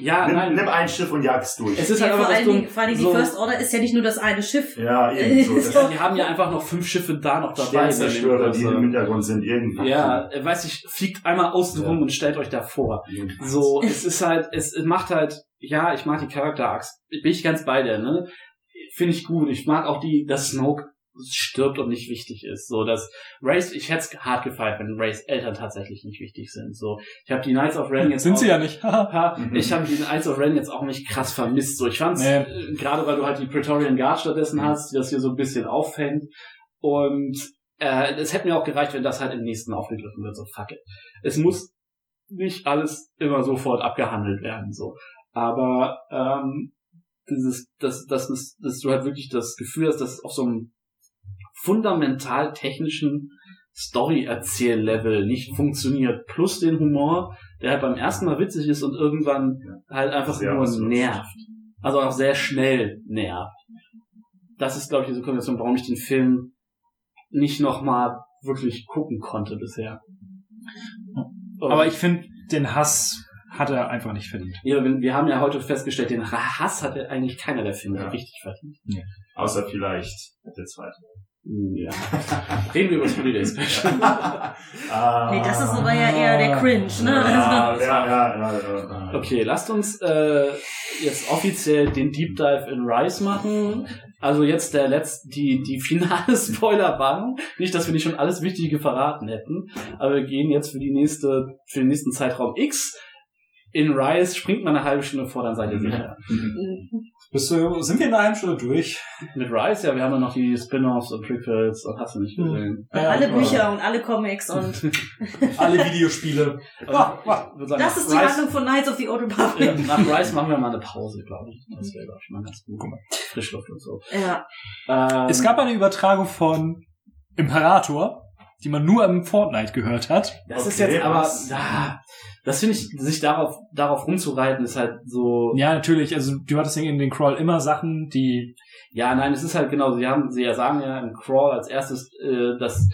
[SPEAKER 4] ja,
[SPEAKER 3] nimm,
[SPEAKER 4] nein.
[SPEAKER 3] nimm ein Schiff und jagst durch.
[SPEAKER 4] Es ist
[SPEAKER 5] Ja,
[SPEAKER 4] halt
[SPEAKER 5] vor
[SPEAKER 4] einfach
[SPEAKER 5] allen
[SPEAKER 4] so,
[SPEAKER 5] Dingen, vor allen Dingen
[SPEAKER 4] so
[SPEAKER 5] die First Order ist ja nicht nur das eine Schiff.
[SPEAKER 3] ja, eben so.
[SPEAKER 4] Die haben ja einfach noch fünf Schiffe da noch dabei.
[SPEAKER 3] Sternzerstörer, die im Hintergrund sind, irgendwie.
[SPEAKER 4] Ja, äh, weiß ich, fliegt einmal außen rum
[SPEAKER 3] Ja.
[SPEAKER 4] und stellt euch da vor. So, es ist halt, es macht halt, ja, ich mag die Charakter-Achs. Bin ich ganz bei dir, ne? Finde ich gut. Ich mag auch die, dass Snoke stirbt und nicht wichtig ist. So, dass Race, ich hätte es hart gefeiert, wenn Race Eltern tatsächlich nicht wichtig sind. So, ich habe die Knights of Ren jetzt
[SPEAKER 1] Sind
[SPEAKER 4] auch,
[SPEAKER 1] sie ja nicht.
[SPEAKER 3] Mhm.
[SPEAKER 4] Ich habe die Knights of Ren jetzt auch nicht krass vermisst. So, ich fand's,
[SPEAKER 1] Nee.
[SPEAKER 4] äh, gerade weil du halt die Praetorian Guard stattdessen hast, die das hier so ein bisschen auffängt. Und äh, es hätte mir auch gereicht, wenn das halt im nächsten aufgegriffen wird. So, fuck it. Es muss nicht alles immer sofort abgehandelt werden. So, aber ähm, dieses, das, das ist, dass du halt wirklich das Gefühl hast, dass auf so einem fundamental technischen Story-Erzähl-Level nicht funktioniert, plus den Humor, der halt beim ersten Mal witzig ist und irgendwann halt einfach
[SPEAKER 3] Sehr
[SPEAKER 4] nur nervt. Also auch sehr schnell nervt. Das ist, glaube ich, diese Kombination, warum ich den Film nicht nochmal wirklich gucken konnte bisher.
[SPEAKER 1] Aber ich finde, den Hass hat er einfach nicht verdient.
[SPEAKER 4] Ja, wir, haben ja heute festgestellt, den Hass hatte eigentlich keiner der Filme
[SPEAKER 3] Ja.
[SPEAKER 4] richtig verdient.
[SPEAKER 3] Außer vielleicht der zweite.
[SPEAKER 4] Ja. Reden wir über das Holiday Special.
[SPEAKER 3] ah,
[SPEAKER 5] Nee, das ist aber ja eher der Cringe, ne?
[SPEAKER 3] Ja,
[SPEAKER 5] Also,
[SPEAKER 3] ja, ja, ja, ja.
[SPEAKER 4] Okay, lasst uns äh, jetzt offiziell den Deep Dive in Rise machen. Also jetzt der letzte, die, die finale Spoilerwarnung. Nicht, dass wir nicht schon alles Wichtige verraten hätten, aber wir gehen jetzt für die nächste, für den nächsten Zeitraum X. In Rise springt man eine halbe Stunde vor, dann seid ihr sicher.
[SPEAKER 1] Bist du, sind wir in einer halben Stunde durch?
[SPEAKER 4] Mit Rise, ja, wir haben ja noch die Spin-offs und Prequels und hast du nicht gesehen.
[SPEAKER 5] und alle Bücher und alle Comics und
[SPEAKER 1] Alle Videospiele.
[SPEAKER 4] Also, würd sagen,
[SPEAKER 5] das ist die Handlung von Knights of the Old
[SPEAKER 4] Ja,
[SPEAKER 5] Republic.
[SPEAKER 4] nach Rise machen wir mal eine Pause, glaube ich. Das wäre, glaube ich, mal ganz gut. Frischluft und so.
[SPEAKER 5] Ja.
[SPEAKER 4] Ähm,
[SPEAKER 1] Es gab eine Übertragung von Imperator, die man nur im Fortnite gehört hat.
[SPEAKER 4] Das ist
[SPEAKER 3] Okay,
[SPEAKER 4] jetzt aber,
[SPEAKER 3] was?
[SPEAKER 4] Das finde ich, sich darauf, darauf rumzureiten, ist halt so,
[SPEAKER 1] Ja, natürlich. Also du hattest in den Crawl immer Sachen, die
[SPEAKER 4] ja, nein, es ist halt genau, sie haben, sie ja sagen ja im Crawl als erstes, äh, dass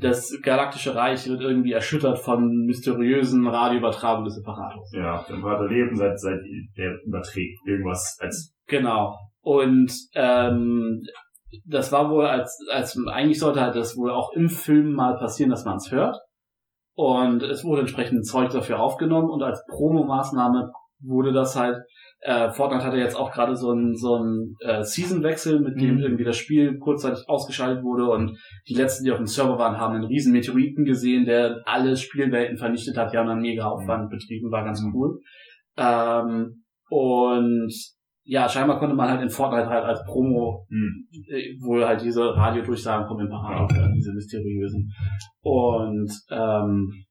[SPEAKER 4] das galaktische Reich wird irgendwie erschüttert von mysteriösen Radioübertragungen des Imperators.
[SPEAKER 3] Ja, der Vater leben seit, seit der überträgt irgendwas als
[SPEAKER 4] Genau. Und ähm, das war wohl als, als eigentlich sollte halt das wohl auch im Film mal passieren, dass man es hört. Und es wurde entsprechend Zeug dafür aufgenommen und als Promomaßnahme wurde das halt, äh, Fortnite hatte jetzt auch gerade so einen so einen äh, Season-Wechsel, mit dem
[SPEAKER 1] Mhm.
[SPEAKER 4] irgendwie das Spiel kurzzeitig ausgeschaltet wurde und die letzten, die auf dem Server waren, haben einen riesen Meteoriten gesehen, der alle Spielwelten vernichtet hat. Die haben einen mega Aufwand betrieben, war ganz cool. Ähm, und ja, scheinbar konnte man halt in Fortnite halt als Promo
[SPEAKER 3] hm,
[SPEAKER 4] äh, wohl halt diese Radiodurchsagen vom Imperator hören, diese mysteriösen. Und ähm,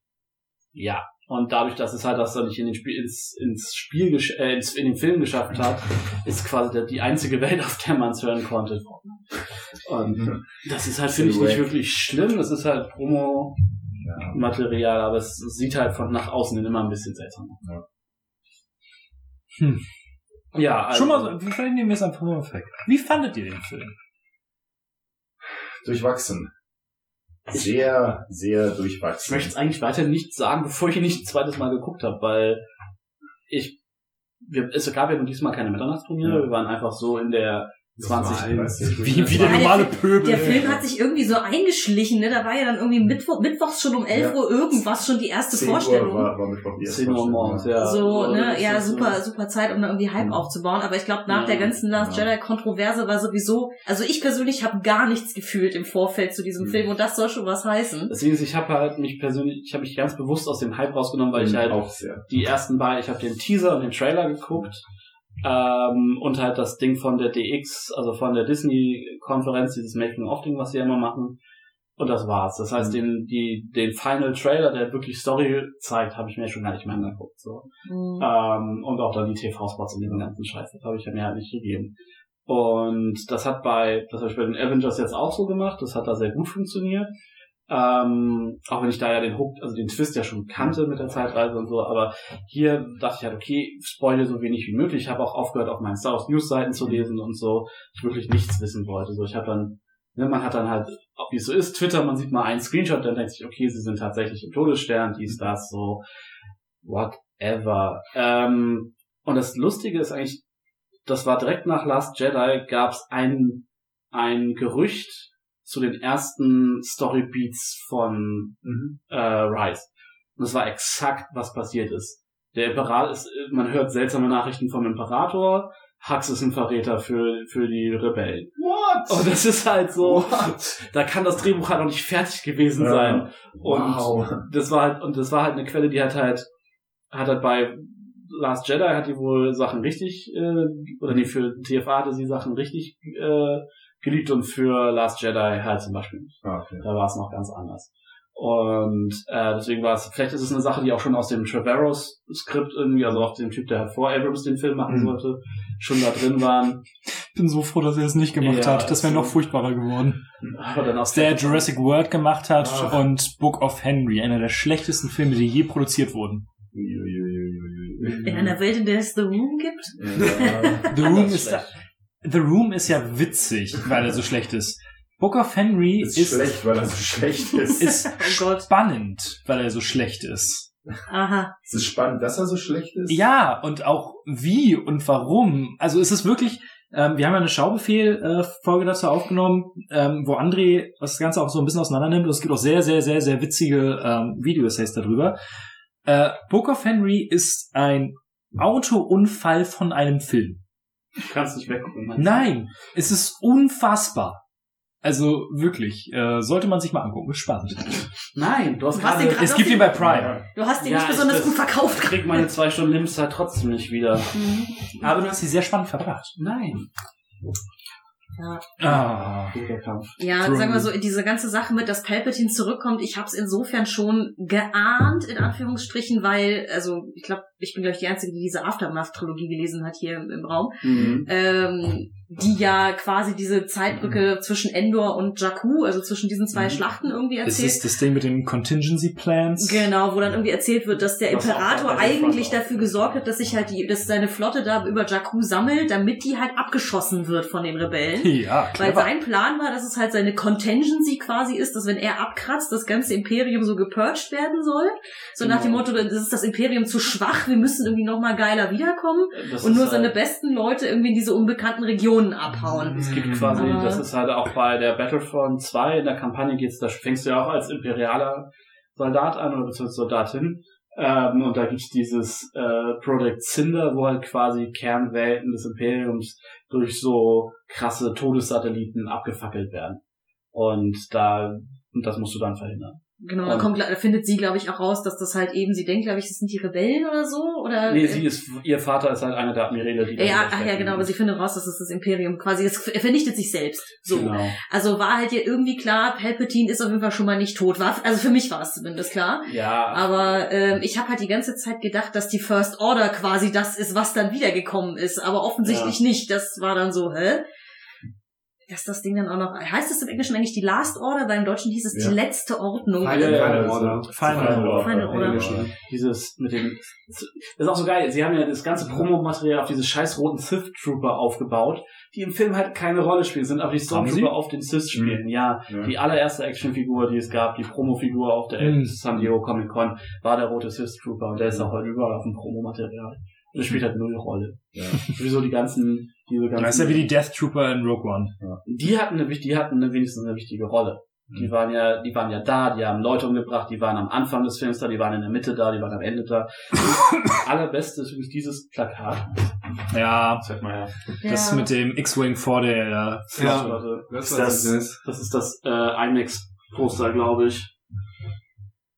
[SPEAKER 4] ja, und dadurch, dass es halt das dann nicht in den Spiel ins, ins Spiel gesch äh, ins, in den Film geschafft hat, ist quasi der, die einzige Welt, auf der man es hören konnte. Und das ist halt, finde ich, nicht wirklich schlimm. Das ist halt Promo-Material, aber es sieht halt von nach außen hin immer ein bisschen seltsam aus.
[SPEAKER 1] Hm.
[SPEAKER 4] Ja, also,
[SPEAKER 1] schon mal so, vielleicht nehmen wir es einfach mal weg. Wie fandet ihr den Film?
[SPEAKER 3] durchwachsen. Sehr, sehr
[SPEAKER 4] Ich
[SPEAKER 3] durchwachsen.
[SPEAKER 4] möchte jetzt eigentlich weiter nichts sagen, bevor ich nicht ein zweites Mal geguckt habe, weil ich wir, es gab ja diesmal keine Mitternachtspremiere,
[SPEAKER 3] Ja.
[SPEAKER 4] wir waren einfach so in der 20.
[SPEAKER 1] Wie, wie der
[SPEAKER 5] Ja, der
[SPEAKER 1] normale Pöbel.
[SPEAKER 5] Der Film hat sich irgendwie so eingeschlichen, ne? Da war ja dann irgendwie Mittwoch, Mittwochs schon um 11
[SPEAKER 3] Ja.
[SPEAKER 5] Uhr irgendwas schon die erste
[SPEAKER 3] 10 Uhr
[SPEAKER 5] Vorstellung.
[SPEAKER 3] war, war Mittwoch die erste
[SPEAKER 4] 10 Uhr
[SPEAKER 3] Vorstellung,
[SPEAKER 4] morgens,
[SPEAKER 3] ja.
[SPEAKER 5] so, ne, ja, super, super Zeit, um da irgendwie Hype
[SPEAKER 3] Mhm.
[SPEAKER 5] aufzubauen. Aber ich glaube, nach
[SPEAKER 4] Ja,
[SPEAKER 5] der ganzen Last
[SPEAKER 3] ja.
[SPEAKER 5] Jedi-Kontroverse war sowieso, also ich persönlich habe gar nichts gefühlt im Vorfeld zu diesem
[SPEAKER 3] Mhm.
[SPEAKER 5] Film und das soll schon was heißen.
[SPEAKER 4] Deswegen, ist- ich habe halt mich persönlich, ich habe mich ganz bewusst aus dem Hype rausgenommen, weil ich
[SPEAKER 3] Mhm,
[SPEAKER 4] halt
[SPEAKER 3] auch sehr.
[SPEAKER 4] die ersten beiden, ich habe den Teaser und den Trailer geguckt ähm, und halt das Ding von der DX, also von der Disney-Konferenz, dieses Making-of-Ding, was sie ja immer machen. Und das war's. Das heißt, den, die, den Final Trailer, der wirklich Story zeigt, habe ich mir schon gar nicht mehr angeguckt. So.
[SPEAKER 5] Mhm.
[SPEAKER 4] Ähm, und auch dann die TV-Spots und den ganzen Scheiß, das habe ich ja mir halt nicht gegeben. Und das hat bei, das habe ich bei den Avengers jetzt auch so gemacht, das hat da sehr gut funktioniert. Ähm, auch wenn ich da ja den Hook, also den Twist ja schon kannte mit der Zeitreise und so, aber hier dachte ich halt, okay, spoile so wenig wie möglich. Ich habe auch aufgehört, auf meinen Star Wars News Seiten zu lesen und so. Ich wirklich nichts wissen wollte. So, ich habe dann, ne, man hat dann halt, wie es so ist, Twitter, man sieht mal einen Screenshot, dann denkt sich, okay, sie sind tatsächlich im Todesstern, dies, das, so, what ever. Ähm, und das Lustige ist eigentlich, das war direkt nach Last Jedi, gab es ein, ein Gerücht zu den ersten Storybeats von äh, Rise. Und das war exakt, was passiert ist. Der Imperator ist, man hört seltsame Nachrichten vom Imperator, Hux ist ein Verräter für, für die Rebellen.
[SPEAKER 3] What?
[SPEAKER 4] Und das ist halt so,
[SPEAKER 3] What?
[SPEAKER 4] da kann das Drehbuch halt noch nicht fertig gewesen
[SPEAKER 3] Ja.
[SPEAKER 4] sein. Und
[SPEAKER 3] Wow.
[SPEAKER 4] das war halt, und das war halt eine Quelle, die hat halt, hat halt bei Last Jedi hat die wohl Sachen richtig, äh, oder nee, für TFA hatte sie Sachen richtig äh, geliebt und für Last Jedi halt zum Beispiel nicht.
[SPEAKER 3] Ah, Okay.
[SPEAKER 4] Da war es noch ganz anders. Und äh, deswegen war es, vielleicht ist es eine Sache, die auch schon aus dem Trevorrows Skript irgendwie, also auch dem Typ, der halt vor Abrams den Film machen
[SPEAKER 1] Mhm.
[SPEAKER 4] sollte, schon da drin waren.
[SPEAKER 1] Ich bin so froh, dass er es nicht gemacht
[SPEAKER 4] Ja,
[SPEAKER 1] hat. Das wäre
[SPEAKER 4] so.
[SPEAKER 1] noch furchtbarer geworden.
[SPEAKER 4] Aber dann aus
[SPEAKER 1] Der Jurassic World gemacht hat
[SPEAKER 3] Ach.
[SPEAKER 1] und Book of Henry, einer der schlechtesten Filme, die je produziert wurden.
[SPEAKER 5] In einer Welt, in der es The Room gibt?
[SPEAKER 3] Ja.
[SPEAKER 1] The Room ist
[SPEAKER 4] schlecht.
[SPEAKER 1] The Room ist ja witzig, weil er so schlecht ist. Book of Henry
[SPEAKER 3] Ist,
[SPEAKER 1] ist,
[SPEAKER 3] schlecht, weil er so schlecht ist.
[SPEAKER 1] ist
[SPEAKER 5] Oh
[SPEAKER 1] spannend, weil er so schlecht ist.
[SPEAKER 5] Aha.
[SPEAKER 3] Es ist spannend, dass er so schlecht ist.
[SPEAKER 1] Ja, und auch wie und warum. Also es ist wirklich, ähm, wir haben ja eine Schaubefehl-Folge dazu aufgenommen, ähm, wo André das Ganze auch so ein bisschen auseinander nimmt. Und es gibt auch sehr, sehr, sehr, sehr witzige ähm, Video-Essays darüber. Äh, Book of Henry ist ein Autounfall von einem Film.
[SPEAKER 4] Du kannst nicht weggucken.
[SPEAKER 1] Nein, es ist unfassbar. Also wirklich, äh, sollte man sich mal angucken. Spannend.
[SPEAKER 4] Nein, du hast
[SPEAKER 5] Du hast den
[SPEAKER 4] gerade...
[SPEAKER 5] gerade
[SPEAKER 1] Es gibt ihn bei Prime.
[SPEAKER 5] Du hast ihn
[SPEAKER 4] Ja,
[SPEAKER 5] nicht
[SPEAKER 4] ich-
[SPEAKER 5] besonders gut verkauft.
[SPEAKER 4] Ich krieg meine zwei Stunden Lebenszeit trotzdem nicht wieder.
[SPEAKER 5] Mhm.
[SPEAKER 1] Aber du hast sie sehr spannend verbracht.
[SPEAKER 4] Nein.
[SPEAKER 5] Ja.
[SPEAKER 1] Ah.
[SPEAKER 4] Guter Kampf.
[SPEAKER 5] Ja,
[SPEAKER 1] True.
[SPEAKER 5] sagen wir so, diese ganze Sache mit, dass Palpatine zurückkommt, ich habe es insofern schon geahnt, in Anführungsstrichen, weil, also ich glaube, ich bin, glaube ich, die Einzige, die diese Aftermath-Trilogie gelesen hat hier im, im Raum,
[SPEAKER 4] Mhm.
[SPEAKER 5] ähm, die ja quasi diese Zeitbrücke zwischen Endor und Jakku, also zwischen diesen zwei
[SPEAKER 1] Mhm.
[SPEAKER 5] Schlachten irgendwie
[SPEAKER 1] Ist
[SPEAKER 5] erzählt.
[SPEAKER 1] es das Ding mit den Contingency Plans?
[SPEAKER 5] Genau, wo dann irgendwie erzählt wird, dass der
[SPEAKER 4] auch
[SPEAKER 5] Imperator eigentlich dafür gesorgt hat, dass sich halt die, dass seine Flotte da über Jakku sammelt, damit die halt abgeschossen wird von den Rebellen.
[SPEAKER 1] Ja,
[SPEAKER 5] Weil
[SPEAKER 1] clever.
[SPEAKER 5] sein Plan war, dass es halt seine Contingency quasi ist, dass wenn er abkratzt, das ganze Imperium so gepurged werden soll. So nach dem
[SPEAKER 4] Genau.
[SPEAKER 5] Motto, das ist das Imperium zu schwach, wir müssen irgendwie nochmal geiler wiederkommen
[SPEAKER 4] Das
[SPEAKER 5] und
[SPEAKER 4] ist
[SPEAKER 5] nur seine
[SPEAKER 4] halt-
[SPEAKER 5] besten Leute irgendwie in diese unbekannten Regionen abhauen.
[SPEAKER 4] Es gibt quasi,
[SPEAKER 5] Ah.
[SPEAKER 4] das ist halt auch bei der Battlefront 2 in der Kampagne geht's, da fängst du ja auch als imperialer Soldat an oder beziehungsweise Soldatin. Ähm, und da gibt's dieses äh, Project Cinder, wo halt quasi Kernwelten des Imperiums durch so krasse Todessatelliten abgefackelt werden. Und da, und das musst du dann verhindern.
[SPEAKER 5] Genau, da
[SPEAKER 4] Und-
[SPEAKER 5] kommt, da findet sie, glaube ich, auch raus, dass das halt eben, sie denkt, glaube ich, das sind die Rebellen oder so, oder?
[SPEAKER 4] Nee, sie ist, ihr Vater ist halt einer der Admiräle, die
[SPEAKER 5] ja, ach ja, genau, aber sie findet raus, dass es das Imperium quasi, es er vernichtet sich selbst. So.
[SPEAKER 4] Genau.
[SPEAKER 5] Also war halt ihr irgendwie klar, Palpatine ist auf jeden Fall schon mal nicht tot. War, also für mich war es zumindest klar.
[SPEAKER 4] Ja,
[SPEAKER 5] Aber ähm, ich habe halt die ganze Zeit gedacht, dass die First Order quasi das ist, was dann wiedergekommen ist. Aber offensichtlich nicht. Das war dann so, hä? Dass das Ding dann auch noch. Heißt das im Englischen eigentlich die Last Order? Weil im Deutschen hieß es
[SPEAKER 3] Ja.
[SPEAKER 5] die letzte Ordnung.
[SPEAKER 4] Final
[SPEAKER 3] Final
[SPEAKER 4] Order.
[SPEAKER 1] Final
[SPEAKER 3] Order.
[SPEAKER 5] Final Order.
[SPEAKER 3] Englisch.
[SPEAKER 4] dieses mit dem das ist auch so geil. Sie haben ja das ganze Promomaterial auf diese scheiß roten Sith Trooper aufgebaut, die im Film halt keine Rolle spielen, sind aber die Stormtrooper
[SPEAKER 1] sie?
[SPEAKER 4] auf den Sith spielen. Ja,
[SPEAKER 3] Ja.
[SPEAKER 4] die allererste Actionfigur, die es gab, die Promofigur auf der
[SPEAKER 1] Mhm.
[SPEAKER 4] San Diego Comic Con, war der rote Sith Trooper und der ist auch halt überall auf dem Promomaterial. Und der spielt halt null Rolle.
[SPEAKER 3] Ja.
[SPEAKER 4] Sowieso die ganzen, diese ganzen.
[SPEAKER 1] Das ist ja wie die Death Trooper in Rogue One.
[SPEAKER 4] die hatten eine, die hatten eine, wenigstens eine wichtige Rolle. Die waren ja, die waren ja da, die haben Leute umgebracht, die waren am Anfang des Films da, die waren in der Mitte da, die waren am Ende da. Allerbeste ist wirklich dieses Plakat.
[SPEAKER 1] Ja,
[SPEAKER 4] Zeig mal.
[SPEAKER 5] Ja.
[SPEAKER 1] das mit dem X-Wing vor der
[SPEAKER 4] Flotte, Leute.
[SPEAKER 8] Das
[SPEAKER 4] das,
[SPEAKER 8] das.
[SPEAKER 4] das ist das äh, IMAX-Poster, glaube ich.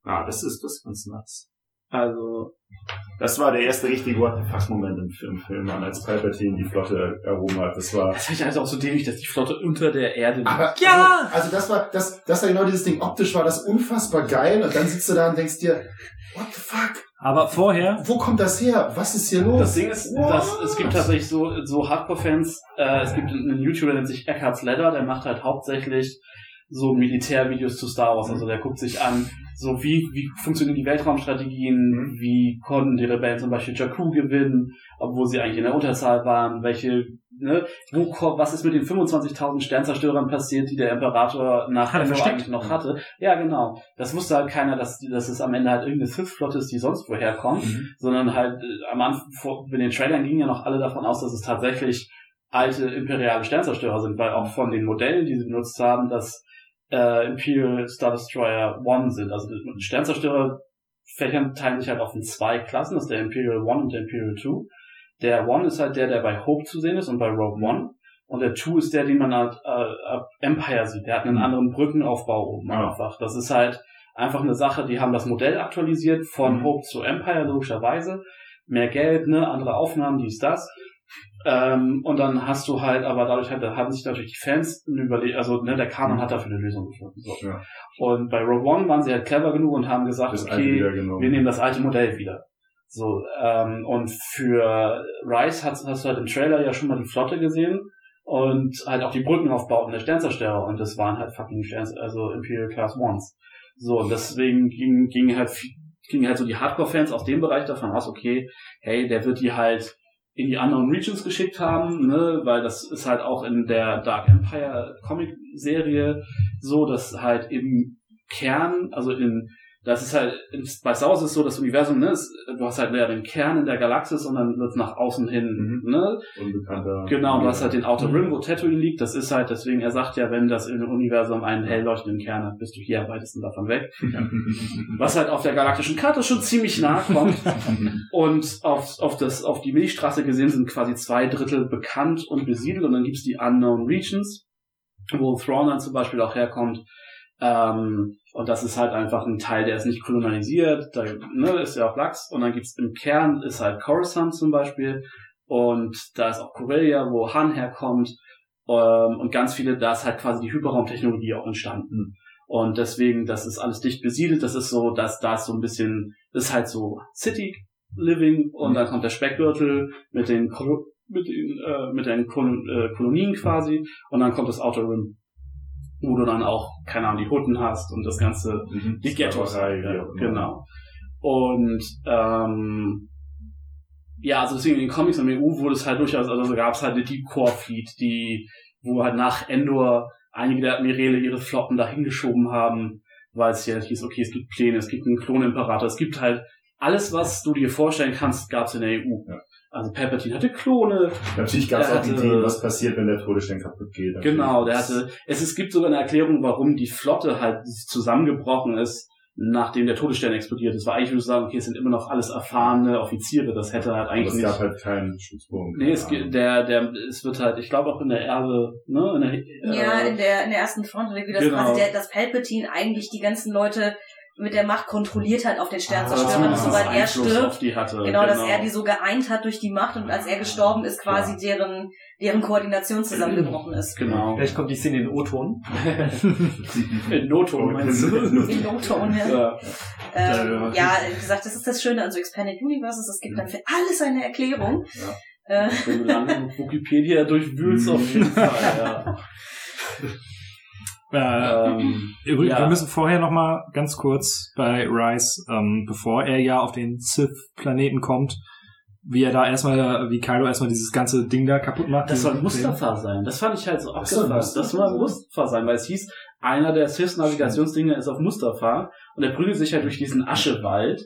[SPEAKER 3] Ah, das ist das ganz nuts.
[SPEAKER 4] Also,
[SPEAKER 3] Das war der erste richtige What the fuck Moment im Film, Film Mann, als Palpatine die Flotte erhoben hat. Das war.
[SPEAKER 4] das finde ich also auch so dämlich, dass die Flotte unter der Erde liegt.
[SPEAKER 3] Aber,
[SPEAKER 1] Ja!
[SPEAKER 3] Also, also das war, das, das war genau dieses Ding. Optisch war das unfassbar geil und dann sitzt du da und denkst dir, what the fuck?
[SPEAKER 1] Aber vorher,
[SPEAKER 3] Wo kommt das her? Was ist hier los?
[SPEAKER 4] Das Ding ist, dass, es gibt tatsächlich so, so Hardcore-Fans, äh, es gibt einen YouTuber, der nennt sich Eckhart's Ladder, der macht halt hauptsächlich so Militärvideos zu Star Wars. Also der guckt sich an, so wie, wie funktionieren die Weltraumstrategien, wie konnten die Rebellen zum Beispiel Jakku gewinnen, obwohl sie eigentlich in der Unterzahl waren, welche ne, wo, was ist mit den 25.000 Sternzerstörern passiert, die der Imperator nach
[SPEAKER 1] Hat
[SPEAKER 4] Endor eigentlich noch hatte. Ja, genau. Das wusste halt keiner, dass, dass es am Ende halt irgendeine Sith-Flotte ist, die sonst woher kommt, sondern halt äh, am Anfang, vor, in den Trailern gingen ja noch alle davon aus, dass es tatsächlich alte imperiale Sternzerstörer sind, weil auch von den Modellen, die sie benutzt haben, das äh, Imperial Star Destroyer One sind. Also die Sternzerstörer fächern teilen sich halt auf in zwei Klassen, das ist der Imperial One und der Imperial Two. Der One ist halt der, der bei Hope zu sehen ist und bei Rogue One. Und der Two ist der, den man halt äh, ab Empire sieht. Der hat einen anderen Brückenaufbau oben
[SPEAKER 3] Ja.
[SPEAKER 4] einfach. Das ist halt einfach eine Sache, die haben das Modell aktualisiert von Hope zu Empire, logischerweise. Mehr Geld, ne, andere Aufnahmen, dies, das. Ähm, und dann hast du halt, aber dadurch hat, haben sich natürlich die Fans überlegt, also ne, der Kanon hat dafür eine Lösung gefunden. So.
[SPEAKER 3] Ja.
[SPEAKER 4] Und bei Rogue One waren sie halt clever genug und haben gesagt,
[SPEAKER 3] Das
[SPEAKER 4] okay, wir nehmen das alte Modell wieder. So, ähm, und für Rise hast, hast du halt im Trailer ja schon mal die Flotte gesehen und halt auch die Brückenaufbauten der Sternzerstörer und das waren halt fucking Sterns, also Imperial Class Ones. So, und deswegen ging, ging halt, gingen halt so die Hardcore-Fans aus dem Bereich davon aus, okay, hey, der wird die halt in die anderen Regions geschickt haben, ne, weil das ist halt auch in der Dark Empire Comic-Serie so, dass halt im Kern, also in das ist halt, bei Star Wars ist so, das Universum, ne, ist, du hast halt mehr den Kern in der Galaxis und dann wird nach außen hin,
[SPEAKER 3] Mhm.
[SPEAKER 4] ne,
[SPEAKER 3] Unbekannter.
[SPEAKER 4] Genau, du hast halt den Outer Rim, wo Tatooine liegt. Das ist halt, deswegen, er sagt ja, wenn das im Universum einen hell leuchtenden Kern hat, bist du hier am weitesten davon weg. Was halt auf der galaktischen Karte schon ziemlich nah kommt. Und auf, auf, das, auf die Milchstraße gesehen sind quasi zwei Drittel bekannt und besiedelt. Und dann gibt's die Unknown Regions, wo Thrawn dann zum Beispiel auch herkommt. Ähm, und das ist halt einfach ein Teil, der ist nicht kolonialisiert, da ne, ist ja auch Lachs. Und dann gibt's im Kern ist halt Coruscant zum Beispiel. Und da ist auch Corellia, wo Han herkommt. Ähm, und ganz viele, da ist halt quasi die Hyperraumtechnologie auch entstanden. Und deswegen, das ist alles dicht besiedelt. Das ist so, dass da ist so ein bisschen, das ist halt so City Living und dann kommt der Speckgürtel mit den mit den äh, mit den Kol äh, Kolonien quasi und dann kommt das Outer Rim, wo du dann auch keine Ahnung die Hutten hast und das ganze
[SPEAKER 3] Mhm.
[SPEAKER 4] die Ghettos.
[SPEAKER 3] Wie
[SPEAKER 4] Ja,
[SPEAKER 3] immer.
[SPEAKER 4] genau. Und ähm, ja, also deswegen in den Comics im EU wurde es halt durchaus, also gab es halt eine Deep Core Fleet, die, wo halt nach Endor einige der Admirale ihre Flotten dahin geschoben haben, weil es ja hieß, okay, es gibt Pläne, es gibt einen Klonimperator, es gibt halt alles, was du dir vorstellen kannst, gab es in der EU.
[SPEAKER 3] Ja.
[SPEAKER 4] Also Palpatine hatte Klone,
[SPEAKER 3] Natürlich gab es auch die
[SPEAKER 4] hatte-
[SPEAKER 3] Idee, was passiert, wenn der Todesstern kaputt geht. Natürlich.
[SPEAKER 4] Genau, der hatte, es, es gibt sogar eine Erklärung, warum die Flotte halt zusammengebrochen ist, nachdem der Todesstern explodiert ist. War eigentlich würde ich sagen, okay, es sind immer noch alles erfahrene Offiziere, das hätte halt
[SPEAKER 3] Aber
[SPEAKER 4] eigentlich
[SPEAKER 3] es
[SPEAKER 4] nicht.
[SPEAKER 3] gab halt keinen Schutzpunkt.
[SPEAKER 4] nee, es der, der, es wird halt, ich glaube auch in der Erbe, ne, in der,
[SPEAKER 5] Ja,
[SPEAKER 4] äh,
[SPEAKER 5] in der, in der ersten Front, wie das
[SPEAKER 4] Genau.
[SPEAKER 5] quasi der, das Palpatine eigentlich die ganzen Leute mit der Macht kontrolliert hat auf den
[SPEAKER 4] oder
[SPEAKER 5] Sternzerstörern,
[SPEAKER 4] zumindest
[SPEAKER 5] und sobald er stirbt,
[SPEAKER 4] die hatte.
[SPEAKER 5] genau, dass er die so geeint hat durch die Macht und als er gestorben ist, quasi deren, deren Koordination zusammengebrochen ist.
[SPEAKER 4] Genau.
[SPEAKER 2] Vielleicht kommt die Szene in O-Ton.
[SPEAKER 4] In Noton meinst du?
[SPEAKER 5] In No-Tone, ja.
[SPEAKER 4] ja.
[SPEAKER 5] Ähm, ja, wie gesagt, das ist das Schöne an so Expanded Universes, es gibt dann für alles eine Erklärung. Äh,
[SPEAKER 4] Wenn du dann Wikipedia durchwühlst, auf jeden Fall, ja.
[SPEAKER 1] Äh,
[SPEAKER 4] Ähm,
[SPEAKER 1] Übrigens,
[SPEAKER 4] ja.
[SPEAKER 1] wir müssen vorher noch mal ganz kurz bei Rice, ähm, bevor er ja auf den Sith-Planeten kommt, wie er da erstmal, wie Kylo erstmal dieses ganze Ding da kaputt macht.
[SPEAKER 4] Das soll Mustafa sein. Das fand ich halt so abgefahren.
[SPEAKER 3] Mustafa.
[SPEAKER 4] Das soll Mustafa sein, weil es hieß, einer der Sith-Navigationsdinger ist auf Mustafa und er prügelt sich halt durch diesen Aschewald.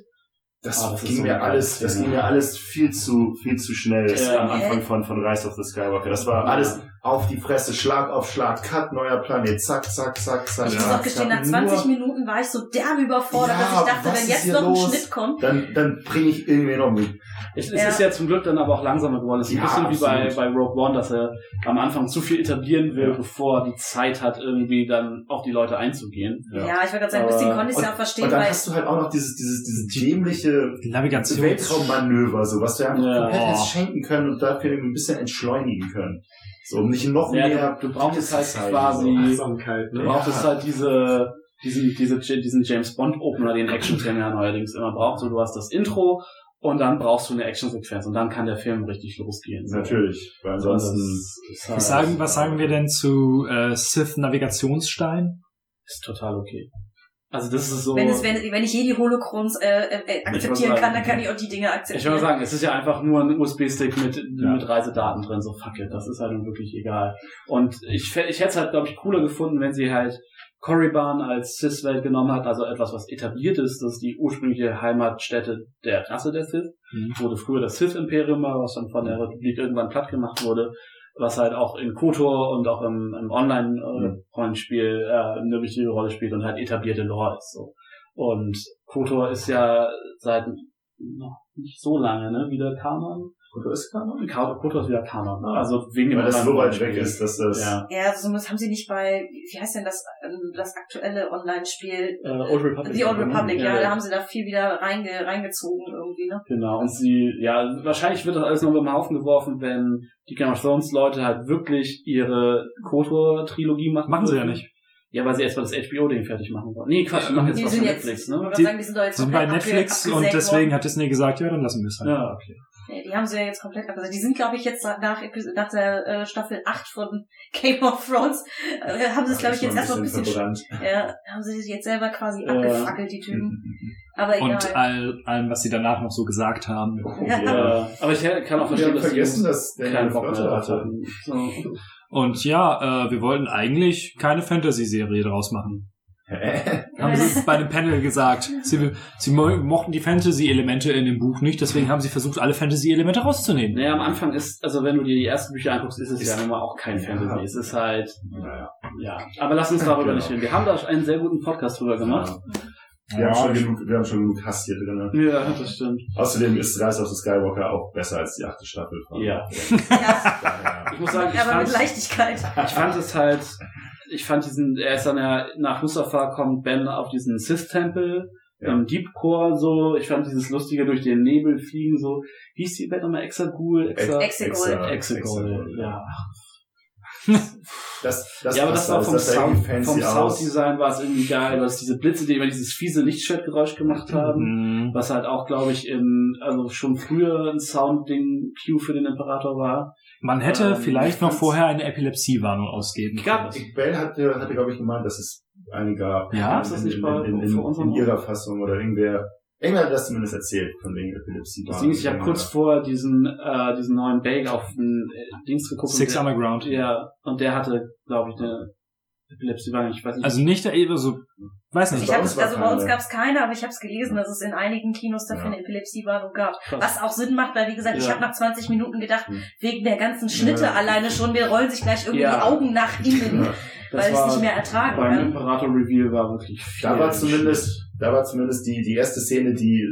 [SPEAKER 3] Das,
[SPEAKER 4] Ah, das
[SPEAKER 3] ging
[SPEAKER 4] so
[SPEAKER 3] mir alles, das ging mir alles viel zu, viel zu schnell
[SPEAKER 4] Ja.
[SPEAKER 3] am Anfang von, von Rise of the Skywalker. Das war alles auf die Fresse, Schlag auf Schlag, Cut, neuer Planet, zack, zack, zack, zack.
[SPEAKER 5] ich muss
[SPEAKER 3] zack,
[SPEAKER 5] auch gestehen, nach
[SPEAKER 3] zack.
[SPEAKER 5] 20
[SPEAKER 3] Nur-
[SPEAKER 5] Minuten war ich so derbe überfordert,
[SPEAKER 3] Ja,
[SPEAKER 5] dass ich dachte, wenn jetzt noch ein
[SPEAKER 3] los?
[SPEAKER 5] Schnitt kommt.
[SPEAKER 3] Dann, dann bringe ich irgendwie noch mit.
[SPEAKER 4] Es, es
[SPEAKER 5] Ja.
[SPEAKER 4] ist ja zum Glück dann aber auch langsamer geworden. Es ist
[SPEAKER 3] Ja,
[SPEAKER 4] ein bisschen wie bei, bei Rogue One, dass er am Anfang zu viel etablieren will,
[SPEAKER 3] Ja.
[SPEAKER 4] bevor er die Zeit hat, irgendwie dann auf die Leute einzugehen.
[SPEAKER 5] Ja, ich wollte gerade sagen, ein bisschen konnte ich es ja auch verstehen,
[SPEAKER 3] Und dann
[SPEAKER 5] weil
[SPEAKER 3] hast du halt auch noch dieses, dieses, dieses dämliche
[SPEAKER 1] Navigation.
[SPEAKER 3] Weltraummanöver, so was du einfach
[SPEAKER 4] Ja.
[SPEAKER 3] komplett
[SPEAKER 1] Oh.
[SPEAKER 3] hättest schenken können und dafür irgendwie ein bisschen entschleunigen können. So, um nicht noch
[SPEAKER 4] Ja,
[SPEAKER 3] mehr.
[SPEAKER 4] du, du brauchst halt quasi,
[SPEAKER 2] Achtsamkeit,
[SPEAKER 4] du
[SPEAKER 2] ne?
[SPEAKER 4] brauchst halt diese, diesen, diese, diesen James Bond Opener, den Action-Film ja neuerdings immer braucht. So, du hast das Intro und dann brauchst du eine Action-Sequenz und dann kann der Film richtig losgehen. So.
[SPEAKER 3] Natürlich, weil ansonsten
[SPEAKER 4] ist, halt,
[SPEAKER 1] Was sagen, was sagen wir denn zu äh, Sith Navigationsstein?
[SPEAKER 4] ist total okay. Also das ist so.
[SPEAKER 5] Wenn, es, wenn, wenn ich Jedi Holocrons äh, äh,
[SPEAKER 4] Ich
[SPEAKER 5] akzeptieren kann,
[SPEAKER 4] sagen-
[SPEAKER 5] dann kann ich auch die Dinge
[SPEAKER 4] Ich
[SPEAKER 5] akzeptieren.
[SPEAKER 4] würde mal sagen, es ist ja einfach nur ein USB-Stick mit,
[SPEAKER 6] Ja.
[SPEAKER 4] mit Reisedaten drin, so fuck it, das ist halt nun wirklich egal. Und ich, ich hätte es halt, glaube ich, cooler gefunden, wenn sie halt Korriban als Sith-Welt genommen hat, also etwas, was etabliert ist, das ist die ursprüngliche Heimatstätte der Rasse der Sith,
[SPEAKER 6] Mhm.
[SPEAKER 4] wurde früher das Sith-Imperium war, was dann von der Republik irgendwann platt gemacht wurde, was halt auch in KOTOR und auch im, im Online-Rollenspiel äh, eine wichtige Rolle spielt und halt etablierte Lore ist, so. Und KOTOR ist ja seit noch nicht so lange, ne, wieder Kanon.
[SPEAKER 3] KOTOR ist Kanon?
[SPEAKER 4] Ka- KOTOR ist wieder Kanon. ne? Also wegen dem
[SPEAKER 3] Weil das so weit weg ist, dass das...
[SPEAKER 4] Ja.
[SPEAKER 5] Ja, also das haben sie nicht bei, wie heißt denn das, ähm, das aktuelle Online-Spiel?
[SPEAKER 4] Äh, Old Republic.
[SPEAKER 5] The Old Republic, ja,
[SPEAKER 4] ja.
[SPEAKER 5] da haben sie da viel wieder reinge, reingezogen irgendwie, ne?
[SPEAKER 4] Genau, und sie, ja, wahrscheinlich wird das alles noch über den Haufen geworfen, wenn die Game of Thrones Leute halt wirklich ihre KOTOR-Trilogie machen.
[SPEAKER 1] Machen sie ja nicht.
[SPEAKER 4] Ja, weil sie erstmal das HBO-Ding fertig machen wollen. Nee, Quatsch, die machen jetzt
[SPEAKER 5] Die
[SPEAKER 4] was
[SPEAKER 5] sind
[SPEAKER 4] für
[SPEAKER 5] jetzt,
[SPEAKER 4] Netflix,
[SPEAKER 5] ich
[SPEAKER 4] ne?
[SPEAKER 1] Die
[SPEAKER 5] sagen, die sind doch jetzt
[SPEAKER 1] sind bei Netflix und deswegen
[SPEAKER 5] worden.
[SPEAKER 1] hat Disney gesagt, ja, dann lassen wir es halt.
[SPEAKER 4] Ja, okay.
[SPEAKER 5] Nee, die haben sie ja jetzt komplett abgesetzt. Die sind, glaube ich, jetzt nach, nach der äh, Staffel 8 von Game of Thrones, äh, haben sie es, glaube ich, jetzt erstmal ein bisschen,
[SPEAKER 3] verbrannt.
[SPEAKER 5] ja, haben sie sich jetzt selber quasi
[SPEAKER 4] Ja.
[SPEAKER 5] abgefackelt, die Typen. Aber egal.
[SPEAKER 1] Und all, allem, was sie danach noch so gesagt haben.
[SPEAKER 4] Ja. Aber ich kann auch
[SPEAKER 3] Ich
[SPEAKER 4] verstehen,
[SPEAKER 3] habe
[SPEAKER 4] dass
[SPEAKER 3] vergessen, dass der
[SPEAKER 4] keinen Bock mehr
[SPEAKER 3] hatte.
[SPEAKER 4] So.
[SPEAKER 1] Und ja, äh, wir wollten eigentlich keine Fantasy-Serie draus machen. Haben sie bei einem Panel gesagt. Sie, sie mo mochten die Fantasy-Elemente in dem Buch nicht, deswegen haben sie versucht, alle Fantasy-Elemente rauszunehmen.
[SPEAKER 4] Naja, am Anfang ist, also wenn du dir die ersten Bücher anguckst, ist es ja nun mal auch kein
[SPEAKER 3] Ja.
[SPEAKER 4] Fantasy. Es ist halt,
[SPEAKER 3] Naja.
[SPEAKER 4] ja. Aber lass uns darüber
[SPEAKER 3] Genau.
[SPEAKER 4] nicht reden. Wir haben da einen sehr guten Podcast drüber gemacht.
[SPEAKER 3] Wir, haben schon genug, wir haben schon genug Hass hier drin.
[SPEAKER 4] Ja, das stimmt.
[SPEAKER 3] Außerdem ist Rise of the Skywalker auch besser als die achte Staffel. Von
[SPEAKER 4] Ja.
[SPEAKER 5] ja.
[SPEAKER 4] Ich muss sagen, ich
[SPEAKER 5] aber mit Leichtigkeit.
[SPEAKER 4] ich fand es halt, ich fand diesen, er ist dann ja, nach Mustafa kommt Ben auf diesen Sith-Tempel,
[SPEAKER 3] Ja.
[SPEAKER 4] im Deep Core so, ich fand dieses lustige durch den Nebel fliegen so, wie hieß die Band nochmal? Exagul? Exa
[SPEAKER 5] Exegol.
[SPEAKER 4] Exegol, ja.
[SPEAKER 3] Das, das
[SPEAKER 4] ja, aber das war vom,
[SPEAKER 3] das
[SPEAKER 4] Sound, vom
[SPEAKER 3] fancy aus.
[SPEAKER 4] Sounddesign war es irgendwie geil, dass diese Blitze, die immer dieses fiese Lichtschwertgeräusch gemacht haben,
[SPEAKER 1] Mhm.
[SPEAKER 4] was halt auch, glaube ich, in, also schon früher ein Soundding Q für den Imperator war.
[SPEAKER 1] Man hätte
[SPEAKER 4] Ähm,
[SPEAKER 1] vielleicht
[SPEAKER 4] ich
[SPEAKER 1] noch vorher eine Epilepsiewarnung ausgeben
[SPEAKER 4] Gab-
[SPEAKER 1] können.
[SPEAKER 3] Ich- Bell hatte, hatte glaube ich, gemeint, dass es eine gab.
[SPEAKER 1] Ja,
[SPEAKER 4] ist das
[SPEAKER 3] in,
[SPEAKER 4] nicht
[SPEAKER 3] in, in, in, in, in ihrer Fassung oder irgendwer. Irgendwer hat das zumindest erzählt, von wegen Epilepsie.
[SPEAKER 4] Das Ding ist, ich habe kurz vor diesen, äh, diesen neuen Bake auf den äh, Dings geguckt.
[SPEAKER 1] Six
[SPEAKER 4] der,
[SPEAKER 1] Underground.
[SPEAKER 4] Ja, und der hatte, glaube ich, eine Epilepsiewarnung, ich weiß nicht.
[SPEAKER 1] Also nicht der Eber, so, weiß nicht.
[SPEAKER 5] Ich
[SPEAKER 3] bei
[SPEAKER 5] hab,
[SPEAKER 3] uns
[SPEAKER 5] also bei uns
[SPEAKER 3] keine.
[SPEAKER 5] gab es keine, aber ich habe es gelesen, dass es in einigen Kinos dafür
[SPEAKER 3] Ja.
[SPEAKER 5] eine Epilepsiewarnung gab.
[SPEAKER 4] Krass.
[SPEAKER 5] Was auch Sinn macht, weil wie gesagt, ich
[SPEAKER 4] Ja.
[SPEAKER 5] habe nach 20 Minuten gedacht,
[SPEAKER 3] Hm.
[SPEAKER 5] wegen der ganzen Schnitte
[SPEAKER 3] Ja.
[SPEAKER 5] alleine schon, mir rollen sich gleich irgendwie
[SPEAKER 4] Ja.
[SPEAKER 5] die Augen nach innen, weil ich es nicht mehr ertragen
[SPEAKER 4] beim
[SPEAKER 5] kann.
[SPEAKER 4] Imperator Reveal war wirklich viel.
[SPEAKER 3] Da war zumindest, da war zumindest die, die erste Szene, die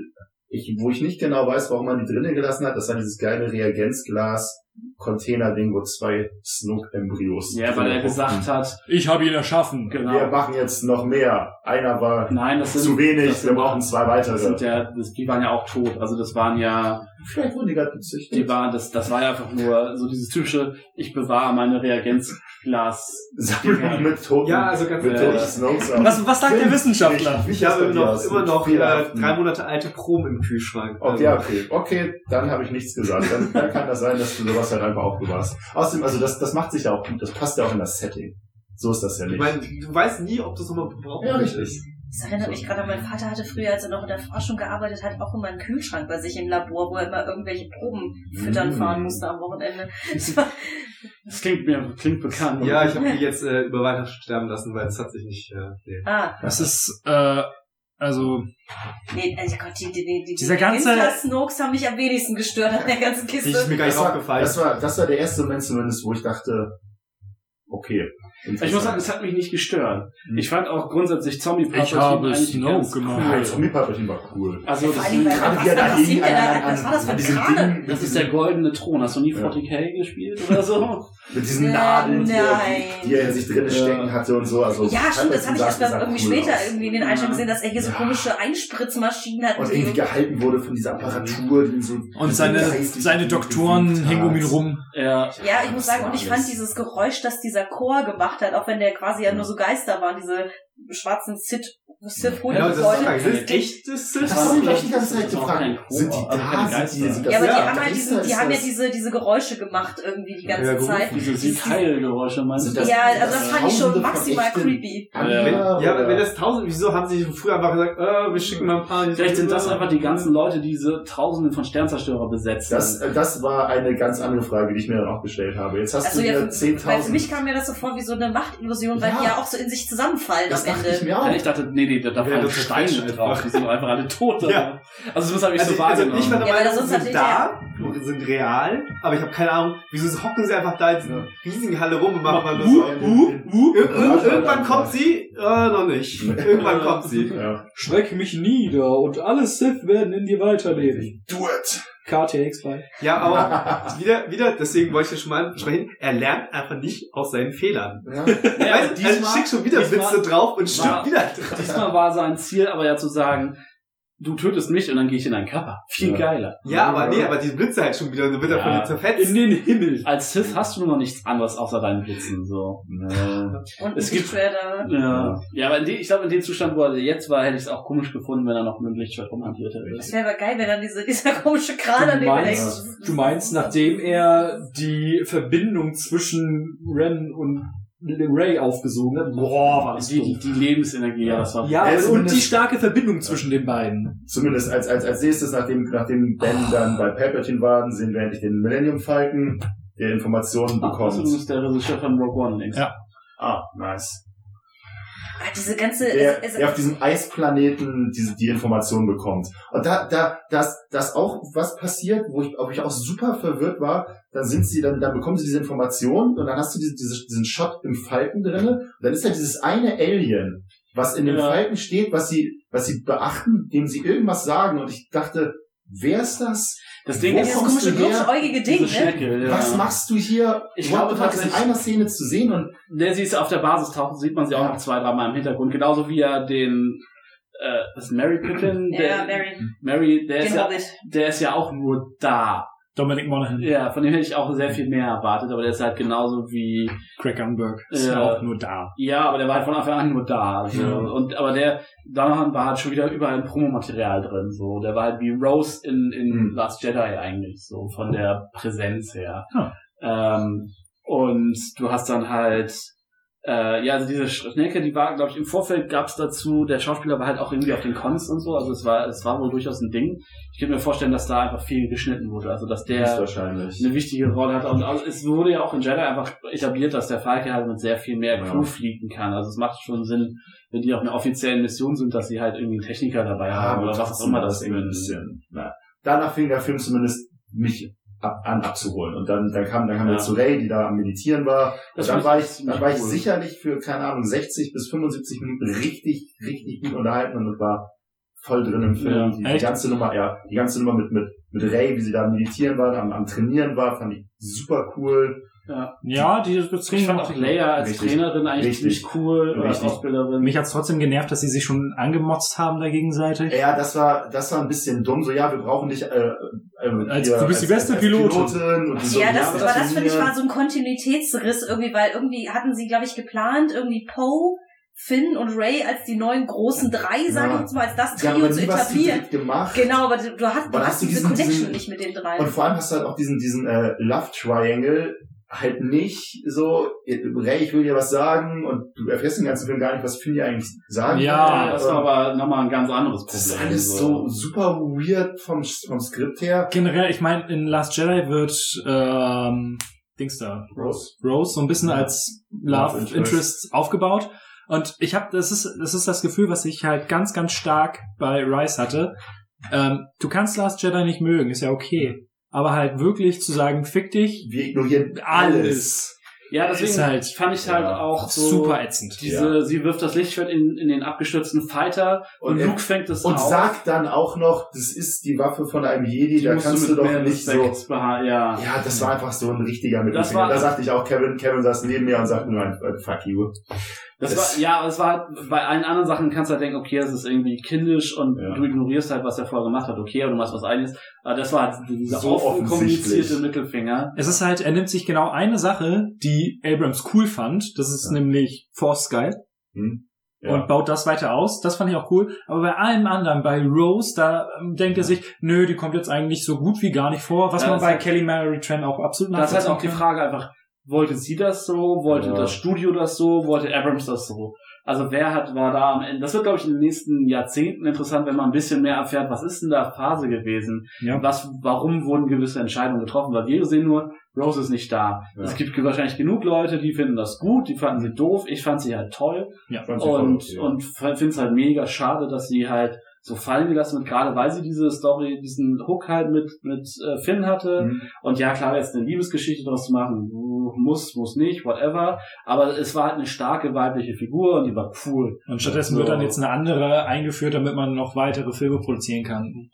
[SPEAKER 3] ich, wo ich nicht genau weiß, warum man die drinnen gelassen hat. Das war dieses geile Reagenzglas Container-Ding, wo zwei Snook-Embryos.
[SPEAKER 4] Ja, weil er gesagt hat,
[SPEAKER 1] Ich habe ihn erschaffen.
[SPEAKER 4] genau.
[SPEAKER 3] Wir machen jetzt noch mehr. Einer war
[SPEAKER 4] Nein, das sind
[SPEAKER 3] zu wenig,
[SPEAKER 4] das
[SPEAKER 3] wir brauchen zwei weitere.
[SPEAKER 4] Das sind ja, das, die waren ja auch tot. Also das waren ja,
[SPEAKER 3] Vielleicht wurden die gerade gezüchtet.
[SPEAKER 4] die waren, das, das war ja einfach nur so dieses typische, ich bewahre meine Reagenzglas.
[SPEAKER 3] Sammlung mit toten,
[SPEAKER 2] Ja, also ganz
[SPEAKER 3] mit auf.
[SPEAKER 1] Was, was sagt der Wissenschaftler?
[SPEAKER 2] Ich habe
[SPEAKER 3] von dir
[SPEAKER 2] noch, immer noch äh, drei Monate alte Proben im Kühlschrank.
[SPEAKER 3] Okay,
[SPEAKER 2] Also,
[SPEAKER 3] okay, okay, dann habe ich nichts gesagt. Dann, dann kann das sein, dass du sowas halt einfach aufbewahrst. Außerdem, also das, das macht sich ja auch gut, das passt ja auch in das Setting. So ist das ja
[SPEAKER 2] Ich
[SPEAKER 3] nicht.
[SPEAKER 2] meine, du weißt nie, ob du es nochmal brauchst.
[SPEAKER 3] ja, richtig.
[SPEAKER 5] Das erinnert mich gerade an meinen Vater hatte früher, als er noch in der Forschung gearbeitet hat, auch immer einen Kühlschrank bei sich im Labor, wo er immer irgendwelche Proben füttern
[SPEAKER 3] Mm.
[SPEAKER 5] fahren musste am Wochenende.
[SPEAKER 4] Das klingt mir, klingt bekannt.
[SPEAKER 2] Ja, ich habe die jetzt äh, über Weihnachten sterben lassen, weil es hat sich nicht. Äh, nee.
[SPEAKER 5] ah,
[SPEAKER 1] Das ist, äh, also,
[SPEAKER 5] nee, also Gott, die, die, die, die
[SPEAKER 1] Dieser ganze-
[SPEAKER 5] Snokes haben mich am wenigsten gestört an der ganzen
[SPEAKER 2] Die ist
[SPEAKER 5] Kiste.
[SPEAKER 2] mir gar nicht
[SPEAKER 3] Das war,
[SPEAKER 2] aufgefallen.
[SPEAKER 3] das war, das war der erste Moment zumindest, wo ich dachte, okay.
[SPEAKER 4] Ich muss sagen, es hat mich nicht gestört. Ich fand auch grundsätzlich Zombie
[SPEAKER 1] Ich habe Snoke gemacht.
[SPEAKER 3] Nein, Zombie Palpatine war cool.
[SPEAKER 4] Also das,
[SPEAKER 5] was-
[SPEAKER 3] da
[SPEAKER 5] was da- was war das für ein
[SPEAKER 4] das ist der goldene Thron. Hast du nie
[SPEAKER 3] Ja.
[SPEAKER 4] 40k gespielt oder so?
[SPEAKER 3] mit diesen Nadeln, die er,
[SPEAKER 5] nein.
[SPEAKER 3] die er in sich drin stecken hatte und so. Also
[SPEAKER 5] Ja, stimmt, das habe ich erst
[SPEAKER 3] Palpatine sah
[SPEAKER 5] irgendwie
[SPEAKER 3] cool
[SPEAKER 5] später
[SPEAKER 3] aus.
[SPEAKER 5] irgendwie in den Einstellungen gesehen, dass er hier so
[SPEAKER 3] Ja.
[SPEAKER 5] komische Einspritzmaschinen hat.
[SPEAKER 3] Und
[SPEAKER 5] die-
[SPEAKER 3] irgendwie gehalten wurde von dieser Apparatur, die so
[SPEAKER 1] und seine, seine
[SPEAKER 3] gut
[SPEAKER 1] Doktoren hingen um ihn rum.
[SPEAKER 4] Ja.
[SPEAKER 5] Ja, ich muss sagen, und ich fand dieses Geräusch, das dieser Chor gemacht hat, auch wenn der quasi ja nur so Geister waren, diese schwarzen Was Sith holen
[SPEAKER 2] Ja,
[SPEAKER 5] die
[SPEAKER 2] das ist
[SPEAKER 5] Leute.
[SPEAKER 2] Sind echte Sith?
[SPEAKER 3] Das du mich die ganze Zeit
[SPEAKER 4] Das ist
[SPEAKER 3] gefragt. Sind die da? Sind die, sind das
[SPEAKER 5] Ja, aber die
[SPEAKER 3] ja,
[SPEAKER 5] haben halt diese, die
[SPEAKER 3] ist
[SPEAKER 5] haben ja
[SPEAKER 3] das-
[SPEAKER 5] diese, diese Geräusche gemacht irgendwie die ganze Zeit.
[SPEAKER 4] Diese
[SPEAKER 5] Die-
[SPEAKER 4] Siegheilgeräusche meinst du?
[SPEAKER 3] das-
[SPEAKER 5] ja, also
[SPEAKER 3] das
[SPEAKER 5] das fand ich schon maximal creepy.
[SPEAKER 2] Ja, wenn das tausend, wieso haben sie früher einfach gesagt, äh, wir schicken mal ein paar.
[SPEAKER 4] Vielleicht sind das einfach die ganzen Leute, die diese Tausenden von Sternzerstörer besetzen.
[SPEAKER 3] Das, äh, das war eine ganz andere Frage, die ich mir dann auch gestellt habe. Jetzt hast
[SPEAKER 5] Also
[SPEAKER 3] du
[SPEAKER 5] ja,
[SPEAKER 3] hier
[SPEAKER 5] für, weil für
[SPEAKER 3] 10.000.
[SPEAKER 5] mich kam mir das so vor wie so eine Machtillusion, weil
[SPEAKER 3] Ja.
[SPEAKER 5] die ja auch so in sich zusammenfallen
[SPEAKER 3] Das
[SPEAKER 5] am
[SPEAKER 3] dachte ich
[SPEAKER 5] Ende.
[SPEAKER 3] mir auch.
[SPEAKER 4] Ja, ich dachte, nee, nee, da,
[SPEAKER 2] Ja,
[SPEAKER 4] fallen Steine drauf.
[SPEAKER 2] einfach.
[SPEAKER 4] Die sind einfach alle tot.
[SPEAKER 2] Ja.
[SPEAKER 4] Also das habe ich
[SPEAKER 2] Also,
[SPEAKER 4] so
[SPEAKER 2] also
[SPEAKER 4] wahrgenommen.
[SPEAKER 2] ich war der
[SPEAKER 5] Ja, weil sonst
[SPEAKER 2] sind da, sind real, aber ich habe keine Ahnung, wieso hocken sie einfach da in dieser riesigen Halle rum und machen mal
[SPEAKER 3] Uh,
[SPEAKER 2] so.
[SPEAKER 3] uh,
[SPEAKER 2] Ir ir irgendwann kommt sie, äh, noch nicht. Irgendwann kommt sie.
[SPEAKER 3] Ja.
[SPEAKER 8] Schreck mich nieder und alle Sith werden in dir weiterleben.
[SPEAKER 3] Do it!
[SPEAKER 8] KTX bei.
[SPEAKER 2] Ja, aber wieder, wieder, deswegen wollte ich ja schon mal sprechen, er lernt einfach nicht aus seinen Fehlern.
[SPEAKER 3] Ja.
[SPEAKER 4] Ja,
[SPEAKER 2] weißt, du, er schickt schon wieder
[SPEAKER 4] diesmal-
[SPEAKER 2] Witze drauf und stirbt wieder.
[SPEAKER 4] Diesmal war sein Ziel aber ja zu sagen, du tötest mich und dann gehe ich in deinen Körper. Viel
[SPEAKER 3] Ja.
[SPEAKER 4] geiler.
[SPEAKER 2] Ja, aber nee, aber diese Blitze halt schon wieder und dann wird er von
[SPEAKER 4] Ja.
[SPEAKER 2] dir zerfetzt.
[SPEAKER 8] In den Himmel.
[SPEAKER 4] Als Sith hast du nur noch nichts anderes außer deinen Blitzen. So.
[SPEAKER 5] Und
[SPEAKER 4] Es gibt-. Ja. ja, aber in dem, ich glaube, in dem Zustand, wo er jetzt war, hätte ich es auch komisch gefunden, wenn er noch mit dem Lichtschwert rumhantiert hätte.
[SPEAKER 5] Das wäre aber geil, wenn dann diese, dieser komische Kran
[SPEAKER 8] meinst,
[SPEAKER 5] hängt.
[SPEAKER 8] du meinst, nachdem er die Verbindung zwischen Ren und Ray aufgesogen hat? Boah, war das
[SPEAKER 4] die, die, die Lebensenergie, ja, das war.
[SPEAKER 8] Ja,
[SPEAKER 3] Er
[SPEAKER 8] und die starke Verbindung zwischen den beiden.
[SPEAKER 3] Zumindest als, als, als nächstes, nachdem, nachdem Ben dann bei Palpatine war, sehen wir endlich den Millennium Falcon, der Informationen
[SPEAKER 4] Ach, das
[SPEAKER 3] bekommt.
[SPEAKER 4] ist der Regisseur von Rogue One links.
[SPEAKER 1] Ja.
[SPEAKER 3] Ah, nice.
[SPEAKER 5] Diese ganze,
[SPEAKER 3] Der,
[SPEAKER 5] es, es,
[SPEAKER 3] der auf diesem Eisplaneten diese, die Informationen bekommt. Und da, da, das, das auch was passiert, wo ich, ob ich auch super verwirrt war, dann sind sie, dann, dann bekommen sie diese Informationen und dann hast du diese, diese, diesen Shot im Falken drinne. Und dann ist da dieses eine Alien, was in dem
[SPEAKER 4] Ja.
[SPEAKER 3] Falken steht, was sie, was sie beachten, dem sie irgendwas sagen. Und ich dachte, wer ist das?
[SPEAKER 4] Das Ding
[SPEAKER 3] Wo
[SPEAKER 4] ist,
[SPEAKER 3] kommst
[SPEAKER 5] komische, glubschäugige Ding, ne?
[SPEAKER 4] Ja.
[SPEAKER 3] Was machst du hier?
[SPEAKER 4] Ich
[SPEAKER 3] Überhaupt
[SPEAKER 4] glaube
[SPEAKER 3] das in einer Szene zu sehen und
[SPEAKER 4] Der sie ist auf der Basis tauchen, sieht man sie auch
[SPEAKER 3] Ja.
[SPEAKER 4] noch zwei, dreimal im Hintergrund. Genauso wie er den, äh, was ist Mary Pippin? Der,
[SPEAKER 5] Ja, Mary.
[SPEAKER 4] Mary, der ist ja,
[SPEAKER 5] Hobbit.
[SPEAKER 4] der ist ja auch nur da.
[SPEAKER 1] Dominic Monaghan,
[SPEAKER 4] Ja, von dem hätte ich auch sehr viel mehr erwartet, aber der ist halt genauso wie,
[SPEAKER 1] Craig Gunberg, ist ja
[SPEAKER 4] Ja.
[SPEAKER 1] auch nur da.
[SPEAKER 4] ja, aber der war halt von Anfang an nur da. Also,
[SPEAKER 1] Ja.
[SPEAKER 4] und, aber der, Donovan war halt schon wieder überall Promomaterial drin, so. Der war halt wie Rose in, in
[SPEAKER 3] Mhm.
[SPEAKER 4] Last Jedi eigentlich, so, von der Präsenz her.
[SPEAKER 1] Ja.
[SPEAKER 4] Ähm, und du hast dann halt, äh, ja, also diese Schnecke, die war, glaube ich, im Vorfeld gab's dazu, der Schauspieler war halt auch irgendwie auf den Cons und so, also es war, es war wohl durchaus ein Ding. Ich könnte mir vorstellen, dass da einfach viel geschnitten wurde, also dass der
[SPEAKER 3] wahrscheinlich.
[SPEAKER 4] eine wichtige Rolle hat. Und also es wurde ja auch in Jedi einfach etabliert, dass der Falke halt mit sehr viel mehr
[SPEAKER 3] Ja.
[SPEAKER 4] Crew fliegen kann. Also es macht schon Sinn, wenn die auf einer offiziellen Mission sind, dass sie halt irgendwie einen Techniker dabei haben oder was auch immer das
[SPEAKER 3] irgendwie ein
[SPEAKER 4] ist.
[SPEAKER 3] bisschen. Na, danach fing der Film zumindest mich an abzuholen. Und dann, dann kam, dann kam
[SPEAKER 4] Ja.
[SPEAKER 3] er zu Ray, die da am Meditieren war.
[SPEAKER 4] Das
[SPEAKER 3] und dann war
[SPEAKER 4] ich
[SPEAKER 3] dann war ich
[SPEAKER 4] cool.
[SPEAKER 3] sicherlich für, keine Ahnung, 60 bis 75 Minuten richtig, richtig gut unterhalten und war voll drin im Film.
[SPEAKER 4] Ja.
[SPEAKER 3] die, die ganze Nummer, ja, die ganze Nummer mit, mit, mit Ray, wie sie da am Meditieren war, am, am Trainieren war, fand ich super cool.
[SPEAKER 1] Ja, die
[SPEAKER 4] Ich fand auch Leia als
[SPEAKER 3] Richtig.
[SPEAKER 4] Trainerin eigentlich
[SPEAKER 3] Richtig.
[SPEAKER 4] ziemlich cool oder als
[SPEAKER 3] Richtig.
[SPEAKER 4] Ausbilderin.
[SPEAKER 1] Mich hat's trotzdem genervt, dass sie sich schon angemotzt haben da gegenseitig.
[SPEAKER 3] Ja, das war, das war ein bisschen dumm. So, ja, wir brauchen dich, äh, äh,
[SPEAKER 1] Als-
[SPEAKER 3] hier
[SPEAKER 1] du bist die beste Pilotin.
[SPEAKER 3] und die so,
[SPEAKER 5] Ja, das,
[SPEAKER 3] wir
[SPEAKER 5] aber das finde ich war so ein Kontinuitätsriss irgendwie, weil irgendwie hatten sie, glaube ich, geplant, irgendwie Poe, Finn und Ray als die neuen großen drei, sage
[SPEAKER 3] Ja.
[SPEAKER 5] ich jetzt mal, als das
[SPEAKER 3] Ja,
[SPEAKER 5] Trio
[SPEAKER 3] aber
[SPEAKER 5] zu etablieren.
[SPEAKER 3] gemacht.
[SPEAKER 5] Genau, aber du, du hast, du hast
[SPEAKER 3] hast
[SPEAKER 5] diese
[SPEAKER 3] diesen-
[SPEAKER 5] Connection
[SPEAKER 3] diesen-
[SPEAKER 5] nicht mit den drei.
[SPEAKER 3] Und vor allem hast du halt auch diesen, diesen äh, Love Triangle halt nicht so, Ray, ich will dir was sagen und du erfährst den ganzen Film gar nicht, was Finn dir eigentlich sagen
[SPEAKER 1] Ja,
[SPEAKER 4] ja, das war aber nochmal ein ganz anderes
[SPEAKER 3] das ist
[SPEAKER 4] Problem.
[SPEAKER 3] alles so super weird vom, vom Skript her.
[SPEAKER 1] Generell, ich meine, in Last Jedi wird ähm, Dings da,
[SPEAKER 3] Rose.
[SPEAKER 1] Rose so ein bisschen
[SPEAKER 3] Ja.
[SPEAKER 1] als
[SPEAKER 3] Love
[SPEAKER 1] Love
[SPEAKER 3] Interest.
[SPEAKER 1] Interest aufgebaut. Und ich habe, das ist, das ist das Gefühl, was ich halt ganz, ganz stark bei Rice hatte. Ähm, du kannst Last Jedi nicht mögen, ist ja okay. Aber halt wirklich zu sagen, fick dich,
[SPEAKER 3] Wir ignorieren
[SPEAKER 1] alles.
[SPEAKER 3] alles.
[SPEAKER 4] Ja, deswegen
[SPEAKER 1] Ist halt-
[SPEAKER 4] fand ich halt
[SPEAKER 3] ja,
[SPEAKER 4] auch so
[SPEAKER 1] super ätzend.
[SPEAKER 4] diese, sie wirft das Lichtschwert in, in den abgestürzten Fighter und,
[SPEAKER 3] Und
[SPEAKER 4] Luke fängt es
[SPEAKER 3] Und
[SPEAKER 4] auf.
[SPEAKER 3] sagt dann auch noch, das ist die Waffe von einem Jedi,
[SPEAKER 4] Die
[SPEAKER 3] da kannst du
[SPEAKER 4] mit
[SPEAKER 3] doch
[SPEAKER 4] mehr
[SPEAKER 3] nicht so.
[SPEAKER 4] Ja.
[SPEAKER 3] Ja, das war einfach so ein richtiger Mittelfinger.
[SPEAKER 4] war-
[SPEAKER 3] Da sagte ich auch, Kevin, Kevin saß neben mir und sagte nur, ein, äh, fuck you.
[SPEAKER 4] Das
[SPEAKER 3] Das-
[SPEAKER 4] war, ja, es war halt, bei allen anderen Sachen kannst du halt denken, okay, es ist irgendwie kindisch und
[SPEAKER 3] Ja.
[SPEAKER 4] du ignorierst halt, was er vorher gemacht hat, okay, aber du machst was eigenes. Aber das war halt dieser
[SPEAKER 3] So
[SPEAKER 4] offen kommunizierte. Mittelfinger.
[SPEAKER 1] Es ist halt, er nimmt sich genau eine Sache, die Abrams cool fand. Das ist
[SPEAKER 3] Ja.
[SPEAKER 1] nämlich Force Sky.
[SPEAKER 3] Hm. Ja.
[SPEAKER 1] und baut das weiter aus. Das fand ich auch cool. Aber bei allem anderen, bei Rose, da ähm, denkt er sich, nö, die kommt jetzt eigentlich so gut wie gar nicht vor, was
[SPEAKER 4] Ja,
[SPEAKER 1] man bei
[SPEAKER 4] hat-
[SPEAKER 1] Kelly Mary Tran auch absolut
[SPEAKER 4] Das ist halt
[SPEAKER 1] nachvollziehen
[SPEAKER 4] auch die
[SPEAKER 1] kann.
[SPEAKER 4] Frage einfach, wollte sie das so, wollte
[SPEAKER 3] Ja.
[SPEAKER 4] das Studio das so, wollte Abrams das so? Also wer hat, war da am Ende, das wird glaube ich in den nächsten Jahrzehnten interessant, wenn man ein bisschen mehr erfährt, was ist denn da Phase gewesen?
[SPEAKER 1] Ja.
[SPEAKER 4] Was, warum wurden gewisse Entscheidungen getroffen? Weil wir sehen nur, Rose ist nicht da.
[SPEAKER 3] Ja.
[SPEAKER 4] Es gibt wahrscheinlich genug Leute, die finden das gut, die fanden sie doof, ich fand sie halt toll.
[SPEAKER 1] Ja.
[SPEAKER 3] Sie voll
[SPEAKER 4] und, und finde es halt mega schade, dass sie halt so fallen gelassen wird, gerade weil sie diese Story, diesen Hook halt mit, mit äh, Finn hatte.
[SPEAKER 3] Mhm.
[SPEAKER 4] Und ja, klar, jetzt eine Liebesgeschichte daraus zu machen, muss, muss nicht, whatever. Aber es war halt eine starke weibliche Figur und die war cool.
[SPEAKER 1] Und stattdessen wird dann jetzt eine andere eingeführt, damit man noch weitere Filme produzieren kann.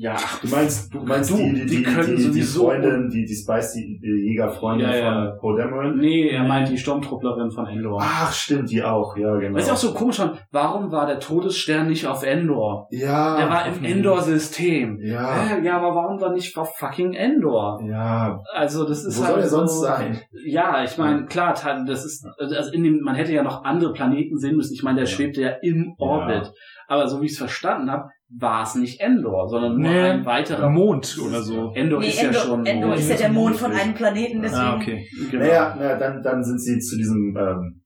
[SPEAKER 4] Ja,
[SPEAKER 3] Du meinst, du meinst
[SPEAKER 4] Du,
[SPEAKER 3] die, die,
[SPEAKER 4] die
[SPEAKER 3] die,
[SPEAKER 4] können
[SPEAKER 3] die, die
[SPEAKER 4] sowieso-
[SPEAKER 3] Freundin, die, die Spicy Jägerfreundin
[SPEAKER 4] Ja, ja.
[SPEAKER 3] von Poe Dameron?
[SPEAKER 4] nee, er meint die Sturmtrupplerin von Endor.
[SPEAKER 3] Ach, stimmt, die auch, ja, genau.
[SPEAKER 4] Das ist auch so komisch, schon, warum war der Todesstern nicht auf Endor?
[SPEAKER 3] ja,
[SPEAKER 4] Der war im Endor-System.
[SPEAKER 3] ja,
[SPEAKER 4] ja, aber warum war nicht auf fucking Endor?
[SPEAKER 3] ja.
[SPEAKER 4] Also das ist
[SPEAKER 3] Wo
[SPEAKER 4] halt
[SPEAKER 3] soll er
[SPEAKER 4] so,
[SPEAKER 3] sonst sein?
[SPEAKER 4] Ja, ich meine, klar, das ist, also in dem, man hätte ja noch andere Planeten sehen müssen. Ich meine, der schwebte ja im Orbit. Aber so wie ich es verstanden habe, war es nicht Endor, sondern nur
[SPEAKER 1] Nee,
[SPEAKER 4] ein weiterer
[SPEAKER 1] Mond oder so.
[SPEAKER 4] Endor
[SPEAKER 5] Nee,
[SPEAKER 4] ist ja
[SPEAKER 5] Endor,
[SPEAKER 4] schon.
[SPEAKER 5] Endor ist ja der Mond von einem Planeten, deswegen.
[SPEAKER 1] Ah, okay.
[SPEAKER 4] Genau.
[SPEAKER 3] Naja, naja dann, dann sind sie zu diesem ähm,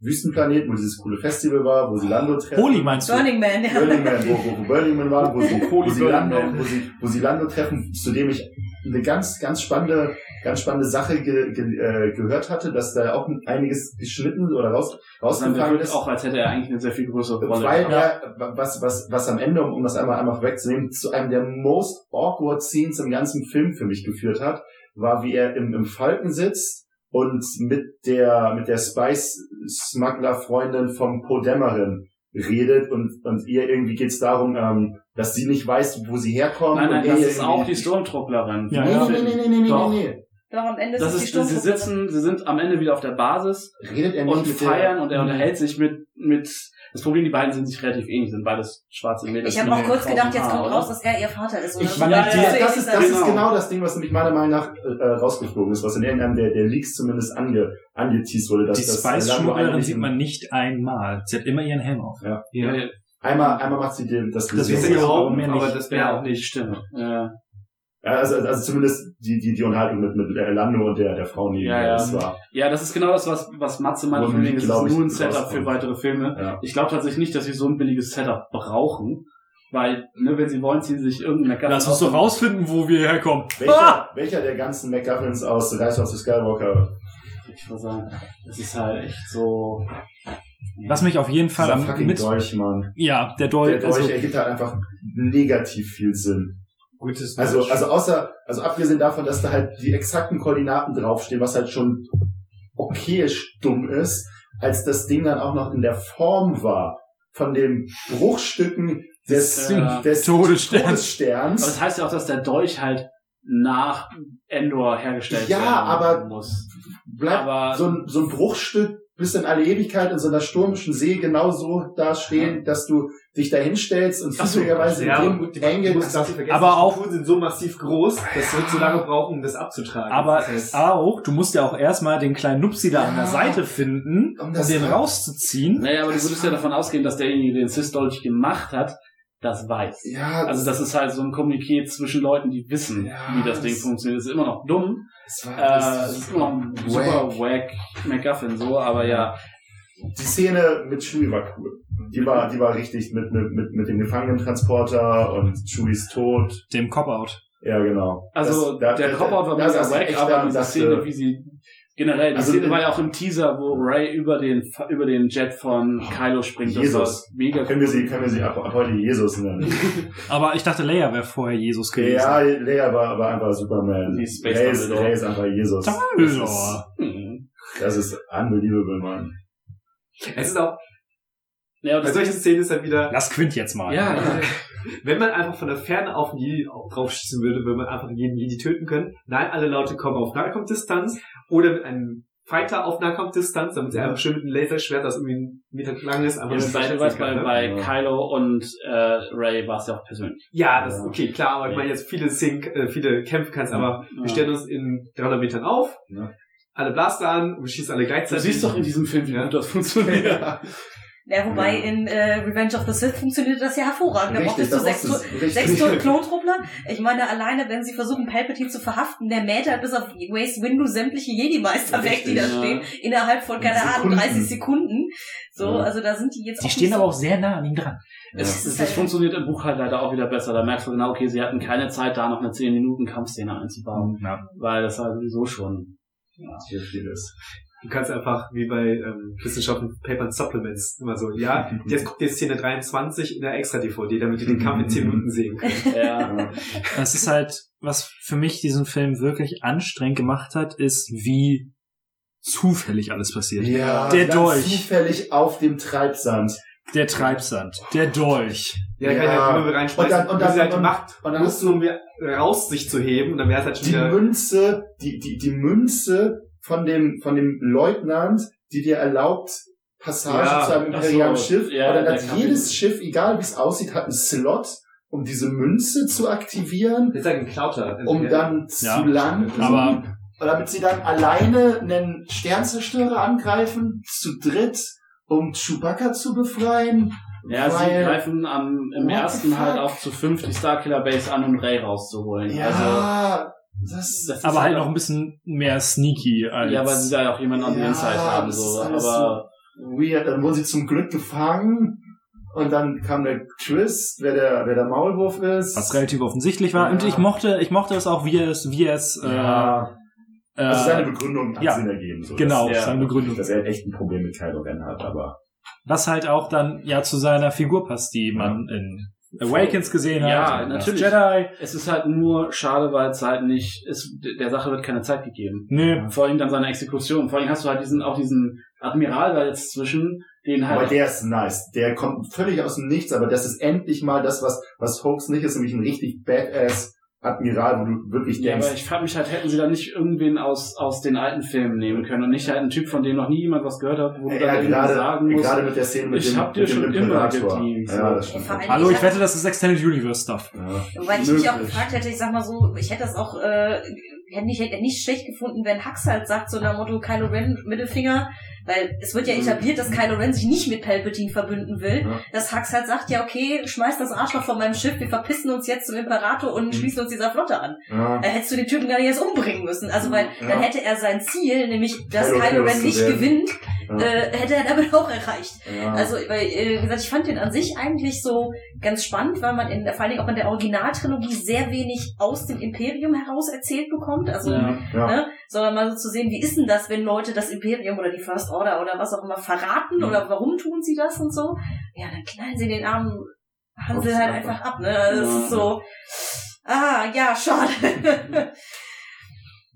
[SPEAKER 3] Wüstenplanet, wo dieses coole Festival war, wo sie Lando treffen.
[SPEAKER 1] Holy meinst du?
[SPEAKER 5] Burning Man, ja.
[SPEAKER 3] Burning Man, wo, wo, Burning Man war, wo sie, wo, sie
[SPEAKER 4] Burning
[SPEAKER 3] Lando,
[SPEAKER 4] Man.
[SPEAKER 3] wo, sie, wo sie Lando treffen, zu dem ich eine ganz, ganz spannende, ganz spannende Sache ge, ge, äh, gehört hatte, dass da auch einiges geschnitten oder raus,
[SPEAKER 4] Dann
[SPEAKER 3] rausgefangen
[SPEAKER 4] wirkt
[SPEAKER 3] ist.
[SPEAKER 4] auch, als hätte er eigentlich eine sehr viel größere Rolle.
[SPEAKER 3] Weil er, was, was, was am Ende, um, das einmal einfach wegzunehmen, zu einem der most awkward Scenes im ganzen Film für mich geführt hat, war, wie er im, im Falken sitzt und mit der, mit der Spice-Smuggler-Freundin vom Podemmerin redet und, und ihr irgendwie geht's darum, ähm, dass sie nicht weiß, wo sie herkommt.
[SPEAKER 4] Nein, nein,
[SPEAKER 3] und
[SPEAKER 4] das ist auch die Sturmtrupplerin.
[SPEAKER 1] Ja,
[SPEAKER 3] Nee,
[SPEAKER 1] ja.
[SPEAKER 3] nee, nee, nee, nee, nee, nee.
[SPEAKER 5] Doch, am Ende
[SPEAKER 4] Das
[SPEAKER 5] ist
[SPEAKER 4] ist,
[SPEAKER 5] die
[SPEAKER 4] sie sitzen, sie sind am Ende wieder auf der Basis
[SPEAKER 3] Redet er nicht
[SPEAKER 4] und
[SPEAKER 3] mit der-
[SPEAKER 4] feiern und er unterhält sich mit, mit, das Problem, die beiden sind sich relativ ähnlich, sind beides schwarze Mädels.
[SPEAKER 5] Ich habe auch kurz gedacht, jetzt kommt raus, dass er ihr Vater ist. Oder
[SPEAKER 3] Ich meine,
[SPEAKER 4] Ja,
[SPEAKER 3] die,
[SPEAKER 4] ja,
[SPEAKER 3] das,
[SPEAKER 5] ja,
[SPEAKER 3] ist, das ist
[SPEAKER 4] genau.
[SPEAKER 3] genau das Ding, was nämlich meiner Meinung nach äh, rausgeflogen ist, was in irgendeinem der, der Leaks zumindest ange, angeteased wurde. Dass,
[SPEAKER 1] Die Spice-Schmugglerin sieht man nicht einmal. Sie hat immer ihren Helm auf.
[SPEAKER 3] Ja.
[SPEAKER 4] Ja,
[SPEAKER 3] Einmal, einmal macht sie den, das
[SPEAKER 1] Das ist ja auch-
[SPEAKER 8] aber
[SPEAKER 1] nicht.
[SPEAKER 8] das wäre auch nicht.
[SPEAKER 4] stimmt. Ja.
[SPEAKER 3] Ja, also, also zumindest die, die, die Unterhaltung mit, mit äh, Lando und der, der Frau neben
[SPEAKER 4] Ja, ja.
[SPEAKER 3] das war.
[SPEAKER 4] ja, das ist genau das, was, was Matze meinte, von wegen, es ist nur ein Setup für weitere Filme.
[SPEAKER 3] Ja.
[SPEAKER 4] Ich glaube tatsächlich nicht, dass sie so ein billiges Setup brauchen, weil, ne, wenn sie wollen, ziehen sie sich irgendeinen McGuffin
[SPEAKER 1] Lass uns doch rausfinden, wo wir herkommen.
[SPEAKER 3] Welcher, welcher der ganzen McGuffins aus Rise of the Skywalker
[SPEAKER 4] Ich würde sagen, es ist halt echt so.
[SPEAKER 1] Was mich auf jeden Fall am mit,
[SPEAKER 3] Dolch, Mann.
[SPEAKER 1] ja, der Dolch,
[SPEAKER 3] Der Dolch
[SPEAKER 1] also,
[SPEAKER 3] ergibt halt einfach negativ viel Sinn.
[SPEAKER 8] Gutes
[SPEAKER 3] Also,
[SPEAKER 8] Match.
[SPEAKER 3] also außer, also abgesehen davon, dass da halt die exakten Koordinaten draufstehen, was halt schon okayisch dumm ist, als das Ding dann auch noch in der Form war von den Bruchstücken des,
[SPEAKER 4] Ja.
[SPEAKER 3] des
[SPEAKER 1] Todessterns.
[SPEAKER 4] Aber
[SPEAKER 3] Todessterns.
[SPEAKER 4] das heißt ja auch, dass der Dolch halt nach Endor hergestellt
[SPEAKER 3] Ja,
[SPEAKER 4] werden
[SPEAKER 3] aber-
[SPEAKER 4] muss.
[SPEAKER 3] Bleibt
[SPEAKER 4] aber-
[SPEAKER 3] so, ein, so ein Bruchstück bis in alle Ewigkeit in so einer stürmischen See genauso da stehen, dass du dich da hinstellst und
[SPEAKER 8] Ach so,
[SPEAKER 3] zufälligerweise
[SPEAKER 8] ja,
[SPEAKER 3] in
[SPEAKER 8] aber
[SPEAKER 3] dem
[SPEAKER 8] gut, die
[SPEAKER 3] Angle,
[SPEAKER 8] muss das vergessen,
[SPEAKER 1] aber auch-
[SPEAKER 8] Strukturen sind so massiv groß, das wird so lange brauchen, um das abzutragen.
[SPEAKER 1] aber
[SPEAKER 8] das heißt,
[SPEAKER 1] auch, du musst ja auch erstmal den kleinen Nupsi da an der
[SPEAKER 3] Ja.
[SPEAKER 1] Seite finden,
[SPEAKER 3] Um
[SPEAKER 1] um
[SPEAKER 3] das
[SPEAKER 1] den
[SPEAKER 3] ra-
[SPEAKER 1] rauszuziehen.
[SPEAKER 4] Naja, aber du würdest ja davon ausgehen, dass derjenige, der den Sith-Dolch gemacht hat, das weiß.
[SPEAKER 3] ja,
[SPEAKER 4] Also das ist halt so ein Kommuniqué zwischen Leuten, die wissen,
[SPEAKER 3] Ja,
[SPEAKER 4] wie das Ding
[SPEAKER 3] das-
[SPEAKER 4] funktioniert. Das ist immer noch dumm.
[SPEAKER 3] das war,
[SPEAKER 4] Äh,
[SPEAKER 3] das
[SPEAKER 4] es ist immer noch ein super wack MacGuffin so, aber ja.
[SPEAKER 3] die Szene mit Chewie war cool. Die war, die war richtig mit, mit, mit, mit dem Gefangenentransporter und Chewies Tod.
[SPEAKER 1] Dem Cop-Out.
[SPEAKER 3] Ja, genau.
[SPEAKER 4] Also
[SPEAKER 3] Das- da-
[SPEAKER 4] der
[SPEAKER 3] da-
[SPEAKER 4] Cop-Out war mega wack, aber diese
[SPEAKER 3] dachte,
[SPEAKER 4] Szene, wie sie generell, die
[SPEAKER 3] Also
[SPEAKER 4] Szene
[SPEAKER 3] in-
[SPEAKER 4] war ja auch im Teaser, wo Ray über den über den Jet von Kylo springt. Das
[SPEAKER 3] Jesus.
[SPEAKER 4] war mega
[SPEAKER 3] Können wir sie, können wir sie ab, ab heute Jesus nennen?
[SPEAKER 1] Aber ich dachte, Leia wäre vorher Jesus gewesen.
[SPEAKER 3] ja, Leia war, war einfach Superman.
[SPEAKER 4] Die Space
[SPEAKER 3] Ray ist. Ray ist einfach Jesus. Das ist.
[SPEAKER 4] Hm.
[SPEAKER 3] das ist unbelievable, man.
[SPEAKER 8] es ist auch,
[SPEAKER 4] Ja, und
[SPEAKER 8] bei
[SPEAKER 4] das
[SPEAKER 8] solchen Szenen ist halt wieder,
[SPEAKER 1] Lass Quint jetzt mal.
[SPEAKER 8] ja, ja, wenn man einfach von der Ferne auf einen Jedi draufschießen würde, würde man einfach jeden Jedi töten können. Nein, alle Leute kommen auf Nahkampfdistanz oder mit einem Fighter auf Nahkampfdistanz, damit sie einfach schön mit einem Laserschwert, das irgendwie einen Meter lang ist, einfach
[SPEAKER 4] Ja,
[SPEAKER 8] das
[SPEAKER 4] bei,
[SPEAKER 8] verschätzen
[SPEAKER 4] weißt, bei,
[SPEAKER 8] ne?
[SPEAKER 4] bei
[SPEAKER 3] Ja.
[SPEAKER 4] Kylo und äh, Ray war es ja auch persönlich.
[SPEAKER 8] Ja, das ist
[SPEAKER 3] Ja.
[SPEAKER 8] okay, klar, aber ich meine jetzt viele Szenen, äh, viele Kämpfe kannst, aber
[SPEAKER 4] Ja.
[SPEAKER 8] wir stellen uns in 300 Metern auf,
[SPEAKER 3] Ja.
[SPEAKER 8] alle Blaster an und wir schießen alle
[SPEAKER 4] Du
[SPEAKER 8] gleichzeitig.
[SPEAKER 4] siehst doch in diesem Film, wie gut das funktioniert.
[SPEAKER 5] Ja, wobei in äh, Revenge of the Sith funktioniert das ja hervorragend. Da brauchtest du sechs, sechs Tonnen Klontruppler. Ich meine, alleine, wenn sie versuchen, Palpatine zu verhaften, der mäht halt bis auf Waste Windu sämtliche Jedi-Meister weg, die da
[SPEAKER 4] ja.
[SPEAKER 5] stehen, innerhalb von, keine Ahnung,
[SPEAKER 3] Sekunden.
[SPEAKER 5] 30 Sekunden. So,
[SPEAKER 3] Ja.
[SPEAKER 5] also da sind die jetzt
[SPEAKER 1] Die stehen aber auch sehr nah an ihm dran.
[SPEAKER 4] Es,
[SPEAKER 5] Ja.
[SPEAKER 4] es, das funktioniert im Buch halt leider auch wieder besser. Da merkst du genau, okay, sie hatten keine Zeit, da noch eine 10 Minuten Kampfszene einzubauen.
[SPEAKER 1] Ja.
[SPEAKER 4] Weil das halt sowieso schon
[SPEAKER 3] Hier viel ist.
[SPEAKER 8] Du kannst einfach wie bei ähm, Wissenschaften Paper and Supplements immer so, ja, jetzt guckt ihr Szene 23 in der extra DVD, damit ihr den Kampf in 10 Minuten sehen könnt.
[SPEAKER 4] ja,
[SPEAKER 1] Das ist halt, was für mich diesen Film wirklich anstrengend gemacht hat, ist, wie zufällig alles passiert.
[SPEAKER 3] Ja,
[SPEAKER 1] Der Dolch.
[SPEAKER 3] zufällig auf dem Treibsand.
[SPEAKER 1] Der Treibsand, der Dolch.
[SPEAKER 8] Ja, kann
[SPEAKER 3] Ja.
[SPEAKER 8] ja halt immer reinschmeißen,
[SPEAKER 3] Und dann- und
[SPEAKER 8] und
[SPEAKER 3] dann-
[SPEAKER 8] sie halt
[SPEAKER 3] und-
[SPEAKER 8] Macht
[SPEAKER 3] und dann hast
[SPEAKER 8] nutzen, um wieder raus sich zu heben, und dann wäre es halt schon
[SPEAKER 3] Die
[SPEAKER 8] wieder...
[SPEAKER 3] Münze, die, die, die Münze von dem, von dem Leutnant, die dir erlaubt, Passage
[SPEAKER 8] Ja,
[SPEAKER 3] zu einem imperialen
[SPEAKER 4] so,
[SPEAKER 3] Schiff.
[SPEAKER 4] ja,
[SPEAKER 3] und dann
[SPEAKER 4] der
[SPEAKER 3] hat
[SPEAKER 4] kann-
[SPEAKER 3] jedes Schiff, egal wie es aussieht, hat einen Slot, um diese Münze zu aktivieren,
[SPEAKER 8] Jetzt sagen Klauter.
[SPEAKER 3] um dann
[SPEAKER 1] Ja,
[SPEAKER 3] zu landen.
[SPEAKER 1] aber-
[SPEAKER 3] damit sie dann alleine einen Sternzerstörer angreifen, zu dritt, um Chewbacca zu befreien.
[SPEAKER 4] ja sie greifen am, im ersten halt auch zu fünf die Starkiller Base an, um Ray rauszuholen. Also,
[SPEAKER 3] Ja, das,
[SPEAKER 4] das ist
[SPEAKER 1] Aber halt noch ein bisschen mehr sneaky als.
[SPEAKER 4] Ja, weil sie da auch jemanden on the
[SPEAKER 3] Ja,
[SPEAKER 4] inside haben, so. Aber
[SPEAKER 3] weird. Dann wurden sie zum Glück gefangen. Und dann kam der Twist, wer der, wer der Maulwurf ist.
[SPEAKER 1] was relativ offensichtlich war.
[SPEAKER 3] Ja.
[SPEAKER 1] Und ich mochte, ich mochte es auch, wie er es, wie er es,
[SPEAKER 3] ja.
[SPEAKER 1] äh,
[SPEAKER 3] Also seine
[SPEAKER 1] äh,
[SPEAKER 3] Begründung hat
[SPEAKER 1] ja.
[SPEAKER 3] Sinn ergeben. So,
[SPEAKER 1] genau,
[SPEAKER 4] ja.
[SPEAKER 1] seine Begründung.
[SPEAKER 3] Dass, dass er echt ein Problem mit Kylo Ren hat, aber.
[SPEAKER 1] Was halt auch dann ja zu seiner Figur passt, die man in Awakens gesehen hat.
[SPEAKER 4] Ja, natürlich.
[SPEAKER 1] Jedi.
[SPEAKER 4] es ist halt nur schade, weil es halt nicht, es, der Sache wird keine Zeit gegeben.
[SPEAKER 1] Nee.
[SPEAKER 4] Vor allem dann seine Exekution. Vor allem hast du halt diesen, auch diesen Admiral da jetzt zwischen, den
[SPEAKER 3] Aber
[SPEAKER 4] halt.
[SPEAKER 3] der ist nice. Der kommt völlig aus dem Nichts, aber das ist endlich mal das, was, was Hoax nicht ist, nämlich ein richtig badass Admiral, wo du wirklich
[SPEAKER 4] ja,
[SPEAKER 3] denkst,
[SPEAKER 4] aber ich frage mich halt, hätten sie da nicht irgendwen aus, aus den alten Filmen nehmen können und nicht halt einen Typ, von dem noch nie jemand was gehört hat, wo du
[SPEAKER 3] ja,
[SPEAKER 4] dann irgendwie
[SPEAKER 3] gerade,
[SPEAKER 4] sagen musst,
[SPEAKER 3] gerade mit der Szene mit
[SPEAKER 4] ich
[SPEAKER 3] dem,
[SPEAKER 4] hab dir
[SPEAKER 3] mit dem
[SPEAKER 4] schon immer gedient,
[SPEAKER 3] Ja, das stimmt.
[SPEAKER 1] Hallo, ich wette, das ist Extended Universe Stuff.
[SPEAKER 3] Ja.
[SPEAKER 5] Wobei ich mich auch gefragt hätte, ich sag mal so, ich hätte das auch, äh, hätte nicht, hätte nicht schlecht gefunden, wenn Hux halt sagt, so nach Motto Kylo Ren Mittelfinger, weil es wird ja
[SPEAKER 3] Mhm.
[SPEAKER 5] etabliert, dass Kylo Ren sich nicht mit Palpatine verbünden will,
[SPEAKER 3] Ja.
[SPEAKER 5] dass Hux halt sagt, ja okay, schmeiß das Arschloch von meinem Schiff, wir verpissen uns jetzt zum Imperator und
[SPEAKER 3] Mhm.
[SPEAKER 5] schließen uns dieser Flotte an.
[SPEAKER 3] Ja.
[SPEAKER 5] Da hättest du den Typen gar nicht erst umbringen müssen. Also weil
[SPEAKER 3] Ja.
[SPEAKER 5] dann hätte er sein Ziel, nämlich dass
[SPEAKER 3] Kylo
[SPEAKER 5] Kylo,
[SPEAKER 3] Ren
[SPEAKER 5] nicht gewinnt, äh, hätte er damit auch erreicht. Also, weil, äh, wie gesagt, ich fand den an sich eigentlich so ganz spannend, weil man in, vor allen Dingen auch in der Originaltrilogie sehr wenig aus dem Imperium heraus erzählt bekommt. Also, ne, sondern mal so zu sehen, wie ist denn das, wenn Leute das Imperium oder die First Order oder was auch immer verraten oder warum tun sie das und so. Ja, dann knallen sie den armen Hansel halt
[SPEAKER 3] Einfach.
[SPEAKER 5] ab, ne? Also, das
[SPEAKER 4] Ja.
[SPEAKER 5] ist so, ah, ja, schade.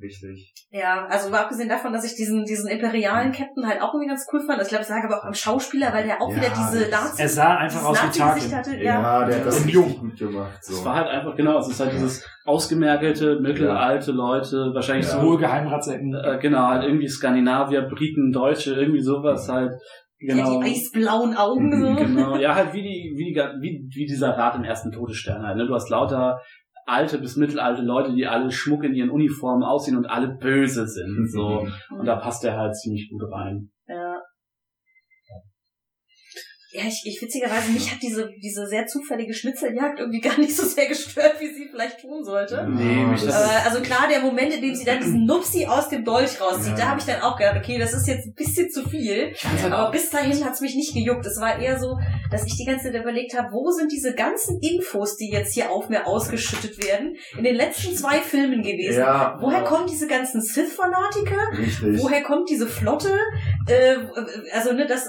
[SPEAKER 3] Richtig.
[SPEAKER 5] Ja, also mal abgesehen davon, dass ich diesen, diesen imperialen Captain halt auch irgendwie ganz cool fand. Ich glaube, ich sage aber auch am Schauspieler, weil der auch
[SPEAKER 3] Ja,
[SPEAKER 5] wieder diese
[SPEAKER 3] das-
[SPEAKER 5] Nazi
[SPEAKER 1] Er sah einfach aus wie Tarkin.
[SPEAKER 5] hatte.
[SPEAKER 3] Ja,
[SPEAKER 5] Ja.
[SPEAKER 3] der hat das
[SPEAKER 1] Im Jung.
[SPEAKER 3] gut gemacht.
[SPEAKER 4] Es
[SPEAKER 3] So.
[SPEAKER 4] war halt einfach, genau, es ist halt dieses ausgemergelte, mittelalte Leute, wahrscheinlich
[SPEAKER 3] Ja.
[SPEAKER 4] so
[SPEAKER 1] Hohe Geheimratsecken.
[SPEAKER 4] Äh, genau, halt irgendwie Skandinavier, Briten, Deutsche, irgendwie sowas halt. Genau.
[SPEAKER 5] Ja, die eisblauen Augen so.
[SPEAKER 4] genau, ja, halt wie die, wie die, wie, wie dieser Rat im ersten Todesstern halt, ne? Du hast lauter alte bis mittelalte Leute, die alle Schmuck in ihren Uniformen aussehen und alle böse sind, so. Und da passt der halt ziemlich gut rein.
[SPEAKER 5] Ja. Ja, ich, ich witzigerweise, mich hat diese, diese sehr zufällige Schnitzeljagd irgendwie gar nicht so sehr gestört, wie sie vielleicht tun sollte.
[SPEAKER 4] Nee, mich das-
[SPEAKER 5] Aber, also klar, der Moment, in dem sie dann diesen Nupsi aus dem Dolch rauszieht,
[SPEAKER 3] Ja.
[SPEAKER 5] da habe ich dann auch gedacht, okay, das ist jetzt ein bisschen zu viel. Aber bis dahin hat's mich nicht gejuckt. Es war eher so, dass ich die ganze Zeit überlegt habe, wo sind diese ganzen Infos, die jetzt hier auf mir ausgeschüttet werden, in den letzten zwei Filmen gewesen.
[SPEAKER 3] Ja.
[SPEAKER 5] Woher kommen diese ganzen Sith-Fanatiker?
[SPEAKER 3] Richtig.
[SPEAKER 5] Woher kommt diese Flotte? Äh, also, ne, das,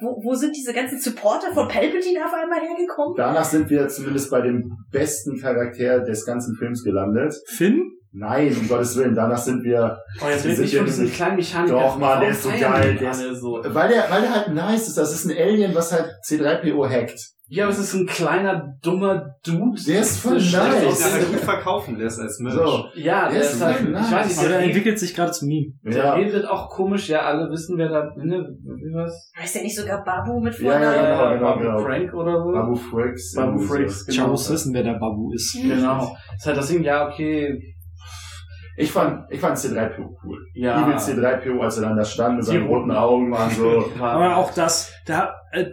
[SPEAKER 5] wo, wo sind diese ganzen Supporter von Palpatine auf einmal hergekommen?
[SPEAKER 3] Danach sind wir zumindest bei dem besten Charakter des ganzen Films gelandet.
[SPEAKER 1] Finn?
[SPEAKER 3] Nein, um Gottes Willen, danach sind wir,
[SPEAKER 4] Oh, jetzt
[SPEAKER 3] sind
[SPEAKER 4] nicht von
[SPEAKER 3] ja
[SPEAKER 4] diesen
[SPEAKER 3] nicht-
[SPEAKER 4] kleinen Mechaniker.
[SPEAKER 3] Doch, Mann, der ist so geil, der
[SPEAKER 4] Der so.
[SPEAKER 3] weil der, weil der halt nice ist. Das ist ein Alien, was halt C3PO hackt.
[SPEAKER 4] Ja, aber es ist ein kleiner, dummer Dude.
[SPEAKER 3] Der ist voll
[SPEAKER 4] Das
[SPEAKER 8] Der
[SPEAKER 3] nice.
[SPEAKER 8] sich
[SPEAKER 4] Nice.
[SPEAKER 8] gut verkaufen lässt als Mensch.
[SPEAKER 3] So.
[SPEAKER 4] Ja, der
[SPEAKER 3] Der
[SPEAKER 4] ist
[SPEAKER 3] ist
[SPEAKER 4] halt,
[SPEAKER 3] voll
[SPEAKER 4] ich weiß nicht, der,
[SPEAKER 1] er entwickelt sich gerade zum Meme.
[SPEAKER 4] der
[SPEAKER 3] Ja.
[SPEAKER 4] redet auch komisch, ja, alle wissen, wer da, ne, wie was?
[SPEAKER 5] Heißt der nicht sogar Babu mit
[SPEAKER 3] Ja, ja,
[SPEAKER 5] Vornamen?
[SPEAKER 3] genau, genau,
[SPEAKER 4] Babu
[SPEAKER 3] genau.
[SPEAKER 4] Frank oder so.
[SPEAKER 3] Babu Frakes.
[SPEAKER 4] Babu
[SPEAKER 1] Ciao,
[SPEAKER 4] genau.
[SPEAKER 1] muss wissen, wer der Babu ist.
[SPEAKER 4] Genau. Ist halt das Ding, ja, okay.
[SPEAKER 3] Ich fand, ich fand C3PO cool.
[SPEAKER 4] Ja.
[SPEAKER 3] Evil C3PO, als er dann da stand mit seinen
[SPEAKER 1] Die
[SPEAKER 3] roten Augen, waren so.
[SPEAKER 1] Aber auch das, da, äh,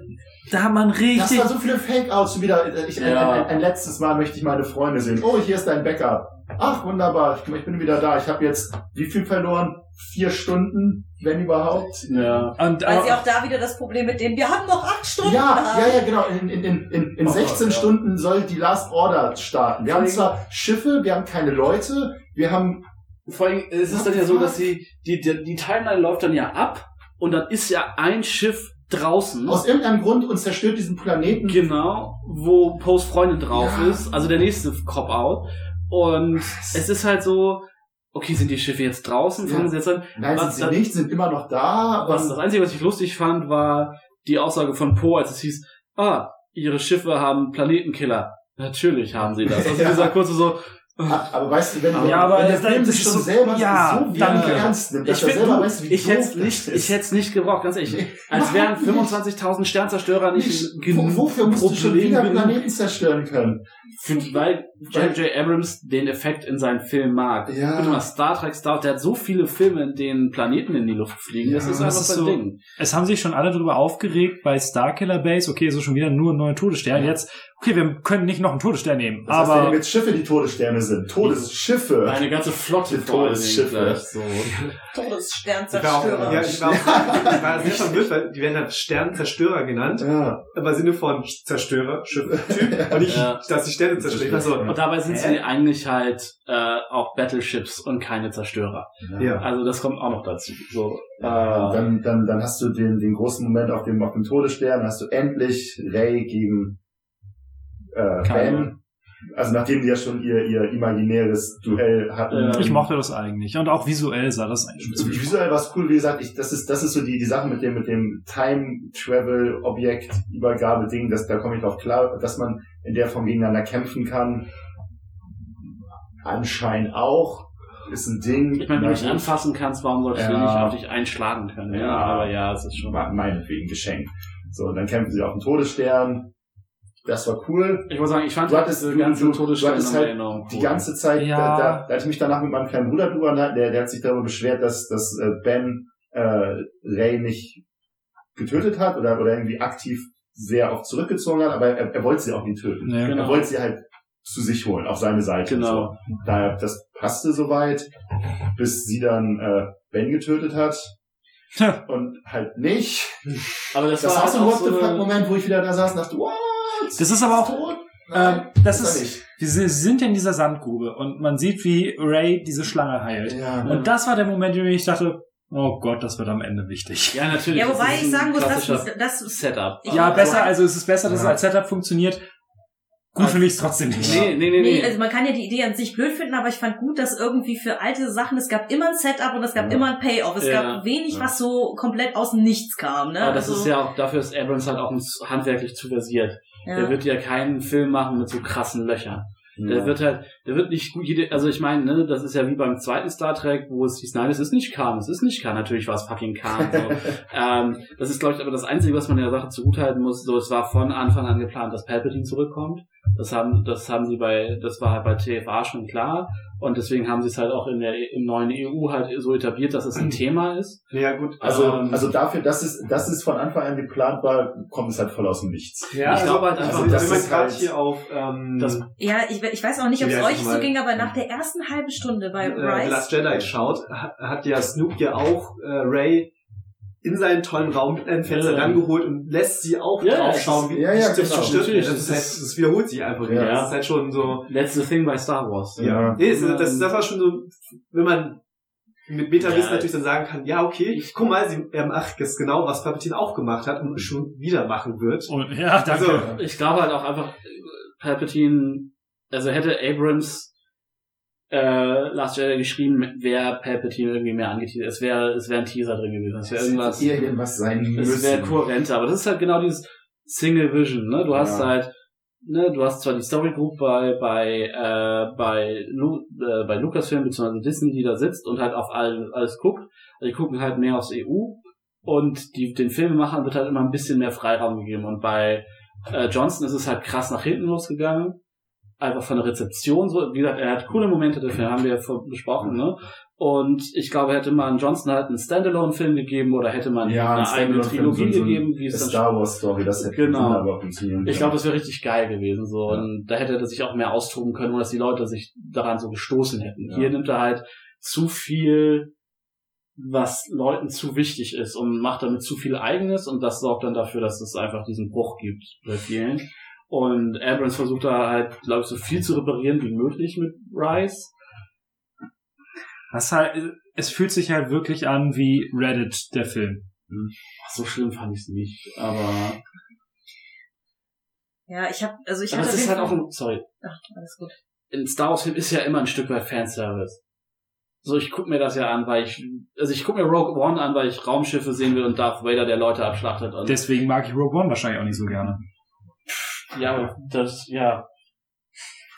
[SPEAKER 1] da hat man richtig.
[SPEAKER 3] Das war so viele Fake-Outs wieder. Ich,
[SPEAKER 4] Ja.
[SPEAKER 3] ein, ein, ein letztes Mal möchte ich meine Freunde sehen. Oh, hier ist dein Backup. Ach, wunderbar. Ich, ich bin wieder da. Ich habe jetzt wie viel verloren? Vier Stunden, wenn überhaupt.
[SPEAKER 4] Ja.
[SPEAKER 1] und,
[SPEAKER 5] Weil sie
[SPEAKER 1] aber,
[SPEAKER 5] auch da wieder das Problem mit dem, wir haben noch acht Stunden.
[SPEAKER 3] Ja, ja, ja, genau. In, in, in, in, in
[SPEAKER 4] Oh,
[SPEAKER 3] 16
[SPEAKER 4] ja.
[SPEAKER 3] Stunden soll die Last Order starten. Wir haben zwar Schiffe, wir haben keine Leute, wir haben
[SPEAKER 4] Vor allem, es ist dann ja so, dass sie, die, die, die Timeline läuft dann ja ab und dann ist ja ein Schiff draußen.
[SPEAKER 3] aus irgendeinem Grund und zerstört diesen Planeten.
[SPEAKER 4] Genau, wo Poes Freundin drauf
[SPEAKER 3] Ja.
[SPEAKER 4] ist, also der nächste Cop-Out. Und es ist halt so, okay, sind die Schiffe jetzt draußen?
[SPEAKER 3] Ja.
[SPEAKER 4] Fangen sie jetzt an?
[SPEAKER 3] Nein,
[SPEAKER 4] Was
[SPEAKER 3] sind sie nicht, sind immer noch da.
[SPEAKER 4] Was, das Einzige, was ich lustig fand, war die Aussage von Poe, als es hieß, ah, ihre Schiffe haben Planetenkiller. Natürlich haben sie das. Also
[SPEAKER 3] Ja.
[SPEAKER 4] dieser kurze so,
[SPEAKER 3] aber weißt du, wenn,
[SPEAKER 4] Ja,
[SPEAKER 3] wenn,
[SPEAKER 1] aber
[SPEAKER 3] wenn der
[SPEAKER 1] das-
[SPEAKER 3] Film
[SPEAKER 1] das
[SPEAKER 3] sich
[SPEAKER 1] ist
[SPEAKER 3] schon
[SPEAKER 1] so-
[SPEAKER 3] selber
[SPEAKER 1] ja,
[SPEAKER 3] so
[SPEAKER 1] danke.
[SPEAKER 3] ernst nimmt, dass
[SPEAKER 4] ich
[SPEAKER 3] er selber weiß, wie
[SPEAKER 4] ich hätte
[SPEAKER 3] das
[SPEAKER 4] nicht,
[SPEAKER 3] ist.
[SPEAKER 4] ich hätte es nicht gebraucht, ganz ehrlich. Als wären
[SPEAKER 3] Überhaupt nicht.
[SPEAKER 4] 25.000 Sternzerstörer nicht,
[SPEAKER 3] Nicht.
[SPEAKER 4] genug
[SPEAKER 3] Wo, wofür musst du schon wieder
[SPEAKER 4] Problem
[SPEAKER 3] Planeten zerstören können?
[SPEAKER 4] Für, weil J.J. Abrams den Effekt in seinen Filmen mag.
[SPEAKER 3] Ja.
[SPEAKER 4] Guck mal, Star Trek, Star der hat so viele Filme, in denen Planeten in die Luft fliegen. das
[SPEAKER 3] Ja,
[SPEAKER 4] ist einfach
[SPEAKER 1] das ist
[SPEAKER 4] sein
[SPEAKER 1] so-
[SPEAKER 4] Ding.
[SPEAKER 1] es haben sich schon alle darüber aufgeregt bei Starkiller Base, okay, es ist schon wieder nur ein neuer Todesstern. Jetzt, okay, wir können nicht noch einen Todesstern nehmen,
[SPEAKER 3] Das heißt, wenn
[SPEAKER 1] aber
[SPEAKER 3] jetzt Schiffe die Todessterne sind. Todesschiffe.
[SPEAKER 4] Eine ganze Flotte
[SPEAKER 3] Todesschiffe.
[SPEAKER 4] so.
[SPEAKER 8] Ich war, auch,
[SPEAKER 5] Todessternzerstörer.
[SPEAKER 8] ja, ich war, auch, ich war sehr verwirrt, weil die werden halt Sternzerstörer genannt,
[SPEAKER 3] Ja.
[SPEAKER 8] aber im Sinne von Zerstörer, Schiff-Typ, und nicht,
[SPEAKER 4] Ja.
[SPEAKER 8] dass die Sterne zerstören. Ich war so,
[SPEAKER 4] Und dabei sind sie eigentlich halt äh, auch Battleships und keine Zerstörer.
[SPEAKER 8] ja.
[SPEAKER 4] Also das kommt auch noch dazu. So, äh,
[SPEAKER 3] Dann, dann, dann hast du den, den großen Moment auf dem, auf dem Todesstern, hast du endlich Ray gegen äh. Ben. Also nachdem die ja schon ihr, ihr imaginäres Duell hatten.
[SPEAKER 4] Ja.
[SPEAKER 1] ich mochte das eigentlich. Und auch visuell sah das eigentlich schon ziemlich
[SPEAKER 3] Visuell war es cool, wie gesagt, ich, das ist, das ist so die, die Sache mit dem, mit dem Time-Travel-Objekt-Übergabe-Ding, da komme ich drauf klar, dass man in der Form gegeneinander kämpfen kann. Anscheinend auch. Ist ein Ding.
[SPEAKER 4] ich meine, wenn du dich anfassen kannst, warum solltest du
[SPEAKER 3] Ja.
[SPEAKER 4] nicht auf dich einschlagen können? Ja,
[SPEAKER 3] Ja.
[SPEAKER 4] aber ja, es ist schon.
[SPEAKER 3] Me- meinetwegen geschenkt. So, und dann kämpfen sie auf den Todesstern. Das war cool.
[SPEAKER 4] Ich muss sagen, ich fand
[SPEAKER 3] Du hattest-
[SPEAKER 4] diese ganze
[SPEAKER 3] du- hattest halt. Die
[SPEAKER 4] cool.
[SPEAKER 3] ganze Zeit,
[SPEAKER 1] Ja.
[SPEAKER 3] da, da, da hatte ich mich danach mit meinem kleinen Bruder drüber der, der hat sich darüber beschwert, dass, dass äh, Ben äh, Ray nicht getötet hat oder, oder irgendwie aktiv sehr oft zurückgezogen hat, aber er, er wollte sie auch nie töten.
[SPEAKER 1] Nee.
[SPEAKER 4] Genau.
[SPEAKER 3] Er wollte sie halt zu sich holen, auf seine Seite.
[SPEAKER 4] Genau.
[SPEAKER 3] So. Daher, das passte soweit, bis sie dann äh, Ben getötet hat.
[SPEAKER 1] Tja.
[SPEAKER 3] Und halt nicht.
[SPEAKER 4] Aber das,
[SPEAKER 3] Das,
[SPEAKER 4] war
[SPEAKER 3] war so ein
[SPEAKER 4] halt
[SPEAKER 3] What
[SPEAKER 4] auch
[SPEAKER 3] the fuck Moment, wo ich wieder da saß und dachte, what?
[SPEAKER 1] Das ist aber auch-? Ähm, das ist, wir sind- sie sind ja in dieser Sandgrube und man sieht, wie Ray diese Schlange heilt.
[SPEAKER 3] Ja.
[SPEAKER 1] Und das war der Moment, in dem ich dachte, oh Gott, das wird am Ende wichtig.
[SPEAKER 4] Ja, natürlich.
[SPEAKER 5] Ja, wobei ich sagen muss, das, das
[SPEAKER 4] Setup.
[SPEAKER 1] Ja, besser, also es ist besser, dass es
[SPEAKER 3] Ja.
[SPEAKER 1] als Setup funktioniert. Gut finde ich es trotzdem nicht.
[SPEAKER 4] Nee, nee, nee,
[SPEAKER 5] Nee,
[SPEAKER 4] nee.
[SPEAKER 5] also man kann ja die Idee an sich blöd finden, aber ich fand gut, dass irgendwie für alte Sachen, es gab immer ein Setup und es gab
[SPEAKER 3] Ja.
[SPEAKER 5] immer ein Payoff. Es
[SPEAKER 4] Ja.
[SPEAKER 5] gab wenig,
[SPEAKER 3] Ja.
[SPEAKER 5] was so komplett aus dem Nichts kam, ne?
[SPEAKER 4] Aber das
[SPEAKER 5] also,
[SPEAKER 4] ist ja auch, dafür ist Abrams halt auch handwerklich zu versiert.
[SPEAKER 5] Ja.
[SPEAKER 4] Der wird ja keinen Film machen mit so krassen Löchern. Der
[SPEAKER 3] Ja.
[SPEAKER 4] wird halt, der wird nicht gut, jede, also ich meine, ne, das ist ja wie beim zweiten Star Trek, wo es hieß, nein, es ist nicht Khan, es ist nicht Khan, natürlich war es fucking Khan, so. ähm, das ist, glaube ich, aber das Einzige, was man der Sache zugutehalten muss, so, es war von Anfang an geplant, dass Palpatine zurückkommt. Das haben, das haben sie bei, das war halt bei TFA schon klar. Und deswegen haben sie es halt auch in der, im neuen EU halt so etabliert, dass es ein Thema ist.
[SPEAKER 8] ja gut.
[SPEAKER 3] Also,
[SPEAKER 4] Ähm,
[SPEAKER 3] also dafür, dass es, dass es von Anfang an geplant war, kommt es halt voll aus dem Nichts.
[SPEAKER 8] Ja,
[SPEAKER 4] Ich glaube halt
[SPEAKER 8] also,
[SPEAKER 4] einfach,
[SPEAKER 8] also,
[SPEAKER 3] das ist
[SPEAKER 8] gerade
[SPEAKER 3] halt-
[SPEAKER 8] hier auf ähm,
[SPEAKER 4] Das-
[SPEAKER 5] ja, ich, ich weiß auch nicht, ob es euch so ging, aber nach der ersten halben Stunde bei
[SPEAKER 8] äh, The Last
[SPEAKER 5] Rise,
[SPEAKER 8] Jedi schaut, hat, hat ja Snoop ja auch äh, Ray in seinen tollen Raum mit einem Fenster
[SPEAKER 4] Ja.
[SPEAKER 8] rangeholt und lässt sie auch
[SPEAKER 4] Ja,
[SPEAKER 8] drauf
[SPEAKER 4] es
[SPEAKER 8] schauen, wie
[SPEAKER 3] ja, ja,
[SPEAKER 8] das
[SPEAKER 3] genau.
[SPEAKER 8] wird.
[SPEAKER 4] Natürlich,
[SPEAKER 8] Das,
[SPEAKER 4] das
[SPEAKER 8] ist halt, das wiederholt sich einfach wieder.
[SPEAKER 4] Ja.
[SPEAKER 8] Das ist halt schon so.
[SPEAKER 4] That's the thing bei Star Wars.
[SPEAKER 3] Ja.
[SPEAKER 8] Nee, das, das, das war schon so, wenn man mit Meta-Wissen
[SPEAKER 4] Ja.
[SPEAKER 8] natürlich dann sagen kann, ja, okay, guck mal, sie, er macht jetzt genau, was Palpatine auch gemacht hat und schon wieder machen wird.
[SPEAKER 1] Und, ja, danke.
[SPEAKER 8] Also,
[SPEAKER 4] Ich glaube halt auch einfach, Palpatine, also hätte Abrams äh, Last Jedi geschrieben, wäre Palpatine irgendwie mehr angeteasert. Es wäre es wäre ein Teaser drin gewesen. Es wäre irgendwas,
[SPEAKER 3] Irgendwas sein
[SPEAKER 4] es
[SPEAKER 3] müssen.
[SPEAKER 4] wäre kohärenter. Aber das ist halt genau dieses Single Vision. Ne? Du hast
[SPEAKER 3] Ja.
[SPEAKER 4] halt, ne, du hast zwar die Story Group bei bei äh, bei, Lu äh, bei Lucasfilm bzw. Disney, die da sitzt und halt auf all, alles guckt. Die gucken halt mehr aufs EU und die, den Filmemachern wird halt immer ein bisschen mehr Freiraum gegeben. Und bei äh, Johnson ist es halt krass nach hinten losgegangen. Einfach von der Rezeption so, wie gesagt, er hat coole Momente, dafür haben wir ja besprochen, ne? Und ich glaube, hätte man Johnson halt einen Standalone-Film gegeben oder hätte man
[SPEAKER 3] Ja,
[SPEAKER 4] eine
[SPEAKER 3] ein
[SPEAKER 4] eigene Trilogie
[SPEAKER 3] so
[SPEAKER 4] gegeben, wie es
[SPEAKER 3] Star Wars Story, das hätte
[SPEAKER 4] Genau.
[SPEAKER 3] wunderbar funktionieren
[SPEAKER 4] ich glaube, das wäre richtig geil gewesen, so. Und da hätte er sich auch mehr austoben können, dass die Leute sich daran so gestoßen hätten.
[SPEAKER 3] Ja.
[SPEAKER 4] Hier nimmt er halt zu viel, was Leuten zu wichtig ist und macht damit zu viel Eigenes und das sorgt dann dafür, dass es einfach diesen Bruch gibt bei vielen. Und Abrams versucht da halt, glaube ich, so viel zu reparieren wie möglich mit Rice.
[SPEAKER 1] Das halt, es fühlt sich halt wirklich an wie Reddit, der Film.
[SPEAKER 4] So schlimm fand ich es nicht, aber,
[SPEAKER 5] Ja, ich habe, also ich hatte
[SPEAKER 4] es ist halt auch ein, sorry,
[SPEAKER 5] Ach, alles gut.
[SPEAKER 4] ein Star Wars Film ist ja immer ein Stück weit Fanservice. So, ich guck mir das ja an, weil ich, also ich guck mir Rogue One an, weil ich Raumschiffe sehen will und Darth Vader, der Leute abschlachtet. Und
[SPEAKER 1] Deswegen mag ich Rogue One wahrscheinlich auch nicht so gerne.
[SPEAKER 4] Ja, das, ja,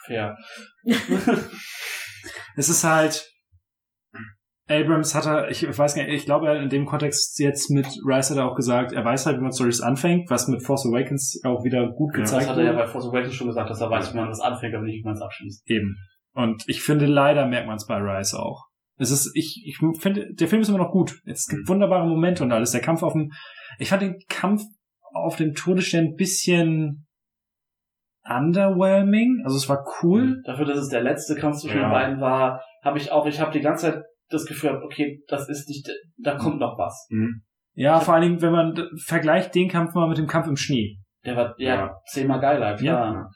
[SPEAKER 4] fair.
[SPEAKER 1] Es ist halt, Abrams hat er, ich weiß gar nicht, ich glaube, er hat in dem Kontext jetzt mit Rice hat er auch gesagt, er weiß halt, wie man Stories anfängt, was mit Force Awakens auch wieder gut
[SPEAKER 3] Ja,
[SPEAKER 4] Das
[SPEAKER 1] gezeigt
[SPEAKER 4] hat er ja bei Force Awakens schon gesagt, dass er weiß, wie man das anfängt, aber nicht, wie man es abschließt.
[SPEAKER 1] Eben. Und ich finde, leider merkt man es bei Rice auch. Es ist, ich, ich finde, der Film ist immer noch gut. Es gibt wunderbare Momente und alles. Der Kampf auf dem, ich fand den Kampf auf dem Todesstern ein bisschen underwhelming. Also es war cool.
[SPEAKER 4] Dafür, dass es der letzte Kampf zwischen
[SPEAKER 3] Ja.
[SPEAKER 4] den beiden war, habe ich auch, ich habe die ganze Zeit das Gefühl, okay, das ist nicht, da kommt noch was.
[SPEAKER 1] Ja, vor allen Dingen, wenn man vergleicht den Kampf mal mit dem Kampf im Schnee.
[SPEAKER 4] Der war ja,
[SPEAKER 3] Ja.
[SPEAKER 4] zehnmal geiler, klar.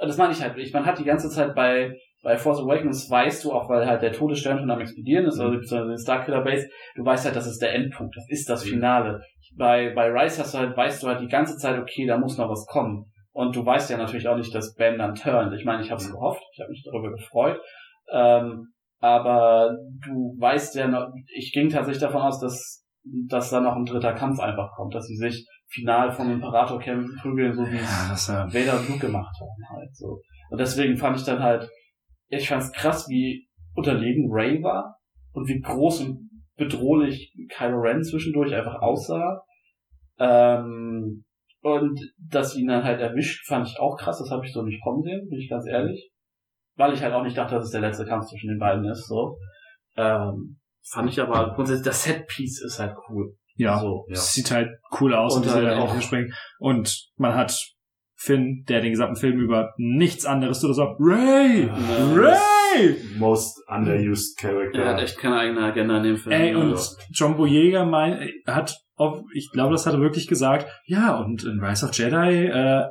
[SPEAKER 4] Das meine ich halt. Ich, man hat die ganze Zeit bei, bei Force Awakens weißt du, auch weil halt der Todesstern schon am explodieren ist, also beziehungsweise die Starkiller Base, du weißt halt, das ist der Endpunkt, das ist das Finale. Bei, bei Rise hast du halt, weißt du halt die ganze Zeit, okay, da muss noch was kommen. Und du weißt ja natürlich auch nicht, dass Ben dann turnt. Ich meine, ich habe es gehofft, ich habe mich darüber gefreut. Ähm, aber du weißt ja noch, ich ging tatsächlich davon aus, dass, dass da noch ein dritter Kampf einfach kommt, dass sie sich final vom Imperator kämpfen, prügeln, so wie es
[SPEAKER 1] das, äh,
[SPEAKER 4] Vader und Luke gemacht haben halt so. Und deswegen fand ich dann halt, ich fand's krass, wie unterlegen Ray war und wie groß und bedrohlich Kylo Ren zwischendurch einfach aussah. Ähm, und dass sie ihn dann halt erwischt, fand ich auch krass, das habe ich so nicht kommen sehen, bin ich ganz ehrlich. Weil ich halt auch nicht dachte, dass es der letzte Kampf zwischen den beiden ist, so. Ähm, fand ich aber grundsätzlich, das Set-Piece ist halt cool.
[SPEAKER 1] ja,
[SPEAKER 4] So,
[SPEAKER 3] ja.
[SPEAKER 1] es sieht halt cool aus
[SPEAKER 4] Und
[SPEAKER 1] und,
[SPEAKER 4] halt
[SPEAKER 1] halt
[SPEAKER 4] auch-
[SPEAKER 1] springen. Und man hat Finn, der den gesamten Film über nichts anderes tut, so Ray,
[SPEAKER 4] Ja.
[SPEAKER 1] Ray.
[SPEAKER 3] Most underused character.
[SPEAKER 4] Er hat echt keine eigene Agenda in dem Film.
[SPEAKER 1] Ey, und
[SPEAKER 4] Also,
[SPEAKER 1] John Boyega mein, hat, auf, ich glaube, das hat er wirklich gesagt, ja, und in Rise of Jedi, äh,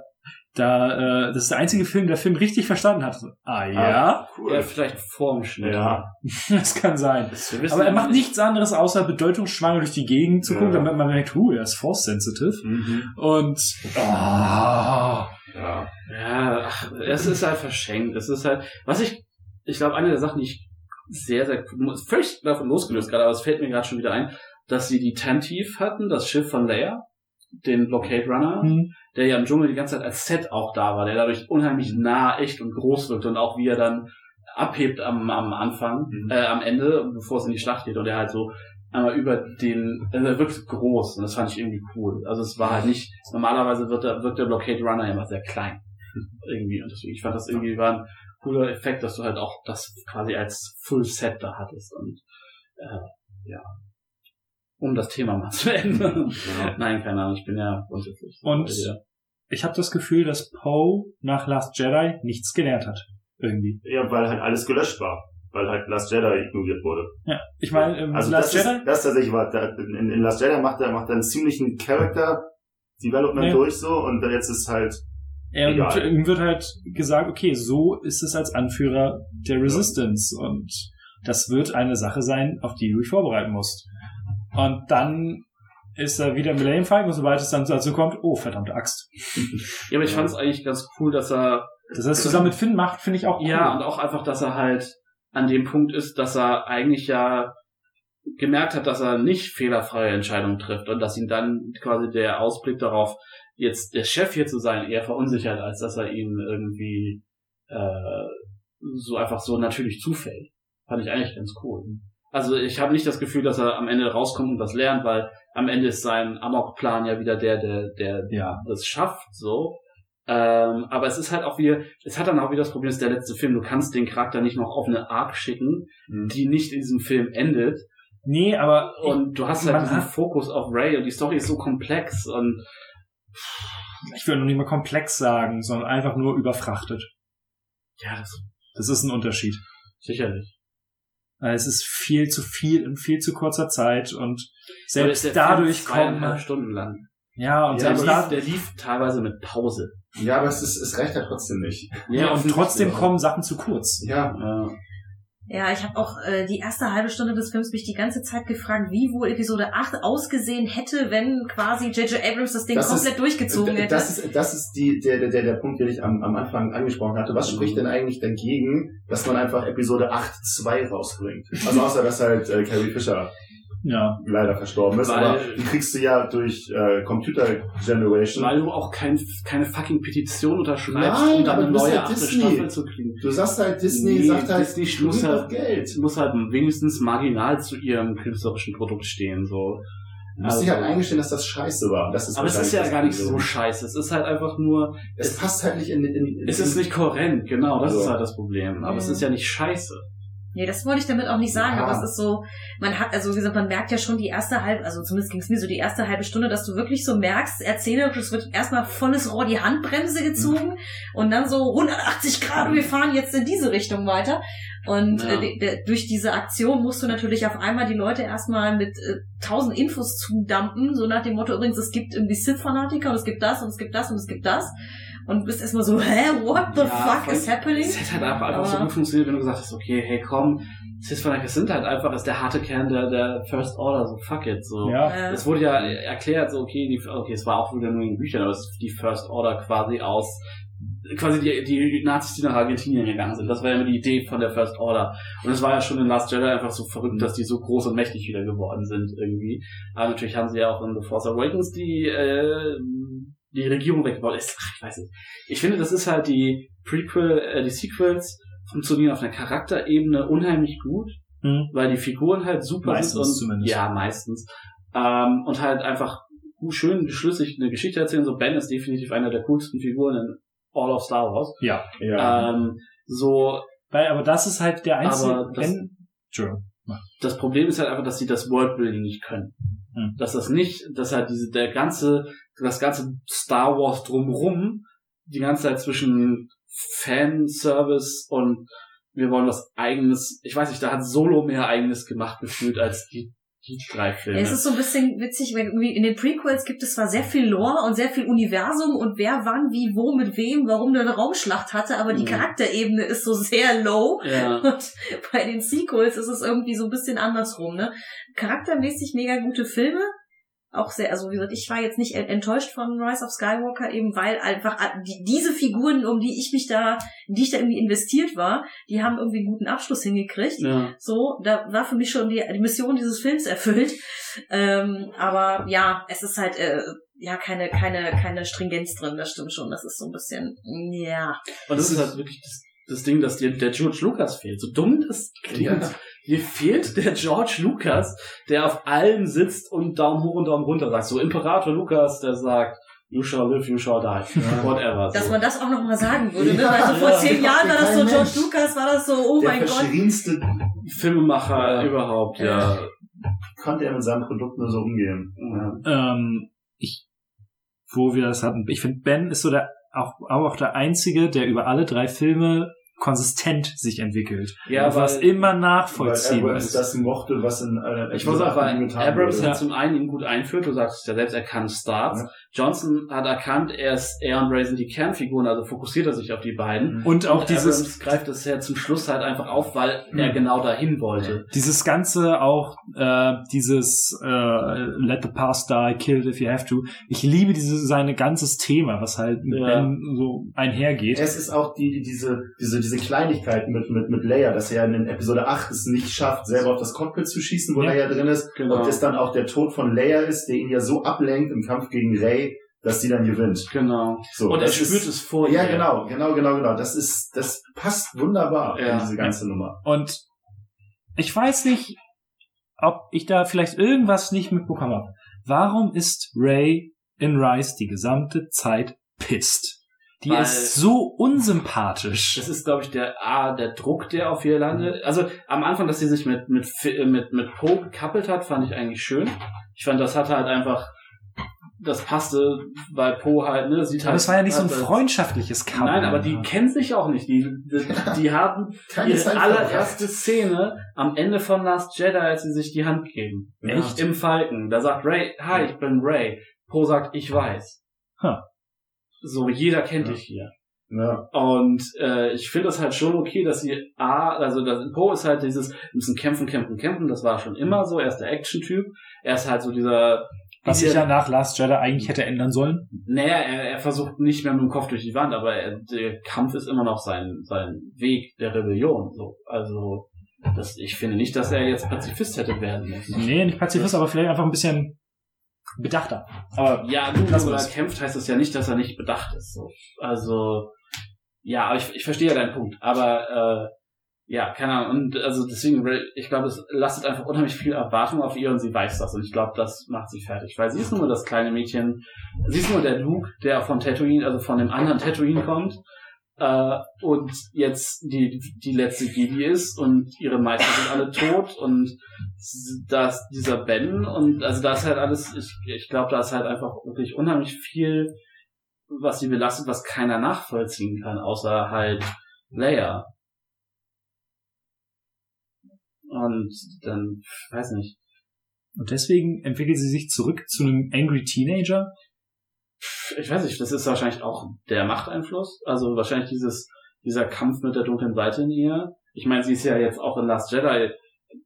[SPEAKER 1] da, äh, das ist der einzige Film, der Film richtig verstanden hat. So, ah ja,
[SPEAKER 3] cool.
[SPEAKER 4] ja, vielleicht vorm Schnitt.
[SPEAKER 3] Ja.
[SPEAKER 1] das kann sein.
[SPEAKER 4] Wissen
[SPEAKER 1] Aber er macht
[SPEAKER 4] nicht-
[SPEAKER 1] nichts anderes, außer bedeutungsschwanger durch die Gegend zu gucken,
[SPEAKER 3] Ja.
[SPEAKER 1] damit man merkt, huh, er ist force-sensitive.
[SPEAKER 3] Mhm.
[SPEAKER 1] Und, ah,
[SPEAKER 3] Ja.
[SPEAKER 4] Ja, ach, es ist halt verschenkt. Es ist halt, was ich, ich glaube, eine der Sachen, die ich sehr, sehr, völlig davon losgelöst gerade, aber es fällt mir gerade schon wieder ein, dass sie die Tantive hatten, das Schiff von Leia, den Blockade Runner,
[SPEAKER 1] hm,
[SPEAKER 4] der ja im Dschungel die ganze Zeit als Set auch da war, der dadurch unheimlich nah, echt und groß wirkt und auch wie er dann abhebt am, am Anfang,
[SPEAKER 3] Mhm.
[SPEAKER 4] äh, am Ende, bevor es in die Schlacht geht und er halt so einmal über den, also er wirkt groß und das fand ich irgendwie cool. Also es war halt nicht, normalerweise wird der, wirkt der Blockade Runner immer sehr klein. Irgendwie und deswegen, ich fand das irgendwie war ein cooler Effekt, dass du halt auch das quasi als Full Set da hattest und äh, ja. Um das Thema mal zu ändern.
[SPEAKER 3] Ja.
[SPEAKER 4] Nein, keine Ahnung, ich bin ja grundsätzlich.
[SPEAKER 1] Und- ich habe das Gefühl, dass Poe nach Last Jedi nichts gelernt hat. Irgendwie.
[SPEAKER 3] ja, weil halt alles gelöscht war. Weil halt Last Jedi ignoriert wurde.
[SPEAKER 1] Ja, ich meine, ähm,
[SPEAKER 3] Also
[SPEAKER 1] Last
[SPEAKER 3] das,
[SPEAKER 1] Jedi,
[SPEAKER 3] ist, das tatsächlich war, in, in Last Jedi macht er, macht er einen ziemlichen Character Development
[SPEAKER 1] Ja.
[SPEAKER 3] durch so und jetzt ist halt,
[SPEAKER 1] er, und
[SPEAKER 3] egal.
[SPEAKER 1] ihm wird halt gesagt, okay, so ist es als Anführer der Resistance und das wird eine Sache sein, auf die du dich vorbereiten musst. Und dann ist er wieder im Millennium Falcon und sobald es dann dazu kommt, oh, verdammte Axt.
[SPEAKER 4] Ja, aber ich fand es eigentlich ganz cool, dass er
[SPEAKER 1] Das heißt, zusammen mit Finn macht, finde ich auch cool.
[SPEAKER 4] Ja, und auch einfach, dass er halt an dem Punkt ist, dass er eigentlich ja gemerkt hat, dass er nicht fehlerfreie Entscheidungen trifft und dass ihn dann quasi der Ausblick darauf, jetzt der Chef hier zu sein, eher verunsichert, als dass er ihm irgendwie äh, so einfach so natürlich zufällt. Fand ich eigentlich ganz cool. Also ich habe nicht das Gefühl, dass er am Ende rauskommt und was lernt, weil am Ende ist sein Amok-Plan ja wieder der, der, der
[SPEAKER 1] Ja.
[SPEAKER 4] das schafft, so. Ähm, aber es ist halt auch wieder, es hat dann auch wieder das Problem, es ist der letzte Film, du kannst den Charakter nicht noch auf eine Arc schicken,
[SPEAKER 3] Mhm.
[SPEAKER 4] die nicht in diesem Film endet.
[SPEAKER 1] Nee, aber
[SPEAKER 4] Und du hast halt diesen
[SPEAKER 1] hat-
[SPEAKER 4] Fokus auf Ray und die Story ist so komplex und
[SPEAKER 1] ich will noch nicht mal komplex sagen, sondern einfach nur überfrachtet.
[SPEAKER 4] ja, das
[SPEAKER 1] Das ist ein Unterschied.
[SPEAKER 4] sicherlich.
[SPEAKER 1] Äh, Es ist viel zu viel in viel zu kurzer Zeit und selbst dadurch kommen,
[SPEAKER 4] Stunden lang.
[SPEAKER 1] ja, und
[SPEAKER 3] Ja,
[SPEAKER 1] selbst
[SPEAKER 4] der,
[SPEAKER 1] da,
[SPEAKER 4] lief, der lief teilweise mit Pause.
[SPEAKER 3] Ja, aber es, ist, es reicht ja trotzdem nicht.
[SPEAKER 1] ja, und trotzdem kommen Sachen zu kurz.
[SPEAKER 3] Ja,
[SPEAKER 4] Ja.
[SPEAKER 5] Ja, ich habe auch äh, die erste halbe Stunde des Films mich die ganze Zeit gefragt, wie wohl Episode 8 ausgesehen hätte, wenn quasi J.J. Abrams das Ding
[SPEAKER 3] Das
[SPEAKER 5] komplett
[SPEAKER 3] ist-
[SPEAKER 5] durchgezogen hätte.
[SPEAKER 3] Das ist, das ist die, der, der, der, Punkt, den ich am, am Anfang angesprochen hatte. Was spricht denn eigentlich dagegen, dass man einfach Episode 8.2 rausbringt? Also außer, dass halt äh, Carrie Fisher
[SPEAKER 1] Ja.
[SPEAKER 3] leider verstorben ist,
[SPEAKER 4] Weil-
[SPEAKER 3] aber die kriegst du ja durch äh, Computer Generation.
[SPEAKER 4] Weil du auch kein, keine fucking Petition unterschreibst,
[SPEAKER 3] Nein,
[SPEAKER 4] um dann eine neue
[SPEAKER 3] Disney.
[SPEAKER 4] Staffel zu kriegen.
[SPEAKER 3] Du sagst halt, Disney
[SPEAKER 4] Nee,
[SPEAKER 3] sagt halt,
[SPEAKER 4] Disney muss halt-
[SPEAKER 3] Geld.
[SPEAKER 4] Es muss halt wenigstens marginal zu ihrem künstlerischen Produkt stehen, so.
[SPEAKER 3] Du musst dich halt eingestehen, dass das scheiße war. Das ist
[SPEAKER 4] aber es ist ja gar nicht so scheiße. Es ist halt einfach nur,
[SPEAKER 3] Es passt halt nicht in, in, in
[SPEAKER 4] es ist nicht kohärent, genau, das
[SPEAKER 3] So.
[SPEAKER 4] ist halt das Problem. Aber es
[SPEAKER 5] Mhm.
[SPEAKER 4] ist ja nicht scheiße.
[SPEAKER 5] Nee, das wollte ich damit auch nicht sagen,
[SPEAKER 3] Ja.
[SPEAKER 5] aber es ist so, man hat, also wie gesagt, man merkt ja schon die erste halbe, also zumindest ging es mir so die erste halbe Stunde, dass du wirklich so merkst, erzählerisch, es wird erstmal volles Rohr die Handbremse gezogen und dann so 180 Grad und wir fahren jetzt in diese Richtung weiter. Und
[SPEAKER 4] Ja.
[SPEAKER 5] äh, durch diese Aktion musst du natürlich auf einmal die Leute erstmal mit äh, tausend Infos zudampen, so nach dem Motto, übrigens, es gibt irgendwie Sith-Fanatiker und es gibt das und es gibt das und es gibt das. Und du bist erstmal so, hä, what the
[SPEAKER 4] Ja,
[SPEAKER 5] fuck is happening?
[SPEAKER 4] Es hätte halt einfach, einfach so gut funktioniert, wenn du gesagt hast, okay, hey komm, Cis-Fanatics sind halt einfach, ist der harte Kern der, der First Order, so fuck it, so.
[SPEAKER 1] Ja.
[SPEAKER 4] Es wurde ja erklärt, so, okay, die, okay, es war auch wieder nur in den Büchern, aber es ist die First Order quasi aus, quasi die, die Nazis, die nach Argentinien gegangen sind. Das war ja immer die Idee von der First Order. Und es war ja schon in Last Jedi einfach so verrückt, dass die so groß und mächtig wieder geworden sind, irgendwie. Aber natürlich haben sie ja auch in The Force Awakens die, äh, die Regierung weggebaut. Ich, ach, ich weiß nicht. Ich finde, das ist halt die Prequel, äh, die Sequels funktionieren auf einer Charakterebene unheimlich gut
[SPEAKER 1] Hm.
[SPEAKER 4] weil die Figuren halt super
[SPEAKER 1] Meistens
[SPEAKER 4] sind und
[SPEAKER 1] zumindest.
[SPEAKER 4] ja meistens ähm, und halt einfach schön schlüssig eine Geschichte erzählen. So Ben ist definitiv einer der coolsten Figuren in All of Star Wars.
[SPEAKER 1] Ja.
[SPEAKER 3] Ja.
[SPEAKER 4] Ähm, so
[SPEAKER 1] Weil, aber das ist halt der einzige,
[SPEAKER 4] Aber das-
[SPEAKER 1] wenn, Entschuldigung.
[SPEAKER 4] das Problem ist halt einfach, dass sie das Worldbuilding nicht können.
[SPEAKER 1] Hm.
[SPEAKER 4] Dass das nicht, dass halt diese der ganze das ganze Star Wars drumrum die ganze Zeit zwischen Fanservice und wir wollen was eigenes. Ich weiß nicht, da hat Solo mehr eigenes gemacht gefühlt als die die drei Filme.
[SPEAKER 5] Es ist so ein bisschen witzig, weil irgendwie in den Prequels gibt es zwar sehr viel Lore und sehr viel Universum und wer wann, wie, wo, mit wem, warum eine Raumschlacht hatte, aber die
[SPEAKER 4] Mhm.
[SPEAKER 5] Charakterebene ist so sehr low.
[SPEAKER 4] ja.
[SPEAKER 5] Und bei den Sequels ist es irgendwie so ein bisschen andersrum, ne? Charaktermäßig mega gute Filme. Auch sehr, also wie gesagt, ich war jetzt nicht enttäuscht von Rise of Skywalker, eben weil einfach die, diese Figuren, um die ich mich da, in die ich da irgendwie investiert war, die haben irgendwie einen guten Abschluss hingekriegt.
[SPEAKER 4] ja.
[SPEAKER 5] So, da war für mich schon die, die Mission dieses Films erfüllt. Ähm, aber ja, es ist halt äh, ja keine keine keine Stringenz drin. Das stimmt schon. Das ist so ein bisschen ja.
[SPEAKER 4] Und das ist halt wirklich das, das Ding, dass dir der George Lucas fehlt. So dumm das klingt.
[SPEAKER 3] Ja.
[SPEAKER 4] Dir fehlt der George Lucas, der auf allem sitzt und Daumen hoch und Daumen runter sagt. So Imperator Lucas, der sagt, you shall live, you shall die. Whatever.
[SPEAKER 5] Dass
[SPEAKER 4] so.
[SPEAKER 5] man das auch noch mal sagen würde. Ne?
[SPEAKER 3] Ja,
[SPEAKER 5] Also vor
[SPEAKER 3] ja,
[SPEAKER 5] zehn
[SPEAKER 3] ja,
[SPEAKER 5] Jahren war das so George
[SPEAKER 3] Mensch.
[SPEAKER 5] Lucas, war das so oh
[SPEAKER 3] der
[SPEAKER 5] mein Gott.
[SPEAKER 3] verschiedenste
[SPEAKER 4] Filmemacher
[SPEAKER 3] Ja.
[SPEAKER 4] überhaupt, ja.
[SPEAKER 3] konnte er mit seinem Produkt nur so umgehen. Ja.
[SPEAKER 1] ähm, ich, wo wir das hatten, ich finde, Ben ist so der, auch, auch der einzige, der über alle drei Filme konsistent sich entwickelt.
[SPEAKER 4] Ja,
[SPEAKER 1] was
[SPEAKER 4] weil-
[SPEAKER 1] immer nachvollziehbar ist.
[SPEAKER 3] das mochte, was in äh,
[SPEAKER 4] Ich muss auch, weil
[SPEAKER 3] getan
[SPEAKER 4] Abrams hat zum einen ihn gut einführt, du sagst ja selbst, er kann Starts.
[SPEAKER 3] Ja.
[SPEAKER 4] Johnson hat erkannt, er ist, er und Ray sind die Kernfiguren, also fokussiert er sich auf die beiden.
[SPEAKER 1] Und auch
[SPEAKER 4] Und
[SPEAKER 1] dieses,
[SPEAKER 4] Abrams greift es ja zum Schluss halt einfach auf, weil er genau dahin wollte.
[SPEAKER 1] dieses ganze auch, äh, dieses äh, Let the past die, kill it if you have to. Ich liebe diese, sein ganzes Thema, was halt mit
[SPEAKER 4] Ja.
[SPEAKER 1] Ben so einhergeht.
[SPEAKER 3] Es ist auch die, die diese, diese, diese Kleinigkeiten mit, mit, mit Leia, dass er in Episode 8 es nicht schafft, selber auf das Cockpit zu schießen, wo
[SPEAKER 1] Ja.
[SPEAKER 3] Leia drin ist.
[SPEAKER 4] Genau.
[SPEAKER 3] Und es dann auch der Tod von Leia ist, der ihn ja so ablenkt im Kampf gegen Rey, dass sie dann gewinnt.
[SPEAKER 4] Genau.
[SPEAKER 3] So,
[SPEAKER 4] Und er spürt
[SPEAKER 3] ist,
[SPEAKER 4] es vor
[SPEAKER 3] Ja,
[SPEAKER 4] ihr.
[SPEAKER 3] genau, genau, genau, genau. Das ist, das passt wunderbar
[SPEAKER 4] Ja.
[SPEAKER 3] in diese ganze Nummer.
[SPEAKER 1] Und ich weiß nicht, ob ich da vielleicht irgendwas nicht mitbekommen habe. Warum ist Ray in Rice die gesamte Zeit pisst? Die
[SPEAKER 4] Weil-
[SPEAKER 1] ist so unsympathisch.
[SPEAKER 4] Das ist, glaube ich, der A, der Druck, der auf ihr landet. Also am Anfang, dass sie sich mit mit mit mit Poe gekappelt hat, fand ich eigentlich schön. Ich fand, das hatte halt einfach, das passte, weil Poe halt, ne, sieht
[SPEAKER 1] Aber
[SPEAKER 4] halt.
[SPEAKER 1] es war ja nicht so ein freundschaftliches Kampf.
[SPEAKER 4] Nein, aber die kennen sich auch nicht. Die, die, die haben
[SPEAKER 3] Keine
[SPEAKER 4] ihre allererste Szene am Ende von Last Jedi, als sie sich die Hand geben.
[SPEAKER 1] Ja.
[SPEAKER 4] Echt im Falken. Da sagt Ray, hi, ich bin Ray. Poe sagt, ich weiß.
[SPEAKER 1] Huh.
[SPEAKER 4] So, jeder kennt dich hier.
[SPEAKER 3] Ja.
[SPEAKER 4] Und äh, ich finde es halt schon okay, dass sie A, also das Poe ist halt dieses, wir müssen kämpfen, kämpfen, kämpfen, das war schon immer so, er ist der Action-Typ, er ist halt so dieser
[SPEAKER 1] Was sich ja nach Last Jedi eigentlich hätte ändern sollen.
[SPEAKER 4] naja, er, er versucht nicht mehr mit dem Kopf durch die Wand, aber er, der Kampf ist immer noch sein, sein Weg der Rebellion. So. Also das, ich finde nicht, dass er jetzt Pazifist hätte werden müssen.
[SPEAKER 1] Nee, nicht Pazifist, aber vielleicht einfach ein bisschen bedachter. Aber
[SPEAKER 4] Ja, nur weil er kämpft, heißt das ja nicht, dass er nicht bedacht ist. So. Also, ja, ich, ich verstehe ja deinen Punkt. Aber äh, ja, keine Ahnung. Und also deswegen, ich glaube, es lastet einfach unheimlich viel Erwartung auf ihr und sie weiß das. Und ich glaube, das macht sie fertig. Weil sie ist nur das kleine Mädchen, sie ist nur der Luke, der von Tatooine, also von dem anderen Tatooine kommt. Äh, und jetzt die, die letzte Jedi ist und ihre Meister sind alle tot und da ist dieser Ben und also da ist halt alles, ich, ich glaube, da ist halt einfach wirklich unheimlich viel, was sie belastet, was keiner nachvollziehen kann, außer halt Leia. Und dann, weiß nicht.
[SPEAKER 1] und deswegen entwickelt sie sich zurück zu einem Angry Teenager.
[SPEAKER 4] Ich weiß nicht, das ist wahrscheinlich auch der Machteinfluss. Also wahrscheinlich dieses, dieser Kampf mit der dunklen Seite in ihr. Ich meine, sie ist ja jetzt auch in Last Jedi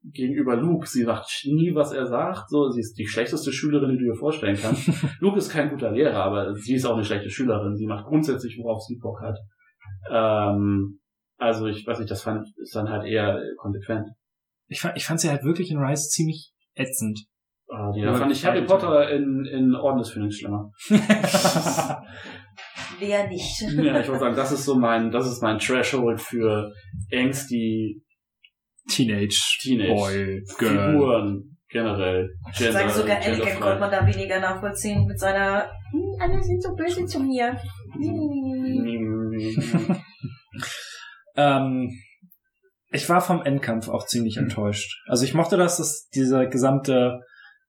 [SPEAKER 4] gegenüber Luke. Sie macht nie, was er sagt. So, sie ist die schlechteste Schülerin, die du dir vorstellen kannst. Luke ist kein guter Lehrer, aber sie ist auch eine schlechte Schülerin. Sie macht grundsätzlich, worauf sie Bock hat. Ähm, also ich weiß nicht, das fand, ist dann halt eher konsequent.
[SPEAKER 1] Ich fand, ich fand sie halt wirklich in Rise ziemlich ätzend.
[SPEAKER 4] Die,
[SPEAKER 1] Ja,
[SPEAKER 4] da fand ich Harry Potter in, in Orden des Phönix schlimmer.
[SPEAKER 5] Wer nicht?
[SPEAKER 4] Ja, ich würde sagen, das ist so mein, das ist mein Threshold für angsty
[SPEAKER 1] Teenage,
[SPEAKER 4] Teenage
[SPEAKER 1] Boy, Girl.
[SPEAKER 4] Figuren generell.
[SPEAKER 5] Ich würde sagen, sogar Anakin konnte man da weniger nachvollziehen mit seiner "Hm, alle sind so böse zu mir. Hm.
[SPEAKER 1] Ähm, ich war vom Endkampf auch ziemlich enttäuscht. Also ich mochte das, dass dieser gesamte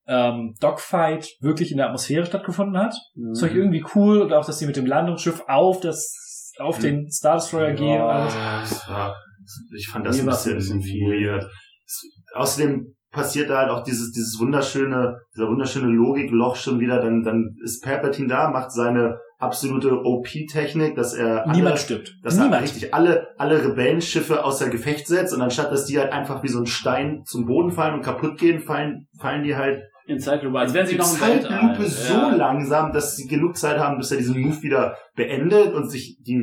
[SPEAKER 1] ähm, Dogfight wirklich in der Atmosphäre stattgefunden hat. Das fand ich irgendwie cool und auch, dass sie mit dem Landungsschiff auf das auf den Star Destroyer gehen. und alles.
[SPEAKER 3] das war, ich fand das ein
[SPEAKER 4] war's ein
[SPEAKER 3] bisschen,
[SPEAKER 4] bisschen viel.
[SPEAKER 3] Außerdem passiert da halt auch dieses, dieses wunderschöne, dieser wunderschöne Logikloch schon wieder, dann, dann ist Palpatine da, macht seine absolute OP-Technik, dass er alle,
[SPEAKER 1] Niemand stirbt.
[SPEAKER 3] dass er
[SPEAKER 1] Niemand.
[SPEAKER 3] richtig alle, alle Rebellenschiffe außer Gefecht setzt und anstatt, dass die halt einfach wie so ein Stein zum Boden fallen und kaputt gehen, fallen, fallen die halt
[SPEAKER 4] In Zeitlupe, als wären sie noch im
[SPEAKER 3] Zeitlupe so
[SPEAKER 4] Ja.
[SPEAKER 3] langsam, dass sie genug Zeit haben, bis er diesen Move wieder beendet und sich die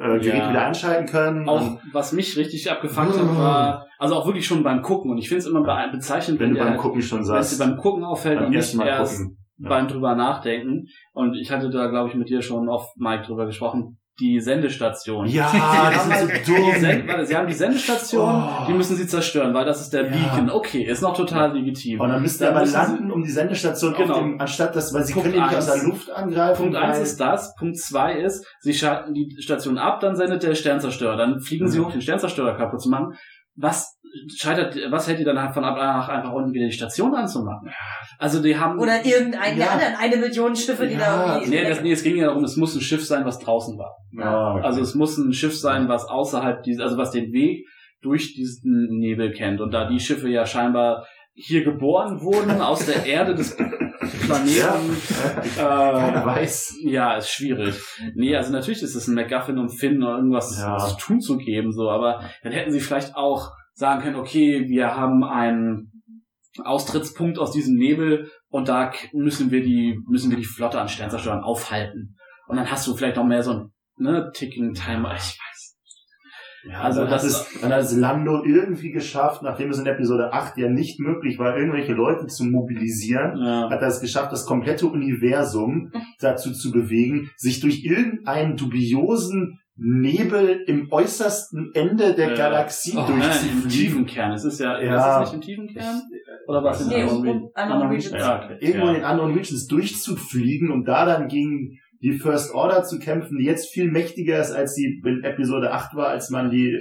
[SPEAKER 3] äh, Geräte
[SPEAKER 4] Ja.
[SPEAKER 3] wieder einschalten können.
[SPEAKER 4] Auch was mich richtig abgefuckt hat, war, also auch wirklich schon beim Gucken. Und ich finde es immer be- bezeichnend,
[SPEAKER 3] wenn du
[SPEAKER 4] der
[SPEAKER 3] beim
[SPEAKER 4] halt-
[SPEAKER 3] Gucken schon
[SPEAKER 4] wenn
[SPEAKER 3] sagst,
[SPEAKER 4] sie beim Gucken auffällt
[SPEAKER 3] beim
[SPEAKER 4] und nicht erst
[SPEAKER 3] gucken. Ja.
[SPEAKER 4] beim drüber nachdenken. Und ich hatte da, glaube ich, mit dir schon auf Mike drüber gesprochen. Die Sendestation.
[SPEAKER 3] Ja,
[SPEAKER 4] Sie haben
[SPEAKER 3] das ist so
[SPEAKER 4] Die
[SPEAKER 3] dumm.
[SPEAKER 4] Send warte, sie haben die Sendestation,
[SPEAKER 3] Oh.
[SPEAKER 4] die müssen sie zerstören, weil das ist der
[SPEAKER 3] Ja.
[SPEAKER 4] Beacon. Okay, ist noch total legitim.
[SPEAKER 3] Und dann müsst ihr
[SPEAKER 4] Dann
[SPEAKER 3] aber
[SPEAKER 4] müssen sie-
[SPEAKER 3] landen um die Sendestation
[SPEAKER 4] Genau.
[SPEAKER 3] dem, anstatt dass, weil sie
[SPEAKER 4] Punkt
[SPEAKER 3] können die nicht aus
[SPEAKER 4] eins.
[SPEAKER 3] der Luft angreifen.
[SPEAKER 4] Punkt eins ist das. Punkt zwei ist, sie schalten die Station ab, dann sendet der Sternzerstörer. Dann fliegen sie
[SPEAKER 3] Mhm.
[SPEAKER 4] hoch, den Sternzerstörer kaputt zu machen. Was scheitert, was hält die dann davon ab, danach einfach unten wieder die Station anzumachen? Also die haben...
[SPEAKER 5] Oder irgendeinen der
[SPEAKER 3] Ja.
[SPEAKER 5] anderen eine Million Schiffe, die
[SPEAKER 3] Ja,
[SPEAKER 5] da irgendwie.
[SPEAKER 4] Nee, das, nee, es ging ja darum, es muss ein Schiff sein, was draußen war.
[SPEAKER 3] Ja, okay.
[SPEAKER 4] Also es muss ein Schiff sein, was außerhalb dieses, also was den Weg durch diesen Nebel kennt. Und da die Schiffe ja scheinbar hier geboren wurden, aus der Erde des Planeten,
[SPEAKER 3] Keiner
[SPEAKER 4] äh,
[SPEAKER 3] weiß.
[SPEAKER 4] ja, ist schwierig. Nee, also natürlich ist es ein MacGuffin, um Finn oder irgendwas
[SPEAKER 3] Ja.
[SPEAKER 4] zu tun zu geben, so, aber dann hätten sie vielleicht auch sagen können, okay, wir haben einen Austrittspunkt aus diesem Nebel und da müssen wir die, müssen wir die Flotte an Sternzerstörern aufhalten. Und dann hast du vielleicht noch mehr so ein, ne, Ticking Timer, ich weiß.
[SPEAKER 3] Ja,
[SPEAKER 4] Also
[SPEAKER 3] also dann,
[SPEAKER 4] das
[SPEAKER 3] hat es, dann hat es Lando irgendwie geschafft, nachdem es in Episode 8 ja nicht möglich war, irgendwelche Leute zu mobilisieren,
[SPEAKER 4] Ja.
[SPEAKER 3] hat er es geschafft, das komplette Universum dazu zu bewegen, sich durch irgendeinen dubiosen Nebel im äußersten Ende der
[SPEAKER 4] Äh,
[SPEAKER 3] Galaxie
[SPEAKER 4] Oh, nein, im
[SPEAKER 3] durchzufliegen.
[SPEAKER 4] tiefen Kern. Es ist ja,
[SPEAKER 3] Ja.
[SPEAKER 4] ist es nicht im tiefen Kern? Oder was?
[SPEAKER 5] Nee, um- Unknown Regions.
[SPEAKER 4] Ja, okay.
[SPEAKER 3] Irgendwo
[SPEAKER 4] ja.
[SPEAKER 3] in den anderen Regions durchzufliegen und da dann gegen die First Order zu kämpfen, die jetzt viel mächtiger ist, als die in Episode 8 war, als man die...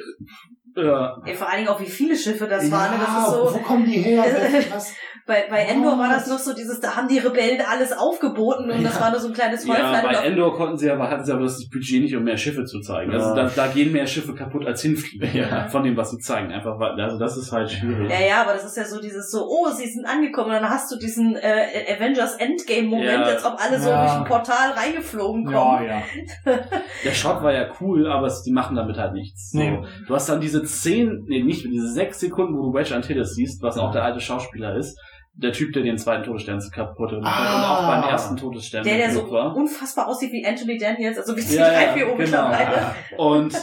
[SPEAKER 4] Ja.
[SPEAKER 5] Ja, vor allen Dingen auch wie viele Schiffe das
[SPEAKER 3] ja,
[SPEAKER 5] waren. Ne? Das ist so,
[SPEAKER 3] wo kommen die her?
[SPEAKER 5] Bei, bei Endor war das noch so dieses, da haben die Rebellen alles aufgeboten und das
[SPEAKER 3] Ja.
[SPEAKER 5] war nur so ein kleines
[SPEAKER 4] Ja,
[SPEAKER 5] Häuflein. und
[SPEAKER 4] bei Endor konnten sie aber, hatten sie aber das Budget nicht, um mehr Schiffe zu zeigen. Also
[SPEAKER 3] Ja.
[SPEAKER 4] da, da gehen mehr Schiffe kaputt als hinfliegen.
[SPEAKER 3] Ja.
[SPEAKER 4] Von dem, was sie zeigen. Einfach, also das ist halt schwierig.
[SPEAKER 5] Ja, ja, aber das ist ja so dieses so, oh, sie sind angekommen und dann hast du diesen äh, Avengers Endgame-Moment,
[SPEAKER 4] Ja.
[SPEAKER 5] als ob alle so
[SPEAKER 1] Ja.
[SPEAKER 5] durch ein Portal reingeflogen
[SPEAKER 1] Ja,
[SPEAKER 5] kommen.
[SPEAKER 1] ja.
[SPEAKER 4] Der Shot war ja cool, aber die machen damit halt nichts. So.
[SPEAKER 1] Nee.
[SPEAKER 4] Du hast dann diese zehn, nee, nicht, diese sechs Sekunden, wo du Wedge Antilles siehst, was auch der alte Schauspieler ist. Der Typ, der den zweiten Todesstern kaputt gemacht hat und auch
[SPEAKER 3] Ah.
[SPEAKER 4] beim ersten Todesstern
[SPEAKER 5] Der, der so
[SPEAKER 4] war.
[SPEAKER 5] unfassbar aussieht wie Anthony Daniels, also wie
[SPEAKER 4] Ja, ja,
[SPEAKER 5] C3PO
[SPEAKER 4] genau.
[SPEAKER 5] mittlerweile.
[SPEAKER 4] Und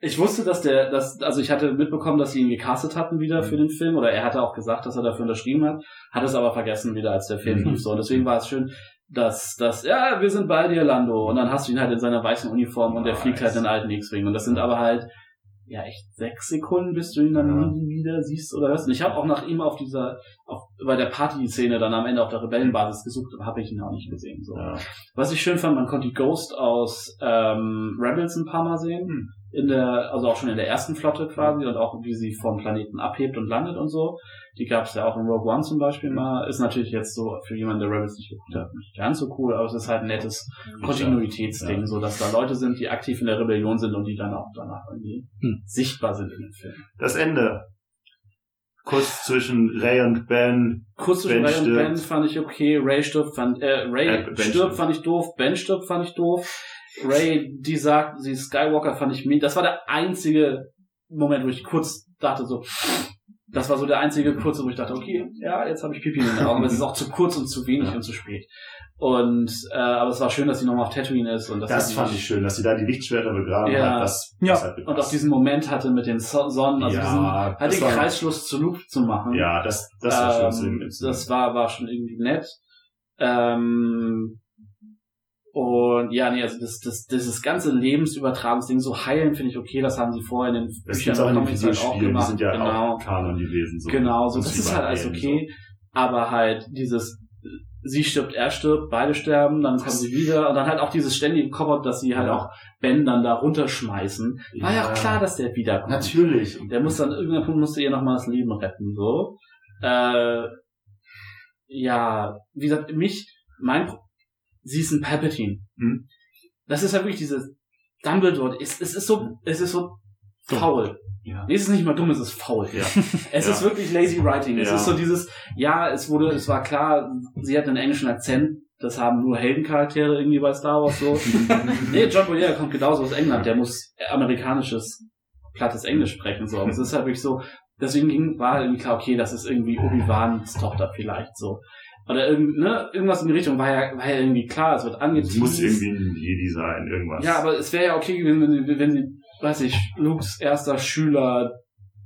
[SPEAKER 4] ich wusste, dass der, dass, also ich hatte mitbekommen, dass sie ihn gecastet hatten wieder für den Film, oder er hatte auch gesagt, dass er dafür unterschrieben hat, hat es aber vergessen wieder, als der Film
[SPEAKER 3] Mhm.
[SPEAKER 4] lief. So, und deswegen war es schön, dass, dass, ja, wir sind bei dir, Lando. Und dann hast du ihn halt in seiner weißen Uniform und der
[SPEAKER 3] Nice.
[SPEAKER 4] fliegt halt in den alten X-Wing. Und das sind aber halt, ja, echt sechs Sekunden, bis du ihn dann
[SPEAKER 3] Ja.
[SPEAKER 4] nie wieder siehst oder was. Und ich habe auch nach ihm auf dieser, auf, bei der Party-Szene dann am Ende auf der Rebellenbasis gesucht, aber habe ich ihn auch nicht gesehen. So.
[SPEAKER 3] Ja.
[SPEAKER 4] Was ich schön fand, man konnte die Ghost aus ähm, Rebels ein paar Mal sehen.
[SPEAKER 3] Hm.
[SPEAKER 4] In der, also auch schon in der ersten Flotte quasi und auch wie sie vom Planeten abhebt und landet und so. Die gab es ja auch in Rogue One zum Beispiel mal. Ist natürlich jetzt so für jemanden, der Rebels nicht geguckt hat, nicht ganz so cool, aber es ist halt ein nettes Kontinuitätsding,
[SPEAKER 3] Ja.
[SPEAKER 4] so dass da Leute sind, die aktiv in der Rebellion sind und die dann auch danach irgendwie
[SPEAKER 1] Hm.
[SPEAKER 4] sichtbar sind in dem Film.
[SPEAKER 3] Das Ende. Kuss zwischen Ray und Ben.
[SPEAKER 4] Kurz zwischen
[SPEAKER 3] Ben
[SPEAKER 4] Ray und
[SPEAKER 3] stirbt.
[SPEAKER 4] Ben fand ich okay, Ray stirbt, fand, äh, Ray
[SPEAKER 3] Äh,
[SPEAKER 4] stirbt,
[SPEAKER 3] stirbt.
[SPEAKER 4] fand ich doof, Ben stirbt, fand ich doof. Ray, die sagt, sie Skywalker, fand ich mir, das war der einzige Moment, wo ich kurz dachte so, das war so der einzige kurze, wo ich dachte, okay, ja, jetzt habe ich Pipi in den Augen, aber es ist auch zu kurz und zu wenig
[SPEAKER 3] Ja.
[SPEAKER 4] und zu spät. Und, äh, aber es war schön, dass sie nochmal auf Tatooine ist und
[SPEAKER 3] Das fand ich schön, dass sie da die Lichtschwerter begraben
[SPEAKER 4] Ja.
[SPEAKER 3] hat. Das,
[SPEAKER 1] Ja.
[SPEAKER 3] das hat
[SPEAKER 4] und auch diesen Moment hatte mit den So- Sonnen, also
[SPEAKER 3] Ja,
[SPEAKER 4] diesen, halt den Kreisschluss zu Luke zu machen.
[SPEAKER 3] Ja, das, das war
[SPEAKER 4] ähm,
[SPEAKER 3] schön.
[SPEAKER 4] Das war, war schon irgendwie nett. Ähm, und ja, nee, also das, das, dieses ganze Lebensübertragungsding, so heilen finde ich okay, das haben sie vorher in den
[SPEAKER 3] Das
[SPEAKER 4] Büchern
[SPEAKER 3] auch in den
[SPEAKER 4] Comics halt auch
[SPEAKER 3] Videospielen, die
[SPEAKER 4] gemacht.
[SPEAKER 3] sind ja
[SPEAKER 4] genau,
[SPEAKER 3] auch Kanon gewesen. So.
[SPEAKER 4] genau, so,
[SPEAKER 3] Das ist
[SPEAKER 4] halt alles okay. Aber halt dieses, sie stirbt, er stirbt, beide sterben, dann kommen sie wieder und dann halt auch dieses ständige Cop-Out, dass sie halt
[SPEAKER 3] Ja.
[SPEAKER 4] auch Ben dann da runterschmeißen. War ja auch
[SPEAKER 3] Ja.
[SPEAKER 4] klar, dass der wiederkommt.
[SPEAKER 3] Natürlich.
[SPEAKER 4] Der muss dann, irgendein Punkt musste ihr nochmal das Leben retten, so. Äh, ja, wie gesagt, mich, mein, sie ist ein Palpatine.
[SPEAKER 3] Hm.
[SPEAKER 4] Das ist ja wirklich dieses Dumbledore, es, es ist so, es ist so faul.
[SPEAKER 3] Ja.
[SPEAKER 4] Nee, es ist nicht mal dumm, es ist faul.
[SPEAKER 3] Ja.
[SPEAKER 4] Es
[SPEAKER 3] Ja.
[SPEAKER 4] ist wirklich lazy writing. Es
[SPEAKER 3] Ja.
[SPEAKER 4] ist so dieses, ja, es wurde, es war klar, sie hat einen englischen Akzent, das haben nur Heldencharaktere irgendwie bei Star Wars so. nee, John Boyega kommt genauso aus England, der muss amerikanisches, plattes Englisch sprechen, so. Aber es ist halt wirklich so, deswegen ging, war halt irgendwie klar, okay, das ist irgendwie Obi-Wans Tochter vielleicht, so. Oder irgend, ne, irgendwas in die Richtung war ja, war ja irgendwie klar, es wird
[SPEAKER 3] Es
[SPEAKER 4] angeteased.
[SPEAKER 3] muss irgendwie ein Jedi sein, irgendwas.
[SPEAKER 4] Ja, aber es wäre ja okay gewesen, wenn sie, wenn sie, weiß ich, Lukes erster Schüler,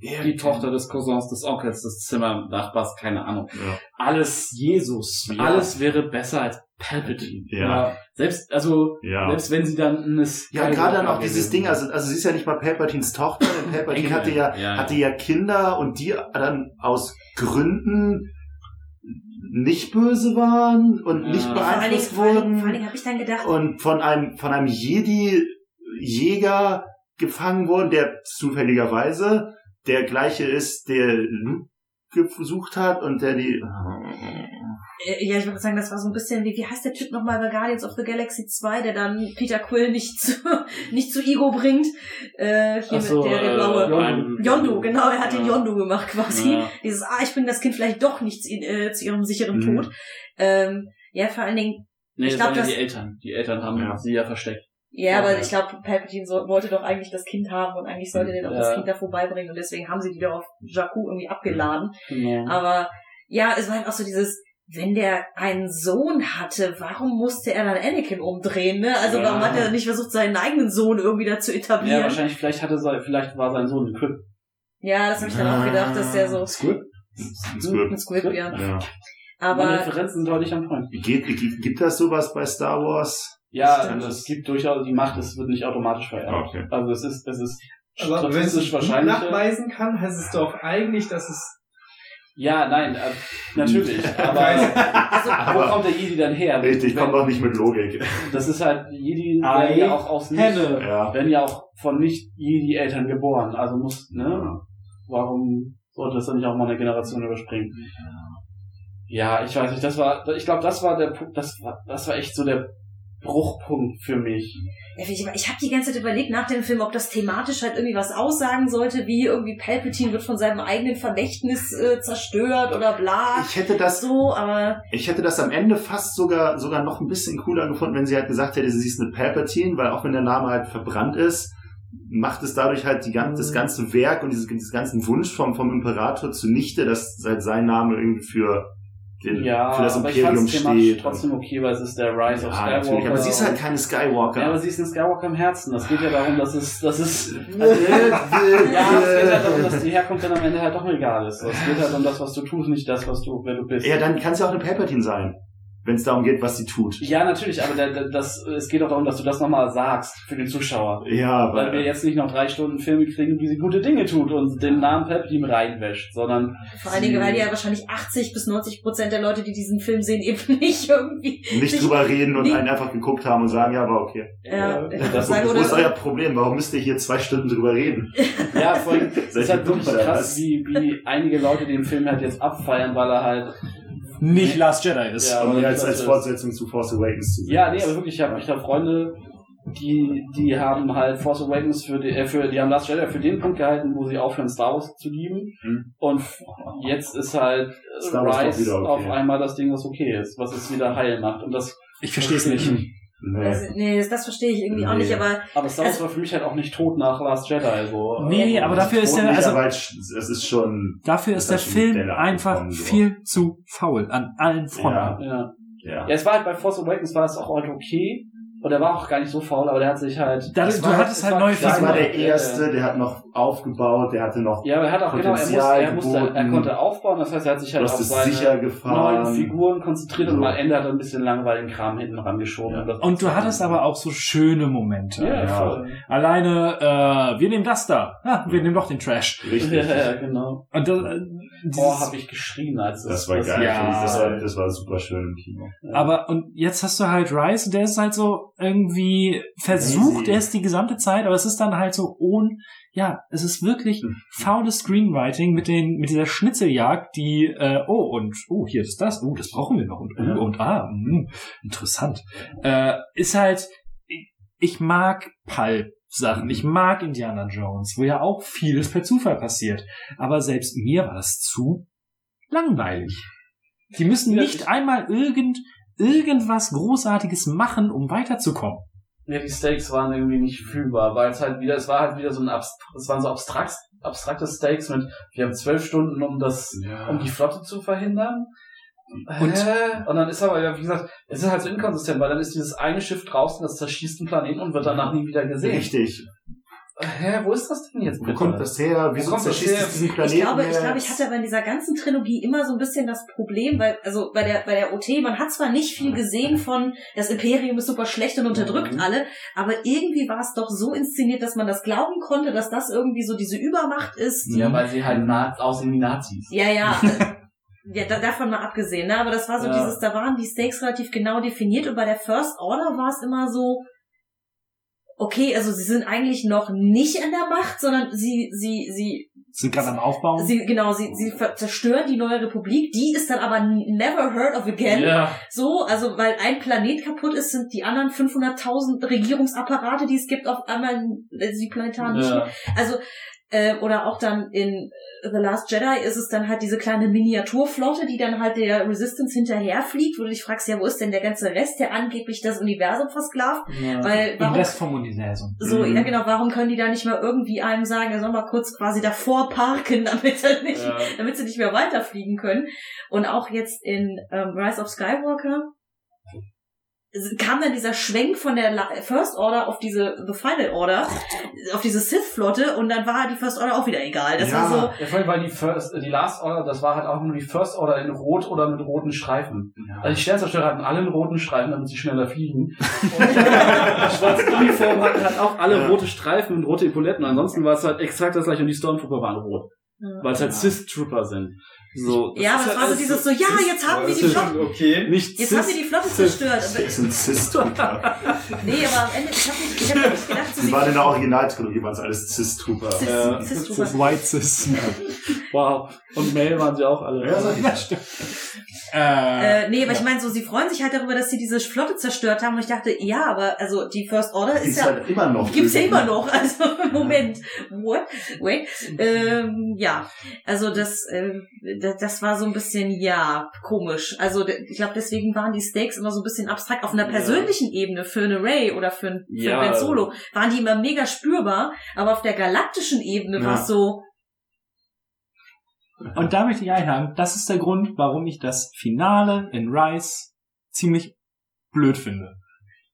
[SPEAKER 4] die Tochter des Cousins, des Onkels, des Zimmernachbars, keine Ahnung.
[SPEAKER 3] Ja.
[SPEAKER 4] Alles,
[SPEAKER 3] Jesus. Ja.
[SPEAKER 4] alles wäre besser als Palpatine.
[SPEAKER 3] Ja.
[SPEAKER 4] Selbst, also,
[SPEAKER 3] Ja.
[SPEAKER 4] selbst wenn sie dann eine
[SPEAKER 3] Ja, gerade dann auch dieses Ding, also, also sie ist ja nicht mal Palpatines Tochter, denn Palpatine hatte ja,
[SPEAKER 4] Ja, ja.
[SPEAKER 3] hatte ja Kinder und die dann aus Gründen nicht böse waren und nicht beeinflusst
[SPEAKER 5] vor allen Dingen, vor allen
[SPEAKER 3] wurden.
[SPEAKER 5] Dingen habe ich dann gedacht,
[SPEAKER 3] und von einem, von einem Jedi-Jäger gefangen wurden, der zufälligerweise der gleiche ist, der Luke gesucht hat und der die,
[SPEAKER 5] äh, ja, ich würde sagen, das war so ein bisschen wie, wie heißt der Typ nochmal bei Guardians of the Galaxy 2, der dann Peter Quill nicht zu, nicht zu Ego bringt. Äh, hier
[SPEAKER 4] Ach so,
[SPEAKER 5] mit der, der
[SPEAKER 4] äh,
[SPEAKER 5] blaue.
[SPEAKER 4] Yondu.
[SPEAKER 5] Yondu, genau, er hat
[SPEAKER 4] Ja.
[SPEAKER 5] den Yondu gemacht quasi.
[SPEAKER 4] Ja.
[SPEAKER 5] Dieses, ah, ich bringe das Kind vielleicht doch nicht zu, äh, zu ihrem sicheren
[SPEAKER 3] Mhm.
[SPEAKER 5] Tod. Ähm, ja, vor allen Dingen,
[SPEAKER 4] Nee,
[SPEAKER 5] Ich
[SPEAKER 4] das
[SPEAKER 5] glaub,
[SPEAKER 4] waren ja
[SPEAKER 5] das-
[SPEAKER 4] die Eltern. Die Eltern haben
[SPEAKER 3] Ja.
[SPEAKER 4] sie ja versteckt.
[SPEAKER 5] ja, aber ich glaube, Palpatine so, wollte doch eigentlich das Kind haben und eigentlich sollte der doch das. Kind da vorbeibringen und deswegen haben sie die doch auf Jakku irgendwie abgeladen.
[SPEAKER 4] Genau.
[SPEAKER 5] Aber ja, es war halt auch so dieses, wenn der einen Sohn hatte, warum musste er dann Anakin umdrehen, ne? Also
[SPEAKER 4] Ja.
[SPEAKER 5] warum hat er nicht versucht, seinen eigenen Sohn irgendwie da zu
[SPEAKER 4] Ja,
[SPEAKER 5] etablieren? Ja,
[SPEAKER 4] wahrscheinlich, vielleicht hatte sein, vielleicht war sein Sohn ein Crip.
[SPEAKER 5] das habe ich dann auch gedacht, dass der so
[SPEAKER 4] Squid?
[SPEAKER 3] ein
[SPEAKER 5] ein
[SPEAKER 3] Squib.
[SPEAKER 5] Squib, ja.
[SPEAKER 3] Ja.
[SPEAKER 4] Meine
[SPEAKER 5] Aber
[SPEAKER 4] Referenzen sind deutlich am Point.
[SPEAKER 3] Geht, gibt, gibt das sowas bei Star Wars?
[SPEAKER 4] Ja, es gibt durchaus die Macht, es wird nicht automatisch vererbt.
[SPEAKER 3] Okay.
[SPEAKER 4] Also es ist, es ist
[SPEAKER 8] Aber wenn es nachweisen kann, heißt es doch eigentlich, dass es
[SPEAKER 4] Ja, nein, äh, natürlich. Aber
[SPEAKER 5] Also,
[SPEAKER 4] wo kommt der Jedi dann her?
[SPEAKER 3] Richtig, kommt doch nicht mit Logik.
[SPEAKER 4] Das ist halt, Jedi
[SPEAKER 1] Ei,
[SPEAKER 4] werden ja auch aus nicht,
[SPEAKER 1] Henne.
[SPEAKER 3] Ja.
[SPEAKER 4] werden ja auch von nicht-Jedi-Eltern geboren. Also muss, ne? Warum sollte das dann nicht auch mal eine Generation überspringen? Ja, ich weiß nicht, das war, ich glaube, das war der Punkt, das war, das war echt so der Bruchpunkt für mich.
[SPEAKER 5] Ja, ich ich habe die ganze Zeit überlegt nach dem Film, ob das thematisch halt irgendwie was aussagen sollte, wie irgendwie Palpatine wird von seinem eigenen Vermächtnis äh, zerstört oder bla.
[SPEAKER 3] Ich hätte das,
[SPEAKER 5] So, aber
[SPEAKER 3] ich hätte das am Ende fast sogar, sogar noch ein bisschen cooler gefunden, wenn sie halt gesagt hätte, sie ist eine Palpatine, weil auch wenn der Name halt verbrannt ist, macht es dadurch halt die ganze, das ganze Werk und dieses, dieses ganzen Wunsch vom, vom Imperator zunichte, dass halt sein Name irgendwie für, den,
[SPEAKER 4] Ja,
[SPEAKER 3] für das
[SPEAKER 4] aber ich
[SPEAKER 3] Imperium
[SPEAKER 4] fand es thematisch
[SPEAKER 3] steht.
[SPEAKER 4] trotzdem okay, weil es ist der Rise of
[SPEAKER 3] ja,
[SPEAKER 4] Skywalker.
[SPEAKER 3] natürlich, aber sie ist halt keine Skywalker.
[SPEAKER 4] ja, aber sie ist ein Skywalker im Herzen. Das geht ja darum, dass es, dass es,
[SPEAKER 3] Äh,
[SPEAKER 4] ja, es geht halt darum, dass die Herkunft dann am Ende halt doch egal ist. Es geht halt um das, was du tust, nicht das, was du, wer du bist.
[SPEAKER 3] ja, dann kann es ja auch eine Palpatine sein, wenn es darum geht, was sie tut.
[SPEAKER 4] Ja, natürlich, aber da, da, das, es geht auch darum, dass du das nochmal sagst für den Zuschauer.
[SPEAKER 3] Ja,
[SPEAKER 4] Weil wir jetzt nicht noch drei Stunden Filme kriegen, wie sie gute Dinge tut und den Namen Palpatine reinwäscht, sondern
[SPEAKER 5] vor allen Dingen, weil ja wahrscheinlich 80 bis 90 Prozent der Leute, die diesen Film sehen, eben nicht irgendwie.
[SPEAKER 3] nicht drüber reden und einen einfach geguckt haben und sagen, ja, war okay.
[SPEAKER 5] Ja, ich
[SPEAKER 4] das-
[SPEAKER 5] sagen,
[SPEAKER 3] ist euer Problem? Warum müsst ihr hier zwei Stunden drüber reden?
[SPEAKER 4] ja, vor allem, es ist halt wirklich krass, wie, wie einige Leute den Film halt jetzt abfeiern, weil er halt,
[SPEAKER 1] Nicht Last Jedi ist.
[SPEAKER 4] Ja,
[SPEAKER 3] um
[SPEAKER 4] aber
[SPEAKER 3] als, als Fortsetzung zu Force Awakens zu sehen.
[SPEAKER 4] ja, nee, aber wirklich, ich habe ich hab Freunde, die, die haben halt Force Awakens für die, äh, für, die haben Last Jedi für den Punkt gehalten, wo sie aufhören, Star Wars zu lieben.
[SPEAKER 3] Hm.
[SPEAKER 4] Und jetzt ist halt Rise
[SPEAKER 3] okay.
[SPEAKER 4] auf einmal das Ding, was okay ist, was es wieder heil macht. Und das,
[SPEAKER 1] Ich verstehe es nicht.
[SPEAKER 3] Nee.
[SPEAKER 5] also, nee, das, das verstehe ich irgendwie auch
[SPEAKER 3] Nee.
[SPEAKER 5] nicht, aber
[SPEAKER 4] aber Star Wars war für mich halt auch nicht tot nach Last Jedi, so.
[SPEAKER 1] Nee, aber dafür ist der,
[SPEAKER 3] nicht,
[SPEAKER 1] also
[SPEAKER 3] es ist schon,
[SPEAKER 1] dafür
[SPEAKER 3] Das
[SPEAKER 1] ist der Film einfach
[SPEAKER 3] so.
[SPEAKER 1] viel zu faul an allen Fronten.
[SPEAKER 3] Ja.
[SPEAKER 4] Ja.
[SPEAKER 3] ja.
[SPEAKER 4] Ja, es war halt bei Force Awakens war es auch halt okay. Und er war auch gar nicht so faul, aber der hat sich halt.
[SPEAKER 1] Da,
[SPEAKER 3] Das
[SPEAKER 1] du
[SPEAKER 3] war-
[SPEAKER 1] hattest
[SPEAKER 4] es
[SPEAKER 1] halt neue
[SPEAKER 4] klar,
[SPEAKER 3] Das war
[SPEAKER 1] Figuren.
[SPEAKER 3] der erste, der hat noch aufgebaut, der hatte noch,
[SPEAKER 4] Ja, aber er hat auch genau, er musste,
[SPEAKER 3] Potenzial
[SPEAKER 4] er musste, er konnte aufbauen, das heißt, er hat sich halt auf seine
[SPEAKER 3] sicher
[SPEAKER 4] neuen. Figuren konzentriert und
[SPEAKER 3] So.
[SPEAKER 4] mal Ende hat er ein bisschen langweiligen Kram hinten rangeschoben.
[SPEAKER 3] Ja.
[SPEAKER 4] das-
[SPEAKER 1] Und du hattest aber auch so schöne Momente.
[SPEAKER 4] ja,
[SPEAKER 3] Ja.
[SPEAKER 4] voll.
[SPEAKER 1] Alleine, äh, wir nehmen das da. Ja, wir nehmen doch den Trash.
[SPEAKER 3] Richtig.
[SPEAKER 4] Ja, ja, genau.
[SPEAKER 1] Und das, äh,
[SPEAKER 4] Oh, hab ich geschrien, als
[SPEAKER 3] Das war geil.
[SPEAKER 1] Ja.
[SPEAKER 3] Das, war, das war super schön im Kino.
[SPEAKER 1] Aber und jetzt hast du halt Rice, der ist halt so irgendwie versucht, er ist die gesamte Zeit, aber es ist dann halt so ohne, ja, es ist wirklich
[SPEAKER 3] Hm.
[SPEAKER 1] faules Screenwriting mit den mit dieser Schnitzeljagd, die äh, oh und oh hier ist das, oh das brauchen wir noch und oh, und ah mh, interessant, äh, ist halt ich, ich mag Pulp Sachen, ich mag Indiana Jones, wo ja auch vieles per Zufall passiert, aber selbst mir war das zu langweilig. Die müssen nicht
[SPEAKER 4] ich-
[SPEAKER 1] einmal irgend irgendwas Großartiges machen, um weiterzukommen.
[SPEAKER 4] Ja, die Stakes waren irgendwie nicht fühlbar, weil es halt wieder, es war halt wieder so ein Abst es waren so abstrakt, abstrakte Stakes mit, wir haben zwölf Stunden, um das, um die Flotte zu verhindern.
[SPEAKER 1] Und-
[SPEAKER 4] Hä? und dann ist aber, ja, wie gesagt, es ist halt so inkonsistent, weil dann ist dieses eine Schiff draußen, das zerschießt einen Planeten und wird danach nie wieder gesehen.
[SPEAKER 3] Richtig.
[SPEAKER 4] Hä, wo ist das denn jetzt
[SPEAKER 3] Wo
[SPEAKER 4] bitte?
[SPEAKER 3] kommt das her? Wieso
[SPEAKER 4] kommt das her?
[SPEAKER 3] es diesen
[SPEAKER 5] Ich
[SPEAKER 3] Planeten
[SPEAKER 5] glaube, ich
[SPEAKER 3] jetzt?
[SPEAKER 5] glaube, ich hatte aber in dieser ganzen Trilogie immer so ein bisschen das Problem, weil, also bei der, bei der OT, man hat zwar nicht viel gesehen von, das Imperium ist super schlecht und unterdrückt
[SPEAKER 4] Mhm.
[SPEAKER 5] alle, aber irgendwie war es doch so inszeniert, dass man das glauben konnte, dass das irgendwie so diese Übermacht ist. Die,
[SPEAKER 4] Ja, weil sie halt na aussehen wie Nazis.
[SPEAKER 5] ja, ja. Ja, da, davon mal abgesehen, ne? Aber das war so
[SPEAKER 4] Ja.
[SPEAKER 5] dieses, da waren die Stakes relativ genau definiert und bei der First Order war es immer so, okay, also sie sind eigentlich noch nicht an der Macht, sondern sie, sie, sie
[SPEAKER 1] Sind gerade am Aufbauen.
[SPEAKER 5] Sie, genau, sie, sie zerstören die neue Republik, die ist dann aber never heard of again.
[SPEAKER 4] Ja.
[SPEAKER 5] So, also weil ein Planet kaputt ist, sind die anderen 500.000 Regierungsapparate, die es gibt, auf einmal die Planetaren nicht
[SPEAKER 4] Ja.
[SPEAKER 5] Also, äh, oder auch dann in The Last Jedi ist es dann halt diese kleine Miniaturflotte, die dann halt der Resistance hinterherfliegt, wo du dich fragst, ja, wo ist denn der ganze Rest, der angeblich das Universum versklavt?
[SPEAKER 4] Ja.
[SPEAKER 5] Weil, warum
[SPEAKER 1] Rest vom Universum.
[SPEAKER 5] so,
[SPEAKER 3] Mhm.
[SPEAKER 5] ja genau, warum können die da nicht mal irgendwie einem sagen, er soll mal kurz quasi davor parken, damit sie nicht,
[SPEAKER 4] Ja.
[SPEAKER 5] damit sie nicht mehr weiterfliegen können. Und auch jetzt in ähm, Rise of Skywalker kam dann dieser Schwenk von der First Order auf diese The Final Order, auf diese Sith-Flotte und dann war die First Order auch wieder egal. Das
[SPEAKER 3] Ja.
[SPEAKER 5] war so,
[SPEAKER 4] Ja, vor allem, weil die First, die Last Order, das war halt auch nur die First Order in Rot oder mit roten Streifen. Also die Sternzerstörer hatten alle einen roten Streifen, damit sie schneller fliegen. Und die schwarze Uniform hatten halt auch alle
[SPEAKER 3] Ja.
[SPEAKER 4] rote Streifen und rote Epauletten. Ansonsten war es halt exakt das gleiche und die Stormtrooper waren rot.
[SPEAKER 5] Ja.
[SPEAKER 4] Weil es halt Sith-Trooper sind. So,
[SPEAKER 5] Ja, aber es war so dieses so, ja, jetzt haben wir die Flotte,
[SPEAKER 2] Okay.
[SPEAKER 4] Nicht
[SPEAKER 5] jetzt haben wir die Flotte zerstört.
[SPEAKER 3] Das ist ein Cis-Trooper.
[SPEAKER 5] nee, aber am Ende, ich habe nicht, ich hab nicht gedacht, so
[SPEAKER 3] Die
[SPEAKER 5] sie-
[SPEAKER 3] waren in der Originaltrilogie, waren es alles Cis-Trooper.
[SPEAKER 5] Cis-
[SPEAKER 4] Äh,
[SPEAKER 5] Cis-
[SPEAKER 1] White Cis.
[SPEAKER 4] Wow. Und Mail waren sie auch alle.
[SPEAKER 3] Ja.
[SPEAKER 1] Das stimmt. Äh,
[SPEAKER 5] Äh, nee, aber ich meine so, sie freuen sich halt darüber, dass sie diese Flotte zerstört haben. Und ich dachte, ja, aber also die First Order ist
[SPEAKER 3] ist
[SPEAKER 5] ja
[SPEAKER 3] halt immer noch.
[SPEAKER 5] Gibt's ja immer noch. Also Moment. What? Wait. Ähm, ja. Also das, äh, das, war so ein bisschen, ja, komisch. Also ich glaube, deswegen waren die Stakes immer so ein bisschen abstrakt. Auf einer
[SPEAKER 4] Ja.
[SPEAKER 5] persönlichen Ebene für eine Ray oder für, ein- für
[SPEAKER 4] Ja.
[SPEAKER 5] Ben Solo waren die immer mega spürbar. Aber auf der galaktischen Ebene
[SPEAKER 3] Ja.
[SPEAKER 5] war es so,
[SPEAKER 1] Und da möchte ich einhaken, das ist der Grund, warum ich das Finale in Rise ziemlich blöd finde.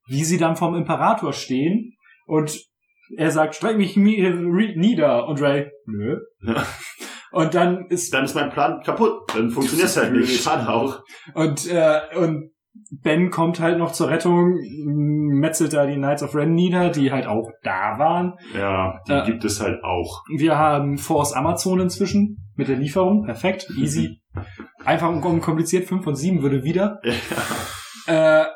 [SPEAKER 1] Wie sie dann vom Imperator stehen und er sagt, streck mich nieder und Ray, nö.
[SPEAKER 3] Ja.
[SPEAKER 1] Und dann ist
[SPEAKER 3] Dann ist mein Plan kaputt. Dann funktioniert es halt nicht. Schade auch.
[SPEAKER 1] und äh, und Ben kommt halt noch zur Rettung, metzelt da die Knights of Ren nieder, die halt auch da waren.
[SPEAKER 3] Ja, die
[SPEAKER 1] Ja.
[SPEAKER 3] gibt es halt auch.
[SPEAKER 1] Wir haben Force Amazon inzwischen mit der Lieferung. Perfekt, easy. Einfach und unkompliziert. 5 von 7 würde wieder. Äh,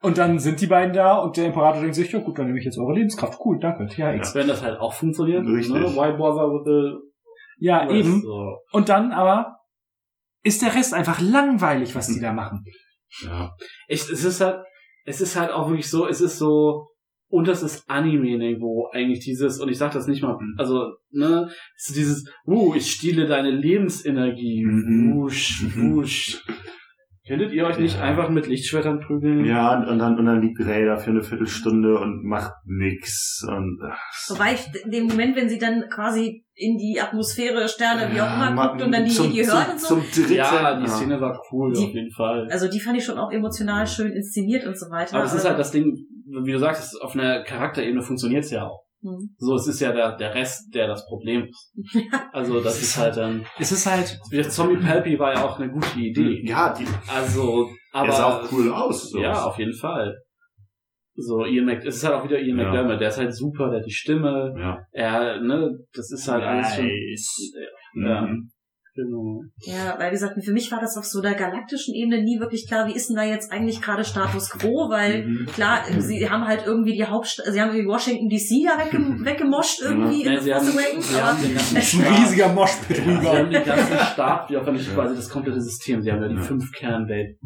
[SPEAKER 1] und dann sind die beiden da und der Imperator denkt sich, ja gut, dann nehme ich jetzt eure Lebenskraft. Cool, danke, THX.
[SPEAKER 4] Wenn das halt auch funktioniert.
[SPEAKER 3] Richtig.
[SPEAKER 4] Ne? Why bother with the
[SPEAKER 1] Ja, eben.
[SPEAKER 4] So.
[SPEAKER 1] Und dann aber ist der Rest einfach langweilig, was die da machen.
[SPEAKER 3] Ja.
[SPEAKER 4] Ich, es ist halt, es ist halt auch wirklich so, es ist so, und das ist Anime-Niveau eigentlich dieses, und ich sag das nicht mal, also, ne, dieses, uh, ich stehle deine Lebensenergie,
[SPEAKER 3] Mhm.
[SPEAKER 4] wusch,
[SPEAKER 3] Mhm.
[SPEAKER 4] wusch. Könntet ihr euch nicht
[SPEAKER 3] Ja.
[SPEAKER 4] einfach mit Lichtschwertern prügeln?
[SPEAKER 3] Ja, und, und dann, und dann liegt Ray da für eine Viertelstunde und macht nix. Und, ach,
[SPEAKER 5] wobei ich in dem Moment, wenn sie dann quasi in die Atmosphäre, Sterne, wie auch
[SPEAKER 3] ja,
[SPEAKER 5] immer
[SPEAKER 3] ma-
[SPEAKER 5] guckt und dann die,
[SPEAKER 3] zum,
[SPEAKER 5] die hören
[SPEAKER 3] zum,
[SPEAKER 5] und so.
[SPEAKER 3] Zum dritten.
[SPEAKER 4] Ja, die Szene war cool,
[SPEAKER 5] Die-
[SPEAKER 4] auf jeden Fall.
[SPEAKER 5] Also die fand ich schon auch emotional schön inszeniert und so weiter.
[SPEAKER 4] Aber es ist halt das Ding, wie du sagst, es- auf einer Charakterebene funktioniert's ja auch.
[SPEAKER 5] Hm.
[SPEAKER 4] So, es ist ja der, der Rest, der das Problem ist. Also, das ist halt dann,
[SPEAKER 1] Es ist halt,
[SPEAKER 4] Zombie Palpy war ja auch eine gute Idee.
[SPEAKER 3] Ja, die,
[SPEAKER 4] Also, aber.
[SPEAKER 3] der sah auch cool aus. So.
[SPEAKER 4] Ja, auf jeden Fall. So, Ian Mc, es ist halt auch wieder Ian
[SPEAKER 3] Ja.
[SPEAKER 4] McDermott, der ist halt super, der hat die Stimme,
[SPEAKER 3] Ja.
[SPEAKER 4] er, ne, das ist halt alles schon, Ja.
[SPEAKER 3] Mhm.
[SPEAKER 4] Genau.
[SPEAKER 5] Ja, weil wie gesagt, für mich war das auf so der galaktischen Ebene nie wirklich klar, wie ist denn da jetzt eigentlich gerade Status quo, weil
[SPEAKER 3] Mhm.
[SPEAKER 5] klar, sie haben halt irgendwie die Hauptstadt, sie haben irgendwie Washington DC da wegge weggemoscht irgendwie
[SPEAKER 4] Ja,
[SPEAKER 5] in
[SPEAKER 4] sie
[SPEAKER 5] The
[SPEAKER 4] haben,
[SPEAKER 5] Force Awakens,
[SPEAKER 4] sie haben den ganzen
[SPEAKER 1] ein riesiger Moshpit
[SPEAKER 4] sie haben den ganzen Staat, wie auch wenn nicht quasi das komplette System, sie haben ja die
[SPEAKER 3] Ja.
[SPEAKER 4] fünf Kernwelt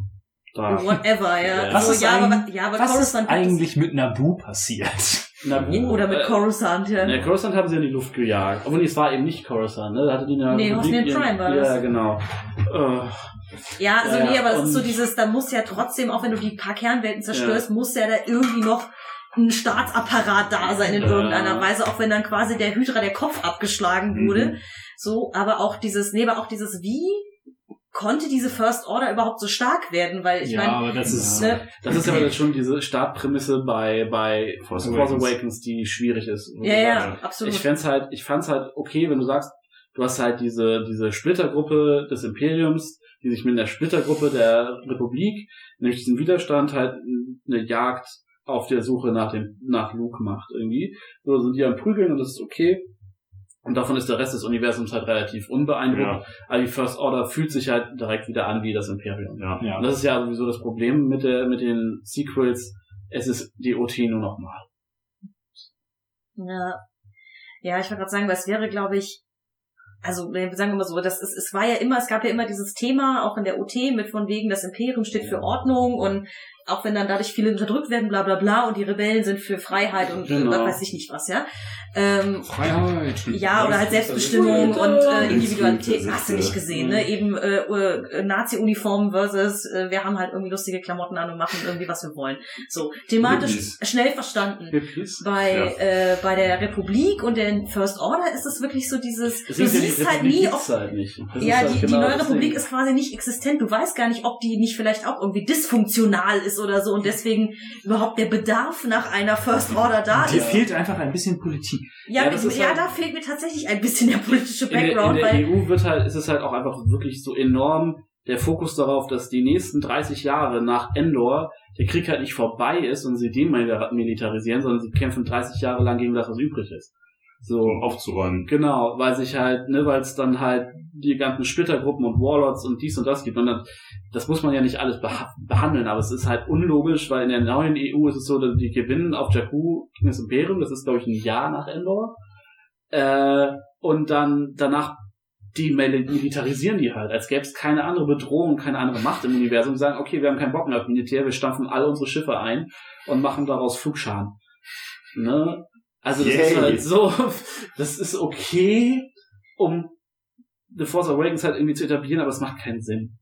[SPEAKER 4] da.
[SPEAKER 5] whatever, ja.
[SPEAKER 4] Ja.
[SPEAKER 1] Was
[SPEAKER 5] so,
[SPEAKER 1] ist
[SPEAKER 5] ja,
[SPEAKER 1] eigentlich-
[SPEAKER 5] aber, ja, aber
[SPEAKER 1] Was ist eigentlich mit Naboo passiert?
[SPEAKER 4] Naboo,
[SPEAKER 5] oder mit
[SPEAKER 4] äh,
[SPEAKER 5] Coruscant, ja.
[SPEAKER 4] Ne, Coruscant haben sie in die Luft gejagt. Obwohl, nee, es war eben nicht Coruscant, ne? Da hatte die eine
[SPEAKER 5] Nee, Hosnian Prime war
[SPEAKER 4] Ja,
[SPEAKER 5] das.
[SPEAKER 4] genau. Äh,
[SPEAKER 5] Ja, also
[SPEAKER 4] Ja,
[SPEAKER 5] nee, aber das
[SPEAKER 4] und-
[SPEAKER 5] ist so dieses, da muss ja trotzdem, auch wenn du die paar Kernwelten zerstörst, muss ja da irgendwie noch ein Staatsapparat da sein in
[SPEAKER 4] Ja.
[SPEAKER 5] irgendeiner Weise, auch wenn dann quasi der Hydra der Kopf abgeschlagen wurde.
[SPEAKER 3] Mhm.
[SPEAKER 5] So, aber auch dieses, nee, aber auch dieses, wie konnte diese First Order überhaupt so stark werden? Weil ich meine,
[SPEAKER 1] aber das ist,
[SPEAKER 5] ne,
[SPEAKER 4] das ist aber schon diese Startprämisse bei, bei
[SPEAKER 3] Force
[SPEAKER 4] Force
[SPEAKER 3] Awakens.
[SPEAKER 4] Awakens, die schwierig ist.
[SPEAKER 5] ja, ja, absolut.
[SPEAKER 4] Ich fänd's halt, ich fand's halt okay, wenn du sagst, du hast halt diese, diese Splittergruppe des Imperiums, die sich mit der Splittergruppe der Republik, nämlich diesem Widerstand halt eine Jagd auf der Suche nach dem, nach Luke macht irgendwie. So sind die am Prügeln und das ist okay. Und davon ist der Rest des Universums halt relativ unbeeindruckt.
[SPEAKER 3] Ja.
[SPEAKER 4] Aber die First Order fühlt sich halt direkt wieder an wie das Imperium.
[SPEAKER 3] Ja.
[SPEAKER 1] ja.
[SPEAKER 4] Und das ist ja sowieso das Problem mit der, mit den Sequels. Es ist die OT nur noch mal.
[SPEAKER 5] Ja, ja ich wollte gerade sagen, weil es wäre, glaube ich, also äh, sagen wir mal so, das ist, es war ja immer, es gab ja immer dieses Thema, auch in der OT, mit von wegen, das Imperium steht für Ordnung und auch wenn dann dadurch viele unterdrückt werden, bla bla bla, und die Rebellen sind für Freiheit und
[SPEAKER 4] Genau.
[SPEAKER 5] weiß ich nicht was, ja. Ähm,
[SPEAKER 1] Freiheit.
[SPEAKER 5] ja, oder halt Selbstbestimmung und äh, Individualität, hast du nicht gesehen, ne? Eben äh, äh, Nazi-Uniformen versus äh, wir haben halt irgendwie lustige Klamotten an und machen irgendwie, was wir wollen. So, thematisch
[SPEAKER 3] Hippies.
[SPEAKER 5] schnell verstanden.
[SPEAKER 4] Hippies.
[SPEAKER 5] Bei,
[SPEAKER 3] Ja.
[SPEAKER 5] äh, bei der Republik und der First Order ist es wirklich so dieses,
[SPEAKER 4] Das
[SPEAKER 5] du
[SPEAKER 4] ist ja die
[SPEAKER 5] siehst halt nie, ob,
[SPEAKER 4] halt
[SPEAKER 5] ja,
[SPEAKER 4] halt
[SPEAKER 5] die,
[SPEAKER 4] genau
[SPEAKER 5] die neue Republik ist quasi nicht existent. Du weißt gar nicht, ob die nicht vielleicht auch irgendwie dysfunktional ist oder so und deswegen überhaupt der Bedarf nach einer First Order da
[SPEAKER 1] Dir
[SPEAKER 5] ist.
[SPEAKER 1] fehlt einfach ein bisschen Politik.
[SPEAKER 5] Ja,
[SPEAKER 4] Ja, ist
[SPEAKER 5] ja
[SPEAKER 4] halt-
[SPEAKER 5] da fehlt mir tatsächlich ein bisschen der politische
[SPEAKER 4] in der, in
[SPEAKER 5] Background,
[SPEAKER 4] der EU wird halt, ist es halt auch einfach wirklich so enorm der Fokus darauf, dass die nächsten 30 Jahre nach Endor der Krieg halt nicht vorbei ist und sie demilitarisieren, sondern sie kämpfen 30 Jahre lang gegen das, was übrig ist. So,
[SPEAKER 3] Um aufzuräumen.
[SPEAKER 4] Genau, weil sich halt, ne, weil es dann halt die ganzen Splittergruppen und Warlords und dies und das gibt. Und dann, das muss man ja nicht alles beha behandeln, aber es ist halt unlogisch, weil in der neuen EU ist es so, dass die gewinnen auf Jakku gegen das Imperium, das ist glaube ich ein Jahr nach Endor. Äh, und dann danach die militarisieren die halt, als gäbe es keine andere Bedrohung, keine andere Macht im Universum. Die sagen, okay, wir haben keinen Bock mehr auf Militär, wir stampfen alle unsere Schiffe ein und machen daraus Flugscharen. Ne? Also das
[SPEAKER 3] Yay.
[SPEAKER 4] ist halt so, das ist okay, um The Force Awakens halt irgendwie zu etablieren, aber es macht keinen Sinn.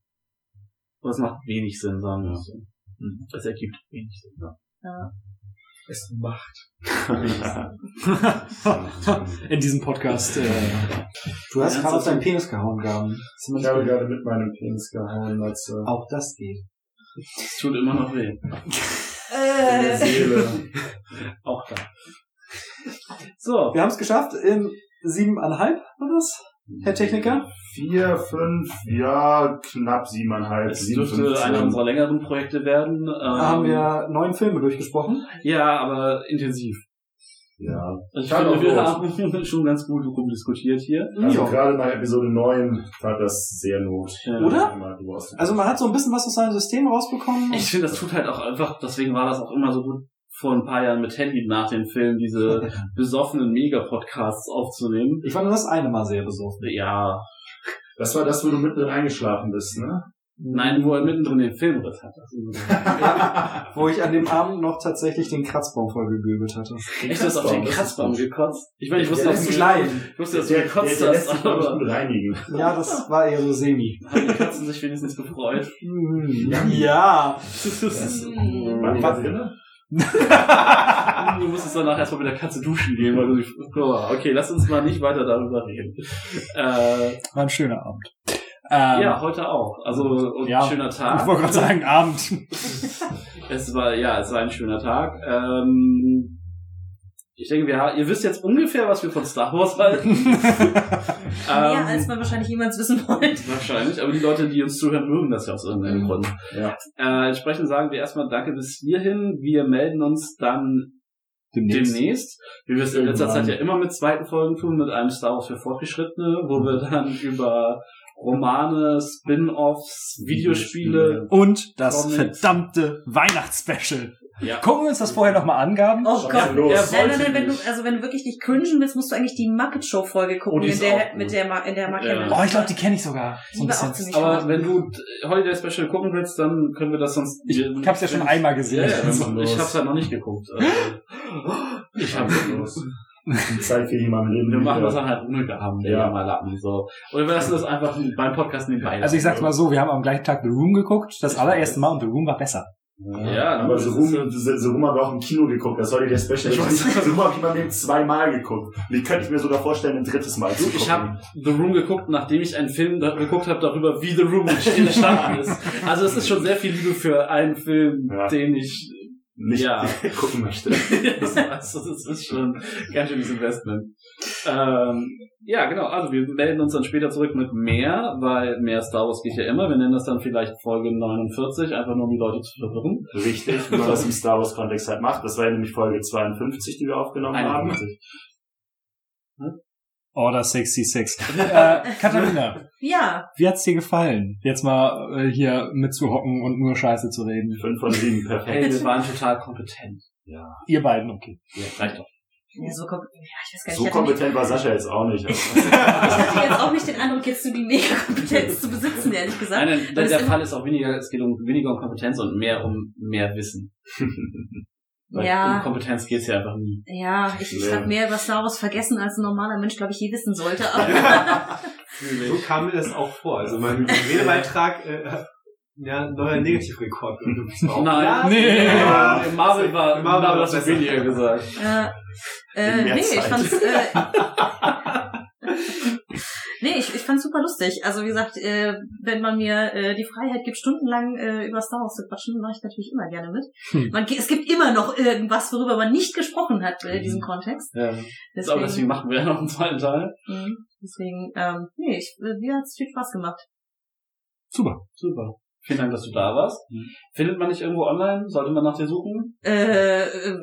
[SPEAKER 4] Oder es macht wenig Sinn, sagen wir es so. Hm, Es ergibt wenig Sinn. Ja.
[SPEAKER 8] Es macht.
[SPEAKER 1] In diesem Podcast. Äh, du hast
[SPEAKER 3] Ja,
[SPEAKER 1] gerade auf deinen Penis gehauen, Gaben.
[SPEAKER 3] Ich habe gerade mit meinem Penis gehauen, als äh,
[SPEAKER 1] Auch das geht.
[SPEAKER 4] Es tut immer noch weh.
[SPEAKER 3] in der
[SPEAKER 5] Äh,
[SPEAKER 3] Seele.
[SPEAKER 4] Auch da. So.
[SPEAKER 1] Wir haben es geschafft in siebeneinhalb, war das? Herr Techniker?
[SPEAKER 3] Vier, fünf, ja, knapp siebeneinhalb,
[SPEAKER 4] Es
[SPEAKER 3] sieben,
[SPEAKER 4] dürfte einer unserer längeren Projekte werden. Ähm,
[SPEAKER 1] Da haben wir neun Filme durchgesprochen.
[SPEAKER 4] Ja, aber intensiv.
[SPEAKER 3] Ja.
[SPEAKER 4] Ich
[SPEAKER 3] Kann
[SPEAKER 4] finde, wir haben schon ganz gut rumdiskutiert hier.
[SPEAKER 3] Also
[SPEAKER 1] Ja.
[SPEAKER 3] gerade nach Episode 9 war das sehr not.
[SPEAKER 4] Ja.
[SPEAKER 1] Oder?
[SPEAKER 3] Immer, du hast-
[SPEAKER 1] Also man hat so ein bisschen was aus seinem System rausbekommen.
[SPEAKER 4] Ich finde, das tut halt auch einfach, deswegen war das auch immer so gut, vor ein paar Jahren mit Teddy nach dem Film diese besoffenen Mega-Podcasts aufzunehmen.
[SPEAKER 1] Ich war nur das eine Mal sehr besoffen.
[SPEAKER 4] Ja,
[SPEAKER 3] Das war das, wo du mittendrin eingeschlafen bist, ne?
[SPEAKER 4] nein, wo er mittendrin den Filmriss hat.
[SPEAKER 1] Wo ich an dem Abend noch tatsächlich den Kratzbaum voll gegöbelt hatte.
[SPEAKER 4] Echt, du hast auf den Kratzbaum gekotzt? Ich meine, ich wusste,
[SPEAKER 3] Der
[SPEAKER 4] dass du
[SPEAKER 1] klein.
[SPEAKER 4] Ich wusste, dass du
[SPEAKER 3] Der, der,
[SPEAKER 4] gekotzt
[SPEAKER 3] der lässt
[SPEAKER 4] hast, aber
[SPEAKER 3] gut reinigen.
[SPEAKER 1] Ja, das war eher so semi.
[SPEAKER 4] haben die Katzen sich wenigstens gefreut.
[SPEAKER 1] Ja.
[SPEAKER 3] War die da drinne?
[SPEAKER 4] du musstest danach erstmal mit der Katze duschen gehen, weil du dich, oh, okay, lass uns mal nicht weiter darüber reden. Äh,
[SPEAKER 1] War ein schöner Abend. Ähm,
[SPEAKER 4] ja, heute auch. Also,
[SPEAKER 1] ja.
[SPEAKER 4] ein schöner Tag.
[SPEAKER 1] Ich wollte gerade sagen, Abend.
[SPEAKER 4] Es war, ja, es war ein schöner Tag. Ähm, ich denke, wir, ihr wisst jetzt ungefähr, was wir von Star Wars halten.
[SPEAKER 5] mehr
[SPEAKER 4] Ähm,
[SPEAKER 5] als man wahrscheinlich jemals wissen wollte.
[SPEAKER 4] Wahrscheinlich, aber die Leute, die uns zuhören, mögen das ja aus irgendeinem
[SPEAKER 5] Mhm.
[SPEAKER 4] Grund.
[SPEAKER 3] Ja.
[SPEAKER 4] Äh, entsprechend sagen wir erstmal Danke bis hierhin. Wir melden uns dann demnächst. Wie wir es in letzter. Zeit ja immer mit zweiten Folgen tun, mit einem Star Wars für Fortgeschrittene, wo wir dann über Romane, Spin-offs, Videospiele.
[SPEAKER 1] Und das
[SPEAKER 4] Comics.
[SPEAKER 1] verdammte Weihnachtsspecial.
[SPEAKER 4] Ja.
[SPEAKER 1] Gucken wir uns das vorher nochmal an, Gaben?
[SPEAKER 5] Oh
[SPEAKER 3] Schon
[SPEAKER 5] Gott.
[SPEAKER 3] los.
[SPEAKER 4] Er
[SPEAKER 5] Nein, nein, nein, wenn du, also wenn du wirklich nicht cringen willst, musst du eigentlich die Muppet Show Folge gucken,
[SPEAKER 4] Oh, die
[SPEAKER 5] in der,
[SPEAKER 4] auch
[SPEAKER 5] mit der, Ma- in der Mark
[SPEAKER 4] Ja.
[SPEAKER 1] Oh, ich glaube, die kenne ich sogar. So ein bisschen.
[SPEAKER 4] Aber
[SPEAKER 5] gut.
[SPEAKER 4] wenn du Holiday Special gucken willst, dann können wir das sonst.
[SPEAKER 1] Ich hab's ja schon einmal gesehen.
[SPEAKER 4] Ja, ja, ich hab's ja noch nicht geguckt. Also, ich hab's
[SPEAKER 3] los. Die Zeit für jemanden leben.
[SPEAKER 4] Wir machen das dann halt ohne Gaben,
[SPEAKER 3] Ja.
[SPEAKER 4] ja. mal Lappen, so. Oder wir lassen das einfach beim Podcast nebenbei.
[SPEAKER 1] Also ich sag's mal so, wir haben am gleichen Tag The Room geguckt, das allererste Mal und The Room war besser.
[SPEAKER 4] Ja,
[SPEAKER 3] aber
[SPEAKER 4] das
[SPEAKER 3] so
[SPEAKER 4] ist
[SPEAKER 3] rum, so, so rum haben wir auch im Kino geguckt. Das war ja der Special.
[SPEAKER 4] Ich weiß.
[SPEAKER 3] So rum habe ich mal eben zweimal geguckt. Die könnte ich mir sogar vorstellen, ein drittes Mal zu
[SPEAKER 4] Ich
[SPEAKER 3] gucken.
[SPEAKER 4] habe The Room geguckt, nachdem ich einen Film da geguckt habe darüber, wie The Room entstanden ist. Also es ist schon sehr viel Liebe für einen Film,
[SPEAKER 3] Ja.
[SPEAKER 4] den ich
[SPEAKER 3] nicht
[SPEAKER 4] Ja.
[SPEAKER 3] gucken möchte.
[SPEAKER 4] das, also, das ist schon ganz schönes Investment. Ähm, ja, genau. Also wir melden uns dann später zurück mit mehr, weil mehr Star Wars geht ja immer. Wir nennen das dann vielleicht Folge 49, einfach nur um die Leute zu verwirren.
[SPEAKER 3] Richtig, wie man das im Star Wars Kontext halt macht. Das war ja nämlich Folge 52, die wir aufgenommen haben.
[SPEAKER 4] 51.
[SPEAKER 1] Order 66. äh, Katharina,
[SPEAKER 5] Ja,
[SPEAKER 1] wie hat's dir gefallen, jetzt mal äh, hier mitzuhocken und nur Scheiße zu reden?
[SPEAKER 3] 5 von 7, perfekt.
[SPEAKER 4] Hey, wir waren total kompetent.
[SPEAKER 1] Ihr beiden, okay.
[SPEAKER 4] Ja, reicht doch.
[SPEAKER 5] ja so, kom- ja, ich weiß gar nicht.
[SPEAKER 3] So kompetent war Sascha jetzt auch nicht.
[SPEAKER 5] ich hatte jetzt auch nicht den Eindruck, jetzt so die Mega-Kompetenz zu besitzen, ehrlich gesagt.
[SPEAKER 4] Nein,
[SPEAKER 5] es
[SPEAKER 4] der
[SPEAKER 5] immer-
[SPEAKER 4] Fall ist auch weniger, es geht um weniger um Kompetenz und mehr um mehr Wissen. Weil
[SPEAKER 5] Ja.
[SPEAKER 4] um Kompetenz geht's ja einfach nie.
[SPEAKER 5] Ja, ich, ich habe mehr über Star Wars vergessen, als ein normaler Mensch, glaube ich, je wissen sollte. Aber
[SPEAKER 8] So kam mir das auch vor. Also mein Redebeitrag, äh, ja, ein neuer Negativrekord. Und du bist auch-
[SPEAKER 4] Nein,
[SPEAKER 8] Ja,
[SPEAKER 1] nee.
[SPEAKER 8] ja.
[SPEAKER 4] Im Marvel war,
[SPEAKER 8] Marvel
[SPEAKER 4] Marvel
[SPEAKER 8] war besser.
[SPEAKER 4] weniger gesagt.
[SPEAKER 5] äh, äh, nee, ich fand's, äh, fand's super lustig. Also wie gesagt, äh, wenn man mir äh, die Freiheit gibt, stundenlang äh, über Star Wars zu quatschen, mache ich natürlich immer gerne mit.
[SPEAKER 1] Hm.
[SPEAKER 5] Man, es gibt immer noch irgendwas, worüber man nicht gesprochen hat äh, in diesem Kontext.
[SPEAKER 4] Ja. So, aber deswegen machen wir ja noch einen zweiten Teil.
[SPEAKER 5] Mhm. Deswegen, ähm, nee, ich, äh, mir hat's viel Spaß gemacht.
[SPEAKER 1] Super.
[SPEAKER 4] Super. Vielen Dank, dass du da warst. Findet man dich irgendwo online? Sollte man nach dir suchen?
[SPEAKER 5] Äh, äh,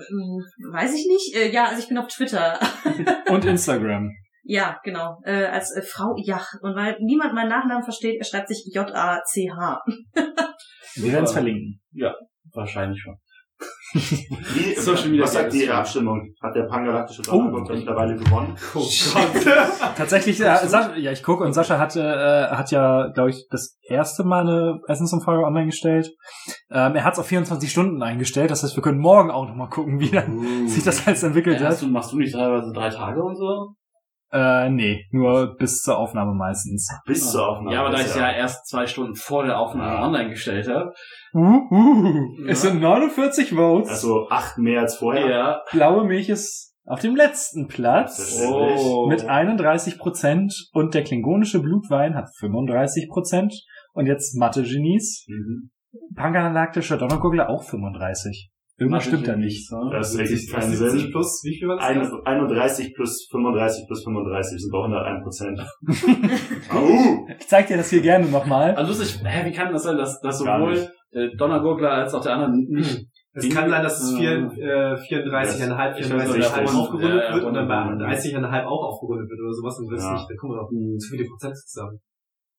[SPEAKER 5] weiß ich nicht. Äh, ja, also ich bin auf Twitter.
[SPEAKER 1] Und Instagram.
[SPEAKER 5] Ja, genau. Äh, als äh, Frau Jach. Und weil niemand meinen Nachnamen versteht, er schreibt sich J-A-C-H.
[SPEAKER 1] Wir werden es verlinken.
[SPEAKER 4] Wahrscheinlich schon.
[SPEAKER 3] Wie,
[SPEAKER 4] Social Media
[SPEAKER 3] was sagt. Ihre Abstimmung? Hat der pangalaktische
[SPEAKER 1] Oh.
[SPEAKER 3] Donnergott mittlerweile gewonnen?
[SPEAKER 1] Tatsächlich, äh, Sascha, ja, ich gucke und Sascha hatte, äh, hat ja, glaube ich, das erste Mal eine Essensumfrage online gestellt. Ähm, er hat es auf 24 Stunden eingestellt, das heißt, wir können morgen auch nochmal gucken, wie dann sich das alles entwickelt
[SPEAKER 4] Ja,
[SPEAKER 1] hat.
[SPEAKER 4] du, machst du nicht teilweise drei Tage und so?
[SPEAKER 1] Äh, nee, nur bis zur Aufnahme meistens.
[SPEAKER 3] Bis zur Aufnahme.
[SPEAKER 4] Ja, aber da ich ja erst zwei Stunden vor der Aufnahme
[SPEAKER 3] Ja.
[SPEAKER 4] online gestellt habe.
[SPEAKER 1] Uh, uh, es sind 49 Votes.
[SPEAKER 3] Also acht mehr als vorher.
[SPEAKER 4] Ja.
[SPEAKER 1] Blaue Milch ist auf dem letzten Platz.
[SPEAKER 4] Oh.
[SPEAKER 1] Mit 31 Prozent und der klingonische Blutwein hat 35 Prozent und jetzt Mathe-Genies.
[SPEAKER 3] Mhm.
[SPEAKER 1] Pangalaktischer Donnergurgler auch 35. Irgendwas stimmt da nicht.
[SPEAKER 3] Das ergibt keinen
[SPEAKER 8] 70
[SPEAKER 3] Sinn.
[SPEAKER 8] plus, wie viel war das?
[SPEAKER 3] Ein- 31 plus 35 plus 35 sind bei 101 Prozent. Au!
[SPEAKER 1] Ich zeig dir das hier gerne nochmal.
[SPEAKER 4] Also lustig, hä, wie kann das sein, dass, dass sowohl der Donnergurgler als auch der andere nicht
[SPEAKER 8] Es kann sein, dass es vier, äh, 34,5,
[SPEAKER 4] Ich weiß
[SPEAKER 8] 34,5
[SPEAKER 3] nicht,
[SPEAKER 8] aufgerundet
[SPEAKER 4] ja,
[SPEAKER 8] wird und dann bei
[SPEAKER 4] ja.
[SPEAKER 8] 30,5 auch aufgerundet wird oder sowas, dann wird es
[SPEAKER 3] Ja.
[SPEAKER 8] nicht, dann kommen wir noch zu viele Prozent zusammen.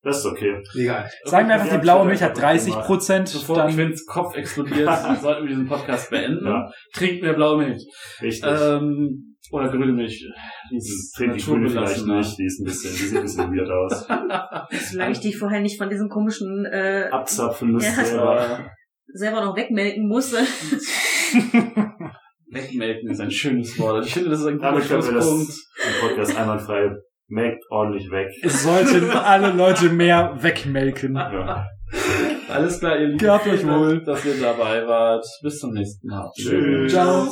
[SPEAKER 3] Das ist okay.
[SPEAKER 8] Egal.
[SPEAKER 1] Sagen wir einfach, die blaue Milch hat
[SPEAKER 3] hab
[SPEAKER 1] 30
[SPEAKER 3] gemacht.
[SPEAKER 1] Prozent.
[SPEAKER 4] Bevor
[SPEAKER 1] Dann
[SPEAKER 4] Quinns Kopf explodiert, sollten wir diesen Podcast beenden.
[SPEAKER 3] Ja.
[SPEAKER 4] Trinkt mehr blaue Milch.
[SPEAKER 3] Richtig.
[SPEAKER 4] ähm, oder grüne Milch. Die ist
[SPEAKER 3] Trinkt die Grüne vielleicht
[SPEAKER 4] naturbelassener.
[SPEAKER 3] nicht, die ist ein bisschen, die sieht ein bisschen weird aus.
[SPEAKER 5] Solange ich dich vorher nicht von diesem komischen äh,
[SPEAKER 3] Abzapfen müsst
[SPEAKER 5] Ja.
[SPEAKER 3] selber.
[SPEAKER 5] selber noch wegmelken musste.
[SPEAKER 4] Wegmelken ist ein schönes Wort. Ich finde, das ist ein guter
[SPEAKER 3] Damit können wir das
[SPEAKER 4] Schlusspunkt.
[SPEAKER 3] im Podcast einwandfrei. Melkt ordentlich weg.
[SPEAKER 1] es sollten alle Leute mehr wegmelken.
[SPEAKER 3] Ja.
[SPEAKER 4] Alles klar, ihr Lieben.
[SPEAKER 1] Gehabt euch wohl.
[SPEAKER 4] Dass ihr dabei wart. Bis zum nächsten Mal.
[SPEAKER 3] Tschüss.
[SPEAKER 1] Ciao.